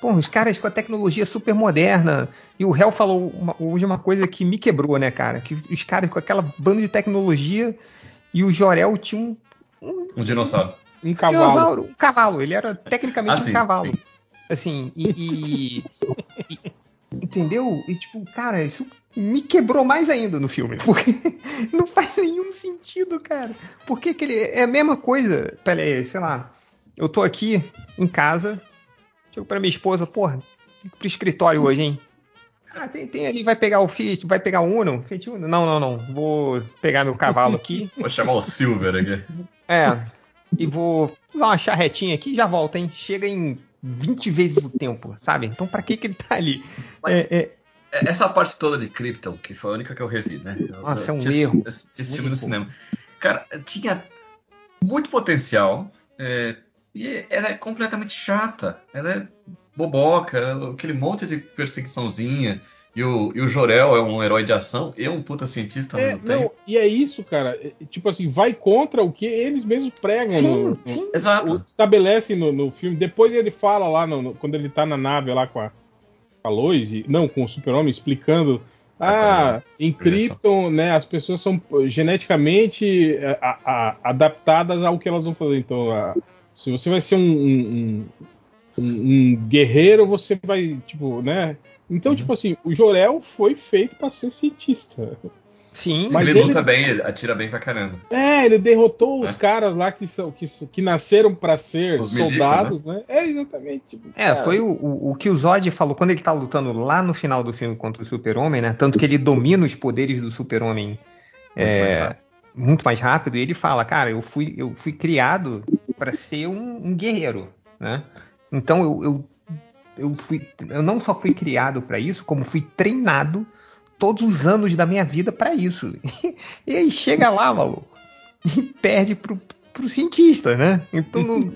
Pô, os caras com a tecnologia super moderna. E o Hell falou uma, hoje uma coisa que me quebrou, né, cara? Que os caras com aquela banda de tecnologia e o Jorel tinha um. Um, um dinossauro. Um cavalo. Um cavalo. Ele era tecnicamente ah, um sim, cavalo. Sim. Assim, e, e, e, Entendeu? E tipo, cara, isso me quebrou mais ainda no filme. Porque não faz nenhum sentido, cara. Porque aquele. É a mesma coisa. Pera aí, sei lá. Eu tô aqui em casa. Chego pra minha esposa, porra, pro escritório hoje, hein? Ah, tem, tem ali, vai pegar o Fiat, vai pegar o Uno? Fiat Uno? Não, não, não. Vou pegar meu cavalo aqui. Vou chamar o Silver aqui. É. E vou usar uma charretinha aqui e já volta, hein? Chega em 20 vezes o tempo, sabe? Então para que que ele tá ali? Mas, é, é... Essa parte toda de Krypton, que foi a única que eu revi, né? Eu, Nossa, eu é um erro. Assisti esse filme no cinema. Cara, tinha muito potencial é, e ela é completamente chata. Ela é boboca, aquele monte de perseguiçãozinha. E o, e o Jorel é um herói de ação e é um puta cientista é, não, E é isso, cara. É, tipo assim, vai contra o que eles mesmos pregam. Sim, no, sim. No, Exato. Estabelecem no, no, filme. Depois ele fala lá, no, quando ele tá na nave lá com a, a Lois, não, com o super-homem, explicando. Ah, ah em Krypton, né, as pessoas são geneticamente é, a, a, adaptadas ao que elas vão fazer. Então, a, se você vai ser um, um, um, um guerreiro, você vai, tipo, né então, uhum. tipo assim, o Jorel foi feito para ser cientista. Sim, mas ele, ele luta bem, ele atira bem pra caramba. É, ele derrotou é. os caras lá que, são, que, que nasceram para ser os soldados, né? né? É, exatamente. Tipo, é, cara. foi o, o, o, que o Zod falou quando ele tá lutando lá no final do filme contra o Super-Homem, né? Tanto que ele domina os poderes do Super-Homem é, muito mais rápido. E ele fala, cara, eu fui, eu fui criado para ser um, um, guerreiro, né? Então eu, eu eu, fui, eu não só fui criado para isso, como fui treinado todos os anos da minha vida para isso. e aí chega lá, maluco, e perde pro, pro cientista, né? Então não...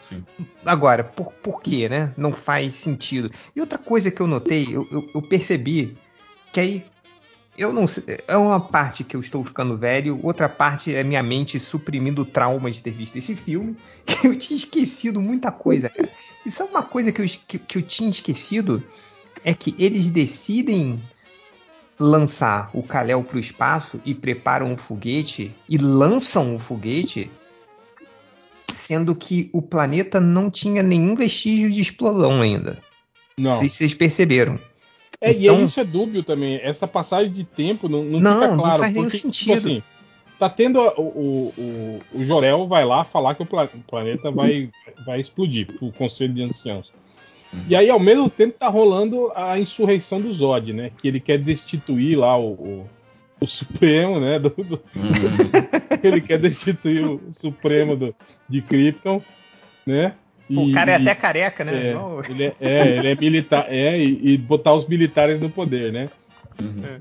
Agora, por, por quê, né? Não faz sentido. E outra coisa que eu notei, eu, eu, eu percebi que aí eu não sei, é uma parte que eu estou ficando velho, outra parte é minha mente suprimindo o trauma de ter visto esse filme, que eu tinha esquecido muita coisa, cara. E sabe uma coisa que eu, que, que eu tinha esquecido? É que eles decidem lançar o Kalel para o espaço e preparam um foguete e lançam o foguete, sendo que o planeta não tinha nenhum vestígio de explosão ainda. Não. Não sei se vocês perceberam. É, então... e isso é dúbio também. Essa passagem de tempo não, não, não fica claro. Não faz nenhum porque, tipo sentido. Tipo assim, tá tendo o, o, o, o, Jorel vai lá falar que o planeta vai, vai explodir, o Conselho de Anciãos. E aí, ao mesmo tempo, tá rolando a insurreição do Zod, né? Que ele quer destituir lá o, o, o Supremo, né? Do, do... Uhum. ele quer destituir o Supremo do, de Krypton, né? E, o cara é até careca, né? É, ele é, é, ele é militar, é, e, e, botar os militares no poder, né? Uhum. É.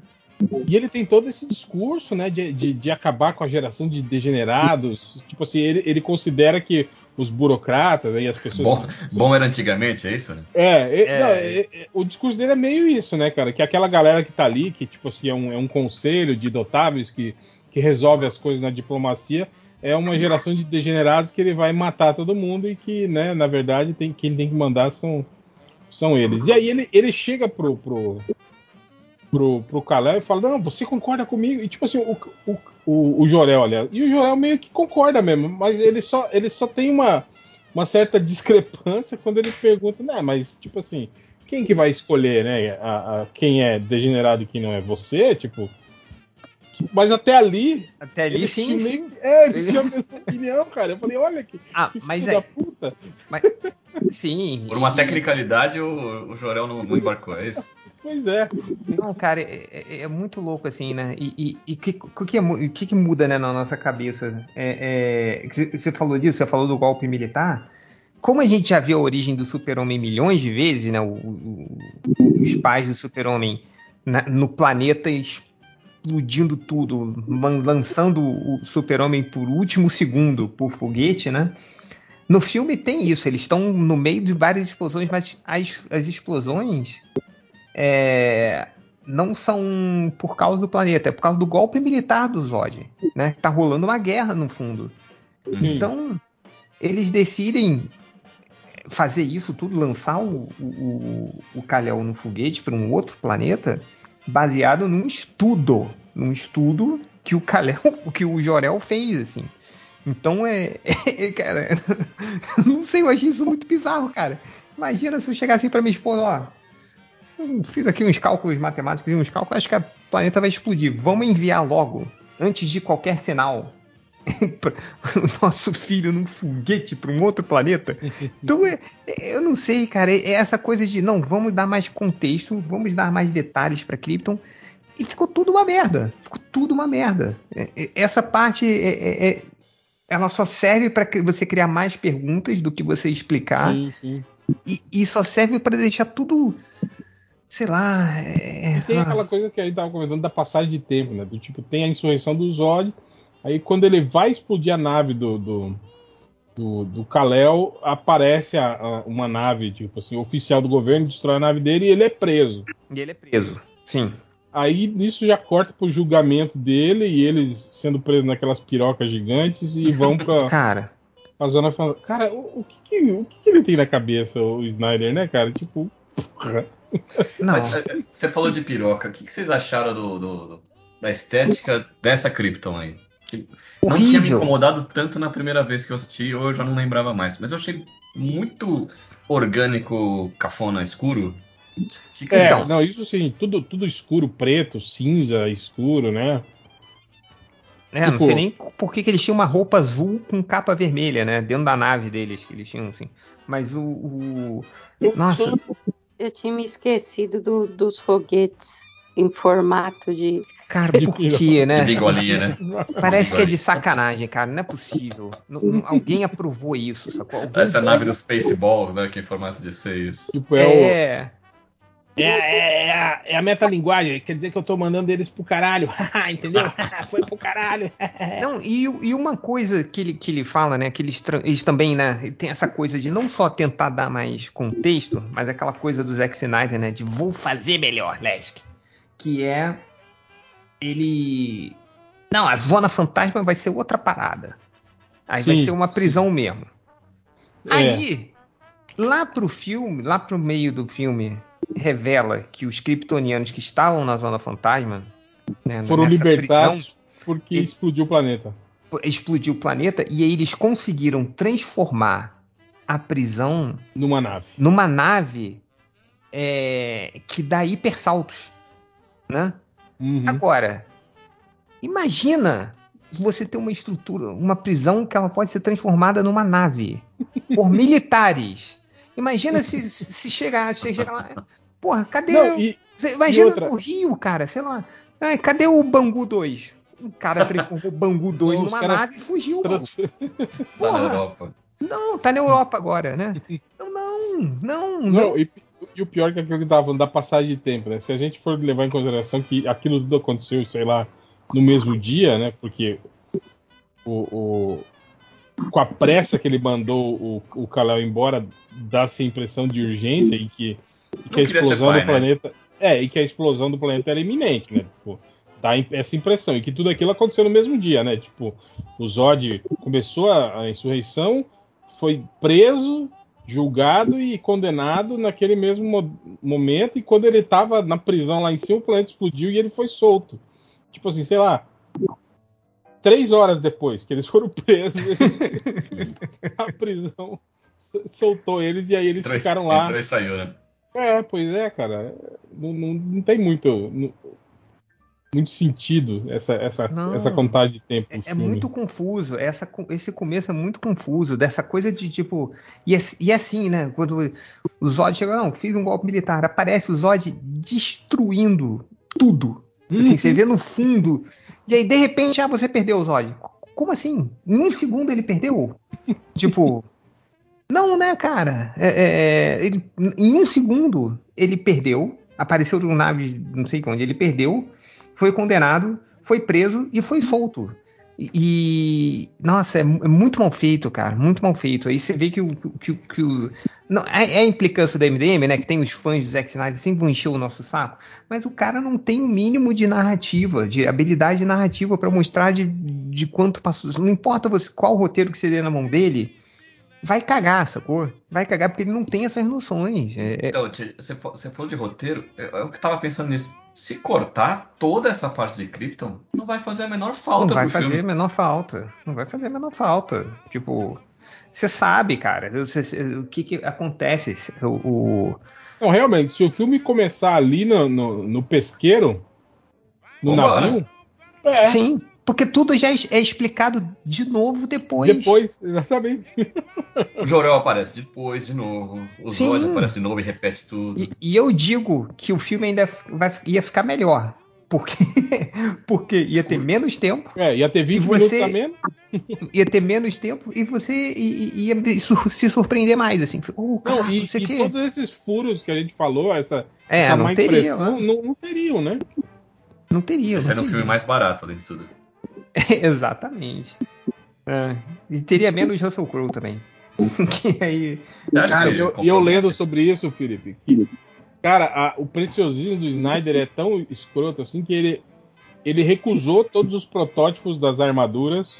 E ele tem todo esse discurso, né, de, de, de, acabar com a geração de degenerados. Tipo assim, ele, ele considera que os burocratas e as pessoas. Bom, bom, era antigamente, é isso? Né? É, é, não, é, é, o discurso dele é meio isso, né, cara? Que aquela galera que tá ali, que tipo assim, é um, é um conselho de dotáveis que, que resolve as coisas na diplomacia, é uma geração de degenerados que ele vai matar todo mundo e que, né, na verdade, tem, quem tem que mandar são, são eles. E aí ele, ele chega pro, pro, pro, pro Calé e fala: Não, você concorda comigo? E tipo assim, o, o, o, o Jorel, olha, e o Jorel meio que concorda mesmo, mas ele só, ele só tem uma, uma certa discrepância quando ele pergunta, né, mas tipo assim, quem que vai escolher, né, a, a, quem é degenerado e quem não é? Você? Tipo. Mas até ali. Até ali, sim. sim. É, eles tinham a mesma opinião, cara. Eu falei, olha que, ah, que mas é... da puta. Mas, sim. Por uma tecnicalidade, o, o Jorel não, não embarcou, é isso? Pois é. Não, cara, é, é, é muito louco, assim, né? E o que, que, é, que, que, muda né, na nossa cabeça? É, é, você falou disso, você falou do golpe militar. Como a gente já viu a origem do super-homem milhões de vezes, né? O, o, os pais do super-homem no planeta explodindo tudo, lançando o super-homem por último segundo por foguete, né? No filme tem isso, eles estão no meio de várias explosões, mas as, as explosões é, não são por causa do planeta, é por causa do golpe militar do Zod, né? Tá rolando uma guerra no fundo. Uhum. Então, eles decidem fazer isso tudo, lançar o, o, o Kal-El no foguete para um outro planeta, baseado num estudo, num estudo que o Kal-El, que o Jorel fez, assim. Então é, é, cara, não sei, eu achei isso muito bizarro, cara. Imagina se eu chegar assim para minha esposa, ó, fiz aqui uns cálculos matemáticos e uns cálculos, acho que o planeta vai explodir. Vamos enviar logo, antes de qualquer sinal, o nosso filho num foguete para um outro planeta. Então, é, é, eu não sei, cara. É, é, essa coisa de não, vamos dar mais contexto, vamos dar mais detalhes para Krypton. E ficou tudo uma merda. Ficou tudo uma merda. É, é, essa parte é, ela só serve para você criar mais perguntas do que você explicar. Sim, sim. E, e só serve para deixar tudo sei lá. É... E tem ah. aquela coisa que a gente tava comentando da passagem de tempo, né? Do tipo, tem a insurreição do Zod, aí quando ele vai explodir a nave do, do, do, do Kal-El, aparece a, a, uma nave, tipo assim, oficial do governo, destrói a nave dele e ele é preso. E ele é preso, sim. Aí isso já corta pro julgamento dele e eles sendo presos naquelas pirocas gigantes e vão pra. Cara. A zona falando. Cara, o, o, que, que, o que, que ele tem na cabeça, o Snyder, né, cara? Tipo. Não. Mas, é, você falou de piroca. O que, vocês acharam do, do, da estética dessa Krypton aí? Que não tinha me incomodado tanto na primeira vez que eu assisti, ou eu já não lembrava mais. Mas eu achei muito orgânico, cafona, escuro. Que que é, então? não, isso sim, tudo, tudo escuro, preto, cinza, escuro, né? É, tipo... não sei nem por que, que eles tinham uma roupa azul com capa vermelha, né? Dentro da nave deles, que eles tinham assim. Mas o. o... Nossa eu tinha me esquecido do, dos foguetes em formato de. Cara, quê, né? De bigolinha, né? Parece que é de sacanagem, cara. Não é possível. Não, alguém aprovou isso, sacou? Alguém Essa é a nave dos Spaceballs, né? Que é em formato de C, isso. Tipo, é, é... O... É, é, é, a, é a metalinguagem, quer dizer que eu tô mandando eles pro caralho, entendeu? Foi pro caralho. não, e, e, uma coisa que ele, que ele fala, né, que eles, eles também, né, tem essa coisa de não só tentar dar mais contexto, mas aquela coisa do Zack Snyder, né, de vou fazer melhor, Lesk, que é ele... Não, a Zona Fantasma vai ser outra parada. Aí Sim. vai ser uma prisão mesmo. É. Aí, lá pro filme, lá pro meio do filme revela que os kryptonianos que estavam na Zona Fantasma né, foram libertados prisão, porque ele, explodiu o planeta. Explodiu o planeta e aí eles conseguiram transformar a prisão numa nave. Numa nave é, que dá hipersaltos, né? Uhum. Agora, imagina você ter uma estrutura, uma prisão que ela pode ser transformada numa nave por militares. Imagina se, se chegar, se chegar lá. Porra, cadê. Não, e, imagina outra... no Rio, cara, sei lá. Ai, cadê o Bangu 2? O cara transformou o Bangu 2 numa nave e fugiu. Trans... Porra. Tá na Europa. Não, tá na Europa agora, né? Então, não, não, não. não. E, e, o pior é que aquilo que tava da passagem de tempo, né? Se a gente for levar em consideração que aquilo tudo aconteceu, sei lá, no mesmo dia, né? Porque o, o com a pressa que ele mandou o, o Kalel embora, dá-se a impressão de urgência e que, e que a explosão pai, do né? planeta. É, e que a explosão do planeta era iminente, né? Tipo, dá essa impressão. E que tudo aquilo aconteceu no mesmo dia, né? Tipo, o Zod começou a, a insurreição, foi preso, julgado e condenado naquele mesmo mo momento. E quando ele estava na prisão lá em cima, o planeta explodiu e ele foi solto. Tipo assim, sei lá. Três horas depois que eles foram presos, a prisão soltou eles e aí eles entrou, ficaram lá. Entrou e saiu, né? É, pois é, cara. Não, não, não tem muito. Não, muito sentido essa, essa, Não, essa contagem de tempo. É, é, muito confuso. Essa, esse começo é muito confuso. Dessa coisa de tipo. E, e assim, né? Quando o Zod chega, não, fiz um golpe militar. Aparece o Zod destruindo tudo. Assim, uhum. você vê no fundo. E aí, de repente, ah, você perdeu o Zod. Como assim? Em um segundo ele perdeu? tipo. Não, né, cara? É, é, é, ele, em um segundo ele perdeu. Apareceu numa nave, não sei onde, ele perdeu foi condenado, foi preso e foi solto. E, nossa, é, é, muito mal feito, cara, muito mal feito. Aí você vê que o. Que, que o não, é, é, a implicância da MDM, né? Que tem os fãs do Zack Snyder sempre vão encher o nosso saco, mas o cara não tem o mínimo de narrativa, de habilidade narrativa para mostrar de, de quanto passou. Não importa você, qual roteiro que você dê na mão dele, vai cagar, sacou? Vai cagar porque ele não tem essas noções. É, é então, você falou de roteiro, eu, que tava pensando nisso se cortar toda essa parte de Krypton, não vai fazer a menor falta. Não vai fazer filme. a menor falta. Não vai fazer a menor falta. Tipo, você sabe, cara, o que, que acontece. O, o, Não, realmente, se o filme começar ali no, no, no pesqueiro, no Vambora. navio. É. Sim, porque tudo já é explicado de novo depois. Depois, exatamente. O Jorel aparece depois, de novo. O Zod aparece de novo e repete tudo. E, e, eu digo que o filme ainda vai, ia ficar melhor. Porque, porque ia ter menos tempo. É, ia ter 20 você, minutos menos. Ia ter menos tempo e você ia, ia se surpreender mais, assim. Oh, cara, não, e, e todos esses furos que a gente falou, essa, é, essa não, teria, não, não, teriam, né? Não teria. Esse era um filme mais barato, além de tudo. Exatamente. É. E teria menos Russell Crowe também. que aí. Cara, e eu, eu, lendo sobre isso, Felipe, que, cara, a, o preciosismo do Snyder é tão escroto assim que ele, ele recusou todos os protótipos das armaduras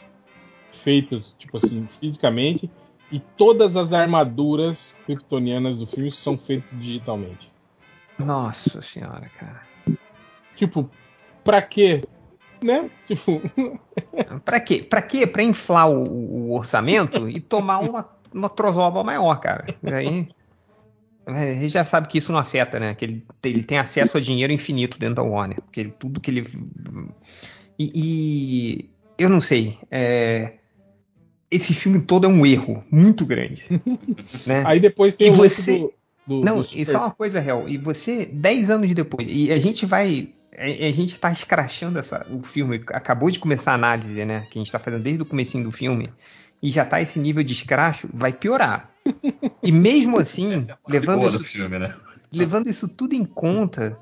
feitas, tipo assim, fisicamente, e todas as armaduras kryptonianas do filme são feitas digitalmente. Nossa senhora, cara. Tipo, pra quê? Né? Tipo. pra quê? Pra quê? Pra inflar o, o orçamento e tomar uma, uma trozoba maior, cara. Aí. A gente já sabe que isso não afeta, né? Que ele, ele tem acesso a dinheiro infinito dentro da Warner. Porque ele, tudo que ele. E, e eu não sei. É, esse filme todo é um erro muito grande. né? Aí depois tem e o você... do, do, Não, do isso é uma coisa real. E você, 10 anos depois, e a gente vai a, gente está escrachando essa, o filme. Acabou de começar a análise, né? Que a gente está fazendo desde o comecinho do filme. E já tá esse nível de escracho, vai piorar. E mesmo assim, é levando, isso, filme, né? levando isso tudo em conta,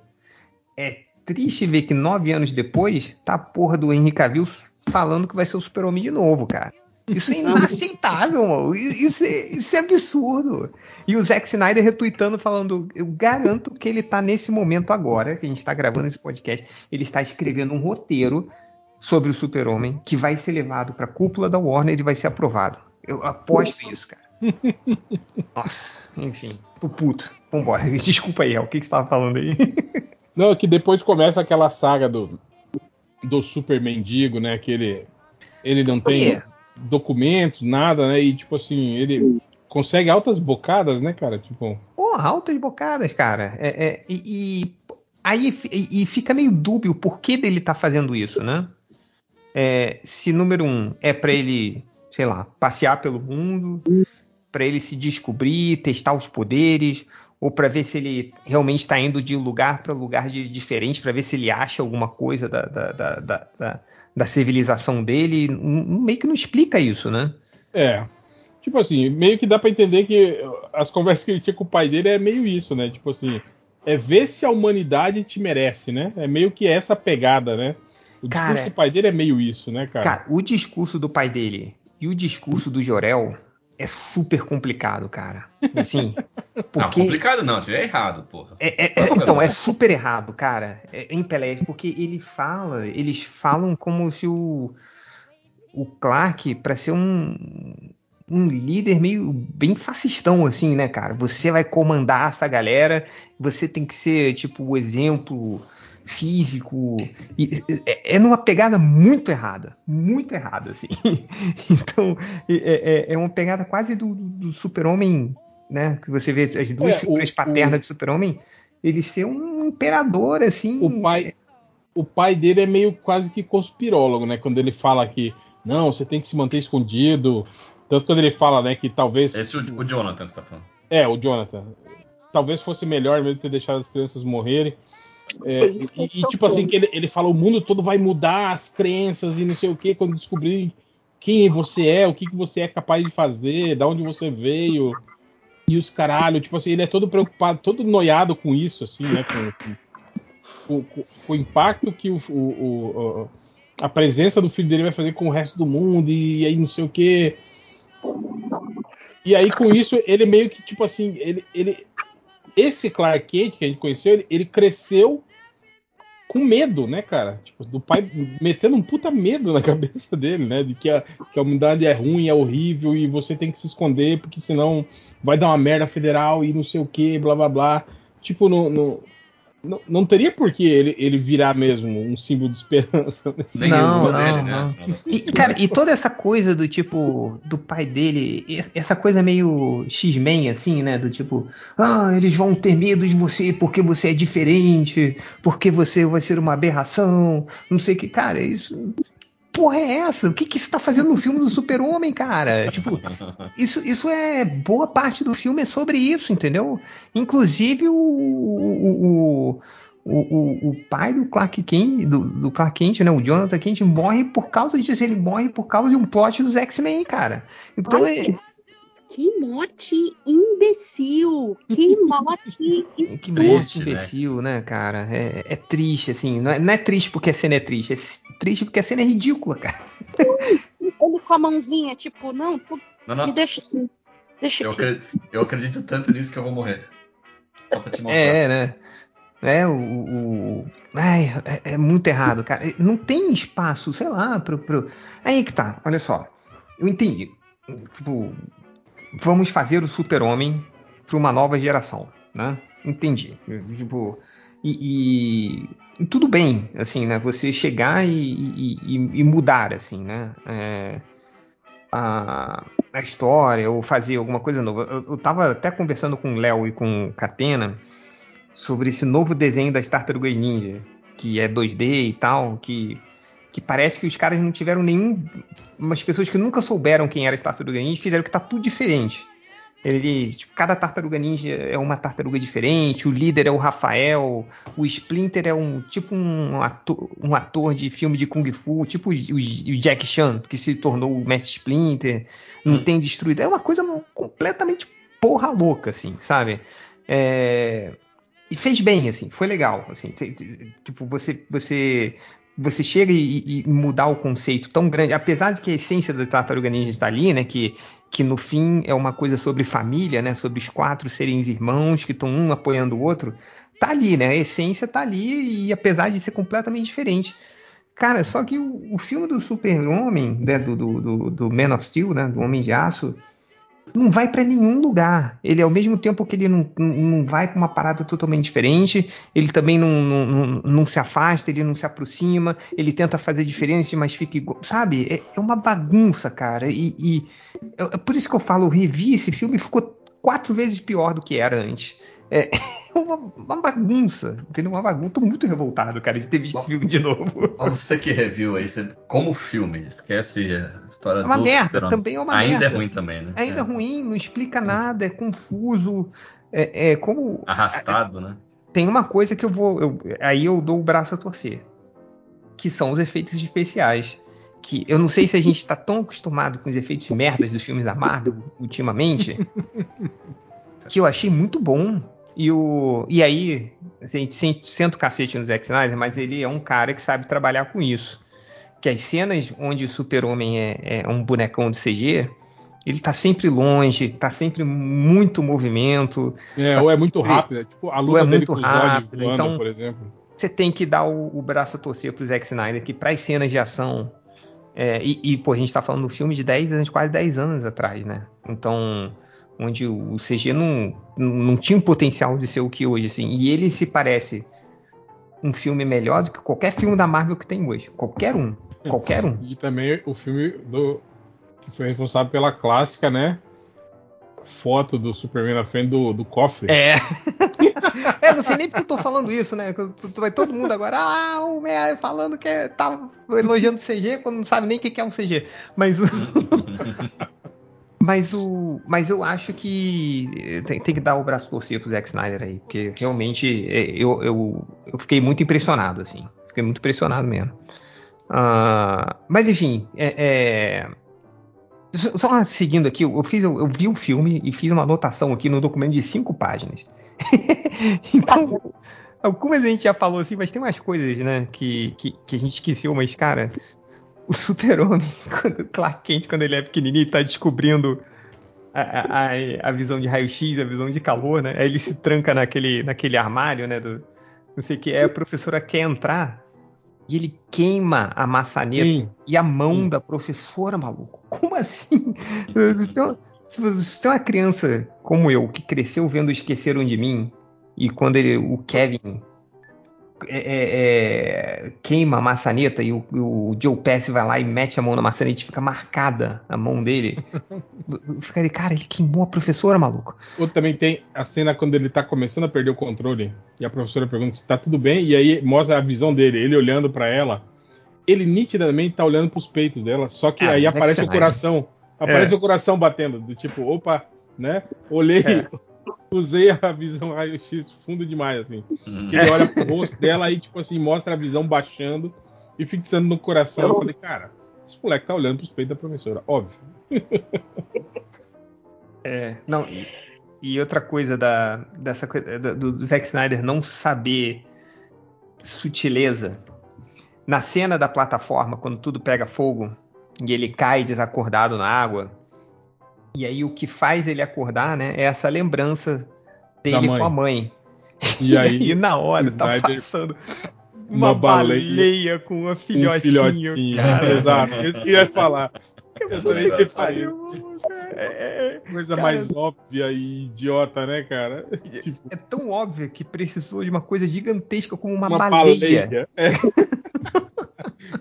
é triste ver que nove anos depois, tá a porra do Henry Cavill falando que vai ser o super-homem de novo, cara. Isso é inaceitável, mano. Isso é, isso é absurdo. E o Zack Snyder retweetando, falando: Eu garanto que ele tá nesse momento agora, que a gente tá gravando esse podcast, ele está escrevendo um roteiro sobre o Super-Homem que vai ser levado pra cúpula da Warner e vai ser aprovado. Eu aposto isso, cara. Nossa, enfim, tô puto. Vambora. Desculpa aí, El, o que, que você tava falando aí? Não, é que depois começa aquela saga do, do super mendigo, né? Que ele, ele não tem documentos, nada, né? E tipo assim, ele consegue altas bocadas, né, cara? Tipo. Pô, altas bocadas, cara. É, é, e, e, aí e, fica meio dúbio o porquê dele tá fazendo isso, né? É, se número um é para ele, sei lá, passear pelo mundo, para ele se descobrir, testar os poderes, ou para ver se ele realmente está indo de lugar para lugar de, diferente, para ver se ele acha alguma coisa da, da, da, da, da civilização dele. Meio que não explica isso, né? É. Tipo assim, meio que dá para entender que as conversas que ele tinha com o pai dele é meio isso, né? Tipo assim, é ver se a humanidade te merece, né? É meio que essa pegada, né? O cara, discurso do pai dele é meio isso, né, cara? Cara, o discurso do pai dele e o discurso do Jorel é super complicado, cara. Assim, porque... Não, complicado não, tiver errado, porra. É, é, é, então, é super errado, cara, é, em Pelé, porque ele fala, eles falam como se o, o Clark, para ser um, um líder meio bem fascistão, assim, né, cara? Você vai comandar essa galera, você tem que ser, tipo, o exemplo físico. E, é, é numa pegada muito errada. Muito errada, assim. então, é, é, é, uma pegada quase do, do super-homem, né? Que você vê as duas é, figuras o, paternas o... de super-homem. Ele ser um imperador, assim. O pai, o pai dele é meio quase que conspirólogo, né? Quando ele fala que não, você tem que se manter escondido. Tanto quando ele fala, né, que talvez. Esse é o, o Jonathan você tá falando. É, o Jonathan. Talvez fosse melhor mesmo ter deixado as crianças morrerem. É, e, e tipo assim, que ele, ele fala: o mundo todo vai mudar, as crenças e não sei o que, quando descobrir quem você é, o que, que você é capaz de fazer, da onde você veio. E os caralho, tipo assim, ele é todo preocupado, todo noiado com isso, assim, né? Com, com, com, com o impacto que o, o, o, a presença do filho dele vai fazer com o resto do mundo, e, e aí não sei o que. E aí, com isso, ele meio que, tipo assim, ele, ele, esse Clark Kent que a gente conheceu, ele, ele, cresceu com medo, né, cara? Tipo, do pai metendo um puta medo na cabeça dele, né? De que a, que a humanidade é ruim, é horrível e você tem que se esconder porque senão vai dar uma merda federal e não sei o que, blá blá blá. Tipo, no, no, não, não teria por que ele, ele virar mesmo um símbolo de esperança. Nesse não, não, dele, né? não. E, cara, e toda essa coisa do tipo, do pai dele, essa coisa meio X-Men, assim, né? Do tipo, ah, eles vão ter medo de você porque você é diferente, porque você vai ser uma aberração, não sei o que. Cara, isso porra é essa? O que que você tá fazendo no filme do Super-Homem, cara? Tipo, isso, isso é. Boa parte do filme é sobre isso, entendeu? Inclusive o. o, o o, o, o, pai do Clark Kent, do, do, Clark Kent, né, o Jonathan Kent, morre por causa disso. Ele morre por causa de um plot dos X-Men, cara. Então Ai, é, que morte imbecil! Que morte Que morte imbecil, né, cara? É, é triste, assim. Não é, não é, triste porque a cena é triste, é triste porque a cena é ridícula, cara. Ele com a mãozinha, tipo, não, não, não. me deixa, deixa eu, acredito, eu acredito tanto nisso que eu vou morrer. Só pra te mostrar. É, né? É, o. o... Ai, é, é, muito errado, cara. Não tem espaço, sei lá, pro. pro... Aí que tá, olha só. Eu entendi. Tipo, vamos fazer o super-homem para uma nova geração, né? Entendi. Tipo, e, e, e, tudo bem, assim, né? Você chegar e, e mudar, assim, né? É, a, a, história ou fazer alguma coisa nova. Eu, eu tava até conversando com o Léo e com o Catena sobre esse novo desenho das Tartarugas Ninja, que é 2D e tal, que que parece que os caras não tiveram nenhum. Umas pessoas que nunca souberam quem era esse tartaruga ninja fizeram que tá tudo diferente. Ele, tipo, cada tartaruga ninja é uma tartaruga diferente, o líder é o Rafael, o Splinter é um tipo um ator, um ator de filme de Kung Fu, tipo o, o Jack Chan, que se tornou o Mestre Splinter, não hum. tem destruído. É uma coisa completamente porra louca, assim, sabe? É... E fez bem, assim, foi legal, assim, tipo, você, você você chega e, e, mudar o conceito tão grande, apesar de que a essência da Tartaruga Ninja está ali, né, que, que no fim é uma coisa sobre família, né, sobre os quatro serem irmãos que estão um apoiando o outro, tá ali, né, a essência tá ali e apesar de ser completamente diferente. Cara, só que o, o filme do Super-Homem, né, do, do, do, do Man of Steel, né, do Homem de Aço, não vai para nenhum lugar. Ele, ao mesmo tempo que ele não, não vai para uma parada totalmente diferente, ele também não, não, não, se afasta, ele não se aproxima, ele tenta fazer diferença, mas fica igual. Sabe? É, é uma bagunça, cara. E, e é, é por isso que eu falo, eu revi esse filme e ficou quatro vezes pior do que era antes. É uma, uma bagunça, entendeu? Uma bagunça. Tô muito revoltado, cara, de ter visto esse filme de novo. Você que review aí, você, como filme, esquece a história é uma do merda, também é uma Ainda merda. é ruim também, né? Ainda é ruim, não explica nada, é confuso. É, é como. Arrastado, né? Tem uma coisa que eu vou. Eu, aí eu dou o braço a torcer. Que são os efeitos especiais. Que eu não sei se a gente está tão acostumado com os efeitos merdas dos filmes da Marvel ultimamente. que eu achei muito bom. E, o, e aí, a gente senta o cacete no Zack Snyder, mas ele é um cara que sabe trabalhar com isso. Que as cenas onde o super-homem é, é, um bonecão de CG, ele tá sempre longe, tá sempre muito movimento. É, tá ou é muito rápido, tipo a luta ou é muito rápido, voando, então por exemplo. você tem que dar o, o braço a torcer pro Zack Snyder, que para as cenas de ação. É, e, e, pô, a gente tá falando do filme de 10 anos, quase 10 anos atrás, né? Então, onde o CG não, não tinha o potencial de ser o que hoje, assim. E ele se parece um filme melhor do que qualquer filme da Marvel que tem hoje. Qualquer um. Qualquer um. E também o filme do que foi responsável pela clássica, né? Foto do Superman na frente do, do cofre. É. é, não sei nem porque eu tô falando isso, né? Vai todo mundo agora, ah, o Meia falando que é, tá elogiando CG quando não sabe nem o que é um CG. Mas o. Mas, o, mas eu acho que tem, tem que dar o braço torcer pro Zack Snyder aí, porque realmente eu, eu, eu fiquei muito impressionado, assim. Fiquei muito impressionado mesmo. Uh, mas enfim, é, é, só seguindo aqui, eu, fiz, eu, eu, vi o filme e fiz uma anotação aqui no documento de cinco páginas. então, algumas a gente já falou assim, mas tem umas coisas, né, que, que, que a gente esqueceu, mas, cara, o super-homem, quando Clark Kent, quando ele é pequenininho, tá descobrindo a, a, a visão de raio-x, a visão de calor, né? Aí ele se tranca naquele, naquele armário, né? Do, não sei o que. Aí a professora quer entrar e ele queima a maçaneta Sim. e a mão Sim. da professora, maluco. Como assim? Então, se você tem uma criança como eu, que cresceu vendo Esqueceram de Mim, e quando ele, o Kevin é, é, é, queima a maçaneta e o, o Joe Pesci vai lá e mete a mão na maçaneta e fica marcada a mão dele. fica ali, cara, ele queimou a professora, maluco. Ou também tem a cena quando ele tá começando a perder o controle e a professora pergunta se tá tudo bem e aí mostra a visão dele, ele olhando para ela. Ele nitidamente tá olhando pros peitos dela, só que ah, aí aparece o coração. Aparece é. o coração batendo, do tipo, opa, né? Olhei, é usei a visão raio-x fundo demais, assim. Hum. Ele olha pro rosto dela e, tipo assim, mostra a visão baixando e fixando no coração. Eu falei, cara, esse moleque tá olhando pros peitos da professora, óbvio. É, não, e, e outra coisa da, dessa do, do Zack Snyder não saber sutileza. Na cena da plataforma, quando tudo pega fogo e ele cai desacordado na água, e aí o que faz ele acordar, né, é essa lembrança dele com a mãe. E aí, e na hora tá passando uma, uma baleia, baleia, com uma filhotinho. Um filhotinho cara. Exato, isso que eu ia falar. Que pariu. É, Coisa cara, mais óbvia e idiota, né, cara? Tipo... É tão óbvio que precisou de uma coisa gigantesca como uma, uma baleia. baleia. É.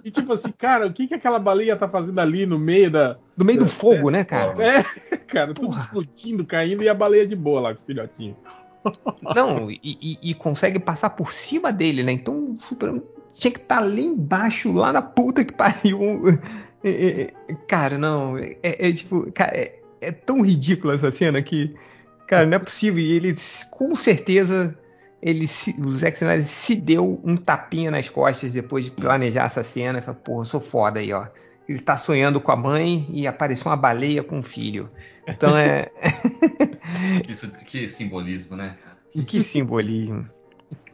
E tipo assim, cara, o que que aquela baleia tá fazendo ali no meio da. No meio do fogo, né, cara? É, cara, tudo Porra. explodindo, caindo e a baleia de boa lá com o filhotinho. Não, e, e, e, consegue passar por cima dele, né? Então super, tinha que estar tá ali embaixo, lá na puta que pariu. É, é, é, cara, não. É, é tipo. Cara, é, é, tão ridícula essa cena que. Cara, não é possível. E ele com certeza ele se, o Zack Snyder se deu um tapinha nas costas depois de planejar essa cena. Falei, porra, eu sou foda aí, ó. Ele tá sonhando com a mãe e apareceu uma baleia com o filho. Então é. que, que simbolismo, né? Que simbolismo.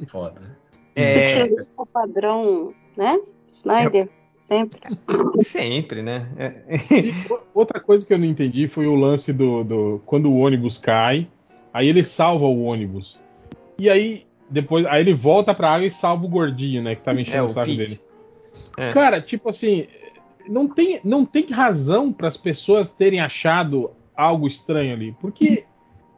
Foda. É... Esse é o padrão, né? Snyder. É... Sempre. Sempre, né? É. outra coisa que eu não entendi foi o lance do, do. Quando o ônibus cai, aí ele salva o ônibus. E aí, depois, aí ele volta pra água e salva o gordinho, né? Que tá mexendo é, o saco dele. É. Cara, tipo assim, não tem, não tem razão para as pessoas terem achado algo estranho ali. Porque,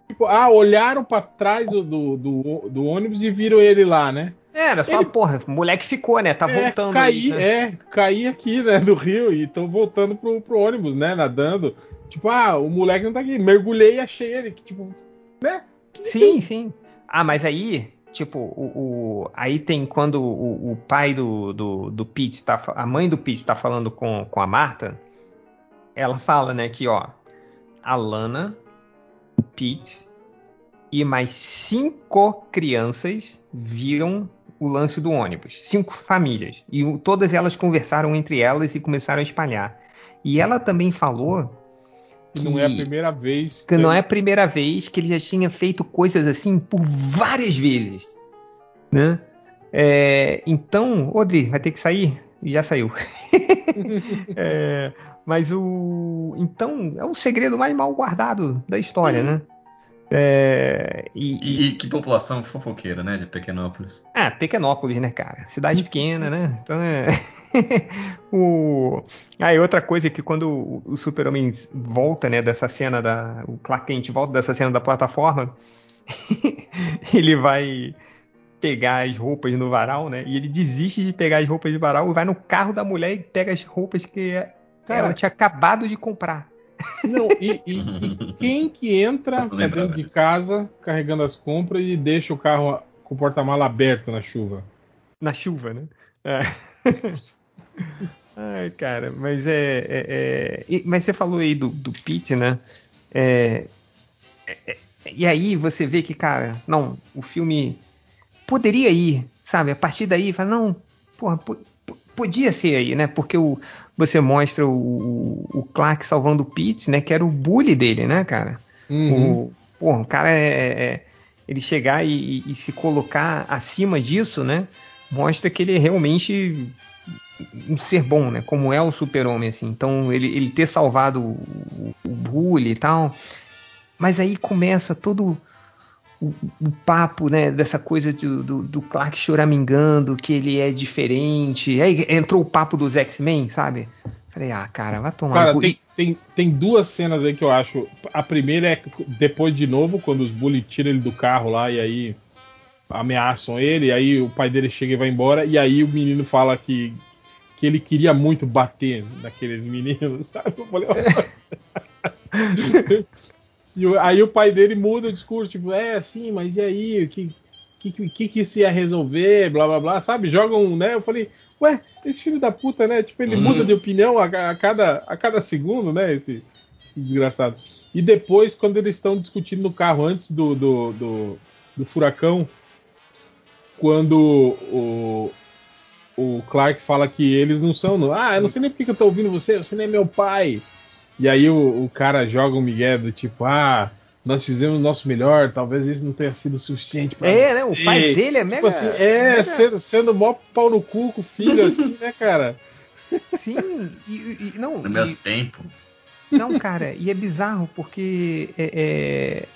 tipo, ah, olharam para trás do, do, do, do, ônibus e viram ele lá, né? É, era só, ele... porra, o moleque ficou, né? Tá é, voltando. Caí, né? É, caí aqui, né, do rio e estão voltando pro, pro ônibus, né? Nadando. Tipo, ah, o moleque não tá aqui. Mergulhei e achei ele. Tipo, né? Sim, sim. Ah, mas aí, tipo, o, o aí tem quando o, o pai do, do, do Pete tá. A mãe do Pete tá falando com, com a Marta. Ela fala, né, que, ó, a Lana, o Pete e mais cinco crianças viram o lance do ônibus. Cinco famílias. E todas elas conversaram entre elas e começaram a espalhar. E ela também falou que, não é a primeira vez. Que, que não é a primeira vez que ele já tinha feito coisas assim por várias vezes. Né? É, então, Rodri, vai ter que sair? Já saiu. é, mas o. Então, é o segredo mais mal guardado da história, né? É, e, e, e, que população fofoqueira, né, de Pequenópolis. Ah, Pequenópolis, né, cara? Cidade pequena, né? Então é. o... Ah, e outra coisa é que quando o Super-Homem volta, né, dessa cena da. O Clark Kent volta dessa cena da plataforma, ele vai pegar as roupas no varal, né? E ele desiste de pegar as roupas de varal e vai no carro da mulher e pega as roupas que Cara, ela tinha acabado de comprar. Não, e, e, e quem que entra dentro de casa carregando as compras e deixa o carro com o porta-mala aberto na chuva? Na chuva, né? É. Ai, cara, mas é. é, é... mas você falou aí do, do Pete, né? É, é, e aí você vê que, cara, não, o filme poderia ir, sabe? A partir daí, fala, não, porra, podia ser aí, né? Porque o, você mostra o, o, Clark salvando o Pete, né? Que era o bully dele, né, cara? Uhum. O, porra, o cara é, é, é ele chegar e, e, se colocar acima disso, né? Mostra que ele é realmente um ser bom, né? Como é o super-homem, assim. Então, ele, ele ter salvado o, o bully e tal. Mas aí começa todo o, o, papo, né, dessa coisa do, do, do, Clark choramingando, que ele é diferente. Aí entrou o papo dos X-Men, sabe? Falei, ah, cara, vai tomar. Cara, tem, tem, tem, duas cenas aí que eu acho. A primeira é depois de novo, quando os bullies tiram ele do carro lá e aí ameaçam ele, aí o pai dele chega e vai embora, e aí o menino fala que, que ele queria muito bater naqueles meninos, sabe? Eu falei, E aí o pai dele muda o discurso, tipo, é assim, mas e aí, o que, que, que, que isso ia resolver, blá blá blá, sabe? Jogam, né? Eu falei, ué, esse filho da puta, né? Tipo, ele uhum. muda de opinião a, a, cada, a cada segundo, né? Esse, esse, desgraçado. E depois, quando eles estão discutindo no carro antes do, do, do, do furacão, quando o, o Clark fala que eles não são. No, ah, eu não sei nem porque que eu tô ouvindo você, você nem é meu pai. E aí o, o cara joga um migué do tipo, ah, nós fizemos o nosso melhor, talvez isso não tenha sido suficiente pra É, né? O pai dele é tipo mega. Assim, é, mega... Sendo, sendo mó pau no cu com o filho, assim, né, cara? Sim, e, e não. No meu tempo. Não, cara, e é bizarro porque é, é,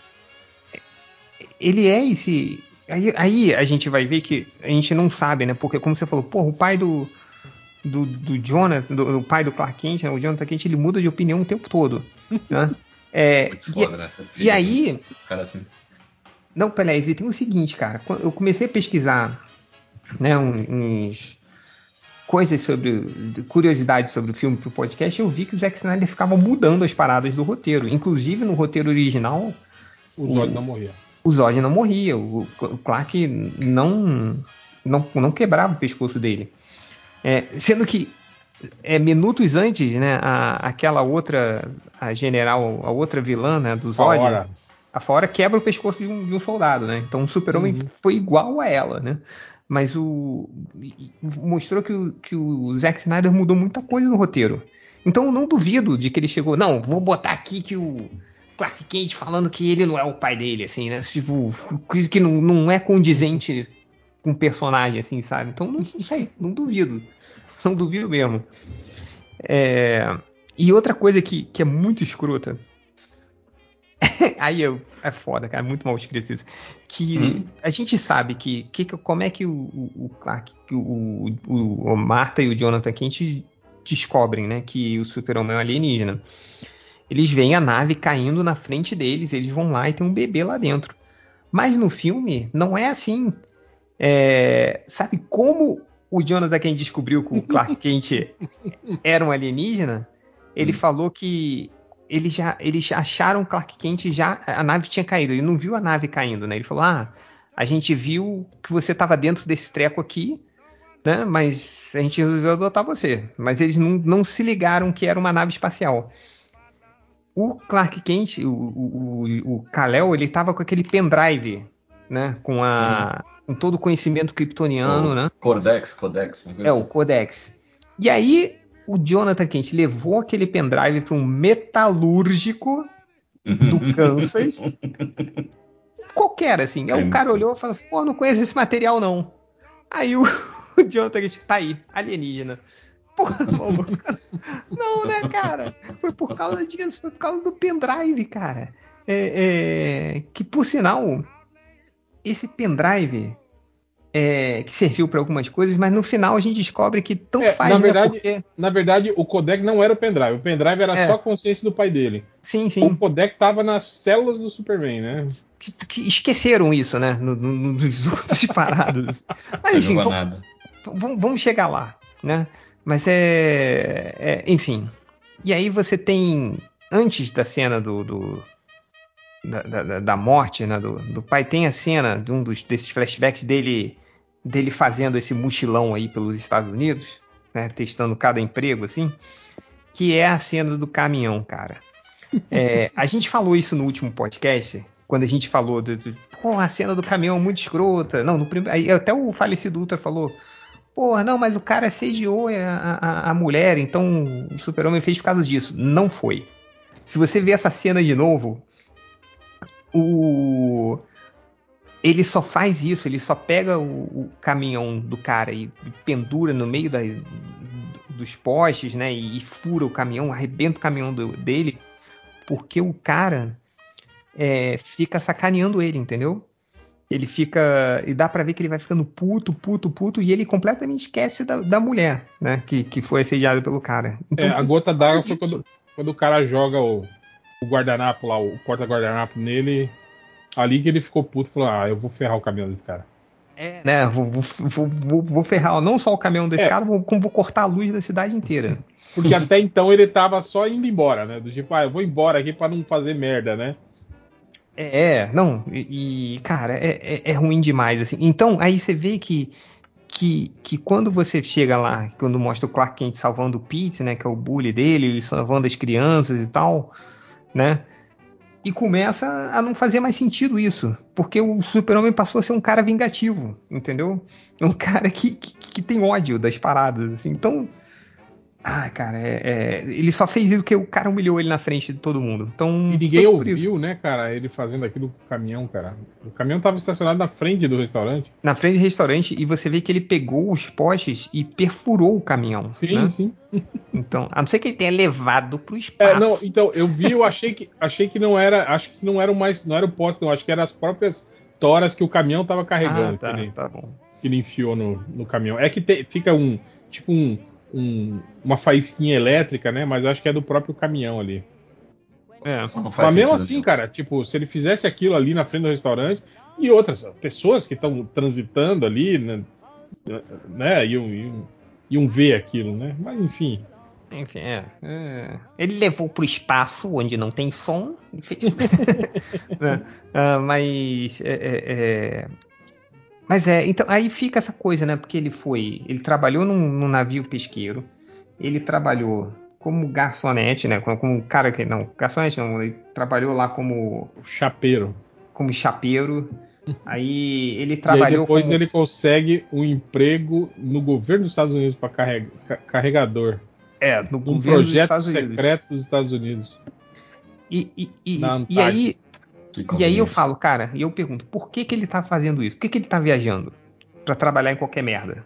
ele é esse. Aí, aí, a gente vai ver que a gente não sabe, né? Porque, como você falou, porra, o pai do, do, do Jonas, do, do, pai do Clark Kent, né, o Jonathan Kent, ele muda de opinião o tempo todo. Né? É, e, né? e aí. Cara assim. Não, Pelé, e tem o seguinte, cara. Eu comecei a pesquisar né, uns coisas sobre. curiosidades sobre o filme pro podcast, eu vi que o Zack Snyder ficava mudando as paradas do roteiro. Inclusive no roteiro original. O Zod não morria. O Zod não morria. O Clark não, não, não quebrava o pescoço dele. É, sendo que é, minutos antes, né, a, aquela outra, a general, a outra vilã né, do Zod, Fora. a Fora quebra o pescoço de um, de um soldado, né? Então o Super-Homem uhum. foi igual a ela, né? Mas o mostrou que o, que o Zack Snyder mudou muita coisa no roteiro. Então eu não duvido de que ele chegou, não, vou botar aqui que o Clark Kent falando que ele não é o pai dele, assim, né? Tipo, coisa que não, não é condizente com personagem, assim, sabe? Então, não, não sei, não duvido. Não duvido mesmo. É... E outra coisa que, que é muito escrota. Aí é foda, cara, muito mal escrito isso. Que hum. a gente sabe que, que como é que o, o, o Clark, o, o, o Marta e o Jonathan Kent descobrem, né, que o Super-Homem é um alienígena. Eles veem a nave caindo na frente deles, eles vão lá e tem um bebê lá dentro. Mas no filme não é assim. É, sabe como o Jonathan quem descobriu que o Clark Kent era um alienígena? Ele hum. falou que eles já eles acharam Clark Kent já a nave tinha caído. Ele não viu a nave caindo, né? Ele falou: "Ah, a gente viu que você estava dentro desse treco aqui, né? Mas a gente resolveu adotar você. Mas eles não, não se ligaram que era uma nave espacial. O Clark Kent, o, o, o Kal-El, ele estava com aquele pendrive, né? Com a hum. Com todo o conhecimento kryptoniano, o né? Codex, Codex. É, o Codex. E aí o Jonathan Kent levou aquele pendrive para um metalúrgico do Kansas. qualquer, assim. Aí o cara olhou e falou: pô, não conheço esse material, não. Aí o, o Jonathan Kent tá aí, alienígena. Porra, não, né, cara? Foi por causa disso, foi por causa do pendrive, cara. É, é, que por sinal, esse pendrive é, que serviu para algumas coisas, mas no final a gente descobre que tanto é, faz. Na né, verdade, né, porque... na verdade, o codec não era o pendrive. O pendrive era é. só a consciência do pai dele. Sim, sim. O codec estava nas células do Superman, né? Que, que esqueceram isso, né? No, no, nos outros parados. Mas enfim, vamos, vamos, chegar lá, né? Mas é, é, Enfim. E aí você tem. Antes da cena do, do da, da, da, morte né, do, do, pai. Tem a cena de um dos, desses flashbacks dele dele fazendo esse mochilão aí pelos Estados Unidos, né, testando cada emprego, assim, que é a cena do caminhão, cara. É, a gente falou isso no último podcast, quando a gente falou do, do a cena do caminhão é muito escrota. Não, no aí até o falecido Ultra falou, porra, não, mas o cara sediou a, a, a mulher, então o super-homem fez por causa disso. Não foi. Se você ver essa cena de novo, o ele só faz isso, ele só pega o, o caminhão do cara e, pendura no meio da, dos postes, né? E, e, fura o caminhão, arrebenta o caminhão do, dele, porque o cara é, fica sacaneando ele, entendeu? Ele fica. E dá pra ver que ele vai ficando puto, puto, puto, e ele completamente esquece da, da mulher, né? Que, que foi assediada pelo cara. Então, é, a gota d'água foi quando, quando o cara joga o, o guardanapo lá, o porta-guardanapo nele Ali que ele ficou puto e falou: Ah, eu vou ferrar o caminhão desse cara. É, né? Vou, vou, vou, vou ferrar não só o caminhão desse é. cara, como vou cortar a luz da cidade inteira. Porque até então ele tava só indo embora, né? Do tipo, ah, eu vou embora aqui para não fazer merda, né? É, não, e, cara, é, é, é, ruim demais, assim. Então, aí você vê que, que, que quando você chega lá, quando mostra o Clark Kent salvando o Pete, né, que é o bully dele, ele salvando as crianças e tal, né, e começa a não fazer mais sentido isso, porque o Super-Homem passou a ser um cara vingativo, entendeu? Um cara que, que, que tem ódio das paradas, assim. Então, ah, cara, é, é, ele só fez isso porque o cara humilhou ele na frente de todo mundo. Então, e ninguém ouviu, né, cara, ele fazendo aquilo com o caminhão, cara. O caminhão tava estacionado na frente do restaurante. Na frente do restaurante, e você vê que ele pegou os postes e perfurou o caminhão. Sim, né? sim. Então, a não ser que ele tenha levado pro espaço. É, não, então, eu vi, eu achei que achei que não era. Acho que não era mais. Não era o poste, não. Acho que eram as próprias toras que o caminhão tava carregando. Ah, tá, que ele, tá bom. Que ele enfiou no, no caminhão. É que te, fica um. Tipo um um, uma faísquinha elétrica, né? Mas acho que é do próprio caminhão ali. É. Mas mesmo assim, cara, tipo, se ele fizesse aquilo ali na frente do restaurante e outras pessoas que estão transitando ali, né, né iam, iam, iam, ver aquilo, né? Mas enfim. Enfim, é, é. Ele levou pro espaço onde não tem som e fez. uh, mas é, é, é mas é, então aí fica essa coisa, né? Porque ele foi, ele trabalhou num, num navio pesqueiro, ele trabalhou como garçonete, né? Como, como cara que não, garçonete não, ele trabalhou lá como chapeiro, como chapeiro. Aí ele trabalhou. E depois como... ele consegue um emprego no governo dos Estados Unidos para carreg... carregador. É, no um projeto dos secreto dos Estados Unidos. E, e, e, e aí e aí eu falo, cara, e eu pergunto, por que, que ele tá fazendo isso? Por que, que ele tá viajando? para trabalhar em qualquer merda?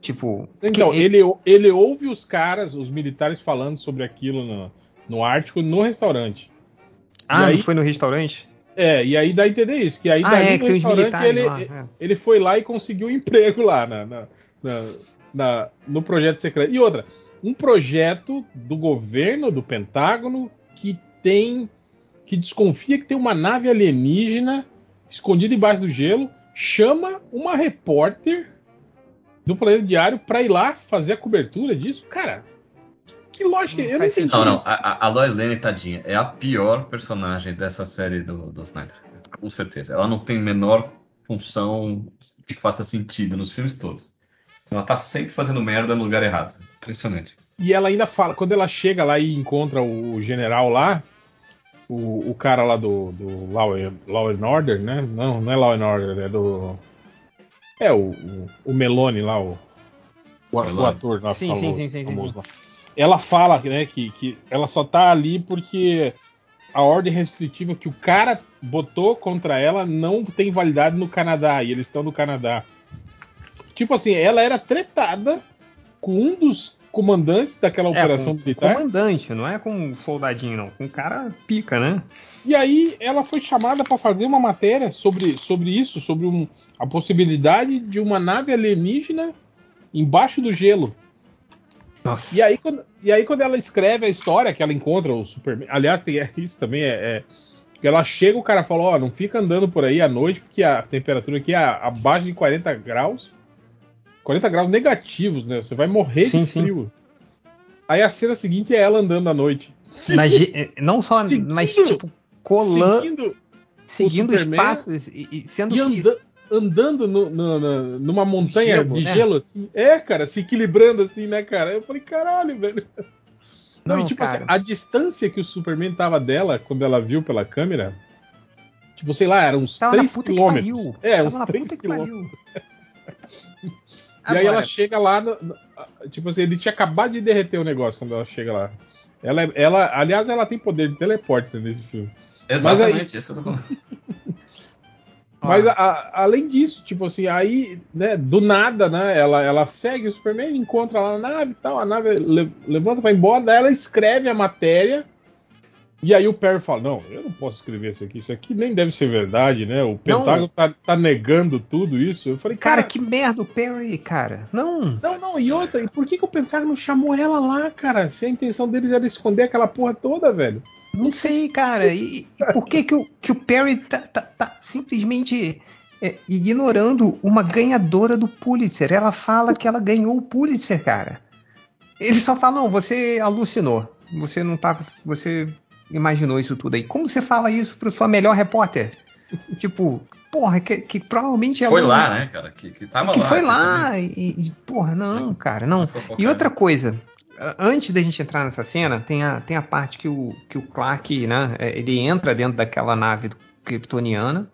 Tipo. Então, ele... ele, ele ouve os caras, os militares falando sobre aquilo no, no Ártico no restaurante. Ah, aí, foi no restaurante? É, e aí dá a entender isso, que aí ah, é, no restaurante ele, lá, é. ele foi lá e conseguiu um emprego lá na, na, na, na, no projeto secreto. E outra, um projeto do governo, do Pentágono, que tem que desconfia que tem uma nave alienígena escondida embaixo do gelo, chama uma repórter do Planeta Diário para ir lá fazer a cobertura disso. Cara, Que lógica, eu não entendi. Não, não, a, a Lois Lane, tadinha, é a pior personagem dessa série do, do Snyder. Com certeza. Ela não tem menor função que faça sentido nos filmes todos. Ela tá sempre fazendo merda no lugar errado. Impressionante. E ela ainda fala, quando ela chega lá e encontra o general lá, o, o cara lá do, do Law, Law and Order, né? Não, não é Law and Order, é do. É o, o, o Meloni lá, o, o, o ator lá. Sim, falou, sim, sim, sim, sim, sim. Ela fala né, que, que ela só tá ali porque a ordem restritiva que o cara botou contra ela não tem validade no Canadá e eles estão no Canadá. Tipo assim, ela era tretada com um dos comandantes daquela é, operação com militar. Comandante, não é com soldadinho, não. Com cara pica, né? E aí ela foi chamada para fazer uma matéria sobre, sobre isso, sobre um, a possibilidade de uma nave alienígena embaixo do gelo. Nossa. E aí, quando, e aí, quando ela escreve a história que ela encontra o Superman. Aliás, tem isso também é, é ela chega, o cara fala, ó, oh, não fica andando por aí à noite, porque a temperatura aqui é abaixo de 40 graus. 40 graus negativos, né? Você vai morrer sim, de frio. Sim. Aí a cena seguinte é ela andando à noite. Mas, eh, não só, seguindo, mas tipo, colando. Seguindo, seguindo os passos e, e sendo e que. Anda, andando no, no, numa montanha gelo, de né? gelo, assim. É, cara, se equilibrando assim, né, cara? Eu falei, caralho, velho. Não, não e, tipo assim, a distância que o Superman tava dela quando ela viu pela câmera. Tipo, sei lá, era uns tava 3 quilômetros. É, tava uns 3 quilômetros. E aí ela chega lá, no, no, tipo assim, ele tinha acabado de derreter o negócio quando ela chega lá. Ela, ela, aliás, ela tem poder de teleporte nesse filme. Exatamente, aí, isso que eu tô falando. Mas a, além disso, tipo assim, aí, né, do nada, né, ela, ela segue o Superman, encontra lá na nave e tal, a nave le, levanta, vai embora, daí ela escreve a matéria e aí o Perry fala: Não, eu não posso escrever isso aqui. Isso aqui nem deve ser verdade, né? O Pentágono tá, tá, negando tudo isso. Eu falei, cara, cara, que merda o Perry, cara. Não. Não, não. E outra, e por que, que o Pentágono chamou ela lá, cara? Se a intenção deles era esconder aquela porra toda, velho. Não sei, cara. E, e por que, que, o, que o Perry tá, tá, tá simplesmente é, ignorando uma ganhadora do Pulitzer? Ela fala que ela ganhou o Pulitzer, cara. Ele só fala: Não, você alucinou. Você não tá. Você imaginou isso tudo aí? Como você fala isso para sua melhor repórter? tipo, porra, que, que provavelmente ela. Foi não... lá, né, cara? Que, que tava que lá. foi lá e, e, porra, não, cara, não. E outra coisa, antes da gente entrar nessa cena, tem a, tem a parte que o, que o Clark, né, é, ele entra dentro daquela nave kryptoniana,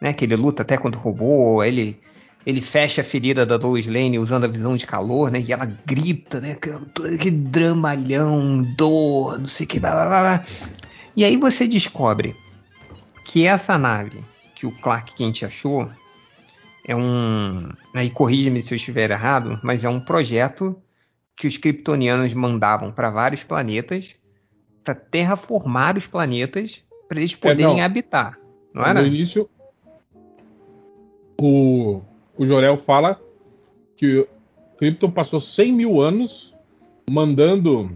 né, que ele luta até contra o robô, ele ele fecha a ferida da Lois Lane usando a visão de calor, né? E ela grita, né? Que dramalhão, dor, não sei o que. Blá, blá, blá. E aí você descobre que essa nave que o Clark Kent achou é um. Aí corrija-me se eu estiver errado, mas é um projeto que os kryptonianos mandavam para vários planetas para terraformar os planetas para eles poderem é, habitar. Não era? No início, o o Jorel fala que Krypton passou 100 mil anos mandando,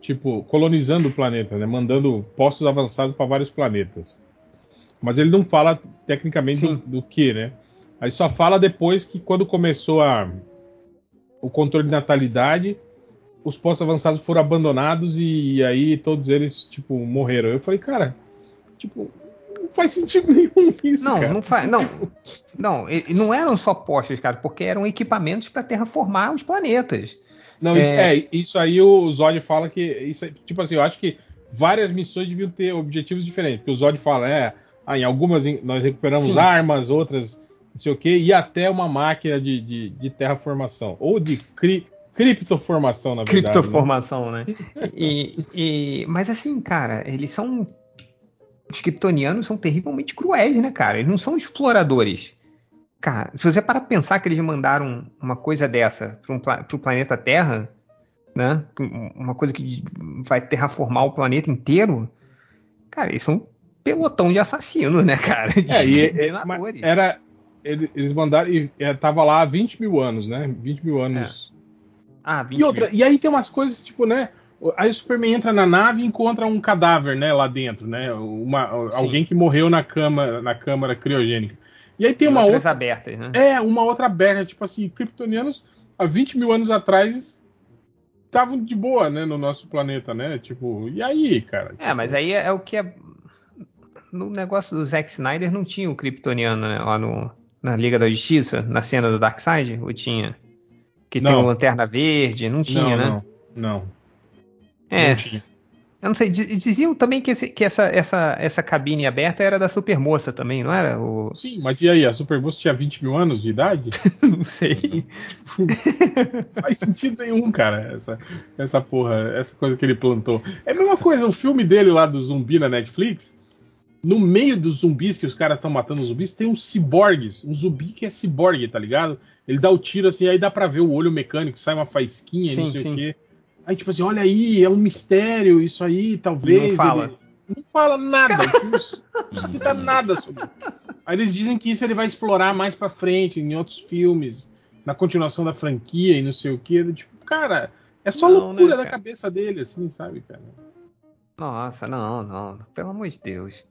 tipo, colonizando o planeta, né? Mandando postos avançados para vários planetas. Mas ele não fala tecnicamente do, do, que, né? Aí só fala depois que quando começou a, o controle de natalidade, os postos avançados foram abandonados e, e aí todos eles, tipo, morreram. Eu falei, cara, tipo, faz sentido nenhum isso. Não, cara. não faz. Não, não, não eram só postes, cara, porque eram equipamentos para terraformar os planetas. Não, é... Isso, é, isso aí o Zod fala que. Isso, tipo assim, eu acho que várias missões deviam ter objetivos diferentes. Porque o Zod fala, é, ah, em algumas nós recuperamos Sim. armas, outras não sei o que, e até uma máquina de, de, de terraformação. Ou de cri, criptoformação, na verdade. Né? Criptoformação, né? né? e, e, mas assim, cara, eles são os kryptonianos são terrivelmente cruéis, né, cara? Eles não são exploradores. Cara, se você parar pra pensar que eles mandaram uma coisa dessa para um, o planeta Terra, né? Uma coisa que vai terraformar o planeta inteiro, cara, eles são um pelotão de assassinos, né, cara? De é, e, era, eles mandaram e é, tava lá há 20 mil anos, né? 20 mil anos. É. Ah, 20 e outra, mil. e aí tem umas coisas, tipo, né? Aí o Superman entra na nave e encontra um cadáver, né, lá dentro, né? Uma, alguém que morreu na cama, na câmara criogênica. E aí tem uma outra abertas, né? É, uma outra aberta, tipo assim, kryptonianos há 20 mil anos atrás estavam de boa, né, no nosso planeta, né? Tipo, e aí, cara? É, mas aí é, é, o que é. No negócio do Zack Snyder não tinha o Kryptoniano né, lá no, na Liga da Justiça, na cena do Darkseid? Ou tinha? Que não. tem o Lanterna Verde? Não tinha, não, né? Não, não. É. Não. Eu não sei, diziam também que, esse, que essa, essa, essa cabine aberta era da Supermoça também, não era? O... Sim, mas e aí? A Supermoça tinha 20 mil anos de idade? não sei. faz sentido nenhum, cara, essa, essa porra, essa coisa que ele plantou. É a mesma coisa, o filme dele lá do zumbi na Netflix. No meio dos zumbis que os caras estão matando os zumbis, tem uns ciborgues. Um zumbi que é ciborgue, tá ligado? Ele dá o tiro assim, aí dá pra ver o olho mecânico, sai uma faísquinha, sim, não sei sim. o quê. Aí, tipo assim, olha aí, é um mistério, isso aí, talvez. Não fala. Ele... Não fala nada, não cita nada sobre. Aí eles dizem que isso ele vai explorar mais pra frente, em outros filmes, na continuação da franquia e não sei o que. Tipo, cara, é só não, loucura né, da cabeça dele, assim, sabe, cara? Nossa, não, não. Pelo amor de Deus.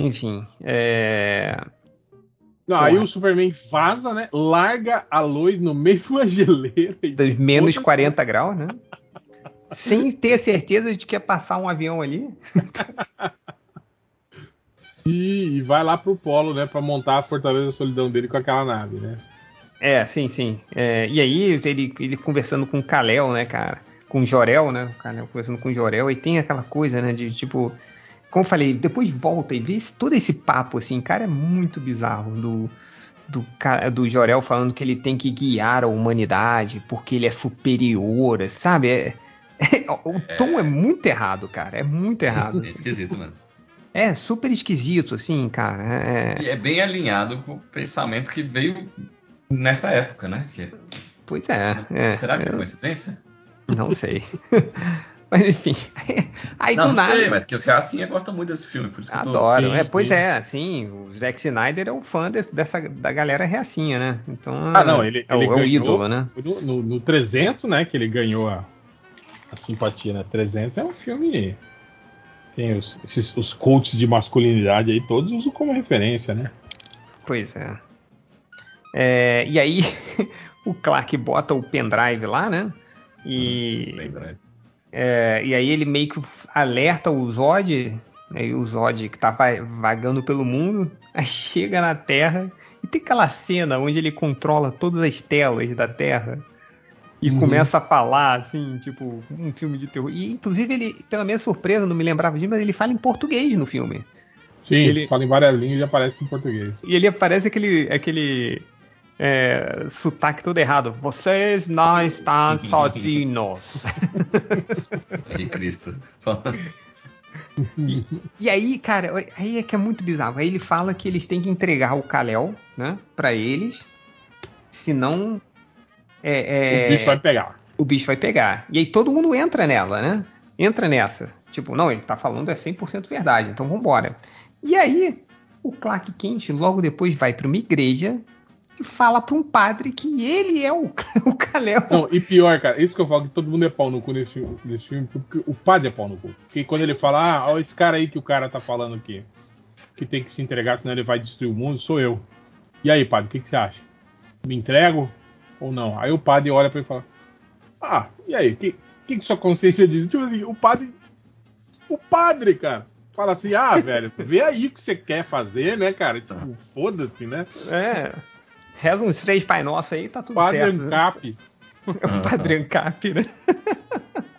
Enfim, é. Não, aí o Superman vaza, né? Larga a luz no meio de uma geleira. Menos 40 graus, né? Sem ter certeza de que ia passar um avião ali. e, e, vai lá pro polo, né, para montar a fortaleza da solidão dele com aquela nave, né? É, sim, sim. É, e aí ele, ele conversando com o Kalel, né, cara? Com o Jorel, né? O Kalel conversando com o Jorel, e tem aquela coisa, né, de tipo. Como eu falei, depois volta e vê todo esse papo, assim, cara, é muito bizarro do, do, do Jorel falando que ele tem que guiar a humanidade porque ele é superior, sabe? É, o tom é... é... muito errado, cara. É muito errado. É esquisito, mano. É super esquisito, assim, cara. É... E é bem alinhado com o pensamento que veio nessa época, né? Que... Pois é. é Será que é coincidência? Não sei. mas enfim. Aí não, do não nada. Sei, mas que os Racinha gostam muito desse filme, por isso que Adoram. Tô... É, pois é, assim, o Zack Snyder é um fã desse, dessa da galera reacinha, né? Então. Ah, não, ele, é, ele é o ídolo, né? No, no, no 300, né, que ele ganhou a, a simpatia, né? 300 é um filme. Tem os, esses, os coaches de masculinidade aí, todos usam como referência, né? Pois é. é e aí, o Clark bota o pendrive lá, né? E. Hum, é, e aí ele meio que alerta o Zod, né, o Zod que tá vagando pelo mundo, aí chega na Terra e tem aquela cena onde ele controla todas as telas da Terra e uhum. começa a falar, assim, tipo, um filme de terror. E, inclusive, ele, pela minha surpresa, não me lembrava disso, mas ele fala em português no filme. Sim, ele fala em várias línguas e aparece em português. E ele aparece aquele, aquele é, sotaque todo errado. Vocês não estão sozinhos. Aí, Cristo. E, e, aí, cara, aí é que é muito bizarro. Aí ele fala que eles têm que entregar o Kalel, né, para eles, senão é, é, o bicho vai pegar. O bicho vai pegar. E aí todo mundo entra nela, né? Entra nessa. Tipo, não, ele tá falando é 100% verdade, então vambora. E aí, o Clark Kent logo depois vai para uma igreja e fala para um padre que ele é o, o Kalel. Não, e pior, cara, isso que eu falo que todo mundo é pau no cu nesse, nesse filme, porque o padre é pau no cu. Porque quando ele fala, ah, ó, esse cara aí que o cara tá falando aqui, que tem que se entregar, senão ele vai destruir o mundo, sou eu. E aí, padre, o que, que você acha? Me entrego? Ou não. Aí o padre olha para ele e fala: Ah, e aí, o que, que, que sua consciência diz? Tipo assim, o padre. O padre, cara, fala assim: Ah, velho, vê aí o que você quer fazer, né, cara? Tipo, foda-se, né? É. Reza uns três Pai Nosso aí, tá tudo padre certo. Né? Ancap. É o Padre Ancap, né?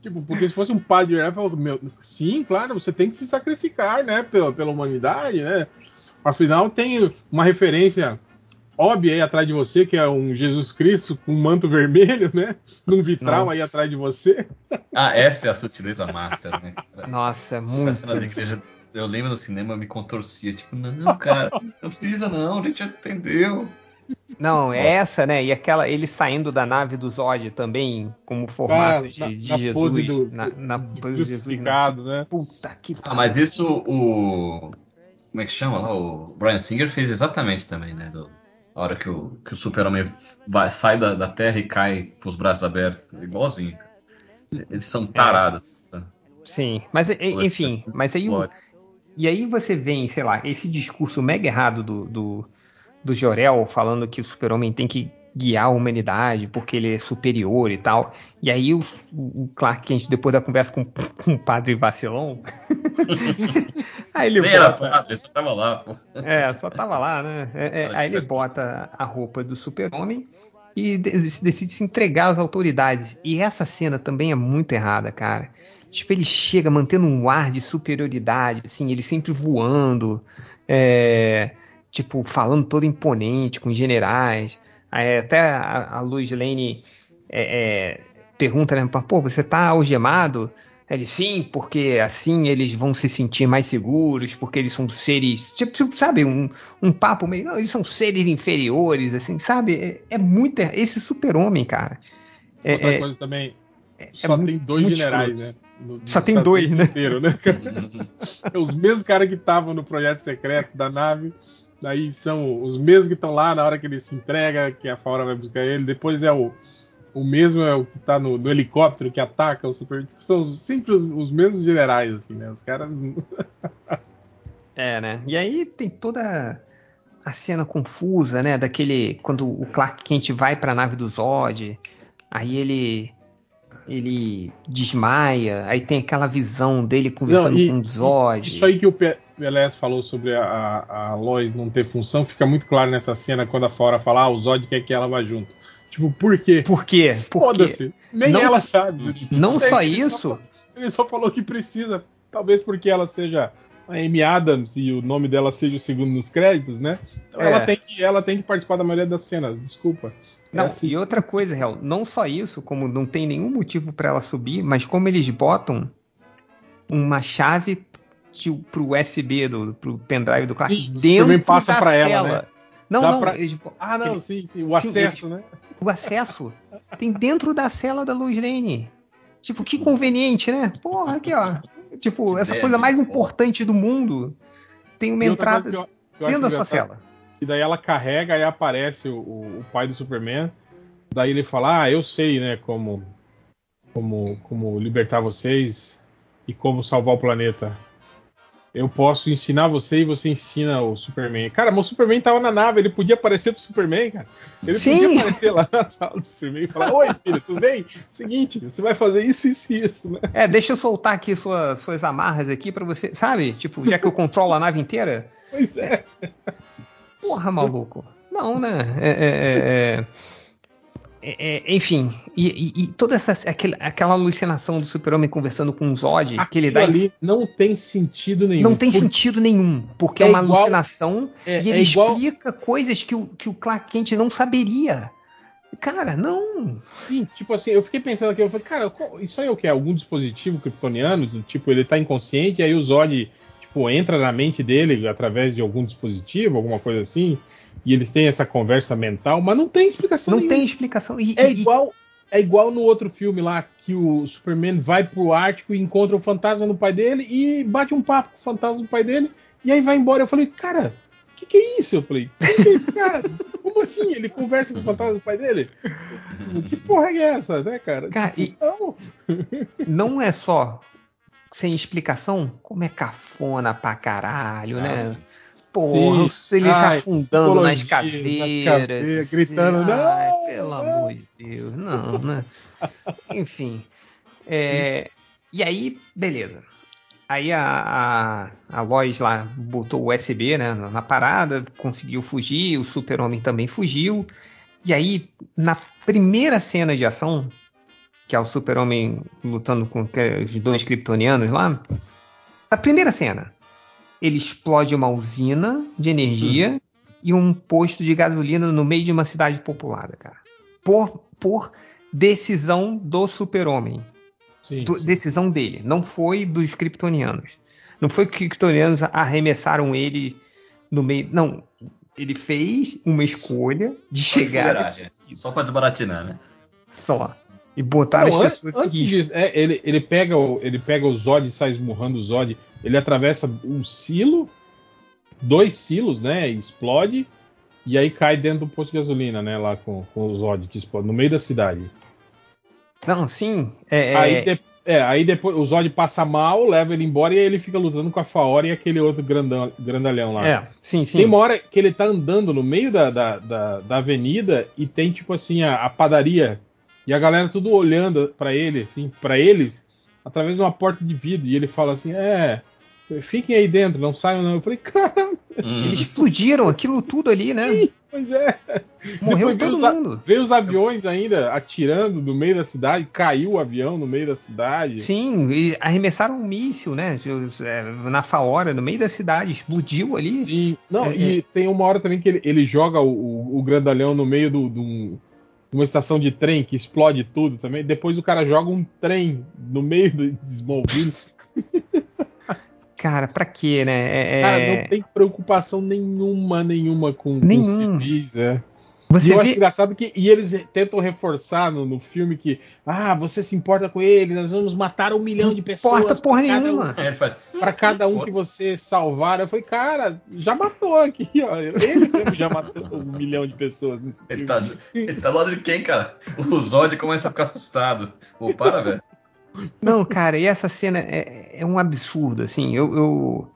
Tipo, porque se fosse um padre, né, falou, meu, sim, claro, você tem que se sacrificar, né, pela, pela humanidade, né? Afinal, tem uma referência óbvia aí atrás de você, que é um Jesus Cristo com um manto vermelho, né? Num vitral Nossa. aí atrás de você. Ah, essa é a sutileza master, né? Nossa, muito. cena da igreja, eu lembro no cinema, eu me contorcia, tipo, não, cara, não precisa não, a gente já entendeu. Não, é essa, né? E aquela, ele saindo da nave do Zod também, como formato ah, de, na, de na Jesus. Pose do, na, na pose de Jesus. Né? Puta que pariu. Ah, mas isso o. Como é que chama lá? O Brian Singer fez exatamente também, né? Do, a hora que o, que o super-homem sai da, da Terra e cai com os braços abertos. Igualzinho. Eles são tarados. É. Sim, mas enfim, mas aí o, e aí você vê, sei lá, esse discurso mega errado do, do, do Jorel falando que o super-homem tem que guiar a humanidade porque ele é superior e tal. E aí o, o Clark Kent, depois da conversa com, com o padre vacilão, aí ele Nem bota... era padre, só tava lá, pô. É, só tava lá, né? É, é, aí ele bota a roupa do super-homem e decide se entregar às autoridades. E essa cena também é muito errada, cara. Tipo, ele chega mantendo um ar de superioridade, assim, ele sempre voando, é, tipo, falando todo imponente com generais. Até a, a Luz Lane é, é, pergunta, né, pô, você tá algemado? Ele, sim, porque assim eles vão se sentir mais seguros, porque eles são seres, tipo, tipo sabe, um, um papo meio, não, eles são seres inferiores, assim, sabe? É, é muito, esse super-homem, cara. É, Outra é, coisa também, é só tem dois generais, escroto. né? No, Só tem dois, né? Inteiro, né? os mesmos caras que estavam no projeto secreto da nave Daí são os mesmos que estão lá na hora que ele se entrega, que a Faura vai buscar ele. Depois é o, o mesmo é o que está no, no, helicóptero que ataca o super. São sempre os, os mesmos generais, assim, né? Os caras. é, né? E aí tem toda a cena confusa, né? Daquele. Quando o Clark Kent vai para a nave do Zod, aí ele ele desmaia, aí tem aquela visão dele conversando não, e, com o Zod. Isso aí que o Pelés falou sobre a, a, Lois não ter função fica muito claro nessa cena quando a Fora fala, ah, o Zod quer que ela vá junto. Tipo, por quê? Por quê? Foda-se. Nem não, ela sabe. Tipo, não só ele isso. Só, ele só falou que precisa, talvez porque ela seja a Amy Adams e o nome dela seja o segundo nos créditos, né? Então é. ela, tem que, ela tem que participar da maioria das cenas, desculpa. Não, é assim. e outra coisa, Real, não só isso, como não tem nenhum motivo para ela subir, mas como eles botam uma chave pro USB do pro pendrive do Clark sim, dentro passa da cela. Ela, né? Não, Dá não. Pra... Eles, ah, não, sim, sim, o acesso, sim, né? O acesso tem dentro da cela da Lois Lane. Tipo, que conveniente, né? Porra, aqui, ó. Tipo, essa coisa mais importante do mundo tem uma entrada dentro da sua cela. E daí ela carrega e aparece o, o, pai do Superman. Daí ele fala: Ah, eu sei, né, como, como, como libertar vocês e como salvar o planeta. Eu posso ensinar você e você ensina o Superman. Cara, mas o Superman tava na nave, ele podia aparecer pro Superman, cara. Ele Sim. podia aparecer lá na sala do Superman e falar: Oi, filho, tudo bem? Seguinte, você vai fazer isso, isso e isso, né? É, deixa eu soltar aqui sua, suas amarras aqui para você. Sabe? Tipo, já que eu controlo a nave inteira. Pois é. Porra, maluco. Não, né? É, é, é, é enfim, e, e, e, toda essa aquele, aquela alucinação do super-homem conversando com o Zod Aquilo que ele dá. ali não tem sentido nenhum. Não tem por... sentido nenhum, porque é, uma igual, alucinação e ele igual... explica coisas que o, que o Clark Kent não saberia. Cara, não. Sim, tipo assim, eu fiquei pensando aqui, eu falei, cara, isso aí é o que? Algum dispositivo kryptoniano? Tipo, ele tá inconsciente e aí o Zod tipo, entra na mente dele através de algum dispositivo, alguma coisa assim, e eles têm essa conversa mental, mas não tem explicação. Não nenhuma. tem explicação. E, é e, igual é igual no outro filme lá que o Superman vai pro Ártico e encontra o fantasma do pai dele e bate um papo com o fantasma do pai dele e aí vai embora. Eu falei, cara, o que, que é isso? Eu falei, que, que é esse cara? Como assim? Ele conversa com o fantasma do pai dele? Que porra é essa, né, cara? Cara, e não. não é só sem explicação, como é cafona pra caralho, né? Nossa. né? Porra, Sim. eles Ai, afundando nas caveiras. Nas caveiras assim. gritando, Ai, não! Pelo não. amor de Deus, não, né? Enfim. É, e aí, beleza. Aí a, a, a Lois lá botou o USB né, na parada, conseguiu fugir, o super-homem também fugiu. E aí, na primeira cena de ação, que é o super-homem lutando com os dois kryptonianos lá. A primeira cena, ele explode uma usina de energia hum. e um posto de gasolina no meio de uma cidade populada, cara. Por, por decisão do super-homem. Decisão dele. Não foi dos kryptonianos. Não foi que os kryptonianos arremessaram ele no meio. Não. Ele fez uma escolha de chegar. Só para desbaratinar, né? Só e botaram não, as pessoas antes disso, é, ele, ele, pega o, ele pega o Zod e sai esmurrando o Zod. Ele atravessa um silo, dois silos, né? E explode. E aí cai dentro do posto de gasolina, né? Lá com, com o Zod que explode, no meio da cidade. Não, sim. É, aí, de, é, aí depois o Zod passa mal, leva ele embora e aí ele fica lutando com a Faora e aquele outro grandão, grandalhão lá. É, sim, sim. Tem uma hora que ele tá andando no meio da, da, da, da avenida e tem, tipo assim, a, a padaria. E a galera tudo olhando para ele, assim, para eles, através de uma porta de vidro. E ele fala assim: é. Fiquem aí dentro, não saiam não. Eu falei, cara. Hum. Eles explodiram aquilo tudo ali, né? Sim, pois é. Morreu Depois todo veio mundo. Os, veio os aviões ainda atirando no meio da cidade, caiu o avião no meio da cidade. Sim, e arremessaram um míssil, né? É, na Faora, no meio da cidade, explodiu ali. Sim, não, é, e é... tem uma hora também que ele, ele joga o, o, o grandalhão no meio do, do uma estação de trem que explode tudo também. Depois o cara joga um trem no meio de Smallville. Cara, pra quê, né? É, é... Cara, não tem preocupação nenhuma, nenhuma com, Nenhum. com civis, é. Você e eu vê... acho engraçado que e eles tentam reforçar no, no, filme que ah, você se importa com ele, nós vamos matar um milhão de pessoas. Importa porra nenhuma. Um, é, para cada um que você salvar. Eu falei, cara, já matou aqui, ó. Ele sempre já matou um milhão de pessoas. Nesse ele, tá, ele tá do lado de quem, cara? O Zod começa a ficar assustado. Pô, para, velho. Não, cara, e essa cena é, é um absurdo, assim. Eu, eu,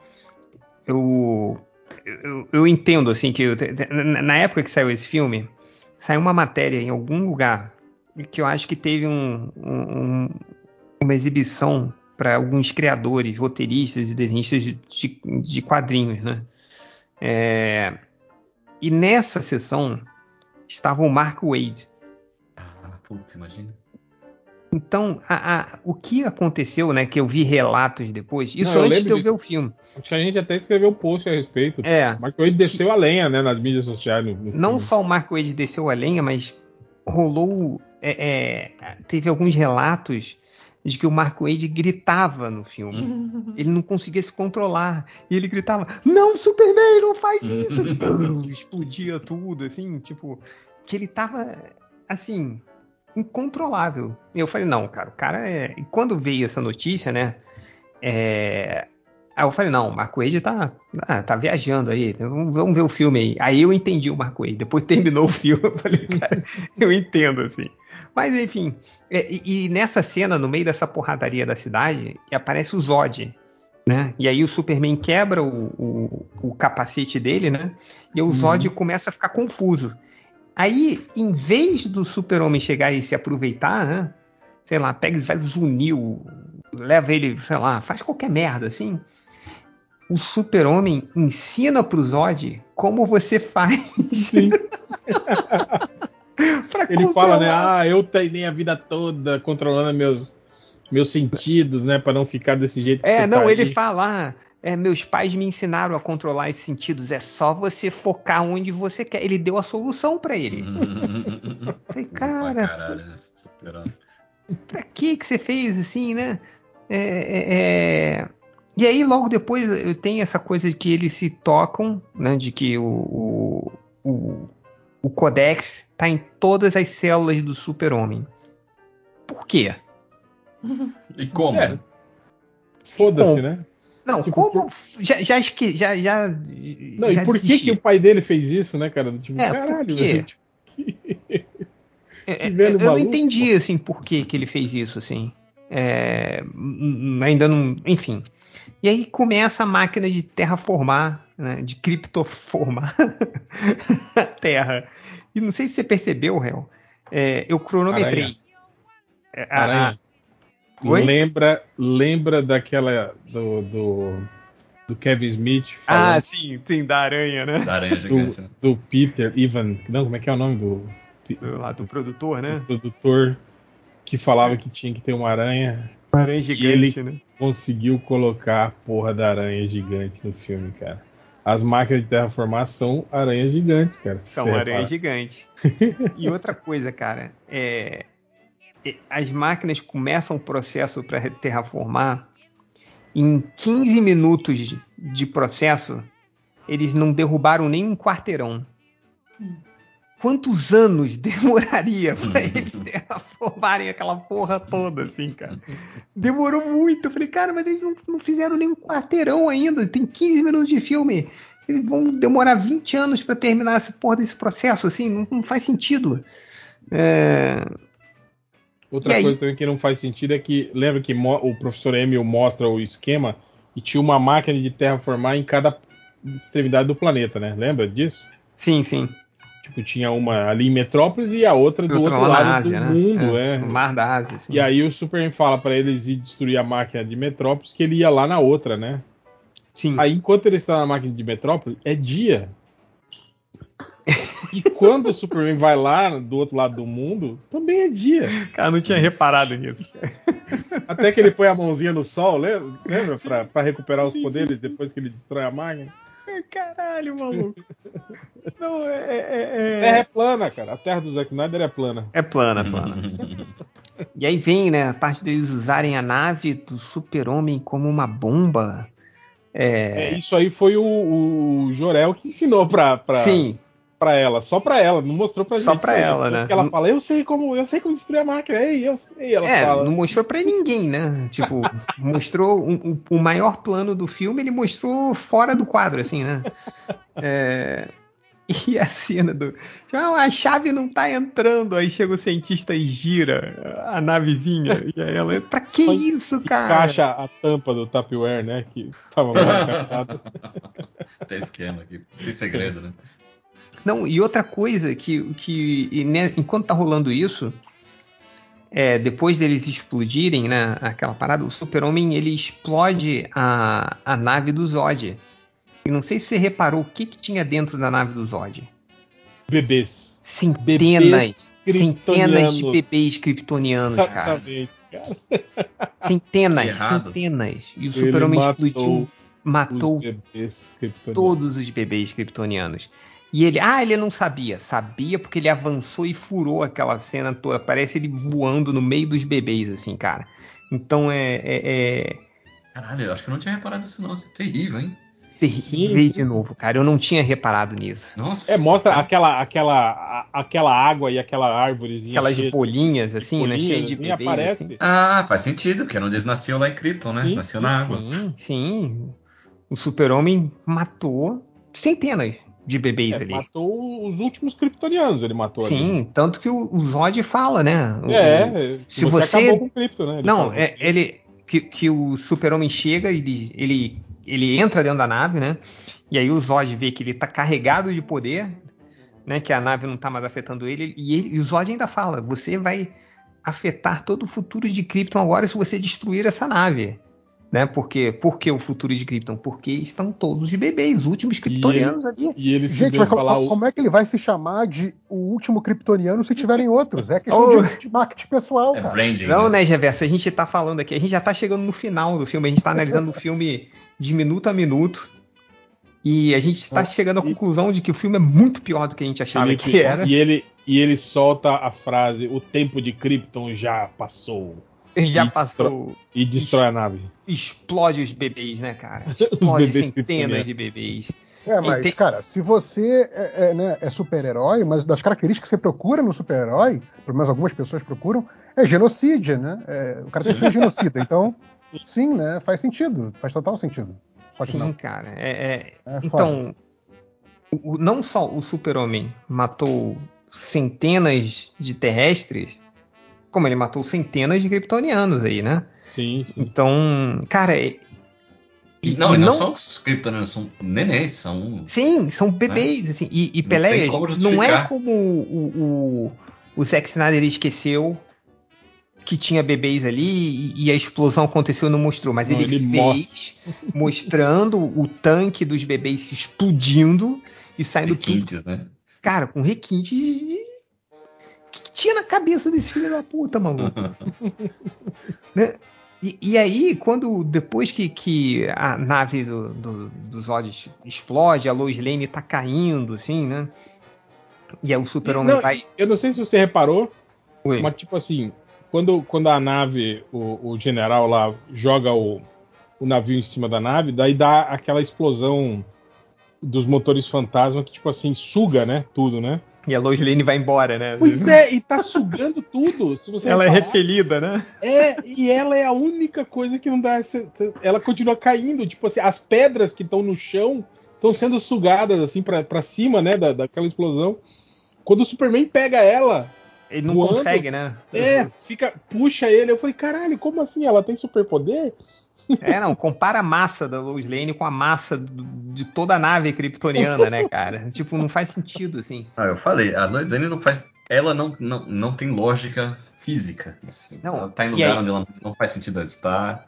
eu, eu, eu entendo, assim, que eu, na época que saiu esse filme, saiu uma matéria em algum lugar que eu acho que teve um, um, uma exibição para alguns criadores, roteiristas e desenhistas de, de, quadrinhos, né? É, e nessa sessão estava o Mark Wade. Ah, putz, imagina. Então, a, a, o que aconteceu, né? Que eu vi relatos depois, isso Não, antes de eu disso. ver o filme. Acho que a gente até escreveu um post a respeito. É. Mark Wade desceu a lenha, né, nas mídias sociais. No, no não filme. só o Mark Wade desceu a lenha, mas rolou. É, é, teve alguns relatos de que o Mark Wade gritava no filme. ele não conseguia se controlar. E ele gritava: Não, Superman, não faz isso! Explodia tudo, assim, tipo. Que ele tava. Assim, incontrolável. E eu falei, não, cara, o cara é. E quando veio essa notícia, né? É... Aí eu falei, não, o Marco Wade tá, ah, tá viajando aí, vamos, vamos, ver o filme aí. Aí eu entendi o Marco Wade. Depois terminou o filme, eu falei, cara, eu entendo, assim. Mas enfim, é, e, e, nessa cena, no meio dessa porradaria da cidade, aparece o Zod. Né? E aí o Superman quebra o, o, o capacete dele, né? E o Zod uhum. começa a ficar confuso. Aí, em vez do super-homem chegar e se aproveitar, né? Sei lá, pega e faz zunil, leva ele, sei lá, faz qualquer merda, assim. O super-homem ensina pro Zod como você faz. Sim. ele controlar. fala, né? Ah, eu treinei a vida toda controlando meus, meus sentidos, né? para não ficar desse jeito. É, não, tá ele aí. fala. Ah, é, meus pais me ensinaram a controlar esses sentidos. É só você focar onde você quer. Ele deu a solução para ele. Falei, cara. Caralho, né? pra que que você fez assim, né? É, é, é... E aí, logo depois, tem essa coisa de que eles se tocam, né? De que o, o, o, o Codex tá em todas as células do super-homem. Por quê? E como? É. Foda-se, né? Não, tipo, como. Por... Já, já, já, já. Não, já e por que, que o pai dele fez isso, né, cara? Tipo, é, caralho, gente. é, é eu não entendi, assim, por que, que ele fez isso, assim. É, ainda não. Enfim. E aí começa a máquina de terraformar, né, de criptoformar a Terra. E não sei se você percebeu, Réu. É, eu cronometrei. Aranha. A, Aranha. Oi? Lembra, lembra daquela do, do, do Kevin Smith? Ah, sim, sim, da aranha, né? Da aranha gigante, do, né? do Peter Ivan, não, como é que é o nome do do, lá, do produtor, né? Do produtor que falava que tinha que ter uma aranha. Uma aranha gigante, ele né? Conseguiu colocar a porra da aranha gigante no filme, cara. As máquinas de terraformar são aranhas gigantes, cara. São aranhas gigantes. e outra coisa, cara, é, as máquinas começam o processo para terraformar, em 15 minutos de processo, eles não derrubaram nem um quarteirão. Quantos anos demoraria para eles terraformarem aquela porra toda, assim, cara? Demorou muito. Eu falei, cara, mas eles não, não fizeram nem um quarteirão ainda. Tem 15 minutos de filme. Eles vão demorar 20 anos para terminar essa porra desse processo, assim, não, não faz sentido. É... Outra coisa também que não faz sentido é que lembra que o professor Emil mostra o esquema e tinha uma máquina de terraformar em cada extremidade do planeta, né? Lembra disso? Sim, sim. Tipo, tinha uma ali em Metrópolis e a outra do outro lado Ásia, do né? mundo, é, é. No Mar da Ásia, sim. E aí o Superman fala para eles ir destruir a máquina de Metrópolis que ele ia lá na outra, né? Sim. Aí enquanto ele está na máquina de Metrópolis, é dia. E quando o Superman vai lá do outro lado do mundo, também é dia. Cara, não tinha reparado nisso. Até que ele põe a mãozinha no sol, lembra? lembra? Pra, pra recuperar os poderes depois que ele destrói a máquina. Caralho, maluco. Não, é, é, é... A Terra é plana, cara. A Terra do Zack Snyder é plana. É plana, é plana. e aí vem, né, a parte deles usarem a nave do Super-Homem como uma bomba. É... é... isso aí foi o, o Jorel que ensinou pra, pra, Sim para ela, só para ela, não mostrou pra só gente. Só pra ela, né? Porque ela fala, eu sei como, eu sei como destruir a máquina, ei, eu sei, ela é, fala. não mostrou para ninguém, né? Tipo, mostrou um, um, o maior plano do filme, ele mostrou fora do quadro, assim, né? É, e a cena do. Tipo, ah, a chave não tá entrando. Aí chega o cientista e gira a navezinha. E aí ela. Pra que Só isso, cara? Encaixa a tampa do Tupperware, né? Que tava mal Tem esquema aqui. Tem segredo, né? Não, e outra coisa que, que né, enquanto tá rolando isso, é, depois deles explodirem, né, aquela parada, o Super-Homem ele explode a, a nave do Zod. E não sei se você reparou o que, que tinha dentro da nave do Zod. Bebês. Centenas, bebês centenas de bebês kryptonianos, cara. cara. Centenas, centenas. E o Super-Homem explodiu, matou os todos os bebês kryptonianos. E ele, ah, ele não sabia. Sabia porque ele avançou e furou aquela cena toda. Parece ele voando no meio dos bebês, assim, cara. Então é. é, é... Caralho, eu acho que eu não tinha reparado isso, não. Isso é terrível, hein? Terrível de novo, cara. Eu não tinha reparado nisso. Nossa. É, mostra aquela, aquela, aquela água e aquela árvorezinha. Aquelas bolinhas, assim, né? Cheia de bebês. Aparece. Assim. Ah, faz sentido, porque eles nasceu lá em Krypton, né? Sim, nasceu na água. Sim, sim. O super-homem matou centenas de bebês é, ali. Matou os últimos kryptonianos, ele matou Sim, ali. tanto que o, o Zod fala, né? É, se você, você acabou com o né? Ele não, é, ele que, que o super-homem chega e ele, ele, ele entra dentro da nave, né? E aí o Zod vê que ele tá carregado de poder, né? Que a nave não tá mais afetando ele. E, ele, e o Zod ainda fala: você vai afetar todo o futuro de Krypton agora se você destruir essa nave. Né? Porque, por que o futuro de Krypton? Porque estão todos os bebês, últimos kryptonianos ali. E ele Gente, mas como, o... como, é que ele vai se chamar de o último kryptoniano se tiverem outros? É questão oh. de, de marketing pessoal, é cara. Branding, Não, né, Geverso? A gente tá falando aqui, a gente já tá chegando no final do filme, a gente tá analisando o filme de minuto a minuto. E a gente está chegando à conclusão de que o filme é muito pior do que a gente achava Felipe, que era. E ele, e ele solta a frase: O tempo de Krypton já passou. Já e passou. Destrói, e destrói a nave. Explode os bebês, né, cara? Explode centenas de bebês. É, mas, tem... cara, se você é, é, né, é super-herói, mas das características que você procura no super-herói, pelo menos algumas pessoas procuram, é genocídio, né? É, o cara tem que ser genocida. Então, sim, né? Faz sentido. Faz total sentido. sim, não. cara. É, é, é então, o, não só o super-homem matou centenas de terrestres, como ele matou centenas de kryptonianos aí, né? Sim. sim. Então, cara. E, não, e não, não são os kryptonianos, são nenéns, são. Sim, são né? bebês, né? assim. E, e Pelé não é como o, o, o Zack Snyder esqueceu que tinha bebês ali e, e a explosão aconteceu e não mostrou, mas não, ele, ele, fez mostrando o tanque dos bebês explodindo e saindo requintes, tudo. Né? Cara, com requintes de tinha na cabeça desse filho da puta, maluco? né? E, e, aí, quando depois que, que a nave do, do, dos Zod explode, a Lois Lane tá caindo, assim, né? E aí o Super-Homem vai. Eu não sei se você reparou, Oi. mas tipo assim, quando, quando a nave, o, o general lá joga o, o navio em cima da nave, daí dá aquela explosão dos motores fantasma que, tipo assim, suga, né? Tudo, né? E a Lois Lane vai embora, né? Pois é, e tá sugando tudo. Se você ela é repelida, né? É, e ela é a única coisa que não dá. Ela continua caindo. Tipo assim, as pedras que estão no chão estão sendo sugadas assim para cima, né? Da, daquela explosão. Quando o Superman pega ela, Ele não voando. consegue, né? É, fica, puxa ele. Eu falei, caralho, como assim? Ela tem superpoder? É, não, compara a massa da Lois Lane com a massa de toda a nave kryptoniana, né, cara? tipo, não faz sentido, assim. Ah, eu falei, a Lois Lane não faz. Ela não, não, não tem lógica física. Assim. Não, ela tá em lugar aí... onde ela não faz sentido estar.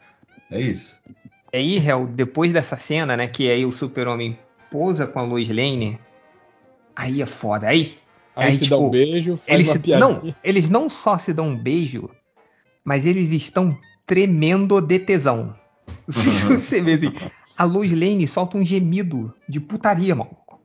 É isso. E aí, Hel, depois dessa cena, né, que aí o super-homem pousa com a Lois Lane, aí é foda. Aí, aí, aí se tipo, dá um beijo, faz eles se, Não, eles não só se dão um beijo, mas eles estão tremendo de tesão. Se você vê assim, a Lois Lane solta um gemido de putaria, maluco.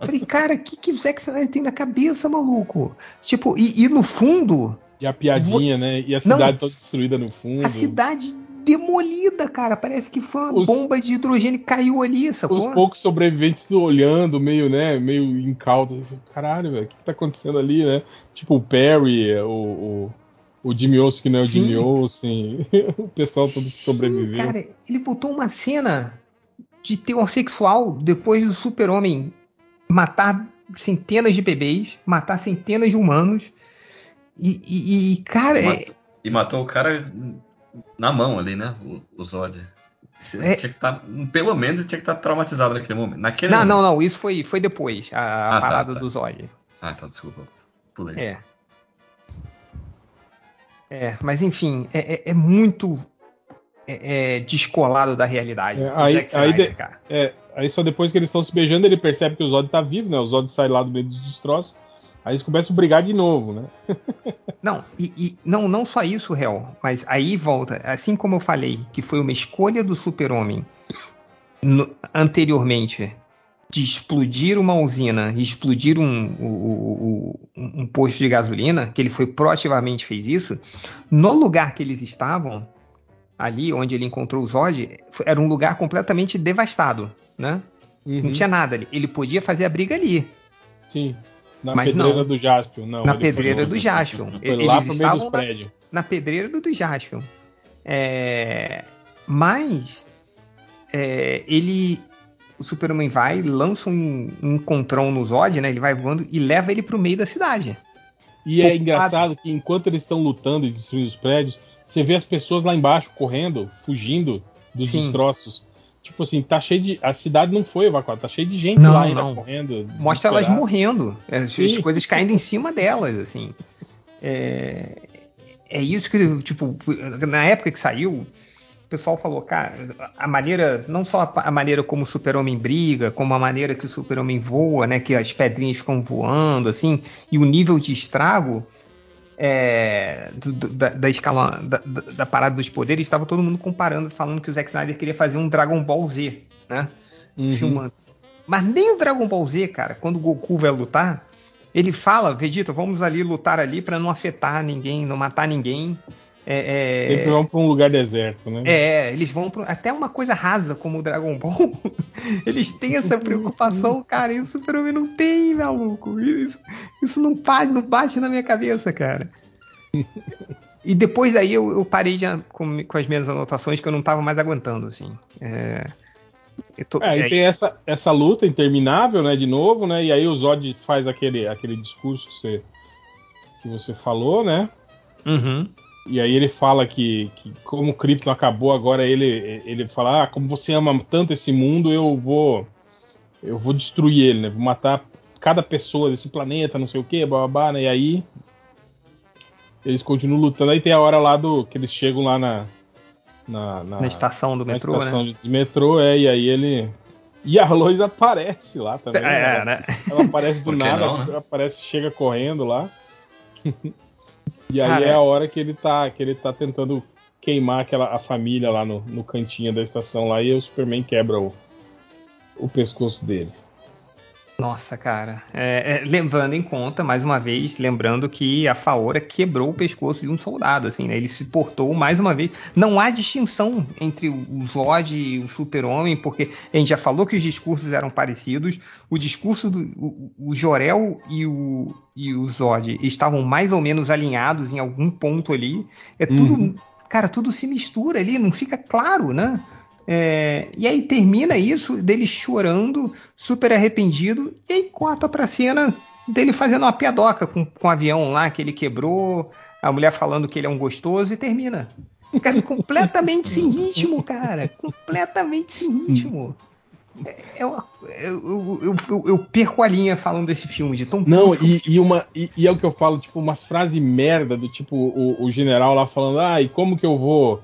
Falei, cara, o que, que Zack Snyder tem na cabeça, maluco? Tipo, e, e no fundo. E a piadinha, né? E a cidade não, toda destruída no fundo. A cidade demolida, cara. Parece que foi uma os, bomba de hidrogênio que caiu ali, sacou? Os poucos sobreviventes olhando, meio, né, meio incautos. Caralho, velho, o que, que tá acontecendo ali, né? Tipo o Perry, o, o, o Jimmy Olsen que não é o Sim. Jimmy Olsen, o pessoal todo que sobreviveu. Cara, ele botou uma cena de teor sexual depois do super-homem matar centenas de bebês, matar centenas de humanos. E, e, e cara. E, é... e matou o cara na mão ali, né? O, o Zod. É... Tinha que tá, pelo menos tinha que estar tá traumatizado naquele momento. Naquele não, momento. não, não. Isso foi, foi depois. A, a ah, tá, parada tá, tá. do Zod. Ah, então desculpa. Pulei. É. É, mas enfim, é, é, é muito é, é, descolado da realidade. É, aí, aí, é, aí, só depois que eles estão se beijando, ele percebe que o Zod tá vivo, né? O Zod sai lá do meio dos destroços. Aí eles começam a brigar de novo, né? não, e, e, não, não só isso, Hel, mas aí volta, assim como eu falei, que foi uma escolha do super-homem anteriormente de explodir uma usina e explodir um, um, um, um, posto de gasolina, que ele foi proativamente fez isso, no lugar que eles estavam, ali onde ele encontrou o Zod, era um lugar completamente devastado, né? Uhum. Não tinha nada ali. Ele podia fazer a briga ali. Sim. Na mas pedreira não. do Jaspion, não. Na pedreira do Jaspion. Foi lá pro meio dos prédios. Na, na pedreira do Jaspion. É... Mas é... ele o Superman vai, lança um, um encontrão no Zod, né? Ele vai voando e leva ele pro meio da cidade. E é engraçado que enquanto eles estão lutando e destruindo os prédios, você vê as pessoas lá embaixo correndo, fugindo dos Sim. destroços. Tipo assim, tá cheio de. A cidade não foi evacuada, tá cheio de gente não, lá ainda não. correndo. Mostra elas morrendo. As, as, coisas caindo em cima delas, assim. É, é isso que, tipo, na época que saiu, pessoal falou, cara, a maneira, não só a maneira como o super-homem briga, como a maneira que o super-homem voa, né, que as pedrinhas ficam voando, assim, e o nível de estrago é, do, da, da, escala, da, da, parada dos poderes, estava todo mundo comparando, falando que o Zack Snyder queria fazer um Dragon Ball Z, né, uhum. filmando. Mas nem o Dragon Ball Z, cara, quando o Goku vai lutar, ele fala, Vegeta, vamos ali lutar ali para não afetar ninguém, não matar ninguém. É, é... Sempre vão para um lugar deserto, né? É, eles vão pra, até uma coisa rasa como o Dragon Ball. eles têm essa preocupação, cara, e o Super-Homem não tem, maluco. Isso, isso não, bate, não bate na minha cabeça, cara. e depois daí eu, eu parei de, com, com, as minhas anotações que eu não estava mais aguentando, assim. É, tô, é, e tem essa, essa luta interminável, né, de novo, né, e aí o Zod faz aquele, aquele discurso que você, que você falou, né? Uhum. E aí ele fala que, que como o Krypton acabou agora, ele ele fala, ah, como você ama tanto esse mundo, eu vou eu vou destruir ele, né? Vou matar cada pessoa desse planeta, não sei o que, babá, né? E aí eles continuam lutando. Aí tem a hora lá do que eles chegam lá na na, na, na estação do metrô, na estação né? de metrô, é, e aí ele e a Lois aparece lá também. É, ela, né? ela aparece do nada, não, né? aparece, chega correndo lá. E aí Cara, é a hora que ele tá, que ele tá tentando queimar aquela, a família lá no, no cantinho da estação lá e o Superman quebra o, o pescoço dele. Nossa, cara. É, é, levando em conta, mais uma vez, lembrando que a Faora quebrou o pescoço de um soldado, assim, né? Ele se portou mais uma vez. Não há distinção entre o Zod e o Super-Homem, porque a gente já falou que os discursos eram parecidos. O discurso do o, o Jorel e o, e o Zod estavam mais ou menos alinhados em algum ponto ali. É tudo. Uhum. Cara, tudo se mistura ali, não fica claro, né? É, e aí termina isso dele chorando, super arrependido, e aí corta pra cena dele fazendo uma piadoca com, com o avião lá que ele quebrou, a mulher falando que ele é um gostoso e termina. Cara, completamente sem ritmo, cara. Completamente sem ritmo. É, é eu, eu, eu, eu, perco a linha falando desse filme de tão Não, e, e, uma, e, e, é o que eu falo, tipo, umas frases merda do tipo o, o, general lá falando, ah, e como que eu vou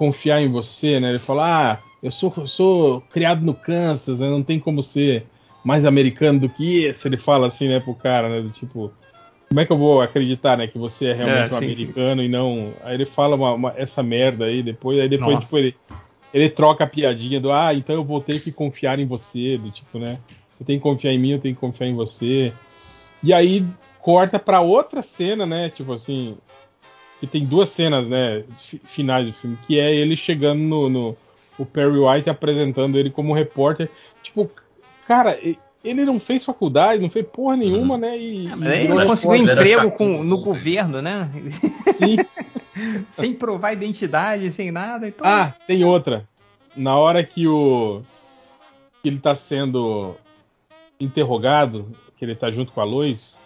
confiar em você, né? Ele fala, ah, eu sou, sou criado no Kansas, né? não tem como ser mais americano do que isso. Ele fala assim, né, pro cara, né? Do tipo, como é que eu vou acreditar, né, que você é realmente é, um sim, americano sim. e não. Aí ele fala uma, uma, essa merda aí depois, aí depois, tipo, ele, ele troca a piadinha do, ah, então eu vou ter que confiar em você, do tipo, né? Você tem que confiar em mim, eu tenho que confiar em você. E aí corta para outra cena, né? Tipo assim, que tem duas cenas, né, finais do filme, que é ele chegando no, no o Perry White apresentando ele como repórter. Tipo, cara, ele não fez faculdade, não fez porra nenhuma, uhum. né? E, é, e ele conseguiu emprego com, no governo, né? Sim. sem provar identidade, sem nada. Então... Ah, tem outra. Na hora que o que ele tá sendo interrogado, que ele tá junto com a Lois,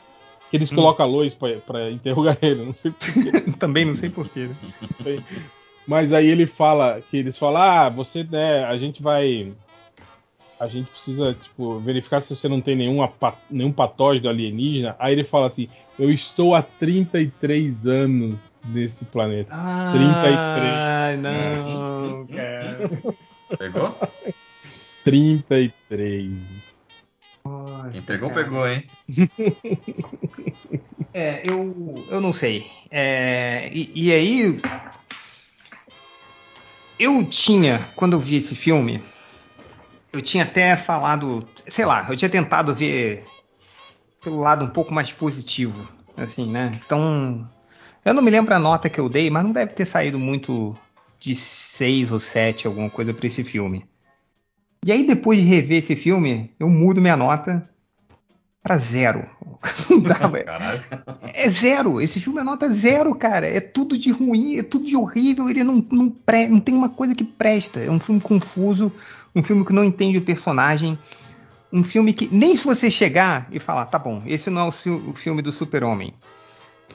que eles hum. colocam a Lois para interrogar ele, não sei porquê. Também não sei porquê. Né? Mas aí ele fala que eles falam: "Ah, você, né, a gente vai a gente precisa tipo, verificar se você não tem nenhum, nenhum patógeno alienígena. Aí ele fala assim: Eu estou há 33 anos nesse planeta. Ah, 33. não, cara. Pegou? 33. Quem pegou, cara. pegou, hein? É, eu, eu não sei. É, e, e aí. Eu tinha, quando eu vi esse filme, eu tinha até falado, sei lá, eu tinha tentado ver pelo lado um pouco mais positivo, assim, né? Então, eu não me lembro a nota que eu dei, mas não deve ter saído muito de 6 ou 7, alguma coisa para esse filme. E aí, depois de rever esse filme, eu mudo minha nota para zero. é zero. Esse filme é nota zero, cara. É tudo de ruim, é tudo de horrível. Ele não, não, pre... não tem uma coisa que presta. É um filme confuso, um filme que não entende o personagem, um filme que nem se você chegar e falar, tá bom, esse não é o, o filme do Super-Homem.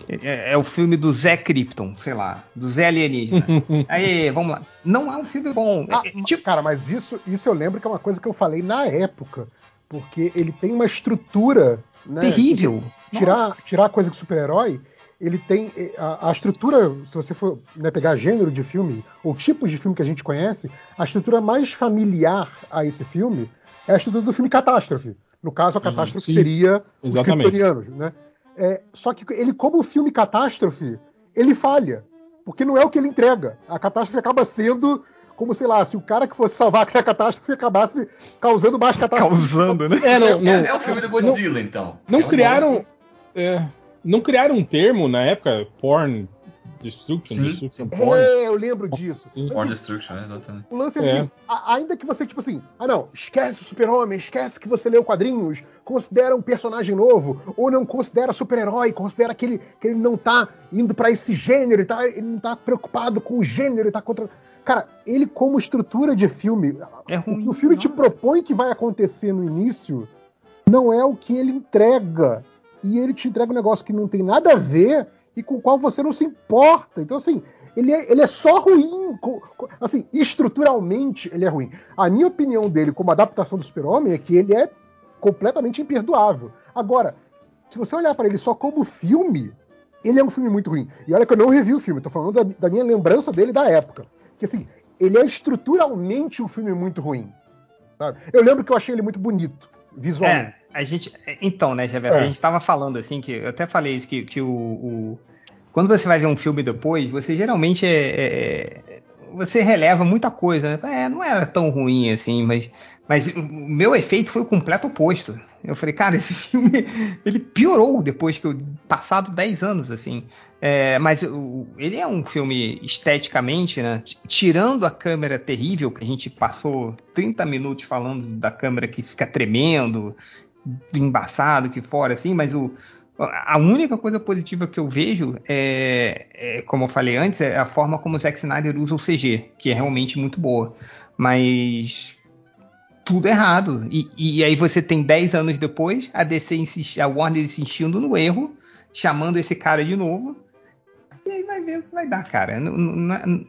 É, é, o filme do Zé Krypton, sei lá, do Zé Alienígena. Aí, vamos lá. Não é um filme bom. Ah, é, tipo... Cara, mas isso, isso eu lembro que é uma coisa que eu falei na época. Porque ele tem uma estrutura. Né, Terrível. Tirar, tirar a coisa de super-herói ele tem eh, a, a, estrutura, se você for né, pegar gênero de filme ou tipos de filme que a gente conhece, a estrutura mais familiar a esse filme é a estrutura do filme Catástrofe. No caso, a uhum, catástrofe uhum, seria Exatamente. os kryptonianos, né? É, só que ele, como filme catástrofe, ele falha, porque não é o que ele entrega. A catástrofe acaba sendo como, sei lá, se o cara que fosse salvar aquela catástrofe acabasse causando mais catástrofe. Causando, né? É, não, não, é, é o filme do Godzilla, não, então. Não é criaram. É, não criaram um termo na época, porn destruction? Sim. destruction porn? É, eu lembro disso. Sim. Porn destruction, é, exatamente. O lance é, assim, a, ainda que você, tipo assim, ah não, esquece o super-homem, esquece que você leu quadrinhos, considera um personagem novo, ou não considera super-herói, considera que ele, que ele não tá indo para esse gênero, ele, tá, ele não tá preocupado com o gênero, ele tá contra... Cara, ele como estrutura de filme, é ruim, o que o filme nossa. te propõe que vai acontecer no início, não é o que ele entrega e ele te entrega um negócio que não tem nada a ver e com o qual você não se importa. Então, assim, ele é, ele é só ruim. Assim, estruturalmente ele é ruim. A minha opinião dele como adaptação do Super-Homem é que ele é completamente imperdoável. Agora, se você olhar para ele só como filme, ele é um filme muito ruim. E olha que eu não revi o filme, tô falando da, da minha lembrança dele da época. Que assim, ele é estruturalmente um filme muito ruim. Sabe? Eu lembro que eu achei ele muito bonito, visualmente. É. A gente. Então, né, Javier, é. a gente estava falando assim, que eu até falei isso, que, que o, o, Quando você vai ver um filme depois, você geralmente é, é, é você releva muita coisa, né? É, não era tão ruim assim, mas, mas o meu efeito foi o completo oposto. Eu falei, cara, esse filme ele piorou depois que eu passado 10 anos assim. É, mas ele é um filme esteticamente, né? Tirando a câmera terrível que a gente passou 30 minutos falando da câmera que fica tremendo, embaçado que fora, assim, mas o, a única coisa positiva que eu vejo é, é, como eu falei antes, é a forma como o Zack Snyder usa o CG, que é realmente muito boa. Mas tudo errado. E, e aí você tem 10 anos depois, a DC insist, a Warner insistindo no erro, chamando esse cara de novo. E aí vai ver o que vai dar, cara.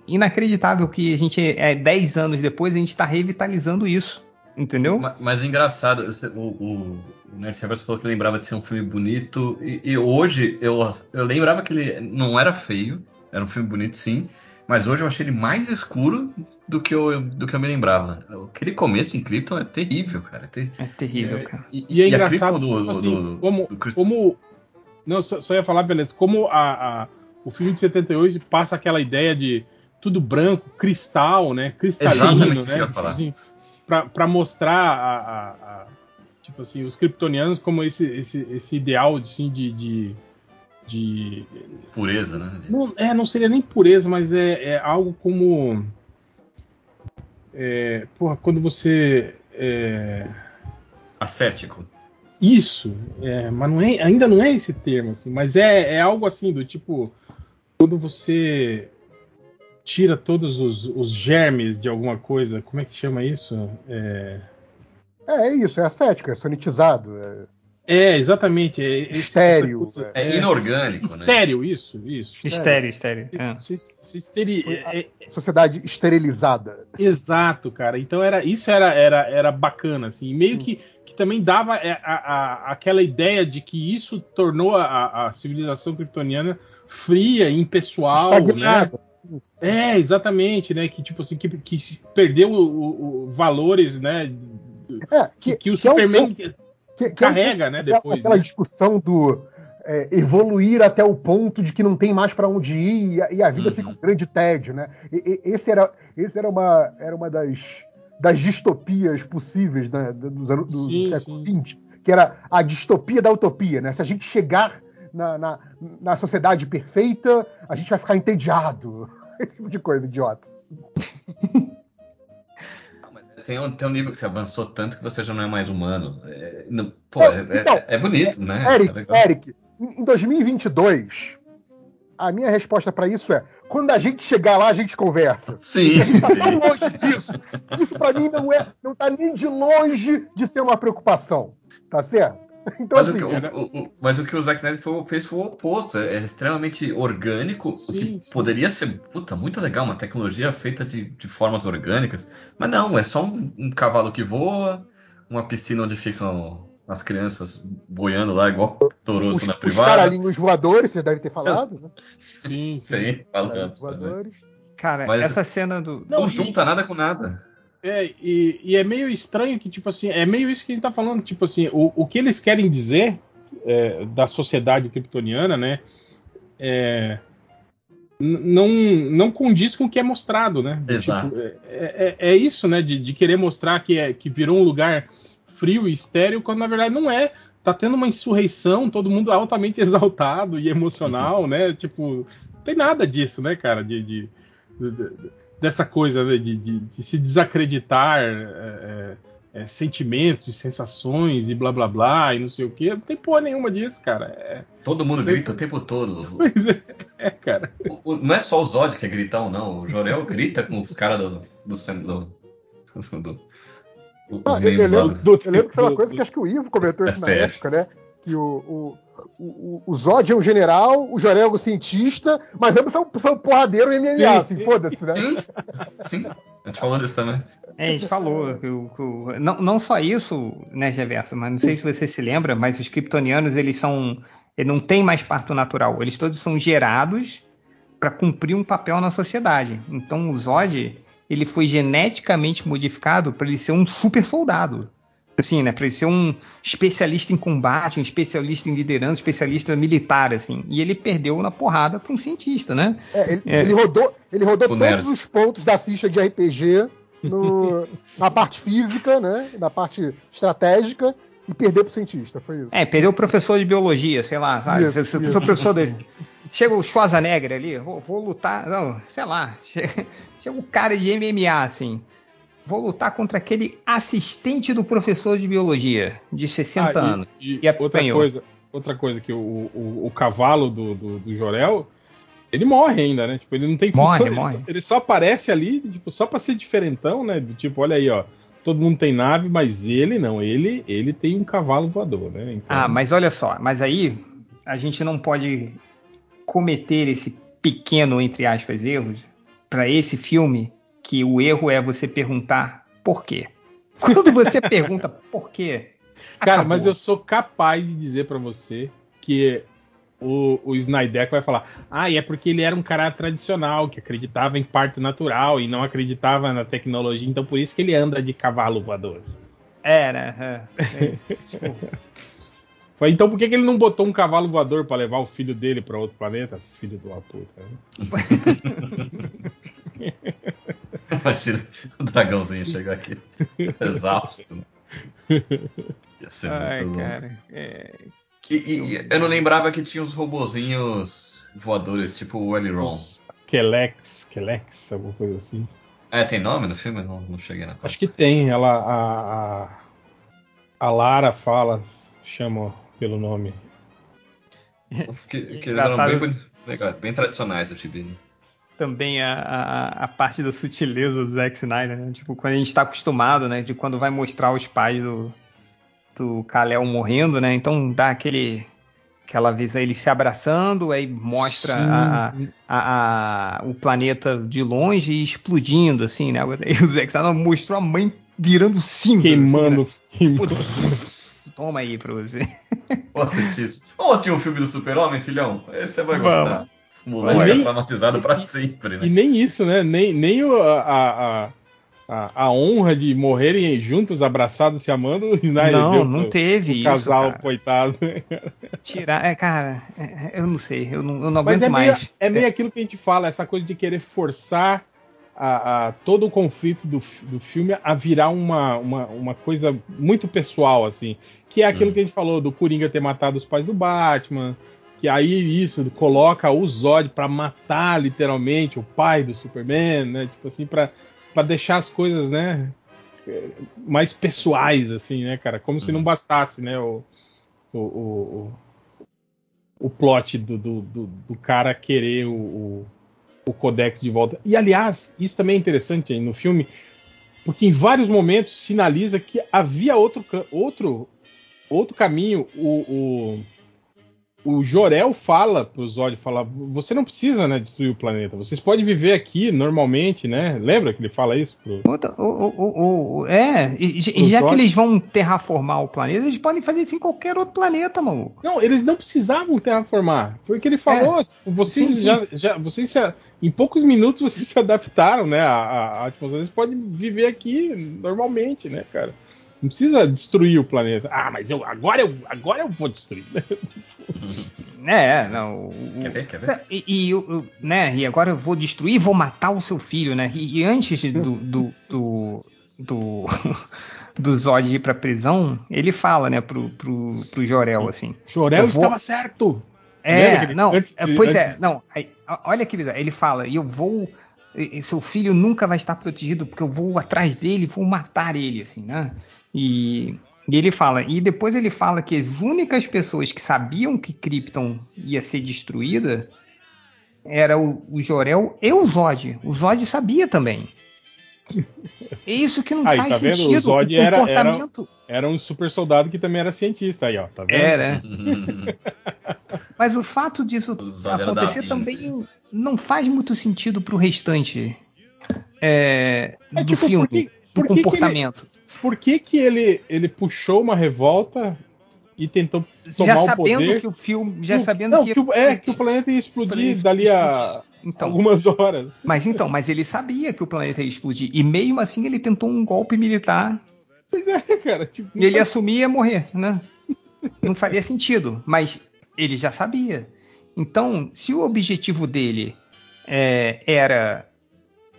Inacreditável que a gente, é, 10 anos depois, a gente está revitalizando isso. Entendeu? Mas, mas engraçado, o, o, o Nerd Service falou que lembrava de ser um filme bonito. E, e, hoje eu, eu lembrava que ele não era feio, era um filme bonito sim. Mas hoje eu achei ele mais escuro do que eu, do que eu me lembrava. Aquele começo em Krypton é terrível, cara. É, ter... é terrível, é, cara. E, e é engraçado do, tipo assim, do, como, do como. Não, só, só, ia falar, beleza. Como a, a, o filme de 78 passa aquela ideia de tudo branco, cristal, né? Cristalino, né? Assim, para mostrar a, a, a, tipo assim, os kryptonianos como esse, esse, esse ideal assim, de, de de pureza, né? Não, é, não seria nem pureza, mas é, é algo como é, porra, quando você é... ascético. Isso, é, mas não é, ainda não é esse termo, assim, mas é, é algo assim do tipo quando você tira todos os, os, germes de alguma coisa, como é que chama isso? É, é, é isso, é ascético, é sanitizado. É... É, exatamente. É, estéreo. É, é inorgânico, né? Estéreo, isso, isso. Estéreo, estéreo. É. Esteri... É, sociedade esterilizada. Exato, cara. Então era isso era, era, era bacana, assim. Meio que, que também dava a, a, aquela ideia de que isso tornou a, a civilização kryptoniana fria, impessoal, né? É, exatamente, né? Que tipo assim, que, que perdeu o, o, valores, né? É, que, que, que o Superman. É um que, que carrega, é, né? Depois. Aquela né? discussão do é, evoluir até o ponto de que não tem mais para onde ir e a, e a vida uhum. fica um grande tédio, né? E, e, esse era, esse era uma, era uma das, das distopias possíveis né, do, do, do sim, século XX, que era a distopia da utopia, né? Se a gente chegar na, na, na sociedade perfeita, a gente vai ficar entediado. Esse tipo de coisa idiota. tem um, tem um nível que você avançou tanto que você já não é mais humano. É, não, pô, é, é então, é, é, bonito, né? Eric, é Eric, em 2022, a minha resposta para isso é: quando a gente chegar lá, a gente conversa. Sim. A gente tá tão longe disso. Isso para mim não é, não tá nem de longe de ser uma preocupação, tá certo? Então, mas, assim, o que, o, o, mas o que o Zack Snyder fez foi o oposto. É extremamente orgânico, sim, o que sim. poderia ser puta, muito legal, uma tecnologia feita de, de formas orgânicas. Mas não, é só um, um, cavalo que voa, uma piscina onde ficam as crianças boiando lá, igual Toroço na privada. Os caralhinhos voadores, você deve ter falado, né? Sim, sim. sim falando. Voadores. Cara, mas, essa cena do. Não, não junta nada com nada. É, e, e, é meio estranho que, tipo assim, é meio isso que a gente tá falando, tipo assim, o, o que eles querem dizer é, da sociedade kryptoniana, né, é, não, não condiz com o que é mostrado, né? Exato. Tipo, é, é, isso, né, de, de, querer mostrar que, é, que virou um lugar frio e estéreo, quando na verdade não é. Tá tendo uma insurreição, todo mundo altamente exaltado e emocional, né? Tipo, não tem nada disso, né, cara, de, de, de dessa coisa né, de, de, de, se desacreditar é, é, é, sentimentos e sensações e blá blá blá e não sei o que. Não tem porra nenhuma disso, cara. É, Todo mundo grita o tempo todo. Pois é, é cara. O, o, não é só o Zod que é gritão, não. O Jorel grita com os caras do, do, do, do ah, eu, eu, lembro, eu, lembro, que foi uma coisa que acho que o Ivo comentou isso na época, né? Que o, o, o, o Zod é um general, o Jorel é um cientista, mas ambos são, são porradeiro MMA, sim, assim, foda-se, né? Sim, sim. A gente falou disso também. É, a gente falou. Que, que, não, não só isso, né, Reverso, mas não sei se você se lembra, mas os kryptonianos, eles são. Ele não tem mais parto natural. Eles todos são gerados para cumprir um papel na sociedade. Então o Zod, ele foi geneticamente modificado para ele ser um super soldado assim, né? Para ele ser um especialista em combate, um especialista em liderança, um especialista militar, assim. E ele perdeu na porrada para um cientista, né? É, ele, é. ele, rodou, ele rodou todos nerd. os pontos da ficha de RPG no, na parte física, né? Na parte estratégica e perdeu pro cientista, foi isso. É, perdeu o professor de biologia, sei lá, sabe? Isso, isso. Sou professor dele. Chega o Schwarzenegger ali, vou, vou lutar, não, sei lá. Chega, chega o cara de MMA, assim vou lutar contra aquele assistente do professor de biologia de 60 ah, e, anos. E, e outra coisa, outra coisa que o, o, o cavalo do, do, do, Jorel, ele morre ainda, né? Tipo, ele não tem morre, função, morre. Ele, ele, só aparece ali, tipo, só para ser diferentão, né? Do tipo, olha aí, ó, todo mundo tem nave, mas ele não. Ele, ele tem um cavalo voador, né? Então... Ah, mas olha só, mas aí a gente não pode cometer esse pequeno, entre aspas, erro para esse filme, que o erro é você perguntar por quê. Quando você pergunta por quê. Cara, acabou. mas eu sou capaz de dizer para você que o, o Snyder vai falar: ah, e é porque ele era um cara tradicional, que acreditava em parte natural e não acreditava na tecnologia, então por isso que ele anda de cavalo voador. Era, é, é, tipo... Então por que, que, ele não botou um cavalo voador para levar o filho dele para outro planeta? Filho do uma puta. Né? Imagina o dragãozinho chegar aqui exausto. Ia ser Ai, muito cara, é... E, e, eu não lembrava que tinha os robozinhos voadores, tipo o Eliron. Kelex, Kelex, alguma coisa assim. É, tem nome no filme? Não, não cheguei na Acho que tem. Ela, a, a, a Lara fala, chama pelo nome. Que, que eram bem, bem tradicionais do Chibini. Também a, a, a, parte da sutileza do Zack Snyder, né? Tipo, quando a gente está acostumado, né? De quando vai mostrar os pais do, do Kal-El morrendo, né? Então dá aquele aquela vez ele se abraçando, aí mostra a, a, a, o planeta de longe e explodindo, assim, né? E o Zack Snyder mostrou a mãe virando cinza. Queimando. Assim, né? queimando. Toma aí pra você. Vou assistir isso. Vamos assistir um filme do Super-Homem, filhão? Esse você vai gostar. O moleque é traumatizado pra sempre, né? E nem isso, né? Nem, nem a, a, a, a, honra de morrerem juntos, abraçados, se amando. Né? Não, não teve o isso. casal, cara. coitado. Tirar, é, cara, é, eu não sei, eu não, eu não aguento Mas é mais. Meio, é meio aquilo que a gente fala, essa coisa de querer forçar a, a, todo o conflito do, do filme a virar uma, uma, uma, coisa muito pessoal, assim. Que é aquilo hum. que a gente falou do Coringa ter matado os pais do Batman. Que aí isso coloca o Zod para matar literalmente o pai do Superman, né? Tipo assim, para deixar as coisas, né? Mais pessoais, assim, né, cara? Como hum. se não bastasse, né? O, o, o, o plot do, do, do, do cara querer o, o o Codex de volta. E aliás, isso também é interessante no filme, porque em vários momentos sinaliza que havia outro, outro, outro caminho. O, o, o Jorel fala pro Zod, fala, você não precisa né, destruir o planeta, vocês podem viver aqui normalmente, né? Lembra que ele fala isso? Pro... O, o, o, é, e, e já Zod? que eles vão terraformar o planeta, eles podem fazer isso em qualquer outro planeta, maluco. Não, eles não precisavam terraformar. Foi o que ele falou. É. Vocês sim, sim. já, já vocês se, em poucos minutos vocês se adaptaram, né? A, a, atmosfera, vocês podem viver aqui normalmente, né, cara? Não precisa destruir o planeta. Ah, mas eu agora eu agora eu vou destruir. é, não. Quer ver, quer ver? E, e, né, e agora eu vou destruir, vou matar o seu filho, né? E, e antes do do, do, do, do Zod ir pra prisão, ele fala, né, pro, pro, pro Jorel, Sim. assim. Jorel vou... estava certo. É, não, antes, é, pois é, antes... é, não. Aí, olha que bizarro. Ele fala, e eu vou. Seu filho nunca vai estar protegido porque eu vou atrás dele, vou matar ele, assim, né? E, e ele fala, e depois ele fala que as únicas pessoas que sabiam que Krypton ia ser destruída era o, o Jorel e o Zod. O Zod sabia também. É isso que não aí, faz tá vendo? sentido. O Zod o comportamento... era, era, era, um super soldado que também era cientista aí, ó. Tá vendo? Era. Mas o fato disso o acontecer também não faz muito sentido pro restante é, é, do tipo, filme, por que, do por comportamento. Que ele, por que, que ele, ele puxou uma revolta e tentou tomar já sabendo o poder. que o filme, já sabendo não, que, que, é que o planeta ia explodir dali a então, algumas horas. Mas então, mas ele sabia que o planeta ia explodir e mesmo assim ele tentou um golpe militar. Pois é, cara. Tipo, e ele faz... assumia e ia morrer, né? Não faria sentido, mas ele já sabia. Então, se o objetivo dele é, era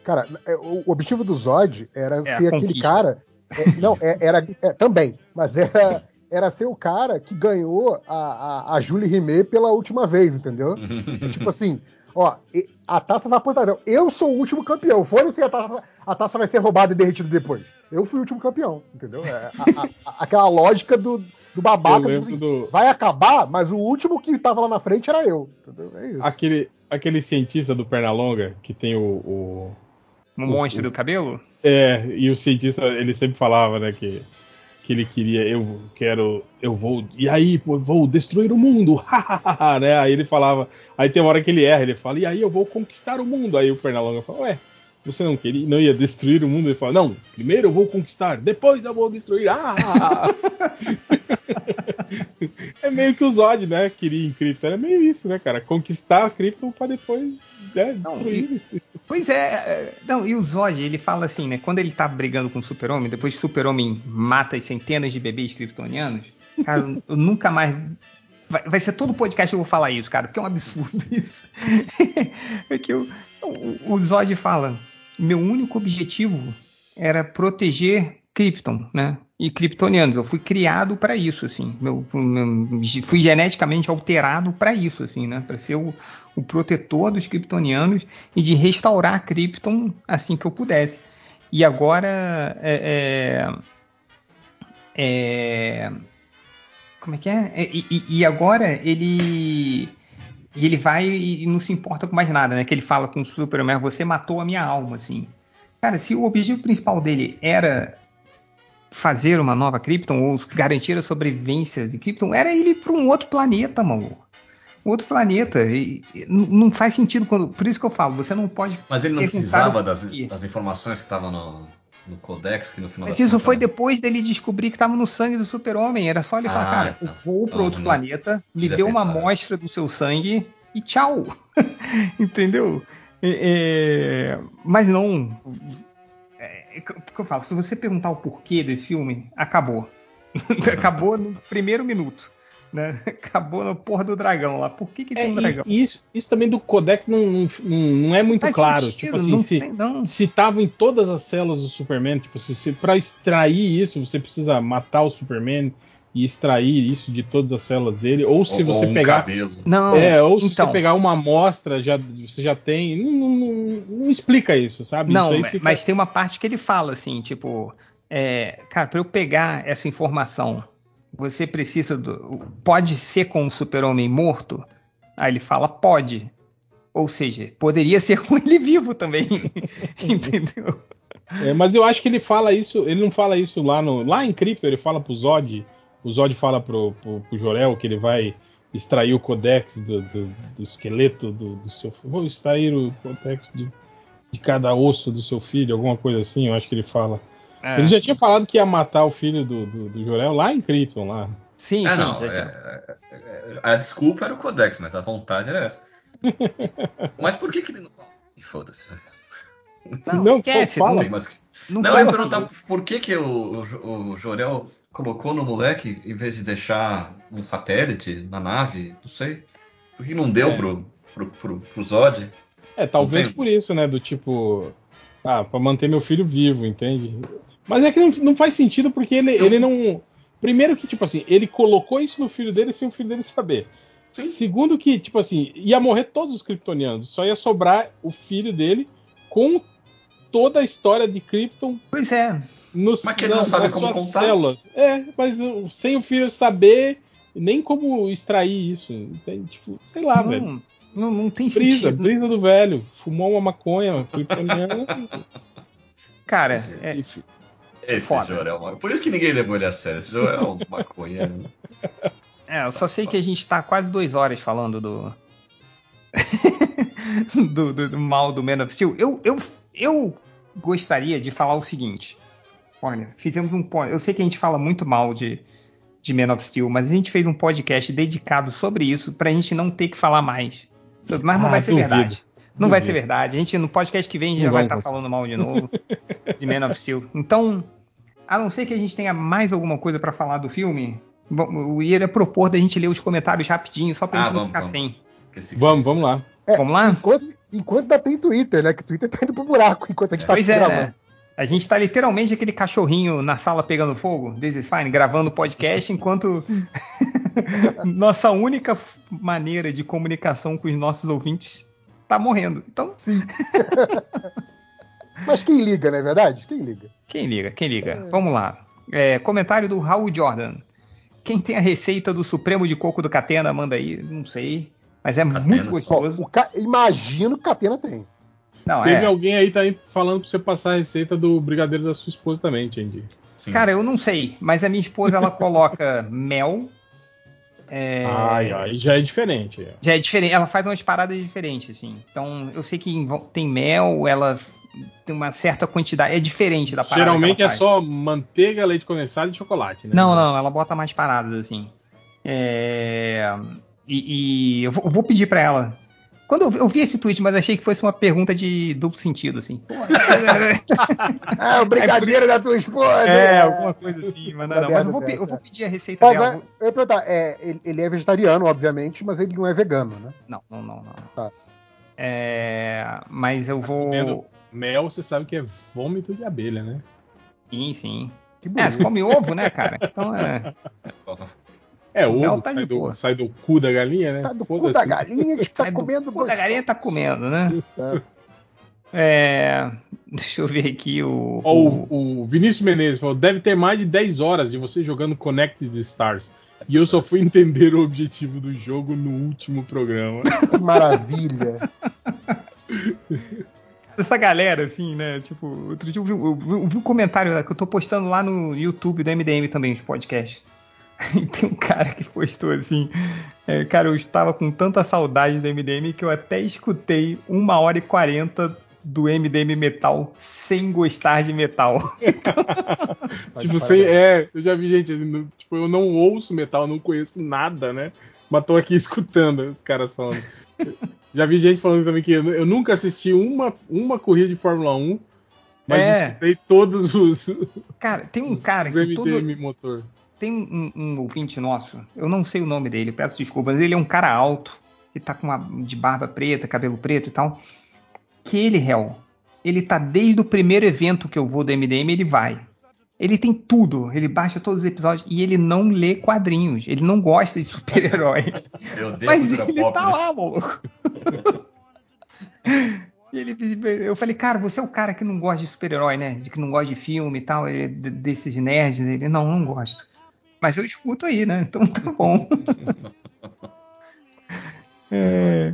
Cara, é, o objetivo do Zod era é ser aquele cara. É, não, é, era é, também, mas era era ser o cara que ganhou a, a, a Julie Rimet pela última vez, entendeu? É tipo assim, ó, a taça vai apontar. Eu sou o último campeão. Foda-se a taça, a taça vai ser roubada e derretida depois. Eu fui o último campeão, entendeu? É, a, a, aquela lógica do, do babaca. Tipo assim, do... Vai acabar, mas o último que tava lá na frente era eu. Entendeu? É isso. Aquele, aquele cientista do Pernalonga que tem o, o Um monstro do cabelo? É, e o cientista, ele sempre falava, né, que, que ele queria, eu quero, eu vou, e aí, pô, vou destruir o mundo, né? Aí ele falava, aí tem uma hora que ele erra, ele fala, e aí eu vou conquistar o mundo. Aí o Pernalonga fala, ué, você não queria, não ia destruir o mundo? Ele fala, não, primeiro eu vou conquistar, depois eu vou destruir. Ah! é meio que o Zod, né? Queria em Krypton. Era meio isso, né, cara? Conquistar a Krypton pra depois né, destruir. Não, e, pois é, é, não, e o Zod, ele fala assim, né? Quando ele tá brigando com o Super-Homem, depois que o Super-Homem mata as centenas de bebês kryptonianos, cara, eu nunca mais Vai, vai, ser todo podcast que eu vou falar isso, cara, porque é um absurdo isso. é que o, o, o Zod fala: meu único objetivo era proteger Krypton, né? E kryptonianos. Eu fui criado para isso, assim. Meu, meu, fui geneticamente alterado para isso, assim, né? Para ser o, o, protetor dos kryptonianos e de restaurar Krypton assim que eu pudesse. E agora é, é, é como é que é? é e, e, e agora ele e ele vai e não se importa com mais nada, né? Que ele fala com o Superman, você matou a minha alma, assim. Cara, se o objetivo principal dele era fazer uma nova Krypton ou garantir a sobrevivência de Krypton, era ele para um outro planeta, mano. outro planeta. E, e, não faz sentido quando. Por isso que eu falo, você não pode. Mas ele não precisava das, das informações que estavam no, no Codex, que no final Mas isso foi depois dele descobrir que estava no sangue do super-homem. Era só ele ah, falar, cara, eu tá. vou para outro planeta, me dê uma amostra do seu sangue e tchau. Entendeu? É, mas não. É, é que eu falo, se você perguntar o porquê desse filme, acabou. acabou no primeiro minuto né? Acabou na porra do dragão lá. Por que, que é, tem um dragão? Isso, isso também do Codex não, não, não é muito Faz claro. Sentido, tipo assim, se, tem, se tava em todas as células do Superman, tipo, se, se para extrair isso, você precisa matar o Superman e extrair isso de todas as células dele, ou se ou, você um pegar, cabelo. não, é, ou se então, você pegar uma amostra, já você já tem, não, não, não explica isso, sabe? Não, isso fica... mas tem uma parte que ele fala assim, tipo, é, cara, para eu pegar essa informação você precisa do. Pode ser com o super-homem morto? Aí ele fala, pode. Ou seja, poderia ser com ele vivo também. Entendeu? É, mas eu acho que ele fala isso, ele não fala isso lá no. Lá em Crypto, ele fala pro Zod. O Zod fala pro, pro, pro Jorel que ele vai extrair o codex do, do, do esqueleto do, do, seu Vou extrair o codex de, de cada osso do seu filho, alguma coisa assim, eu acho que ele fala. É. Ele já tinha falado que ia matar o filho do, do, do Jorel lá em Krypton, lá. Sim, é, sim. Não, é, é, é, a desculpa era o Codex, mas a vontade era essa. mas por que, que ele não. Foda-se. Não, não esquece. Fala. Não, mas... não, não eu ia perguntar por que, que o, o, o Jorel colocou no moleque em vez de deixar um satélite na nave, não sei. Por que não deu é. pro, pro, pro, pro Zod? É, talvez por isso, né? Do tipo. Ah, pra manter meu filho vivo, entende? Mas é que não, não faz sentido porque ele, ele não. Primeiro que, tipo assim, ele colocou isso no filho dele sem o filho dele saber. Sim. Segundo que, tipo assim, ia morrer todos os kryptonianos. Só ia sobrar o filho dele com toda a história de Krypton. Pois é. Nos, mas que ele não sabe como contar. Células. É, mas sem o filho saber nem como extrair isso. Entende? Tipo, sei lá, não, velho. Não, não tem brisa, sentido. Brisa do velho. Fumou uma maconha. Kryptoniano. Cara, é, esse Foda. Jorel, por isso que ninguém levou ele a sério. Esse Jorel é um maconheiro. É, eu só sei que a gente tá quase duas horas falando do. do, do, do, mal do Man of Steel. Eu, eu, eu gostaria de falar o seguinte. Olha, fizemos um. Eu sei que a gente fala muito mal de, de Man of Steel, mas a gente fez um podcast dedicado sobre isso pra gente não ter que falar mais. Mas não ah, vai ser duvido. verdade. Não vai ser verdade. A gente, no podcast que vem, a gente já vai estar tá falando mal de novo de Man of Steel. Então, a não ser que a gente tenha mais alguma coisa para falar do filme, eu ia propor da gente ler os comentários rapidinho, só pra ah, gente vamos, não ficar vamos. sem. Vamos, vamos lá. É, vamos lá? Enquanto, enquanto ainda tem Twitter, né? Que o Twitter tá indo pro buraco enquanto a gente tá pois é, gravando. A gente tá literalmente aquele cachorrinho na sala pegando fogo, This is fine, gravando podcast, enquanto nossa única maneira de comunicação com os nossos ouvintes tá morrendo. Então. Sim. Mas quem liga, não é verdade? Quem liga? Quem liga, quem liga. É. Vamos lá. É, comentário do Raul Jordan. Quem tem a receita do Supremo de Coco do Catena, manda aí. Não sei. Mas é Catena, muito gostoso. Ca... Imagino que Catena tem. Não, Teve é. alguém aí tá aí falando pra você passar a receita do brigadeiro da sua esposa também, entendi. Cara, eu não sei, mas a minha esposa ela coloca mel. É... Ai, ai, já é diferente. Já é diferente, ela faz umas paradas diferentes, assim. Então, eu sei que tem mel, ela tem uma certa quantidade, é diferente da parada. Geralmente é só manteiga, leite condensado e chocolate, né? Não, não, ela bota mais paradas, assim. É... E, e eu, vou, eu vou pedir para ela quando eu, eu, vi esse tweet, mas achei que fosse uma pergunta de duplo sentido, assim. é, o brigadeiro da tua esposa. É, alguma coisa assim, mas não, não. Mas eu vou, eu vou pedir a receita mas dela. É, eu ia perguntar, é, ele, é vegetariano, obviamente, mas ele não é vegano, né? Não, não, não, não. Tá. É, mas eu vou. Mel, você sabe que é vômito de abelha, né? Sim, sim. É, você come ovo, né, cara? Então é. É, o ovo tá sai, do, sai, do, cu da galinha, né? Sai do cu da galinha que tá comendo. O cu da galinha tá comendo, né? É. é. Deixa eu ver aqui o. o, o Vinícius Menezes falou: deve ter mais de 10 horas de você jogando Connected Stars. E eu só fui entender o objetivo do jogo no último programa. Que maravilha! Essa galera, assim, né? Tipo, outro dia eu vi, eu vi, eu vi um comentário que eu tô postando lá no YouTube do MDM também, os podcasts. tem um cara que postou assim. É, cara, eu estava com tanta saudade do MDM que eu até escutei uma hora e quarenta do MDM Metal sem gostar de metal. tipo, sem, é, eu já vi gente, tipo, eu não ouço metal, não conheço nada, né? Mas tô aqui escutando os caras falando. já vi gente falando também que eu, eu nunca assisti uma, uma corrida de Fórmula 1, mas é. escutei todos os. Cara, tem um cara os que. MDM todo... motor tem um, um, ouvinte nosso, eu não sei o nome dele, peço desculpas, ele é um cara alto, que tá com uma de barba preta, cabelo preto e tal. Que ele, réu, ele tá desde o primeiro evento que eu vou do MDM, ele vai. Ele tem tudo, ele baixa todos os episódios e ele não lê quadrinhos, ele não gosta de super-herói. Mas ele pop, tá né? lá, maluco. Ele, eu falei, cara, você é o cara que não gosta de super-herói, né? De que não gosta de filme e tal, ele, desses nerds. Ele, não, não gosto. Mas eu escuto aí, né? Então tá bom. é,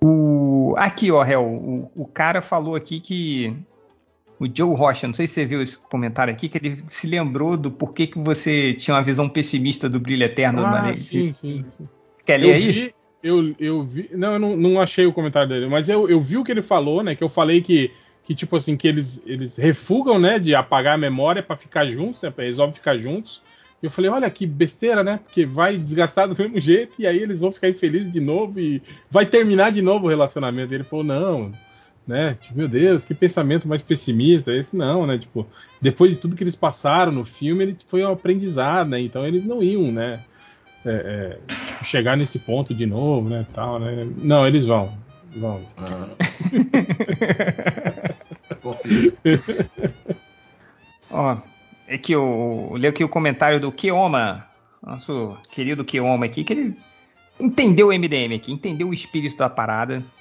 o, aqui, ó, Hel, o, o cara falou aqui que o Joe Rocha, não sei se você viu esse comentário aqui, que ele se lembrou do porquê que você tinha uma visão pessimista do brilho eterno. Ah, sim, sim, sim. Você quer ler eu aí? Vi, eu, eu vi. Não, eu não, não achei o comentário dele, mas eu, eu vi o que ele falou, né? Que eu falei que, que tipo assim, que eles, eles refugam, né? De apagar a memória para ficar juntos, né, resolve ficar juntos. Eu falei, olha que besteira, né? Porque vai desgastar do mesmo jeito e aí eles vão ficar infelizes de novo e vai terminar de novo o relacionamento. E ele falou, não, né? Tipo, meu Deus, que pensamento mais pessimista. Esse não, né? Tipo, depois de tudo que eles passaram no filme, ele foi um aprendizado, né? Então eles não iam, né? É, é, chegar nesse ponto de novo, né? Tal, né? Não, eles vão. Vão. Ah. Ó, é que eu, eu leio aqui o comentário do Kioma, nosso querido Kioma aqui, que ele entendeu o MDM aqui, entendeu o espírito da parada.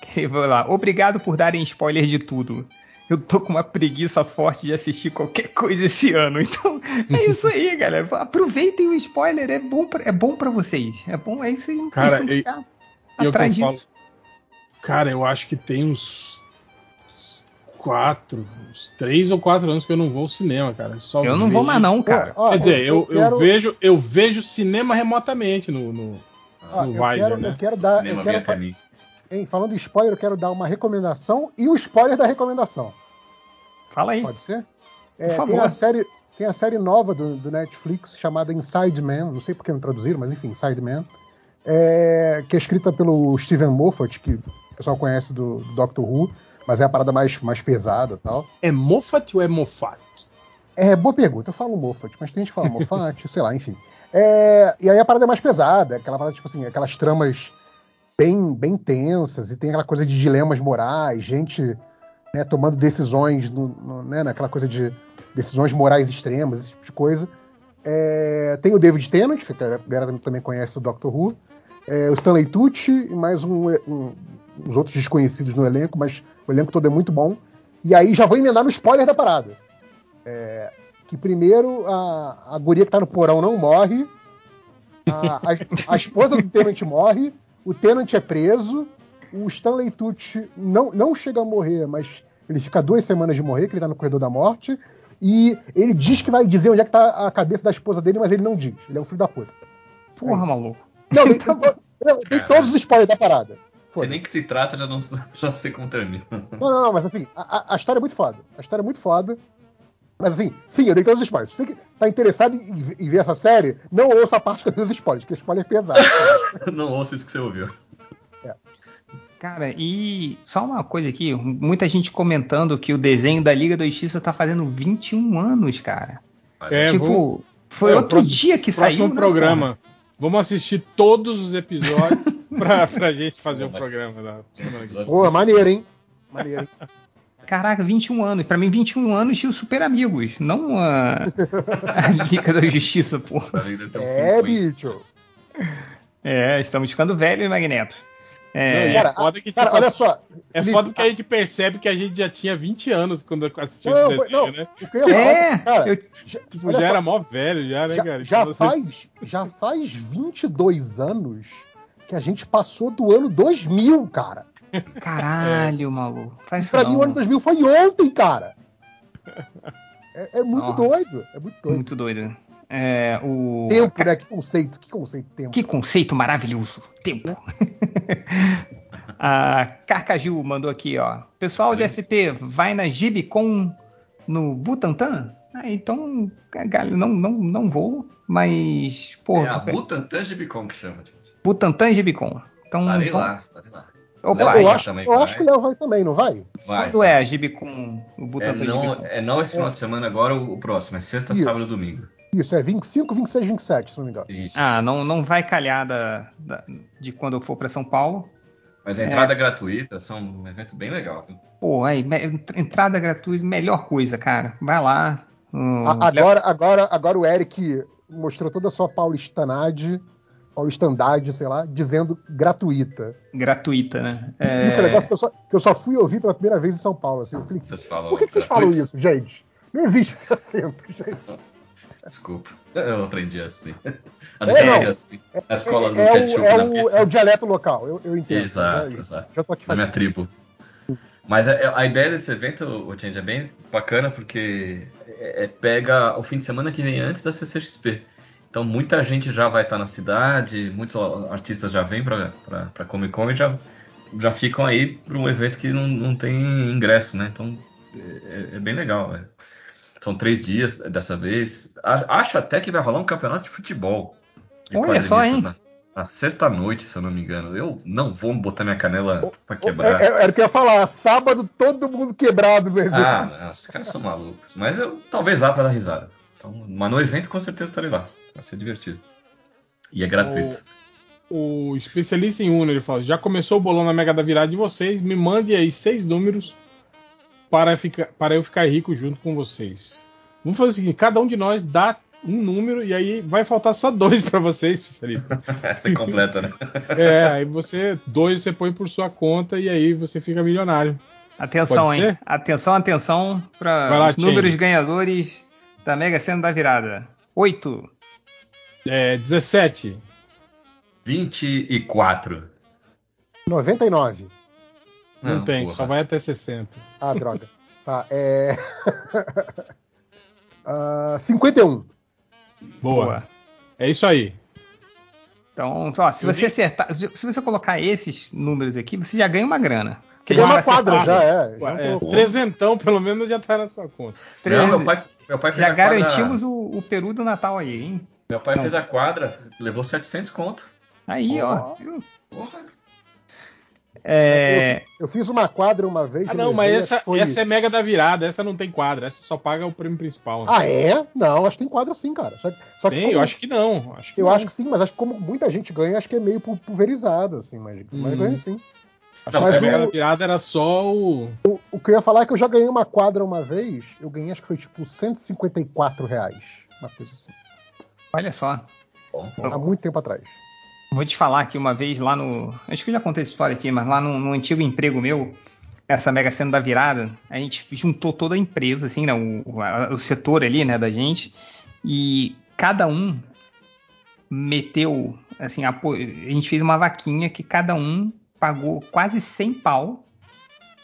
Que vai lá, obrigado por darem spoiler de tudo. Eu tô com uma preguiça forte de assistir qualquer coisa esse ano. Então, é isso aí, galera. Aproveitem o spoiler, é bom pra, é bom para vocês. É bom, é isso aí, Cara, atrás disso. Falo, cara, eu acho que tem uns quatro, uns três ou quatro anos que eu não vou ao cinema, cara. Só eu não vejo... vou mais não, cara. Quer dizer, eu, eu, quero... eu, vejo, eu vejo cinema remotamente no, no, ah, no eu quero, né? Eu quero dar. Cinema eu quero... Hein, falando de spoiler, eu quero dar uma recomendação e o spoiler da recomendação. Fala aí. Pode ser? É, Por favor. Tem a série, tem a série nova do, do, Netflix chamada Inside Man, não sei por que não traduziram, mas enfim, Inside Man, é, que é escrita pelo Steven Moffat, que o pessoal conhece do, do Doctor Who mas é a parada mais, mais pesada tal. É Moffat ou é Moffat? É, boa pergunta. Eu falo Moffat, mas tem gente que fala Moffat, sei lá, enfim. É, e aí a parada é mais pesada, aquela parada, tipo assim, aquelas tramas bem, bem tensas, e tem aquela coisa de dilemas morais, gente né, tomando decisões, no, no, né, naquela coisa de decisões morais extremas, esse tipo de coisa. É, tem o David Tennant, que a galera também conhece o Doctor Who, é, o Stanley Tucci e mais um, um, uns outros desconhecidos no elenco, mas o elenco todo é muito bom. E aí já vou emendar no spoiler da parada. É, que primeiro a, a guria que tá no porão não morre, a, a, a esposa do Tenant morre, o Tenant é preso, o Stanley Tucci não, não chega a morrer, mas ele fica duas semanas de morrer, que ele tá no corredor da morte. E ele diz que vai dizer onde é que tá a cabeça da esposa dele, mas ele não diz. Ele é um filho da puta. Porra, é maluco. Não, tem, tem, tem todos os spoilers da parada. Sei nem que se trata, já não, já sei como termina. Não, não, não, mas assim, a, a, história é muito foda. A história é muito foda. Mas assim, sim, eu dei todos os spoilers. Se você tá interessado em, em, ver essa série, não ouça a parte que eu dei os spoilers, porque spoiler é pesado. não ouça isso que você ouviu. É. Cara, e só uma coisa aqui, muita gente comentando que o desenho da Liga da Justiça tá fazendo 21 anos, cara. É, tipo, vou... foi é, outro próximo, dia que saiu. Próximo programa. Vamos assistir todos os episódios pra, pra gente fazer o um programa da semana que vem. Pô, maneiro, hein? Maneiro. Caraca, 21 anos. Pra mim, 21 anos de Super Amigos, não a, a Liga da Justiça, pô. É, bicho. É, estamos ficando velhos, Magneto. É, não, cara, é foda que, cara, tipo, olha só. É foda que a gente percebe que a gente já tinha 20 anos quando assistiu não, esse desenho, não, né? É, cara, eu, já, tipo, já só, era mó velho, já, né, já, cara? Já, tipo, faz, já faz 22 anos que a gente passou do ano 2000, cara. Caralho, é. maluco. Faz pra mim, o ano 2000 foi ontem, cara. É, é muito Nossa. doido. É muito doido. Muito doido. É, o... Tempo, né? Que conceito, que conceito tempo. Que conceito maravilhoso. Tempo. a Carcaju mandou aqui, ó. Pessoal de SP, vai na Gibicon no Butantan? Ah, então, não, não, não vou, mas. Pô, é a você... Butantan Gibicon que chama, gente. Butantan Gibicon. Então, estarei lá, estarei lá. Opa, eu, acho, também, eu acho, que o Léo vai também, não vai? vai Quando é a Gibicon? O Butantan é não? É não esse final é. de semana agora, o, o próximo. É sexta, Isso. sábado e domingo. Isso, é 25, 26, 27, se não me engano. Isso. Ah, não, não vai calhar da, da de quando eu for para São Paulo. Mas a entrada é, é gratuita, são um evento bem legal. Pô, aí, entrada gratuita, melhor coisa, cara. Vai lá. Um... agora, agora, agora o Eric mostrou toda a sua paulistanade, paulistandade, sei lá, dizendo gratuita. Gratuita, né? É... Isso é um negócio que eu, só, que eu só fui ouvir pela primeira vez em São Paulo. Assim. Eu falei, por que, que vocês falam isso, gente? Não existe esse acento, gente. Desculpa, eu aprendi assim. A é, não, assim. A escola é, do é, ketchup é, o, é o dialeto local, eu, eu entendo. Exato, é exato. Já tô aqui da minha tribo. Mas a, a, ideia desse evento, o Change, é bem bacana porque é, é, pega o fim de semana que vem antes da CCXP. Então muita gente já vai estar na cidade, muitos artistas já vêm para Comic Con e já, já ficam aí para um evento que não, não tem ingresso, né? Então é, é bem legal. Véio. São três dias dessa vez. Acho até que vai rolar um campeonato de futebol. De Olha só, hein? Na, na sexta-noite, se eu não me engano. Eu não vou botar minha canela pra quebrar. É, é, era o que eu ia falar. Sábado, todo mundo quebrado evento. Ah, não, os caras são malucos. Mas eu talvez vá pra dar risada. Então, mas no evento, com certeza estarei lá. Vai ser divertido. E é gratuito. O, o especialista em Uno, ele fala: já começou o bolão na Mega da Virada de vocês. Me mande aí seis números para, ficar, para eu ficar rico junto com vocês. Vamos fazer o seguinte: cada um de nós dá um número e aí vai faltar só dois para você, especialista. Essa é completa, né? é, aí você, dois você põe por sua conta e aí você fica milionário. Atenção, hein? Atenção, atenção para os números ganhadores da Mega Sena da virada. 8. É, 17. 24. 99. Não, não tem, porra. só vai até 60. Ah, droga. Tá, é. uh, 51. Boa. Boa. É isso aí. Então, ó, se você acertar, se você colocar esses números aqui, você já ganha uma grana. Você ganha uma quadra, já é. Já é, trezentão, pelo menos, já tá na sua conta. Não, meu pai, meu pai já garantimos quadra... o, o, peru do Natal aí, hein? Meu pai Não. fez a quadra, levou 700 conto. Aí, ó. Porra. É... Eu, eu, fiz uma quadra uma vez. Ah, não, mas essa, foi... essa é mega da virada, essa não tem quadra, essa só paga o prêmio principal. Né? Ah, é? Não, acho que tem quadra sim, cara. Só, só tem, como... eu acho que não. Acho que eu não. acho que sim, mas acho que como muita gente ganha, acho que é meio pulverizado, assim, mas, hum. mas ganha sim. Não, mas a mega da virada era só o... o. O que eu ia falar é que eu já ganhei uma quadra uma vez, eu ganhei acho que foi tipo 154 reais. Uma coisa assim. Olha só. Há muito tempo atrás. Vou te falar que uma vez lá no. Acho que eu já contei essa história aqui, mas lá no, no antigo emprego meu, essa mega cena da virada, a gente juntou toda a empresa, assim, né, o, a, o setor ali, né, da gente, e cada um meteu, assim, a, a gente fez uma vaquinha que cada um pagou quase 100 pau,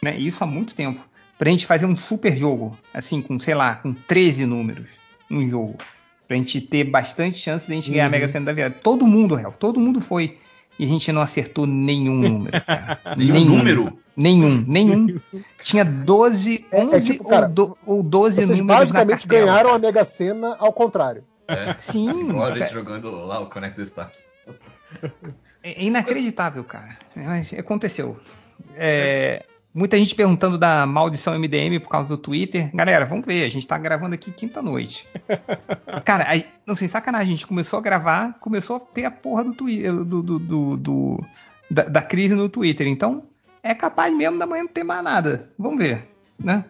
né? Isso há muito tempo, pra gente fazer um super jogo, assim, com, sei lá, com 13 números, um jogo. Pra gente ter bastante chance de a gente ganhar a Mega uhum. Sena da virada. Todo mundo, real, todo mundo foi. E a gente não acertou nenhum número, cara. nenhum, nenhum número? Nenhum, nenhum. Tinha 12, 11 é, é tipo, cara, ou, do, ou 12 vocês números basicamente ganharam a Mega Sena ao contrário. É, Sim. Igual a gente jogando lá o Connect Stars. É inacreditável, cara. Mas aconteceu. É, muita gente perguntando da maldição MDM por causa do Twitter. Galera, vamos ver. A gente tá gravando aqui quinta-noite. Cara, aí, não sei, sacanagem. A gente começou a gravar, começou a ter a porra do Twitter, do, do, do, do da, da, crise no Twitter. Então, é capaz mesmo da manhã não ter mais nada. Vamos ver, né?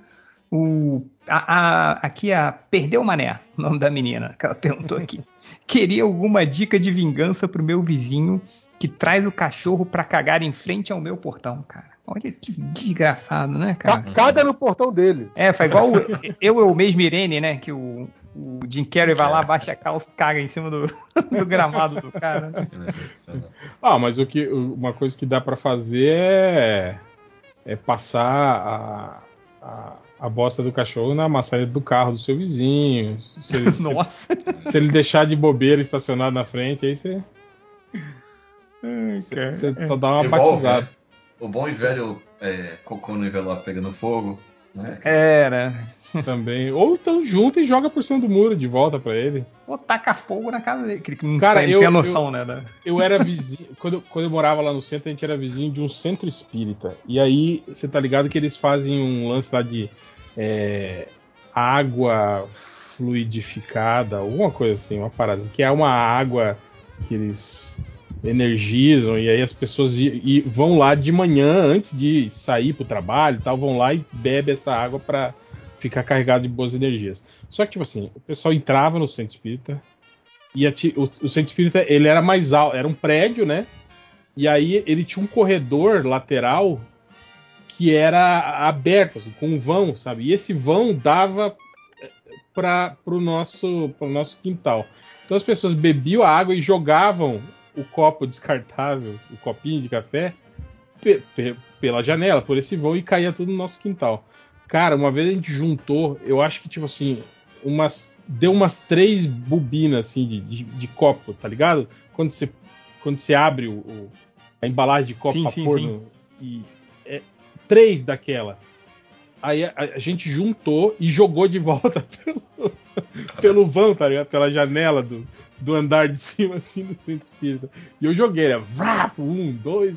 O, a, a, aqui a Perdeu Mané, o nome da menina, que ela perguntou aqui. Queria alguma dica de vingança pro meu vizinho que traz o cachorro para cagar em frente ao meu portão, cara. Olha que desgraçado, né, cara? Caga no portão dele. É, foi igual o, eu, eu mesmo, Irene, né? Que o, o Jim Carrey vai lá, baixa a calça e caga em cima do, do gramado do cara. ah, mas o que, uma coisa que dá para fazer é, é passar a, a, a, bosta do cachorro na maçaneta do carro do seu vizinho. Se ele, Nossa! Se, se ele deixar de bobeira estacionado na frente, aí você. Você só dá uma batizada. Né? O bom e velho é, cocô no envelope pegando fogo. Né? Era. Também. Ou então junta e joga por cima do muro de volta para ele. Ou taca fogo na casa dele. Que não Cara, eu, tem a noção, eu, né? Eu era vizinho. quando, quando eu morava lá no centro, a gente era vizinho de um centro espírita. E aí, você tá ligado que eles fazem um lance lá de é, água fluidificada, alguma coisa assim, uma parada. Que é uma água que eles energizam e aí as pessoas e, e vão lá de manhã antes de sair para o trabalho, tal, vão lá e bebe essa água para ficar carregado de boas energias. Só que tipo assim, o pessoal entrava no centro espírita e a, o, o centro espírita ele era mais alto, era um prédio, né? E aí ele tinha um corredor lateral que era aberto, assim, com um vão, sabe? E esse vão dava eh, para o nosso, nosso quintal. Então as pessoas bebiam a água e jogavam o copo descartável, o copinho de café, pe pe pela janela, por esse vão e caía tudo no nosso quintal. Cara, uma vez a gente juntou, eu acho que, tipo assim, umas. Deu umas três bobinas assim de, de, de copo, tá ligado? Quando você, quando você abre o, o a embalagem de copo sim, pra sim, pôr sim. No, e, é, três daquela. Aí a, a, gente juntou e jogou de volta pelo, pelo vão, tá ligado? Pela janela do, do andar de cima, assim, do centro espírita. E eu joguei, né? Vrap, um, dois,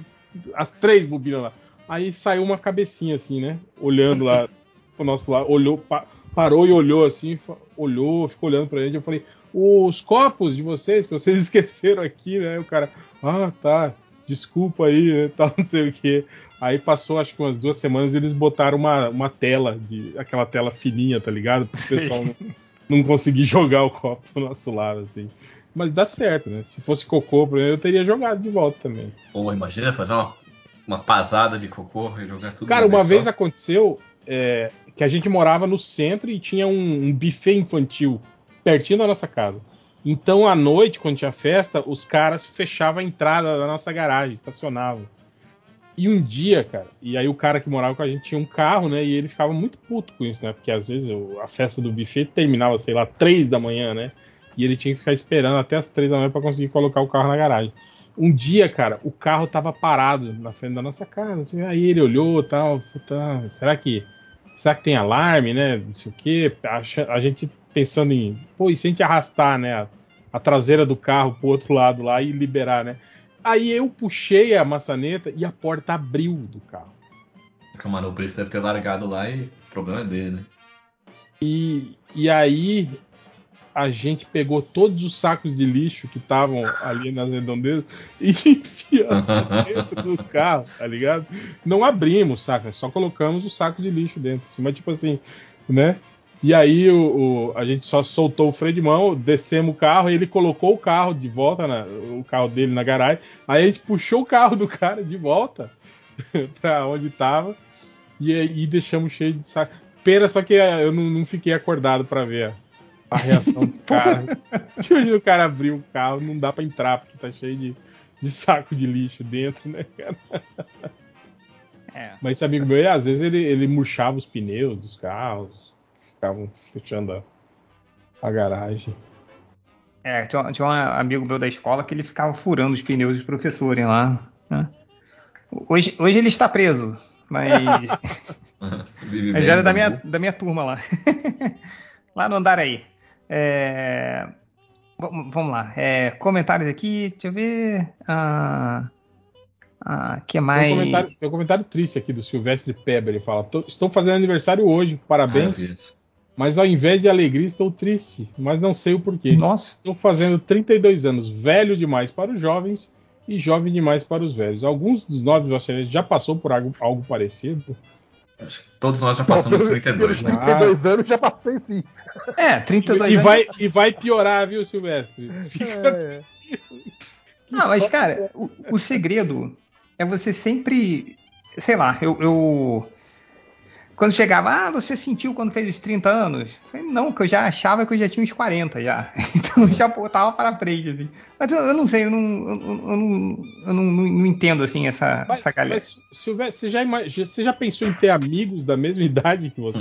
as três bobinas lá. Aí saiu uma cabecinha, assim, né? Olhando lá pro nosso lado, olhou, pa, parou e olhou assim, olhou, ficou olhando pra gente. Eu falei, os copos de vocês, que vocês esqueceram aqui, né? o cara, ah, tá, desculpa aí, né? Tal, não sei o que. Aí passou, acho que umas duas semanas, eles botaram uma, uma tela, de aquela tela fininha, tá ligado? Pro pessoal não não conseguir jogar o copo do nosso lado, assim. Mas dá certo, né? Se fosse cocô, eu teria jogado de volta também. Pô, imagina fazer uma, uma pasada de cocô e jogar tudo Cara, uma vez só. aconteceu é, que a gente morava no centro e tinha um, um buffet infantil pertinho da nossa casa. Então, à noite, quando tinha festa, os caras fechavam a entrada da nossa garagem, estacionavam. E um dia, cara, e aí o cara que morava com a gente tinha um carro, né? E ele ficava muito puto com isso, né? Porque às vezes a festa do buffet terminava, sei lá, três da manhã, né? E ele tinha que ficar esperando até as três da manhã para conseguir colocar o carro na garagem. Um dia, cara, o carro tava parado na frente da nossa casa. Assim, aí ele olhou tal, tá, será que será que tem alarme, né? Não sei o quê. A, a gente pensando em, pô, e se a gente arrastar, né? A, a traseira do carro pro outro lado lá e liberar, né? Aí eu puxei a maçaneta e a porta abriu do carro. Porque o manobrista deve ter largado lá e o problema é dele, né? E, e aí a gente pegou todos os sacos de lixo que estavam ali nas redondezas e enfiamos dentro do carro, tá ligado? Não abrimos, saca? Só colocamos o saco de lixo dentro. Mas tipo assim, né? E aí o, o, a gente só soltou o freio de mão, descemos o carro, e ele colocou o carro de volta, na, o carro dele na garagem. Aí a gente puxou o carro do cara de volta para onde estava e, e deixamos cheio de saco. Pena só que eh, eu não, não fiquei acordado para ver a, a reação do cara. O cara abriu o carro, não dá para entrar porque tá cheio de, de saco de lixo dentro, né, cara? É. Mas esse amigo meu, às vezes ele, ele murchava os pneus dos carros, ficavam fechando a, a garagem. É, tinha, tinha, um amigo meu da escola que ele ficava furando os pneus dos professores lá. Né? Hoje, hoje ele está preso, mas. mas era da minha, da minha turma lá. lá no Andaraí. É... Vamos lá. É, comentários aqui, deixa eu ver. Ah, ah, que mais? Tem um, comentário, tem um comentário triste aqui do Silvestre Peber. Ele fala: Estou fazendo aniversário hoje, parabéns. Ah, mas ao invés de alegria, estou triste, mas não sei o porquê. Nossa. Estou fazendo 32 anos, velho demais para os jovens e jovem demais para os velhos. Alguns dos nove australianos já passou por algo, algo parecido. Acho que todos nós já passamos dos 32. Né? 32 anos já passei sim. É, 32 e, anos. Vai, e vai piorar, viu, Silvestre? Fica... É. Não, mas, cara, o, o, segredo é você sempre. Sei lá, eu, eu quando chegava, ah, você sentiu quando fez os 30 anos? Eu falei, não, que eu já achava que eu já tinha uns 40 já. Então já botava para frente, assim. Mas eu, eu, não sei, eu não, eu, eu não, eu não, não, entendo, assim, essa, mas, essa galera. Mas, Silvestre, você já, você já pensou em ter amigos da mesma idade que você?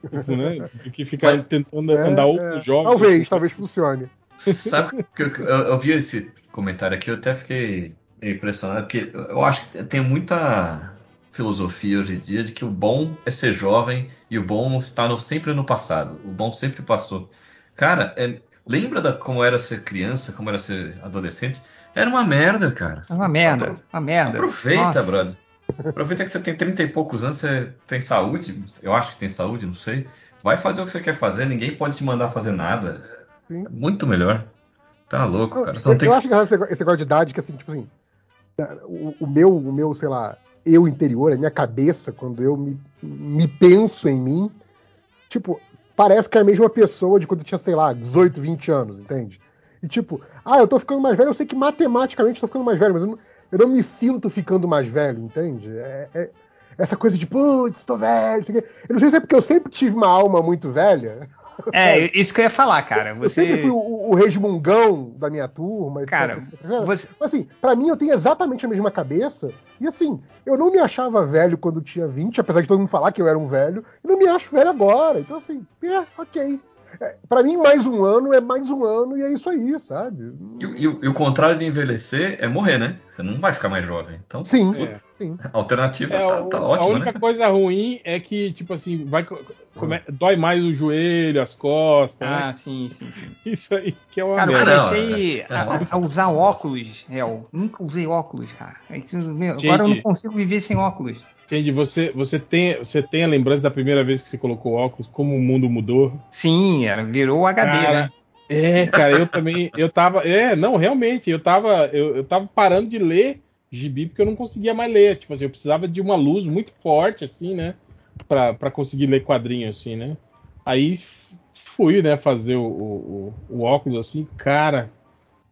Tipo, né? Do que ficar mas, tentando é, andar outros é, jovens. Talvez, talvez funcione. Sabe que eu, eu, vi esse comentário aqui, eu até fiquei impressionado, porque eu acho que tem muita filosofia hoje em dia de que o bom é ser jovem e o bom está no, sempre no passado. O bom sempre passou. Cara, é, lembra da, como era ser criança, como era ser adolescente? Era uma merda, cara. É uma merda, Apro uma merda. Aproveita, Nossa. brother. Aproveita que você tem 30 e poucos anos, você tem saúde, eu acho que tem saúde, não sei. Vai fazer o que você quer fazer, ninguém pode te mandar fazer nada. Sim. Muito melhor. Tá louco, cara. Você eu, eu acho que esse negócio de idade, que assim, tipo assim, o, o, meu, o meu, sei lá, eu interior, a minha cabeça, quando eu me, me penso em mim, tipo, parece que é a mesma pessoa de quando eu tinha, sei lá, 18, 20 anos, entende? E tipo, ah, eu tô ficando mais velho, eu sei que matematicamente eu tô ficando mais velho, mas eu não, eu não me sinto ficando mais velho, entende? É, é essa coisa de, putz, tô velho, eu não sei se é porque eu sempre tive uma alma muito velha, é, isso que eu ia falar, cara. Você... Eu sempre fui o, o resmungão da minha turma. Cara, você... assim, pra mim eu tenho exatamente a mesma cabeça. E assim, eu não me achava velho quando tinha 20, apesar de todo mundo falar que eu era um velho. E não me acho velho agora. Então assim, é, ok. É, para mim, mais um ano é mais um ano e é isso aí, sabe? E, e, e, o contrário de envelhecer é morrer, né? Você não vai ficar mais jovem. Então, sim, é. sim. A alternativa é, tá, tá ótima. A única né? coisa ruim é que, tipo assim, vai, come, dói mais o joelho, as costas. Ah, né? sim, sim, sim. Isso aí que é uma Cara, merda. eu comecei a, a, usar óculos, Real. Nunca usei óculos, cara. Agora eu não consigo viver sem óculos. Entendi. Você, você, tem, você tem a lembrança da primeira vez que você colocou óculos, como o mundo mudou? Sim, era, virou HD, cara, né? É, cara, eu também, eu tava, é, não, realmente, eu tava, eu, eu tava parando de ler gibi porque eu não conseguia mais ler, tipo assim, eu precisava de uma luz muito forte, assim, né, pra, pra conseguir ler quadrinho, assim, né. Aí fui, né, fazer o, o, o óculos, assim, cara,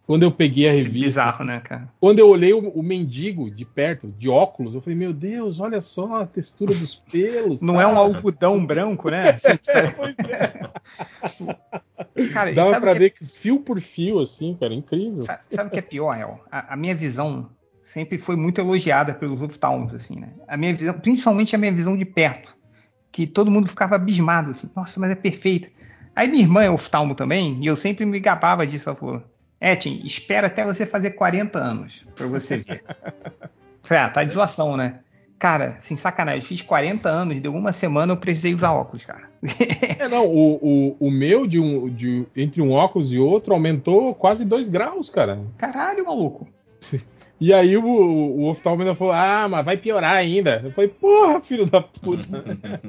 quando eu peguei a revista. Bizarro, né, cara? Quando eu olhei o, o, mendigo de perto, de óculos, eu falei, meu Deus, olha só a textura dos pelos. Não cara. é um algodão branco, né? Assim, é, cara, Dava pra que... ver que fio por fio, assim, cara, incrível. Sabe, sabe o que é pior, El? A, a, minha visão sempre foi muito elogiada pelos oftalmos, assim, né? A minha visão, principalmente a minha visão de perto, que todo mundo ficava abismado, assim, nossa, mas é perfeita. Aí minha irmã é oftalmo também, e eu sempre me gabava disso, ela falou Etin, espera até você fazer 40 anos pra você ver. Ah, tá de zoação, né? Cara, sem sacanagem, fiz 40 anos, deu uma semana eu precisei usar óculos, cara. é, não, o, o, o meu de um, de, entre um óculos e outro aumentou quase 2 graus, cara. Caralho, maluco. E aí o, o oftalmo ainda falou, ah, mas vai piorar ainda. Eu falei, porra, filho da puta.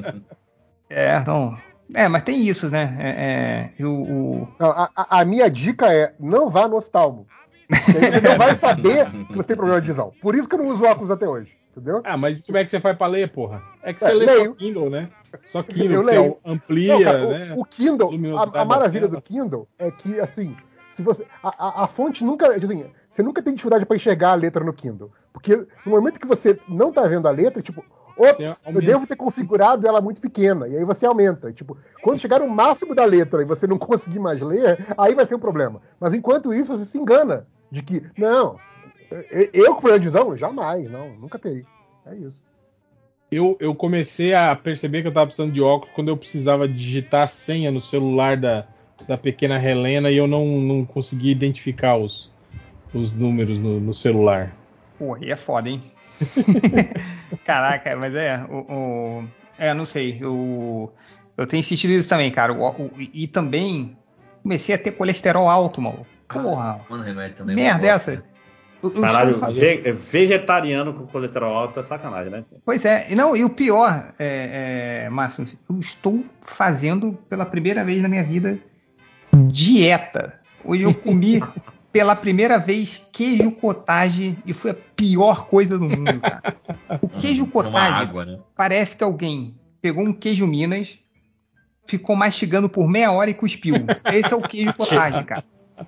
é, não, é, mas tem isso, né? É, é, o... Não, a, a, minha dica é: não vá no oftalmo. Você não vai saber que você tem problema de visão. Por isso que eu não uso óculos até hoje. Entendeu? Ah, mas como é que você faz pra ler, porra? É que você é, lê leio. só Kindle, né? Só Kindle, você amplia, não, cara, né? O, o Kindle, a, a maravilha do Kindle é que, assim, se você. A, a, a fonte nunca. Assim, você nunca tem dificuldade para enxergar a letra no Kindle. Porque no momento que você não tá vendo a letra, tipo, Ops, eu devo ter configurado ela muito pequena. E aí você aumenta. Tipo, quando chegar no máximo da letra e você não conseguir mais ler, aí vai ser um problema. Mas enquanto isso, você se engana de que, não, Eu, com poder de visão, jamais, não, nunca teria. É isso. Eu, eu comecei a perceber que eu estava precisando de óculos quando eu precisava digitar a senha no celular da, da pequena Helena e eu não, não conseguia identificar os, os números no, no celular. Pô, aí é foda, hein? Caraca, mas é, o, o, é, não sei, eu, eu tenho insistido isso também, cara, o, o, e também comecei a ter colesterol alto, mano. Porra, Mano, remédio também. merda é essa. Eu- eu Caralho, ve- vegetariano com colesterol alto é sacanagem, né? Pois é, e não, e o pior, é, é, Márcio, eu estou fazendo pela primeira vez na minha vida dieta. Hoje eu comi pela primeira vez queijo cottage e foi a pior coisa do mundo, cara. O queijo cottage água, né? parece que alguém pegou um queijo Minas, ficou mastigando por meia hora e cuspiu. Esse é o queijo cottage, cara.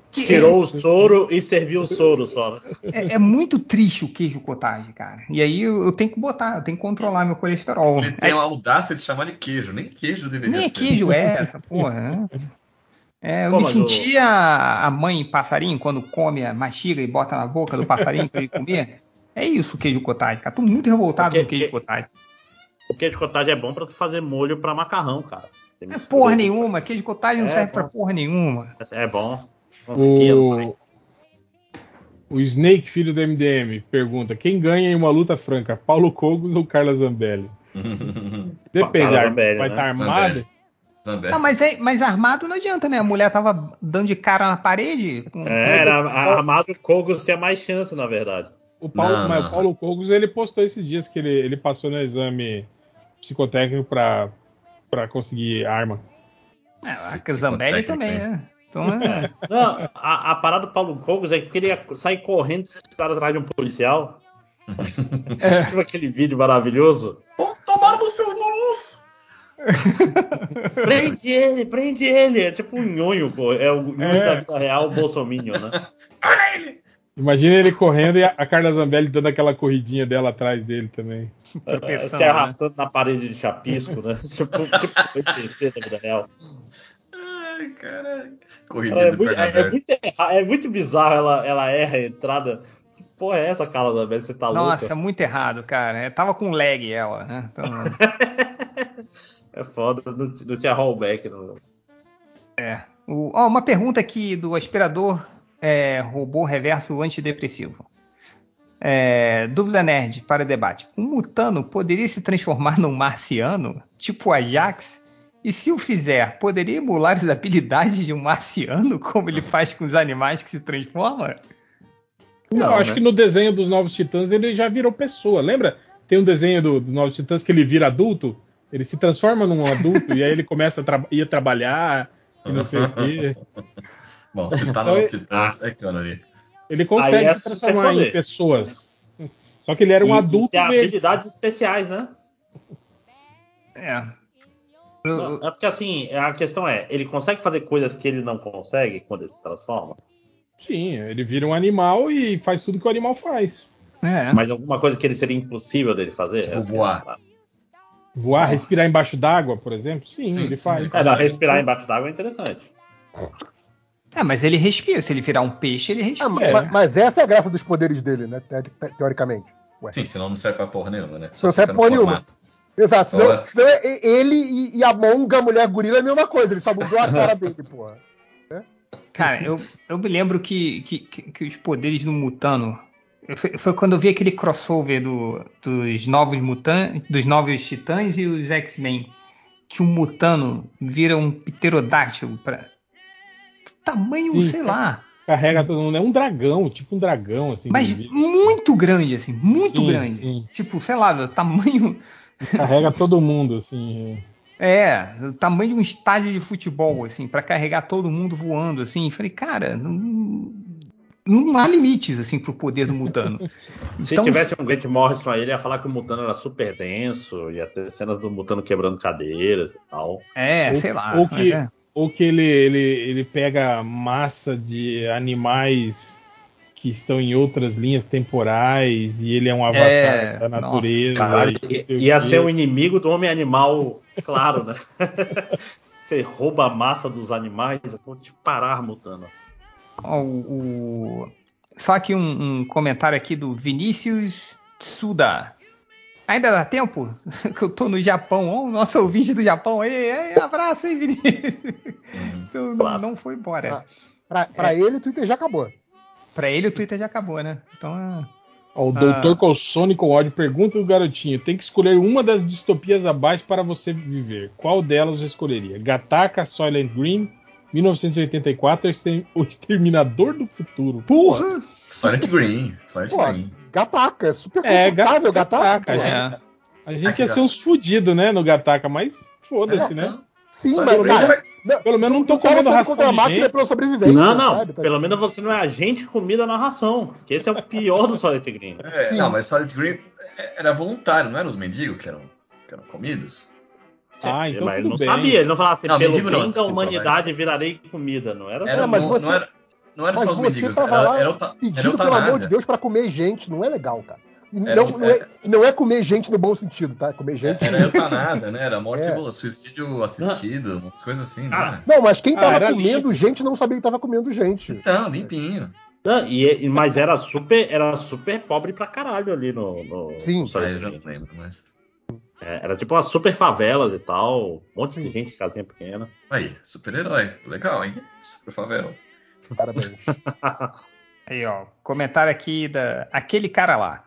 Que Tirou o soro e serviu o soro só. é, é muito triste o queijo cottage, cara. E aí eu, eu tenho que botar, eu tenho que controlar meu colesterol. Ele tem a audácia de chamar de queijo. Nem queijo deveria Nem é ser. queijo é essa, porra. né? É, eu Pô, me mas senti a, mãe passarinho quando come, a mastiga e bota na boca do passarinho pra ele comer. É isso o queijo cottage, cara. Tô muito revoltado com o queijo que- cottage. O queijo cottage é bom pra tu fazer molho pra macarrão, cara. É porra nenhuma, queijo cottage não É, serve pra bom. porra nenhuma. É bom. O, o Snake, filho do MDM, pergunta: quem ganha em uma luta franca, Paulo Cogos ou Carla Zambelli? Depende, vai né? estar armado? Zambelli. Não, mas, é, mas armado não adianta, né? A mulher tava dando de cara na parede. com- É, era armado Kogos tinha mais chance, na verdade. O Paulo, Não, mas não. o Paulo Cogos ele postou esses dias que ele, ele passou no exame psicotécnico pra, pra conseguir arma. É, a Zambelli também, né? Então, é. Não, a, a parada do Paulo Kogos é que ele ia sair correndo se estar atrás de um policial. Tipo aquele vídeo maravilhoso. Tomaram seus lulus! Prende ele, prende ele. É tipo um nhonho, pô. É o nhonho É. da vida real, o Bolsominion, né? Imagina ele correndo e a, Carla Zambelli dando aquela corridinha dela atrás dele também. Se arrastando na parede de chapisco, né? tipo, tipo da vida real. Ai, caralho. É Corridinha do muito, é, é muito é muito bizarro ela, ela erra a entrada. Que porra é essa, Carla Zambelli? Você tá Nossa, louca? muito errado, cara. É, tava com lag ela, né? Então, É foda, não, não tinha rollback. Não. é. O- ó, uma pergunta aqui do aspirador é, robô reverso antidepressivo. É, dúvida nerd para debate. Um mutano poderia se transformar num marciano, tipo Ajax? E se o fizer, poderia emular as habilidades de um marciano, como ele faz com os animais que se transformam? Não, Não, acho né? que no desenho dos Novos Titãs ele já virou pessoa. Lembra? Tem um desenho do- dos Novos Titãs que ele vira adulto. Ele se transforma num adulto e aí ele começa a tra ir trabalhar e não sei o quê. Bom, se tá no Então, Titãs, é. Ele Aí consegue é se transformar em pessoas. Só que ele era um E- e adulto tem verde. habilidades especiais, né? É. Não, é porque assim, a questão é, ele consegue fazer coisas que ele não consegue quando ele se transforma? Sim, ele vira um animal e faz tudo que o animal faz. É. Mas alguma coisa que ele seria impossível dele fazer? Tipo é voar. Voar, respirar embaixo d'água, por exemplo? Sim, Sim, ele sim, faz. É, não, respirar embaixo d'água é interessante. É, mas ele respira. Se ele virar um peixe, ele respira. Ah, ma- É. ma- Mas essa é a graça dos poderes dele, né? te- te- Teoricamente. Ué. Sim, senão não serve pra porra nenhuma, né? Não serve no porra nenhuma. formato. Exato. Senão, senão é- ele e, e a Monga, a mulher gorila, é a mesma coisa. Ele só mudou a cara dele, porra. Cara, eu, eu me lembro que, que, que- que os poderes do Mutano. Foi, foi quando eu vi aquele crossover do- dos novos mutantes, dos novos titãs e os X-Men. Que o Mutano vira um pterodáctilo pra. Tamanho, Sim, sei lá. Carrega todo mundo. É um dragão, tipo um dragão, assim. Mas muito grande, assim. Muito Sim, grande. sim. Tipo, sei lá, tamanho. Carrega todo mundo, assim. É, o tamanho de um estádio de futebol, assim, pra carregar todo mundo voando, assim. Falei, cara, não, não há limites, assim, pro poder do Mutano. Se Então- tivesse um Grant Morrison aí, ele ia falar que o Mutano era super denso, ia ter cenas do Mutano quebrando cadeiras e tal. É, Ou- sei lá. Ou que, é. ou que ele, ele, ele pega massa de animais que estão em outras linhas temporais e ele é um avatar É, da nossa, natureza. E não sei o ia ser o inimigo do homem animal, claro, né? Você rouba a massa dos animais, eu vou te parar, Mutano. O, o- só aqui um, um, comentário aqui do Vinícius Suda. Ainda dá tempo? Que eu tô no Japão. Oh, nosso ouvinte do Japão. Ei, ei, abraço, hein, Vinícius? Uhum. Então, não, não, foi embora. Pra, pra é. ele, o Twitter já acabou. Pra ele, o Twitter já acabou, né? Então. É... Ó, o ah. Dr. Colsone com ódio pergunta do garotinho: tem que escolher uma das distopias abaixo para você viver. Qual delas você escolheria? Gataca, Soylent Green, 1984 O Exterminador do Futuro. Porra! Silent Green. Silent Pô, Green. Gataca, é super é, confortável, Gataca. Gataca é. A gente ia ser uns fudidos, né, no Gataca, mas foda-se, é, né? Sim, mas, cara, não, pelo menos não tô comendo ração contra a máquina pela sobrevivência. Não, não. Sabe? Tá pelo menos você não é agente comida na ração. Que esse é o pior do Solid Green. É, não, mas Solid Green era voluntário, não eram os mendigos que eram, que eram comidos? Ah, então mas ele não bem. sabia, ele não falava assim, não, pelo bem não, da humanidade mas... virarei comida, não era, era assim. mas você, não era, não era só os mendigos, era, era, era, pedindo, pelo amor de Deus, para comer gente, não é legal, cara. Não, não, é, não, é, comer gente no bom sentido, tá? É comer gente. Era eutanásia, né? Era morte, é. suicídio assistido, umas coisas assim, né? Ah, não, mas quem tava ah, comendo limpo. gente não sabia que tava comendo gente. Então, limpinho. Não, e, mas era super, era super pobre pra caralho ali no. no Sim, no ah, eu já não lembro, mas. É, era tipo umas super favelas e tal, um monte de gente, casinha pequena. Aí, super-herói, legal, hein? Super favela. Parabéns. Aí, ó, comentário aqui da aquele cara lá.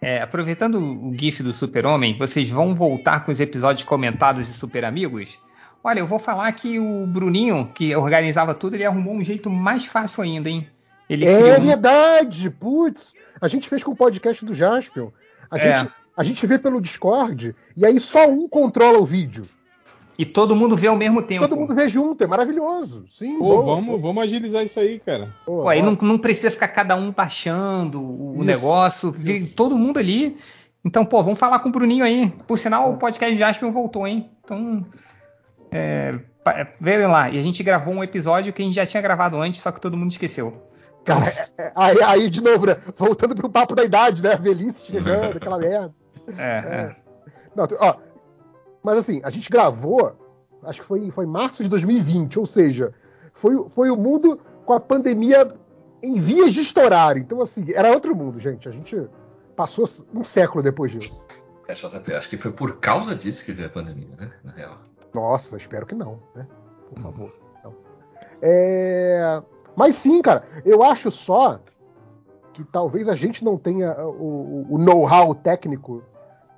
É, aproveitando o GIF do Super-Homem, vocês vão voltar com os episódios comentados de Super Amigos? Olha, eu vou falar que o Bruninho, que organizava tudo, ele arrumou um jeito mais fácil ainda, hein? Ele é um... verdade! Putz! A gente fez com o podcast do Jaspion. A, é. gente, a gente vê pelo Discord e aí só um controla o vídeo. E todo mundo vê ao mesmo tempo. Todo mundo vê junto, é maravilhoso. Sim, Pô, vamos, vamos agilizar isso aí, cara. Pô, Pô aí não, não, precisa ficar cada um baixando o isso, negócio, isso. todo mundo ali. Então, pô, vamos falar com o Bruninho aí. Por sinal, o podcast de Aspen voltou, hein? Então, é, veio lá. E a gente gravou um episódio que a gente já tinha gravado antes, só que todo mundo esqueceu. Cara, é, é, aí, aí, de novo, né? voltando pro papo da idade, né? A velhice chegando, aquela merda. É, é. Não, ó, mas assim, a gente gravou, acho que foi, foi em março de 2020, ou seja, foi, foi o mundo com a pandemia em vias de estourar. Então, assim, era outro mundo, gente. A gente passou um século depois disso. É, JP, acho que foi por causa disso que veio a pandemia, né? Na real. Nossa, espero que não, né? Por uhum. favor. Não. É... Mas sim, cara, eu acho só que talvez a gente não tenha o, o know-how técnico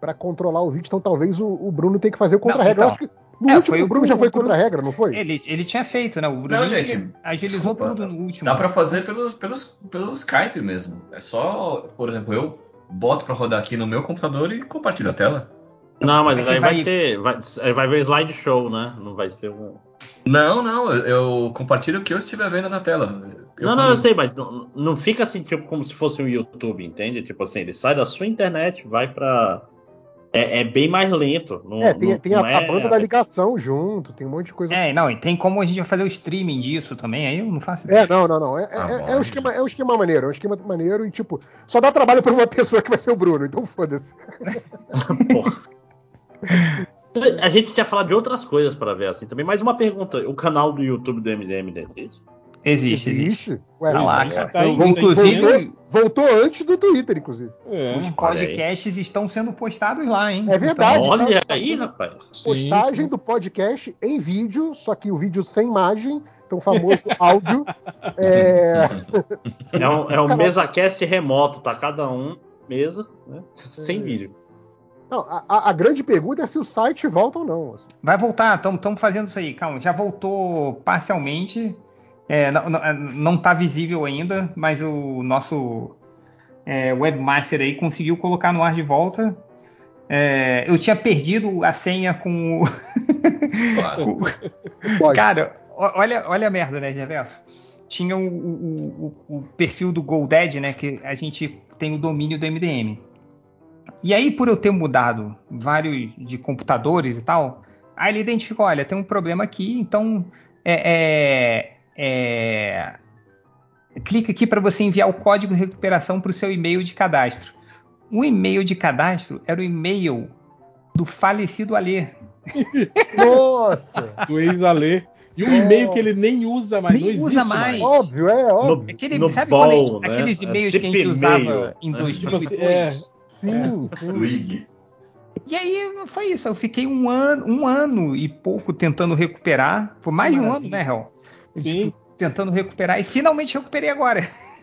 para controlar o vídeo, então talvez o, o Bruno tenha que fazer o contra-regra. Então, no é, último, o Bruno já foi contra-regra, não foi? Ele, ele tinha feito, né? O Bruno não, gente, agilizou desculpa, tudo no último. Dá para fazer pelos, pelos, pelo Skype mesmo. É só, por exemplo, eu boto para rodar aqui no meu computador e compartilho a tela. Não, mas aí vai, vai ter. Vai, vai ver slideshow, né? Não vai ser um. Não, não, eu, compartilho o que eu estiver vendo na tela. Eu não, não, eu sei, mas não, não fica assim, tipo, como se fosse um YouTube, entende? Tipo assim, ele sai da sua internet, vai para é, é, bem mais lento. Não, é, tem, não, tem não a, é... a, banda da ligação junto, tem um monte de coisa. É, não, e tem como a gente fazer o streaming disso também, aí eu não faço ideia. É, não, não, não. É, ah, é, é, um esquema, é um esquema maneiro, é um esquema maneiro e, tipo, só dá trabalho pra uma pessoa que vai ser o Bruno, então foda-se. a gente tinha falado de outras coisas para ver assim também. Mais uma pergunta: o canal do YouTube do MDM existe? Existe, existe. Ué, tá lá, cara. Tá inclusive, voltou, voltou, antes do Twitter, inclusive. É, os podcasts estão sendo postados lá, hein? É verdade. Então, olha tá, aí, rapaz. Postagem Sim. do podcast em vídeo, só que o vídeo sem imagem, então famoso áudio. É, é um, é um mesa-cast remoto, tá? Cada um mesa, né? Sem é. vídeo. Não, a, a, grande pergunta é se o site volta ou não. Assim. Vai voltar, estamos fazendo isso aí, calma. Já voltou parcialmente. É, não está visível ainda, mas o nosso é, webmaster aí conseguiu colocar no ar de volta. É, eu tinha perdido a senha com o. Claro. Cara, olha, olha a merda, né, Gerverso? Tinha o, o, o, o, perfil do GoDaddy, né? Que a gente tem o domínio do MDM. E aí, por eu ter mudado vários de computadores e tal, aí ele identificou: olha, tem um problema aqui, então é, é é, clica aqui para você enviar o código de recuperação para o seu e-mail de cadastro. O e-mail de cadastro era o e-mail do falecido Alê. Nossa! Do ex-Alê. E um e-mail que ele nem usa mais, nem não usa mais. mais. Óbvio, é óbvio. Aquele, no sabe ball, né? aqueles e-mails que a gente usava em 2002? Tipo assim, é, sim, sim. E aí foi isso, eu fiquei um ano, um ano e pouco tentando recuperar. Foi mais de um ano, né, Hel? Sim. Tentando recuperar e finalmente recuperei agora.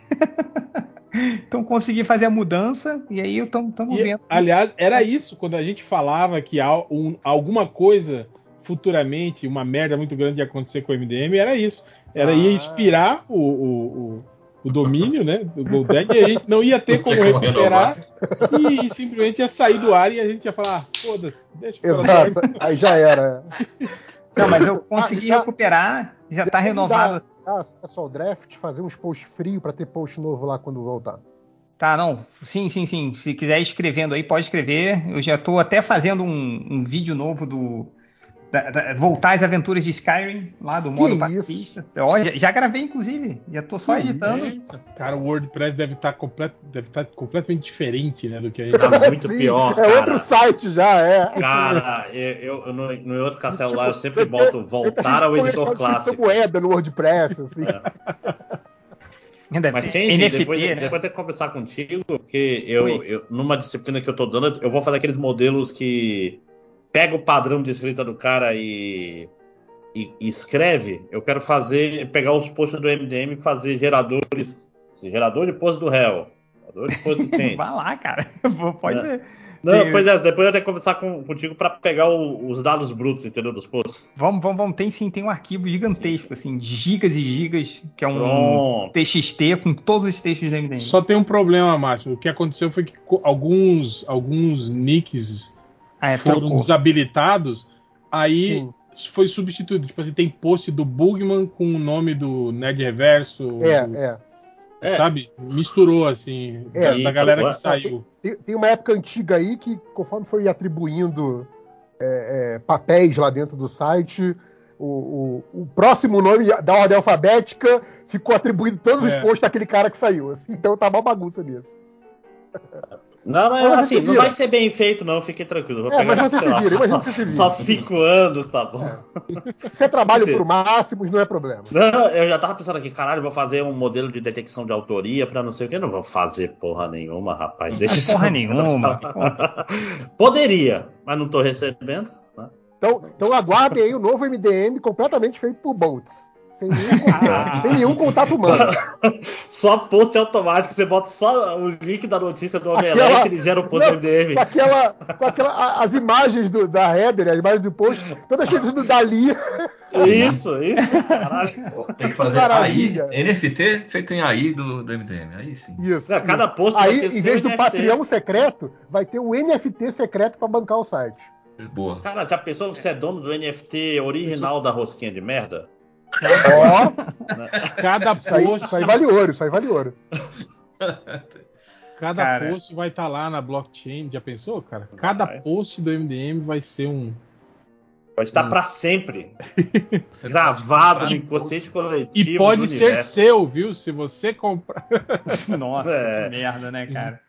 então consegui fazer a mudança e aí estamos vendo. Aliás, era isso quando a gente falava que um, alguma coisa futuramente, uma merda muito grande ia acontecer com o MDM, era isso. Era ah. ia expirar o, o, o, o domínio, né, do Goldeg, e a gente não ia ter como recuperar e, e, simplesmente ia sair do ar e a gente ia falar, ah, foda-se, deixa eu Exato, aí já era. Não, mas eu consegui ah, recuperar, já tá renovado. Ah, pessoal, draft, fazer uns posts frio para ter post novo lá quando voltar. Tá, não. Sim, sim, sim. Se quiser ir escrevendo aí, pode escrever. Eu já estou até fazendo um, um vídeo novo do, da, da, voltar às aventuras de Skyrim, lá do modo que pacifista. Ó, já, já, gravei, inclusive. Já tô só editando. Eita. Cara, o WordPress deve estar tá deve tá completamente diferente, né? Do que a gente. Tá muito Sim, pior. É outro site já, é. Cara, eu, eu no, no outro castelo lá eu sempre boto voltar ao editor clássico. moeda no WordPress, assim. É. Mas quem NFT, depois, né? depois ter que conversar contigo, porque eu, eu, numa disciplina que eu tô dando, eu vou fazer aqueles modelos que pega o padrão de escrita do cara e, e, e escreve, eu quero fazer, pegar os posts do MDM e fazer geradores, assim, gerador de post do réu, gerador de post do cliente. Vai lá, cara, pode é. ver. Não, pois é, depois eu tenho que conversar com, contigo para pegar o, os dados brutos, entendeu? Dos posts. Vamos, vamos, vamos. Tem sim, tem um arquivo gigantesco, assim, gigas e gigas, que é um Pronto. TXT com todos os textos do MDM. Só tem um problema, Márcio. O que aconteceu foi que alguns, alguns nicks é, foram trocou. desabilitados, aí Sim. foi substituído. Tipo assim, tem post do Bugman com o nome do Nerd Reverso. É, do, é. Sabe? Misturou, assim, é, da, da galera que saiu. Tem, tem, uma época antiga aí que, conforme foi atribuindo é, é, papéis lá dentro do site, o, o, o, próximo nome da ordem alfabética ficou atribuído todos os é. posts daquele cara que saiu. Assim, então tá uma bagunça nisso. Não, mas, mas assim, não vai ser bem feito, não, fiquem tranquilos. Vou é, pegar, mas você lá, vira, só, você se vira. Só cinco anos, tá bom. É. Você trabalha por máximos, não é problema. Não, eu já tava pensando aqui, caralho, vou fazer um modelo de detecção de autoria pra não sei o que. Não vou fazer porra nenhuma, rapaz. Deixa isso. Porra nenhuma. Poderia, mas não tô recebendo. Né? Então, então aguardem aí o novo MDM completamente feito por Bolts. Sem nenhum, contato, sem nenhum contato humano. só post automático, você bota só o link da notícia do Omelete e ele gera o post não, MDM. Com, aquela, com aquela, as imagens do, da header, as imagens do post, todas feitas do Dali. Isso, isso. Caralho. Tem que fazer AI, NFT feito em AI do, do MDM. Aí sim. Isso. Não, cada post Aí, em vez do NFT. Patreon secreto, vai ter um NFT secreto para bancar o site. Boa. Cara, já pensou que você é dono do NFT original da rosquinha de merda? Ó, cada post. Isso aí, isso aí vale ouro, isso aí vale ouro. Cada cara. post vai estar tá lá na blockchain. Já pensou, cara? Cada vai. post do MDM vai ser um. Vai estar um... para sempre gravado no inconsciente coletivo. E pode ser seu, viu? Se você comprar. Nossa, é. que merda, né, cara?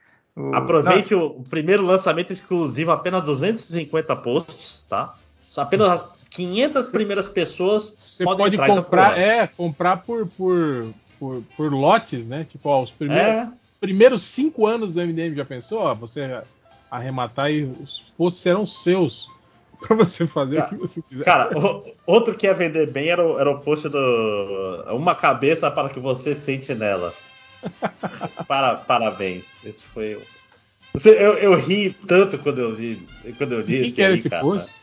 Aproveite o, o primeiro lançamento exclusivo, apenas 250 posts, tá? Só apenas 500 primeiras pessoas você pode comprar, é, comprar por, por, por, por, lotes, né? Tipo, ó, os primeiros, é. os primeiros cinco anos do MDM já pensou? Ó, você arrematar e os posts serão seus para você fazer cara, o que você quiser. Cara, o, outro que ia vender bem era o, era o post do uma cabeça para que você sente nela. para, parabéns. Esse foi o eu, eu ri tanto quando eu vi quando eu disse. O que, que era esse cara. post?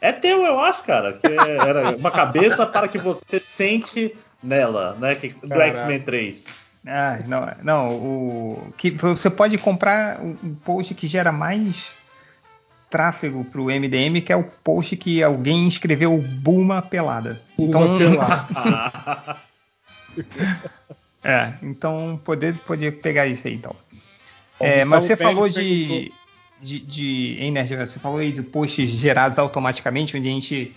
É teu, eu acho, cara. Que é, era uma cabeça para que você sente nela, né? Que, do X-Men 3. Ah, não, não, o que você pode comprar um post que gera mais tráfego para o MDM, que é o post que alguém escreveu Bulma pelada. Bulma então, pelada. é, então poder poder pegar isso aí, então. É, mas você falou de de, de você falou aí de posts gerados automaticamente, onde a gente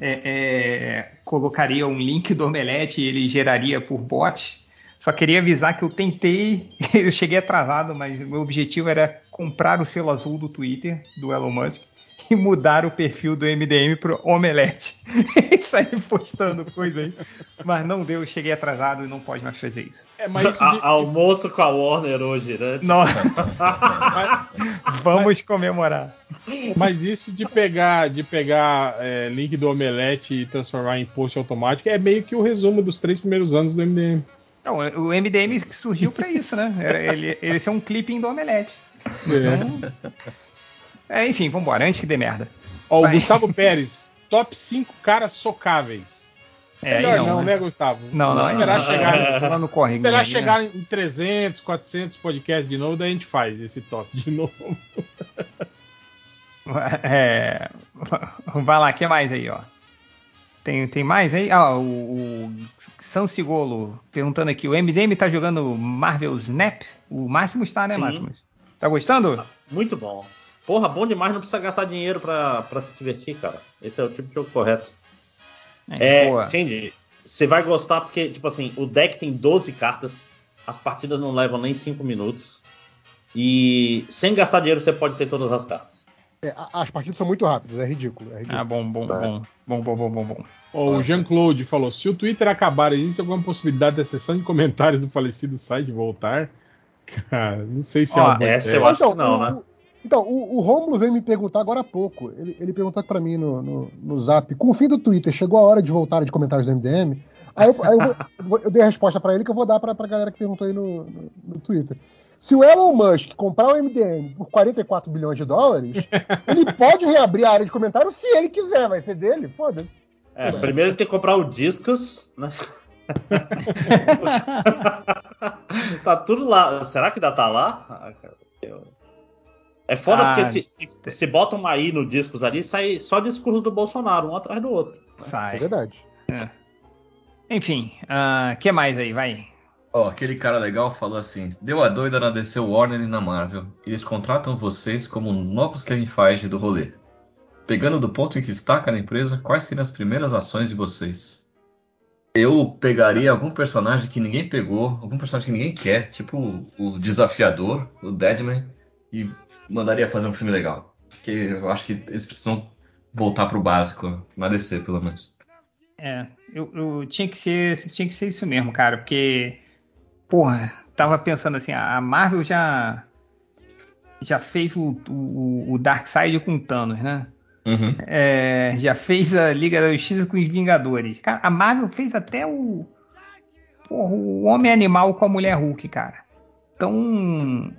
é, é, colocaria um link do Omelete e ele geraria por bot. Só queria avisar que eu tentei, eu cheguei atrasado, mas o meu objetivo era comprar o selo azul do Twitter, do Elon Musk. E mudar o perfil do MDM pro Omelete. e sair postando coisa aí. Mas não deu, cheguei atrasado e não pode mais fazer isso. É, mas isso de... Almoço com a Warner hoje, né? Nossa. Vamos comemorar. Mas isso de pegar, de pegar é, link do Omelete e transformar em post automático é meio que o resumo dos três primeiros anos do MDM. Não, o MDM surgiu para isso, né? Ele, ele ser um clipping do Omelete. Então, é, enfim, vambora, antes que dê merda. Ó, o Gustavo Pérez, top 5 caras socáveis. É, Melhor não, não né? né, Gustavo? Não, não. Esperar não, chegar, não, não corre, esperar chegar em 300, 400 podcasts de novo, daí a gente faz esse top de novo. É, vai lá, o que mais aí, ó? Tem, tem mais aí? Ah, o, o Sansigolo perguntando aqui: o MDM tá jogando Marvel Snap? O Máximo está, né, Sim. Máximo? Tá gostando? Muito bom. Porra, bom demais, não precisa gastar dinheiro pra, pra se divertir, cara. Esse é o tipo de jogo correto. É, boa. Change, você vai gostar porque, tipo assim, o deck tem 12 cartas, as partidas não levam nem 5 minutos. E sem gastar dinheiro você pode ter todas as cartas. É, as partidas são muito rápidas, é ridículo. É ridículo. Ah, bom, bom, bom. Bom, bom, bom, bom, bom. O Jean-Claude falou: se o Twitter acabar, existe alguma possibilidade da sessão de comentários do falecido site voltar? Cara, não sei se é Ó, uma boa essa ideia. eu acho que não, o, né? Então, o, o Rômulo veio me perguntar agora há pouco. Ele, ele perguntou pra mim no, no, no zap: com o fim do Twitter, chegou a hora de voltar de comentários do MDM? Aí eu, aí eu, vou- eu dei a resposta pra ele que eu vou dar pra, pra galera que perguntou aí no, no, no Twitter. Se o Elon Musk comprar o MDM por 44 bilhões de dólares, ele pode reabrir a área de comentários se ele quiser, vai ser dele, foda-se. É, primeiro ele tem que comprar o discos, né? tá tudo lá. Será que ainda tá lá? Ah, cara, eu- É foda Ah, porque se, se, se bota uma I no discos ali, sai só discurso do Bolsonaro, um atrás do outro. É Sai. verdade. Enfim, o que mais aí? Vai. Ó, aquele cara legal falou assim: deu a doida na DC Warner e na Marvel. Eles contratam vocês como novos Kevin Feige do rolê. Pegando do ponto em que está cada empresa, quais seriam as primeiras ações de vocês? Eu pegaria algum personagem que ninguém pegou, algum personagem que ninguém quer, tipo o Desafiador, o Deadman, e mandaria fazer um filme legal. Porque eu acho que eles precisam voltar pro básico, na DC pelo menos. É, eu, eu- tinha que ser, tinha que ser isso mesmo, cara, porque porra, tava pensando assim, a Marvel já já fez o, o, o Darkseid com o Thanos, né? Uhum. É, já fez a Liga da Justiça com os Vingadores. Cara, a Marvel fez até o porra, o Homem Animal com a Mulher Hulk, cara. Então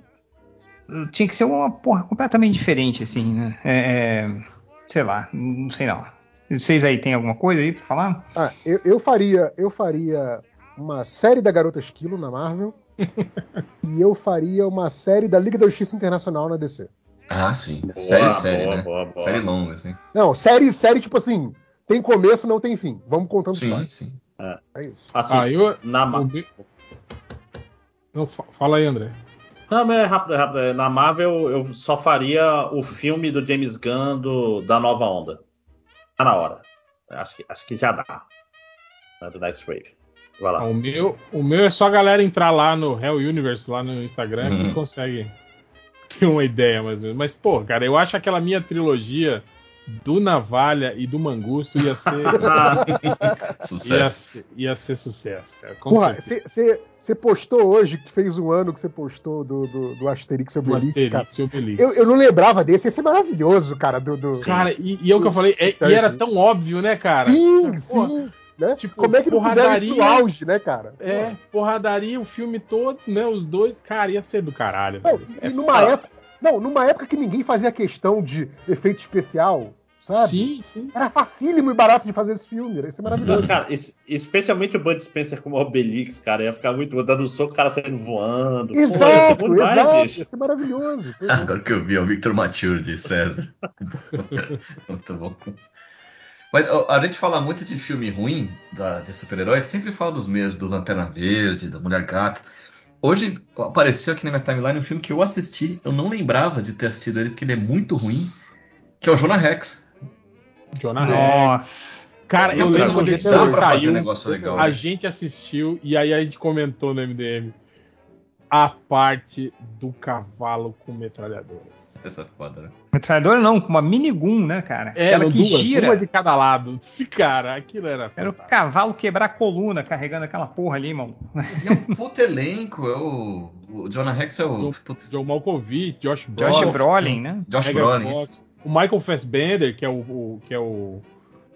tinha que ser uma porra completamente diferente, assim, né? É, é, sei lá, não sei não. Vocês aí tem alguma coisa aí pra falar? Ah, eu, eu faria, eu faria uma série da Garota Esquilo na Marvel e eu faria uma série da Liga da Justiça Internacional na DC. Ah, sim. Boa, série, série, boa, né? boa, boa. Série longa, assim. Não, série, série tipo assim, tem começo, não tem fim. Vamos contando Sim, história. sim. É isso. Assim, Ah, eu. na o Não, fa- fala aí, André. Não, mas é rápido, é rápido. É, Na Marvel eu só faria o filme do James Gunn do- da nova onda. Tá na hora. Acho que, acho que já dá. Né, Do Next Wave. Vai Ah, lá. o, meu, o meu é só a galera entrar lá no Hell Universe, lá no Instagram, Uhum. que consegue ter uma ideia mais ou menos. Mas, pô, cara, eu acho aquela minha trilogia do Navalha e do Mangusto ia ser. ia, Sucesso. ser ia ser sucesso, cara. Porra, você postou hoje, que fez um ano que você postou do, do, do Asterix e Obelix, cara. Asterix e Obelix. Eu, eu não lembrava desse, esse é maravilhoso, cara. Do, do... Cara, e, e é o que eu falei, é- e era tão óbvio, né, cara? Sim, Pô, sim. Né? tipo, Como é que não fizeram isso no porradaria- auge, né, cara? É, porradaria o filme todo, né? Os dois, cara, ia ser do caralho. Não, e, e numa época. Não, numa época que ninguém fazia questão de efeito especial, sabe? Sim, sim. Era facílimo e barato de fazer esse filme, era- isso é maravilhoso. Cara, es- especialmente o Bud Spencer como Obelix, cara, ia ficar muito dando um soco, o cara saindo voando. Pô, ia ser Exato, exato, bicho. isso é maravilhoso. Agora que eu vi, é o Victor Matilde, César. muito bom. Mas a gente fala muito de filme ruim da- de super-heróis, sempre fala dos mesmos, do Lanterna Verde, da Mulher Gato. Hoje apareceu aqui na minha timeline um filme que eu assisti, eu não lembrava de ter assistido ele, porque ele é muito ruim, que é o Jonah Rex. Jonah Rex. Nossa. Cara, eu Dá lembro quando fazer saiu, negócio legal, a né? gente assistiu e aí a gente comentou no MDM. A parte do cavalo com metralhadoras. Essa é foda, né? Metralhadora não, com uma minigun, né, cara? É, Ela que duas, gira. Uma de cada lado. Esse cara, aquilo era. Era o cavalo quebrar a coluna carregando aquela porra ali, mano. E é um puto elenco. É o, o Jonah Rex é o. John, John Malkovich, Josh Brolin. Josh Brolin, né? Josh Brolin. O Michael Fassbender, que é o, o que é o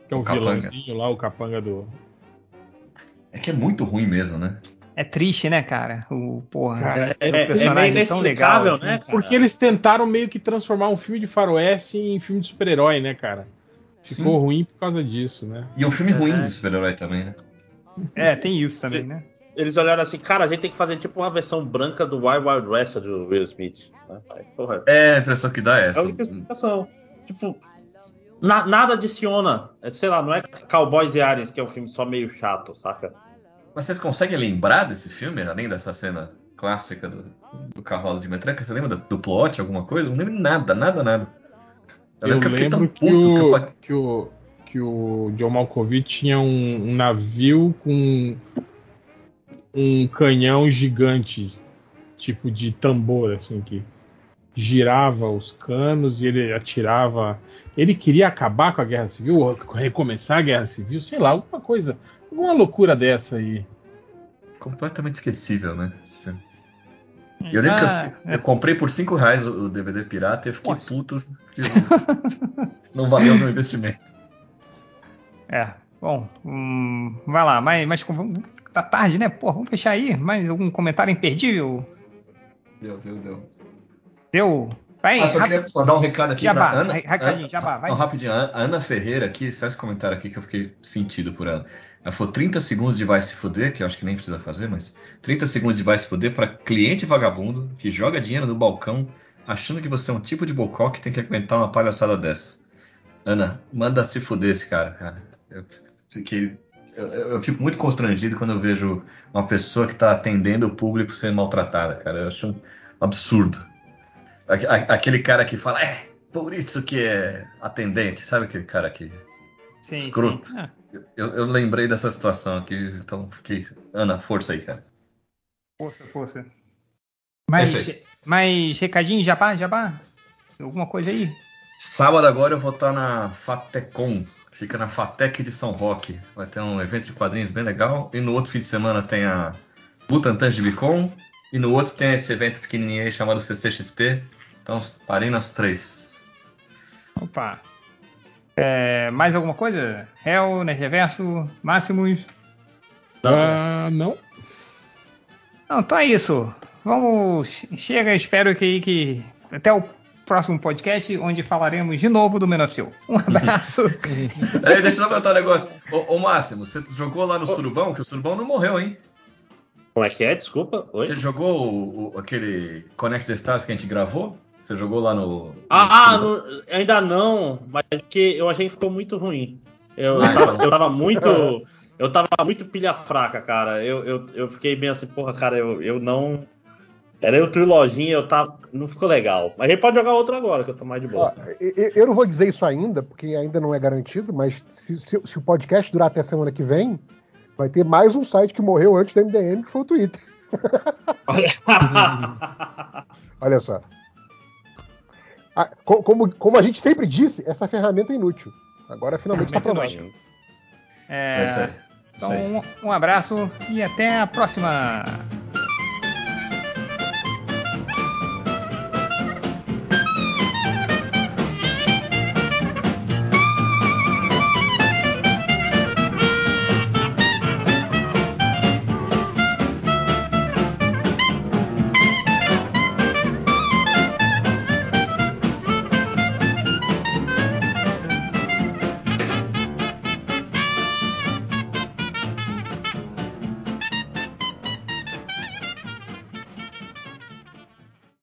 que é o, o vilãozinho lá, o capanga do. É que é muito ruim mesmo, né? É triste, né, cara? O porra. Cara, é, é, um personagem é tão legal, assim. né? Cara? Porque eles tentaram meio que transformar um filme de faroeste em filme de super-herói, né, cara? Ficou Sim. ruim por causa disso, né? E um filme ruim é. de super-herói também, né? É, tem isso também, né? Eles olharam assim, cara, a gente tem que fazer tipo uma versão branca do Wild Wild West do Will Smith. Né? Porra. É, a impressão que dá é essa. É a única explicação. Tipo, na, nada adiciona. É, sei lá, não é Cowboys e Aliens, que é um filme só meio chato, saca? Mas vocês conseguem lembrar desse filme, além dessa cena clássica do, do cavalo de metranca? Você lembra do, do plot, alguma coisa? Não lembro nada, nada, nada. Eu, eu lembro, que, o, que, eu... que, o, que o John Malkovich tinha um, um navio com um canhão gigante, tipo de tambor, assim, que girava os canos e ele atirava. Ele queria acabar com a guerra civil, recomeçar a guerra civil, sei lá, alguma coisa Alguma loucura dessa aí. Completamente esquecível, né? Eu lembro ah, que eu, eu, comprei por 5 reais o, DVD pirata e eu fiquei Nossa. puto que não valeu o meu investimento. É, bom, hum, vai lá, mas, mas tá tarde, né? Pô, vamos fechar aí. Mais algum comentário imperdível? Deu, deu, deu. Deu? Vai, ah, só queria mandar um recado aqui jabá, pra Ana. Recadinho, jabá, vai. Não, rapidinho. A Ana Ferreira aqui, só esse comentário aqui que eu fiquei sentido por ela. Falou 30 segundos de vai se fuder, que eu acho que nem precisa fazer, mas 30 segundos de vai se fuder para cliente vagabundo que joga dinheiro no balcão achando que você é um tipo de bocó que tem que aguentar uma palhaçada dessa. Ana, manda se fuder esse cara, cara. Eu, fiquei, eu, eu fico muito constrangido quando eu vejo uma pessoa que está atendendo o público sendo maltratada, cara. Eu acho um absurdo. Aquele cara que fala, é, por isso que é atendente, sabe aquele cara que sim, escroto? Sim. Ah. Eu, eu, lembrei dessa situação aqui, então fiquei. Ana, força aí, cara. Força, força. Mais, mais recadinho, Jabá, Jabá? Alguma coisa aí? Sábado agora eu vou estar na Fatecon, fica na Fatec de São Roque. Vai ter um evento de quadrinhos bem legal. E no outro fim de semana tem a Butantan de Bicon. E no outro tem esse evento pequenininho aí chamado CCXP. Então parei nas três. Opa, é, mais alguma coisa? Hell, Nerdverso, Máximos? Ah, não. Não, então é isso. Vamos. Chega, espero que, que. Até o próximo podcast, onde falaremos de novo do Menor Seu. Um abraço. é, deixa eu só perguntar um negócio. Ô, ô, Máximo, você jogou lá no Surubão, que o Surubão não morreu, hein? Como é que é? Desculpa. Oi? Você jogou o, o, aquele Connect the Stars que a gente gravou? Você jogou lá no. Ah, no, ainda não, mas porque eu achei que ficou muito ruim. Eu, ah, eu, tava, então. eu tava muito. Eu tava muito pilha fraca, cara. Eu, eu, eu fiquei bem assim, porra, cara, eu, eu não. Era eu trilogia, eu tava. Não ficou legal. Mas a gente pode jogar outro agora, que eu tô mais de boa. Ah, eu não vou dizer isso ainda, porque ainda não é garantido, mas se, se, se, o podcast durar até semana que vem, vai ter mais um site que morreu antes do MDM, que foi o Twitter. Olha, Olha só a, como, como a gente sempre disse, essa ferramenta é inútil. Agora finalmente está provado. É, é então, um, um abraço e até a próxima.